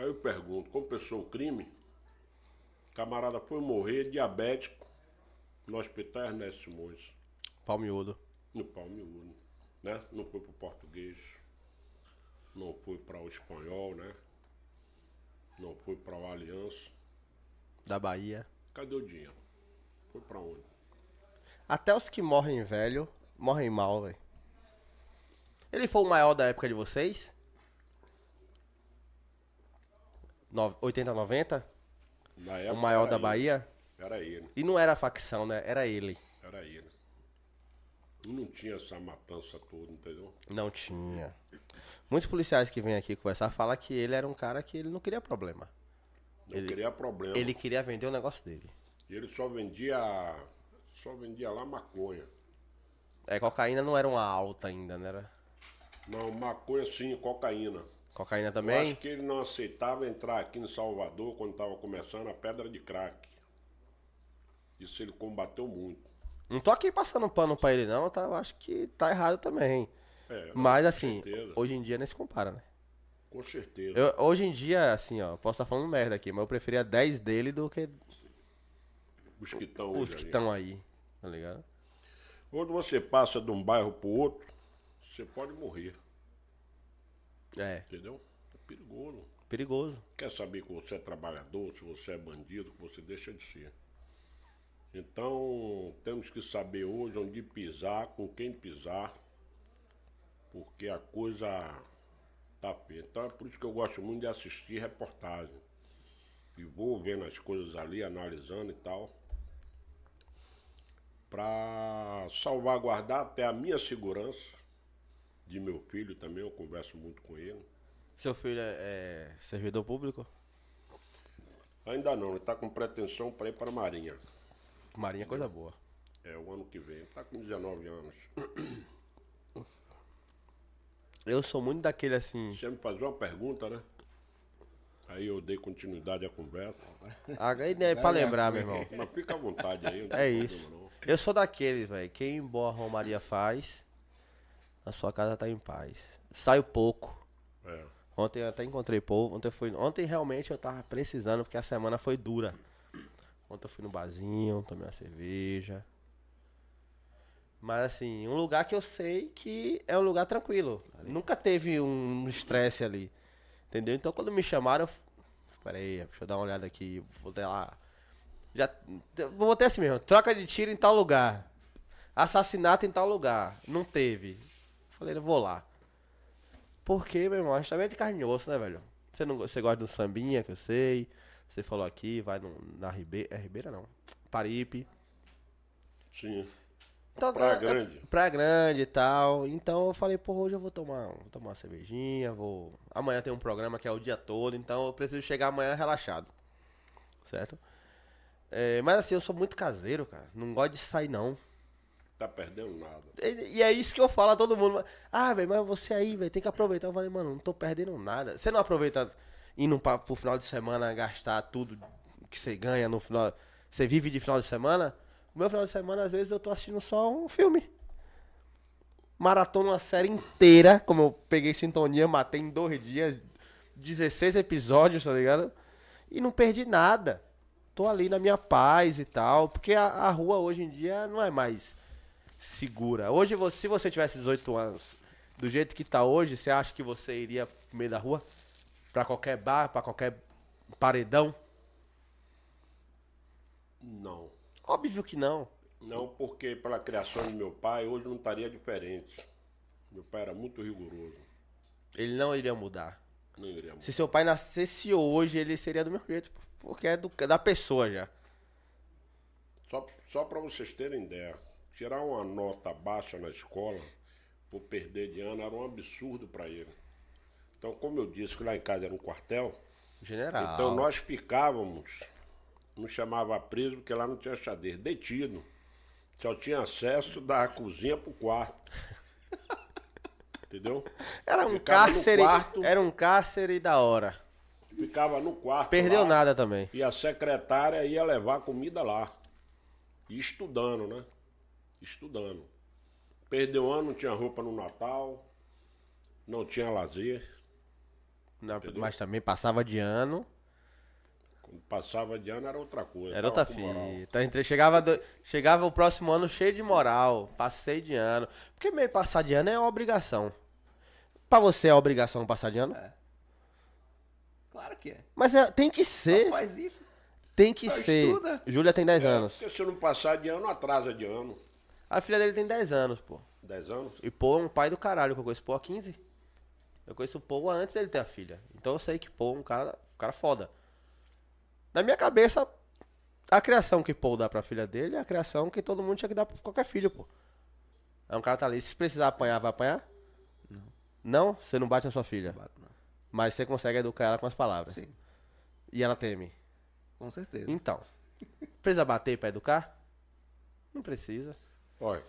Aí eu pergunto, compensou o crime? O camarada foi morrer diabético no hospital Ernesto Simões, Palmiúdo. no Palmiúdo, né? Não foi pro português, não foi para o espanhol, né? Não foi para o Aliança. Da Bahia. Cadê o dinheiro? Foi pra onde? Até os que morrem velho, morrem mal, velho. Ele foi o maior da época de vocês? No- 80, 90? Na O maior da ele. Bahia? Era ele, E não era a facção, né? Era ele. era ele. Não tinha essa matança toda, entendeu? Não tinha. Muitos policiais que vêm aqui conversar falam que ele era um cara que ele não queria problema. Não Ele- queria problema. Ele queria vender o negócio dele. E ele só vendia. Só vendia lá maconha. É, cocaína não era uma alta ainda, né? Era Não, maconha sim, cocaína. Cocaína Eu também? acho que ele não aceitava entrar aqui em Salvador quando estava começando a pedra de crack. Isso ele combateu muito. Não tô aqui passando pano pra ele, não. Tá? Eu acho que tá errado também. É, Mas assim, certeza, hoje em dia nem se compara, né? Com certeza. Eu- hoje em dia, assim, ó, posso estar falando merda aqui, mas eu preferia 10 dele do que Os que estão os que estão aí, tá ligado? Quando você passa de um bairro pro outro, você pode morrer, É, entendeu? É perigoso. perigoso. Quer saber que você é trabalhador, se você é bandido, que você deixa de ser. Então, temos que saber hoje onde pisar, com quem pisar, porque a coisa tá feia. Então, é por isso que eu gosto muito de assistir reportagem. E vou vendo as coisas ali, analisando e tal, para salvaguardar até a minha segurança, de meu filho também, eu converso muito com ele. Seu filho é, é servidor público? Ainda não, ele está com pretensão para ir para a Marinha. Marinha é coisa boa. É o ano que vem. Ele está com 19 anos. Eu sou muito daquele assim. Você me fazer uma pergunta, né? Aí eu dei continuidade à conversa. Aí é pra lembrar, meu irmão. Mas fica à vontade aí. não tem É problema, isso. não. Eu sou daqueles, velho. Quem boa Romaria faz, a sua casa tá em paz. Saio pouco. É. Ontem eu até encontrei pouco. Ontem, fui, ontem realmente eu tava precisando, porque a semana foi dura. Ontem eu fui no barzinho, tomei uma cerveja. Mas assim, um lugar que eu sei que é um lugar tranquilo. Nunca teve um estresse ali. Entendeu? Então quando me chamaram, eu. Peraí, deixa eu dar uma olhada aqui. Vou ter lá. Já. Vou ter assim mesmo. Troca de tiro em tal lugar. Assassinato em tal lugar. Não teve. Falei, eu vou lá. Porque, meu irmão, a gente também é de carne e osso, né, velho? Você, não, você gosta do sambinha, que eu sei. Você falou aqui, vai no, na Ribeira. É Ribeira não. Paripe. Sim. Então, Praia eu- eu- Grande. Praia Grande e tal. Então eu falei, pô, hoje eu vou tomar, vou tomar uma cervejinha, vou. Amanhã tem um programa que é o dia todo, então eu preciso chegar amanhã relaxado. Certo? É, mas assim, eu sou muito caseiro, cara. Não gosto de sair, não. Tá perdendo nada. E, e é isso que eu falo a todo mundo. Ah, velho, mas você aí, velho, tem que aproveitar. Eu falei, mano, não tô perdendo nada. Você não aproveita indo pra, pro final de semana gastar tudo que você ganha no final. Você vive de final de semana? O meu final de semana, às vezes, eu tô assistindo só um filme. Maratona uma série inteira, como eu peguei sintonia, matei em dois dias, 16 episódios, tá ligado? E não perdi nada. Tô ali na minha paz e tal, porque a, a rua hoje em dia não é mais segura. Hoje, se você tivesse 18 anos, do jeito que tá hoje, você acha que você iria pro meio da rua? Pra qualquer bar, pra qualquer paredão? Não. Óbvio que não. Não, porque pela criação do meu pai, hoje não estaria diferente. Meu pai era muito rigoroso. Ele não iria mudar. Não iria Se seu pai nascesse hoje, ele seria do mesmo jeito. Porque é do, da pessoa já. Só, só para vocês terem ideia, tirar uma nota baixa na escola por perder de ano era um absurdo para ele. Então, como eu disse que lá em casa era um quartel, General. então nós ficávamos, não chamava preso porque lá não tinha xadrez, detido. Só tinha acesso da cozinha pro quarto. Entendeu? Era um Ficava cárcere. Era um cárcere da hora. Ficava no quarto. Perdeu lá, nada também. E a secretária ia levar comida lá. E estudando, né? Estudando. Perdeu ano, não tinha roupa no Natal, não tinha lazer. Não, mas também passava de ano. Quando passava de ano era outra coisa. Era outra fita. Entre- Chegava, do- chegava o próximo ano cheio de moral. Passei de ano. Porque meio passar de ano é uma obrigação. Pra você é obrigação passar de ano? Claro que é. Mas é- tem que Só ser. faz isso. Tem que Só ser. estuda. Júlia tem 10 É, anos. porque se não passar de ano, atrasa de ano. A filha dele tem 10 anos, pô. 10 anos? E pô é um pai do caralho, que eu conheço pô há 15. Eu conheço o Pô antes dele ter a filha. Então eu sei que pô é um cara, um cara foda. Na minha cabeça, a criação que Paul dá pra filha dele é a criação que todo mundo tinha que dar pra qualquer filho, pô. É um cara que tá ali. Se precisar apanhar, vai apanhar? Não. Não? Você não bate na sua filha. Bato, não. Mas você consegue educar ela com as palavras. Sim, E ela teme. com certeza. Então. Precisa bater pra educar? Não precisa. Olha.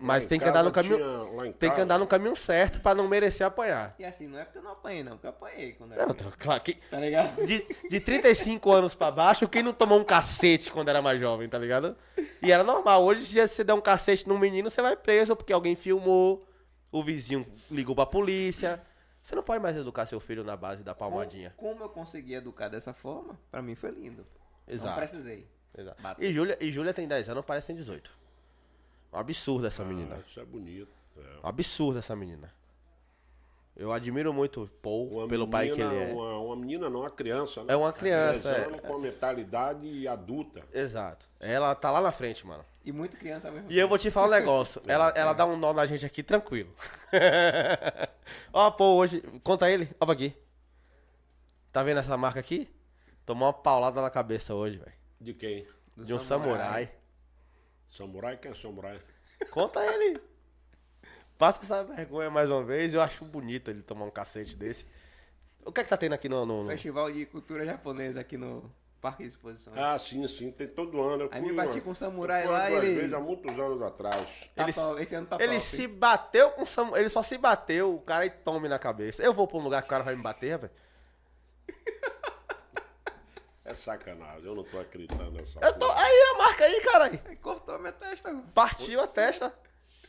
Mas tem que andar no caminho. tinha- lá em Tem que andar no caminho certo pra não merecer apanhar. E assim, não é porque eu não apanhei, não, porque eu apanhei quando era Não, tá, claro que. Tá ligado? De, de 35 anos pra baixo, quem não tomou um cacete quando era mais jovem, tá ligado? E era normal. Hoje, se você der um cacete num menino, você vai preso porque alguém filmou, o vizinho ligou pra polícia. Você não pode mais educar seu filho na base da palmadinha. Como, como eu consegui educar dessa forma, pra mim foi lindo. Não Exato. precisei. Exato. Bater. E Júlia, e Júlia tem 10 anos, parece que tem 18. Um absurdo essa menina. Ah, isso é bonito. É. Um absurdo essa menina. Eu admiro muito o Paul Uma pelo pai que menina- ele é. Uma, uma menina, não, uma criança. Né? É uma criança, é. anos Com a mentalidade adulta. Exato. Ela tá lá na frente, mano. E muito criança mesmo. E eu vou te falar um negócio. ela, ela dá um nó na gente aqui tranquilo. Ó, pô, hoje. Conta ele. Ó, pra aqui. Tá vendo essa marca aqui? Tomou uma paulada na cabeça hoje, velho. De quem? Do De um samurai. Samurai? Quem é samurai? Conta ele. Passa com essa vergonha mais uma vez. Eu acho bonito ele tomar um cacete desse. O que é que tá tendo aqui no. no- no- Festival de cultura japonesa aqui no Parque de Exposição. Ah, sim, sim. Tem todo ano. Eu Aí me bati uma- com um samurai lá e ele. vezes há muitos anos atrás. Tá Ele- top, Esse ano tá Ele top. se bateu com o Samu... Ele só se bateu, o cara e tome na cabeça. Eu vou pra um lugar que o cara vai me bater, velho. É sacanagem. Eu não tô acreditando nessa Eu tô. Aí a marca aí, caralho. Aí cortou a minha testa. mano. Partiu a testa.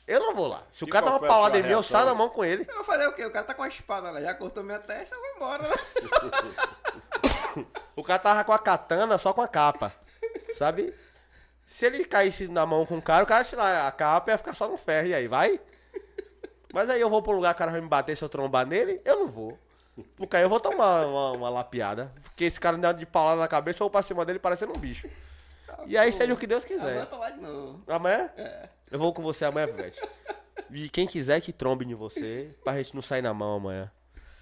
Eu não vou lá. Se o E cara dá uma paulada em mim, eu saio na mão com ele. Eu vou fazer o quê? O cara tá com a espada lá, já cortou minha testa, eu vou embora. Né? O cara tava com a katana só com a capa. Sabe? Se ele caísse na mão com o cara, o cara ia tirar a capa e ia ficar só no ferro. E aí, vai? Mas aí eu vou pro lugar, o cara vai me bater se eu trombar nele, eu não vou. Porque aí eu vou tomar uma, uma lapiada. Porque esse cara me dá de paulada na cabeça, eu vou pra cima dele parecendo um bicho. E aí seja o que Deus quiser. Aguenta lá de novo. Amanhã? É. Eu vou com você amanhã, Pivete. E quem quiser que trombe em você, pra gente não sair na mão amanhã.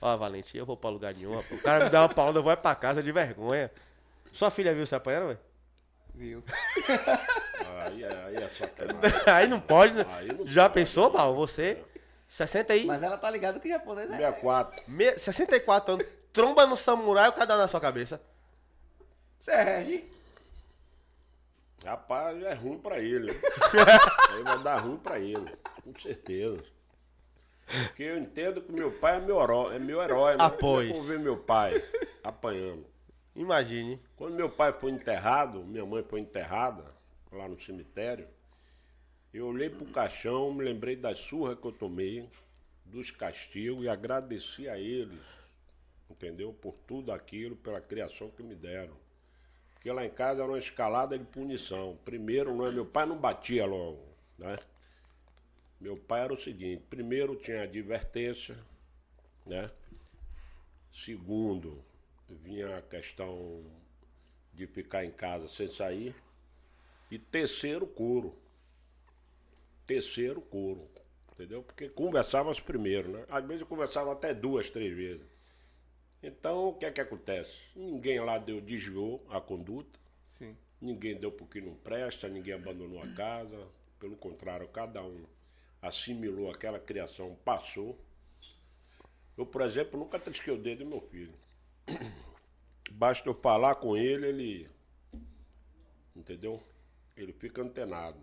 Ó, Valentim, eu vou pra lugar nenhum. rapaz. O cara me dá uma paulada, eu vou é pra casa de vergonha. Sua filha viu você apanhando, velho? Viu? Aí é, aí é sacanagem. Aí não pode, né? Aí não Já pode, pensou? Mal? Você, 60 aí, Mas ela tá ligada que o japonês é. 64. me- 64 anos, tromba no samurai, o cara na sua cabeça. Você é regi? Rapaz, é ruim pra ele. Aí vai dar ruim pra ele, com certeza. Porque eu entendo que meu pai é meu herói, é meu herói. pois. Eu vou ver meu pai apanhando. Imagine. Quando meu pai foi enterrado, minha mãe foi enterrada lá no cemitério, eu olhei pro caixão, me lembrei das surras que eu tomei, dos castigos e agradeci a eles, entendeu? Por tudo aquilo, pela criação que me deram. Porque lá em casa era uma escalada de punição. Primeiro, não é, meu pai não batia logo, né? Meu pai era o seguinte, primeiro tinha advertência, né? Segundo, vinha a questão de ficar em casa sem sair, E terceiro couro. Terceiro couro. Entendeu? Porque conversávamos primeiro, né? Às vezes eu conversava até duas, três vezes. Então, o que é que acontece? Ninguém lá deu, desviou a conduta. Sim. Ninguém deu porque não presta, ninguém abandonou a casa. Pelo contrário, cada um assimilou aquela criação, passou. Eu, por exemplo, nunca trisquei o dedo do meu filho. Basta eu falar com ele, ele. Entendeu? Ele fica antenado.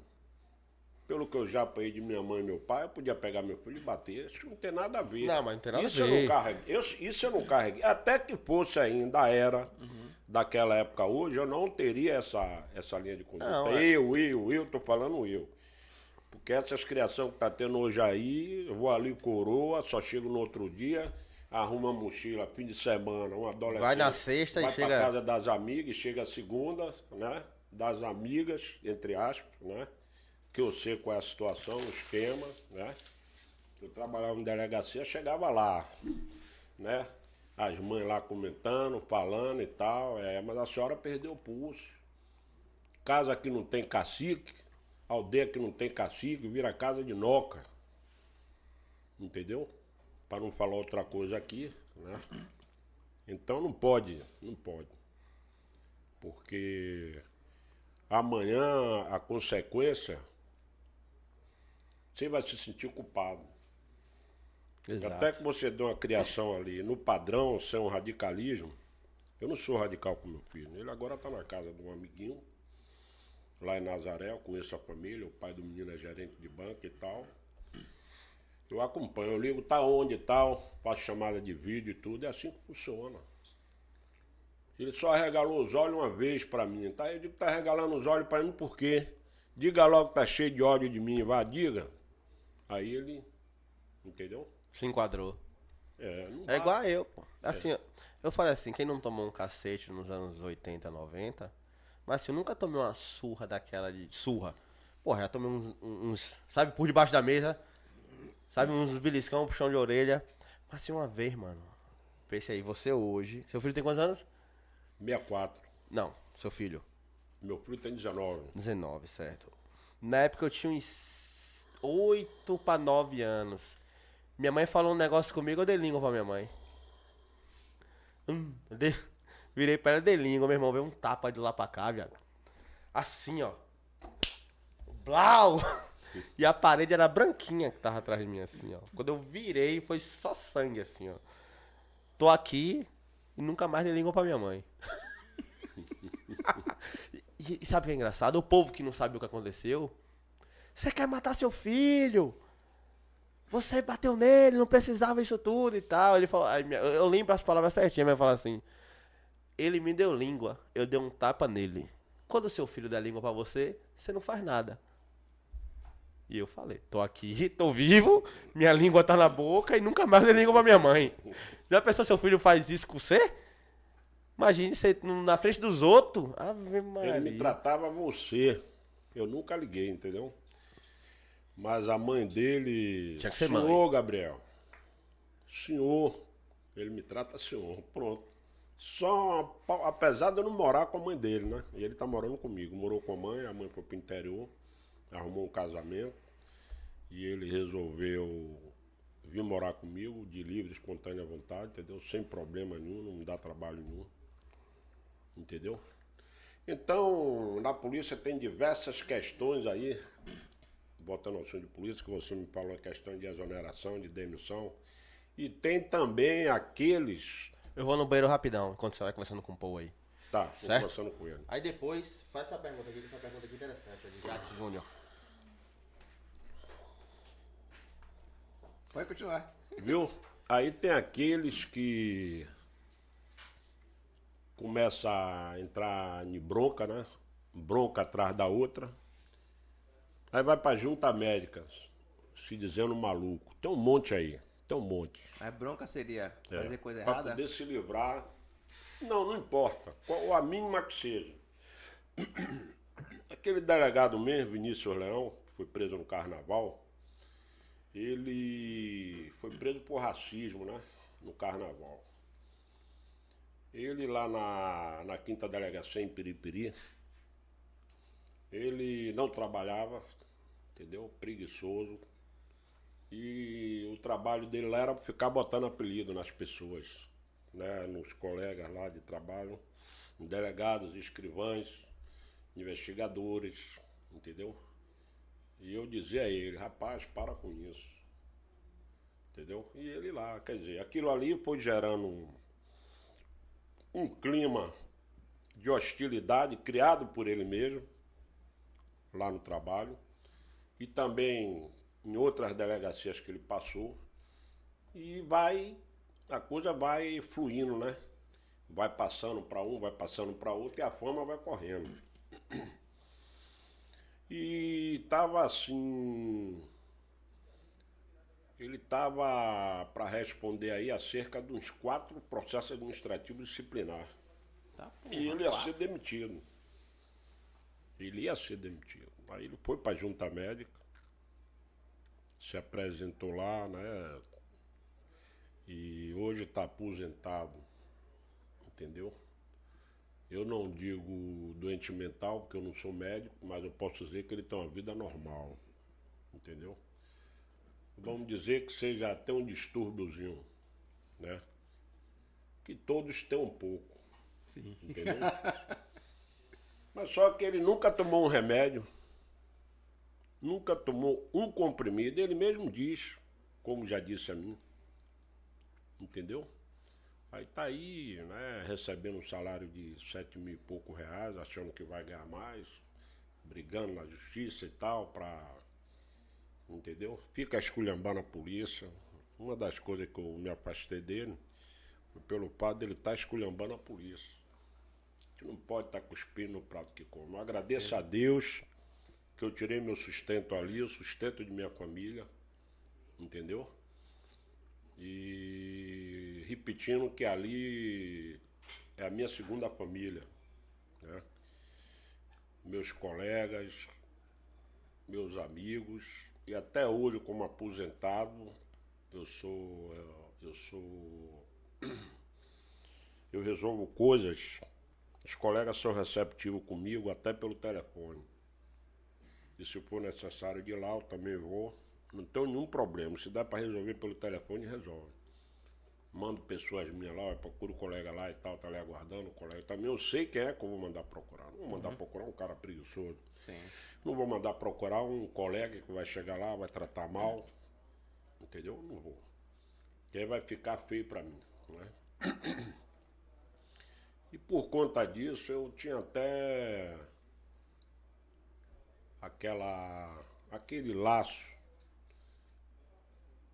Pelo que eu já apanhei de minha mãe e meu pai, eu podia pegar meu filho e bater. Isso não tem nada a ver. Não, mas não tem nada a isso Eu ver. não carreguei. Eu- isso eu não carreguei. Até que fosse ainda a era daquela época hoje, eu não teria essa, essa linha de conduta. Não, é. Eu, eu, eu, tô falando eu. Porque essas criações que tá tendo hoje aí, eu vou ali coroa, só chego no outro dia, arruma a mochila, fim de semana, um adolescente. Vai na sexta e vai chega- Pra casa das amigas, chega a segunda, né? Das amigas, entre aspas, né? Que eu sei qual é a situação, o esquema, né? Eu trabalhava em delegacia, chegava lá, né? As mães lá comentando, falando e tal, é, mas a senhora perdeu o pulso. Casa que não tem cacique, aldeia que não tem cacique, vira casa de noca. Entendeu? Para não falar outra coisa aqui, né? Então não pode, não pode. Porque amanhã a consequência, você vai se sentir culpado. Exato. Até que você dê uma criação ali no padrão, sem um radicalismo. Eu não sou radical com meu filho. Ele agora está na casa de um amiguinho, lá em Nazaré, eu conheço a família, o pai do menino é gerente de banco e tal. Eu acompanho, eu ligo, tá onde e tal, faço chamada de vídeo e tudo, é assim que funciona. Ele só regalou os olhos uma vez pra mim, tá? Eu digo, tá regalando os olhos pra mim por quê? Diga logo que tá cheio de ódio de mim, vá, diga. Aí ele, entendeu? Se enquadrou. É, não É igual a eu, pô. Assim, ó, eu falei assim, quem não tomou um cacete nos anos 80, 90, mas assim, eu nunca tomei uma surra daquela de. Surra. Porra, já tomei uns, uns, Sabe, por debaixo da mesa. Sabe, uns beliscão, puxão de orelha. Mas assim, uma vez, mano. Pense aí, você hoje. Seu filho tem quantos anos? 64. Não, seu filho. Meu filho tem 19. 19, certo. Na época eu tinha uns 8 pra 9 anos. Minha mãe falou um negócio comigo, eu dei língua pra minha mãe. Hum, dei- virei pra ela, dei língua, meu irmão, veio um tapa de lá pra cá, viado. Assim, ó. Blau! E a parede era branquinha que tava atrás de mim, assim, ó. Quando eu virei, foi só sangue, assim, ó. Tô aqui e nunca mais dei língua pra minha mãe. E, e sabe o que é engraçado? O povo que não sabe o que aconteceu. Você quer matar seu filho? Você bateu nele, não precisava isso tudo e tal. Ele falou, eu lembro as palavras certinhas, mas fala assim: Ele me deu língua, eu dei um tapa nele. Quando o seu filho der língua pra você, você não faz nada. E eu falei, tô aqui, tô vivo, minha língua tá na boca e nunca mais dei língua pra minha mãe. Já pensou seu filho faz isso com você? Imagine você na frente dos outros. Ave Maria. Ele me tratava você. Eu nunca liguei, entendeu? Mas a mãe dele. Tinha que ser senhor, mãe. Gabriel. Senhor. Ele me trata senhor. Pronto. Só apesar de eu não morar com a mãe dele, né? E ele tá morando comigo. Morou com a mãe, a mãe foi pro interior, arrumou um casamento. E ele resolveu vir morar comigo de livre, espontânea vontade, entendeu? Sem problema nenhum, não me dá trabalho nenhum. Entendeu? Então, na polícia tem diversas questões aí, botando assunto de polícia, que você me falou a questão de exoneração, de demissão. E tem também aqueles. Eu vou no banheiro rapidão, enquanto você vai conversando com o Paul aí. Tá, tô Certo. conversando com ele. Aí depois, faz essa pergunta aqui, que essa pergunta aqui é interessante, de Jacques Júnior. Pode continuar. Viu? Aí tem aqueles que começa a entrar em bronca, né? Bronca atrás da outra. Aí vai pra junta médica, se dizendo maluco. Tem um monte aí, tem um monte. A bronca seria É, fazer coisa pra errada? poder se livrar. Não, não importa. Qual a mínima que seja. Aquele delegado mesmo, Vinícius Leão, que foi preso no carnaval, ele foi preso por racismo, né? No carnaval. Ele lá na, na quinta delegacia em Piripiri, Ele não trabalhava, entendeu? Preguiçoso. E o trabalho dele lá era ficar botando apelido nas pessoas, né? Nos colegas lá de trabalho, delegados, escrivães, investigadores, entendeu? E eu dizia a ele, rapaz, para com isso. Entendeu? E ele lá, quer dizer, aquilo ali foi gerando um, um clima de hostilidade criado por ele mesmo, lá no trabalho, e também em outras delegacias que ele passou, e vai, a coisa vai fluindo, né? Vai passando para um, vai passando para outro, e a fama vai correndo. E tava assim. Ele tava para responder aí acerca de uns quatro processos administrativos disciplinares. Tá, E ele ia quatro. ser demitido. Ele ia ser demitido. Aí ele foi para a junta médica, se apresentou lá, né? E hoje está aposentado. Entendeu? Eu não digo doente mental, porque eu não sou médico, mas eu posso dizer que ele tem uma vida normal. Entendeu? Vamos dizer que seja até um distúrbiozinho, né? Que todos têm um pouco. Sim. Entendeu? Mas só que ele nunca tomou um remédio, nunca tomou um comprimido, ele mesmo diz, como já disse a mim. Entendeu? Aí tá aí, né, recebendo um salário de sete mil e pouco reais, achando que vai ganhar mais, brigando na justiça e tal, pra. Entendeu? Fica esculhambando a polícia. Uma das coisas que eu me afastei dele pelo fato dele estar esculhambando a polícia. A gente não pode estar cuspindo no prato que come. Eu agradeço a Deus que eu tirei meu sustento ali, o sustento de minha família. Entendeu? E repetindo que ali é a minha segunda família. Né? Meus colegas, meus amigos, e até hoje como aposentado, eu sou. eh, Eu sou. Eu resolvo coisas. Os colegas são receptivos comigo até pelo telefone. E se for necessário de lá, eu também vou. Não tenho nenhum problema. Se dá para resolver pelo telefone, resolve. Mando pessoas minhas lá, eu procuro o colega lá e tal, tá ali aguardando o colega. Também eu sei quem é que eu vou mandar procurar. Não vou mandar procurar um cara preguiçoso. Sim. Não vou mandar procurar um colega que vai chegar lá, vai tratar mal. Entendeu? Não vou. Que aí vai ficar feio pra mim. Não é? E por conta disso eu tinha até aquela aquele laço.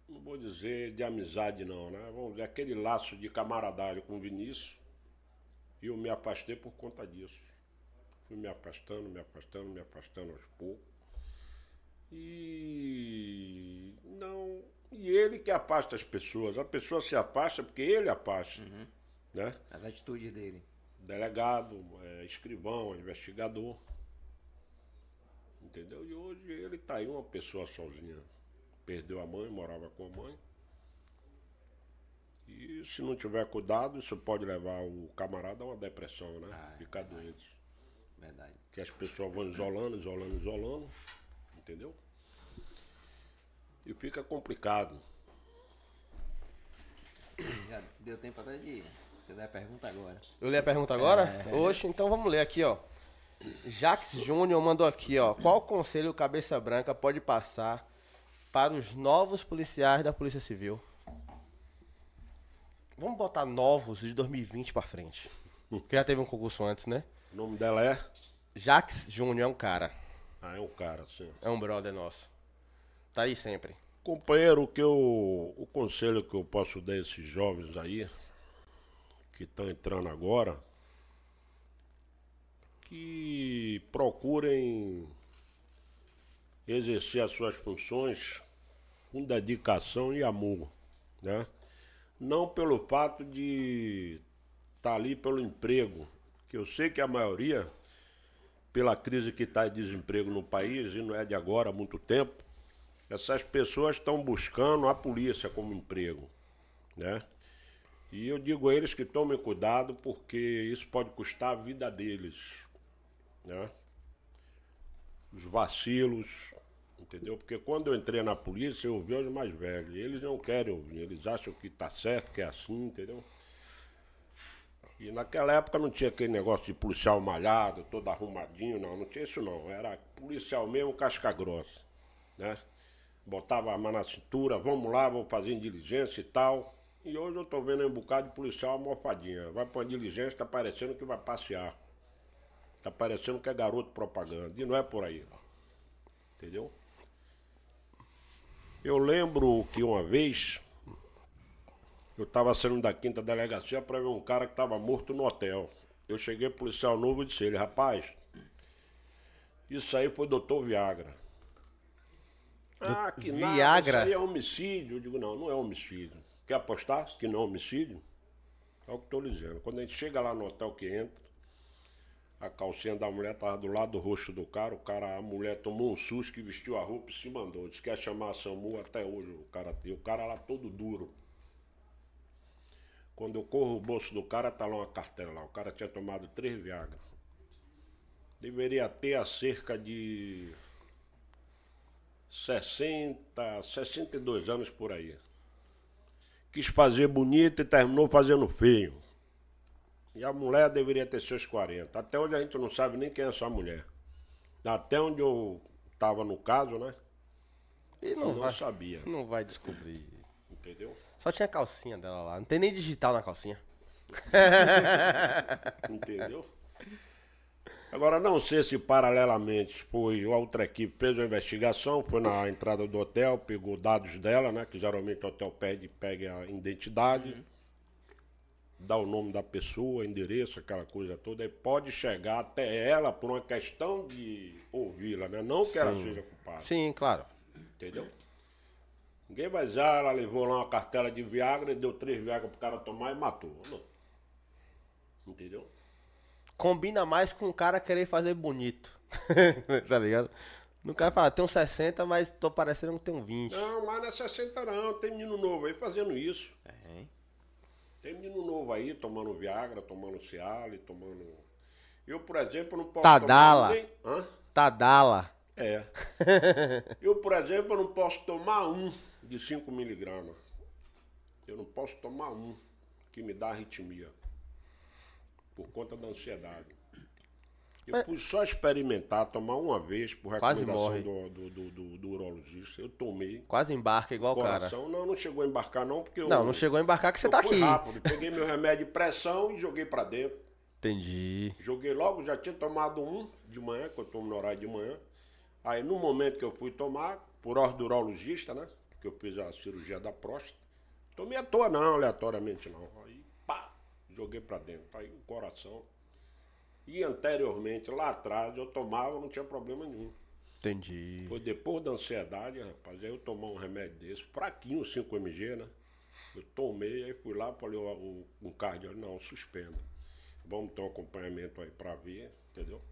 Não vou dizer de amizade não, né? Vamos dizer, aquele laço de camaradagem com o Vinícius. E eu me afastei por conta disso. Fui me afastando, me afastando, me afastando aos poucos. E não. E ele que afasta as pessoas. A pessoa se afasta porque ele afasta. Né? As atitudes dele. Delegado, é, escrivão, investigador. Entendeu? E hoje ele tá aí uma pessoa sozinha. Perdeu a mãe, morava com a mãe. E se não tiver cuidado, isso pode levar o camarada a uma depressão, né? Ah, é Ficar verdade. doente Verdade. que as pessoas vão isolando, isolando, isolando, entendeu? E fica complicado. Já deu tempo até de. Você der a pergunta agora. Eu leio a pergunta agora? Oxe, então vamos ler aqui, ó. Jax Júnior mandou aqui, ó. Qual conselho o Cabeça Branca pode passar para os novos policiais da Polícia Civil? Vamos botar novos de 2020 pra frente. Que já teve um concurso antes, né? O nome dela é. Jax Júnior é um cara. Ah, é um cara, assim. É um brother nosso. Tá aí sempre. Companheiro, o que eu, o conselho que eu posso dar a esses jovens aí, que estão entrando agora, que procurem exercer as suas funções com dedicação e amor, né? Não pelo fato de estar ali pelo emprego, que eu sei que a maioria, pela crise que está de desemprego no país, e não é de agora, há muito tempo, essas pessoas estão buscando a polícia como emprego, né? E eu digo a eles que tomem cuidado porque isso pode custar a vida deles, né? os vacilos, entendeu? Porque quando eu entrei na polícia, eu ouvi os mais velhos. Eles não querem ouvir, eles acham que tá certo, que é assim, entendeu? E naquela época não tinha aquele negócio de policial malhado, todo arrumadinho, não, não tinha isso não. Era policial mesmo, casca grossa, né? Botava a arma na cintura, vamos lá, vou fazer diligência e tal. E hoje eu tô vendo um bocado de policial almofadinha. Vai pra uma diligência, tá parecendo que vai passear. Tá parecendo que é garoto propaganda. E não é por aí. Entendeu? Eu lembro que uma vez eu tava saindo da quinta delegacia pra ver um cara que tava morto no hotel. Eu cheguei policial novo e disse ele, rapaz, isso aí foi doutor Viagra. Ah, que nada, Viagra? isso aí é homicídio. Eu digo, não, não é homicídio. Quer apostar que não é homicídio? É o que estou dizendo. Quando a gente chega lá no hotel que entra, a calcinha da mulher tava do lado do rosto do cara, o cara, a mulher tomou um susto que vestiu a roupa e se mandou. Disse que ia chamar a SAMU até hoje, o cara tem. O cara lá todo duro. Quando eu corro o bolso do cara, tá lá uma cartela lá. O cara tinha tomado três Viagra. Deveria ter a cerca de 60, 62 anos por aí. Quis fazer bonito e terminou fazendo feio. E a mulher deveria ter seus 40. Até hoje a gente não sabe nem quem é essa mulher. Até onde eu estava no caso, né? E não, não vai, sabia. não vai descobrir. Entendeu? Só tinha a calcinha dela lá. Não tem nem digital na calcinha. Entendeu? Agora, não sei se paralelamente foi outra equipe fez uma investigação, foi na entrada do hotel, pegou dados dela, né? Que geralmente o hotel pede, pega a identidade, dá o nome da pessoa, endereço, aquela coisa toda, e pode chegar até ela por uma questão de ouvi-la, né? Não que ela Sim. seja culpada. Sim, claro. Entendeu? Ninguém vai dizer, ah, ela levou lá uma cartela de Viagra e deu três Viagra pro cara tomar e matou. Não. Entendeu? Combina mais com o cara querer fazer bonito. tá ligado? No cara fala, tem um 60, mas tô parecendo que tem um 20. Não, mas não é 60 não, tem menino novo aí fazendo isso. Tem. Tem menino novo aí tomando Viagra, tomando Cialis, tomando. Eu, por exemplo, não posso Tadala. tomar nem. Hã? Tadala. É. Eu, por exemplo, não posso tomar um de 5 miligramas. Eu não posso tomar um que me dá arritmia. Por conta da ansiedade. Eu Mas- fui só experimentar, tomar uma vez por Quase recomendação do, do, do, do- do urologista. Eu tomei. Quase embarca igual o cara. Não, não chegou a embarcar não, porque eu... Não, não chegou a embarcar que você eu tá fui aqui. rápido. Peguei meu remédio de pressão e joguei pra dentro. Entendi. Joguei logo, já tinha tomado um de manhã, que eu tomo no horário de manhã. Aí no momento que eu fui tomar, por ordem do urologista, né? Que eu fiz a cirurgia da próstata. Tomei à toa não, aleatoriamente não. Aí, pá, joguei pra dentro. Aí o coração. E anteriormente, lá atrás, eu tomava, não tinha problema nenhum. Entendi. Foi depois da ansiedade, rapaz, aí eu tomar um remédio desse, fraquinho, 5 mg, né? Eu tomei, aí fui lá, falei, o, um cardio, não, suspenda. Vamos ter um acompanhamento aí pra ver, entendeu?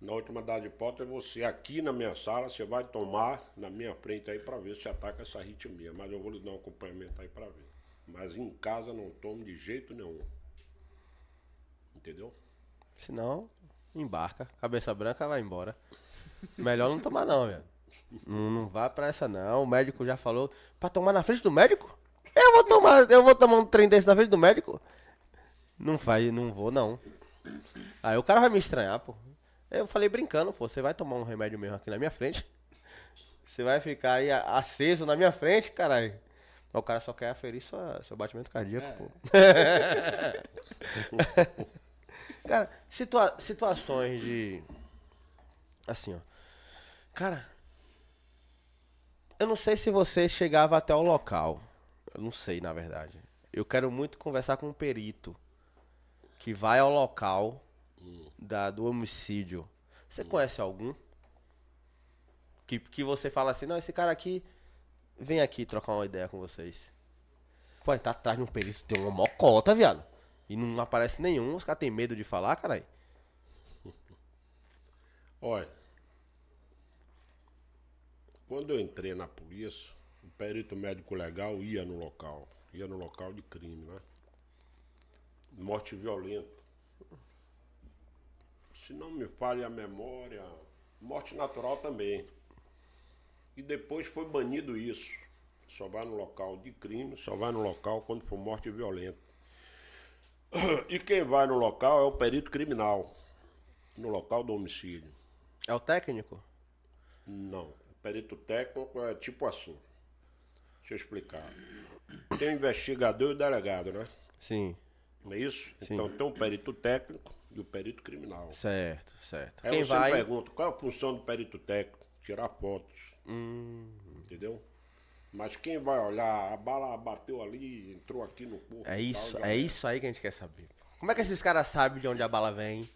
Na última das hipóteses, você aqui na minha sala, você vai tomar na minha frente aí pra ver se ataca essa arritmia. Mas eu vou lhe dar um acompanhamento aí pra ver. Mas em casa não tomo de jeito nenhum. Entendeu? Senão, embarca. Cabeça branca vai embora. Melhor não tomar não, velho. Não, não vá pra essa não. O médico já falou. Pra tomar na frente do médico? Eu vou tomar, eu vou tomar um trem desse na frente do médico? Não vai, não vou não. Aí o cara vai me estranhar, pô. Eu falei brincando, pô. Você vai tomar um remédio mesmo aqui na minha frente? Você vai ficar aí aceso na minha frente, caralho. O cara só quer aferir sua, seu batimento cardíaco, pô. Cara, situa- situações de. Assim, ó. Cara. Eu não sei se você chegava até o local. Eu não sei, na verdade. Eu quero muito conversar com um perito que vai ao local da, do homicídio. Você conhece algum? Que, que você fala assim, não, esse cara aqui vem aqui trocar uma ideia com vocês. Pô, ele tá atrás de um perito, tem uma mocota, viado. E não aparece nenhum, os caras têm medo de falar, caralho. Olha, quando eu entrei na polícia, o perito médico legal ia no local, ia no local de crime, né? Morte violenta. Se não me falha a memória, Morte natural também. E depois foi banido isso. Só vai no local de crime, só vai no local quando for morte violenta. E quem vai no local é o perito criminal. No local do homicídio. É o técnico? Não. O perito técnico é tipo assim. Deixa eu explicar. Tem o investigador e o delegado, né? Sim. Não é isso? Sim. Então tem o perito técnico e o perito criminal. Certo, certo. Aí Quem você vai. pergunta, qual é a função do perito técnico? Tirar fotos. Hum, Entendeu? Mas quem vai olhar, a bala bateu ali, entrou aqui no corpo. é isso, tal, é isso aí que a gente quer saber. Como é que esses caras sabem de onde a bala vem?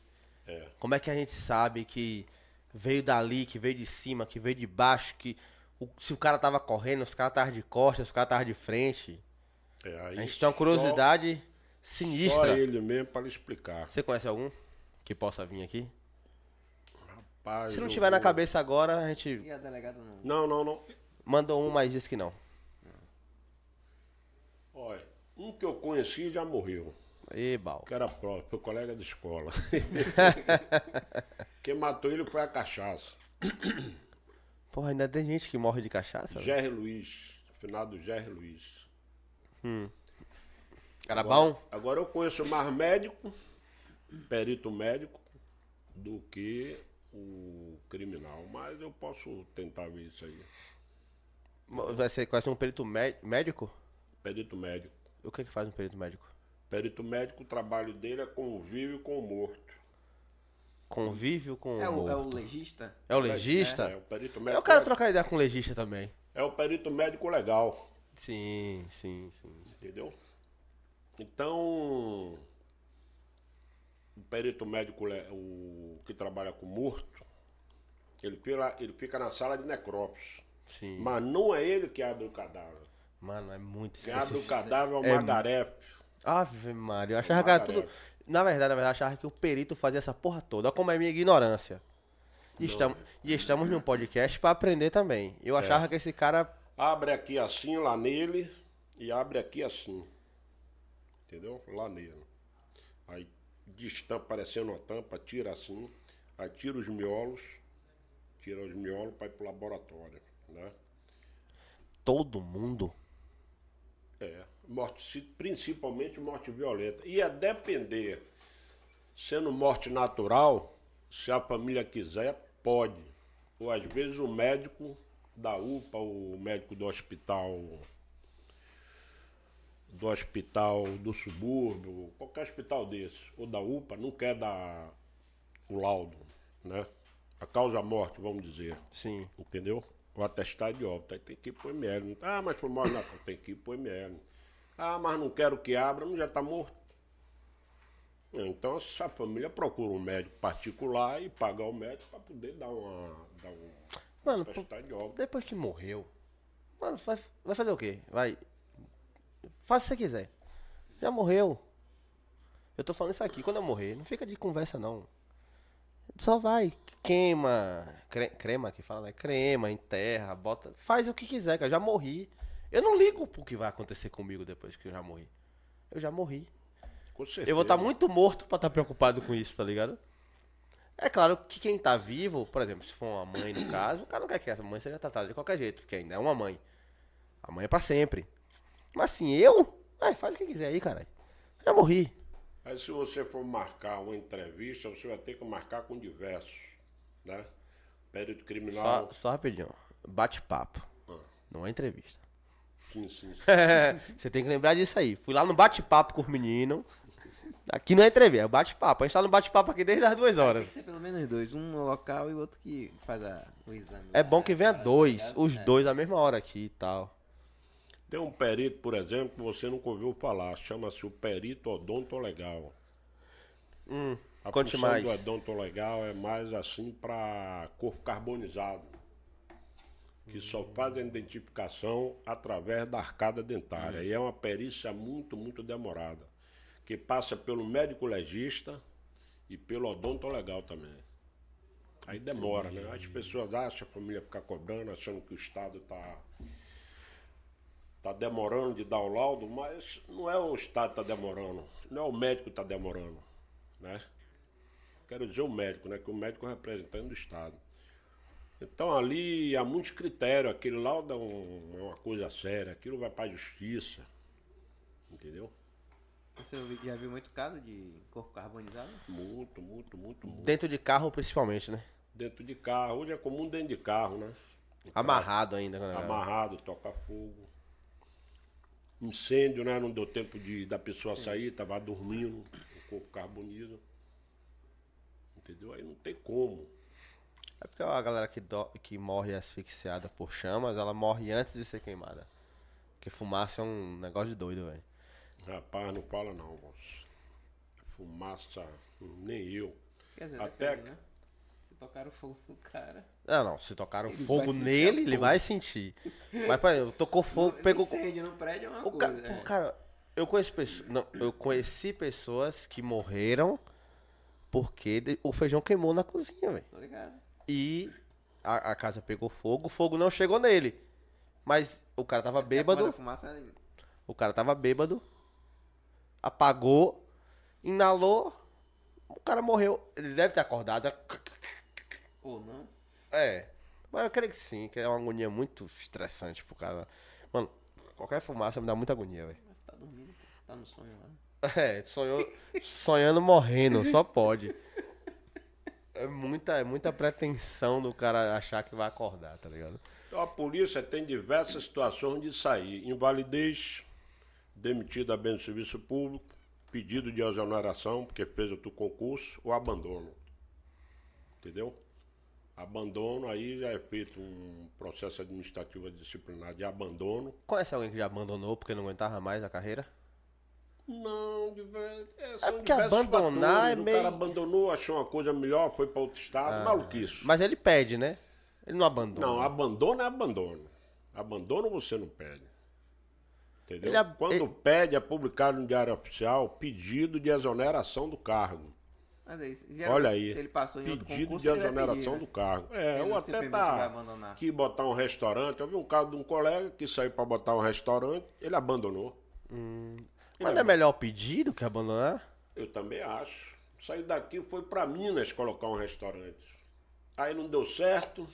É. Como é que a gente sabe que veio dali, que veio de cima, que veio de baixo, que o- se o cara tava correndo, se o cara tava de costas, se o cara tava de frente? É, aí A gente tem uma só- curiosidade Só, sinistra. ele mesmo para lhe explicar. Você conhece algum que possa vir aqui? Rapaz, Se não tiver na vou- cabeça agora, a gente E a delegada não. Não, não, não. Mandou um, mas disse que não. Olha, um que eu conheci já morreu. E bal. Que era próprio, foi colega de escola. Quem matou ele foi a cachaça. Porra, ainda tem gente que morre de cachaça? Jerry Luiz. Finado Jerry Luiz. Cara bom? Agora eu conheço mais médico, perito médico, do que o criminal. Mas eu posso tentar ver isso aí. Vai ser quase um perito mé- médico? Perito médico. O que que faz um perito médico? Perito médico, o trabalho dele é convívio com o morto. Convívio com É o, é o morto. legista? É o legista? É, o perito Eu médico. quero le- trocar ideia com o legista também. É o perito médico legal. Sim, sim, sim. Entendeu? Então, o perito médico, o que trabalha com morto, ele fica, ele fica na sala de necrópsia. Sim. Mas não é ele que abre o cadáver. Mano, é muito Quem abre o cadáver é o É Magaré. Ave Maria, eu achava que era tudo. Na verdade, na verdade, eu achava que o perito fazia essa porra toda. Olha como é minha ignorância. E estamos, e estamos num podcast pra aprender também. Eu achava que esse cara. Abre aqui assim, lá nele, e abre aqui assim. Entendeu? Lá nele. Aí destampa, parecendo uma tampa, tira assim, aí tira os miolos, tira os miolos para ir pro laboratório, né? Todo mundo. É, morte, ci- principalmente morte violenta. E a depender, sendo morte natural, se a família quiser, pode. Ou às vezes o médico da UPA, o médico do hospital, do hospital do subúrbio, qualquer hospital desse, ou da UPA, não quer dar o laudo, né? A causa-morte, vamos dizer. Sim. Entendeu? O atestado de óbito. Aí tem que ir pro ML. Ah, mas foi morto na tem que ir pro ML. Ah, mas não quero que abra, não já tá morto. Então essa família procura um médico particular e paga o médico para poder dar uma. Dar um Mano, atestado de óbito. depois que morreu. Mano, vai, vai fazer o quê? Vai. Faz o que você quiser. Já morreu. Eu tô falando isso aqui. Quando eu morrer, não fica de conversa, não. Só vai, queima. cre- crema que fala, né? Crema, enterra, bota. Faz o que quiser, cara. Eu já morri. Eu não ligo pro que vai acontecer comigo depois que eu já morri. Eu já morri. Com certeza. Eu vou estar muito morto pra estar preocupado com isso, tá ligado? É claro que quem tá vivo, por exemplo, se for uma mãe no caso, o cara não quer que essa mãe seja tratada de qualquer jeito, porque ainda é uma mãe. A mãe é pra sempre. Mas assim, eu? Ai, faz o que quiser aí, caralho. Já morri. Aí se você for marcar uma entrevista, você vai ter que marcar com diversos. Né? Perito criminal. Só, só rapidinho. Bate-papo. Ah. Não é entrevista. Sim, sim, sim. Você tem que lembrar disso aí. Fui lá no bate-papo com os meninos. Aqui não é entrevista, é bate-papo. A gente tá no bate-papo aqui desde as duas horas. Tem que ser pelo menos dois. Um no local e o outro que faz a- o exame. É bom que venha dois, os É. dois à mesma hora aqui e tal. Tem um perito, por exemplo, que você nunca ouviu falar, chama-se o perito odontolegal. Hum, A conte mais. do odontolegal é mais assim para corpo carbonizado, que só faz a identificação através da arcada dentária. E é uma perícia muito, muito demorada, que passa pelo médico legista e pelo odontolegal também. Aí demora, né? As pessoas acham, a família fica cobrando, achando que o Estado está tá demorando de dar o laudo, mas não é o Estado que está demorando, não é o médico que está demorando, né? Quero dizer o médico, né? Que o médico é o representante do Estado. Então ali há muitos critérios. Aquele laudo é um- é uma coisa séria. Aquilo vai para a justiça. Entendeu? Você já viu muito caso de corpo carbonizado? Muito, muito, muito, muito. Dentro de carro, principalmente, né? Dentro de carro. Hoje é comum dentro de carro, né? Amarrado ainda, né? Amarrado, toca fogo. Incêndio, né? Não deu tempo de, da pessoa sair, tava dormindo, o corpo carboniza. Entendeu? Aí não tem como. É porque a galera que, do- que morre asfixiada por chamas, ela morre antes de ser queimada. Porque fumaça é um negócio de doido, velho. Rapaz, não fala não, moço. Fumaça, nem eu. Quer dizer, Até depende, né? Se tocar o fogo no cara. Não, não, se tocaram Ele fogo nele, ele vai sentir. Mas, por exemplo, tocou fogo, No- pegou. Incêndio no prédio é uma O ca- coisa. pô, é. cara, eu conheço pessoas. Não, eu conheci pessoas que morreram porque o feijão queimou na cozinha, velho. Tô ligado. E a, a casa pegou fogo, o fogo não chegou nele. Mas o cara tava bêbado, fumaça é- o cara tava bêbado, apagou, inalou, o cara morreu. Ele deve ter acordado. Ou não. É. Mas eu creio que sim, que é uma agonia muito estressante pro cara. Mano, qualquer fumaça me dá muita agonia, velho. Mas tá dormindo, tá no sonho lá. É, sonhou, sonhando morrendo, só pode. É muita, é muita pretensão do cara achar que vai acordar, tá ligado? Então a polícia tem diversas situações de sair. Invalidez, demitido a bem do serviço público, pedido de exoneração, porque fez outro concurso, ou abandono. Entendeu? Abandono, aí já é feito um processo administrativo disciplinar de abandono. Conhece alguém que já abandonou porque não aguentava mais a carreira? Não, diver- é, são porque diversos abandonar fatores. é O meio- cara abandonou, achou uma coisa melhor, foi para outro estado, maluquice. Mas ele pede, né? Ele não abandona. Não, abandono é abandono. Abandono você não pede. Entendeu? Ele Quando ele- pede, é publicado no Diário Oficial pedido de exoneração do cargo. Mas aí, se- Olha aí. se ele passou em outro Pedido concurso, de exoneração pedir, né? do cargo. É, Ele ou até tá abandonar. que botar um restaurante. Eu vi um caso de um colega que saiu para botar um restaurante, ele abandonou. Mas não é melhor pedir do que abandonar? Eu também acho. Saiu daqui e foi para Minas colocar um restaurante. Aí não deu certo,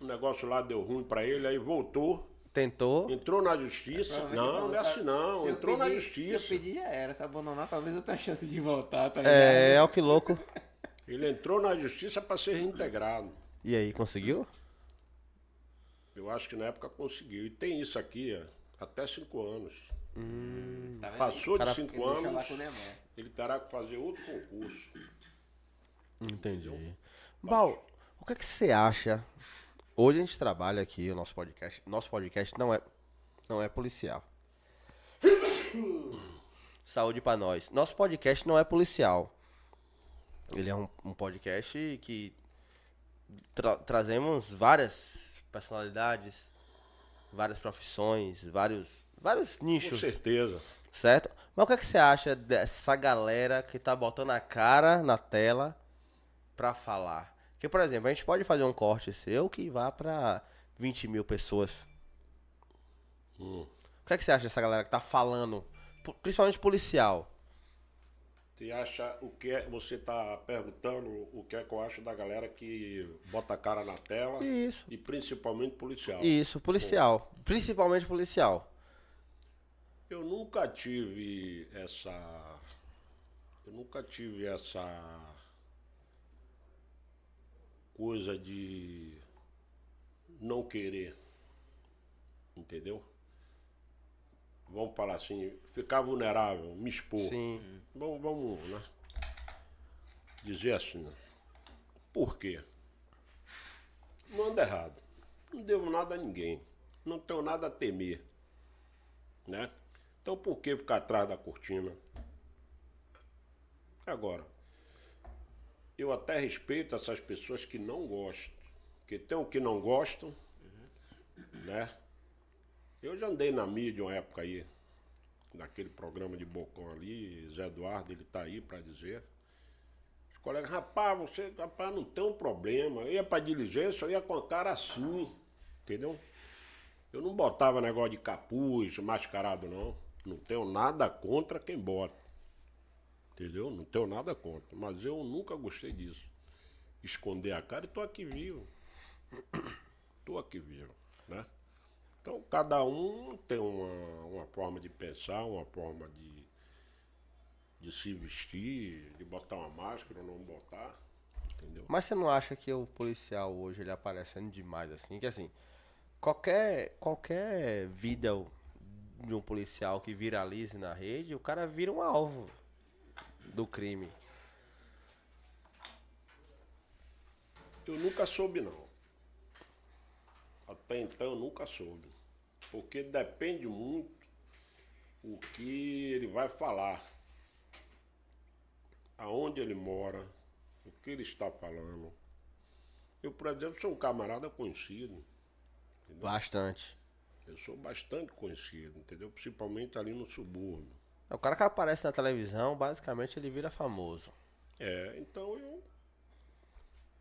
o negócio lá deu ruim para ele, aí voltou, Tentou. entrou na justiça. Provavelmente Não, falou, não é se- assim não. se Entrou na justiça. Se eu pedir, já era. Se abandonar, talvez eu tenha chance de voltar, tá ligado? É, ó que louco. Ele entrou na justiça para ser reintegrado. E aí, conseguiu? Eu acho que na época conseguiu. E tem isso aqui, ó, até cinco anos. Tá vendo? Passou de cinco anos, o ele terá que fazer outro concurso. Entendi. Bal, o que, é que você acha? Hoje a gente trabalha aqui, o nosso podcast. Nosso podcast não é, não é policial. Saúde pra nós. Nosso podcast não é policial. Ele é um, um podcast que tra- trazemos várias personalidades, várias profissões, vários, vários Com nichos. certeza. Certo? Mas o que, é que você acha dessa galera que tá botando a cara na tela pra falar? Porque, por exemplo, a gente pode fazer um corte seu que vá pra 20 mil pessoas. Hum. O que, é que você acha dessa galera que tá falando, principalmente policial? Você acha o que é, você está perguntando o que é que eu acho da galera que bota a cara na tela Isso. e principalmente policial. Isso, policial. Principalmente policial. Eu nunca tive essa. Eu nunca tive essa coisa de não querer. Entendeu? Vamos falar assim, ficar vulnerável, me expor. Sim. Vamos, vamos né? dizer assim. Né? Por quê? Não anda errado. Não devo nada a ninguém. Não tenho nada a temer. Né? Então por que ficar atrás da cortina? Agora, eu até respeito essas pessoas que não gostam. Porque tem o que não gostam, né? Eu já andei na mídia uma época aí, naquele programa de Bocão ali, Zé Eduardo, ele tá aí para dizer. Os colegas, rapaz, você, rapaz, não tem um problema. Eu ia pra diligência, eu ia com a cara assim, entendeu? Eu não botava negócio de capuz, mascarado, não. Não tenho nada contra quem bota. Entendeu? Não tenho nada contra. Mas eu nunca gostei disso. Esconder a cara e tô aqui vivo. Estou aqui vivo, né? Então, cada um tem uma, uma forma de pensar, uma forma de, de se vestir, de botar uma máscara ou não botar, entendeu? Mas você não acha que o policial hoje ele aparecendo demais assim? Que assim, qualquer, qualquer vídeo de um policial que viralize na rede, o cara vira um alvo do crime. Eu nunca soube, não. Até então eu nunca soube. Porque depende muito o que ele vai falar. Aonde ele mora, o que ele está falando. Eu, por exemplo, sou um camarada conhecido. entendeu? Bastante. Eu sou bastante conhecido, entendeu? Principalmente ali no subúrbio. O cara que aparece na televisão, basicamente ele vira famoso. É, então eu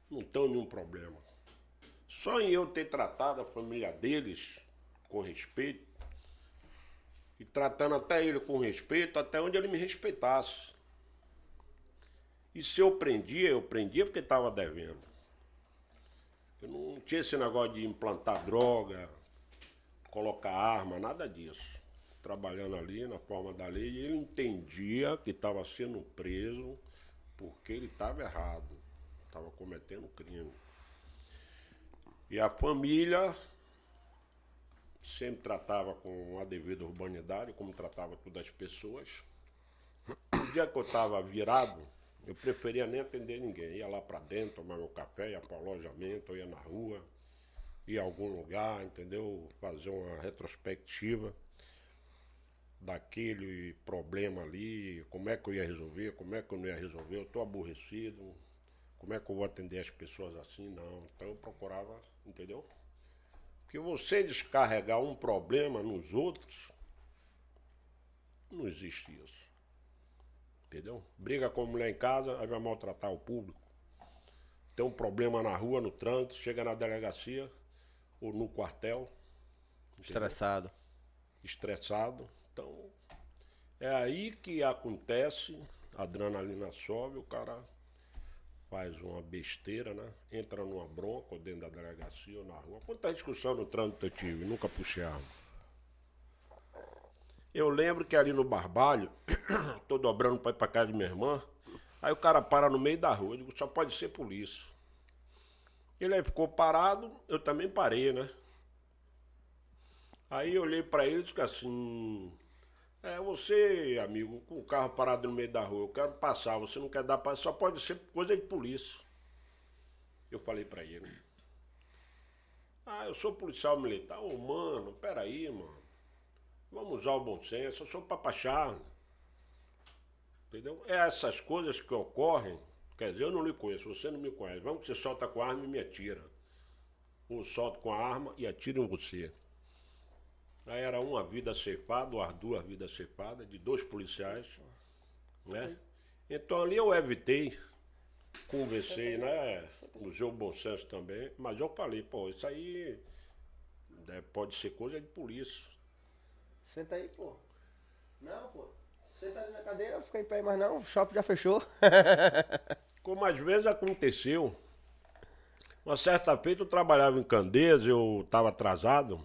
não tenho nenhum problema. Só em eu ter tratado a família deles com respeito e tratando até ele com respeito, até onde ele me respeitasse. E se eu prendia, eu prendia porque estava devendo. Eu não tinha esse negócio de implantar droga, colocar arma, nada disso. Trabalhando ali na forma da lei, e ele entendia que estava sendo preso porque ele estava errado, estava cometendo crime. E a família sempre tratava com a devida urbanidade, como tratava todas as pessoas. O dia que eu estava virado, eu preferia nem atender ninguém. Ia lá para dentro, tomar meu café, ia para o alojamento, ia na rua, ia a algum lugar, entendeu? Fazer uma retrospectiva daquele problema ali, como é que eu ia resolver, como é que eu não ia resolver, eu estou aborrecido, como é que eu vou atender as pessoas assim? Não. Então eu procurava, entendeu? Porque você descarregar um problema nos outros, não existe isso. Entendeu? Briga com a mulher em casa, aí vai maltratar o público. Tem um problema na rua, no trânsito, chega na delegacia ou no quartel. entendeu? Estressado. estressado. Então, é aí que acontece, a adrenalina sobe, o cara faz uma besteira, né? Entra numa bronca dentro da delegacia ou na rua. Quanta discussão no trânsito eu tive, nunca puxei arma. Eu lembro que ali no Barbalho, tô dobrando pra ir pra casa de minha irmã, aí o cara para no meio da rua, eu digo, só pode ser polícia. Ele aí ficou parado, eu também parei, né? Aí eu olhei pra ele e disse assim: É, você, amigo, com o carro parado no meio da rua, eu quero passar, você não quer dar para só pode ser coisa de polícia. Eu falei pra ele. Ah, eu sou policial militar. Ô, mano, peraí, mano. Vamos usar o bom senso, eu sou papachá. Entendeu? É essas coisas que ocorrem. Quer dizer, eu não lhe conheço, você não me conhece. Vamos que você solta com a arma e me atira. Ou solto com a arma e atiro em você. Aí era uma vida ceifada, ou as duas vidas ceifadas, de dois policiais. Né? Então ali eu evitei, conversei, né? O bom senso também, mas eu falei, pô, isso aí né, pode ser coisa de polícia. Senta aí, pô. Não, pô. Senta ali na cadeira, fica em pé, mas não, o shopping já fechou. Como às vezes aconteceu. Uma certa feita eu trabalhava em Candeias, eu estava atrasado.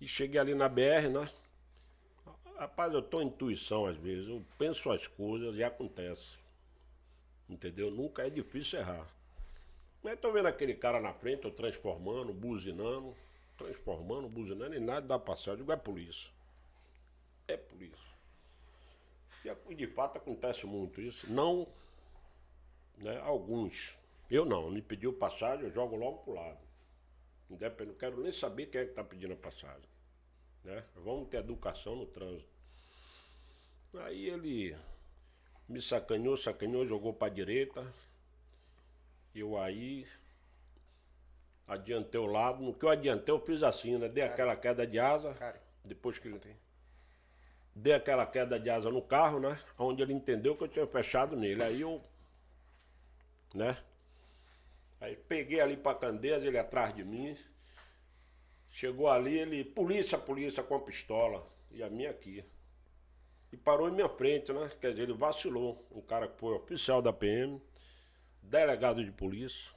E cheguei ali na BR, né? Rapaz, eu tô em intuição às vezes. Eu penso as coisas e acontece. Entendeu? Nunca é difícil errar. Mas tô vendo aquele cara na frente, eu transformando, buzinando, transformando, buzinando e nada dá passar. Eu digo, é polícia. É polícia. E de fato acontece muito isso. Não, né? Alguns. Eu não, me pediu passagem, eu jogo logo pro lado. Não quero nem saber quem é que está pedindo a passagem. Né? Vamos ter educação no trânsito. Aí ele me sacaneou, sacaneou, jogou para a direita. Eu aí adiantei o lado. No que eu adiantei, eu fiz assim, né? Dei aquela queda de asa. Cara, Depois que ele dei aquela queda de asa no carro, né? Onde ele entendeu que eu tinha fechado nele. Aí eu, né? Aí peguei ali pra Candeias, ele atrás de mim. Chegou ali, ele, polícia, polícia, com a pistola. E a minha aqui. E parou em minha frente, né? Quer dizer, ele vacilou. Um cara que foi oficial da PM, delegado de polícia,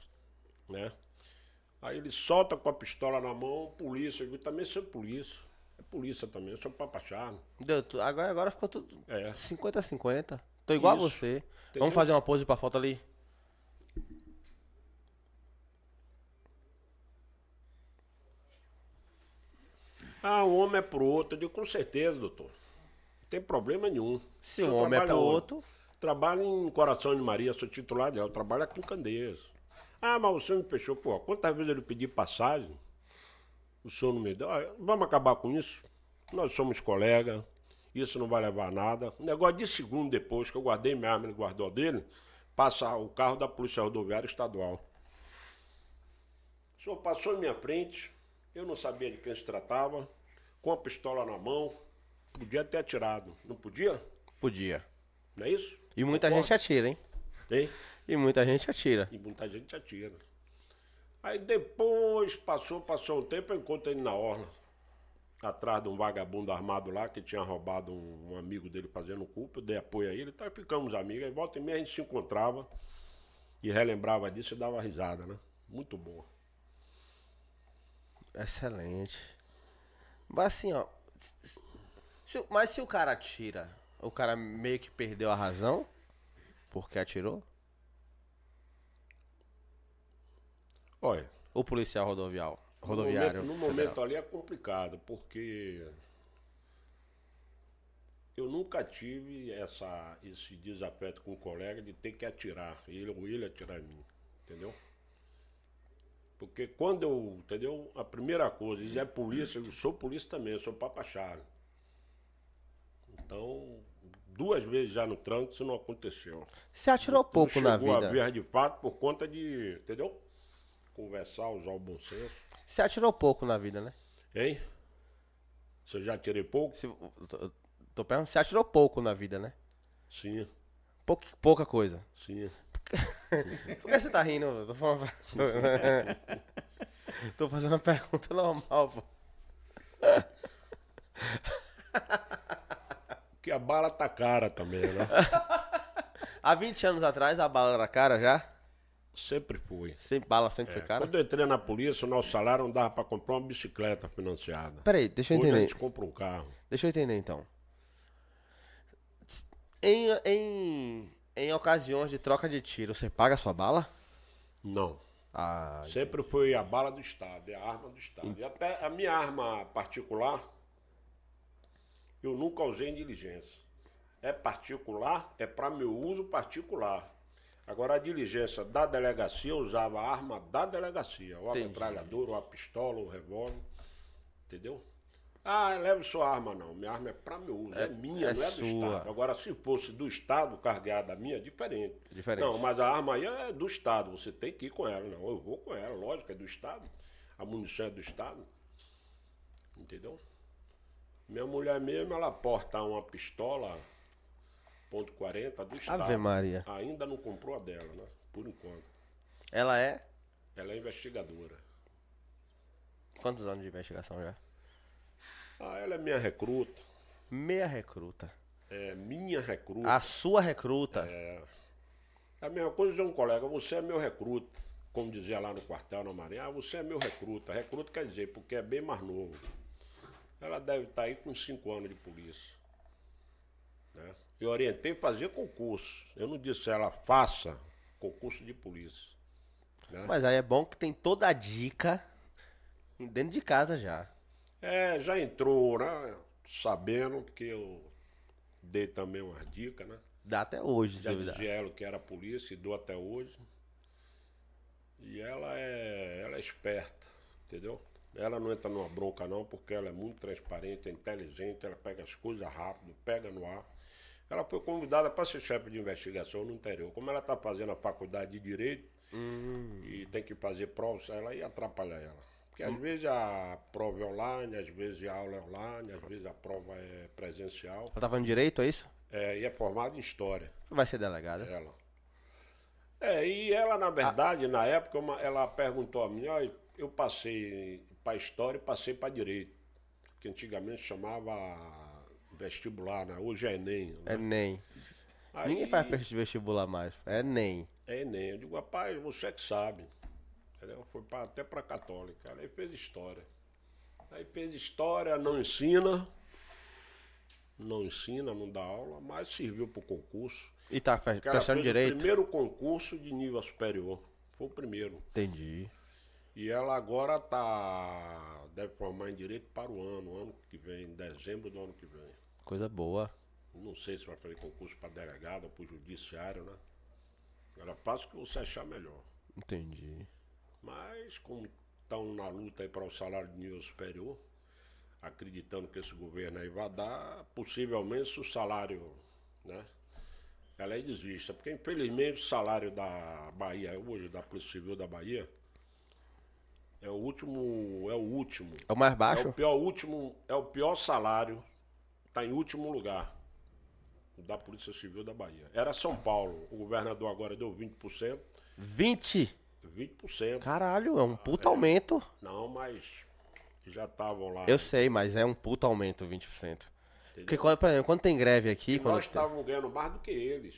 né? Aí ele solta com a pistola na mão, polícia. Eu digo, também sou polícia. É polícia também, eu sou papachá. Agora, agora ficou tudo É. 50-50. Tô igual Isso. a você. Vamos fazer uma pose pra foto ali? Ah, um homem é pro outro. Eu digo, com certeza, doutor. Não tem problema nenhum. Se O um homem é trabalha pro onde? outro. Trabalho em Coração de Maria, sou titular dela. Trabalho com Candeias. Ah, mas o senhor me fechou. Pô, quantas vezes ele pedi passagem? O senhor não me deu. Ah, vamos acabar com isso? Nós somos colegas. Isso não vai levar a nada. Um negócio de segundo depois que eu guardei minha arma, ele guardou a dele, passa o carro da Polícia Rodoviária Estadual. O senhor passou em minha frente, eu não sabia de quem se tratava, com a pistola na mão, podia ter atirado. Não podia? Podia. Não é isso? E muita Concorda? gente atira, hein? Hein? E muita gente atira. E muita gente atira. Aí depois, passou, passou um tempo, eu encontro ele na orla. Atrás de um vagabundo armado lá, que tinha roubado um, um amigo dele fazendo culpa. Eu dei apoio a ele, então ficamos amigos. Aí volta e meia a gente se encontrava e relembrava disso e dava risada, né? Muito boa. Excelente. Mas assim, ó. se mas se o cara atira, o cara meio que perdeu a razão porque atirou? Olha, O policial rodoviário. no Rodoviário. momento, no momento ali é complicado, porque eu nunca tive essa, esse desafeto com o colega de ter que atirar, ele ou ele atirar em mim, entendeu? Porque quando eu, entendeu? A primeira coisa, diz é polícia, eu sou polícia também, eu sou papachara. Então, duas vezes já no trânsito isso não aconteceu. Você atirou pouco Chegou na a vida. vez de fato por conta de, entendeu? Conversar, usar o bom senso. Você atirou pouco na vida, né? Hein? Se eu já tirei pouco? Se, tô, tô perguntando, você atirou pouco na vida, né? Sim, Pouca, pouca coisa. sim. Por que você tá rindo? Tô, falando... tô fazendo uma pergunta normal, pô. Porque a bala tá cara também, né? Há 20 anos atrás a bala era cara já? sempre fui. Sempre, bala sempre foi É, cara? Quando eu entrei na polícia, o nosso salário não dava pra comprar uma bicicleta financiada. Peraí, deixa eu Hoje a entender. gente compra um carro. Deixa eu entender então. Em, em, em ocasiões de troca de tiro, você paga a sua bala? Não. Ah, Sempre foi a bala do Estado, é a arma do Estado. E até a minha arma particular, eu nunca usei em diligência. É particular, é para meu uso particular. Agora a diligência da delegacia, eu usava a arma da delegacia, ou a Entendi. metralhadora, ou a pistola, ou o revólver. Entendeu? Ah, leve sua arma não. Minha arma é para meu uso, é, É- minha, é não é do sua. Estado. Agora, se fosse do Estado, carregada a minha, é diferente. Diferente. Não, mas a arma aí é do Estado, você tem que ir com ela. Não, eu vou com ela, lógico, é do Estado. A munição é do Estado. Entendeu? Minha mulher mesmo, ela porta uma pistola ponto .40 do Estado. Ave Maria. Ainda não comprou a dela, né? Por enquanto. ela é? Ela é investigadora. Quantos anos de investigação já? Ah, ela é minha recruta. Meia recruta. É minha recruta. A sua recruta. É a mesma coisa de um colega, você é meu recruta. Como dizia lá no quartel na Marinha, ah, você é meu recruta. Recruta quer dizer, porque é bem mais novo. Ela deve estar aí com 5 anos de polícia. Né? Eu orientei fazer concurso. Eu não disse a ela faça concurso de polícia. né? Mas aí é bom que tem toda a dica dentro de casa já. É, já entrou, né? Sabendo, porque eu dei também umas dicas, né? Dá até hoje, se Já duvidar. dizia ela que era polícia e dou até hoje. E ela é, ela é esperta, entendeu? Ela não entra numa bronca não, porque ela é muito transparente, é inteligente, ela pega as coisas rápido, pega no ar. Ela foi convidada para ser chefe de investigação no interior. Como ela está fazendo a faculdade de Direito e tem que fazer provas, ela ia atrapalhar ela. Porque às vezes a prova é online, às vezes a aula é online, às vezes a prova é presencial. Ela tá falando direito, é isso? É, e é formada em História. Vai ser delegada. Ela. É, e ela, na verdade, na época, uma- ela perguntou a mim, olha, eu passei para história e passei para direito. Que antigamente chamava vestibular, né? Hoje é Enem. É Né? NEM. Aí- Ninguém faz vestibular mais. É NEM. É Enem. Eu digo, rapaz, você que sabe. Entendeu? Foi pra- até pra católica. Aí fez história. Aí fez história, não ensina. Não ensina, não dá aula, mas serviu pro concurso. E tá ela prestando direito? O primeiro concurso de nível superior. Foi o primeiro. Entendi. E ela agora tá. Deve formar em direito para o ano, ano que vem, em dezembro do ano que vem. Coisa boa. Não sei se vai fazer concurso para delegado ou para judiciário, né? Ela faz o que você achar melhor. Entendi. Mas como estão na luta aí para o salário de nível superior, acreditando que esse governo aí vai dar, possivelmente se o salário, né? Ela é desvista, porque infelizmente o salário da Bahia hoje, da Polícia Civil da Bahia, é o último, é o último. É o mais É baixo? o pior último, é o pior salário, está em último lugar o da Polícia Civil da Bahia. Era São Paulo, o governador agora deu 20%, 20? 20%. Caralho, é um puta aumento. Não, mas já estavam lá. Eu sei, mas é um puta aumento, 20%. entendeu? Porque, por exemplo, quando tem greve aqui, nós tem- estávamos ganhando mais do que eles.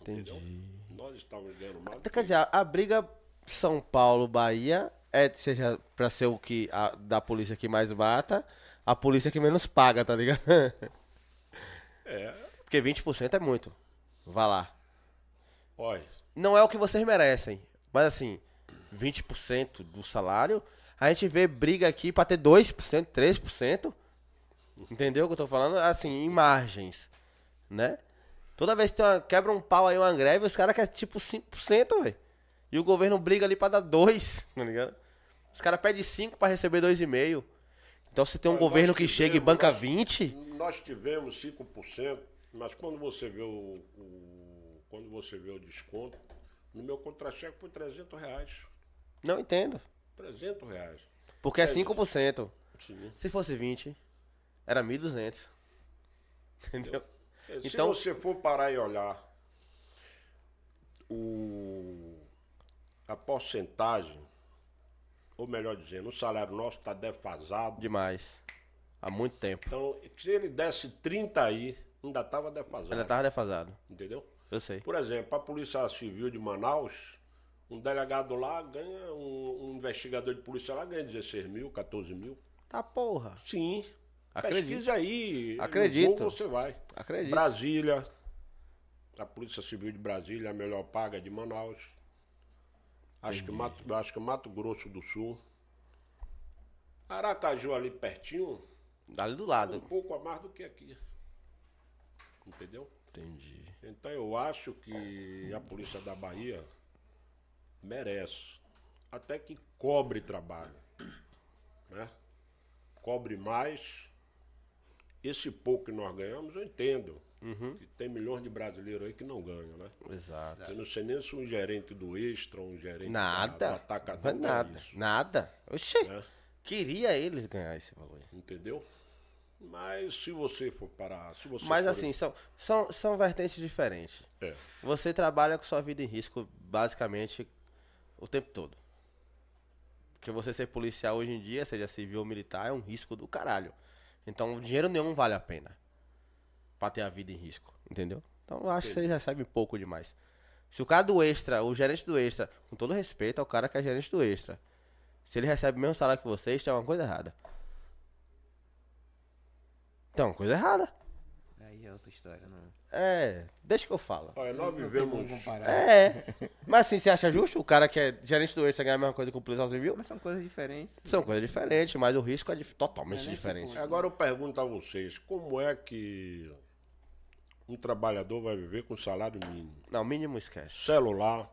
Entendi. Entendeu? Nós estávamos ganhando mais do Quer que dizer, a, a briga São Paulo-Bahia é, seja pra ser o que a, da polícia que mais mata, a polícia que menos paga, tá ligado? É, Porque 20% é muito. Vá lá. olha, Não é o que vocês merecem. Mas assim, 20% do salário, a gente vê briga aqui pra ter 2%, 3%. Entendeu o que eu tô falando? Assim, em margens, né? Toda vez que tem uma, quebra um pau aí, uma greve, os caras querem tipo 5%, velho. E o governo briga ali pra dar 2, tá ligado? Os caras pedem 5 pra receber 2,5. Então se tem um Olha, governo que chega e banca nós- 20, nós tivemos 5%, mas quando você vê o, o- quando você vê o desconto, no meu contra-cheque foi 300 reais. não entendo. 300 reais. Porque é É, 5%. Sim. Se fosse 20, era 1.200. Entendeu? É, Então- Se você for parar e olhar o, a porcentagem, ou melhor dizendo, o salário nosso está defasado. Demais. Há muito tempo. Então, se ele desse 30 aí, ainda estava defasado. Ainda tava defasado. Entendeu? Eu sei. Por exemplo, a Polícia Civil de Manaus, um delegado lá ganha, um, um investigador de polícia lá ganha 16 mil, 14 mil. Tá porra. Sim. Acredito. Pesquisa aí. Acredito. Você vai. Acredito. Brasília. A Polícia Civil de Brasília, é a melhor paga de Manaus. Acho que, Mato, acho que Mato Grosso do Sul. Aracaju ali pertinho, Dali do um lado. pouco a mais do que aqui. Entendeu? Entendi. Então eu acho que a polícia da Bahia merece. Até que cobre trabalho. Né? Cobre mais. Esse pouco que nós ganhamos, eu entendo. Que tem milhões de brasileiros aí que não ganham, né? Exato. Eu não sei nem se um gerente do Extra, um gerente da- do Nada. Atacadão é nada. isso, Nada. Oxê. né? Queria eles ganhar esse valor. Entendeu? Mas se você for parar... Se você Mas for- assim, são, são, são vertentes diferentes. É. Você trabalha com sua vida em risco basicamente o tempo todo. Porque você ser policial hoje em dia, seja civil ou militar, é um risco do caralho. Então dinheiro nenhum vale a pena. Pra ter a vida em risco. Entendeu? Então eu acho que vocês recebem pouco demais. Se o cara do extra, o gerente do extra, com todo respeito ao cara que é gerente do extra, se ele recebe o mesmo salário que vocês, tem uma coisa errada. Uma coisa errada. Aí é outra história, não. É, deixa que eu falo. Olha, nós vivemos... É. Mas assim, você acha justo o cara que é gerente do extra ganhar a mesma coisa que o policial civil? Mas são coisas diferentes. São coisas diferentes, mas o risco é dif- totalmente é diferente. tipo- Agora eu pergunto a vocês, como é que um trabalhador vai viver com salário mínimo? Não, mínimo esquece. Celular,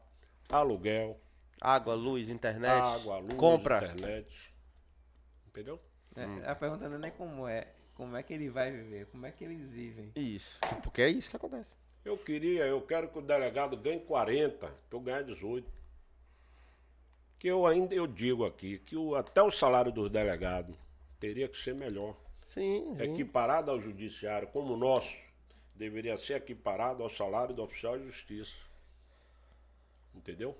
aluguel, Água, luz, internet, água, luz, compra. internet. Entendeu? É, A pergunta não é nem como é, como é que ele vai viver, como é que eles vivem. Isso. Porque é isso que acontece. Eu queria, eu quero que o delegado ganhe 40, para eu ganhar 18. Que eu ainda eu digo aqui que o, até o salário dos delegados teria que ser melhor. Sim, sim. Equiparado ao judiciário, como o nosso, deveria ser equiparado ao salário do oficial de justiça. Entendeu?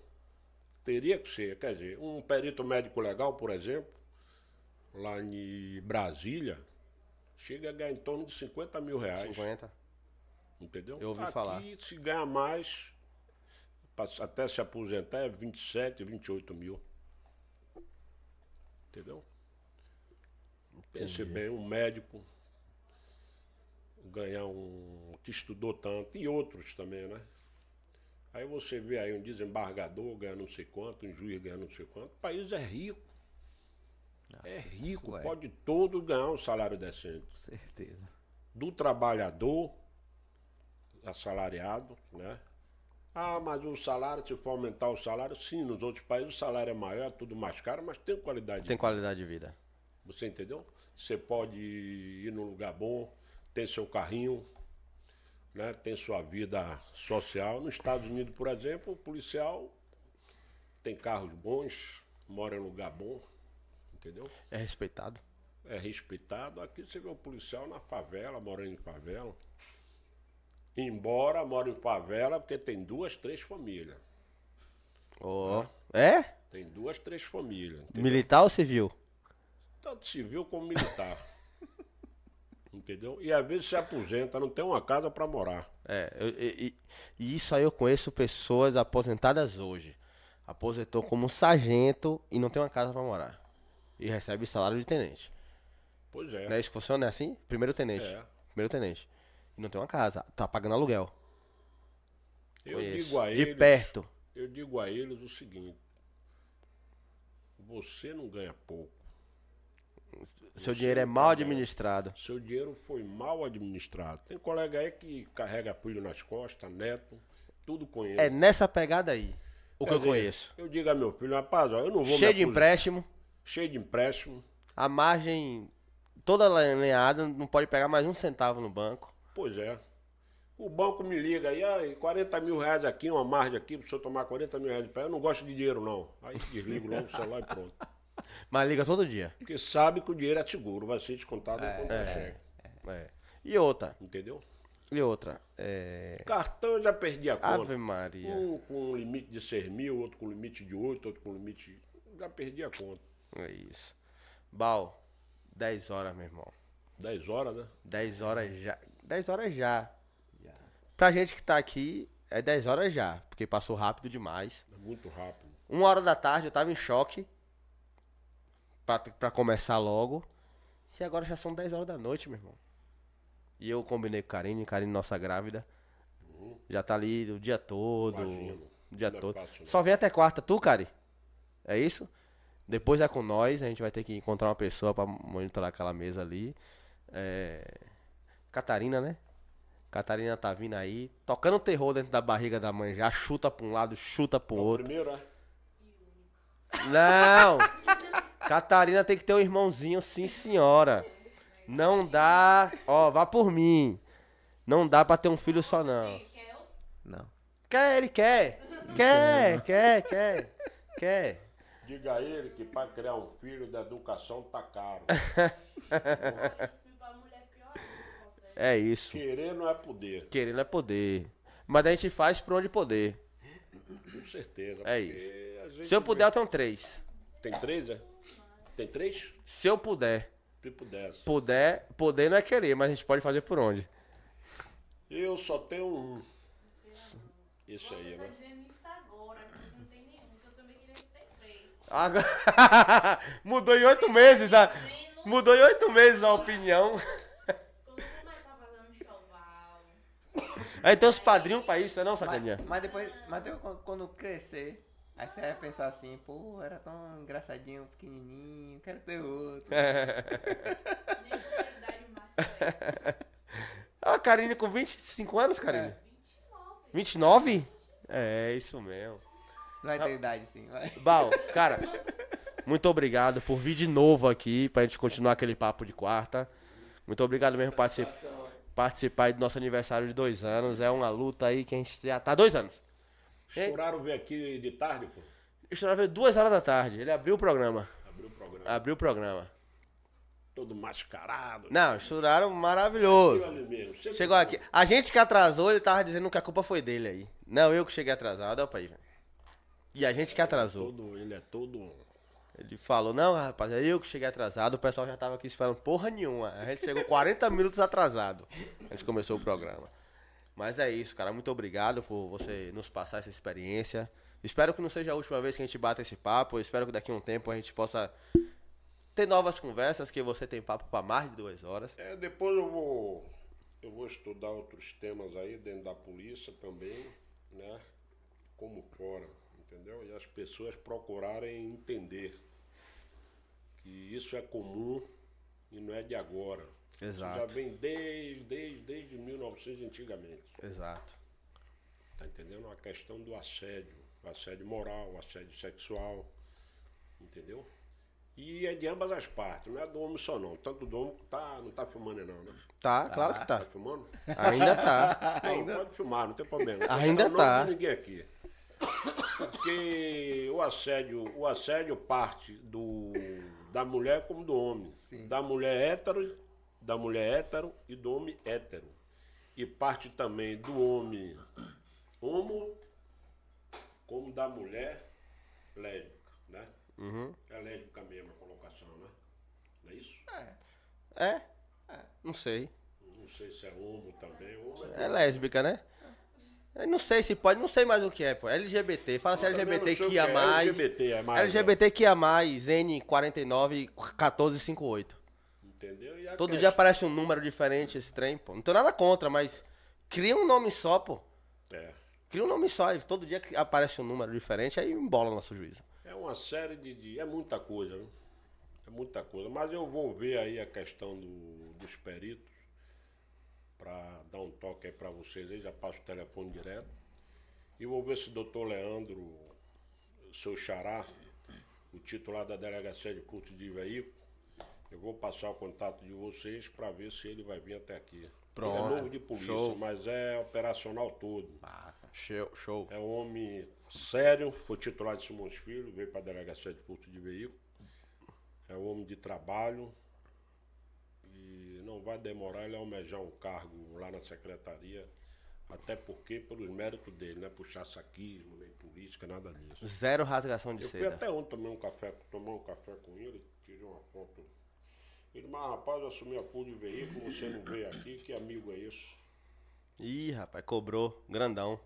Teria que ser. Quer dizer, um perito médico legal, por exemplo, lá em Brasília, chega a ganhar em torno de 50 mil reais. 50. Entendeu? Eu ouvi Aqui, falar. se ganha mais, até se aposentar é 27, 28 mil. Entendeu? Pense bem, um médico ganhar um que estudou tanto, e outros também, né? Aí você vê aí um desembargador ganhando não sei quanto, um juiz ganhando não sei quanto. O país é rico. É rico, é. pode todo ganhar um salário decente Com certeza. do trabalhador assalariado, né? Ah, mas o salário, se for aumentar o salário, sim, nos outros países o salário é maior, é tudo mais caro, mas tem qualidade. de Tem qualidade de vida. Você entendeu? Você pode ir num lugar bom, tem seu carrinho, né? tem sua vida social. Nos Estados Unidos, por exemplo, o policial tem carros bons, mora em lugar bom, entendeu? É respeitado. é respeitado. Aqui você vê o policial na favela, morando em favela. Embora mora em favela, porque tem duas, três famílias. Ó. É? Tem duas, três famílias. entendeu? Militar ou civil? Tanto civil como militar. entendeu? E às vezes se aposenta, não tem uma casa para morar. É, e, isso aí eu conheço pessoas aposentadas hoje. Aposentou como sargento e não tem uma casa pra morar. E recebe salário de tenente. Pois é. Não é isso que funciona? É assim? Primeiro tenente. É. Primeiro tenente. E não tem uma casa. Tá pagando aluguel. Eu Conheço. digo a De eles. perto. Eu digo a eles o seguinte. Você não ganha pouco. Seu Você dinheiro é mal administrado. Seu dinheiro foi mal administrado. Tem colega aí que carrega filho nas costas, neto, tudo com ele. É nessa pegada aí. O que Quer eu dizer, conheço. Eu digo a meu filho, rapaz, ó, eu não vou Cheio de empréstimo. Cheio de empréstimo. A margem toda lenhada. Não pode pegar mais um centavo no banco. Pois é. O banco me liga aí, aí 40 mil reais aqui, uma margem aqui, pro senhor tomar 40 mil reais de pé. Eu não gosto de dinheiro, não. Aí desligo logo o celular e pronto. Mas liga todo dia. Porque sabe que o dinheiro é seguro, vai ser descontado no contra-cheque. É. E outra. Entendeu? E outra. É. Cartão eu já perdi a conta. Ave Maria. Um com um limite de 6 mil, outro com limite de 8, outro com limite. Já perdi a conta. É isso. Bal, 10 horas, meu irmão. 10 horas, né? 10 horas já. 10 horas já. Pra gente que tá aqui, é 10 horas já. Porque passou rápido demais. É muito rápido. Uma hora da tarde eu tava em choque. Pra, pra começar logo. E agora já são 10 horas da noite, meu irmão. E eu combinei com Karine, Karine nossa grávida. Já tá ali o dia todo. Imagino. O dia Não é todo. Só vem até quarta, tu, Cari? É isso? Depois é com nós, a gente vai ter que encontrar uma pessoa pra monitorar aquela mesa ali. É... Catarina, né? Catarina tá vindo aí, tocando terror dentro da barriga da mãe já, chuta pra um lado, chuta pro É o outro. primeiro, é? Não! Catarina tem que ter um irmãozinho, sim senhora. Não dá, ó, vá por mim. Não dá pra ter um filho só não. Não. Quer, ele quer. Quer, quer, quer. Quer. Diga a ele que para criar um filho da educação tá caro. Isso. É isso. Querer não é poder, Querendo é poder. Mas a gente faz por onde poder. com certeza. É gente Se eu vê- puder, eu tenho três. Tem três, é? Tem três? Se eu puder. Se pudesse. Puder, poder não é querer, mas a gente pode fazer por onde. Eu só tenho um. Isso aí, né? dizendo isso agora, porque você não tem nenhum, que eu também queria ter três. Agora- Mudou em oito meses, a... Mudou em oito meses a opinião. Quando começar a fazer um enxoval, Aí tem os padrinhos pra isso, não, sacaninha? Mas, mas depois, mas depois quando, crescer, aí você vai pensar assim, pô, era tão engraçadinho, pequenininho, quero ter outro. com a Karine com 25 anos, Karine? É. 29? É, isso mesmo. Vai ter idade sim, vai. Bal, cara, muito obrigado por vir de novo aqui pra gente continuar aquele papo de quarta. Muito obrigado mesmo por particip- participar aí do nosso aniversário de dois anos. É uma luta aí que a gente já tá há dois anos. Estouraram ver aqui de tarde, pô. O Estourado veio duas horas da tarde. Ele abriu o programa. Abriu o programa. Abriu o programa. Todo mascarado. Não, estouraram maravilhoso. Mesmo. Chegou aqui. A gente que atrasou, ele tava dizendo que a culpa foi dele aí. Não, eu que cheguei atrasado. Olha pra aí, velho. E a gente que atrasou. Todo, ele é todo. Ele falou, não, rapaz, é eu que cheguei atrasado. O pessoal já tava aqui esperando porra nenhuma. A gente chegou 40 minutos atrasado. A gente começou o programa. Mas é isso, cara. Muito obrigado por você nos passar essa experiência. Espero que não seja a última vez que a gente bata esse papo. Espero que daqui a um tempo a gente possa ter novas conversas, que você tem papo para mais de duas horas. É, depois eu vou, eu vou estudar outros temas aí dentro da polícia também, né? Como fora, entendeu? E as pessoas procurarem entender que isso é comum e não é de agora. Isso já Exato. vem desde, desde, desde 1900 antigamente. Exato. Tá entendendo? A questão do assédio, assédio moral, assédio sexual, entendeu? E é de ambas as partes, não é do homem só não. Tanto do homem tá, não tá filmando não, né? Tá, claro que Tá tá. filmando? Ainda tá. Não, pode filmar, não tem problema. Não Ainda nome tá. de ninguém aqui. Porque o assédio, o assédio parte do, da mulher como do homem. Sim. Da mulher hétero, da mulher hétero e do homem hétero. E parte também do homem homo como da mulher lésbica, né? Uhum. É lésbica mesmo a colocação, né? Não é isso? É? Não sei. Não sei se é homo também. Homo é É lésbica, né? Eu não sei se pode, não sei mais o que é, pô. LGBT. Fala se sei o LGBT que ia é. mais. LGBT é mais. LGBT que ia mais, N49 1458. Entendeu? E a Todo questão- dia aparece um número diferente esse trem, pô. Não tô nada contra, mas cria um nome só, pô. É. Cria um nome só, e todo dia aparece um número diferente, aí embola o nosso juízo. É uma série de, de- É muita coisa, né? É muita coisa. Mas eu vou ver aí a questão do, dos peritos para dar um toque aí para vocês aí, já passo o telefone direto. E vou ver se o doutor Leandro, seu xará, o titular da delegacia de furto de veículo, eu vou passar o contato de vocês para ver se ele vai vir até aqui. Pronto. Ele é novo de polícia, Show. mas é operacional todo. Massa. Show, show. É um homem sério, foi titular de Simões Filho, veio para a delegacia de furto de veículo. É um homem de trabalho não vai demorar ele almejar um cargo lá na secretaria, até porque pelos méritos dele, não é puxar saquismo, nem política, nada disso. Zero rasgação de Eu fui seda. até ontem tomar um café, tomar um café com ele, tirei uma foto. Ele, mas rapaz, eu assumi a furto de veículo, você não veio aqui, que amigo é isso? Ih, rapaz, cobrou. Grandão.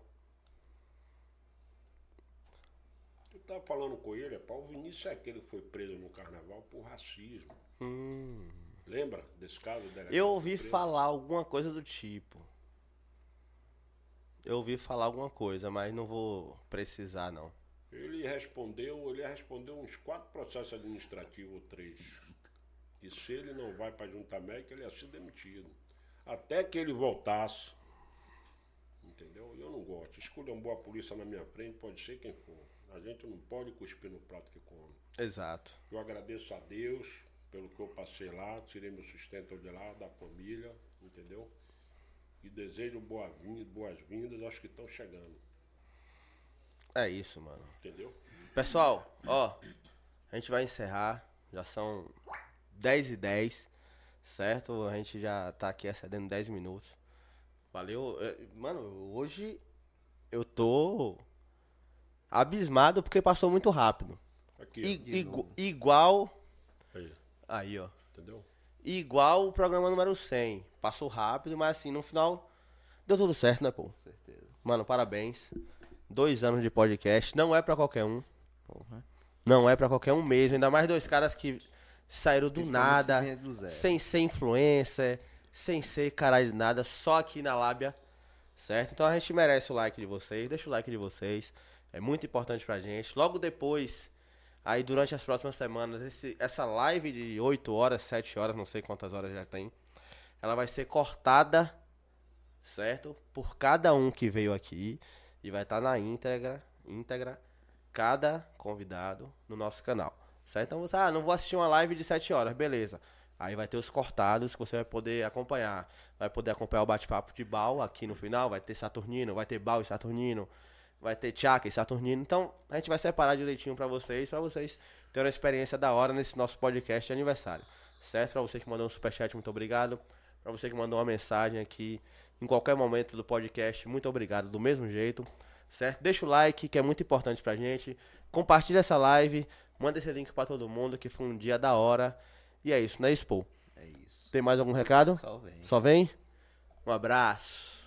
Eu tava falando com ele, rapaz, o Vinícius é aquele que foi preso no carnaval por racismo. Hum. Lembra desse caso? Eu ouvi falar alguma coisa do tipo. Eu ouvi falar alguma coisa, mas não vou precisar, não. Ele respondeu, ele respondeu uns quatro processos administrativos ou três. E se ele não vai para a junta médica, ele ia ser demitido. Até que ele voltasse. Entendeu? Eu não gosto. Escolha uma boa polícia na minha frente, pode ser quem for. A gente não pode cuspir no prato que come. Exato. Eu agradeço a Deus pelo que eu passei lá, tirei meu sustento de lá, da família, entendeu? E desejo boas-vindas aos que estão chegando, É isso, mano. entendeu? Pessoal, ó, a gente vai encerrar. Já são 10 e 10, certo? A gente já tá aqui excedendo 10 minutos. Valeu. É, Mano, hoje eu tô abismado porque passou muito rápido. Aqui, I- igu- igual. Aí, ó. entendeu? Igual o programa número 100. Passou rápido, mas assim, no final deu tudo certo, né, pô? Com certeza. Mano, parabéns. Dois anos de podcast. Não é pra qualquer um. Porra. Não é pra qualquer um mesmo. Ainda mais dois caras que saíram do nada, do sem ser influencer, sem ser caralho de nada, só aqui na lábia. Certo? Então a gente merece o like de vocês. Deixa o like de vocês. É muito importante pra gente. Logo depois, aí durante as próximas semanas, esse- essa live de 8 horas, 7 horas, não sei quantas horas já tem, ela vai ser cortada, certo? Por cada um que veio aqui. E vai estar na íntegra, íntegra, cada convidado no nosso canal. Certo? Então você, ah, não vou assistir uma live de 7 horas, beleza. Aí vai ter os cortados que você vai poder acompanhar. Vai poder acompanhar o bate-papo de Bal aqui no final. Vai ter Saturnino, vai ter Bal e Saturnino. Vai ter Tchaka e Saturnino. Então a gente vai separar direitinho pra vocês, pra vocês terem uma experiência da hora nesse nosso podcast de aniversário. Certo? Pra você que mandou um superchat, muito obrigado. Pra você que mandou uma mensagem aqui em qualquer momento do podcast, muito obrigado do mesmo jeito. Certo? Deixa o like, que é muito importante pra gente. Compartilha essa live. Manda esse link pra todo mundo, que foi um dia da hora. E é isso, né, Expo? É isso. Tem mais algum recado? Só vem. Só vem? Um abraço.